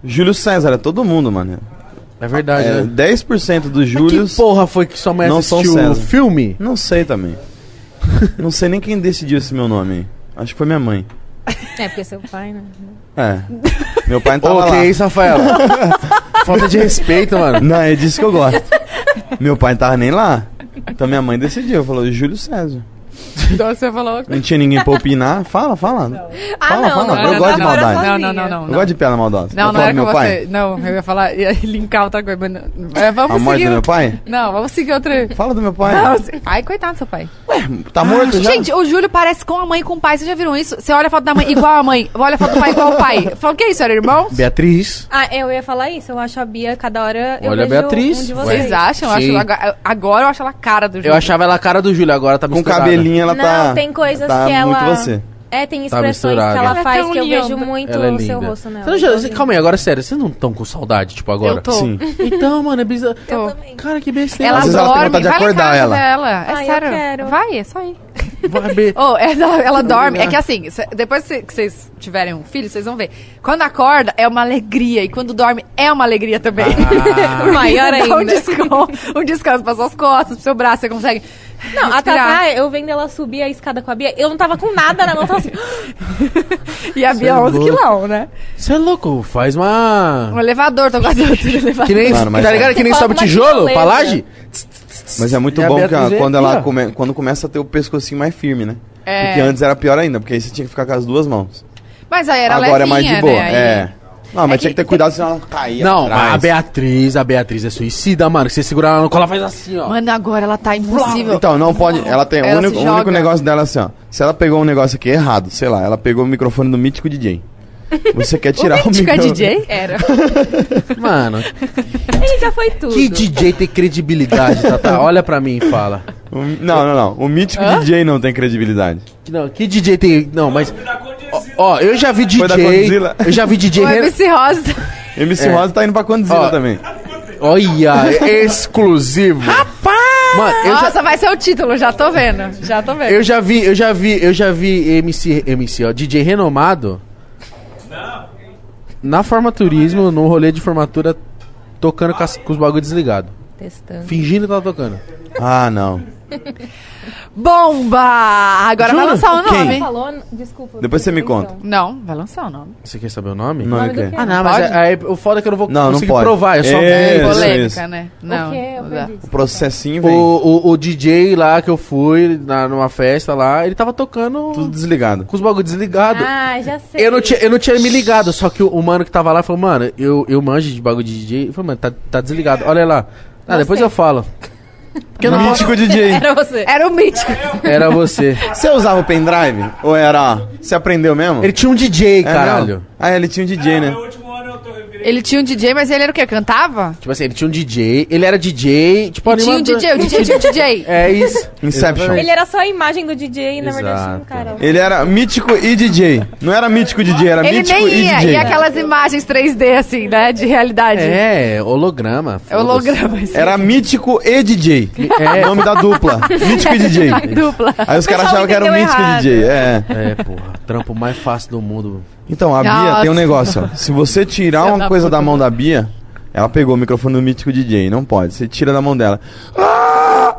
Júlio César, é todo mundo, mano. É verdade, É, né? 10% dos Mas Júlios. Que porra foi que sua mãe não são assistiu o filme? Não sei também. não sei nem quem decidiu esse meu nome. Acho que foi minha mãe. É, porque seu pai, né? É. Meu pai não tava que lá. isso, Rafaela? Falta de respeito, mano. Não, é disso que eu gosto. Meu pai não tava nem lá. Então minha mãe decidiu, falou Júlio César. Então você falou. Não tinha ninguém pra opinar. Fala, fala. Ah, Fala, não, fala. não, Eu não, gosto de não, maldade. Não, não, não, não. Eu gosto de piada maldosa. Não, Eu não era do com meu você. pai. Não, eu ia falar, ia linkar outra coisa, mas não. É, vamos A morte seguir. do meu pai? Não, vamos seguir outra. Fala do meu pai. Não, se- Ai, coitado do seu pai. Tá morto já? Gente, o Júlio parece com a mãe e com o pai. Vocês já viram isso? Você olha a foto da mãe igual a mãe, olha a foto do pai igual ao pai. Fala, o que é isso? Era irmão? Beatriz. Ah, eu ia falar isso. Eu acho a Bia, cada hora eu Olha a vejo Beatriz. um de Ué. vocês. Vocês acham? Eu acho ela, agora- eu acho ela a cara do Júlio. Eu achava ela a cara do Júlio, agora tá Com misturada. cabelinho ela não, tá. tem coisas tá que ela... muito você. É, tem Tá expressões misturada. que Ela ela é faz tão que eu linda. vejo muito Ela é o seu rosto nela. Você não já- calma aí, agora sério, vocês não estão com saudade, tipo, agora? Eu tô. Sim. Então, mano, é bizarro. Tô. também. Cara, que besteira. Ela Às vezes ela tem dorme, vontade de acordar ela. dela. É Ai, eu sério. quero. Vai, é só ir. Oh, ela, ela dorme. É que assim, cê- depois que que vocês tiverem um filho, vocês vão ver. Quando acorda, é uma alegria. E quando dorme, é uma alegria também. Ah. Maior Dá um ainda. descanso, um descanso pra suas costas, pro seu braço. Você consegue. Não, a respirar. Tatá, eu vendo ela subir a escada com a Bia, eu não tava com nada na mão, tava assim... E a Bia é 11 louco. quilão, né? Você é louco, faz uma... Um elevador, tô quase outro elevador. Que nem, mas tá é- ligado? Que nem sobe tijolo tirolesa. Mas é muito bom que a- quando ela come- quando começa a ter o pescocinho mais firme, né? É. Porque antes era pior ainda, porque aí você tinha que ficar com as duas mãos. Mas aí era Agora é mais levinha, de boa. né? É. Não, mas É tinha que- que ter cuidado senão ela caía. Não, mas a. Beatriz, a Beatriz é suicida, mano. Você segurar ela no colo, ela faz assim, ó. Mano, agora ela tá impossível. Então, não pode. Ela tem. Ela o, único, o único negócio dela é assim, ó. Se ela pegou um negócio aqui errado, sei lá, ela pegou o microfone do mítico DJ. Você quer tirar o, o Mítico é microfone. DJ? Era. Mano, Ele já foi tudo. que DJ tem credibilidade, Tata? Olha pra mim e fala. O- Não, não, não. O mítico DJ não tem credibilidade. Que Não, que DJ tem... Não, mas... Ó, ó, eu já vi Foi da DJ... Eu já vi DJ... O Ren- MC Rosa. MC É. Rosa tá indo pra Condzilla Ó. também. Olha, exclusivo. Rapaz! Mano, eu já, Nossa, vai ser o título, já tô vendo. Já tô vendo. eu já vi, eu já vi, eu já vi MC, MC, ó, DJ renomado. Na formaturismo, no rolê de formatura, tocando com, as- com os bagulho desligado. Testando. Fingindo que tava tocando. Ah, não. Bomba! Agora vai Jura? lançar o Quem? nome. Falou, desculpa. Depois você me atenção. conta. Não, vai lançar o nome. Você quer saber o nome? O nome quê? é? Ah, não, mas Pode? é, é- o foda é que eu não vou Não, não conseguir pode. provar, eu só É. Isso, Polêmica, isso. né? O Não. quê? Eu não perdi. O processinho vem. O, o, o DJ lá que eu fui, na, numa festa lá, ele tava tocando Tudo desligado. com os bagulho desligado. Ah, já sei. Eu não, tinha, eu não tinha me ligado, só que o, o mano que tava lá falou, mano, eu, eu manjo de bagulho de DJ. Eu falei, mano, tá, tá desligado, olha lá. Ah, depois eu falo. Porque não Mítico DJ. Era você. Era o mítico. Era você. Você usava o pendrive? Ou era. Você aprendeu mesmo? Ele tinha um DJ, É, caralho. não? Ah, ele tinha um DJ, né? Ele tinha um DJ, mas ele era o quê? Cantava? Tipo assim, ele tinha um DJ, ele era DJ, tipo Tinha um animador. DJ, o DJ tinha um DJ. É isso. Inception. Ele era só a imagem do DJ e na verdade tinha um cara. Ele era mítico e DJ. Não era mítico DJ, era Ele mítico nem e ia. DJ. E aquelas imagens 3D, assim, né? De realidade. É, holograma. É holograma. assim. Era mítico e DJ. É. O nome da dupla. Mítico e DJ. Dupla. Aí os caras achavam que era o mítico e errado. DJ. É. É, porra, trampo mais fácil do mundo. Então, a Bia Nossa. tem um negócio, ó. Se você tirar uma da coisa da mão da Bia, ela pegou o microfone do mítico DJ. Não pode. Você tira da mão dela. Ah!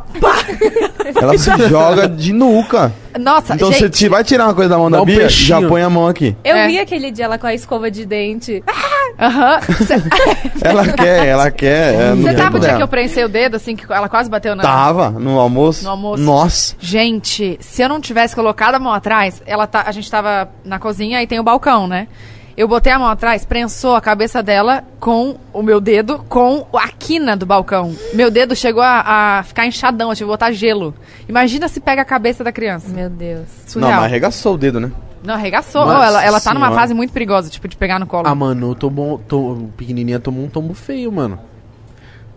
Ela se joga de nuca. Nossa, Então você gente. ti- vai tirar uma coisa da mão da um Bia, peixinho. já põe a mão aqui. Eu É. vi aquele dia ela com a escova de dente. Aham. Cê- Ela quer, ela quer. É, Você tava o dia que eu prensei o dedo, assim, que ela quase bateu na. Tava no almoço. No almoço. Nossa. Gente, se eu não tivesse colocado a mão atrás, ela tá, a gente tava na cozinha e tem o balcão, né? Eu botei a mão atrás, prensou a cabeça dela com o meu dedo, com a quina do balcão. Meu dedo chegou a, a ficar inchadão, eu tive que botar gelo. Imagina se pega a cabeça da criança. Meu Deus. Surreal. Não, mas arregaçou o dedo, né? Não, arregaçou. Nossa Oh, ela, ela tá numa senhora. fase muito perigosa, tipo, de pegar no colo. Ah, mano, tomou, to, pequenininha tomou um tombo feio, mano.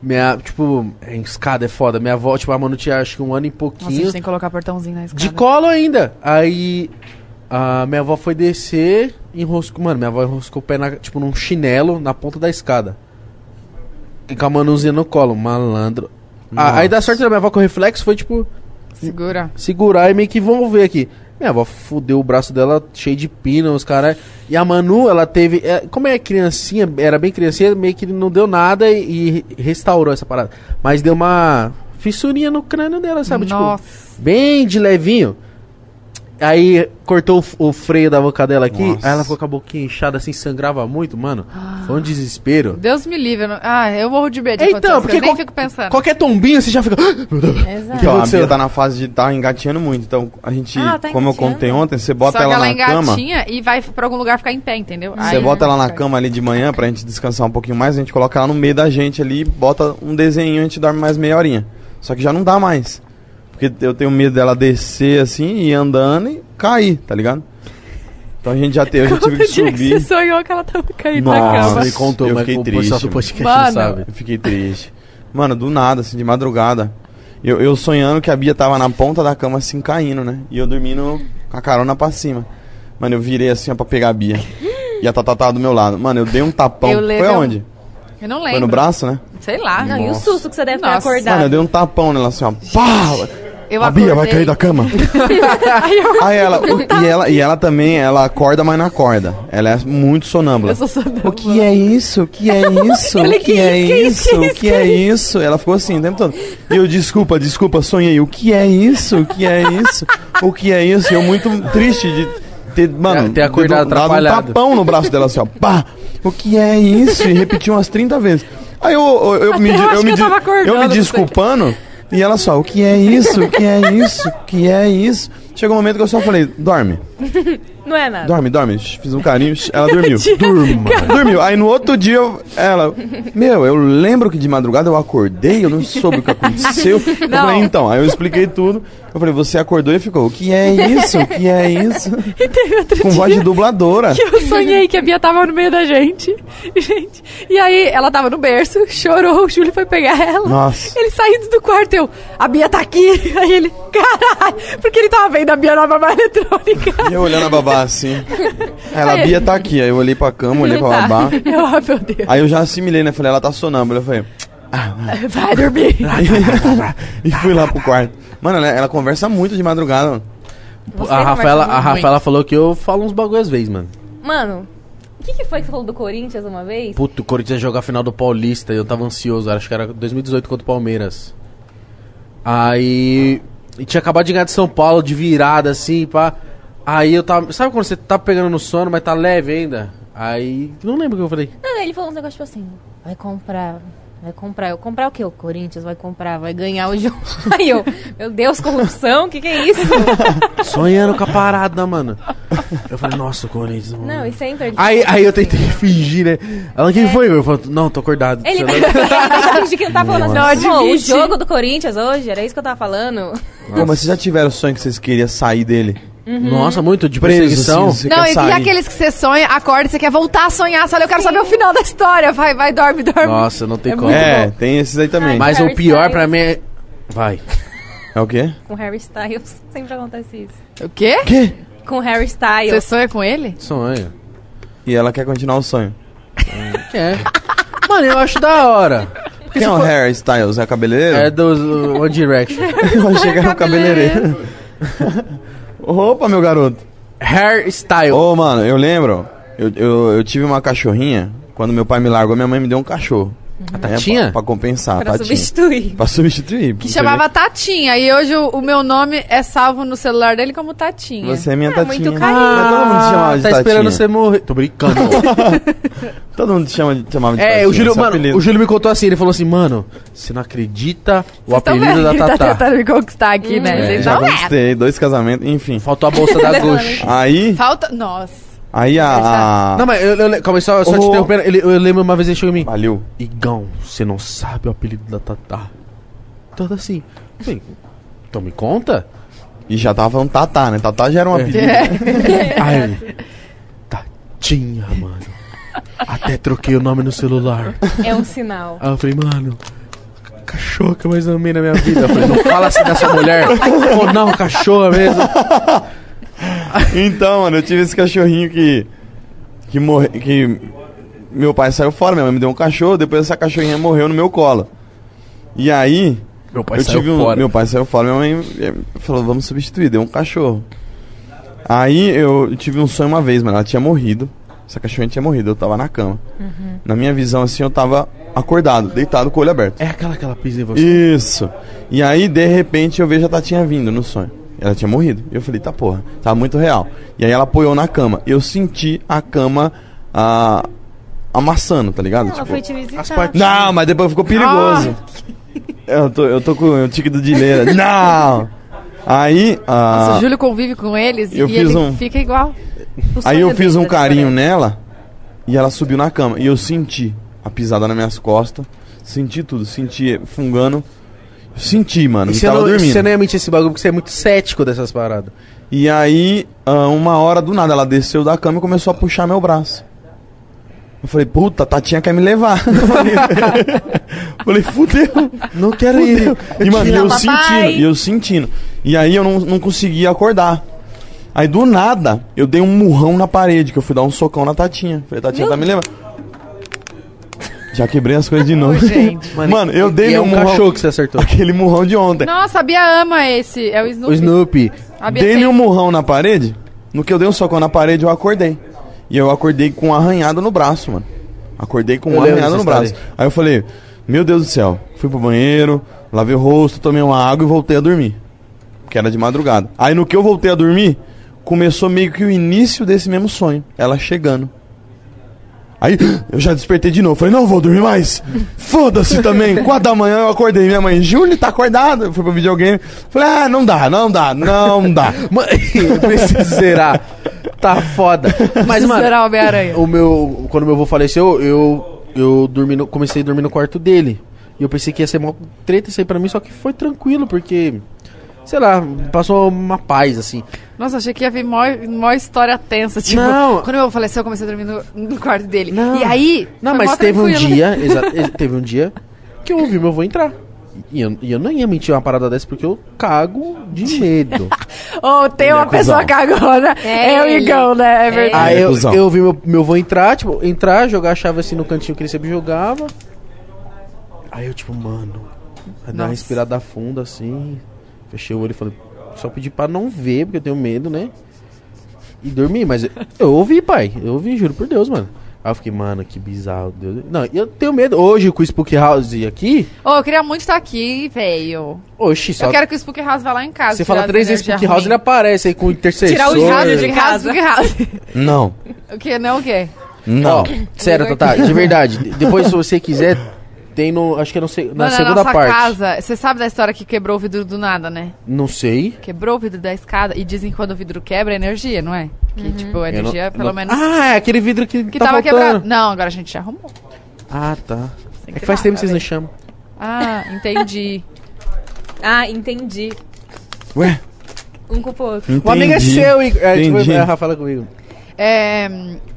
Minha, tipo, é, escada é foda. Minha avó, tipo, a mano tinha acho que um ano e Nossa, a pouquinho. gente tem que colocar portãozinho na escada. De colo ainda. Aí a minha avó foi descer, enroscou. Mano, minha avó enroscou o pé na, tipo, num chinelo na ponta da escada. E com a manuzinha no colo, malandro. Ah, aí da sorte da minha avó com o reflexo foi tipo Segura. segurar e meio que vão ver aqui. Minha avó fudeu o braço dela cheio de pina, os caras. E a Manu, ela teve. é, como é criancinha, era bem criancinha, meio que não deu nada e, e restaurou essa parada. Mas deu uma fissurinha no crânio dela, sabe? Nossa. Tipo, bem de levinho. Aí cortou o freio da boca dela aqui, Nossa. aí ela ficou com a boquinha inchada assim, sangrava muito, mano. Foi um desespero. Deus me livre. eu não- Ah, eu morro de medo de então, porque eu nem fico pensando. Qualquer tombinho você já fica. Exato. Então, a? Bia tá na fase de estar engatinhando muito. Então, a gente, Ah, tá como eu contei ontem, você bota Só que ela ela na cama. engatinha e vai pra algum lugar ficar em pé, entendeu? Você bota ela na cama ali de manhã pra gente descansar um pouquinho mais, a gente coloca ela no meio da gente ali, bota um desenho e a gente dorme mais meia horinha. Só que já não dá mais. Porque eu tenho medo dela descer assim, ir andando e cair, tá ligado? Então a gente já, te, eu já tive que dia que subir. você sonhou que ela tava caindo na Nossa, cama. Ele contou, eu fiquei triste, podcast mano. não sabe. Eu fiquei triste. Mano, do nada, assim, de madrugada. Eu, eu sonhando que a Bia tava na ponta da cama, assim, caindo, né? E eu dormindo com a carona pra cima. Mano, eu virei assim, ó, pra pegar a Bia. E a Tatá tava do meu lado. Mano, eu dei um tapão. Eu Foi aonde? Eu não lembro. Foi no braço, né? Sei lá. Não, e o Nossa. susto que você deve ter Nossa. acordado. Mano, eu dei um tapão nela, assim, ó. Pá! Eu a Bia vai cair da cama. Aí ela, o- e ela, e ela também, ela acorda, mas não acorda. Ela é muito sonâmbula. Eu sou sonâmbula. O que é isso? O que é isso? Falei, O que é isso, isso? isso, O que é isso? Ela ficou assim o tempo todo. E eu, desculpa, desculpa, sonhei. O que é isso? O que é isso? O que é isso? E eu muito triste de ter, mano, É, ter acordado dado um atrapalhado. tapão no braço dela assim, ó. Pá! O que é isso? E repetiu umas 30 vezes. Aí eu, eu, eu me, eu di- acho eu que me, eu di- tava acordando, eu me não sei. desculpando. E ela só, o que é isso? O que é isso? O que é isso? Chegou um momento que eu só falei, dorme. Não é nada. Dorme, dorme. Fiz um carinho, ela dormiu. Durma. Dormiu. Aí no outro dia, eu- ela. Meu, eu lembro que de madrugada eu acordei, eu não soube o que aconteceu. Eu Não. falei, então. Aí eu expliquei tudo. Eu falei, você acordou e ficou, o que é isso? O que é isso? E teve outro Com voz de dubladora. que eu sonhei que a Bia tava no meio da gente. Gente. E aí ela tava no berço, chorou, o Júlio foi pegar ela. Nossa. Ele saindo do quarto, eu, a Bia tá aqui. Aí ele, caralho, porque ele tava vendo a Bia na babá eletrônica. E eu olhando a babá assim. Ela, Aí- Bia tá aqui. Aí eu olhei pra cama, olhei pra Tá. babá. Eu, ah, meu Deus. Aí eu já assimilei, né? Falei, ela tá sonâmbula. Eu falei, Vai dormir. e fui lá pro quarto. Mano, ela, ela conversa muito de madrugada, mano. Você A Rafaela, conversa a muito. Rafaela falou que eu falo uns bagulho às vezes, mano. Mano, o que, que foi que você falou do Corinthians uma vez? Puto, o Corinthians ia jogar a final do Paulista e eu tava ansioso, acho que era 2018 contra o Palmeiras. Aí. E tinha acabado de ganhar de São Paulo de virada, assim, pá. Aí eu tava. Sabe quando você tá pegando no sono, mas tá leve ainda? Aí. Não lembro o que eu falei. Não, ele falou uns negócios tipo assim, vai comprar, vai comprar. Eu comprar o quê? O Corinthians vai comprar, vai ganhar o jogo. Aí eu, meu Deus, corrupção, o que que é isso? Sonhando com a parada, mano. Eu falei, nossa, o Corinthians. Mano. Não, e sempre... Aí, aí eu tentei fingir, né? Ela, quem foi? Eu falei, não, tô acordado. Ele Você ele fingiu que não tava falando Não, assim, "Pô, o admite. jogo do Corinthians hoje, era isso que eu tava falando. Pô, mas vocês já tiveram sonho que vocês queriam sair dele? Nossa, muito de Preso, perseguição. assim, você Não, e, e aqueles que você sonha, acorda, você quer voltar a sonhar, só eu quero saber o final da história. Vai, vai, dorme, dorme. Nossa, não tem É como. É, tem esses aí também. Ai, Mas o pior Styles. pra mim é. Vai. É o quê? Com Harry Styles, sempre acontece isso. O quê? Quê? Com Harry Você Styles. sonha com ele? Sonho. E ela quer continuar o sonho. É. Mano, eu acho da hora. Quem é o Harry Styles? É cabeleireiro? É do do One Direction. Vai chegar no cabeleireiro. Opa, meu garoto. Hairstyle. Ô, mano, eu lembro. Eu, eu, eu tive uma cachorrinha. Quando meu pai me largou, minha mãe me deu um cachorro. A É, Tatinha? pra, pra compensar, Pra Tatinha. substituir. Pra substituir. Que chamava Tatinha. E hoje o, o meu nome é salvo no celular dele como Tatinha. Você é minha É, Tatinha. muito carinho. Mas todo mundo te chamava de tá esperando Tatinha. você morrer. Tô brincando. Todo mundo te chama de, chamava de é, Tatinha. o Júlio, mano, apelido. o Júlio me contou assim, ele falou assim, mano, você não acredita o Vocês apelido da que ele tá Tatá. tentando me conquistar aqui, né? É, já não é. conquistei, dois casamentos, enfim. Faltou a bolsa da Gauche. Aí, Falta. Nossa. Aí a... a- Não, mas eu, eu, calma aí, só, só te interrompendo. Ele, eu lembro uma vez ele chegou em mim. Valeu. Igão, você não sabe o apelido da Tatá. Todo assim. Eu falei, então me conta. E já tava falando Tatá, né? Tatá já era um apelido. Aí ele, Tatinha, mano. Até troquei o nome no celular. É um sinal. Aí eu falei, mano, cachorro que eu mais amei na minha vida. Eu falei, não fala assim dessa mulher. Ou não, cachorra mesmo. Então, mano, eu tive esse cachorrinho que. Que morreu. Que. Meu pai saiu fora, minha mãe me deu um cachorro, depois essa cachorrinha morreu no meu colo. E aí. Meu pai eu saiu tive um, fora. Meu pai saiu fora, minha mãe eh, falou, vamos substituir, deu um cachorro. Aí eu tive um sonho uma vez, mano, ela tinha morrido. Essa cachorrinha tinha morrido, eu tava na cama. Na minha visão, assim, eu tava acordado, deitado com o olho aberto. É aquela que ela pisa em você. Isso. E aí, de repente, eu vejo a Tatinha vindo no sonho. Ela tinha morrido. Eu falei, tá porra, tá muito real. E aí ela apoiou na cama. Eu senti a cama ah, amassando, tá ligado? Ela Tipo, foi te visitar. as partes- Não, mas depois ficou perigoso. Eu, tô, eu tô com o tique do dileira. Não! Aí. ah, Nossa, o Júlio convive com eles eu e fiz ele um- fica igual. Aí eu fiz um tá carinho diferente. nela e ela subiu na cama. E eu senti a pisada nas minhas costas. Senti tudo. Senti fungando. Senti, mano. E você tava não, dormindo. você não ia mentir esse bagulho porque você é muito cético dessas paradas. E aí, ah, uma hora do nada, ela desceu da cama e começou a puxar meu braço. Eu falei, puta, Tatinha quer me levar. falei, fudeu. Não quero ir. E, mano, eu Papai. sentindo, e eu sentindo. E aí eu não, não conseguia acordar. Aí do nada, eu dei um murrão na parede, que eu fui dar um socão na Tatinha. Falei, Tatinha, tá me levando? Já quebrei as coisas de novo. gente. Mano, eu e dei é meu um murrão. cachorro que você acertou. Aquele murrão de ontem. Nossa, a Bia ama esse. É o Snoopy. O Snoopy. A Bia Dei-lhe tem. um murrão na parede. No que eu dei um socão na parede, eu acordei. E eu acordei com um arranhado no braço, mano. Acordei com um Eu lembro arranhado dessa no braço. história Aí eu falei, meu Deus do céu. Fui pro banheiro, lavei o rosto, tomei uma água e voltei a dormir. Que era de madrugada. Aí no que eu voltei a dormir, começou meio que o início desse mesmo sonho. Ela chegando. Aí eu já despertei de novo. Falei, não vou dormir mais. Foda-se também. Quatro da manhã eu acordei. Minha mãe, Júlio, tá acordado? Eu fui pro videogame. Falei, ah, não dá, não dá, não dá. Mano, eu preciso zerar. Tá foda. Mas, mano, o Homem-Aranha. o meu. Quando meu avô faleceu, eu. Eu dormi no- comecei a dormir no quarto dele. E eu pensei que ia ser uma treta isso aí pra mim, só que foi tranquilo, porque. Sei lá, passou uma paz, assim. Nossa, achei que ia vir mó, mó história tensa. Tipo, Não. quando eu faleceu, eu comecei a dormir no, no quarto dele. Não. E aí. Não, mas teve um dia, exa- teve um dia que eu ouvi meu avô entrar. E eu, e eu não ia mentir uma parada dessa porque eu cago de medo. Ou tem Ele é uma pessoa cagona. É É, o. Igão, né? É verdade. Aí é eu, eu ouvi meu, meu entrar, tipo, entrar, jogar a chave assim no cantinho que ele sempre jogava. Aí eu, tipo, mano, dar uma respirada funda assim. Fechei o olho e falei, só pedi pra não ver, porque eu tenho medo, né? E dormi, mas eu, eu ouvi, pai. Eu ouvi, juro por Deus, mano. Aí eu fiquei, mano, que bizarro. Deus. Não, eu tenho medo. Hoje com o Spook House aqui, Ô, eu queria muito estar aqui, velho. oxi, só. Eu quero que o Spook House vá lá em casa. Você fala três vezes Spook House, ruim. ele aparece aí com o intercessor. Tirar o House, de Spook House, Spook House. Não, O que? Não o quê? não. Sério, Tata, de verdade. de- Depois, se você quiser, tem no. Acho que é no, na Mano, segunda nossa parte. casa, você sabe da história que quebrou o vidro do nada, né? Não sei. Quebrou o vidro da escada e dizem que quando o vidro quebra é energia, não é? Que tipo, a Eu não- energia, pelo não- menos. Ah, é aquele vidro que, que tá tava faltando. quebrado. Não, agora a gente já arrumou. Ah, tá. É que faz tempo que vocês não chamam. Ah, entendi. Ah, entendi. Ué, Um com o outro. entendi. O amigo é seu, Igor. É, tipo, Entendi. é, a Rafa fala comigo. É,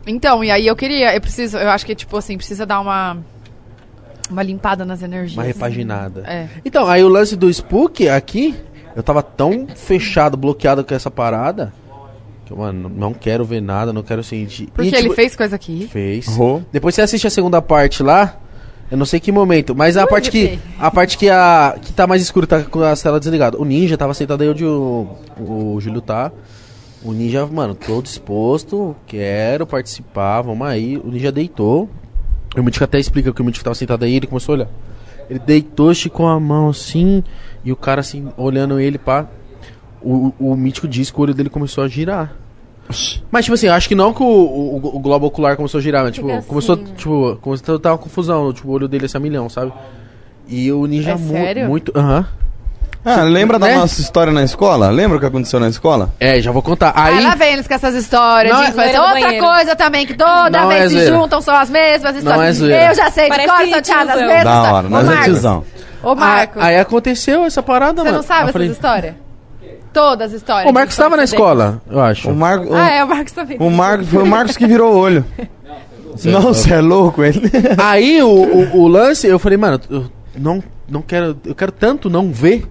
então, e aí eu queria, eu preciso, eu acho que tipo assim, precisa dar uma uma limpada nas energias. Uma repaginada. É. Então, aí o lance do Spook aqui, eu tava tão fechado, bloqueado com essa parada, que eu, mano, não quero ver nada, não quero sentir. Porque E, ele tipo, fez coisa aqui. Fez. Rô. Depois você assiste a segunda parte lá. Eu não sei que momento, mas a parte que Fê. a parte que a que tá mais escura tá com a tela desligada. O Ninja tava sentado aí onde o, o Júlio tá. O Ninja, mano, tô disposto, quero participar, vamos aí. O Ninja deitou. O Mítico até explica que o Mítico tava sentado aí, ele começou a olhar. Ele deitou, esticou a mão assim, e o cara assim, olhando ele, pá. O, o Mítico disse que o olho dele começou a girar. Mas, tipo assim, acho que não que o, o, o globo ocular começou a girar, mas, tipo, começou, assim, né? tipo, começou a dar uma confusão, tipo, o olho dele assim a milhão, sabe? E o ninja É mu- sério? muito. Aham. Ah, lembra Né? da nossa história na escola? Lembra o que aconteceu na escola? É, já vou contar. Aí Aí. lá vem eles com essas histórias Não de é- infância. Outra banheiro. coisa também, que toda Não vez é se juntam, são as mesmas histórias. é zoeira. Eu já sei de Parece cor salteadas, as tiozão. mesmas Da hora, nós é Marcos, tiozão. ô Marcos, Aí aconteceu essa parada, você mano. não sabe Eu essas falei, histórias? Todas as histórias. O Marcos de estava na escola, eu acho. O Marcos. deles. Ah, é, o Marcos também. O Marcos foi o Marcos que virou o olho. Não, você é louco ele. Aí o, o, o lance, eu falei, mano, eu não, não quero. Eu quero tanto não ver.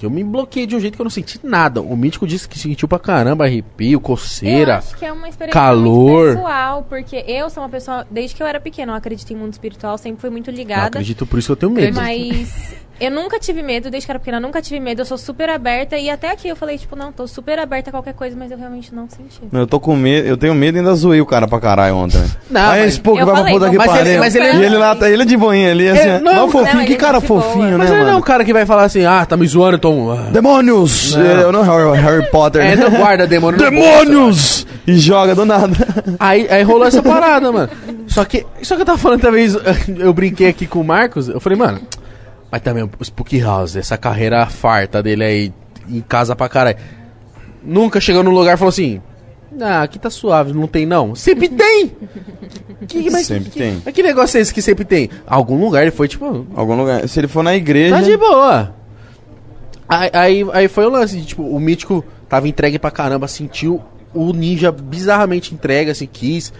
Que eu me bloqueei de um jeito que eu não senti nada. O mítico disse que sentiu pra caramba arrepio, Eu coceira. acho que é uma experiência calor. muito pessoal, porque eu sou uma pessoa, desde que eu era pequena, eu acredito em mundo espiritual, sempre fui muito ligada. acredito, por isso que eu tenho medo. Mas Eu nunca tive medo, desde que era pequena, eu nunca tive medo. Eu sou super aberta. E até aqui eu falei, tipo, não, tô super aberta a qualquer coisa, mas eu realmente não senti. Eu tô com medo, eu tenho medo e ainda zoei o cara pra caralho ontem. Não, Aí mas- esse pouco vai pra puta que mas ele- pariu. mas ele- E ele lá, tá- ele é de boinha ali, assim. É, não, não, fofinho, não, que ele cara é de boa. fofinho, Mas né, ele não é um mano? cara que vai falar assim, ah, tá me zoando, então... ah. Demônios! Não. Eu não Harry, Harry Potter. É, né? não guarda demônio Demônios! E joga do nada. Aí, aí rolou essa parada, mano. Só que, só que eu tava falando também, eu brinquei aqui com o Marcos, eu falei, mano, mas também o Spook House, essa carreira farta dele aí, em casa pra caralho. Nunca chegou num lugar e falou assim, ah, aqui tá suave, não tem não. Sempre tem! Que, mas Sempre que, tem. Mas que negócio é esse que sempre tem? Algum lugar ele foi, tipo, Algum lugar. Se ele for na igreja. tá de boa. Aí, aí, aí foi o lance, tipo, o Mítico tava entregue pra caramba, sentiu o ninja bizarramente entregue, assim, quis.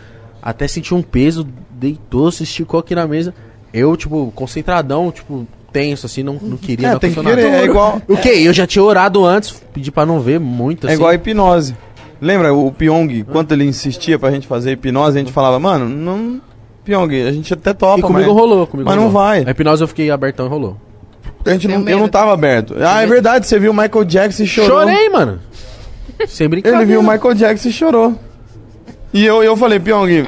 Até sentiu um peso, deitou, se esticou aqui na mesa. Eu, tipo, concentradão, tipo, tenso, assim, não, não queria É, não tem que querer, nada. é igual- O quê? Eu já tinha orado antes, pedi pra não ver muito, assim. É igual a hipnose. Lembra o Pyong, quanto ele insistia pra gente fazer hipnose, a gente falava, mano, não. Pyong, a gente até topa, E comigo mas, rolou, comigo mas não rolou. vai. A hipnose eu fiquei abertão e rolou. A gente não, eu não tava aberto. Ah, é verdade, você viu o Michael Jackson e chorou. Chorei, mano. Sem brincadeira. Ele viu o Michael Jackson e chorou. E eu, eu falei, Pyong,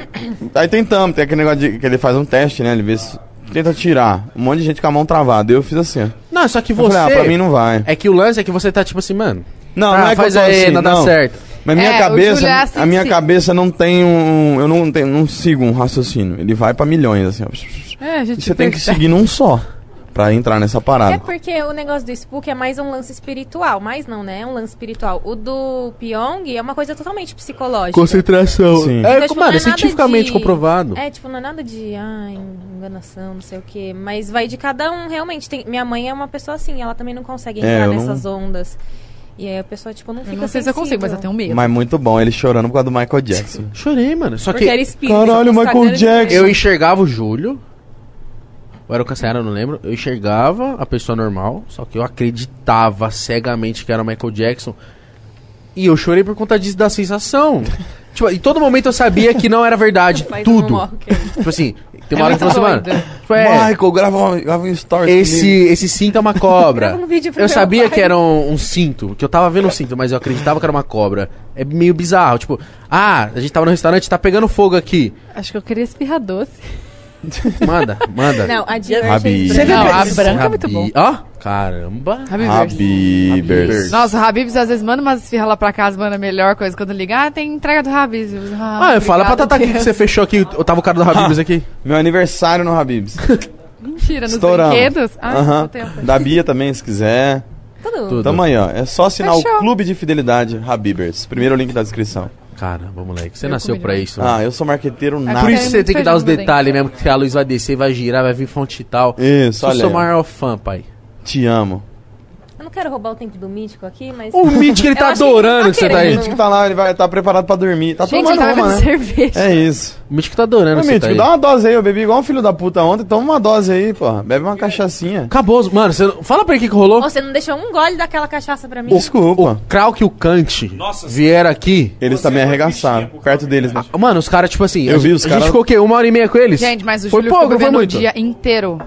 aí tentamos, tem aquele negócio de, que ele faz um teste, né? Ele vê se. Tenta tirar. Um monte de gente com a mão travada. Eu fiz assim. Não, só que Eu você... falei, ah, pra mim não vai. É que o lance é que você tá, tipo assim, mano... Não, ah, não é que faz eu tô aí, assim, não dá não. certo. Mas minha É, cabeça, é assim, a minha sim. cabeça não tem um, eu não tenho, não sigo um raciocínio. Ele vai pra milhões assim. ó. É, a E gente você tem que seguir num só pra entrar nessa É parada. porque o negócio do Spook é mais um lance espiritual. Mais não, né? É um lance espiritual. O do Pyong é uma coisa totalmente psicológica. Concentração. Sim. É, Então, tipo, mano, não é nada cientificamente de- comprovado. É, tipo, não é nada de ah, enganação, não sei o quê. Mas vai de cada um, realmente. Tem, minha mãe é uma pessoa assim, ela também não consegue É, entrar eu não- nessas ondas. E aí a pessoa, tipo, não Eu fica não sei se eu consigo, mas eu tenho medo. Mas muito bom, ele chorando por causa do Michael Jackson. Chorei, mano. Só Porque que era espírito. Caralho, tipo, Michael Jackson. eu enxergava o Júlio. Ou era o eu não lembro. Eu enxergava a pessoa normal. Só que eu acreditava cegamente que era o Michael Jackson. E eu chorei por conta disso da sensação. tipo, em todo momento eu sabia que não era verdade. Tudo. um. Tipo assim, tem É uma hora que falou assim, mano. tipo, é, Michael, grava, um- grava um story. esse, esse cinto é uma cobra. Um eu sabia pai. que era um, um cinto, que eu tava vendo um cinto, mas eu acreditava que era uma cobra. É meio bizarro, tipo, ah, a gente tava no restaurante, tá pegando fogo aqui. Acho que eu queria espirrar doce. Manda, manda. Não, a de Rabi. Você que- a branca é muito bom. Ó, caramba. Habibers. Habibers. Nossa, o Habibs às vezes manda umas esfirras lá pra casa, manda a melhor coisa. Quando ligar, ah, tem entrega do Habibs. Ah, fala pra Tata aqui que você fechou aqui, eu tava o cara do Habibs aqui. Meu aniversário no Habibs. Mentira, nos Estouramos. brinquedos. Ah, não tenho. Da Bia também, se quiser. Tudo. Tudo. Tamo aí, ó. É só assinar Fechou. o Clube de Fidelidade Habibers. Primeiro link da descrição. Caramba, moleque, você Eu nasceu pra isso. né? Ah, eu sou marqueteiro nada. Por É isso você tem que dar os detalhes mesmo, que a luz vai descer, vai girar, vai vir fonte e tal. Isso, Eu olha. sou aí, ó. maior fã, pai. Te amo. Quero roubar o tempo do mítico aqui, mas. O Mitch, ele tá acho que ele adorando tá que você tá O aí. querendo. Mítico tá lá, ele vai estar preparado pra dormir. Tá Gente, tomando tá uma, né? cerveja. É isso. O Mitch tá adorando Ô, que você tá Mítico, aí. dá uma dose aí. Eu bebi igual um filho da puta ontem. Toma uma dose aí, porra. Bebe uma cachaçinha. Acabou, mano, você... fala pra ele o que que rolou. Você não deixou um gole daquela cachaça pra mim? Desculpa. Krauk e o Kant Nossa, vieram aqui. Eles também arregaçaram. Perto deles, né? Mano, os caras, tipo assim, Eu a, vi os a cara- gente ficou o quê? Uma hora e meia com eles? Gente, mas o Foi Júlio pouco, ficou foi bebendo o muito. dia inteiro.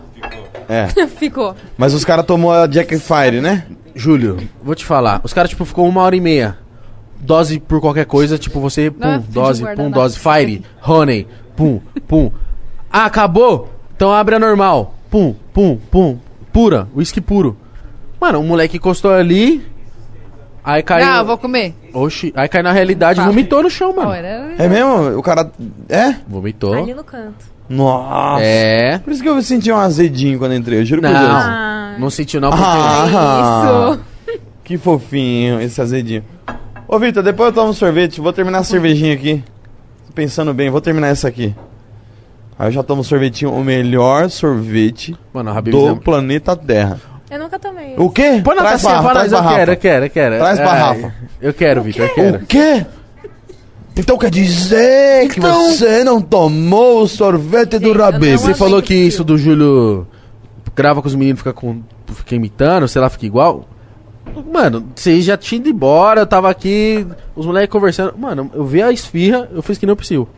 É. Ficou. Mas os caras tomou a Jack Fire, né? Júlio, vou te falar. Os caras, tipo, ficou uma hora e meia. Dose por qualquer coisa, tipo, você, pum, Não, finge dose, pum, na- dose, fire, honey, pum, pum. Ah, acabou? Então abre a normal. Pum, pum, pum. Pura, whisky puro. Mano, o moleque encostou ali. Aí caiu. Eu vou comer. Oxi, aí caiu na realidade vomitou no chão, mano. Não, era... É mesmo? O cara. É? Vomitou. Ali no canto. Nossa. É. Por isso que eu senti um azedinho quando entrei. Eu juro por Deus. Não, Ah. não sentiu não, porque. Ah, Que fofinho esse azedinho. Ô, Vitor, depois eu tomo um sorvete. Vou terminar a cervejinha aqui. Tô pensando bem, vou terminar essa aqui. Aí eu já tomo um sorvetinho, o melhor sorvete Mano, do é- planeta Terra. Eu nunca tomei. O quê? Põe na Traz tacinha pra- pra nós, traz eu quero, eu quero, eu quero. Traz pra É, Rafa. Eu quero, Vitor, eu quero. O quê? Então quer dizer que você não tomou o sorvete do Sim, não Você falou que isso do Júlio grava com os meninos, fica, com, fica imitando, sei lá, fica igual. Mano, vocês já tinham ido embora, eu tava aqui, os moleques conversando. Mano, eu vi a esfirra, eu fiz que nem o Psyu.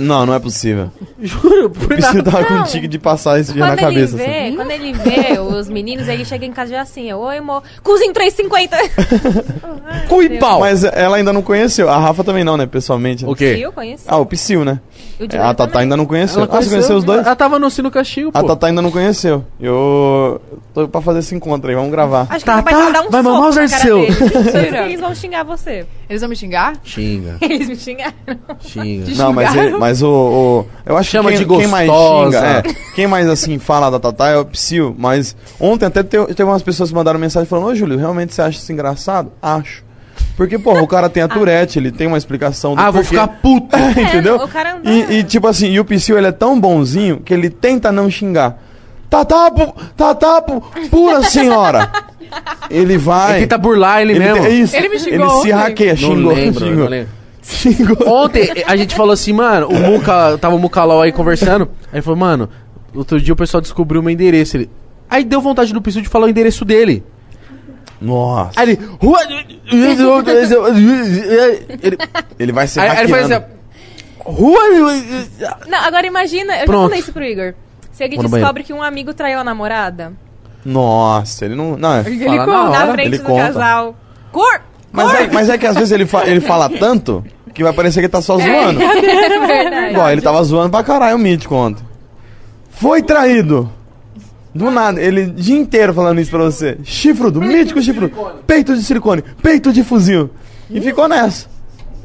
Não, não é possível. Juro, por Psyu nada. tava com um tique de passar esse dia na Quando ele, cabeça. vê, assim. quando ele vê os meninos, ele chega em casa já assim, oi, amor, cozinho 3,50. Cu e pau. Mas ela ainda não conheceu. A Rafa também não, né? Pessoalmente. O quê? Eu conheci. Ah, o Psyu, né? O Diego a Tatá ainda não conheceu. Ela Ah, você conheceu os dois? Ela tava no Sino Castigo, pô. A Tatá ainda não conheceu. Eu tô pra fazer esse encontro aí, vamos gravar. Acho que Tá, ele vai mandar um vai soco mamar os Arceu. Eles vão xingar você. Eles vão me xingar? Xinga, Eles me xingaram. xinga. Te Não, mas, xingaram? ele- mas o, o- Eu acho Chama que quem, de quem mais gostosa. xinga. É, quem mais assim fala da Tatá é o Psyu. Mas ontem até te- teve umas pessoas que mandaram mensagem falando: Ô Júlio, realmente você acha isso engraçado? Acho. Porque, porra, o cara tem a Tourette, ele tem uma explicação do Ah, vou porquê. ficar puto. Entendeu? o cara e, e, tipo assim, e o Psyu ele é tão bonzinho que ele tenta não xingar. Tatá, pu- tatá, pu- pura senhora. Ele vai. Ele tenta burlar ele, ele mesmo. te- isso. Ele me xingou Ele se hackeia, Não xingou, lembro, xingou. não lembro. Xingou. Ontem a gente falou assim, mano, o Muca, tava o Mucalol aí conversando. Aí ele falou, mano, outro dia o pessoal descobriu o meu endereço. Ele, aí deu vontade do Psyu de falar o endereço dele. Nossa. Aí ele. Ele Ele vai ser aí, aí ele faz assim. Rua. Não, agora imagina, eu Pronto. já falei isso pro Igor. Se ele Vou no descobre que um amigo traiu a namorada Nossa, ele não. Não, é- Ele Fala na conta. hora. na frente ele do conta. casal. Cor! mas, é, mas é que às vezes ele, fa- ele fala tanto que vai parecer que ele tá só zoando. É verdade. Igual, ele tava zoando pra caralho o Mítico ontem. Foi traído. Do nada, ele o dia inteiro falando isso pra você. Chifrudo, mítico chifrudo. Peito de silicone, peito de fuzil. E ficou nessa.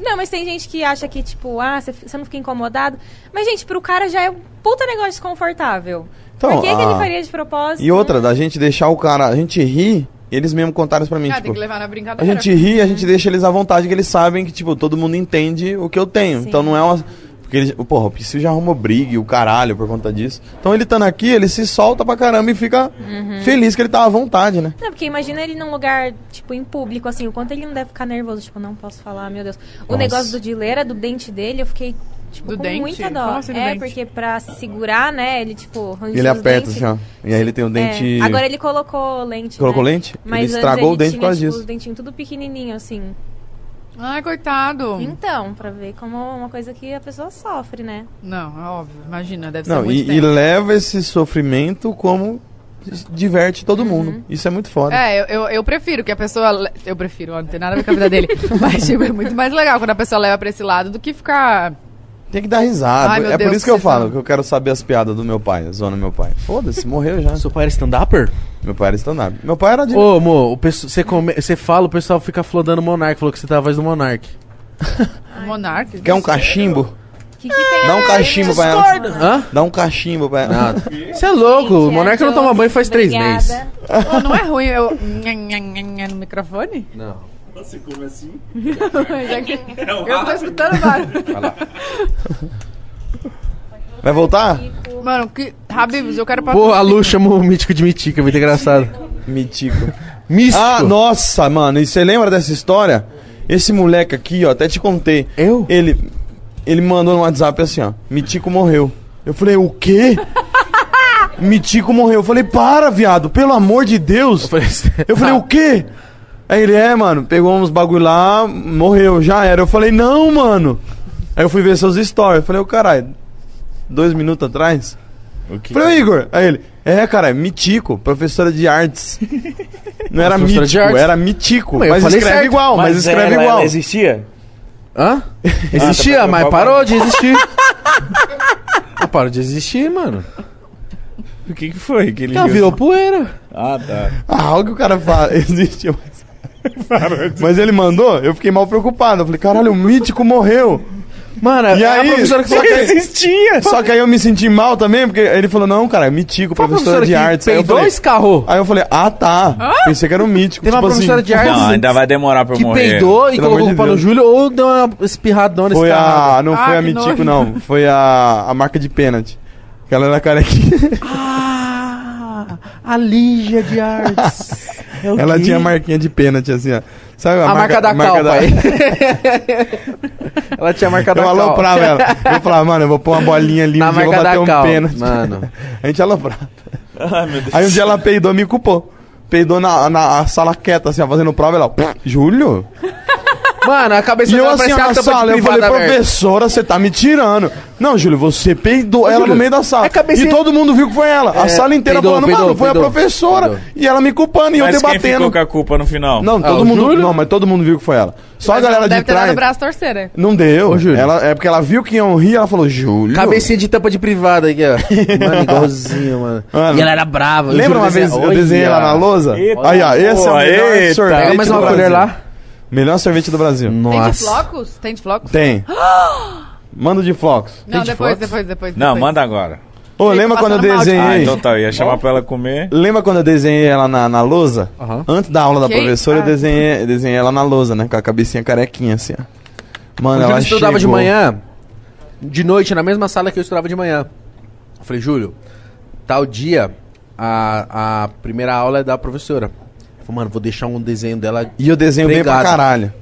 Não, mas tem gente que acha que, tipo, ah, você não fica incomodado. Mas, gente, pro cara já é um puta negócio desconfortável. Então, Por que, que a- ele faria de propósito? E outra, da gente deixar o cara. A gente rir, eles mesmo contaram isso pra mim. Ah, tipo, tem que levar na a brincadeira. gente ri, a gente deixa eles à vontade, que eles sabem que, tipo, todo mundo entende o que eu tenho. Sim. Então não é uma. Porque ele, porra, o Psyu já arrumou briga e o caralho por conta disso. Então ele estando aqui, ele se solta pra caramba e fica Uhum. feliz que ele tá à vontade, né? Não, porque imagina ele num lugar, tipo, em público, assim, o quanto ele não deve ficar nervoso, tipo, não posso falar, meu Deus. O Nossa. negócio do dileira, do dente dele, eu fiquei, tipo, Do com dente? muita dó. Assim do é, dente? porque pra se segurar, né, ele, tipo, Ele aperta dentes. assim, ó. E aí ele tem o É, dente. Agora ele colocou lente, Colocou né? lente? Mas ele antes estragou o dente tinha, por causa tipo, disso. os dentinhos tudo pequenininho, assim. Ai, coitado. Então, pra ver como é uma coisa que a pessoa sofre, né? Não, é óbvio. Imagina, deve ser Não, muito e, e leva esse sofrimento como diverte todo mundo. Isso é muito foda. É, eu, eu, eu prefiro que a pessoa. le- Eu prefiro, ó, não tem nada a ver com a vida dele. Mas, tipo, é muito mais legal quando a pessoa leva pra esse lado do que ficar. Tem que dar risada. Ai, é Deus, por isso que eu vocês falo são- que eu quero saber as piadas do meu pai, zoando meu pai. Foda-se, morreu já. Seu pai era stand-upper? Meu pai era stand-up. Meu pai era de. Ô, amor, você come- você fala, o pessoal fica flodando o Monark. Falou que você tá a voz do Monark. Monarca. Quer um cachimbo? Que que tem Dá um cachimbo pra ela. Hã? Dá um cachimbo pra ela. Nada. Você é louco, o Gente, Monark não é, toma banho faz três meses. Pô, não é ruim eu. no microfone? Não. Você come assim? Já que- eu tô escutando barulho. Vai voltar? Mano, que. Habibs, eu quero Pô, a Lu chama o mítico de Mitica, muito engraçado. Mitico. Místico. Ah, nossa, mano. E você lembra dessa história? Esse moleque aqui, ó, até te contei. Eu? Ele, ele mandou no WhatsApp assim, ó. Mitico morreu. Eu falei, o quê? Mitico morreu. Eu falei, para, viado, pelo amor de Deus. Eu falei, Eu falei, o quê? Aí ele, é, mano, pegou uns bagulho lá, morreu, já era. Eu falei, não, mano. Aí eu fui ver seus stories. Eu falei, ô caralho, dois minutos atrás? O que? Falei, ô Igor. Aí ele, é, cara, é Mitico, professora de artes. Não era Mítico, artes? era Mitico. Mas Mas escreve certo. igual, mas, escreve ela, igual. ela existia? Hã? Existia, tá, mas tá, parou de existir. ah, parou de existir, mano. O que, que foi? Que ele Ela virou poeira. Ah, tá. Ah, algo que o cara fala, existe, mas... ele mandou, eu fiquei mal preocupado. Eu falei, caralho, o Mítico morreu. Mano, E é a aí? professora que Só que que existia! Só que aí eu me senti mal também, porque ele falou, não, cara, é Mitico, Foi professora professora de que artes. Aí eu peidou falei, escarrou. aí eu falei, ah, tá. Pensei que era o Mítico. Teve uma tipo professora assim, de artes Não, ainda vai demorar pra eu que morrer. peidou e Pelo colocou de culpa no. Júlio ou deu uma espirradona Foi a. Não Ah, foi a que Mitico, nojo. não. Foi a, a marca de pênalti. Que ela era carequinha. Ah, a Lígia de Artes. É Ela quê? tinha a marquinha de pênalti, assim, ó. Sabe A, marca, da calpa aí. ela tinha a marca da Eu calpa. aloprava ela. Eu falava, mano, eu vou pôr uma bolinha ali, Na um dia eu vou marca bater da um calpa, pênalti. mano. A gente aloprava. Ai, meu Deus. Aí um dia ela peidou, me culpou. Peidou na, na sala quieta, assim, ó, fazendo prova, ela, "Pff, Júlio? Mano, a cabeça E eu dela assim, ó, uma na sala, eu falei, professora, você tá me tirando. Não, Júlio, você peidou ela Júlio, no meio da sala. é cabecinha- E todo mundo viu que foi ela. a É, sala inteira peidou, falando, peidou, mano, foi peidou, a professora. peidou. E ela me culpando e eu Mas quem debatendo. ficou com a culpa no final? Não, Ah, todo o mundo. Júlio? Não, mas todo mundo viu que foi ela. Só a Mas galera ela de deve ter dado trás. o braço torcer, né? Não deu. Ô, Júlio. Ela, é porque ela viu que iam rir, ela falou, Júlio. Cabecinha de tampa de privada aqui, ó. Mano, igualzinho, mano. Mano, e ela era brava. Lembra uma vez eu desenhei ela na lousa? Aí, ó, esse é o melhor eita. sorvete Pega mais uma colher lá. Melhor sorvete do Brasil. Tem de Nossa. flocos? Tem de flocos? Tem. Manda de flocos. Não, de depois, flocos? depois, depois, Não, depois. manda agora. Ô, que lembra quando eu balde. Ah, desenhei? então tá, eu ia chamar pra ela comer. Lembra quando eu desenhei ela na, na lousa? Aham. Antes da aula da Quem? professora, eu Ah. desenhei, desenhei ela na lousa, né? Com a cabecinha carequinha, assim, ó. Mano, O ela Júlio estudava de chegou- manhã, de noite, na mesma sala que eu estudava de manhã. Eu falei, Júlio, tal dia, a, a primeira aula é da professora. Falei, mano, vou deixar um desenho dela. E eu desenho bem pra Pregado. caralho.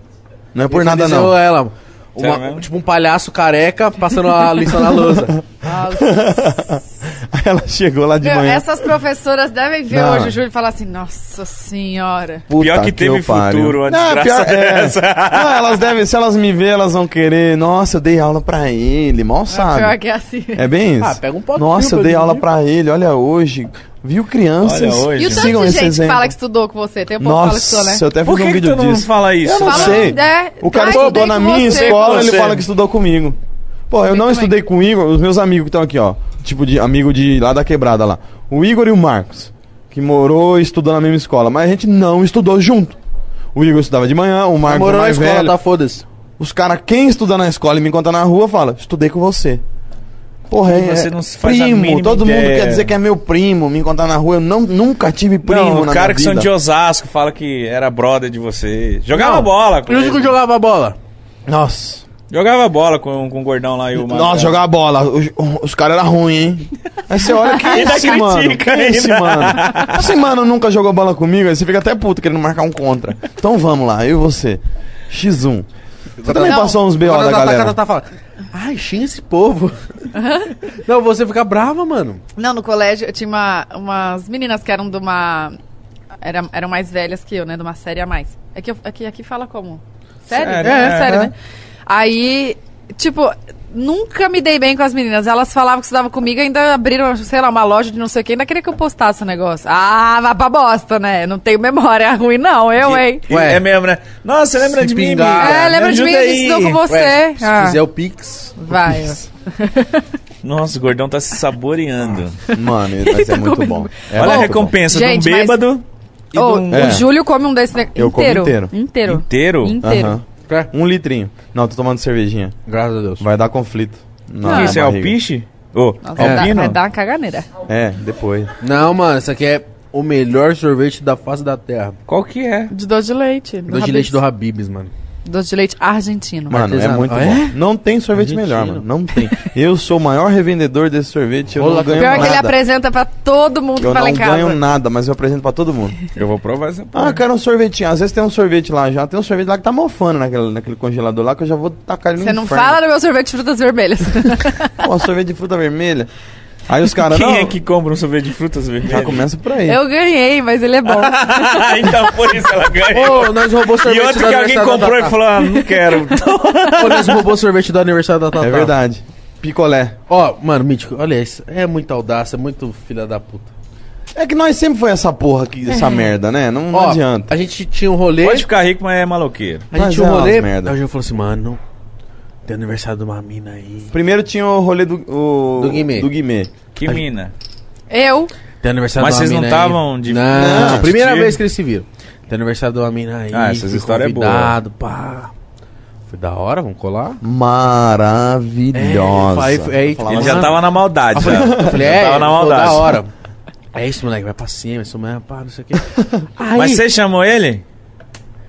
Não é por nada, não. ela. Sério uma- tipo um palhaço careca passando a lição na lousa. Aí ela chegou lá de Meu, manhã. essas professoras devem ver Não. hoje o Júlio e falar assim, nossa senhora. Puta Pior que teve eu pariu. futuro, uma Não, pior, é. dessa. Não, elas devem, se elas me ver, elas vão querer. Nossa, eu dei aula pra ele, mal sabe. Pior que é assim. É bem isso. Ah, pega um potinho Nossa, eu dei aula né? pra ele, olha hoje. Viu crianças? Olha hoje. E o tanto Sigam de gente exemplo. que fala que estudou com você? Tem um pouco que fala que estudou, né? Nossa, eu até fiz Por que, um que vídeo mundo disso. fala isso? Eu não Fala- sei. É, O cara estudou na minha você. escola, ele fala que estudou comigo. Pô, eu Eu não também. estudei com o Igor, os meus amigos que estão aqui, ó. Tipo de amigo de lá da quebrada lá. O Igor e o Marcos, que morou e estudou na mesma escola, mas a gente não estudou junto. O Igor estudava de manhã, o Marcos Morou é na mais escola, velho. tá? Foda-se. Os caras, quem estuda na escola e me encontra na rua, fala, estudei com você. Porra, é, Você não se faz primo, todo mundo ideia. quer dizer que é meu primo, me encontrar na rua, eu não, nunca tive primo Não, na o cara que são vida. de Osasco fala que era brother de você. Jogava Não, bola que eu ele. jogava bola. Nossa. Jogava bola com, com o gordão lá e o Magrelo. Nossa, jogar bola. Os, os caras eram ruins, hein? Aí você olha, é Ainda esse mano? é esse ainda. mano? Esse mano nunca jogou bola comigo, aí você fica até puto querendo marcar um contra. Então vamos lá, eu e você. X1. Você também Não, passou uns BO da galera. tá- tá falando, Ai, xinga esse povo. não, você fica brava, mano. Não, no colégio eu tinha uma- umas meninas que eram de uma. Era, eram mais velhas que eu, né? De uma série a mais. É que eu- aqui, aqui fala como? Sério? Sério, é, é. sério, né? Aí, tipo, nunca me dei bem com as meninas. Elas falavam que estudavam comigo, ainda abriram, sei lá, uma loja de não sei o que, ainda queria que eu postasse o negócio. Ah, vá pra bosta, né? Não tenho memória ruim, não, eu, hein? E- Ué. É mesmo, né? Nossa, lembra de mim? É, lembra de mim, estudou com você. Ué, se Ah, fizer o Pix. vai. Nossa, o gordão tá se saboreando. Mano, mas é muito bom. É Olha a muito recompensa Gente, de um mas- bêbado e Ô, de um É. O Júlio come um desse ne- Eu como inteiro. inteiro. Inteiro. inteiro. bom. Inteiro. É. Um litrinho. Não, tô tomando cervejinha. Graças a Deus. Vai dar conflito. Não. na Isso é barriga. alpiche? Ô, Nossa, vai, dar, vai dar uma caganeira. É, depois. Não, mano, isso aqui é o melhor sorvete da face da terra. Qual que é? De doce de leite. Doce de leite do Habibs, mano. Doce de leite argentino. Mano, é Artesano. muito Ah, bom. é? Não tem sorvete Argentino. melhor, mano. Não tem. Eu sou o maior revendedor desse sorvete. Eu Rola não ganho Pior que ele nada. apresenta pra todo mundo Eu que não em casa. ganho nada, mas eu apresento pra todo mundo. Eu vou provar essa Ah, porra. eu quero um sorvetinho. Às vezes tem um sorvete lá já. Tem um sorvete lá que tá mofando naquele, naquele congelador lá que eu já vou tacar ele no Você não inferno. fala do meu sorvete de frutas vermelhas. Pô, sorvete de fruta vermelha. Aí os caras, Quem não, é que compra um sorvete de frutas vermelhas? já começa por aí. Eu ganhei, mas ele é bom. então por isso ela ganhou. Ô, nós roubou E sorvete outro do que alguém comprou e falou, ah, não quero. Ô, nós roubou sorvete do aniversário da Tatá. É verdade. Picolé. Ó, mano, Mítico, olha isso. É muita audácia, é muito filha da puta. É que nós sempre foi essa porra aqui, essa merda, né? Não, não Ó, adianta. a gente tinha um rolê. Pode ficar rico, mas é maloqueiro. A gente Mas tinha um é rolê. merda. Aí o Gil falou assim, mano, tem aniversário de uma mina aí. Primeiro tinha o rolê do... O, Do Guimê. Do Guimê. Que mina. Eu. Tem aniversário Mas de uma vocês não mina aí. estavam de- Não, Não, primeira vez que eles se viram. Tem aniversário de uma mina aí. Ah, essas histórias é boa. pá. Foi da hora, vamos colar? Maravilhosa. É, aí foi- aí- Ele já tava na maldade. Eu falei, já. eu falei Já é, tava na maldade. da hora. É isso, moleque, vai pra cima, isso mesmo, pá, não sei o quê. Aí, Mas você chamou ele?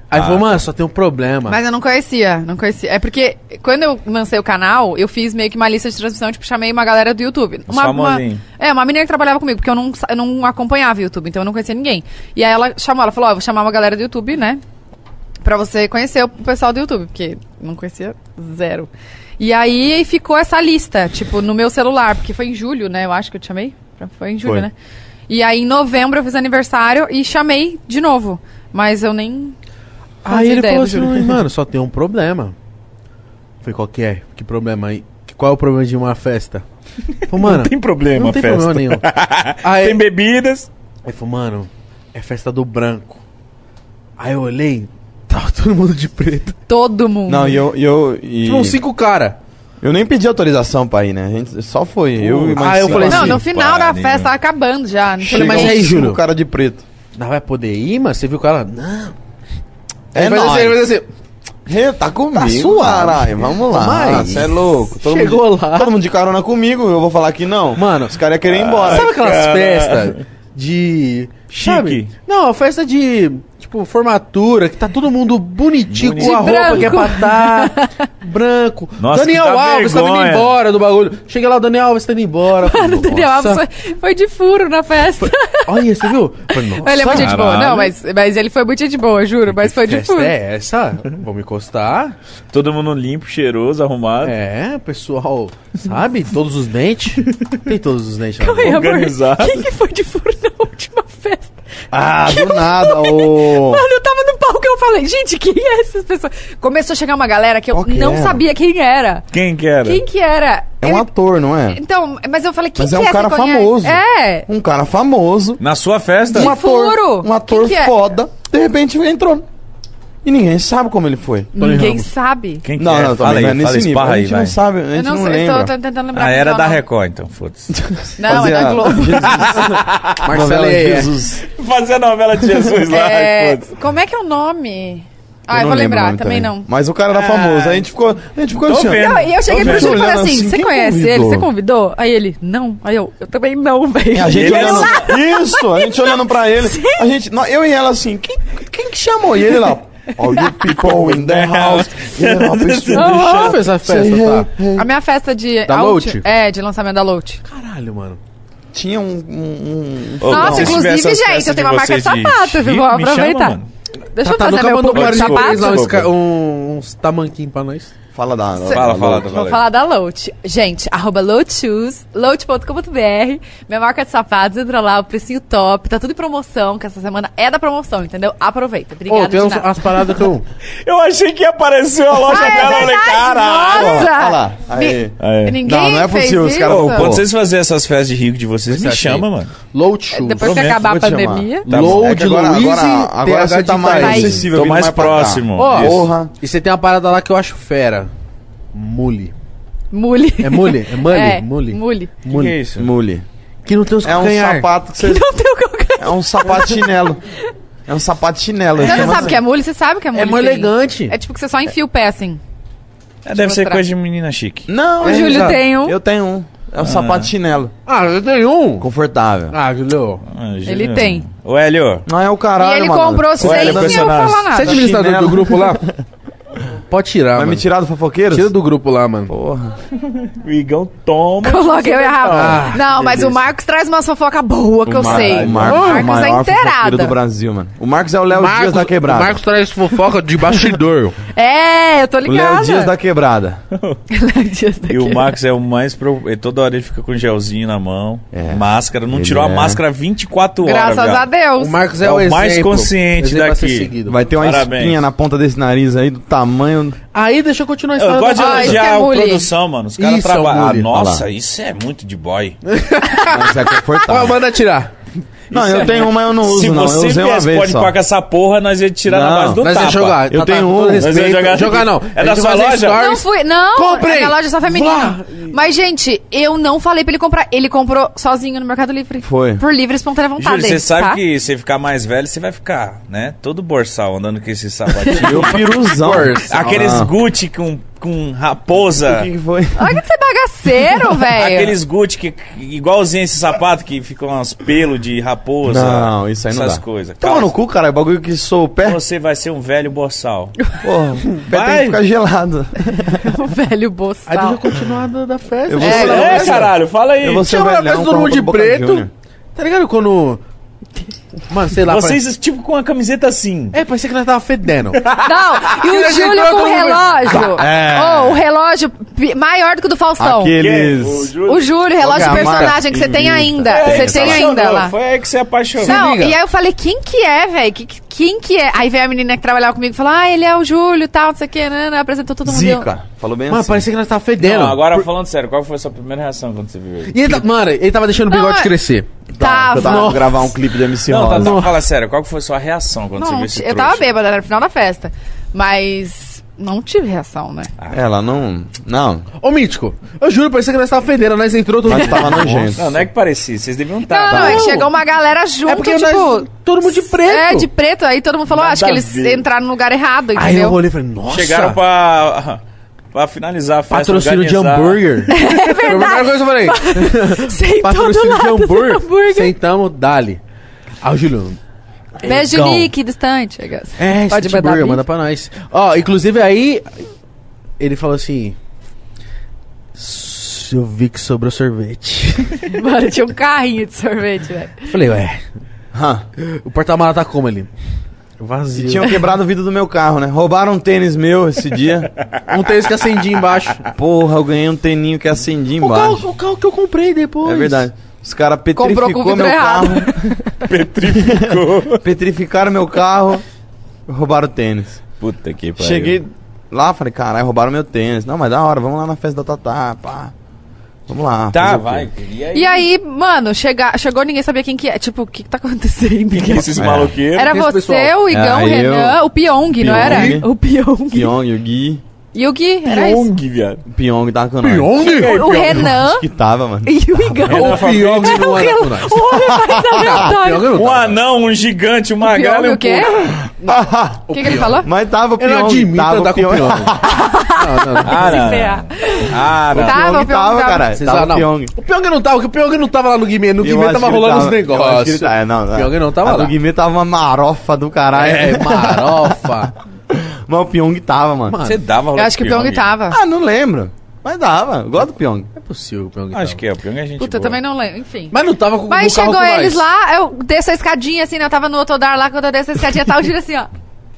Aí falou, mano, só tem um problema. Mas eu não conhecia, não conhecia. É porque quando eu lancei o canal, eu fiz meio que uma lista de transmissão, tipo, chamei uma galera do YouTube. Uma, uma, é, uma menina que trabalhava comigo, porque eu não, eu não acompanhava o YouTube, então eu não conhecia ninguém. E aí ela chamou, ela falou, ó, eu vou chamar uma galera do YouTube, né? Pra você conhecer o pessoal do YouTube, porque não conhecia zero. E aí ficou essa lista, tipo, no meu celular, porque foi em julho, né? Eu acho que eu te chamei. Foi em julho, Foi. né? E aí em novembro eu fiz aniversário e chamei de novo. Mas eu nem. Aí ele falou assim, Júlio. mano, só tem um problema. Falei, qual que é? Que problema aí? Qual é o problema de uma festa? Falei, mano, Não tem problema, não tem festa. problema nenhum. Aí, Tem bebidas. Aí falou, mano, é festa do branco. Aí eu olhei, tava todo mundo de preto. Todo mundo. Não, e eu. E eu, e... Tipo, uns cinco cara. eu nem pedi autorização pra ir, né? A gente só foi. Eu e mais Ah, eu falei Não, assim, no final da festa, tava acabando já. Não tinha mas mais aí, cinco Júlio? cara de preto. Não vai poder ir, mano? Você viu com ela? Não. É Aí faz assim, ele faz assim. Rê, tá comigo, Tá suave. caralho. Vamos lá. Mas- Você é louco. Todo Chegou mundo, lá. Todo mundo de carona comigo, eu vou falar que não. Mano, os caras iam querer ir embora. Sabe aquelas cara. festas de. Chique. Sabe? Não, festa de. Tipo, formatura, que tá todo mundo bonitinho com a De roupa que é pra tá. branco. Nossa, Daniel Alves tá indo vergonha. embora do bagulho. Cheguei lá, o Daniel Alves tá indo embora. Mano, o Daniel. Alves foi, foi de furo na festa. Olha, você viu? Nossa, ele é muito gente boa. Não, mas, mas ele foi muito gente boa, juro. Mas foi de furo. é essa? Vamos encostar. Todo mundo limpo, cheiroso, arrumado. É, pessoal, sabe? Todos os dentes. Tem todos os dentes lá. Oi, amor. Organizado. Quem que foi de furo na última? Ah, do nada, ô. Mano, eu tava no palco e eu falei, gente, quem é essas pessoas? Começou a chegar uma galera que eu que não era? sabia quem era. Quem que era? Quem que era? É um Ele- ator, não é? Então, mas eu falei, quem Mas que é um Você cara famoso. É. Um cara famoso. Na sua festa? Um ator. furo. Um ator Quem que é? foda. De repente entrou. E ninguém sabe como ele foi. Ninguém sabe. Quem que Não, é? não, fala também aí, não é fala nesse nível. esparra A aí, gente vai. não sabe, a Eu gente não, não, sei, lembra. tô, tô tentando lembrar. Ah, era é da nome. Record, então, foda-se. Não, é Fazia da Globo. Marcelo é- Jesus. Fazer a novela de Jesus lá, É, como é que é o nome? Ah, eu, não vou lembrar, nome também não. Mas o cara era famoso. Aí a gente ficou, a gente ficou assim. Não, e eu cheguei Tô pro Júlio e falei assim, assim, você quem conhece ele? Você convidou? Aí ele, não. Aí eu, eu também não, velho. A gente é olhando. Isso, a gente olhando pra ele. A gente, eu e ela assim, quem, quem que chamou? E ele lá. All you people in the house. Ah, shout. fez essa festa, tá? hey. A minha festa de... Da Out- Lout? É, de lançamento da Lout. Caralho, mano. Tinha um. um, um- Nossa, inclusive, gente, eu tenho uma marca de sapato, chique, vou chama, aproveitar. mano. Deixa eu Tá, fazer meu público de sapato. uns, um- uns tamanquinhos pra nós. Fala da. Fala, da- fala, da- fala. Vou falar da Lout. Gente, arroba Loadshoes, loat.com.br, minha marca de sapatos, entra lá, o precinho top, tá tudo em promoção, que essa semana é da promoção, entendeu? Aproveita. Obrigada, tem de uns- as paradas que eu. Eu achei que apareceu a loja Ah, é dela, falei, verdade, caralho. nossa! Olha lá. Aí. Aí. Ninguém Não, não é possível, os caras- quando vocês fazerem essas festas de rico de vocês, me Você chama, mano. Load Shoes. Depois que acabar a pandemia. Tá. Load É agora, agora, agora TH você tá mais acessível. Mais cá. próximo. Porra. E você tem uma parada lá que eu acho fera. Mule. Mule. É mule? É mule? É, mule. mule. O que, que Mule. é isso? Mule. Que não tem os É um calcanhar. sapato que você. Não tem o que eu É um sapato chinelo. É um sapato chinelo. Você não sabe o assim. que é mule? Você sabe o que é mule? É mó elegante. É tipo que você só enfia o pé assim. É, deve ser mostrar. coisa de menina chique. Não, O é, Júlio exato. tem um. Eu tenho um. É um sapato chinelo. Ah, eu tenho um. Confortável. Ah, Julio. Ah, Ele Júlio. tem. Ô, Hélio. Não é o caralho, e ele mano. comprou Ué, sem é eu falar Você é nada. administrador do grupo lá? Pode tirar, Vai mano. me tirar do fofoqueiros? Tira do grupo lá, mano. Porra. O Igão toma. Coloca eu e a Rafa. Ah, não, mas o Marcos traz uma fofoca boa que eu Mar- sei. O Marcos, o é Marcos é maior fofoqueiro inteirada. do Brasil, mano. O Marcos é o Léo Dias da quebrada. o Marcos traz fofoca de bastidor. É, eu tô O ligada. Léo Dias da quebrada. Léo Dias da E o quebrada. Max é o mais. Pro... e Toda hora ele fica com gelzinho na mão. É. Máscara. Não Ele tirou é. a máscara 24 horas. Graças viado. a Deus. O Marcos é, É o, o mais exemplo. consciente Exemplo a ser daqui. seguido. Vai ter uma Parabéns. espinha na ponta desse nariz aí do tamanho. Aí deixa eu continuar a Eu história gosto de Ah, elogiar é a produção, mano. Os caras é trabalham. mule. Ah, nossa, isso é muito de boy. Mas é Ó, confortável. manda tirar. Não, Isso eu é tenho uma, eu não uso, Se não. Eu você usei uma viesse vez pode com essa porra, nós ia tirar na Não, base do Nós tapa. vamos jogar. Eu Tá, tenho tá, um. Nós vamos respeito. jogar- Jogar não. É da sua loja? stories. Não fui, não, Comprei. é minha loja só feminina. Vá. Mas, gente, eu não falei pra ele comprar. Ele comprou sozinho no Mercado Livre. Foi. Por livre espontânea vontade. Júlio, você sabe tá? que se ficar mais velho, você vai ficar, né? Todo borsal andando com esse sapatinho. Eu piruzão. Aqueles Ah. Gucci com, com raposa. O que, que foi? Olha que você é bagaceiro, velho. Aqueles Gucci que, igualzinho esse sapato que ficam uns pelos de raposa. Não, isso aí não Essas dá. coisas. Toma Calça. no cu, cara. É bagulho que sou o pé. Você vai ser um velho borsal. Porra, o pé tem Vai. que ficar gelado. o velho Aí deixa boçal. eu continuar da, da festa. Eu vou É, ser É, velho. caralho, fala aí. Eu vou ser Chama velhão todo mundo de preto. Tá ligado quando... Mano, sei lá. Vocês, tipo, com a camiseta assim. É, parecia que nós tava fedendo. Não, e o Júlio com o relógio. É. Oh, o relógio relógio maior do que o do Faustão. Aqueles. O Júlio, relógio que é a marca? personagem que você tem ainda. É, Você tem ainda lá. Foi aí que você apaixonou. Não, e aí eu falei, quem que é, velho? Que- que- Quem que é? Aí veio a menina que trabalhava comigo e falou, ah, ele é o Júlio e tal, não sei o que, né, né, apresentou todo mundo. Zica. Falou bem Mano, assim. parecia que nós tava fedendo. Não, agora falando sério, qual foi a sua primeira reação quando você viu ele? E ele, tá- mano, ele tava deixando o bigode Não, é- crescer. Tava. Eu tava gravar um clipe de MC Não, tá, Rosa. não, fala sério, qual que foi a sua reação quando você Não, viu esse eu trouxa? tava bêbada, era no final da festa. Mas não tive reação, né? Ela não. Não. Ô, Mítico, eu juro, parecia que nós tava fedendo, nós entrou todo Mas tava nojento. Não, não é que parecia, vocês deviam estar. Não, não, é que chegou uma galera junto, É porque tipo... nós, todo mundo de preto. É, de preto, aí todo mundo falou, Nada acho que eles ver. entraram no lugar errado, Aí eu entendeu? olhei e falei, nossa. Chegaram pra, pra finalizar a festa. Patrocínio de hambúrguer. É Foi a primeira coisa que eu falei. Patrocínio de hambúrguer. hambúrguer. Sentamos, dali. Aí o Júlio. Beijo, Egão. Nick, distante. É, Pode City mandar Burger, manda pra nós. Ó, inclusive aí, ele falou assim... "S- Eu vi que sobrou sorvete. Mano, tinha um carrinho de sorvete, velho. Falei, ué, Hã. o porta-mala tá como ali? Vazio. Tinham quebrado o vidro do meu carro, né? Roubaram um tênis meu esse dia. um tênis que acendia embaixo. Porra, eu ganhei um teninho que acendia O embaixo. carro, o carro que eu comprei depois. É verdade. Os caras petrificou meu errado. carro. Petrificou. Petrificaram meu carro. Roubaram o tênis. Puta que pariu. Cheguei lá, falei, caralho, roubaram meu tênis. Não, mas da hora, vamos lá na festa da Tatá, pá. Vamos lá. Tá, vai. E aí? E aí, mano, chega, chegou, ninguém sabia quem que é. Tipo, o que que tá acontecendo? Que esses É. maloqueiros? Era você, pessoal. o Igão, Ah, o Renan, eu- o Pyong, não era? Pyong. O Pyong. Pyong, o Gui. E o Gui, era isso. Pyong, viado. O Pyong tava com nós. Pyong? O, o Renan Acho que tava, mano. e o Igão. O Pyong não anda com nós. O homem mais aleatório. Pyong não Um tá. anão, um gigante, um O um o quê? O que, que ele falou? Mas tava o Eu não Pyong. admito tava andar o com o Pyong. Não, não, não. Ah, não. Ah, não. Tava, o Pyong tava. Vocês Tava ah, o não. Pyong. O Pyong não tava, porque o Pyong não tava lá no Guimê. No Eu Guimê tava rolando os eu negócios. é, não, O Pyong não tava lá. do Guimê tava uma marofa do caralho. É, marofa. Mas o Pyong tava, mano. Mano, Você dava Eu acho que o Pyong tava. Ah, não lembro. Mas dava. Eu gosto do Pyong. É possível o Pyong Acho tava. que é, o Pyong é gente Puta, eu boa. também não lembro. Enfim. Mas não tava com Mas no carro chegou com nós. eles lá, eu desço a escadinha assim, né? Eu tava no Otodar lá, quando eu desço a escadinha, tá o Giro assim, ó.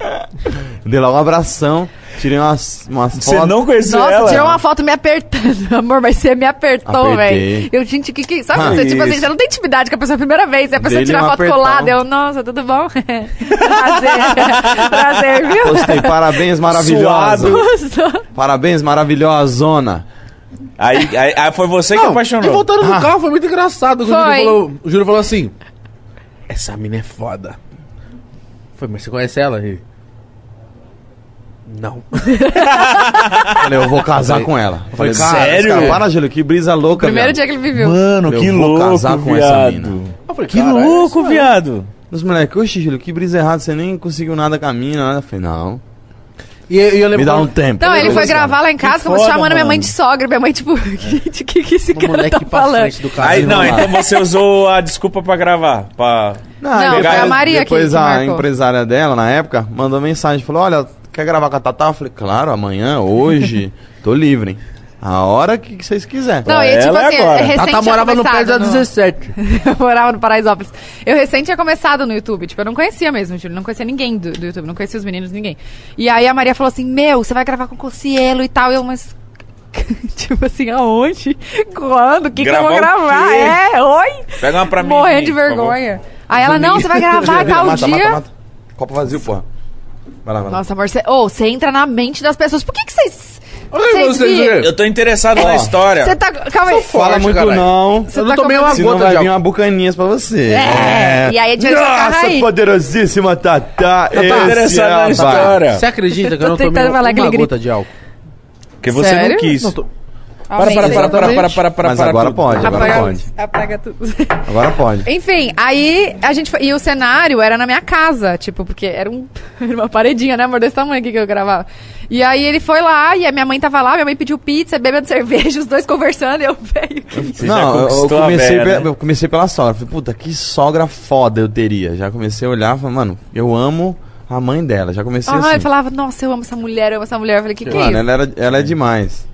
Dei lá um abração. Tirei umas, umas Você fotos. não conheceu Nossa, ela? tirou uma foto me apertando. Amor, mas você me apertou, velho. Eu, gente, que que. Sabe Ah, você, tipo assim, você não tem intimidade com a pessoa a primeira vez, aí a pessoa tira a foto apertão. colada. Eu, nossa, tudo bom? Prazer. Prazer, viu? Postei parabéns maravilhosa. Parabéns maravilhosona. Aí, aí, aí foi você que Não, apaixonou. E voltando no carro, foi muito engraçado. O Júlio Foi. falou, o Júlio falou assim: Essa mina é foda. Foi, mas você conhece ela? Ele, Não. Falei, eu vou casar Falei- com ela. Eu falei, cara, sério? Cara, para, Júlio, que brisa louca, Primeiro viado. dia que ele viveu. Mano, Eu que vou louco, casar com viado. essa mina. Eu falei, Que "Cara, é louco, aí." viado. Os moleques, oxe, Júlio, que brisa errada, você nem conseguiu nada com a mina. nada. Eu falei, não. E, e eu lembro Me dá um tempo. Não, ele foi gravar lá em casa, como foda, chamando minha mãe mano. de sogra. Minha mãe, tipo, o que, que esse O cara moleque tá falando? do. Aí, não, então você usou a desculpa pra gravar. Pra... Não, depois- foi a Maria que- Depois que a marcou. empresária dela, na época, mandou mensagem. Falou, olha, quer gravar com a Tatá? Eu falei, claro, amanhã, hoje, tô livre. A hora que vocês quiserem. Não, e tipo ela é assim, agora. recente Tata morava no pé da 17. eu morava no Paraisópolis. Eu recente tinha começado no YouTube, tipo, eu não conhecia mesmo, Júlio, não conhecia ninguém do, do YouTube, não conhecia os meninos, ninguém. E aí a Maria falou assim, meu, você vai gravar com o Cossielo e tal, eu, mas... tipo assim, aonde? Quando? O que, que eu Gravar vou o gravar? quê? É, oi? Pega uma pra mim. Morrendo de por vergonha. Aí ela, não, você vai gravar tal mata, dia... mata, mata. Copo vazio, porra. Vai lá, vai lá. Nossa, amor, você oh, você entra na mente das pessoas. Por que que vocês... Júlio. Eu tô interessado na história. Você tá... Calma aí. Fala muito caralho. não. Você Eu tá não tomei com- uma Senão gota vai de vir álcool. uma bucaninhas pra você. É, e aí a gente vai ficar Nossa, aí. poderosíssima Tatá. tô esse interessado é na a história. Você acredita que eu Tô não tomei tentando falar uma aquele gota de álcool? Porque você Sério? não quis. Não tô... Para, para, para, para, para, para, para, Mas para agora tudo. pode, agora Apaga, pode. apaga tudo. Agora pode. Enfim, aí a gente foi. E o cenário era na minha casa, tipo, porque era, um, era uma paredinha, né, amor? Desse tamanho aqui que eu gravava. E aí ele foi lá, e a minha mãe tava lá, minha mãe pediu pizza, bebendo cerveja, os dois conversando, e eu, já Não, eu- eu comecei, pe- né? eu comecei pela sogra. Falei, puta, que sogra foda eu teria. Já comecei a olhar, falei, mano, eu amo a mãe dela. Já comecei Ah, assim. ele falava, nossa, eu amo essa mulher, eu amo essa mulher. Eu falei, que que é Mano, isso? ela, era, ela é demais.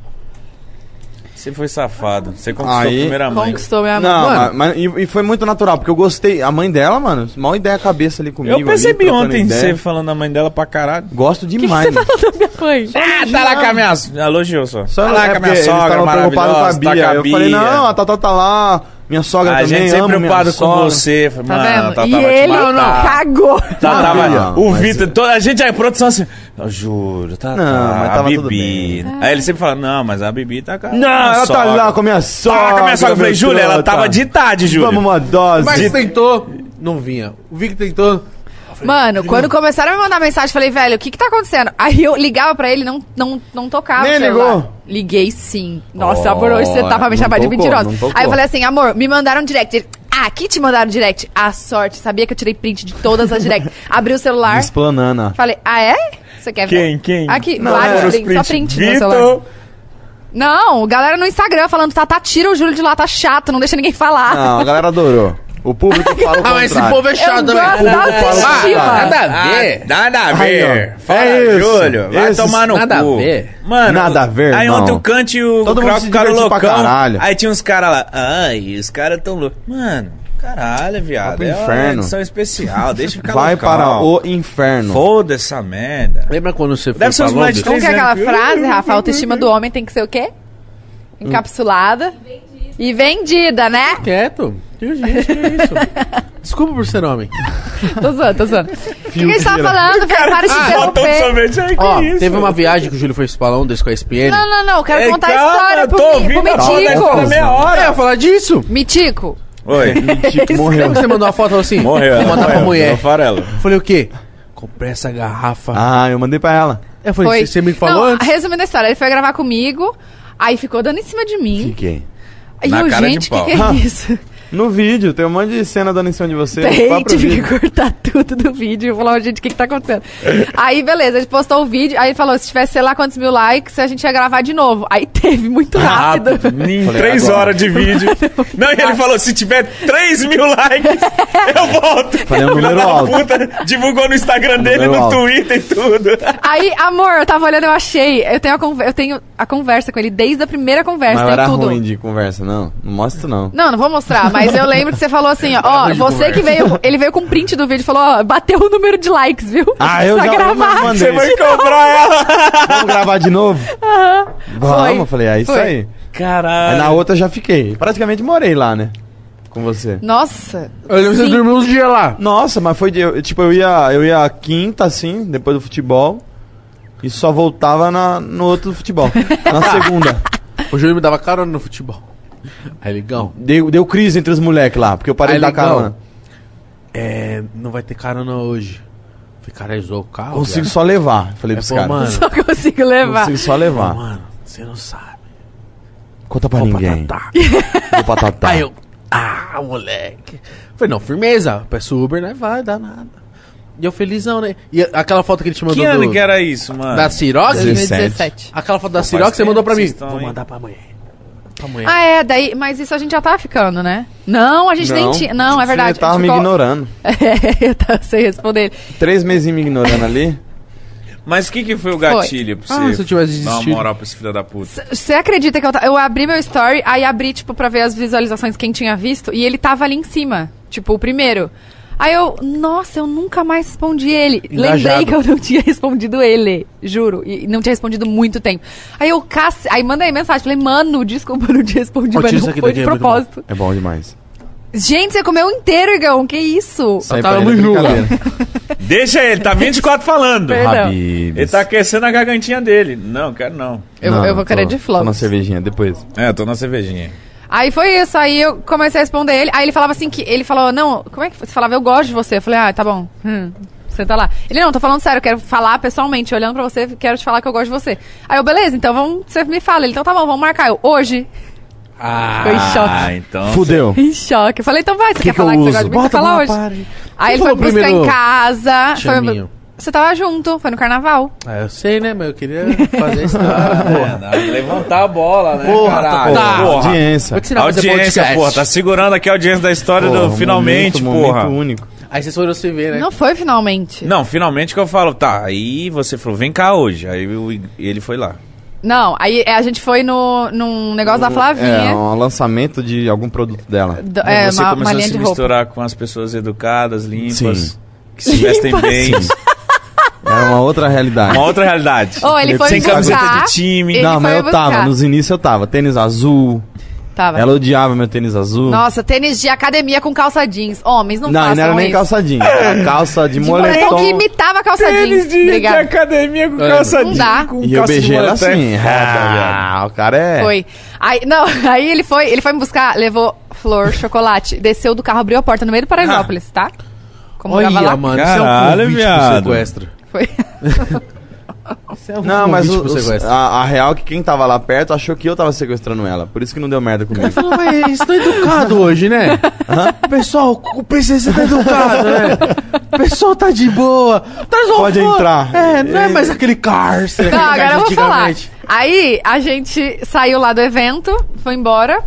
Você foi safado. Você conquistou a Aí- primeira mãe. Conquistou minha mãe. Não, Mano. mas, mas- e, e foi muito natural, porque eu gostei. A mãe dela, mano, mal ideia a cabeça ali comigo. Eu percebi ali, trocando ontem ideia. você falando da mãe dela pra caralho. Gosto O que, que demais. você falou da minha mãe? Ah, tá lá com a minha... Elogiou só. Só tá lá é com a minha eles sogra estavam preocupados com a maravilhosa, Bia. tá com a eu falei, Bia. não, a Tatá tá lá. Minha sogra A também, gente sempre preocupado com sogra. você. Falei, Tá mano, vendo? Tatá e vai te ele matar. cagou. Tá, tava, Não, o mas Vitor, toda a gente aí, produção assim, eu juro, tá, Não, tá, mas a tava tudo Bibi. Aí ele sempre fala, não, mas a Bibi tá com a Não, ela tá sogra. lá com a minha sogra. Tá com a minha sogra. Eu falei, Júlia, ela tava de tarde, Júlia. Vamos uma dose. Mas de- tentou, não vinha. O Vic tentou. Mano, quando começaram a me mandar mensagem, falei, velho, o que que tá acontecendo? Aí eu ligava pra ele, não, não, não tocava Nem ligou? Liguei sim. Nossa, Oh, amor, hoje você tava me chamando de mentirosa. Aí eu falei assim, amor, me mandaram direct. Ele, ah, aqui te mandaram direct. A sorte, sabia que eu tirei print de todas as directs. Abri o celular, Explanando. falei, ah, é? Você quer ver? Quem, quem? Aqui, Não, vários os prints, só print. print no celular. Vitor. Não, galera no Instagram falando, tá, tá, tira o Júlio de lá, tá chato, não deixa ninguém falar. Não, a galera adorou. O público fala o Ah, mas esse contrário. povo é chato, Eu né? gosto O povo da fala- autoestima. Ah, Nada a ver. Nada a Aí, ver. ó. Fala, É isso. Júlio. Vai Esses- tomar no nada a cu. ver. Mano, Nada a ver, Aí irmão. ontem o Kant e o Todo mundo Croc se ficaram divertiu pra loucão. caralho. Aí tinha uns caras lá. Ai, os caras tão loucos. Mano, caralho, viado. pro É uma inferno. edição especial. Deixa eu ficar Vai loucão. para o inferno. Foda essa merda. Lembra quando você foi Deve ser pra os moleques Londres? Como que é aquela Três anos. frase, Rafa? A autoestima do homem tem que ser o quê? Encapsulada. E vendida, né? Quieto. Tem gente, que é isso? Desculpa por ser homem. Tô zoando, tô zoando. O que, que a gente tava falando? Velho, para de de interromper. Ai, que Ó, isso? teve uma viagem que o Júlio foi pra Londres com a SPN. Não, não, não. eu Quero Ei, contar a calma, história eu pro, pro a Mitico. tá meia hora. É, eu ia falar disso. Mitico. Oi. Chico morreu. Você mandou uma foto assim, Morreu. vou mandar pra morreu, mulher. farelo. Eu falei, o quê? Comprei essa garrafa. Ah, eu mandei pra ela. Eu falei, Foi. você me falou não, antes? Resumindo a história, ele foi gravar comigo, aí ficou dando em cima de mim. Fiquei. E Na eu, cara gente, o que, que é isso? No vídeo, tem um monte de cena dando em cima de você. Tem, tive vídeo. que cortar tudo do vídeo. Falou, gente, o que que tá acontecendo? aí, beleza, a gente postou o vídeo, aí ele falou, se tivesse sei lá quantos mil likes, a gente ia gravar de novo. Aí teve, muito rápido. Em Falei, três agora. horas de vídeo. Não, e ele falou: se tiver 3 mil likes, eu volto. Falei um Filha número da alto. puta divulgou no Instagram dele, número no alto. Twitter e tudo. Aí, amor, eu tava olhando, eu achei. Eu tenho a, eu tenho a conversa com ele desde a primeira conversa, Mas tem era tudo. ruim de conversa, não. Não mostra, não. Não, não vou mostrar, mas eu lembro que você falou assim, ó, ó, de você que veio, ele veio com print do vídeo e falou, ó, bateu o número de likes, viu? Ah, eu já- eu gravar. mandei. Você vai cobrar ela. Vamos gravar de novo? Vamos, Foi. eu falei, é isso Foi. aí. Aí Caralho. na outra já fiquei. Praticamente morei lá, né? Com você. Nossa. Eu você dormiu uns dias lá. Nossa, mas foi de. eu- Tipo, eu ia, eu ia quinta, assim, depois do futebol. E só voltava na, no outro futebol. Na segunda. O Júlio me dava carona no futebol. Aí, ligão, Deu, deu crise entre os moleques lá, porque eu parei Aí, de dar legal. carona. é, não vai ter carona hoje. Falei, cara, zoou o carro. Consigo viado. só levar. Falei É, pros pô, caras. mano. Só consigo levar. Consigo só levar. Mano, você não sabe. Conta pra Ó, ninguém. patatá. Vou patatá. Aí eu, ah, moleque. Falei, não, firmeza. Peço Uber, não vai dar nada. E eu felizão, né? E aquela foto que ele te mandou Que ano do- que era isso, mano? da Ciroc? 2017. Aquela foto da Pô, Ciroc faz você mandou pra mim. Vou mandar pra mulher. Pra mulher. Ah, é, daí, mas isso a gente já tava ficando, né? Não, a gente nem tinha. Não, é verdade. Você tava a me ficou- ignorando. É, eu tava sem responder. Três meses me ignorando ali. Mas o que, que foi o gatilho pra Ah, você se eu tivesse dar uma moral pra esse filho da puta? Você acredita que eu, eu abri meu story, aí abri, tipo, pra ver as visualizações quem tinha visto, e ele tava ali em cima. Tipo, o primeiro. Aí eu, nossa, eu nunca mais respondi ele. Engajado. Lembrei que eu não tinha respondido ele, juro. E não tinha respondido muito tempo. Aí eu, cace... aí mandei mensagem, falei, mano, desculpa, eu não te respondi, Ó, mas não foi de é propósito. É bom demais. Gente, você comeu inteiro, Igão, que isso? Sai tava pra no é. Deixa ele, tá 24 falando. Ele tá aquecendo a gargantinha dele. Não, quero não. Eu, Não, eu vou querer tô- de Tô na cervejinha, depois. É, eu tô na cervejinha. Aí foi isso, aí eu comecei a responder ele. Aí ele falava assim que. Ele falou, não, como é que você falava? Eu gosto de você. Eu falei, ah, tá bom. Hum, você tá lá. Ele, não, tô falando sério, eu quero falar pessoalmente, olhando pra você, quero te falar que eu gosto de você. Aí eu, beleza, então vamos, você me fala. Ele, então tá bom, vamos marcar. Eu, hoje. Ah, Ficou em choque. Ah, então. Fudeu. Em choque. Eu falei, então vai, você Que quer que falar que você gosta de mim? Você Bota fala hoje. pare. Aí ele foi falou buscar primeiro? em casa. Foi, Chaminho. Você tava junto, foi no carnaval. Ah, eu sei, né? Mas eu queria fazer isso. É, não, levantar a bola, né? Porra, caralho? tá, porra. Audiência. Vou te ensinar a fazer Audiência, porra. Tá segurando aqui a audiência da história Porra, do finalmente, momento, porra. Momento único. Aí vocês foram se ver, né? Não foi finalmente. Não, finalmente que eu falo, tá. Aí você falou, vem cá hoje. Aí eu- ele foi lá. Não, aí é, a gente foi no, num negócio da É, Flavinha. um lançamento de algum produto dela. do- é, você uma, começou uma a se roupa. misturar com as pessoas educadas, limpas, Sim. que se vestem bem. Era uma outra realidade. Uma outra realidade. Ou ele foi Sem buscar, camiseta de time. ele não, mas eu tava, buscar. nos inícios eu tava. Tênis azul. Tava. Ela odiava meu tênis azul. Nossa, tênis de academia com calça jeans. Homens, não, não, não era nem isso. calça jeans. Era calça de De moletom moletom. que imitava calça Tênis jeans. de, de academia com É. calça Não jeans, dá. com E eu beijei ela assim. Ah, o cara é. Foi. Aí, não, aí ele foi, ele foi me buscar, levou flor, chocolate, desceu do carro, abriu a porta no meio do Paraisópolis, tá? Como Olha, tava mano, Caralho, isso é um convite pro viado. sequestro. Foi. É um Não, mas o- a, a real é que quem tava lá perto achou que eu tava sequestrando ela. Por isso que não deu merda comigo. Fala, mas isso tá educado hoje, né? Pessoal, o PCC tá educado, né? O pessoal tá de boa. Traz uma Pode flor. entrar. É, não é mais aquele cárcere. Não, aquele agora eu vou falar. Aí a gente saiu lá do evento, foi embora.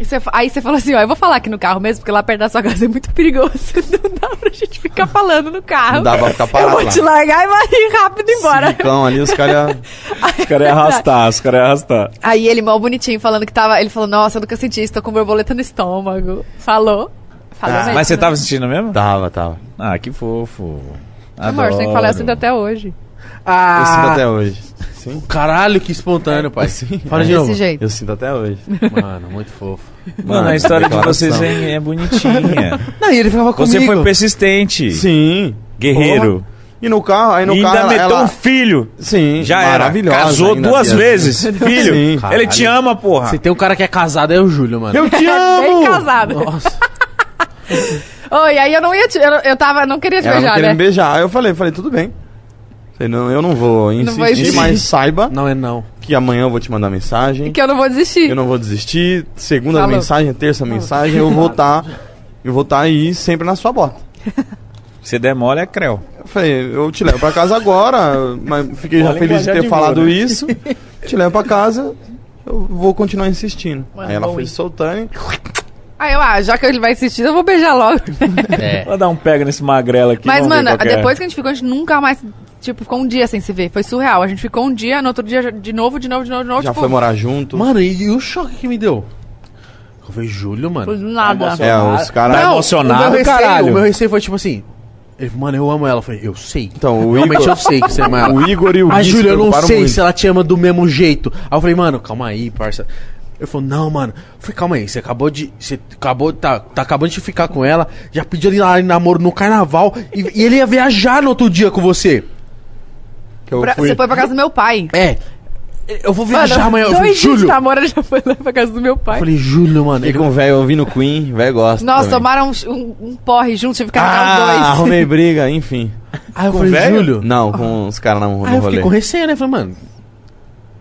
E fa- aí você falou assim, ó, eu vou falar aqui no carro mesmo, porque lá perto da sua casa é muito perigoso. Não dá pra gente ficar falando no carro. Não dá pra ficar Eu parado vou lá. te largar e vai ir rápido embora. Ciclão ali, os caras. Os caras iam arrastar, os caras iam arrastar. Aí ele, mal bonitinho, falando que tava. Ele falou, nossa, eu nunca senti isso, tô com borboleta no estômago. Falou. Falou mesmo. Mas você tava assistindo mesmo? Tava, tava. Ah, que fofo. Amor, você tem que falar assim até hoje. Eu sinto Ah, até hoje. Sim. caralho, que espontâneo, pai. Sim. Fala de Desse novo. jeito. Eu sinto até hoje. Mano, muito fofo. Mano, a história de vocês é, é bonitinha. Não, e ele ficava comigo. Você foi persistente. Sim. Guerreiro. E no carro, aí no e carro. ainda ela, meteu ela- um filho. Sim, Já era. Casou duas vezes. Filho, Sim. ele te ama, porra. Se tem um cara que é casado, é o Júlio, mano. Eu te Bem amo! casado. Nossa. Oi, aí eu não ia te. Eu, eu tava. Não queria te Ela não beijar, queria né? me beijar. Aí eu falei, falei, tudo bem. Falei, não, eu não vou insistir, vou insistir. mas saiba Não é não. que amanhã eu vou te mandar mensagem. Que eu não vou desistir. Eu não vou desistir. Segunda Falou. mensagem, terça mensagem, eu vou estar. eu vou estar aí sempre na sua bota. Se demora, é creu. Eu falei, eu te levo pra casa agora, mas fiquei já feliz de ter de falado boa, né? isso. Te levo pra casa, eu vou continuar insistindo. Mano, aí ela foi isso. soltando. Aí eu, ah, já que ele vai insistir, eu vou beijar logo. É. Vou dar um pega nesse magrelo aqui. Mas, mano, é. depois que a gente ficou, a gente nunca mais. Tipo, ficou um dia sem se ver. Foi surreal. A gente ficou um dia, no outro dia de novo, de novo, de novo, de novo. Já tipo, foi morar junto. Mano, e, e o choque que me deu? Eu falei, Júlio, mano. foi nada. É, os caras. Tá emocionado, o meu receio, caralho. O meu receio foi tipo assim. Ele falou, mano, eu amo ela. Eu falei, eu sei. Então, o Realmente Igor, eu sei que você ama ela. o Igor e o Mas, Júlio, eu não sei muito. se ela te ama do mesmo jeito. Aí eu falei, mano, calma aí, parça. Ele falou, não, mano. Eu falei, calma aí, você acabou de. Você acabou. Tá, tá acabando de ficar com ela, já pediu ele lá em namoro no carnaval. E, e ele ia viajar no outro dia com você. Que eu Pra- fui- Você foi pra casa do meu pai. É. Eu vou viajar Mano, amanhã. Eu falei, dois dias de Júlio. Eu namoro, ele já foi lá pra casa do meu pai. falei, Júlio, mano. E com o velho ouvindo Queen, velho gosta. Nossa, também. tomaram um, um- um porre juntos, tive que carregar Ah, os dois. arrumei briga, enfim. aí eu com falei, velho? Júlio. Não, com os caras no, no Aí eu rolê. fiquei com receio, né? Falei, mano.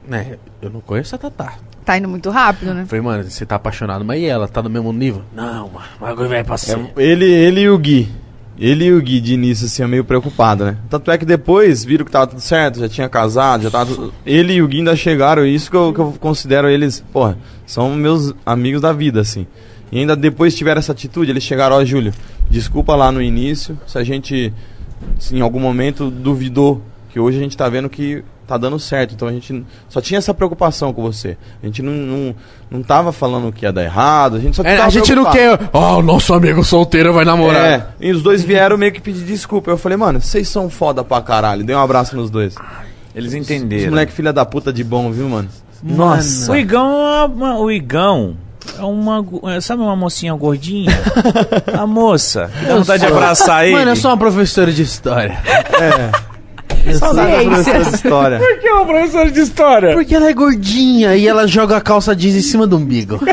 Né, eu não conheço a Tatá. Tá indo muito rápido, né? Falei, mano, você tá apaixonado, mas e ela? Tá no mesmo nível? Não, mano, o bagulho vai passar. É, ele, ele e o Gui. Ele e o Gui de início, assim, é meio preocupado, né? Tanto é que depois viram que tava tudo certo, já tinha casado, já tava tudo... Ele e o Gui ainda chegaram, e isso que eu, que eu considero eles, porra, são meus amigos da vida, assim. E ainda depois tiveram essa atitude, eles chegaram, ó, Júlio, desculpa lá no início, se a gente, se em algum momento, duvidou, que hoje a gente tá vendo que tá dando certo, então a gente só tinha essa preocupação com você. A gente não, não, não tava falando que ia dar errado, a gente só É, tava a gente não quer. Ó, o nosso amigo solteiro vai namorar. É, e os dois vieram meio que pedir desculpa. Eu falei, mano, vocês são foda pra caralho. Dei um abraço nos dois. Eles Os entenderam. moleque filha da puta de bom, viu, mano? Nossa. O Igão é uma, o Igão é uma, go- é, sabe uma mocinha gordinha? a moça. Dá vontade de abraçar ele. Mano, eu sou uma professora de história. Saudade da professora de história. Por que é uma professora de história? Porque ela é gordinha e ela joga a calça jeans em cima do umbigo.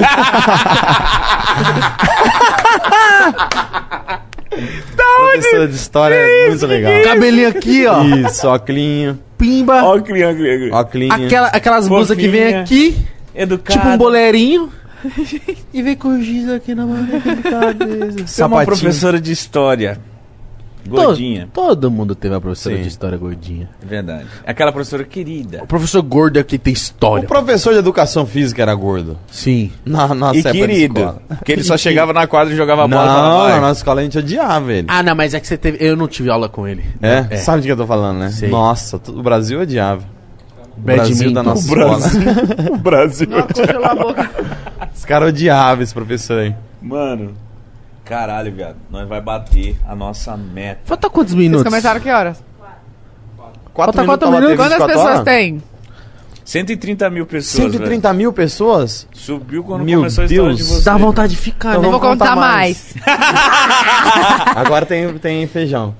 professora de história é muito legal. Cabelinho aqui, ó. Isso, óculinho, Pimba. Ó, criança, óculinho. Aquela, aquelas blusas que vem aqui, educado. tipo um boleirinho. e vem com giz aqui na cabeça. Você é uma professora de história. Gordinha. Todo, todo mundo teve a professora Sim. de história gordinha. É verdade. Aquela professora querida. O professor gordo aqui tem O história. professor de educação física era gordo. Sim. Na nossa e querido. Porque ele só chegava na quadra e jogava bola. Não, na nossa escola a gente odiava ele. Ah, não, mas é que você teve. Eu não tive aula com ele. É? É. Sabe de que eu tô falando, né? Sei. Nossa, todo o Brasil odiava. Brasil da nossa O Brasil. escola. o Brasil. Congelou a boca. Os caras odiavam esse professor aí. Mano, caralho, viado. Nós vai bater a nossa meta. Falta quantos Vocês minutos? começaram que horas? Quatro Falta bater minutos. Quantas 24 pessoas horas? tem? 130 mil pessoas. 130 mil pessoas? velho. Subiu quando Meu começou a história Deus. de vocês. Dá vontade de ficar, Então né? Não vou contar contar mais. Agora tem, tem feijão.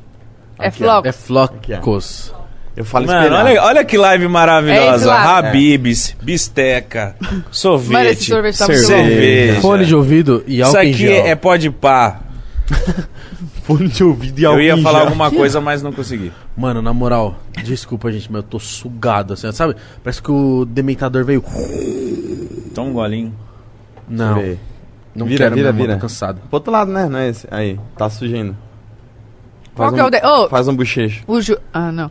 É Aqui, ó. floco. É flocos. Eu falo Mano, espelhado. olha, olha que live É maravilhosa. lado. Habibs, bisteca, sorvete, Mano, esse sorvete tá cerveja. Fone de ouvido e Isso álcool em aqui gel. é pode pá. Fone de ouvido e Eu álcool ia em falar gel. alguma coisa, mas não consegui. Mano, na moral, desculpa, gente, mas eu tô sugado, assim, sabe? Parece que o dementador veio... Toma um golinho. Não, eu não Vira, quero vira, eu vira. tô cansado. Pro outro lado, né? Não é esse. Aí, tá sujando. Qual Faz que é um- o de... Ô, Faz um bochecho. o Ju... Ah, não.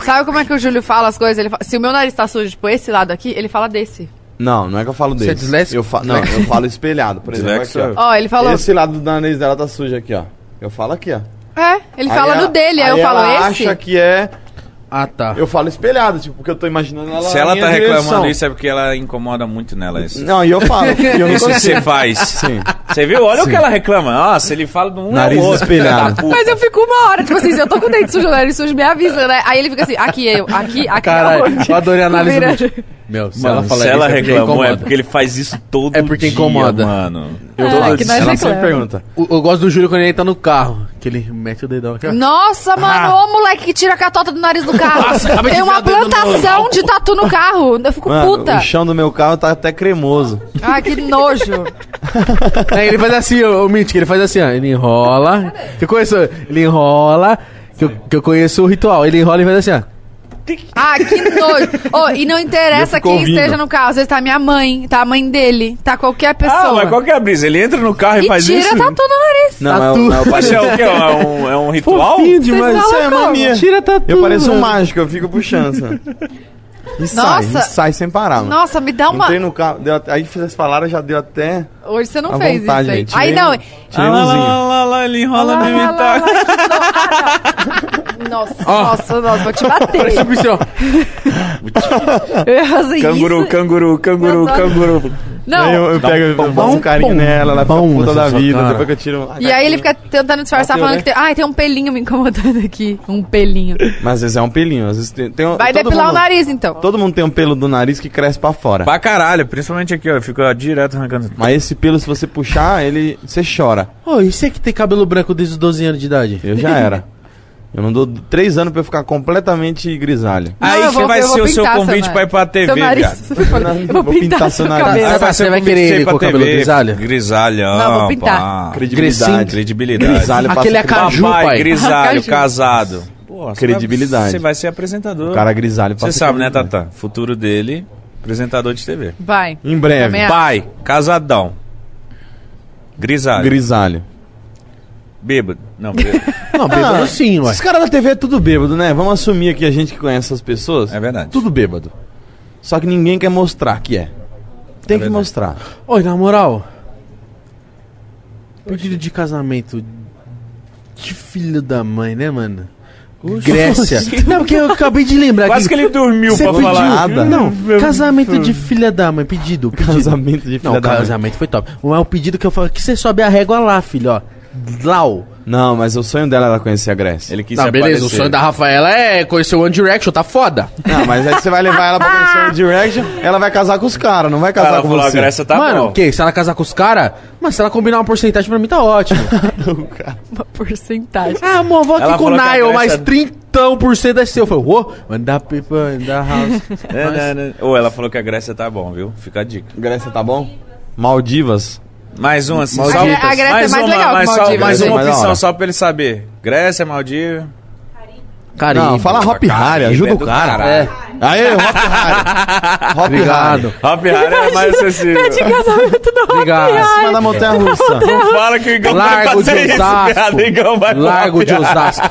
Sabe como é que o Júlio fala as coisas? Ele fala- Se o meu nariz tá sujo, tipo, esse lado aqui, ele fala desse. Não, não é que eu falo Você é desse. disléxico? Eu fa... Não, eu falo espelhado, por exemplo. Aqui, ó. Ó, ele falou... Esse lado do nariz dela tá sujo aqui, ó. Eu falo aqui, ó. É, ele Aí fala ela- no dele, aí, eu falo ela esse. acha que é... Ah, tá. Eu falo espelhado, tipo, porque eu tô imaginando ela Se ela tá reclamando direção. isso é porque ela incomoda muito nela isso. Não, e eu falo. Eu não Isso que você faz. Sim. Você viu? Olha o que ela reclama. Nossa, ele fala de um Nariz outro. espelhado. Mas eu fico uma hora, tipo assim, se eu tô com o dente sujo, o nariz sujo, me avisa, né? Aí ele fica assim, aqui eu, aqui, aqui Caralho, eu adorei a análise do. Meu, se Mano, ela fala se ela isso, é porque reclamou, é porque ele faz isso todo É porque dia, incomoda. mano. Eu É, todo que nós ela sempre pergunta. Eu, eu gosto do Júlio quando ele tá no carro, que ele mete o dedão aqui. Nossa, mano, ô moleque que tira a catota do nariz do carro. de Tem uma plantação de tatu no carro. Eu fico Mano, puta. o chão do meu carro tá até cremoso. Ai, que nojo. Aí ele faz assim, o, o Mitch, ele faz assim, ó. Ele enrola. Que conheço, ele enrola. Que eu, que eu conheço o ritual. Ele enrola e faz assim, ó. Ah, que nojo. Ô, e não interessa quem ouvindo. esteja no carro. Às vezes tá minha mãe, tá a mãe dele, tá qualquer pessoa. Ah, mas qual que é a brisa? Ele entra no carro e, E faz tira isso? tatu no nariz. Não, é, Tatu. o- é o Mas padre- é o quê? É um, é um ritual? Fofinho demais. Isso é mania. Tira tatu. Eu pareço um mágico, eu fico puxando. sabe? E sai, Nossa. e sai sem parar, mano. Nossa, me dá uma. Entrei no carro, deu até- aí vocês falaram, já deu até. Hoje você não fez vontade, isso aí. gente. Aí não. Tirei Ah, lá, lá, lá, lá, ele enrola Lá, mesmo lá, tá. lá. Nossa, nossa, nossa, vou te bater. Parece um. Eu ia fazer Canguru, isso. canguru, canguru, Eu adoro. canguru. Não. Aí eu, eu pego, eu pom, faço um carinho pom, nela, ela fica pom puta da vida, cara. depois que eu tiro. E aí ele fica tentando disfarçar, Bateu, falando né? que tem. Ai, tem um pelinho me incomodando aqui. Um pelinho. Mas às vezes é um pelinho, às vezes tem. tem um- Vai depilar mundo- o nariz, então. Todo mundo tem um pelo do nariz que cresce pra fora. Pra caralho, principalmente aqui, ó. Fica direto arrancando. Mas esse pelo, se você puxar, ele. Você chora. Ô, e você que tem cabelo branco desde os 12 anos de idade? Eu já era. Eu não dou três anos pra eu ficar completamente grisalho. Não, Aí que vou- vai ser o seu convite seu pra ir pra TV, viado. Eu vou Vou pintar, seu nariz. Ah, vai ser- vai convite querer ir com o cabelo grisalho? Grisalhão. Não, vou pintar. pá. Credibilidade. Credibilidade. Grisalho Aquele é caju, Papai, pai. grisalho, Caju. casado. Pô, você Credibilidade. vai- Você vai ser apresentador. O cara grisalho Você sabe, né. Tata? Futuro dele, apresentador de TV. Vai. Em breve. Pai, casadão. Grisalho. Grisalho. Bêbado. Não, bêbado. Não, bêbado sim, ué. Os caras da TV é tudo bêbado, né? Vamos assumir aqui a gente que conhece essas pessoas. É verdade. Tudo bêbado. Só que ninguém quer mostrar que é. Tem que verdade. mostrar. Oi, na moral. Pedido de casamento. Que filho da mãe, né, mano? Grécia. Não, porque eu acabei de lembrar Quase que ele dormiu pra pediu? falar. nada. Não, casamento de filha da mãe, pedido. pedido. Casamento de filha Não, da mãe. casamento foi top. Não é o pedido que eu falo, que você sobe a régua lá, filho, ó. Lau. Não, mas o sonho dela era conhecer a Grécia. Ele quis se beleza, aparecer. o sonho da Rafaela é conhecer o One Direction, tá foda. Não, mas aí você vai levar ela pra conhecer o Direction, ela vai casar com os caras, não vai casar Ela com falou, a você. Grécia tá Mano, bom. o quê? Se ela casar com os caras, mas se ela combinar uma porcentagem pra mim, tá ótimo. Uma porcentagem. ah, amor, vou aqui Ela com o falou que a Nile, Grécia- mais 30 por cento é seu. Eu falei, uou, people in the house. Né, né. Ou ela falou que a Grécia tá bom, viu? Fica a dica. Grécia tá bom? Maldivas. Mais um assim, Maldivas. só, A Gré- a Grécia é mais uma, legal que mais, só- mais Grécia é uma mais opção hora. só pra ele saber. Grécia, Maldivas. Caribe. Não, fala Hop Harry, ajuda é o cara. caralho. É. Aê, Hop Harry. Hop Obrigado. Harry. Hop Harry é mais acessível. De casamento do Obrigado. Em cima da montanha russa. Não fala que o Igão vai Largo de fazer isso, Osasco. viado. O Igão vai Largo de Hop Harry. Osasco.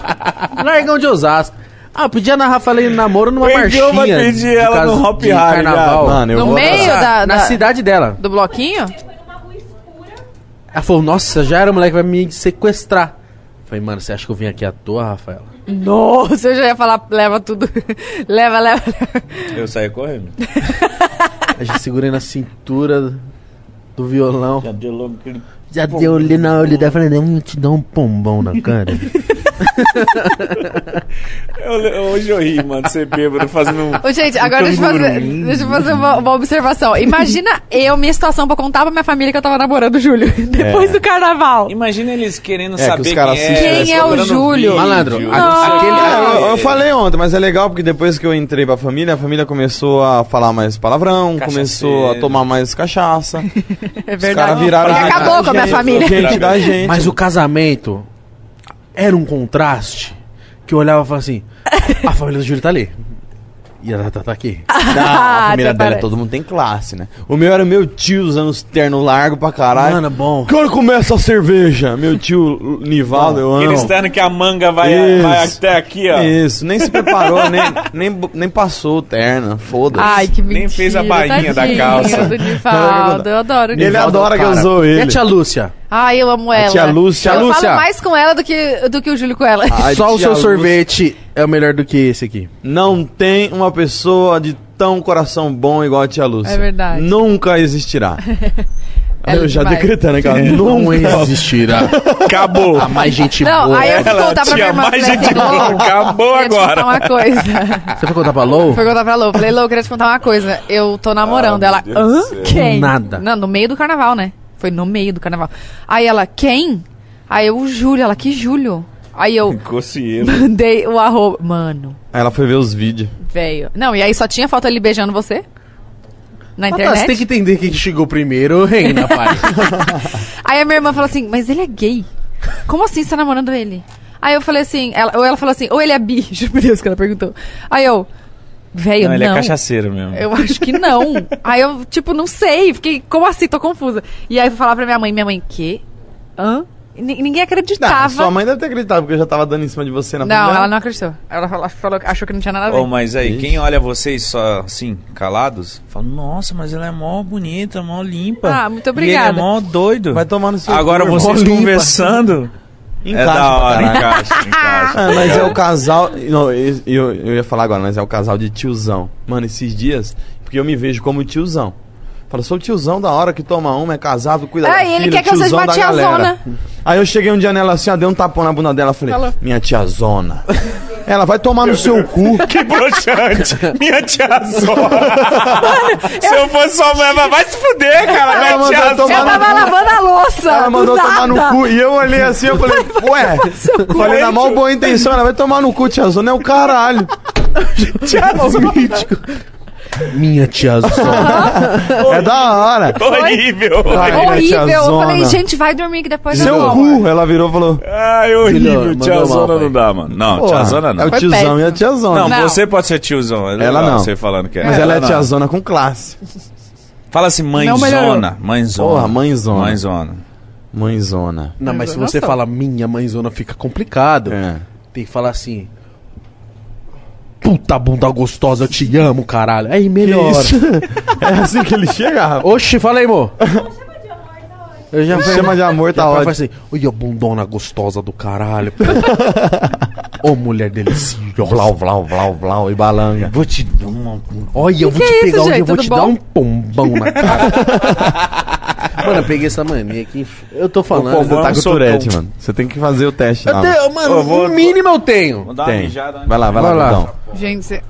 Largão de Osasco. Ah, eu pedia na Rafaela em namoro numa marchinha. vai pedir de ela no Hop de Harry, carnaval. Mano, eu No vou meio da, Na da- cidade dela. do bloquinho? Ela falou, nossa, já era o moleque vai me sequestrar. Falei, mano, você acha que eu vim aqui à toa, Rafaela? Nossa, eu já ia falar, leva tudo. leva, leva, leva. Eu saí correndo. A gente segurei na cintura do violão. Já deu logo aquele. Já deu ali na dela falando, hum, te dá um pombão na cara. Eu- hoje eu ri, mano, você bêbado fazendo um. Ô, gente, agora deixa eu fazer, deixa eu fazer uma, uma observação. Imagina eu, minha situação pra contar pra minha família que eu tava namorando o Júlio. Depois do carnaval. Imagina eles querendo É, que saber os caras quem é. assistem, Quem é o Júlio? Malandro, aquele. Eu, eu falei ontem, mas é legal porque depois que eu entrei pra família, a família começou a falar mais palavrão, Cachaceiro. começou a tomar mais cachaça. É Os caras verdade. viraram Porque acabou com a minha gente, família. Gente da gente. Mas o casamento era um contraste que eu olhava e falava assim: a família do Júlio tá ali. E a Tata tá aqui. Não, a família dela, parece. todo mundo tem classe, né? O meu era meu tio usando os ternos largos pra caralho. Mano, bom. Quando começa a cerveja? Meu tio Nivaldo, eu amo. Aquele terno que a manga vai, vai até aqui, ó. Isso, nem se preparou, nem, nem, nem passou o terno, foda-se. Ai, que mentira. Nem fez a bainha da tadinho calça. do Nivaldo, eu adoro o Ele Nivaldo. adora que eu Cara. sou E a ele. tia Lúcia? Ai, eu amo ela. tia Lúcia. Eu Tia Lúcia. falo mais com ela do que, do que o Júlio com ela. Ai, Só o seu Lúcia. sorvete é o melhor do que esse aqui. Não tem uma pessoa de tão coração bom igual a tia Lúcia. É verdade. Nunca existirá. Ela eu já demais. decretando aqui, ela Não nunca existirá. Acabou. A mais gente Não, boa. aí eu fui Ela contar pra minha tinha irmã. mais gente assim, boa. Acabou te agora. contar uma coisa. Você foi contar pra Lou? Foi contar pra Lô. Falei, Lô, eu queria te contar uma coisa. Eu tô namorando. ela, hã? Quem? Nada. Não, no meio do carnaval, né? Foi no meio do carnaval. Aí ela, quem? Aí eu, o Júlio. Ela, que Júlio? Aí eu mandei o arroba. Mano, Aí ela foi ver os vídeos. velho. Não, e aí só tinha foto ele beijando você? Na Ah, tá, internet? você tem que entender quem chegou primeiro, reina, pai. Aí a minha irmã falou assim, mas ele é gay. Como assim você tá namorando ele? Aí eu falei assim, ela, ou ela falou assim, ou ele é bi, juro por Deus que ela perguntou. Aí eu, velho, Não, não. ele é cachaceiro mesmo. Eu acho que não. aí eu, tipo, não sei. Fiquei, como assim? Tô confusa. E aí eu fui falar pra minha mãe, minha mãe, quê? Hã? N- ninguém acreditava. Não, sua mãe deve ter acreditado, porque eu já tava dando em cima de você na Não, primeira. ela não acreditou. Ela falou, falou- achou que não tinha nada a ver. Ô, mas aí, Ixi. quem olha vocês só assim, calados, fala, nossa, mas ela é mó bonita, mó limpa. Ah, muito E ele obrigada. é mó doido. Vai tomar no seu Agora cu, vocês conversando. Encaixa é da hora, encaixa, encaixa. Ah, mas é o casal. Não, eu, eu, ia falar agora, mas é o casal de tiozão. Mano, esses dias, porque eu me vejo como tiozão. Fala, sou o tiozão da hora que toma uma, é casado, cuida É, da ele filha, quer que eu seja uma tiazona. Aí eu cheguei um dia nela assim, ó, dei um tapão na bunda dela, falei, Falou. minha tiazona. Ela vai tomar no seu cu. Que broxante. Minha tiazona. Se eu fosse sua mãe, ela vai se fuder, cara. Ela Minha tiazona. tomar Eu tava lavando a louça. Ela do mandou tomar no nada. cu. E eu olhei assim, eu falei, ué. Falei na mal boa intenção, ela vai tomar no cu, tiazona, é o caralho. Minha tia Zona. É da hora. Horrível. Ai, minha Horrível. Eu tiazona. falei, gente, vai dormir que depois eu Seu vou. cu, ela virou e falou. Ai, horrível. Mandou tiazona mal, não dá, mano. Não, Porra, tiazona não. É o tiozão péssimo. e a tiazona. Não, Não. você pode ser tiozão. É Ela legal não. Você falando que é. Mas ela é não. tiazona com classe. Fala assim, mãezona. melhorou. Mãezona. Porra, mãezona. Mãezona. Mãezona. Não, mas se você fala minha mãezona fica complicado. É. Tem que falar assim. Puta bunda gostosa, eu te amo, caralho. Aí melhor. É assim que ele chega, rapaz. Oxi, fala aí, amor. Eu já falei. Chama de amor, tá ótimo. faz assim, olha a bundona gostosa do caralho. Ô, mulher deliciosa. Vlau, vlau, vlau, vlau e balanga. Vou te dar uma. Olha, eu vou te é pegar hoje, eu vou te dar um pombão na cara. mano, eu peguei essa mania aqui. Eu tô falando. Pô, você Vamos tá com. Tourette, mano. Você tem que fazer o teste. Eu lá. tenho, mano, Eu vou- o mínimo eu tenho. Vou dar Tem. mijada. Vai lá, vai lá, Vai lá. gordão. Gente, cê-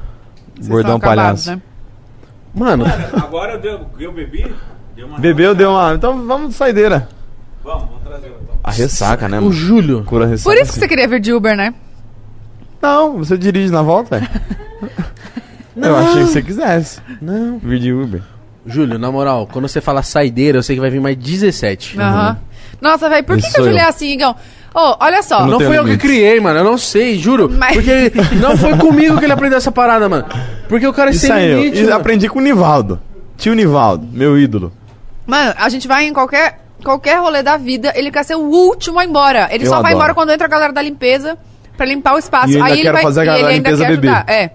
vocês Gordão palhaço. né? Mano, Agora eu, deu, eu bebi? Deu uma... Bebeu, deu uma. Então vamos de saideira. Vamos, vou trazer então. A ressaca, né, o mano? Júlio. Cura a ressaca. Por isso que você queria vir de Uber, né? Não, você dirige na volta, velho. Eu achei que você quisesse. Não. Vir de Uber. Júlio, na moral, quando você fala saideira, eu sei que vai vir mais 17. Aham. Nossa, velho, por que, Esse que sou eu. é assim, Igão? Ô, olha só. Eu Não tenho foi eu que limites. criei, mano. Eu não sei, juro. Mas- Porque não foi comigo que ele aprendeu essa parada, mano. Porque o cara é Isso sem aí, eu. limite. E mano. aprendi com o Nivaldo. Tio Nivaldo, meu ídolo. Mano, a gente vai em qualquer, qualquer rolê da vida, ele quer ser o último a ir embora. Ele Eu só vai adoro. embora quando entra a galera da limpeza pra limpar o espaço. E eu ainda Aí ele quero vai fazer a e galera ele da ainda limpeza quer beber. ajudar. É.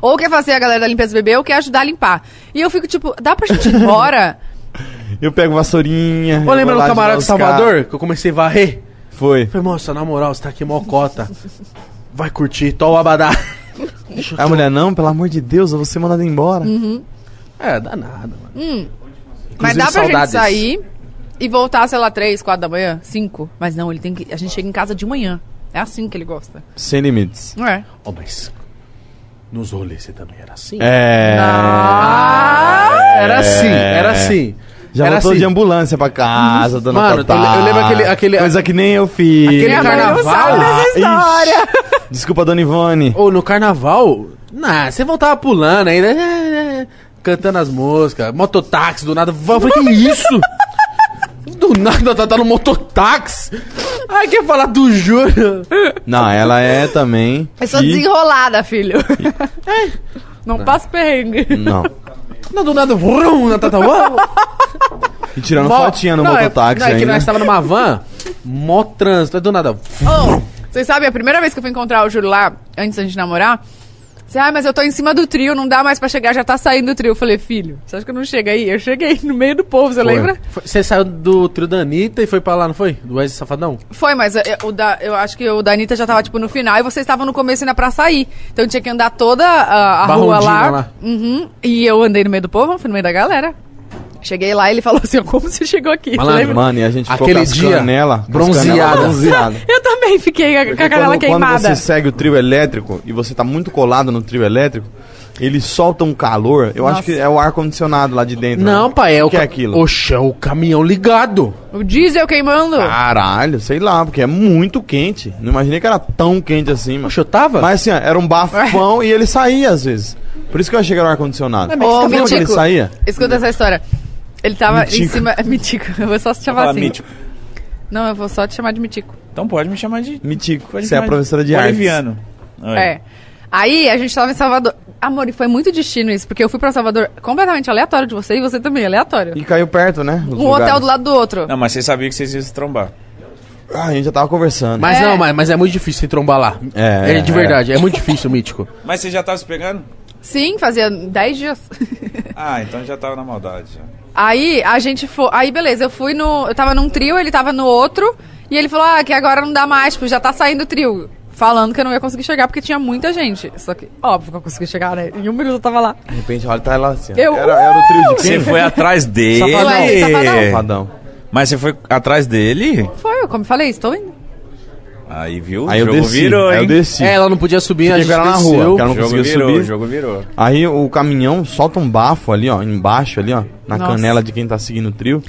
Ou quer fazer a galera da limpeza beber ou quer ajudar a limpar. E eu fico tipo, dá pra gente ir embora? Eu pego vassourinha. Ô, eu lembra vou no lá camarada de Salvador? Que eu comecei a varrer? Foi. Falei, moça, na moral, você tá aqui mó cota. Vai curtir, toma o abadá. Aí a mulher, não, pelo amor de Deus, eu vou ser mandado embora. É, dá nada, mano. Hum. Mas dá pra saudades. gente sair e voltar, sei lá, 3, 4 da manhã, 5. Mas não, ele tem que. A gente chega em casa de manhã. É assim que ele gosta. Sem limites. Não é? Ó, mas nos rolês você também era assim? É. Era assim, era assim. Já era voltou assim. de ambulância pra casa, dona Mano, Tatá. eu lembro aquele- aquele- Coisa que nem eu fiz. Aquele Minha mãe não carnaval. história. Desculpa, dona Ivone. Ou no carnaval, nah, você voltava pulando ainda, é, é, cantando as músicas, mototáxi do nada. Eu falei, que isso? Do nada tá, tá no mototáxi. Ai, quer falar do Júlio? Não, ela é também. Eu sou que- desenrolada, filho. Não passa perrengue. Não. Não, do nada, vrum, na tata. E tirando Mó- fotinha no não, é- mototáxi Não, é que nós tava numa van, mó trânsito, do nada. Vocês sabem, a primeira vez que eu fui encontrar o Júlio lá, antes da gente namorar, você, ah, mas eu tô em cima do trio, não dá mais pra chegar, já tá saindo do trio. Eu falei, filho, você acha que eu não chego aí? Eu cheguei no meio do povo, você lembra? Foi- Você saiu do trio da Anitta e foi pra lá, não foi? Do Wesley Safadão? Foi, mas eu, o da, eu acho que o da Anitta já tava, tipo, no final e vocês estavam no começo ainda pra sair. Então tinha que andar toda a, a rua lá. lá. Uhum. E eu andei no meio do povo, fui no meio da galera. Cheguei lá e ele falou assim, como você chegou aqui? Malandro? Mano, e a gente ficou Aquele dia, canela, bronzeada. bronzeada. Eu também fiquei com a canela quando, quando queimada. você segue o trio elétrico e você tá muito colado no trio elétrico, ele solta um calor. Eu Nossa. acho que é o ar-condicionado lá de dentro. Não, né? pai, é o, que é aquilo? Oxe, é o caminhão ligado. O diesel queimando. Caralho, sei lá, porque é muito quente. Não imaginei que era tão quente assim, mano. Oxe, eu tava? Mas assim, ó, era um bafão e ele saía às vezes. Por isso que eu achei que era o ar-condicionado. Ô, Lembra que ele saía? escuta essa história. Ele tava em Mitico. cima... Mitico, eu vou só te chamar assim. Mítico. Não, eu vou só te chamar de Mitico. Então pode me chamar de. Mitico, pode você é a professora de artes. Boliviano. Oi. É. Aí a gente tava em Salvador. Amor, e foi muito destino isso, porque eu fui pra Salvador completamente aleatório de você e você também, aleatório. E caiu perto, né? Um hotel lugares. do lado do outro. Não, mas vocês sabiam que vocês iam se trombar. Ah, a gente já tava conversando. Mas É. não, mas, mas é muito difícil se trombar lá. É, É, de é. verdade, é, muito difícil, Mítico. Mas você já tava se pegando? Sim, fazia 10 dias. Ah, então já tava na maldade. Já. Aí a gente foi. Aí beleza, eu fui no. Eu tava num trio, ele tava no outro. E ele falou: Ah, que agora não dá mais, tipo, já tá saindo o trio. Falando que eu não ia conseguir chegar porque tinha muita gente. Só que, óbvio que eu consegui chegar, né? Em um minuto eu tava lá. De repente, olha, tá lá assim. Eu- Era, era o trio de Você quem? foi atrás dele. Safadão, safadão. Safadão. Mas você foi atrás dele? Foi, eu como falei, estou indo. Aí viu? Aí o eu jogo desci. virou, aí eu desci. É, ela não podia subir, a Fiquei gente com ela na desceu. rua, ela não O jogo conseguia virou, subir. o jogo virou. Aí o caminhão solta um bafo ali, ó, embaixo ali, ó, na Nossa. canela de quem tá seguindo o trio.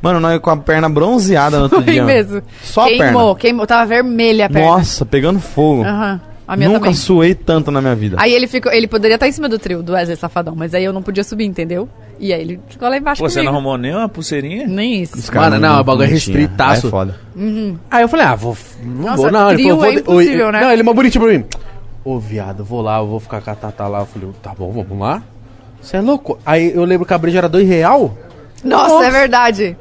Mano, nós com a perna bronzeada no outro Foi dia. mesmo. Só a queimou, perna. queimou. Tava vermelha a perna. Nossa, pegando fogo. Aham. A minha Nunca também. suei tanto na minha vida. Aí ele ficou, ele poderia estar em cima do trio do Wesley Safadão, mas aí eu não podia subir, entendeu? E aí ele ficou lá embaixo Pô, você não arrumou nem uma pulseirinha? Nem isso. Mano, não, o bagulho é tinha. restritaço. É foda. Aí eu falei, ah, vou. Não Nossa, vou, não. Ele falou, é vou. impossível, Oi, né? Não, ele é mó bonitinho pra mim. Ô, viado, eu vou lá, eu vou ficar com a Tata lá. Eu falei, tá bom, vamos lá. Você é louco? Aí eu lembro que a breja era dois real. Nossa, é verdade.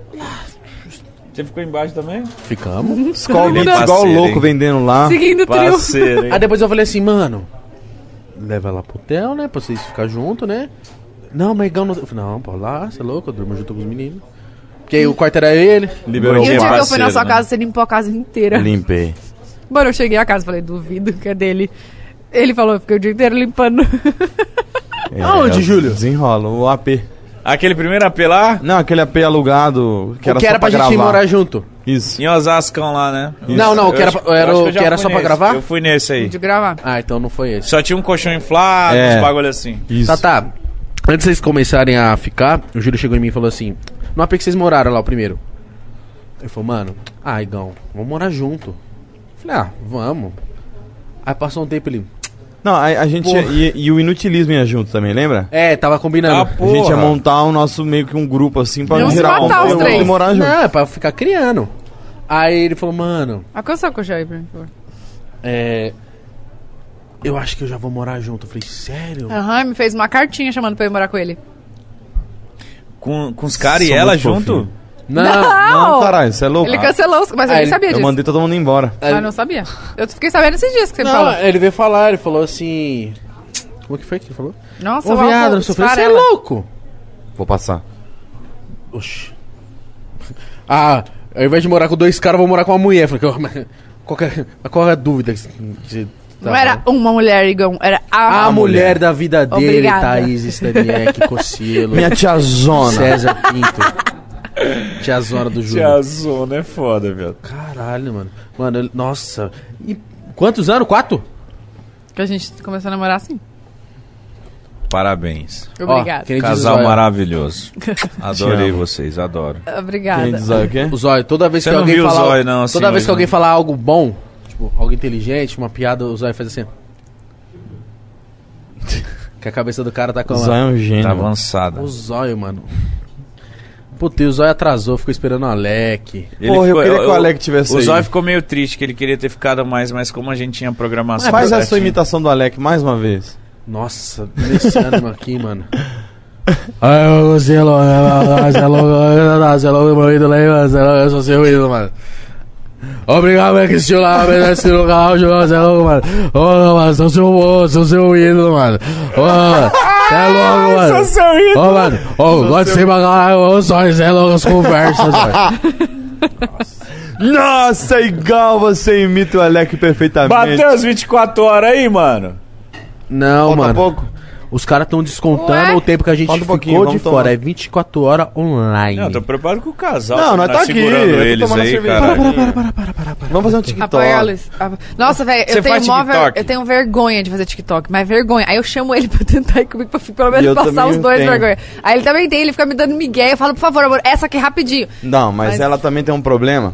Você ficou embaixo também? Ficamos. É Beats, igual louco vendendo lá. Seguindo o trio. Parceiro, hein? Aí depois eu falei assim, mano, leva ela pro hotel, né? Pra vocês ficarem juntos, né? Não, mas Igão não. Eu falei, não, pô, lá, você é louco, eu durmo junto com os meninos. Porque aí o quarto era ele. Liberou E o dia é que eu fui na sua né? casa, você limpou a casa inteira. Limpei. Mano, eu cheguei a casa e falei, duvido que é dele. Ele falou, eu fiquei o dia inteiro limpando. Aonde, Júlio? Desenrola, o AP. Aquele primeiro AP lá, Não, aquele AP alugado que o era que só era pra, gente gravar. morar junto. Isso. em Osascão lá, né? Não, não, o que era, acho- pra- era, eu acho o que era só pra nesse. gravar? Eu fui nesse aí. De gravar. Ah, então não foi esse. Só tinha um colchão inflado, É. uns bagulho assim. Isso. Tá, tá. Antes de vocês começarem a ficar, o Júlio chegou em mim e falou assim: No AP que vocês moraram lá o primeiro. Ele falou, mano, ah, Igão, vamos morar junto. Eu falei, ah, vamos. Aí passou um tempo ele. Não, a, a gente Porra. ia, e, e o inutilismo ia junto também, lembra? É, tava combinando. Ah, A gente ia montar o nosso meio que um grupo assim pra gerar conteúdo três. e morar junto. Não, é pra ficar criando. Aí ele falou, mano, Alcança o colchão aí pra mim, por favor. é. Eu acho que eu já vou morar junto. Eu falei, sério? Aham, me fez uma cartinha chamando pra eu ir morar com ele. Com, com os caras e ela junto? fofinho. Não. Não, caralho, você é louco. Ele cancelou, os- mas eu Ah, nem ele- sabia Eu disso. mandei todo mundo embora. Mas não sabia. Eu fiquei sabendo esses dias que você me Não, falou. ele veio falar, ele falou assim. Como que foi que ele falou? Nossa, Ô, o viado, álcool não sofreu. Você é esfarela. louco? Vou passar. Oxi. Ah, ao invés de morar com dois caras, eu vou morar com uma mulher. Falei, "Mas qual, que é, qual é a dúvida que você Não era uma mulher, Igão, era a, A mulher da vida dele, Obrigada. Thaís Staniek, Cocielo, Minha tiazona. César Pinto. Tiazona do Júnior. Tiazona é foda, velho. Caralho, mano. Mano, ele- nossa. E quantos anos? Quatro? Que a gente começou a namorar assim. Parabéns. Obrigada. Ó, o Casal maravilhoso. Adorei vocês, adoro. Obrigada. Quem diz o quê? O Zóio, toda vez Você que alguém o falar. Zóio, não, assim, toda vez que alguém falar algo bom, tipo, algo inteligente, uma piada, o Zóio faz assim. que a cabeça do cara tá com. Zóio é um gênio. Tá avançada. O Zóio, mano. Puta, e o Zóio atrasou, ficou esperando o Alec. Ele Porra, eu queria que o Alec tivesse O aí. Zóio ficou meio triste, que ele queria ter ficado mais, mas como a gente tinha programação. Faz a sua imitação do Alec mais uma vez. Nossa, nesse ano aqui, mano. Ai, o Zelo, Zelo, Zelo, meu ídolo aí. Zelo, eu sou seu ídolo, mano. Obrigado, meu Cristiano, lá, esse lugar, jogou Zelo, mano. Ô, mano, sou seu, sou seu ídolo, mano. Ô, mano, é louco, mano. Sou seu ídolo. Ô, mano, ô, gosto de ser caralho, ô, só Zelo, as conversas, mano. Nossa, igual você imita o Alec perfeitamente. Bateu as 24 horas aí, mano. Não, Falta mano. pouco? Os caras estão descontando Ué? o tempo que a gente Falta um ficou de fora. tomar. É 24 horas online. Não, tô preparado com o casal. Não, que nós tá aqui. segurando eu tô eles tomando aí, cerveja. cara. Vamos fazer um TikTok. Apoia-los. Nossa, velho, eu tenho mó ver- eu tenho vergonha de fazer TikTok, mas vergonha. Aí eu chamo ele pra tentar ir comigo pra pelo menos eu passar os dois tenho. vergonha. Aí ele também tem, ele fica me dando migué. Eu falo, por favor, amor, essa aqui rapidinho. Não, mas, Mas- ela também tem um problema.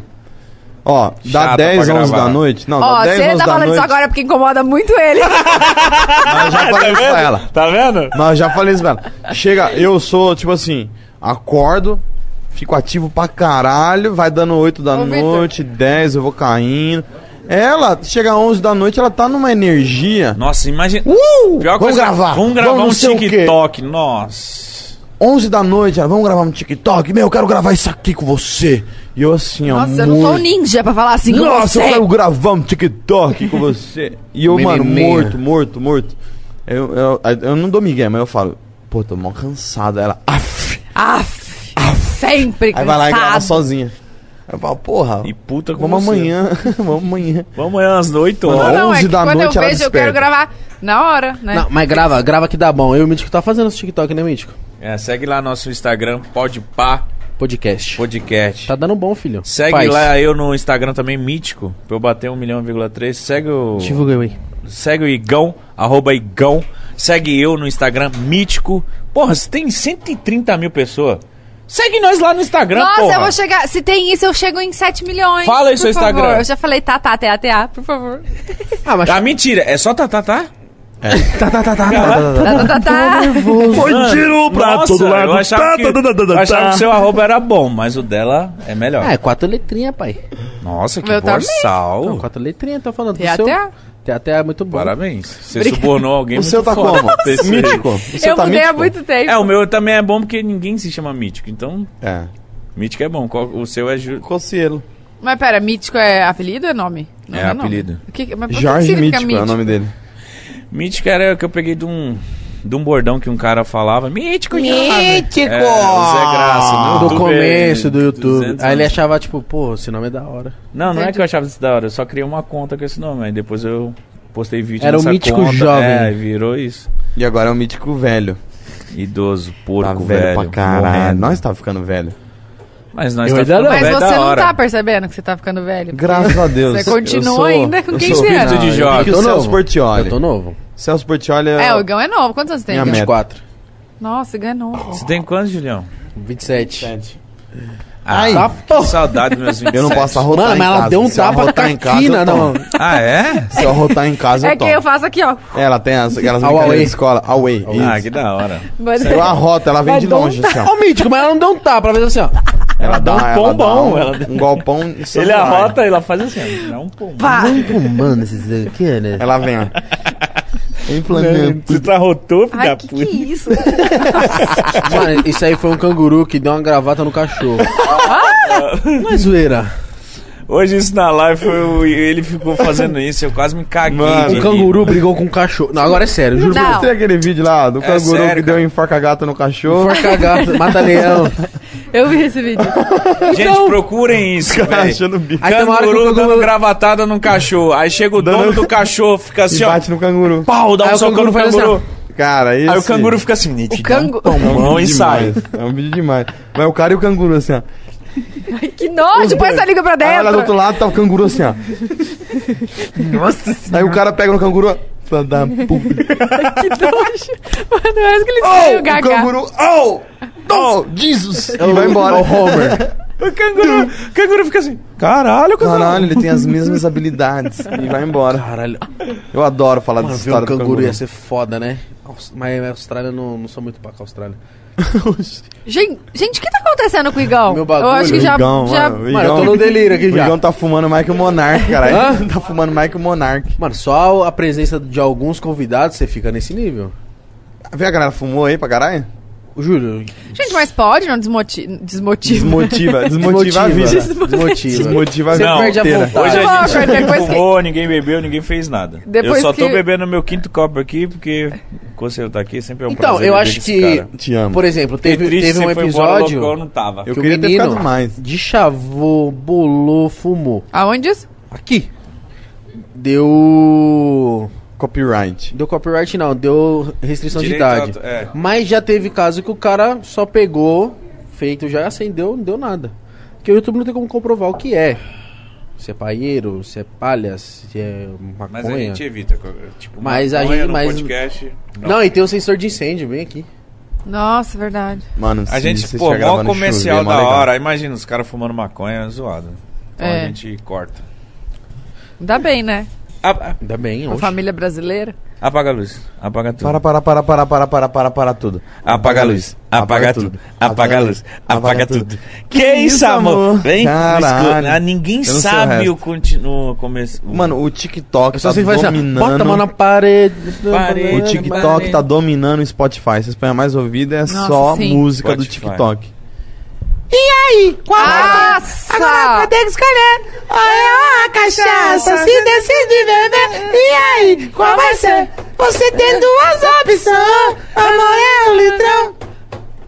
Ó, dá Chata 10, pra 11 gravar. da noite. Não, Ó, dá se 10, ele 11 tá da falando noite. isso agora é porque incomoda muito ele. Mas eu já falei isso pra ela. Tá vendo? Mas eu já falei isso pra ela. Chega, eu sou, tipo assim, acordo, fico ativo pra caralho, vai dando 8 da Ô, Vitor. noite, 10, eu vou caindo. Ela, chega 11 da noite, ela tá numa energia. Nossa, imagina. Uh! Pior vamos coisa- gravar. Vamos gravar não um sei o quê. TikTok. Nossa. 11 da noite, ela, vamos gravar um TikTok. Meu, eu quero gravar isso aqui com você. E eu assim, ó. Nossa, eu não sou um ninja pra falar assim com Nossa, você. eu quero gravar um TikTok com você. E eu, mano, morto, morto, morto. Eu, eu, eu não dou migué, mas eu falo, pô, tô mal cansado. Ela, af. Aff, sempre Aí vai lá e grava cansado. sozinha. Aí eu falo, porra, E puta com vamos você. amanhã, vamos amanhã. Vamos amanhã às 8 Mano, horas. Não, é 11 que da quando noite eu vejo, eu quero gravar na hora, né? Não, mas grava, grava que dá bom. Eu e o Mítico tá fazendo esse TikTok, né, Mítico? É, segue lá nosso Instagram, Podpá Podcast. Podcast. Tá dando bom, filho. Segue Faz. lá eu no Instagram também, Mítico, pra eu bater 1 milhão, vírgula três. Segue o. Divulga aí. Segue o Igão, arroba Igão. Segue eu no Instagram, Mítico. Porra, você tem 130 mil pessoas. Segue nós lá no Instagram, Nossa, porra. eu vou chegar. Se tem isso, eu chego em 7 milhões. Fala aí por seu favor. Instagram. Eu já falei tá, tá, tá, tá, por favor. Ah, mas Tá, mentira. É só tá, tá, tá? Tá, tá, tá, tá. Foi tiro pra todo lado. Eu achava, Tá, que, tá, tá, tá, tá, eu achava tá. que o seu arroba era bom, mas o dela é melhor. Ah, é quatro letrinhas, pai. Nossa, que Meu borsal. Não, quatro letrinhas, tô falando. Tem O seu- até. Tem até é muito bom. Parabéns. Você subornou alguém O muito seu tá foda. como? Mítico? O seu Eu tá mudei há mítico? muito tempo. É, o meu também é bom porque ninguém se chama Mítico. Então, É. Mítico é bom. O seu é, Ju... Cocielo. Mas pera, mítico é apelido ou é nome? Não É nome. apelido. O que, mas por que Jorge significa Mítico é o nome dele. Mítico era o que eu peguei de um, de um bordão que um cara falava. Mítico, Mítico! É, o Zé Graça. Do começo do ele- YouTube. 200 Aí ele achava, tipo, pô, esse nome é da hora. Não, não é que eu achava isso da hora. Eu só criei uma conta com esse nome. Aí depois eu postei vídeo Era o Mítico conta. Jovem. É, virou isso. E agora é o mítico velho. Idoso, Tá porco, velho, velho. pra caralho. morrendo. Nós tá ficando velho. Mas nós Eu tá ficando não. Mas velho você da não hora. tá percebendo que você tá ficando velho. Graças a Deus. Você continua sou- ainda com eu 15 sou- anos. Espírito de jovem. o Eu tô Celso novo. Portioli. Eu tô novo. Celso Portioli é... É, o Igão é novo. Quantos anos tem? Minha Igão? meta. 24. Nossa, Igão é novo. Você tem quantos, Julião? 27. Ah, Ai, que saudade dos meus 27. Eu não posso arrotar Mano, em mas ela deu um Se eu tapa na arrotar em casa, caquina, eu não. tomo. Ah, é? Se eu arrotar em casa, eu É que tomo. eu faço aqui, ó. Ela tem as, aquelas Away. brincadeiras de escola. Away. Ah, que da hora. Mas- Eu arroto, ela vem Vai de dar um longe, assim, ó. Ô, Mítico, mas ela não deu um tapa, ela fez assim, ó. Ela dá um ela pombão, dá ela Um, um galpão em Ele arrota e ela faz assim, ó. Dá um pum. Pá. Mano, esses aqui, né? Ela vem, ó. Você tá arrotou, filho da puta. que é isso? Mano, isso aí foi um canguru que deu uma gravata no cachorro. Não é zoeira. Hoje isso na live foi o- ele ficou fazendo isso, eu quase me caguei. Mano, de Um rir. canguru brigou com um cachorro. Não, agora é sério, juro Não. Tem aquele vídeo lá do É canguru sério, que deu cara. um enforca-gato no cachorro. Forca gato, mata leão. Eu vi esse vídeo. Gente, procurem isso, Cara, velho. achando o bico. Aí tem uma hora que o Canguru canguru- dando gravatada num cachorro. Aí chega o dono do cachorro, fica assim, E ó. bate no canguru. Pau, dá Aí um o socão canguru no faz assim, canguru. Cara, esse... Aí o canguru fica assim, "Nitidão, O cangu- É um Mão vídeo sai. demais. É um vídeo demais. Mas o cara e o canguru assim, ó. Que nojo, põe essa língua pra Aí olha do outro dentro. lado, tá o canguru assim, ó. Nossa Aí o cara pega no canguru, ó. Filha da puta. Que nojo. Mano, parece que ele Oh, o gaga. canguru, oh, oh, Jesus. E vai embora. É o Homer. O canguru, o canguru fica assim, caralho, canguru. Caralho, ele tem as mesmas habilidades. E vai embora. Caralho. Eu adoro falar Mano, dessa ver um história do canguru canguru. ia ser foda, né? Mas a Austrália não, não sou muito pra Austrália. Gente, gente, o que tá acontecendo com o Igão? Meu bagulho, Eu acho que já. Igão, já... mano, Mano, eu tô no delírio aqui O já. Igão tá fumando mais que o Monark, caralho. Tá fumando mais que o Monark. Mano, só a presença de alguns convidados você fica nesse nível. Vê a galera fumou aí pra caralho? O Júlio. Gente, mas pode, não desmoti... desmotiva. Desmotiva, desmotiva a vida. Desmotiva. Desmotiva a Você vida. Não, perde a vontade. Hoje a gente que- fumou, ninguém bebeu, ninguém fez nada. Depois eu só tô que- bebendo meu quinto copo aqui, porque o conselho tá aqui, sempre é um Então, prazer eu beber acho que. Te amo. por exemplo, teve, triste, teve um você embora, episódio loucão, eu não tava. Eu que o queria ter menino ficado mais. de chavou, bolou, fumou. Aonde isso? Aqui. Deu... Copyright. Deu copyright não, deu restrição Direito de idade. auto- é. Mas já teve caso que o cara só pegou, feito, já acendeu, não deu nada. Porque o YouTube não tem como comprovar o que é. Se é paieiro, se é palha, se é maconha. Mas a gente evita. Tipo, Mas a gente- no mas- podcast. Não. Não. e tem o sensor de incêndio, bem aqui. Nossa, verdade. Mano, A gente, pô, mó comercial chuveiro, da mó legal. hora. Imagina os caras fumando maconha, é zoado. Então É. a gente corta. Ainda bem, né? A- Ainda bem, hoje. família brasileira. apaga a luz. Apaga tudo. Para, para, para, para, para, para, para, para tudo. Apaga a luz. Apaga tudo. Apaga a luz. Apaga tudo. Que isso, amor? Vem Caralho. Ah, ninguém o sabe o continuo começo. Mano, o TikTok só tá dominando. bota a mão na parede. O TikTok tá dominando o Spotify. Vocês põem a mais ouvida, é só música do Spotify. TikTok. Nossa! que escolher. Olha a cachaça, se decide beber. E aí, qual vai ser? Você tem duas opções. Amor é um litrão.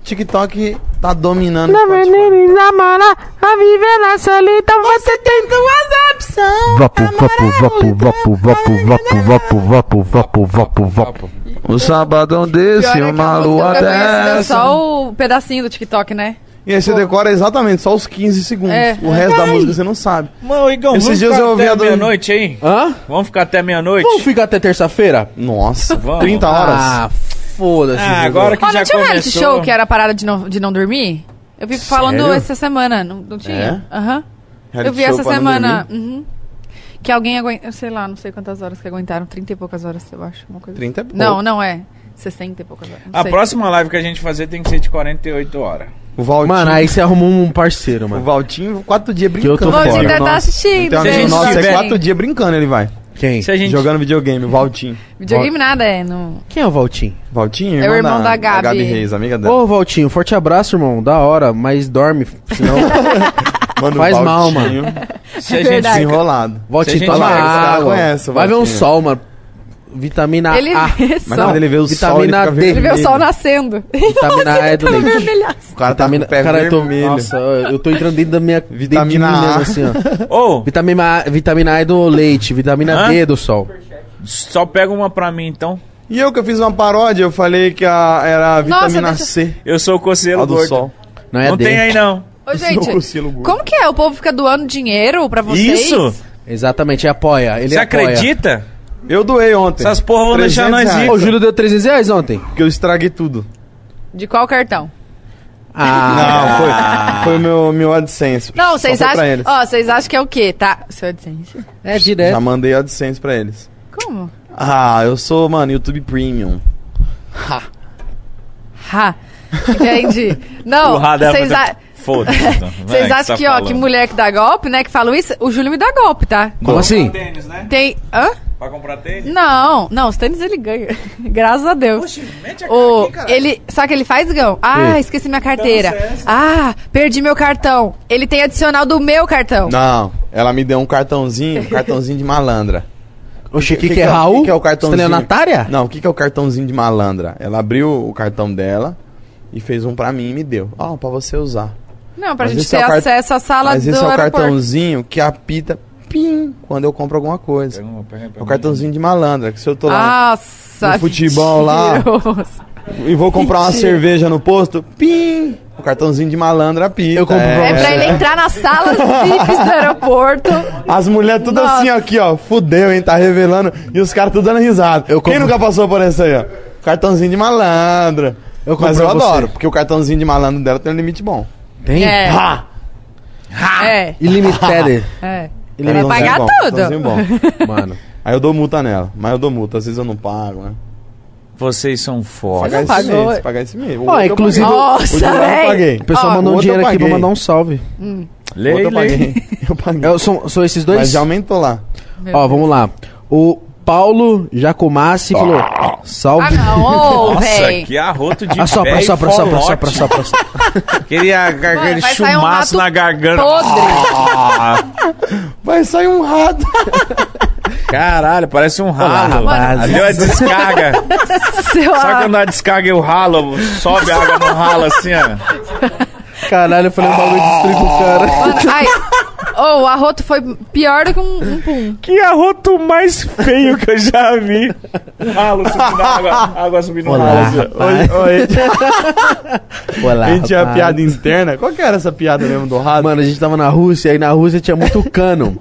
TikTok tá dominando o Spotify. namora, a viver na solidão. Você tem duas opções. Vapo, vapo, vapo, vapo, vapo, vapo, vapo, vapo, vapo, vapo, vapo. O sabadão desse, é uma lua dessa. só o pedacinho do TikTok, né? E aí você decora exatamente só os 15 segundos. É. O resto da música você não sabe. Mano, Igão, Esses vamos dias ficar eu ouvi até do- meia-noite aí? Hã? Vamos ficar até meia-noite? Vamos ficar até terça-feira? Nossa, Vamos. 30 horas. Ah, foda-se. Ah, agora que Ó, já tinha um reality começou... show que era parada de não, de não dormir? Eu vi falando Sério? essa semana, não, não tinha? Aham. Reality Eu vi essa semana. uhum. Que alguém aguenta. Sei lá, não sei quantas horas que aguentaram. 30 e poucas horas, eu acho. Uma coisa 30 é assim. pouco. Não, não é. 60 e poucas horas. A sei. próxima live que a gente fazer tem que ser de 48 horas. O Valtinho, Mano, aí você arrumou um parceiro, o mano. Valtinho, quatro dias Que eu tô brincando. O Valtinho deve estar Nossa. assistindo. Amigo gente. nosso, é quatro dias brincando, ele vai. Quem? Se a gente... Jogando videogame, o Valtinho. Videogame nada, é. No... Quem é o Valtinho? Valtinho, É o irmão da Gabi. Reis, amiga dela. Ô, Valtinho, forte abraço, irmão. Da hora, mas dorme, senão... Mano, faz o mal, Valtinho, Se a gente... Desenrolado. Valtinho, Se a gente toma vai- água. conhece o Vai ver um Valtinho. sol, mano. Vitamina Ele A. vê Mas quando ele vê o sol, ele Vitamina D. Ele vê o vermelho. sol nascendo. Vitamina A é do leite. vermelhaço. O cara tá com Vitamina... o pé Cara, eu tô... vermelho. Nossa, eu tô entrando dentro da minha... Vitamina A. mesmo, assim, ó. Ô, Vitamina, A- vitamina A é do leite, vitamina Hã? D é do sol. só pega uma pra mim, então. E eu que eu fiz uma paródia, eu falei que a, era a Nossa, vitamina deixa- C. Eu sou o coceiro A do gordo. sol. Não é Não D. tem aí, não. Ô, gente, como que é? O povo fica doando dinheiro pra vocês? Isso? Exatamente, apoia. Ele Você apoia. acredita? Eu doei ontem. Essas porra vão deixar 300 nós. Ô, o Júlio deu 300 reais ontem. Porque eu estraguei tudo. De qual cartão? Ah, Não, foi, foi o meu, meu AdSense. Não, vocês acham. eles. Ó, vocês acham que é o quê, tá? Seu AdSense. É direto. Já mandei AdSense pra eles. Como? Ah, eu sou, mano, YouTube Premium. Ha. Entendi. Não, vocês a- Foda-se. então. Vai, vocês que acham tá que, ó, falando. que mulher que dá golpe, né? Que falam isso, o Júlio me dá golpe, tá? Como assim? Tênis, né? Tem. Hã? Pra comprar tênis? Não, não, os tênis ele ganha. Graças a Deus. mete a O, ele, o que ele faz, Gão? Ah, esqueci minha carteira. Ah, perdi meu cartão. Ele tem adicional do meu cartão. Não. ela me deu um cartãozinho, um cartãozinho de malandra. Oxe, o que, que, é Raul? O que, que é o cartãozinho? Estelionatária? Não, o que, que é o cartãozinho de malandra? Ela abriu o cartão dela e fez um pra mim e me deu. Ó, pra você usar. Não, pra Mas gente esse é ter o cart- acesso à sala Mas do esse é o aeroporto. cartãozinho que apita pim quando eu compro alguma coisa. É o cartãozinho de malandra, que se eu tô lá Nossa, no futebol lá mentiroso. e vou comprar uma Mentira. cerveja no posto, pim! O cartãozinho de malandra apita. Eu compro É pra ele entrar nas salas VIPs do aeroporto. As mulheres tudo Nossa. assim, ó, aqui, ó, fudeu, hein, tá revelando. E os caras tudo dando risada. Eu Quem compro- nunca passou por isso aí, ó? Cartãozinho de malandra. Eu Mas compro eu pra você. adoro, porque o cartãozinho de malandro dela tem um limite bom. Tem? É. Ha! É. Ilimited. É. Ele Vai pagar bom, tudo. bom. Mano. Aí eu dou multa nela, mas eu dou multa, às vezes eu não pago, né? Vocês são foda. Pagar esse pagou? mês, pagar esse mês. Ó, eu inclusive-. Nossa, eu paguei. O pessoal Ó, mandou um dinheiro eu aqui pra mandar um salve. Outro Lei, eu paguei. Eu paguei. É, são, são esses dois? Mas já aumentou lá. Meu Ó, Deus. vamos lá. O Paulo Jacomassi falou: Salve. Ah, não, Nossa, véi. que arroto de Assopra, e assopra, assopra, assopra, folote. assopra. Queria aquele um chumaço rato na garganta. podre. Ah, Vai sair um rato. caralho, parece um ralo. rapazes. Ali é descarga. Seu Sabe quando a descarga e o ralo, sobe a água no ralo assim, ó. Caralho, eu falei um bagulho de destruir com o cara. Mano, ai. Ô, o arroto foi pior do que um, um pum. Que arroto mais feio que eu já vi. Um ralo subindo água, água subindo no Olá, ralo. rapaz. Oi, oi. Olá, A gente tinha piada interna. Qual que era essa piada mesmo do rato? Mano, a gente tava na Rússia e na Rússia tinha muito cano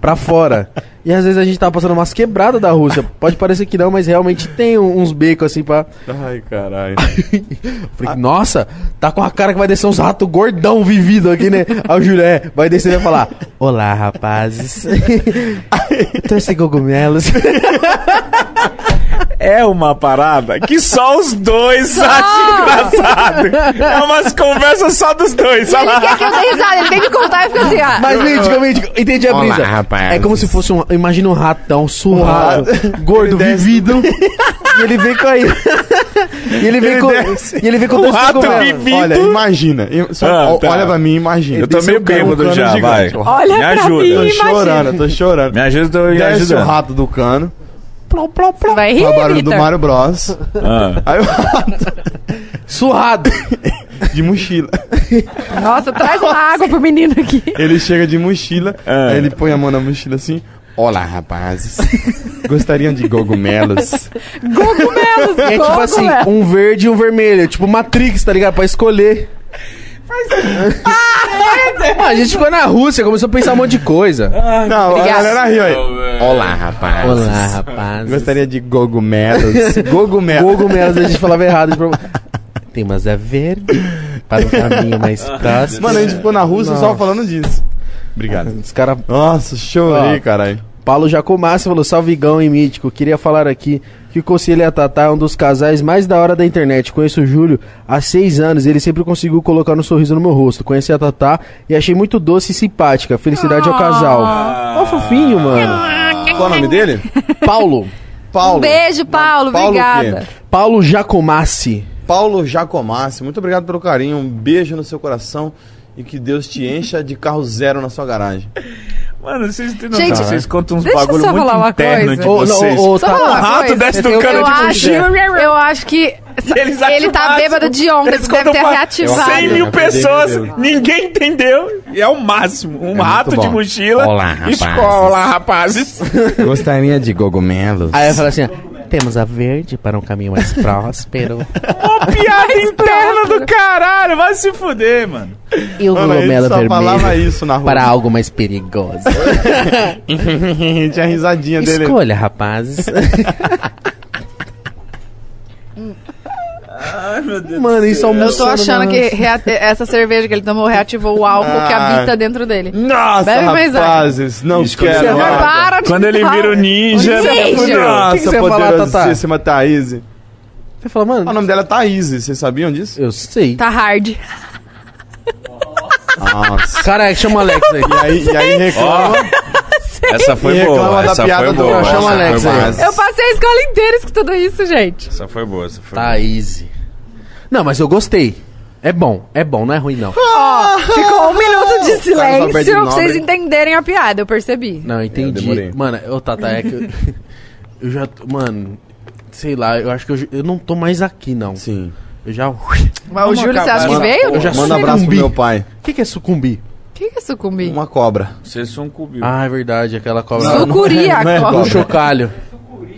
pra fora. E às vezes a gente tava passando umas quebradas da Rússia. Pode parecer que não, mas realmente tem uns becos assim pra. Ai, caralho. Falei, nossa, tá com a cara que vai descer uns ratos gordão vivido aqui, né? Aí o Júlio, é, vai descer e vai falar: Olá, rapazes. Trouxe cogumelos. É uma parada que só os dois acham engraçado. É umas conversas só dos dois. Ele lá. quer que eu dê risada, ele tem que contar e fica assim, ah. Mas mítico, mítico, entendi a Olá, brisa. rapazes. É como se fosse um. Imagina um ratão surrado, gordo, Ele desce. vivido. e ele vem com aí. e ele vem Ele com. desce. E ele vem com Um dois rato vivido. Olha, imagina. Eu- só- Ah, tá. Olha pra mim imagina. Eu tô Desce meio o bêbado um já, vai. gigante. Olha Me pra ajuda. mim, Tô imagina. chorando, tô chorando. Me ajuda, eu me Desce ajuda. o rato do cano. Plom, plom, plom. Vai rir, o barulho do. Mario Bros. Ah. Aí o rato Surrado. de mochila. Nossa, traz uma água pro menino aqui. Ele chega de mochila, Ah. aí ele põe a mão na mochila assim. Olá, rapazes. Gostariam de cogumelos? Cogumelos, É tipo assim, um verde e um vermelho. Tipo Matrix, tá ligado? Pra escolher. Ah, a gente ficou na Rússia, começou a pensar um monte de coisa. Não, Obrigado. a galera riu aí. Olá, rapazes. Olá, rapaz. Gostaria de cogumelos? Cogumelos. Cogumelos a gente falava errado. gente falava- Temos a verde para um caminho mais próximo. Mano, a gente ficou na Rússia Não. só falando disso. Obrigado. Os caras Nossa, chorei, Ó. caralho. Paulo Jacomassi falou, salvigão e mítico, queria falar aqui que o Conselho e a Tatá é um dos casais mais da hora da internet. Conheço o Júlio há seis anos e ele sempre conseguiu colocar um sorriso no meu rosto. Conheci a Tatá e achei muito doce e simpática. Felicidade ao casal. Ó, fofinho, mano. Qual o nome dele? Paulo. Paulo. Um beijo, Paulo, Paulo obrigada. Paulo Jacomassi. Paulo Jacomassi, muito obrigado pelo carinho. Um beijo no seu coração e que Deus te encha de carro zero na sua garagem. Mano, vocês têm Gente, vocês contam uns bagulho só muito falar uma interno coisa. de Ô, não, vocês. ô, Só tá- falar O uma rato coisa. desce do eu, cano de acho, mochila. eu acho que Eles acham ele tá máximo. bêbado de onda, Eles deve contam ter pra reativado. 100 mil pessoas, Deus. ninguém entendeu. E é o máximo. Um muito rato de bom. mochila. Olá, rapazes. Escola, rapazes. Gostaria de cogumelos? Aí eu falo assim, ó, temos a verde para um caminho mais próspero. Ô, piada interna do caralho. Vai se fuder, mano. E o só falava vermelho isso na rua. para algo mais perigoso. Tinha a risadinha dele. Escolha, rapazes. Ai, meu Deus Mano, isso é um Eu tô achando que rea- essa cerveja que ele tomou reativou o álcool que Ah. habita dentro dele. Nossa, Bebe mais rapazes, não Isso, quando quero. você nada. vai- Para de Quando ele falar. vira o ninja, O ninja. fudeu. Nossa, que que você ia falar, Tatá? poderosíssima Thaís. Você fala, mano, O nome dela é Thaís, vocês sabiam disso? eu sei. Tá hard. Nossa. Cara, chama o Alex aí. E aí, e aí reclama. Essa foi E boa. da Essa piada foi boa. Chama Alex foi aí. Eu passei a escola inteira escutando isso, gente. Essa foi boa, essa foi boa. Thaís. Não, mas eu gostei. É bom, é bom, não é ruim não. Ó, ficou um minuto de silêncio pra vocês entenderem a piada, eu percebi. Não, entendi. demorei. mano, ô Tata, é que eu, eu já, mano, sei lá, eu acho que eu, eu não tô mais aqui não. Sim. Eu já O Mas o Júlio, você acha que veio? Eu já Manda um abraço pro sucumbi. meu pai. que que é sucumbir? O que, que é sucumbir? Uma cobra. Você sucumbiu. Ah, é verdade, aquela cobra. Sucuri, a não é cobra. Um chocalho.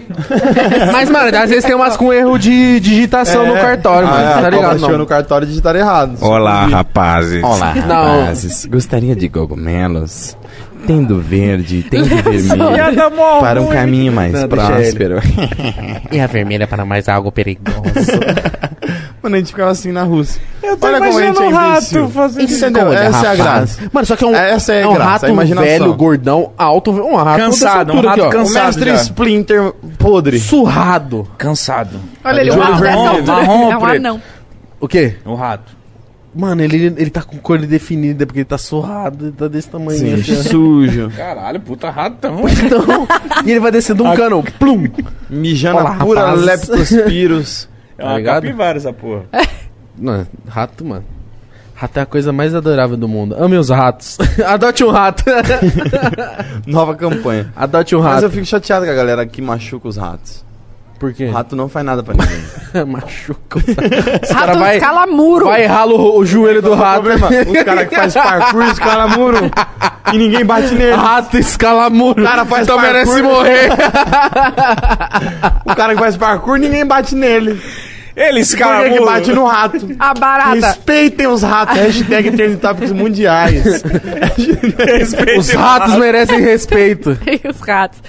Mas, mano, às vezes tem umas com erro de digitação no cartório, mano. Ah, é, tá a ligado? Não. no cartório e digitaram errado. Olá, rapazes. Olá, Não. rapazes. Gostaria de cogumelos? Tendo verde, tendo vermelho. Para um caminho mais Não, próspero. e a vermelha para mais algo perigoso. Mano, a gente ficava assim na Rússia. Eu tô Olha como a gente imaginando é um rato fazendo isso. Entendeu? Essa é a graça. Mano, só que é um, Essa é a um graça, rato velho, gordão, alto, um rato Cansado, um rato aqui, ó. O cansado. mestre já. Splinter podre. Surrado. Cansado. Olha ele, um Marrom, rato altura. marrom, É um anão. O quê? O rato. Mano, ele, ele tá com cor definida porque ele tá surrado, ele tá desse tamanho. Sim, assim, sujo. Caralho, puta ratão. Então, e ele vai descendo um cano, plum. Mijando Olá, a pura leptospiros. É uma ligado? capivara essa porra. Não, rato, mano. Rato é a coisa mais adorável do mundo. Ame os ratos. Adote um rato. Nova campanha. Adote um Mas rato. eu fico chateado com a galera que machuca os ratos. Por quê? O rato não faz nada pra ninguém. Machuca. Os Rato vai, escala muro. vai e rala o, o joelho do rato. problema, os caras que faz parkour escala muro e ninguém bate nele. Rato escala muro. O cara faz então parkour. merece morrer. O cara que faz parkour, ninguém bate nele. Ele Por que bate no rato? A barata. Respeitem os ratos. Hashtag Trending Topics Mundiais. Os ratos merecem respeito. E os ratos.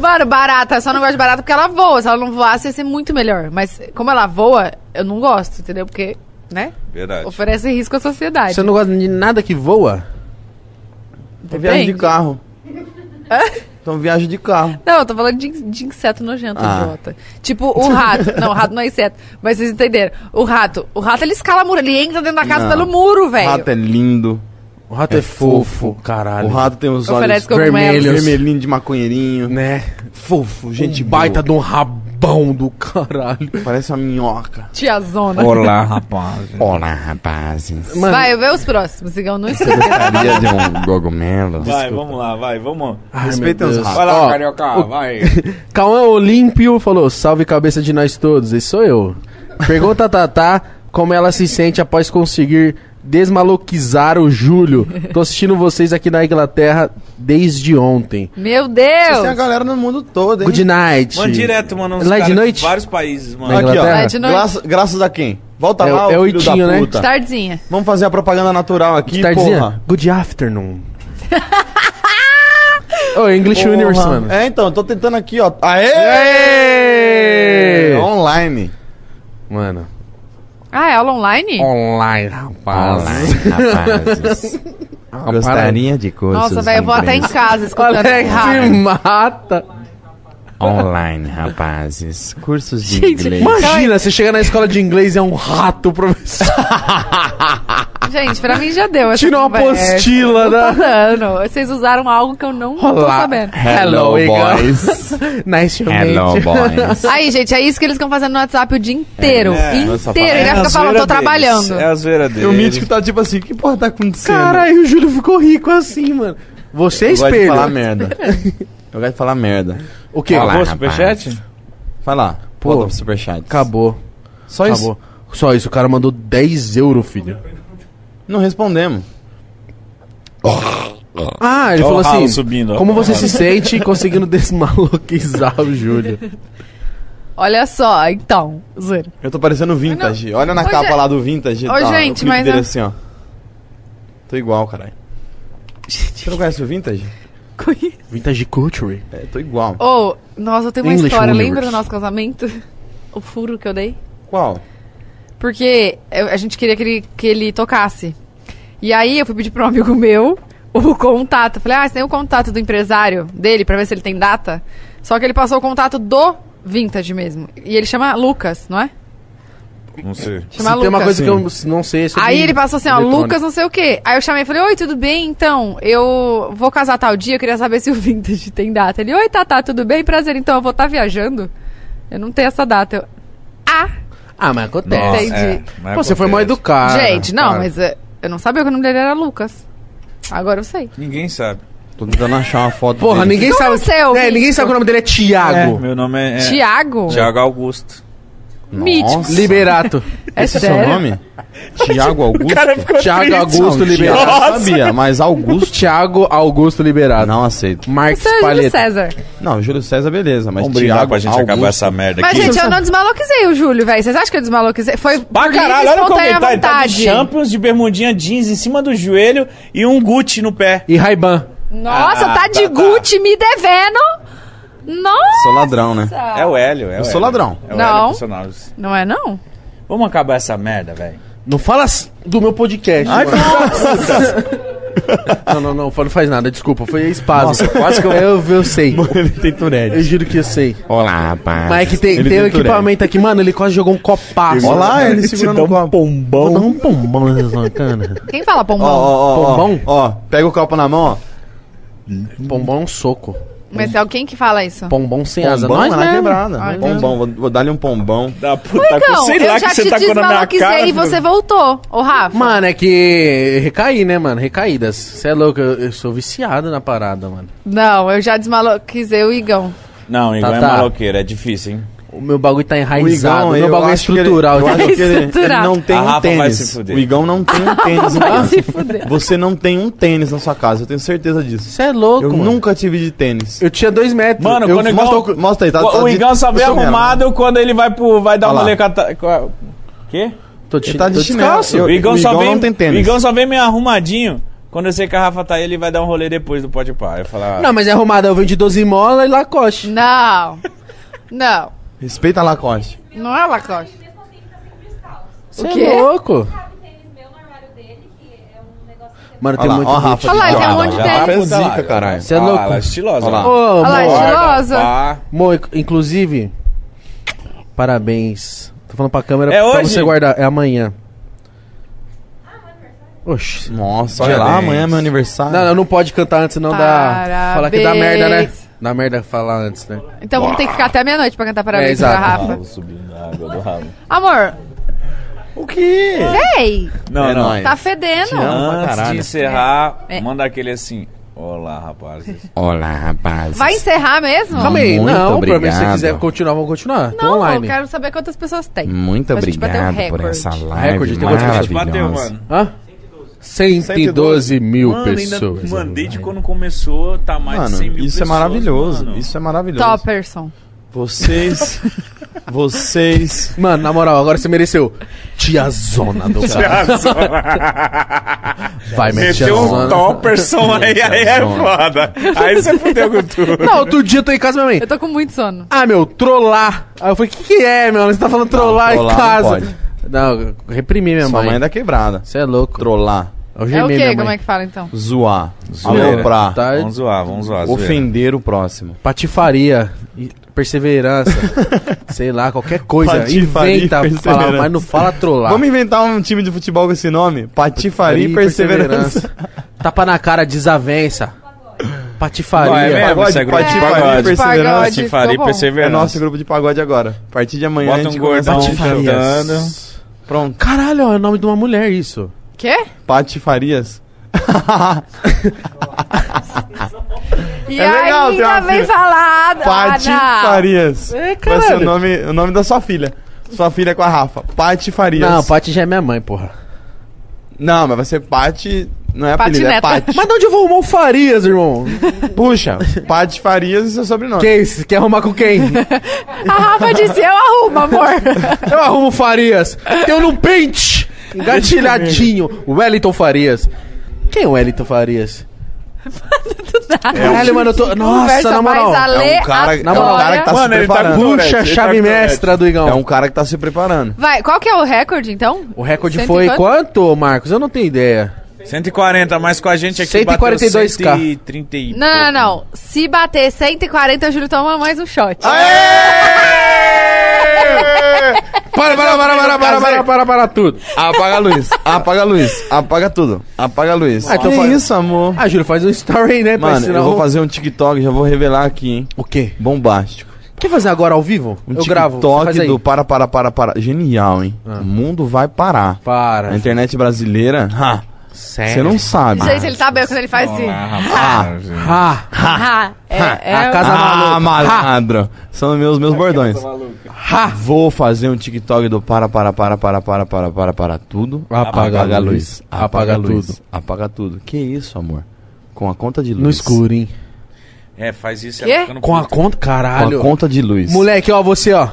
Mano, barata, eu só não gosto de barata porque ela voa. Se ela não voasse, ia ser muito melhor. Mas como ela voa, eu não gosto, entendeu? Porque, né? Verdade. Oferece risco à sociedade. Você não gosta de nada que voa? Então viagem de carro. Então viagem de carro. Não, eu tô falando de, de inseto nojento, Ah. idiota. Tipo, o rato. não, o rato não é inseto. Mas vocês entenderam. O rato. O rato, ele escala muro. Ele entra dentro da casa Não. pelo muro, O velho. rato é lindo. O rato é, fofo, caralho. O rato tem os Oferece olhos vermelhos. vermelhinhos de maconheirinho. Né? Fofo, gente Gente baita de um rabão do caralho. Parece uma minhoca. Tiazona. Olá, rapaz. Olá, rapazes. Mano, Vai, vê os próximos. Sigam no Instagram. Gostaria de um cogumelo? Vai, vamos lá, vai, vamos. ai, Respeitem meu os. Vai lá, Ó, carioca, vai. Cauã Olímpio falou: salve cabeça de nós todos. Esse sou eu. Pergunta a Tatá como ela se sente após conseguir desmaloquizar o Júlio. Tô assistindo vocês aqui na Inglaterra desde ontem. Meu Deus! têm a galera no mundo todo, hein? Good night. Mano, direto, mano. Lá de noite? Vários países, mano. Aqui, ó. Inglaterra? É de noite. Graças, graças a quem? Volta É lá, é o filho Itinho, da né? puta. Tardinha. Vamos fazer a propaganda natural aqui, Tardezinha? porra. Good afternoon. Ô, English Porra. Universe, mano. É, então, tô tentando aqui, ó. Aê! Aê! Online. Mano. Ah, é aula online? Online, rapaz. rapazes. Gostaria de cursos Nossa, velho, eu vou até em casa escutando Alex mata. Online, rapazes. Cursos de Gente, inglês. Imagina, você chega na escola de inglês e é um rato, professor. Gente, pra mim já deu. Tira uma apostila Não da- tô dando. Vocês usaram algo que eu não tô Olá. sabendo. Hello, Igor. boys. nice to Hello, meet you. boys. Aí, gente, é isso que eles ficam fazendo no WhatsApp o dia inteiro. É, inteiro. Ele vai ficar a falando, zoeira tô deles, trabalhando. É a zoeira E dele. o mítico tá tipo assim, que porra tá acontecendo? Caralho, o Júlio ficou rico assim, mano. Você é Eu gosto de espelho. falar merda. Eu gosto de falar merda. O quê? Olá, Acabou o superchat? Vai lá. Pô. Volta pro superchat. Acabou. Só isso. Acabou. Só isso, o cara mandou 10 euros, filho. Não respondemos. Ah, ele Ó, falou o ralo assim: subindo, ó. Como você se sente conseguindo desmaloquizar o Júlio? Olha só, então. Zoeira. Eu tô parecendo vintage. Olha na Ô, capa gente- lá do vintage. Ô, tá, gente, o clipe mas dele eu- assim, ó. Tô igual, caralho. Você não conhece o vintage? Vintage Culture. É, tô igual. Ô, nossa, eu tenho uma English história. Universe. Lembra do nosso casamento? O furo que eu dei? Qual? Porque eu- a gente queria que ele, que ele tocasse. E aí eu fui pedir pra um amigo meu o contato. Falei, ah, você tem o contato do empresário dele pra ver se ele tem data? Só que ele passou o contato do Vintage mesmo. E ele chama Lucas, não é? Não sei. Se Chama tem uma Lucas. coisa que eu não sei é sobre Aí ele passou assim, ó. Lucas não sei o quê. Aí eu chamei e falei, oi, tudo bem? Então, eu vou casar tal dia, eu queria saber se o Vintage tem data. Ele, oi, Tatá, tudo bem? Prazer, então, eu vou estar viajando. Eu não tenho essa data. Eu, ah, Ah, mas acontece. Entendi. É, mas Pô, você foi acontece. mal educado. Gente, não, cara. mas é, eu não sabia que o nome dele era Lucas. Agora eu sei. Ninguém sabe. Tô tentando achar uma foto Porra, dele. ninguém Como sabe. é o seu, é, ninguém sabe que o nome dele é Tiago. meu nome é, é Tiago? Tiago Augusto. Mítico. Nossa. Liberato. É Esse é seu nome? Tiago Augusto? Tiago Augusto Não, Liberato. Eu sabia, mas Augusto... Thiago Augusto Liberato. Não aceito. Marcos Você é Júlio. César. Não, Júlio César, beleza, mas Vamos brigar Thiago pra gente Augusto... acabar essa merda Mas, aqui. gente, eu não desmaloquizei o Júlio, velho. Vocês acham que eu desmaloquizei? Foi Pra caralho, olha o espontânea comentário. Tá de vontade. Champions, de bermudinha jeans em cima do joelho e um Gucci no pé. E Raiban. Nossa, Ah, tá de tá, tá. Gucci me devendo. Nossa. Sou ladrão, né? É o Hélio. É o Eu sou Hélio. ladrão. É o Não. Hélio Personagens. Não é, não? Vamos acabar essa merda, velho. Não fala s- do meu podcast. Ai, mano. não, não, não, não faz nada, desculpa. Foi espasmo. Nossa, quase que eu- eu. Eu sei. Ele tem Eu Tourette. juro que eu sei. Olá, rapaz. Mas é que tem, Ele tem um tem equipamento aqui, mano. Ele quase jogou um copaço. Olha lá, ele segurando o copo. Vou dar um pombão nessa cana. Quem fala Ó, pombom? ó, ó, ó, Pombom? ó, pega o copo na mão, ó. Pombão é um soco. Mas é quem que fala isso? Pombom sem asa. Pombão Nós é na mesmo. quebrada. Ai, pombom, vou, vou dar-lhe um pombão. Da puta, Então, sei eu lá já que você te tá com na minha desmaloquizei cara. e você voltou. Ô, Rafa. Mano, é que recaí, né, mano? Recaídas. Você é louco, eu, eu sou viciado na parada, mano. Não, eu já desmaloquizei o Igão. Não, Igor Tá, é tá. maloqueiro, é difícil, hein? O meu bagulho tá O enraizado. O eu meu bagulho é que ele- estrutural. eu acho que ele, ele Estrutural. não tem A um Rafa vai tênis. se fuder. O Igão não tem um tênis. Vai se fuder. Você não tem um tênis na sua casa, eu tenho certeza disso. Você é louco, Eu mano. nunca tive de tênis. Eu tinha dois metros. Mano, eu quando o mostra, Igão... o- mostra aí, tá, o, tá o de- Igão só vem eu arrumado quando ele vai, pro, vai dar Olha uma lá. molecada... Quê? tô, Ele tá de tô chinelo. descalço. Eu- O Igão, o só Igão vem, não tem tênis. O Igão só vem meio arrumadinho. Quando eu sei que a Rafa tá aí, ele vai dar um rolê depois do Pode Par. Eu falo, ah, Não, mas é arrumado. Eu venho de 12 mola e Lacoste. Não. Não. Respeita a Lacoste. Não é Lacoste. Você é louco. Mano, tem lá, muito ó Rafa. Olha lá, tem um monte de é tênis. zica, caralho. Você é louco. ela é estilosa. Olha lá. Olha estilosa. Mo, inclusive, parabéns. Tô falando pra câmera É pra hoje? você guardar. É amanhã. Oxi. Nossa, olha lá, amanhã é meu aniversário. Não, não, não pode cantar antes, não dá. Falar que dá merda, né? Dá merda falar antes, né? Então vamos ter que ficar até meia-noite pra cantar parabéns É, pra. Rafa. Ralo subindo na água do ralo. Amor, O quê? ei, Não, É não. nóis. tá fedendo. Antes caralho. de encerrar, É. manda aquele assim. Olá, rapazes. Olá, rapaz. Vai encerrar mesmo? Calma aí, Muito não, pra mim, se você obrigado. quiser continuar, vamos continuar. Tô Não, online. eu quero saber quantas pessoas tem. Muito Pra gente bater o obrigado por essa live Recorde, tem quantas pessoas? Bateu, mano. Hã? 112 mil Mano, pessoas. ainda mandei de quando começou, tá mais de 100 Mano, mil isso é pessoas, maravilhoso. mano. Isso é maravilhoso. Topperson. Vocês. vocês. Mano, na moral, agora você mereceu. Tiazona do cara. Vai, mete Meteu um tiazona. topperson aí, aí é foda. Aí você fudeu com tudo. Não, outro dia eu tô em casa, minha mãe. Eu tô com muito sono. Ah, meu, trollar. Aí eu falei, o que, que é, meu? Você tá falando trollar, trollar em não casa. Não, eu reprimi minha Sua mãe. mãe é da quebrada. Você é louco. Trollar. Eu É o gemei quê? minha Como mãe. é que fala então? Zoar. Zoeira. Aloprar. Tá? Vamos zoar, vamos zoar. zoeira. Ofender o próximo. Patifaria. e Perseverança. sei lá, qualquer coisa. Patifaria Inventa falar, perseverança. mas não fala trollar. Vamos inventar um time de futebol com esse nome? Patifaria e perseverança. Tapa na cara, desavença. Patifaria. Vai, é mesmo? Pagode, Isso é grupo de e pagode. perseverança. Pagode. Patifaria e bom. É perseverança. nosso grupo de pagode agora. A partir de amanhã a Bota gente um começa gordão a cantando. Pronto. Caralho, ó, é o nome de uma mulher isso. Quê? Patifarias. E É legal ainda uma vem filha. falar. Patifarias. É, Vai ser caralho. o nome, o nome da sua filha. Sua filha é com a Rafa. Patifarias. Não, Pati já é minha mãe, porra. Não, mas vai ser Pati. Não é apelido, é Patineta. Pati. Mas de onde eu vou arrumar o Farias, irmão? Puxa, Patifarias e seu sobrenome. Que isso? Quer arrumar com quem? A Rafa disse, eu arrumo, amor. Eu arrumo o Farias. Eu no pente. Engatilhadinho. Wellington Farias. Quem é o Wellington Farias? Caralho, mano, eu tô. Nossa, na moral. É um cara, é um cara que tá Mano, se ele tá preparando. com- Puxa, Ele tá chave mestra do Igão. É um cara que tá se preparando. Vai, qual que é o recorde, então? O recorde Cento e foi quanto? quanto, Marcos? Eu não tenho ideia. 140, mas com a gente aqui 142K. bateu 130 e Não, não, pouco. não. Se bater 140, o Júlio toma mais um shot. Para, para, para, para, para, para, para, para tudo. Apaga a luz, apaga a luz, apaga tudo, apaga a luz. Ah, então que faz- isso, amor? Ah, Júlio, faz um story aí, né? Mano, eu vou fazer um TikTok, já vou revelar aqui, hein? O quê? Bombástico. Quer fazer agora ao vivo? Um eu gravo. TikTok do para, para, para, para. Genial, hein? Ah. O mundo vai parar. Para. A internet brasileira, ha, Sério? você não sabe. Gente, ele tá bem quando ele faz assim. Ah, Ah, é, é a casa ah, malandro. São meus, meus bordões. Vou fazer um TikTok do para, para, para, para, para, para, para, para tudo. Apaga a luz. Apaga, Apaga luz. tudo. Apaga tudo. Que isso, amor? Com a conta de luz. no escuro, hein? É, faz isso. No Com a conta, Com caralho. a conta de luz. Moleque, ó, você, ó.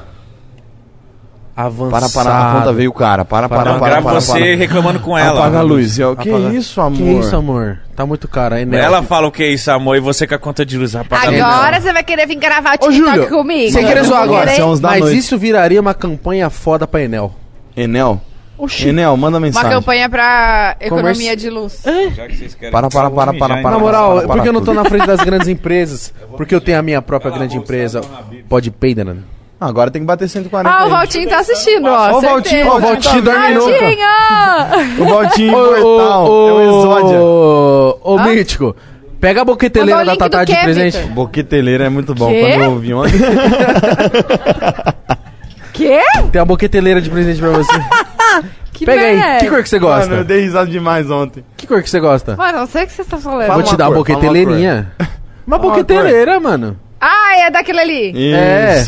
Avançado. Para, para, a conta veio o cara. Para, para, Não, para, grava para, você para. reclamando com ela. Apaga a luz. Eu, que Apaga- isso, amor? Que isso, amor? Tá muito caro. Aí, né? Ela fala o que é isso, amor, e você com a conta de luz apaga. Agora você vai querer vir gravar o Ô, TikTok Júlio, comigo? Sem querer zoar agora. Mas noite. isso viraria uma campanha foda pra Enel. Enel. Oxi. Enel, manda Uma mensagem. campanha pra economia Comércio- de luz. Já que vocês querem Para, para, para, para, para. Na moral, para, para, porque eu não tô na frente das grandes empresas? Porque eu tenho a minha própria grande empresa. Pode peider, né? Ah, Agora tem que bater 140. Ah, o aí. Valtinho tá assistindo, ó. Ó, o. Valtinho, ó, o Valtinho dorme nunca. Valtinho! O Valtinho Imortal. É o Exódia. Ô, Hã? Mítico, pega a boqueteleira da Tatá de presente. Boqueteleira é muito bom. Quê? Quando eu ouvi ontem. Quê? Tem uma boqueteleira de presente pra você. Que Pega aí. merda. Que cor que você Mano, eu gosta? dei risada demais ontem. Que cor que você gosta? Mano, não sei o que você tá falando. Vou te dar uma cor, fala uma boqueteleirinha. Uma Fala uma boqueteleira, mano. Ah, é daquele ali. É.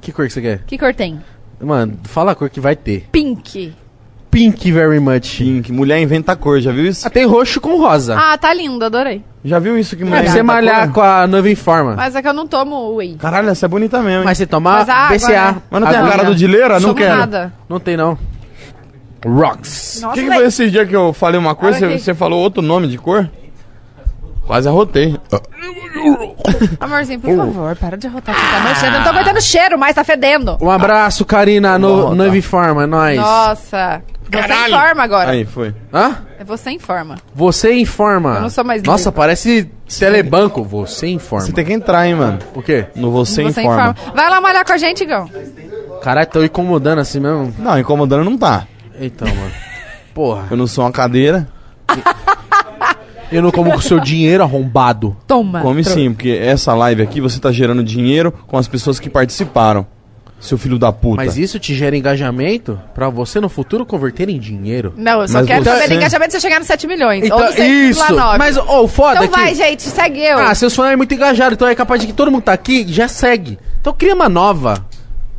Que cor que você quer? Que cor tem? Mano, fala a cor que vai ter. Pink. Pink very much. Pink. Mulher inventa cor, já viu isso? Ah, tem roxo com rosa. Ah, tá lindo, adorei. Já viu isso que é mulher você inventa malhar cor? com a noiva em forma. Mas é que eu não tomo whey. Caralho, essa é bonita mesmo, hein? Mas você toma Mas a água, BCA. né? Mas não tem a cara do Dileira? Não quero. nada. Não tem, não. Rocks. O que, que foi esse dia que eu falei uma coisa você, aqui. você falou outro nome de cor? Quase arrotei. Amorzinho, por favor, para de arrotar aqui. Tá nojento. Eu não tô aguentando cheiro, mas tá fedendo. Um abraço, Karina, no, em forma, é nóis. Nossa. Você informa agora. Aí, foi. Hã? É você informa. Você informa. Eu não sou mais Nossa, parece telebanco. Você informa. Você tem que entrar, hein, mano. O quê? No Você, você Informa. Vai lá malhar com a gente, Igão. Caralho, tô incomodando assim mesmo. Não, incomodando não tá. Então, mano. Porra. Eu não sou uma cadeira. Eu não como com o seu dinheiro arrombado. Toma. Come sim, porque essa live aqui você tá gerando dinheiro com as pessoas que participaram. Seu filho da puta. Mas isso te gera engajamento pra você no futuro converter em dinheiro. Não, eu só Mas quero você- saber do engajamento se você chegar nos 7 milhões. Então, ou no 6,9. isso. Mas, ó, o foda Então que... vai, gente, segue eu. Ah, seus fãs é muito engajado, então é capaz de que todo mundo tá aqui já segue. Então cria uma nova.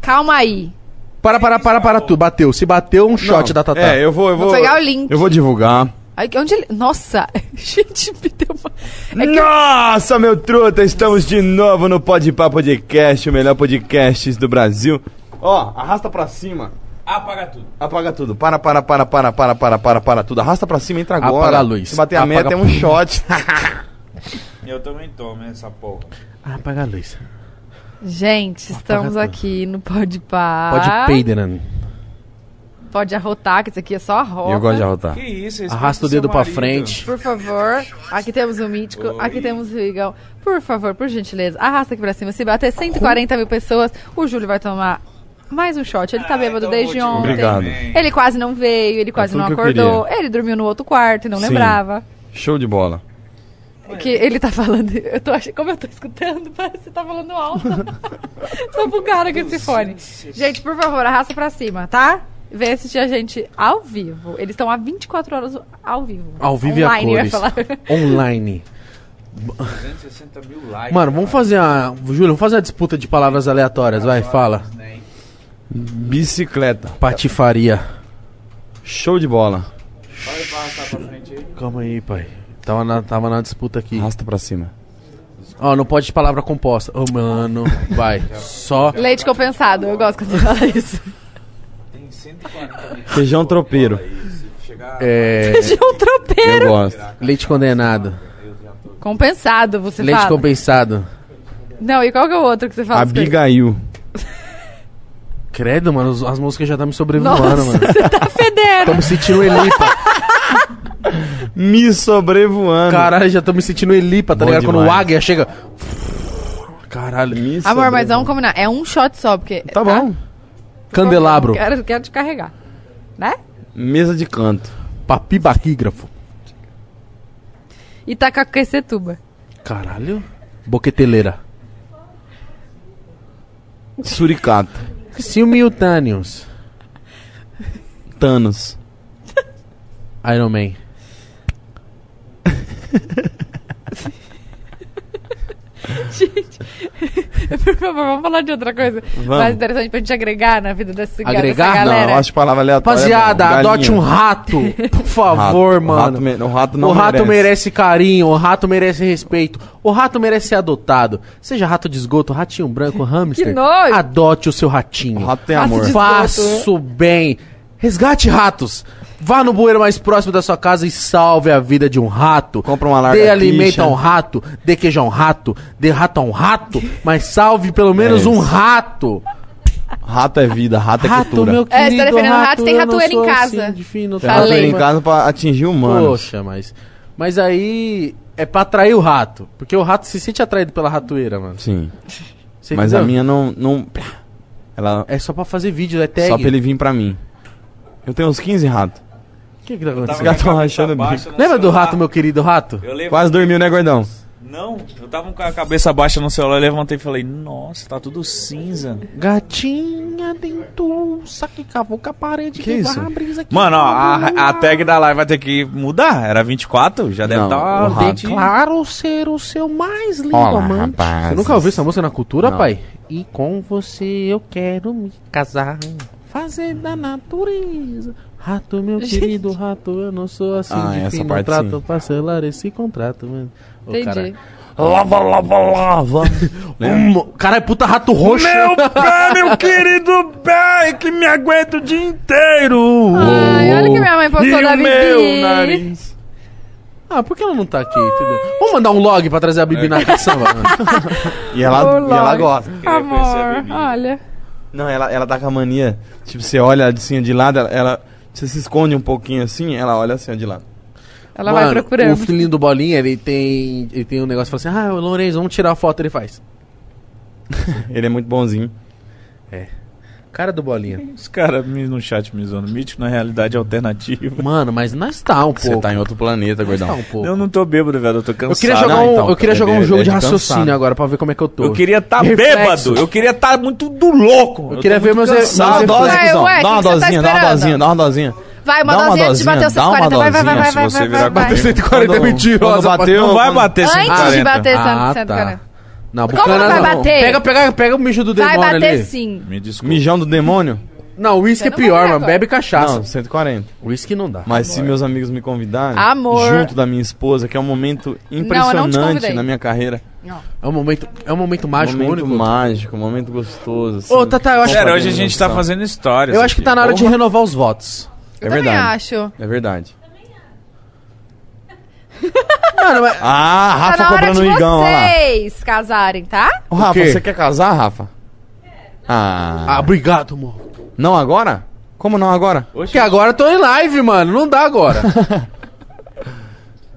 Calma aí. Para, para, para, para tudo. Bateu. Se bateu, um shot da Tatá. É, eu vou, eu vou. Vou pegar o link. Eu vou divulgar. Aí, onde ele... Nossa, gente, me deu uma... É que Nossa, meu truta, estamos de novo no Podpah Podcast, o melhor podcast do Brasil. Ó, arrasta pra cima. Apaga tudo. Apaga tudo. Para, para, para, para, para, para, para, para tudo. Arrasta pra cima, entra agora. Apaga a luz. Se bater a Apaga- meta, é um shot. Eu também tomo essa porra. Apaga a luz. Gente, estamos tudo. aqui no Pode Pá. Pode peiderando. Pode arrotar, que isso aqui é só arrota. Eu gosto de arrotar. Que isso? Arrasta o dedo pra frente. Por favor, aqui temos o Mítico, aqui temos o Igão. Por favor, por gentileza, arrasta aqui pra cima. Se bater 140 mil pessoas, o Júlio vai tomar mais um shot. Ele tá bêbado então desde ontem. Obrigado. Ele quase não veio, ele quase tudo não que acordou. Ele dormiu no outro quarto e não Sim. lembrava. Show de bola. Que ele tá falando. Eu tô achando. Como eu tô escutando, parece que você tá falando alto. tô bugada com esse fone. Gente, por favor, arrasta pra cima, tá? Vem assistir a gente ao vivo. Eles estão há 24 horas ao vivo. Ao vivo e a Online, eu ia cores. falar. Online. 260 mil likes. Mano, vamos fazer uma... Júlio, vamos fazer uma disputa de palavras aleatórias. Vai, fala. Bicicleta. Patifaria. Show de bola. Pode passar pra frente aí. Calma aí, pai. Tava na, tava na disputa aqui. Arrasta pra cima. Ó, não pode de palavra composta. Ô, mano. Vai. Só... Leite compensado, eu gosto quando você fala isso. Tem 140 mil. Feijão tropeiro. É... De um Eu tropeiro. gosto. Leite condenado. Compensado, você Leite fala. compensado. Não, e qual que é o outro que você fala? Abigail. Credo, mano. As músicas já tá me sobrevoando, Nossa, mano. você tá fedendo. Tô me sentindo Elipa. Me sobrevoando. Caralho, já tô me sentindo Elipa, tá Bom ligado? Quando o demais. águia chega. Caralho. Me Amor, mas vamos combinar. É um shot só, porque... Tá bom. Candelabro. Quero, quero te carregar. Né? Mesa de canto. Papibaquígrafo. Itacaquecetuba. Caralho. Boqueteleira. Suricato. Simultâneos. Thanos. Iron Man. Gente, por favor, vamos falar de outra coisa Vamos. mais interessante pra gente agregar na vida dessa, Agregar? dessa galera. Não, acho palavra aleatória. Rapaziada, é adote um rato. Por favor, Rato. O mano. rato me- o rato não o rato merece. merece. carinho, o rato merece respeito. O rato merece ser adotado. Seja rato de esgoto, ratinho branco, hamster. nojo. Adote o seu ratinho. O rato tem Rato amor. de- Faça o bem. Resgate ratos. Vá no bueiro mais próximo da sua casa e salve a vida de um rato. Compra uma Dê lagartixa. alimento a um rato, dê queijo a um rato, dê rato a um rato, mas salve pelo menos É um rato. Rato é vida, rato é Rato, cultura. meu É, você querido tá defendendo rato, tem eu ratoeira em casa. assim de fino, Tem tá rato lendo? em casa pra atingir humanos. Poxa, mas. Mas aí é pra atrair o rato. Porque o rato se sente atraído pela ratoeira, mano. Sim. Você Mas entendeu? a minha não. não ela, É só pra fazer vídeo, é tag. só pra ele vir pra mim. Eu tenho uns 15 ratos. O que que tá Os acontecendo? gatos estão rachando o bico. Lembra do rato, meu querido rato? Eu. Quase dormiu, né, gordão? Não, eu tava com a cabeça baixa no celular, eu levantei e falei, nossa, tá tudo cinza. Gatinha dentuça que cavou com a parede Que isso? varra a brisa que Mano, ó, a, a tag da live vai ter que mudar. Era 24, já deve Não, estar o tá rato. Declaro ser o seu mais lindo Olá, amante. rapazes. Você nunca ouviu essa música na cultura, Não. pai? E com você eu quero me casar. Fazer da natureza. Rato, meu Gente. querido rato, eu não sou assim Ah, de essa fino parte trato sim. parcelar esse contrato, mano. Ô, Entendi. Lava, lava, lava. Caralho, Caralho, puta rato roxo. Meu pé, meu querido pé, que me aguenta o dia inteiro. Ai, olha que minha mãe postou e da o meu Bibi. nariz. Ah, por que ela não tá aqui, entendeu? Vamos mandar um log pra trazer a Bibi na caçamba, mano. E ela, e ela gosta. Amor, olha. Não, ela, ela tá com a mania. Tipo, você olha assim de lado, ela, ela- Você se esconde um pouquinho assim, ela olha assim ó, de lado. Ela Mano, vai procurando. O filhinho do Bolinha, ele tem, ele tem um negócio que fala assim: Ah, Lourenço, vamos tirar a foto. Ele faz. Ele é muito bonzinho. Cara do Bolinha. Os caras me- no chat me zoando. Mítico na realidade alternativa. Mano, mas nós tá um Você pouco. tá em outro planeta, tá gordão. um pouco. Eu não tô bêbado, velho. Eu tô cansado. Eu queria jogar Não, um, então, eu queria é jogar um jogo é de raciocínio cansado. agora pra ver como é que eu tô. Eu queria estar Reflexo. bêbado. Eu queria estar muito do louco. Eu queria tô ver meus- cansado. Dá uma dose, Ué, cuzão. ué, Dá uma você tá dosinha, dá uma dosinha, dá uma dosinha. Vai, uma Dá uma dosinha antes de bater uma 140. Vai, vai, vai, dosinha, vai, se vai, você vai, virar vai, vai. 140 é mentirosa. Não vai quando- bater Antes de 140. bater Ah, 140. Tá. Não, Como bucana não vai não. bater? Pega, pega, pega o mijo do Vai demônio bater ali. sim. Me desculpa. Mijão do demônio? Não, uísque é não vai pior, mano. Bebe cachaça. Não, 140. Uísque não dá. Mas se meus amigos me convidarem, Amor. junto da minha esposa, que é um momento eu não te impressionante convidei. na minha carreira. É um momento, é um momento mágico, momento único. mágico, um momento gostoso. assim. Ô, Tata, eu acho, Compartilhando hoje a gente tá emoção. fazendo histórias. eu acho que tá na hora de Porra. renovar os votos. É Eu também verdade. acho. É verdade. Mano, mas... Ah, Rafa tá na hora cobrando de o igão, olha lá. vocês casarem, tá? Ô, Rafa, quê? você quer casar, Rafa? Ah. Ah, obrigado, amor. Não agora? Como não agora? Porque agora eu tô em live, mano. Não dá agora.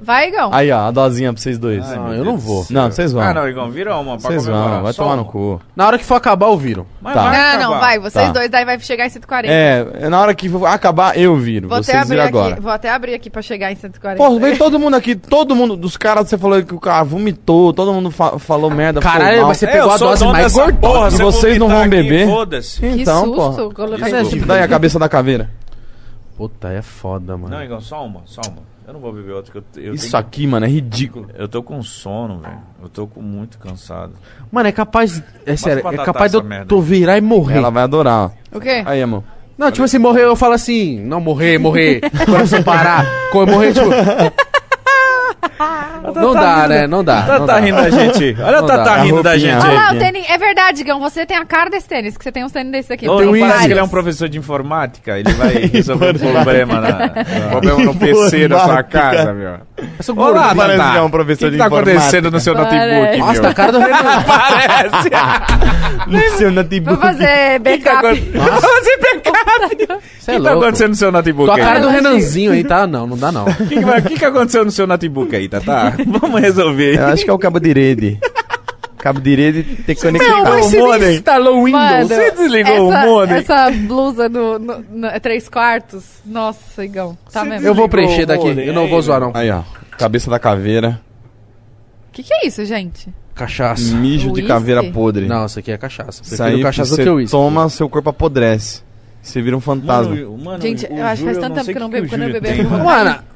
Vai, Igão. Aí, ó, a dosinha pra vocês dois. não, eu não vou. Não, vocês vão. Ah, não, Igão, vira uma pra Vocês comemorar. vão, vai Só tomar uma. no cu. Na hora que for acabar, eu viro. Mas Tá. vai Não, acabar. não, vai. Vocês Tá. dois, daí vai chegar em 140. É, é na hora que for acabar, eu viro. Vou até, vocês abrir viram agora. aqui, vou até abrir aqui pra chegar em 140. Pô, veio todo mundo aqui, todo mundo, dos caras, você falou que o cara vomitou, todo mundo fa- falou merda. Caralho, mas você É, pegou a dose mais gordona. E se eu vocês não vomitar vão aqui, beber? Foda-se. que Então, susto. pô. colocar Isso é Daí a cabeça da caveira. Puta, é foda, mano. Não, Igão, só uma, só uma. Eu não vou beber outra, que eu, eu Isso tenho- aqui, mano, é ridículo. Eu tô com sono, velho. Eu tô com muito cansado. Mano, é capaz. É sério, é capaz de eu tu virar e morrer. Ela vai adorar, ó. O quê? Aí, amor. Não, tipo assim, morrer, eu falo assim. Não, morrer, morrer. Coração parar. Morrer, tipo. não dá, né? Não dá. Tá, não tá rindo da gente. Olha Não o Tata dá. rindo da gente Olha lá, o tênis. É verdade, Igão. Você tem a cara desse tênis, que você tem uns tênis desses aqui. Ô, Tem não um parece que ele é um professor de informática? Ele vai resolver um problema, na, um problema no PC da sua casa, meu. Olá, parece que é um professor O que de tá informática. acontecendo no seu Parece. notebook, Nossa, meu? tá a cara do Renan. Parece. No seu Vou notebook. fazer O que tá backup. acontecendo? Você backup. O é que tá louco. acontecendo no seu notebook Tô a aí? cara do Renanzinho aí, tá? Não, não dá não. O que, que, que que aconteceu no seu notebook aí, Tata? Vamos resolver. Eu acho que é o cabo de rede. Cabo de rede tem que conectar. mas você nem instalou o Windows. Mano, Você desligou essa, o modem? Essa blusa no, no, no- é três quartos. Nossa, Igão. Tá mesmo. Eu vou preencher daqui. modem Eu não vou zoar, não. Aí, ó. Cabeça da caveira. O que, que é isso, gente? Cachaça. Mijo de Whisky? caveira podre. Não, isso aqui é cachaça. Isso Prefiro aí cachaça do você que o uísque. toma, seu corpo apodrece. Você vira um fantasma. Mano, mano, Gente, eu acho que faz tanto tempo que eu não bebo. Quando eu beber,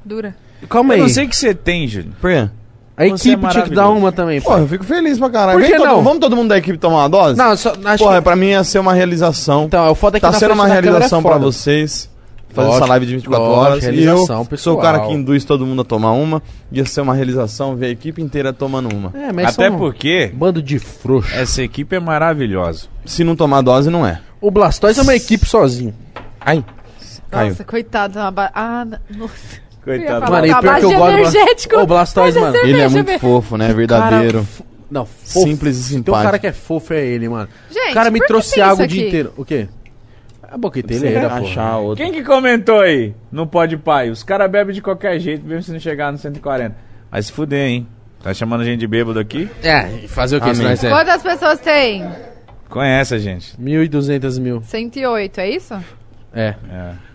dura. Calma aí. Eu não sei o que você tem, Júlio. Por quê? A Você é equipe tinha que dar uma também, Porra, pô. eu fico feliz pra caralho. Por que Vem todo- não? Vamos todo mundo da equipe tomar uma dose? Não, só, acho Porra, que... pra mim ia ser uma realização. Então, é o foda é que tá na sendo frente uma da câmera é realização pra foda. vocês. Fazer Lógico, essa live de 24 lógico, horas. E eu realização sou o cara pessoal. que induz todo mundo a tomar uma. Ia ser uma realização ver a equipe inteira tomando uma. É, mas Até são um porque bando de frouxo. essa equipe é maravilhosa. Se não tomar dose, não é. O Blastoise é uma equipe sozinho. Ai, caiu. Nossa, coitado. uma ba- Ah, n- nossa. Coitado. falar Mano, e uma pior que eu gosto... Ô, Blastoise, é mano. Ele é muito fofo, né? Verdadeiro. Não, fofo. Simples e Tem um simpático. cara que é fofo, é ele, mano. Gente, o cara me que trouxe água isso o dia inteiro. O quê? A boqueta Você ele era, vai pô. achar outro. Quem que comentou aí no Pode Pai? Os caras bebem de qualquer jeito, mesmo se não chegar no 140. Vai se fuder, hein? Tá chamando a gente de bêbado aqui? É, e fazer o se Amém. nós é? Quantas pessoas tem? Conhece a gente. 1.200 mil. 108, é isso? É. É.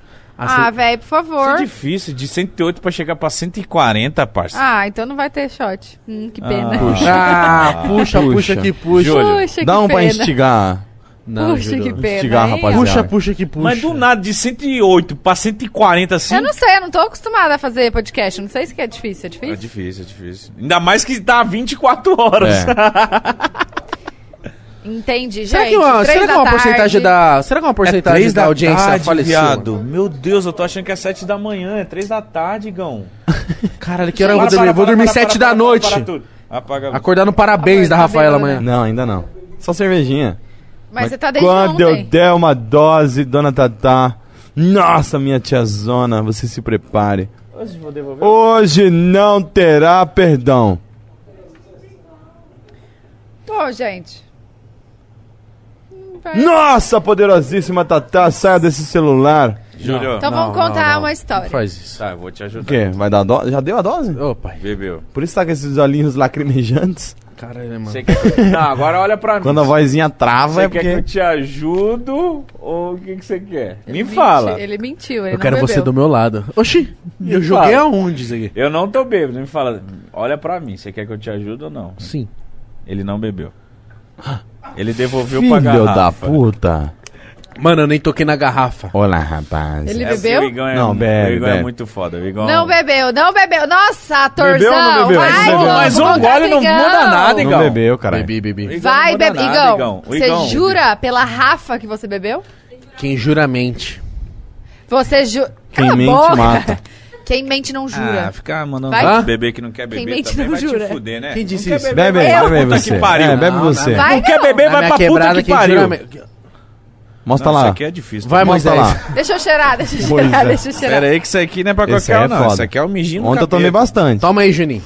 Ah, Assim- velho, por Isso é favor. difícil, de 108 pra chegar pra 140, parça. Ah, então não vai ter shot. Hum, que pena. Ah, puxa, puxa, Puxa. que puxa. Júlio, Puxa, Dá que um pra pena. instigar. Não, Puxa, que pena. Instigar, rapaziada. Puxa, puxa, que puxa. Mas do nada, de 108 pra 140 assim. Eu não sei, eu não tô acostumada a fazer podcast. Não sei se que é difícil. É É difícil? difícil, é difícil. Ainda mais que tá 24 horas. Entendi, Será gente. que uma, três será que da uma tarde. porcentagem da. Será que uma porcentagem três da, audiência tarde, faleceu? viado. Meu Deus, eu tô achando que é 7 da manhã, é 3 da tarde, Gão. Caralho, que hora eu vou Para, dormir? Eu vou para, dormir para, 7 para, da para, noite. para. Apaga. Acordar no parabéns da Tá Rafaela amanhã. Não, ainda não. Só cervejinha. Mas você tá desde Quando eu ontem. der uma dose, dona Tatá. Nossa, minha tiazona, você se prepare. Hoje vou devolver. Hoje não terá perdão. Pô, gente. Vai. Nossa, poderosíssima Tatá, saia desse celular. Júlio. Então Não, vamos contar não, não. uma história. Não faz isso. Tá, eu vou te ajudar. O quê? Vai dar dose? Já deu a dose? Ô, pai. Bebeu. Por isso tá com esses olhinhos lacrimejantes. Caralho, mano. Você quer que... Não, agora olha pra mim. Quando a vozinha trava Você é quer que eu porque... te ajudo ou o que, que você quer? Ele Me menti- fala. Ele mentiu, ele Eu quero não você bebeu. do meu lado. Oxi, eu joguei fala. aonde isso aqui? Eu não tô bêbado, me fala. Olha pra mim, você quer que eu te ajude ou não? Sim. Ele não bebeu. Ele devolveu pra Filho da garrafa. puta. Mano, eu nem toquei na garrafa. Olá, rapaz. Ele É, bebeu? O Igão é, Não, bebe, o Igão é bebe. muito foda. O Igão... Não bebeu, não bebeu. Nossa, atorzão. Bebeu ou não bebeu? Vai, Mas um- Igão, mas um gole não muda Igão. nada, Não Igão. bebeu, caralho. Bebi, bebi. O Igão Vai, não muda bebe. nada, Igão. O você jura pela Rafa que você bebeu? Quem jura mente. Você jura... Quem Cala a mente, boca. mata. Quem mente não jura. Ah, ficar mandando Vai. beber que não quer Quem beber mente também não vai jura. te fuder, né? Quem disse não isso? Quer Bebe beber, bebe puta você. que pariu. É, bebe Não, você. não, Não quer não. beber, Na vai pra puta quebrada, que quem pariu. Mostra Não, lá. Isso aqui é difícil. Vai, Mostra lá. Deixa eu cheirar, deixa eu cheirar, é. deixa eu cheirar. Pera aí que isso aqui não é pra Esse qualquer é um, não. foda. Isso aqui é o mijinho Ontem eu tomei bastante. Toma aí, Juninho.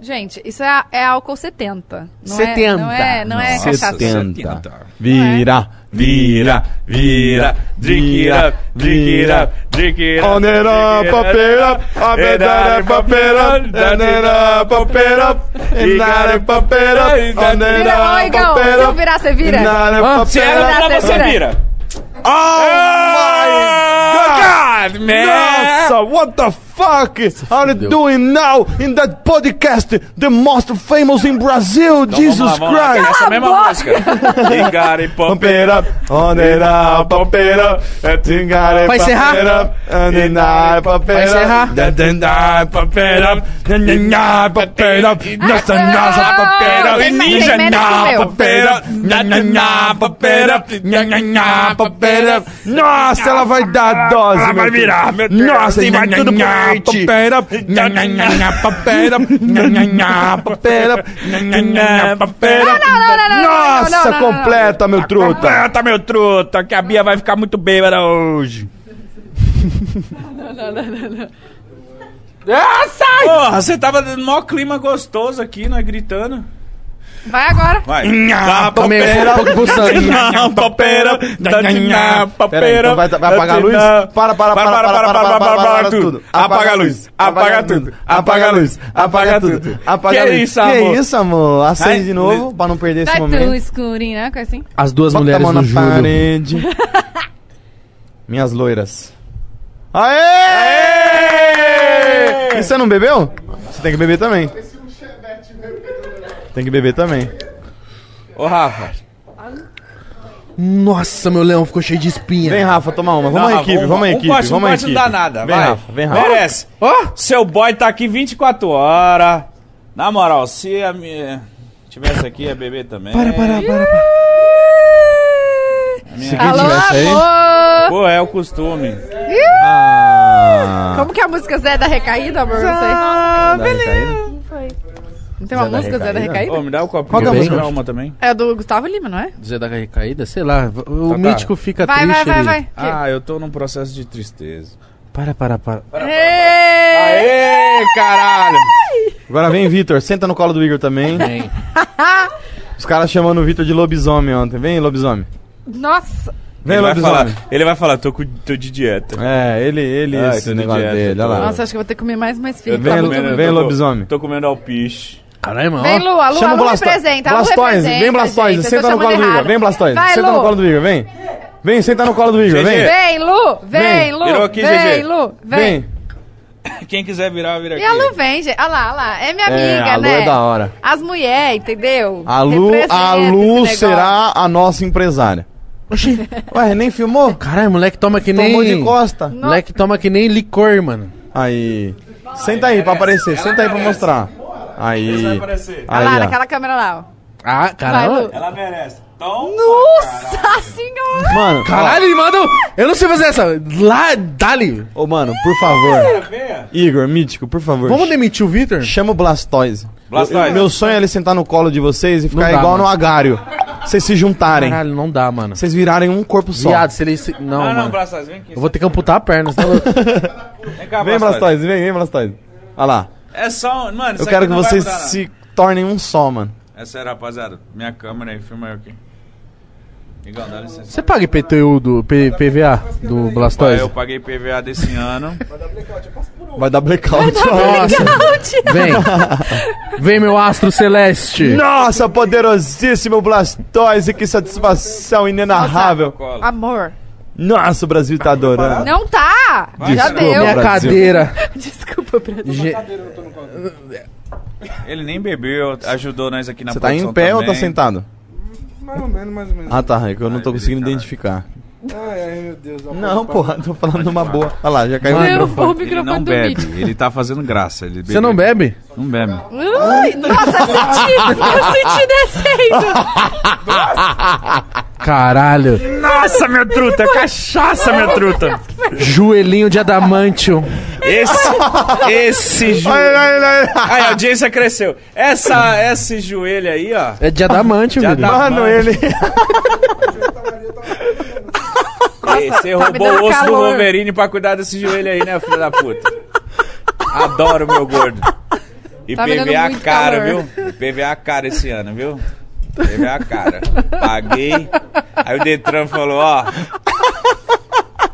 Gente, isso é, é álcool 70. Não 70. É, não é, não é Nossa, cachaça. 70. Vira, Vira, vira, drink it up, drink it up, drink it up. On it up, pop it up, up down and pop it up, down and up, pop it up, and down and pop it up, on it up, pop it se eu up, virar, você vira? Se it up. pra Você vira. Oh my God, man. Nossa, what the fuck are you doing now in that podcast? The most famous in Brazil, Então Jesus vamos lá, vamos lá, Christ. Essa mesma música. You got it, pump it up, on it up, pump it up, you got it, Vai pump encerrar? it up, and then I pump Vai it encerrar? up, then I pump it up, then I pump it up, nossa, nossa, pump it up, meu. pump it up, pump it up, pump it up. Nossa, ela vai dar dose, Ela vai virar, meu Deus, Nossa, e vai tudo pro gente. Papera, papera, papera, papera. Nossa, completa, meu truta. Completa, meu truta, que a Bia vai ficar muito bêbada hoje. Não, não, não, não. Ah, sai! Porra, você tava no maior clima gostoso aqui, nós gritando. Vai agora. Vai. Tá, papera. Papera. Papera. Então vai, vai apagar a luz? Para, para, para, para, para, para, para, para, tudo. Apaga a luz. Apaga tudo. Apaga a luz. Apaga tudo. Apaga a luz. Que isso, amor? Que isso, amor? Acende de novo pra não perder esse momento. Tá tudo escurinho, né? Assim. As duas mulheres no juro. Minhas loiras. Aê! E você não bebeu? Você tem que beber também. Tem que beber também. Ô, Rafa. Nossa, meu leão ficou cheio de espinha. Vem, Rafa, tomar uma. Vamos Não, à Rafa, equipe, um- vamos à um equipe, corte, um vamos à corte equipe. não dá nada. Vem, vai. Rafa, vem, Rafa. Merece. Ó, Seu boy tá aqui 24 horas. Na moral, se a minha tivesse aqui, ia beber também. para, para, para, para. Alô, tivesse aí. amor! Pô, é o costume. Ah. Como que é a música Zé da Recaída, amor? Não sei. Dá recaída? Não tem uma Zé da música Zé da Recaída? Ô, me dá o copo. Qual que é a música? uma também. É do Gustavo Lima, não é? Zé da recaída, sei lá. O Tá, tá. mítico fica Vai, vai, triste. vai, ele- vai. Ah, eu tô num processo de tristeza. Para, para, para. Ê! Aê, caralho! Agora vem, Vitor. Senta no colo do Igor também. Vem. Os caras chamando o Vitor de lobisomem ontem. Vem, lobisomem. Nossa! Vem, Ele vai, lobisomem. falar, ele vai falar, tô, com, tô de dieta. É, ele, ele, Ah, esse que negócio dieta, dele. Olha lá. Nossa, acho que eu vou ter que comer mais mais filho. Vem, tá Lu- comendo- vem, tô- lobisomem. Tô comendo alpiche. Caralho, mano. Vem, Lu, a Lu, Chama a o Lu Blasto- representa. Blastoise, vem Blastoise, gente, senta no colo do Igor. Vem Blastoise, Vai, senta Lu. no colo do Igor, vem. Vem, senta no colo do Igor, vem. Vem, Lu! Vem. Lu! Virou aqui, vem, GG. Lu! Vem! Vem. Quem quiser virar, vira E aqui. a Lu vem, gente. Olha lá, olha lá. É minha É, amiga, a Lu né? é da hora. As mulheres, entendeu? A Lu, Representa a esse Lu negócio. será a nossa empresária. Oxi. Ué, nem filmou? Caralho, moleque toma que nem. Tomou de costa. Moleque toma que nem licor, mano. Aí. Senta aí pra aparecer, senta aí pra mostrar. Aí. Olha Aí, lá, ó. naquela câmera lá, ó. Ah, caralho. Ela merece. Toma, Nossa senhora! Mano. Caralho, ele manda. Eu não sei fazer essa. Lá, dali. Ô, mano, por favor. Igor, Mítico, por favor. Vamos demitir o Victor? Chama o Blastoise. Blastoise. Eu- Meu sonho é ele sentar no colo de vocês e ficar dá, igual mano. no agário. Vocês se juntarem. Caralho, não dá, mano. Vocês virarem um corpo só. Viado, se ele. se- Não, Não, não, mano. Blastoise, vem aqui. Eu vou ter que amputar a perna. você tá louco? Vem cá, Vem, Blastoise, vem, vem, Blastoise. Olha lá. É só, mano, Eu quero que vai vocês mudar se tornem um só, mano. É sério, rapaziada. Minha câmera aí, filma eu aqui. Igão, dá licença. Você paga IPTU do P- PVA do Blastoise? eu paguei PVA desse ano. Vai dar blackout. Nossa. Vem. Vem, meu astro celeste. Nossa, poderosíssimo Blastoise, que satisfação inenarrável. Amor. Nossa, o Brasil tá adorando. Não tá! Já Desculpa, deu. Minha Brasil. cadeira. Desculpa, Brasil. Ge- Ele nem bebeu, ajudou nós aqui na Você tá em pé ou tá também. sentado? Mais ou menos, mais ou menos. Ah, tá, é que eu não tô conseguindo identificar. Ai, ai, meu Deus. Não, porra, tô falando numa boa. Olha lá, já caiu o microfone. o Ele microfone não do bebe, vídeo. ele tá fazendo graça. Ele Você não bebe? Não bebe. Ai, nossa, senti! Eu senti descendo! Caralho. Nossa, meu truta, cachaça, meu truta. Joelhinho de adamantium. Esse, esse joelho. Aí, a audiência cresceu. Essa, esse joelho aí, ó. É de adamantium, De filho. adamantium. Mano, ele. Ei, Você tá roubou o osso do calor. Wolverine pra cuidar desse joelho aí, né, filho da puta? Adoro meu gordo. E Tá PVA cara, calor. viu? PVA cara esse ano, viu? PVA cara. Paguei. Aí o Detran falou, ó.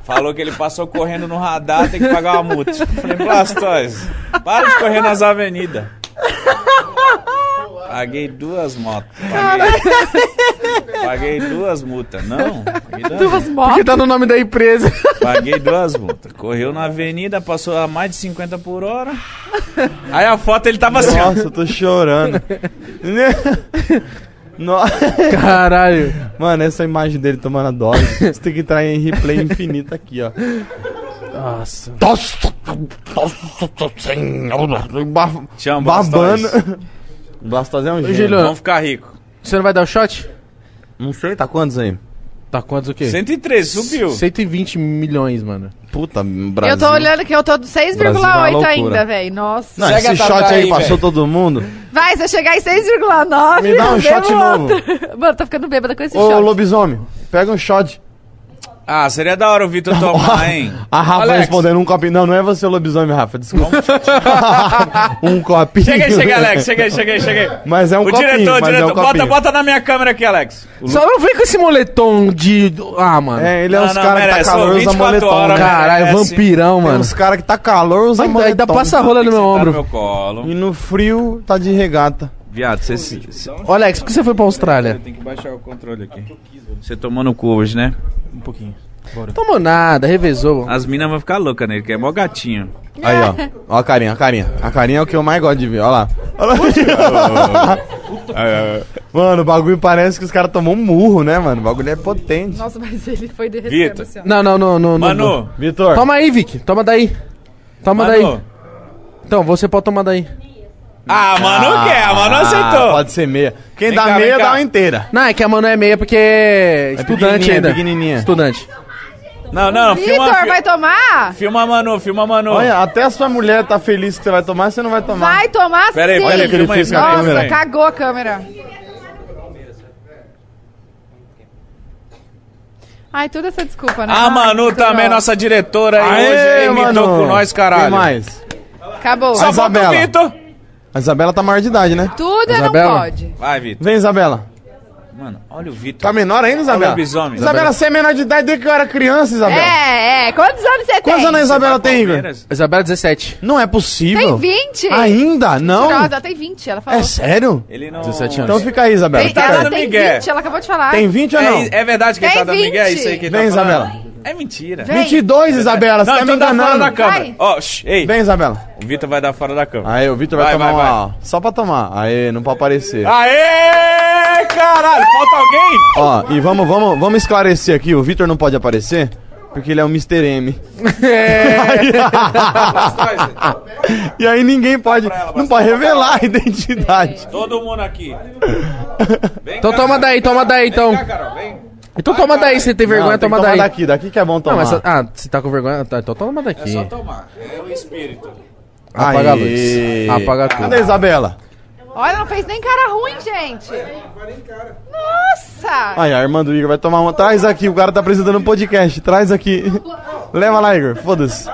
Falou que ele passou correndo no radar, tem que pagar uma multa. Falei, Blastoise, para de correr nas avenidas. Paguei duas motos. Paguei, paguei duas multas. Não, paguei duas Duas Porque motos. tá no nome da empresa. Paguei duas multas. Correu na avenida, passou a mais de 50 por hora. Aí a foto ele tava assim, ó. Nossa, eu tô chorando. Nossa. Caralho. Mano, essa imagem dele tomando a dose. Você tem que entrar em replay infinito aqui, ó. Nossa. Babando. Blastoise. Blastoise é um Ô, gênio. Vamos ficar rico. você não vai dar o shot? Não sei, tá quantos aí? Tá quantos o quê? 113, subiu. 120 milhões, mano. Puta, Brasil. Eu tô olhando que eu tô do Brasil é uma 6,8 loucura. ainda, velho. Nossa. Não, esse a shot aí aí, passou velho. todo mundo. Vai, se eu chegar em 6,9. Me dá um shot novo. Mano, tô ficando bêbada com esse Ô, shot. lobisomem, pega um shot. Ah, seria da hora o Vitor tomar, hein? A Rafa Alex. respondendo um copinho. Não, não é você o lobisomem, Rafa, desculpa. um copinho. Chega aí, chega aí, Alex. Chega aí, chega aí, chega aí. Mas é um o copinho, diretor, o mas diretor. é um bota, copinho. bota na minha câmera aqui, Alex. Só não vem com esse moletom de. Ah, mano. É, ele é Não, uns caras que tá merece. Ô, calor, usa 24 moletom. horas, né? Caralho, merece. vampirão, Tem mano. uns caras que tá calor, usa Ainda, moletom. ainda passa rola no meu no ombro. meu colo. E no frio tá de regata. Viado, você... se- Ô, Alex, por que você foi pra Austrália? Tem que baixar o controle aqui. Você tomou no cu hoje, né? Um pouquinho. Tomou nada, revezou. As minas vão ficar loucas nele, que é mó gatinho. Aí, ó. Ó a carinha, a carinha. A carinha é o que eu mais gosto de ver, ó lá. Ó lá. Mano, o bagulho parece que os caras tomou um murro, né, mano? O bagulho é potente. Nossa, mas ele foi derretendo assim, ó. Não, não, não, não. Manu. não. Vitor. Toma aí, Vic. Toma daí. Toma Manu. daí. Então, você pode tomar daí. Ah, Manu quer, a Manu aceitou. Pode ser meia. Quem Vem dá cá, meia dá uma inteira. Não, é que a Manu é meia porque é estudante ainda. pequenininha. Estudante. Não, não, filma, Vitor, vai tomar? filma a Manu, filma a Manu. Olha, até a sua mulher tá feliz que você vai tomar, você não vai tomar. Vai tomar Pera aí, sim. pera aí, filma filma Nossa, aí. cagou a câmera. Ai, tudo essa desculpa, né? A Ai, Manu muito também, legal. nossa diretora aí hoje imitou com nós, caralho. Quem mais? Acabou. Só A falta o. Vitor. A Isabela tá maior de idade, né? Tudo Isabela? não pode. Vai, Vitor. Vem, Isabela. Mano, olha o Vitor. Tá menor ainda, Olha o Isabela? lobisomem. Isabela, você é menor de idade desde que eu era criança, Isabela. É, é. Quantos anos você Quantos anos a Isabela tem, Igor? Palmeiras. Isabela 17. Não é possível. Tem 20? Ainda? Não? Mentirosa, ela tem 20, ela falou. É sério? Ele não... 17 anos. Então fica aí, Isabela. Tem, Fica ela aí. dando tem migué. 20, ela acabou de falar. Tem 20 ou não? É, é verdade que ele Tem tá dando migué? É 20. isso aí que ele Vem, tá falando? Isabela. É mentira. Vem. 22, Isabela, você Não, tá me então dá fora da enganando. câmera. Vai. Ó, shh, ei. Vem, Isabela. O Vitor vai dar fora da câmera. Aí, o Vitor vai, Vai, tomar vai, uma. Só pra tomar. Aí, não pode aparecer. Aê, caralho, falta alguém? Ó, e vamos, vamos, vamos esclarecer aqui: o Vitor não pode aparecer porque ele é o Mr. M. e aí ninguém pode. Não pode revelar a identidade. Todo mundo aqui. Vem Então cá, toma Carol. daí, toma daí, então. Vem cá, Carol, vem. Então toma daí, se tem vergonha, Não, tem que toma daí. daqui, daqui que é bom Não, tomar. mas, ah, se tá com vergonha, tá, então toma É daqui. só tomar. É o espírito. Apaga a Aê. luz. Apaga tudo. Cadê a Isabela? Olha, não fez nem cara ruim, gente. Nossa! Aí, a irmã do Igor vai tomar uma. Traz aqui, o cara tá apresentando um podcast. Traz aqui. Leva lá, Igor. Foda-se.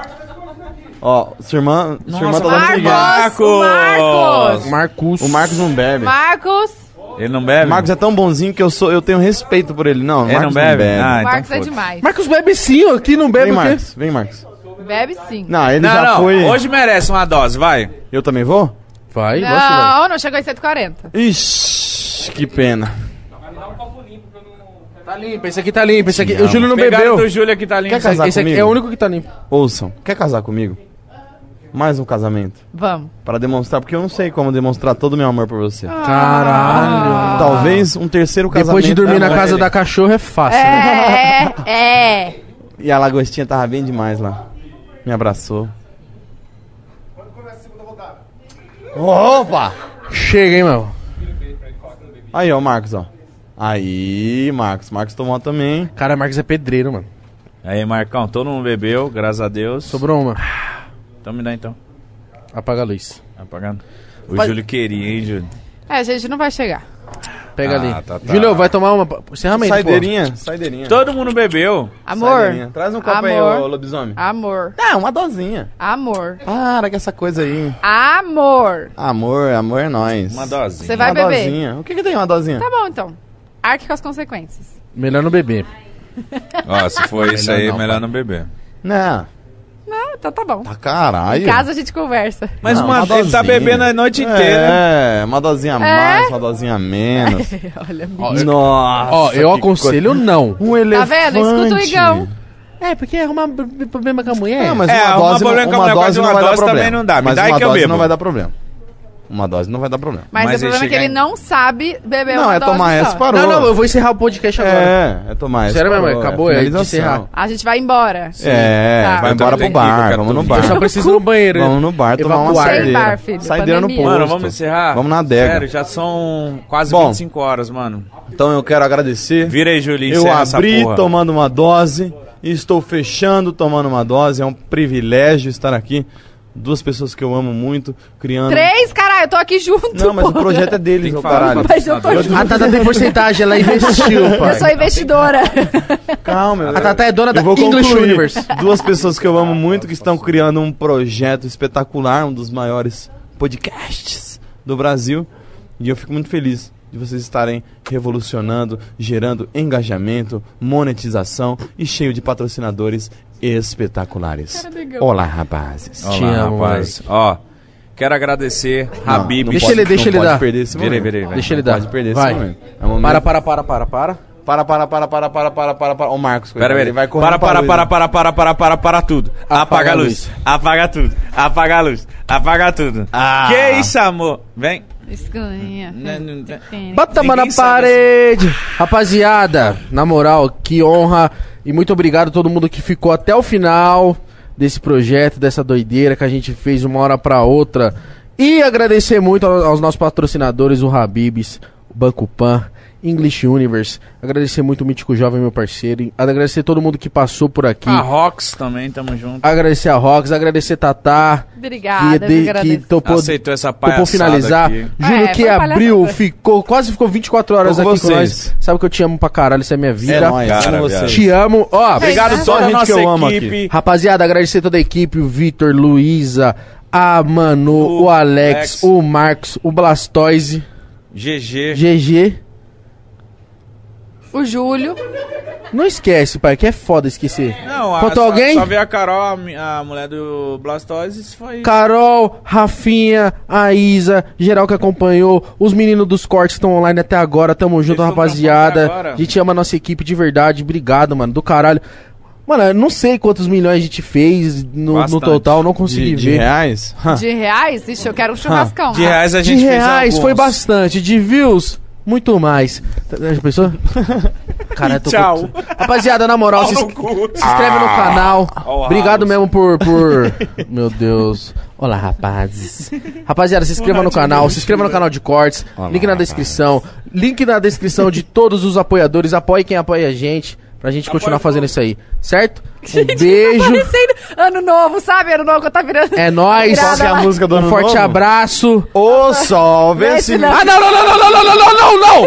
Ó, sua irmã, sua irmã tá dando Marcos! migué. O Marcos! Marcos. O Marcos não bebe. Marcos! Ele não O bebe? Marcos é tão bonzinho que eu sou, eu tenho respeito por ele. Não, o Ele Marcos não bebe? Ah, então Marcos é foda-se. demais. Marcos bebe sim, aqui não bebe Vem, o quê? Marcos. Vem, Marcos. Bebe sim. Não, ele Não, já não. foi. Hoje merece uma dose, vai. Eu também vou? Vai, que vai. Não, não chegou em 140. Ixi, que pena. Tá limpo, esse aqui tá limpo, esse aqui. O Júlio não Pegaram bebeu. do Júlio aqui tá limpo. Quer casar Esse aqui comigo? é o único que tá limpo. Ouçam, quer casar comigo? Mais um casamento. Vamos. Para demonstrar, porque eu não sei como demonstrar todo o meu amor por você. Caralho. Talvez um terceiro casamento. Depois de dormir na Ah, casa da cachorra é fácil, né? É, é. E a lagostinha tava bem demais lá. Me abraçou. Opa! Chega, hein, meu. Aí, ó, o Marcos, ó. Aí, Marcos. Marcos tomou também. Cara, Marcos é pedreiro, mano. Aí, Marcão, todo mundo bebeu, graças a Deus. Sobrou uma. Então me dá então. Apaga a luz. Apagando. O Vai- Júlio queria, hein, Júlio? É, a gente não vai chegar. Pega Ah, ali. tá, tá. Júlio, vai tomar uma. Encerramento, Saideirinha, saideirinha. Todo mundo bebeu. Amor. Saideirinha. Traz um copo aí, Amor. ô lobisomem. Amor. Ah, uma dosinha. Amor. Para com essa coisa aí. Amor. Amor, amor é nóis. Uma dosinha. Você vai uma beber? dosinha. O que que tem uma dosinha? Tá bom, então. Arque com as consequências. pô. Melhor não beber. Ó, se for isso Melhor aí, não, melhor pai. não beber. Não. Não, então tá bom. Tá caralho. Em casa a gente conversa. Mas Não, uma, uma ele tá bebendo a noite inteira. É, uma dosinha a mais, uma dosinha a menos. Olha, Ó, eu- Nossa. Ó, eu aconselho não. coisa. Um Tá elefante. vendo? Escuta o Igão. É, porque arrumar b- problema com a mulher. Não, mas É, uma arrumar dose, não- problema com a uma mulher por causa dose de não uma vai dar dose problema. também não dá. Me Mas dá uma que eu dose bebo. não vai dar problema. Uma dose não vai dar problema. Mas, Mas o problema é que ele chega não sabe beber Não, uma é dose tomar só. essa parou. Não, não, eu vou encerrar o podcast agora. É, é tomar essa Sério mesmo, parou, acabou, é de finalização. encerrar. A gente vai embora. É, Tá. vai Eu embora pro também bar, vamos no bar. Eu só preciso ir no banheiro. Vamos no bar tomar uma Evacuar. Sem saideira. bar, filho, Saideira no pandemia. posto. Mano, vamos encerrar? Vamos na adega. Sério, já são quase Bom. 25 horas, mano. Então eu quero agradecer. Vira aí, Julinho, Eu encerra essa abri porra. tomando uma dose e estou fechando tomando uma dose. É um privilégio estar aqui. Duas pessoas que eu amo muito, criando. Três, caralho, eu tô aqui junto. Não, mas o pô. projeto é deles, falar caralho. Mas eu tô junto. A Tata tem porcentagem, ela investiu, Eu pai. sou investidora. Calma, eu- A Tata é dona da eu English. Universe. Duas pessoas que eu amo muito que estão criando um projeto espetacular, um dos maiores podcasts do Brasil. E eu fico muito feliz de vocês estarem revolucionando, gerando engajamento, monetização e cheio de patrocinadores espetaculares. Olá, rapazes. Olá, Te amo, rapaz. Ó, quero agradecer Habib. Não Deixa ele- deixa ele dar. perder esse aí, vai. Deixa ele dar. pode perder Vai. esse momento. É um Para, para, para, para, para. Para, para, para, para, para, para, para, para. Ô, Marcos, Pera, ele pera, vai correr para, para, para, para, para, para, para, para tudo. Apaga, a luz. Apaga tudo. Apaga a luz. Apaga tudo. Ah. Que isso, amor? Vem. Né, tem- Bota a mão na parede! Rapaziada, na moral, que honra e muito obrigado a todo mundo que ficou até o final desse projeto, dessa doideira que a gente fez uma hora pra outra. E agradecer muito ao- aos nossos patrocinadores, o Habibs, o Banco Pan, English Universe. Agradecer muito o Mítico Jovem, meu parceiro. Agradecer todo mundo que passou por aqui. A Rox também, tamo junto. Agradecer a Rox, agradecer Tatá. Obrigada, que, eu de- que topou, Aceitou essa topou finalizar. aqui. Júlio É, que abriu, palhaçada. ficou, quase ficou 24 horas aqui com com vocês. nós. Sabe que eu te amo pra caralho, isso é minha vida. É nóis, Cara, vocês. Te amo. Ó, Obrigado É, toda só a gente que eu amo equipe. rapaziada, agradecer toda a equipe, o Vitor, Luísa, a Manu, o, O Alex, Alex. o Marcos, o Blastoise, GG. GG. O Júlio. Não esquece, pai, que é foda esquecer. Não, a, Faltou só, alguém? Só veio a Carol, a, a mulher do Blastoise, isso foi... Carol, Rafinha, a Isa, geral que acompanhou, os meninos dos cortes estão online até agora, tamo junto, Eles rapaziada. A gente ama a nossa equipe de verdade, obrigado, mano, do caralho. Mano, eu não sei quantos milhões a gente fez no, no total, não consegui De, de ver. reais? De reais? Ixi, eu quero um churrascão. De reais a De gente fez reais alguns. foi bastante, de views, muito mais. Já pensou? Cara, tô Tchau. Rapaziada, na moral, se, ins- se inscreve no canal. Ó, o Obrigado House. mesmo por, por. Meu Deus. Olá, rapazes. Rapaziada, se inscreva no canal, se inscreva no canal de cortes. link na descrição. Link na descrição de todos os apoiadores. Apoie quem apoia a gente. Pra gente continuar fazendo isso aí. Certo? Um beijo. Parecendo ano novo, sabe? Ano novo que eu tá virando. É nóis. Qual que é a música do Um Ano forte Novo? abraço. Ô, sol, não. Ah, não, não, não, não, não, não, não, não, não,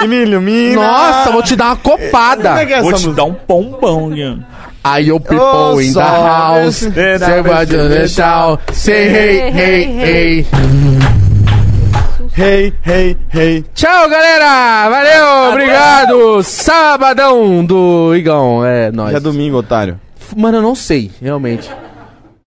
não! Me ilumina. Nossa, vou te dar uma copada. Como é que é Vou essa te música? dar um pompão, Guilherme. Aí o people Ô, in the sol, house. esse- what you the shout. Say hey, hey, hey. Hey, hey, hey. Tchau, galera. Valeu, obrigado. Sabadão do Igão. É nóis. É domingo, otário. Mano, eu não sei, realmente.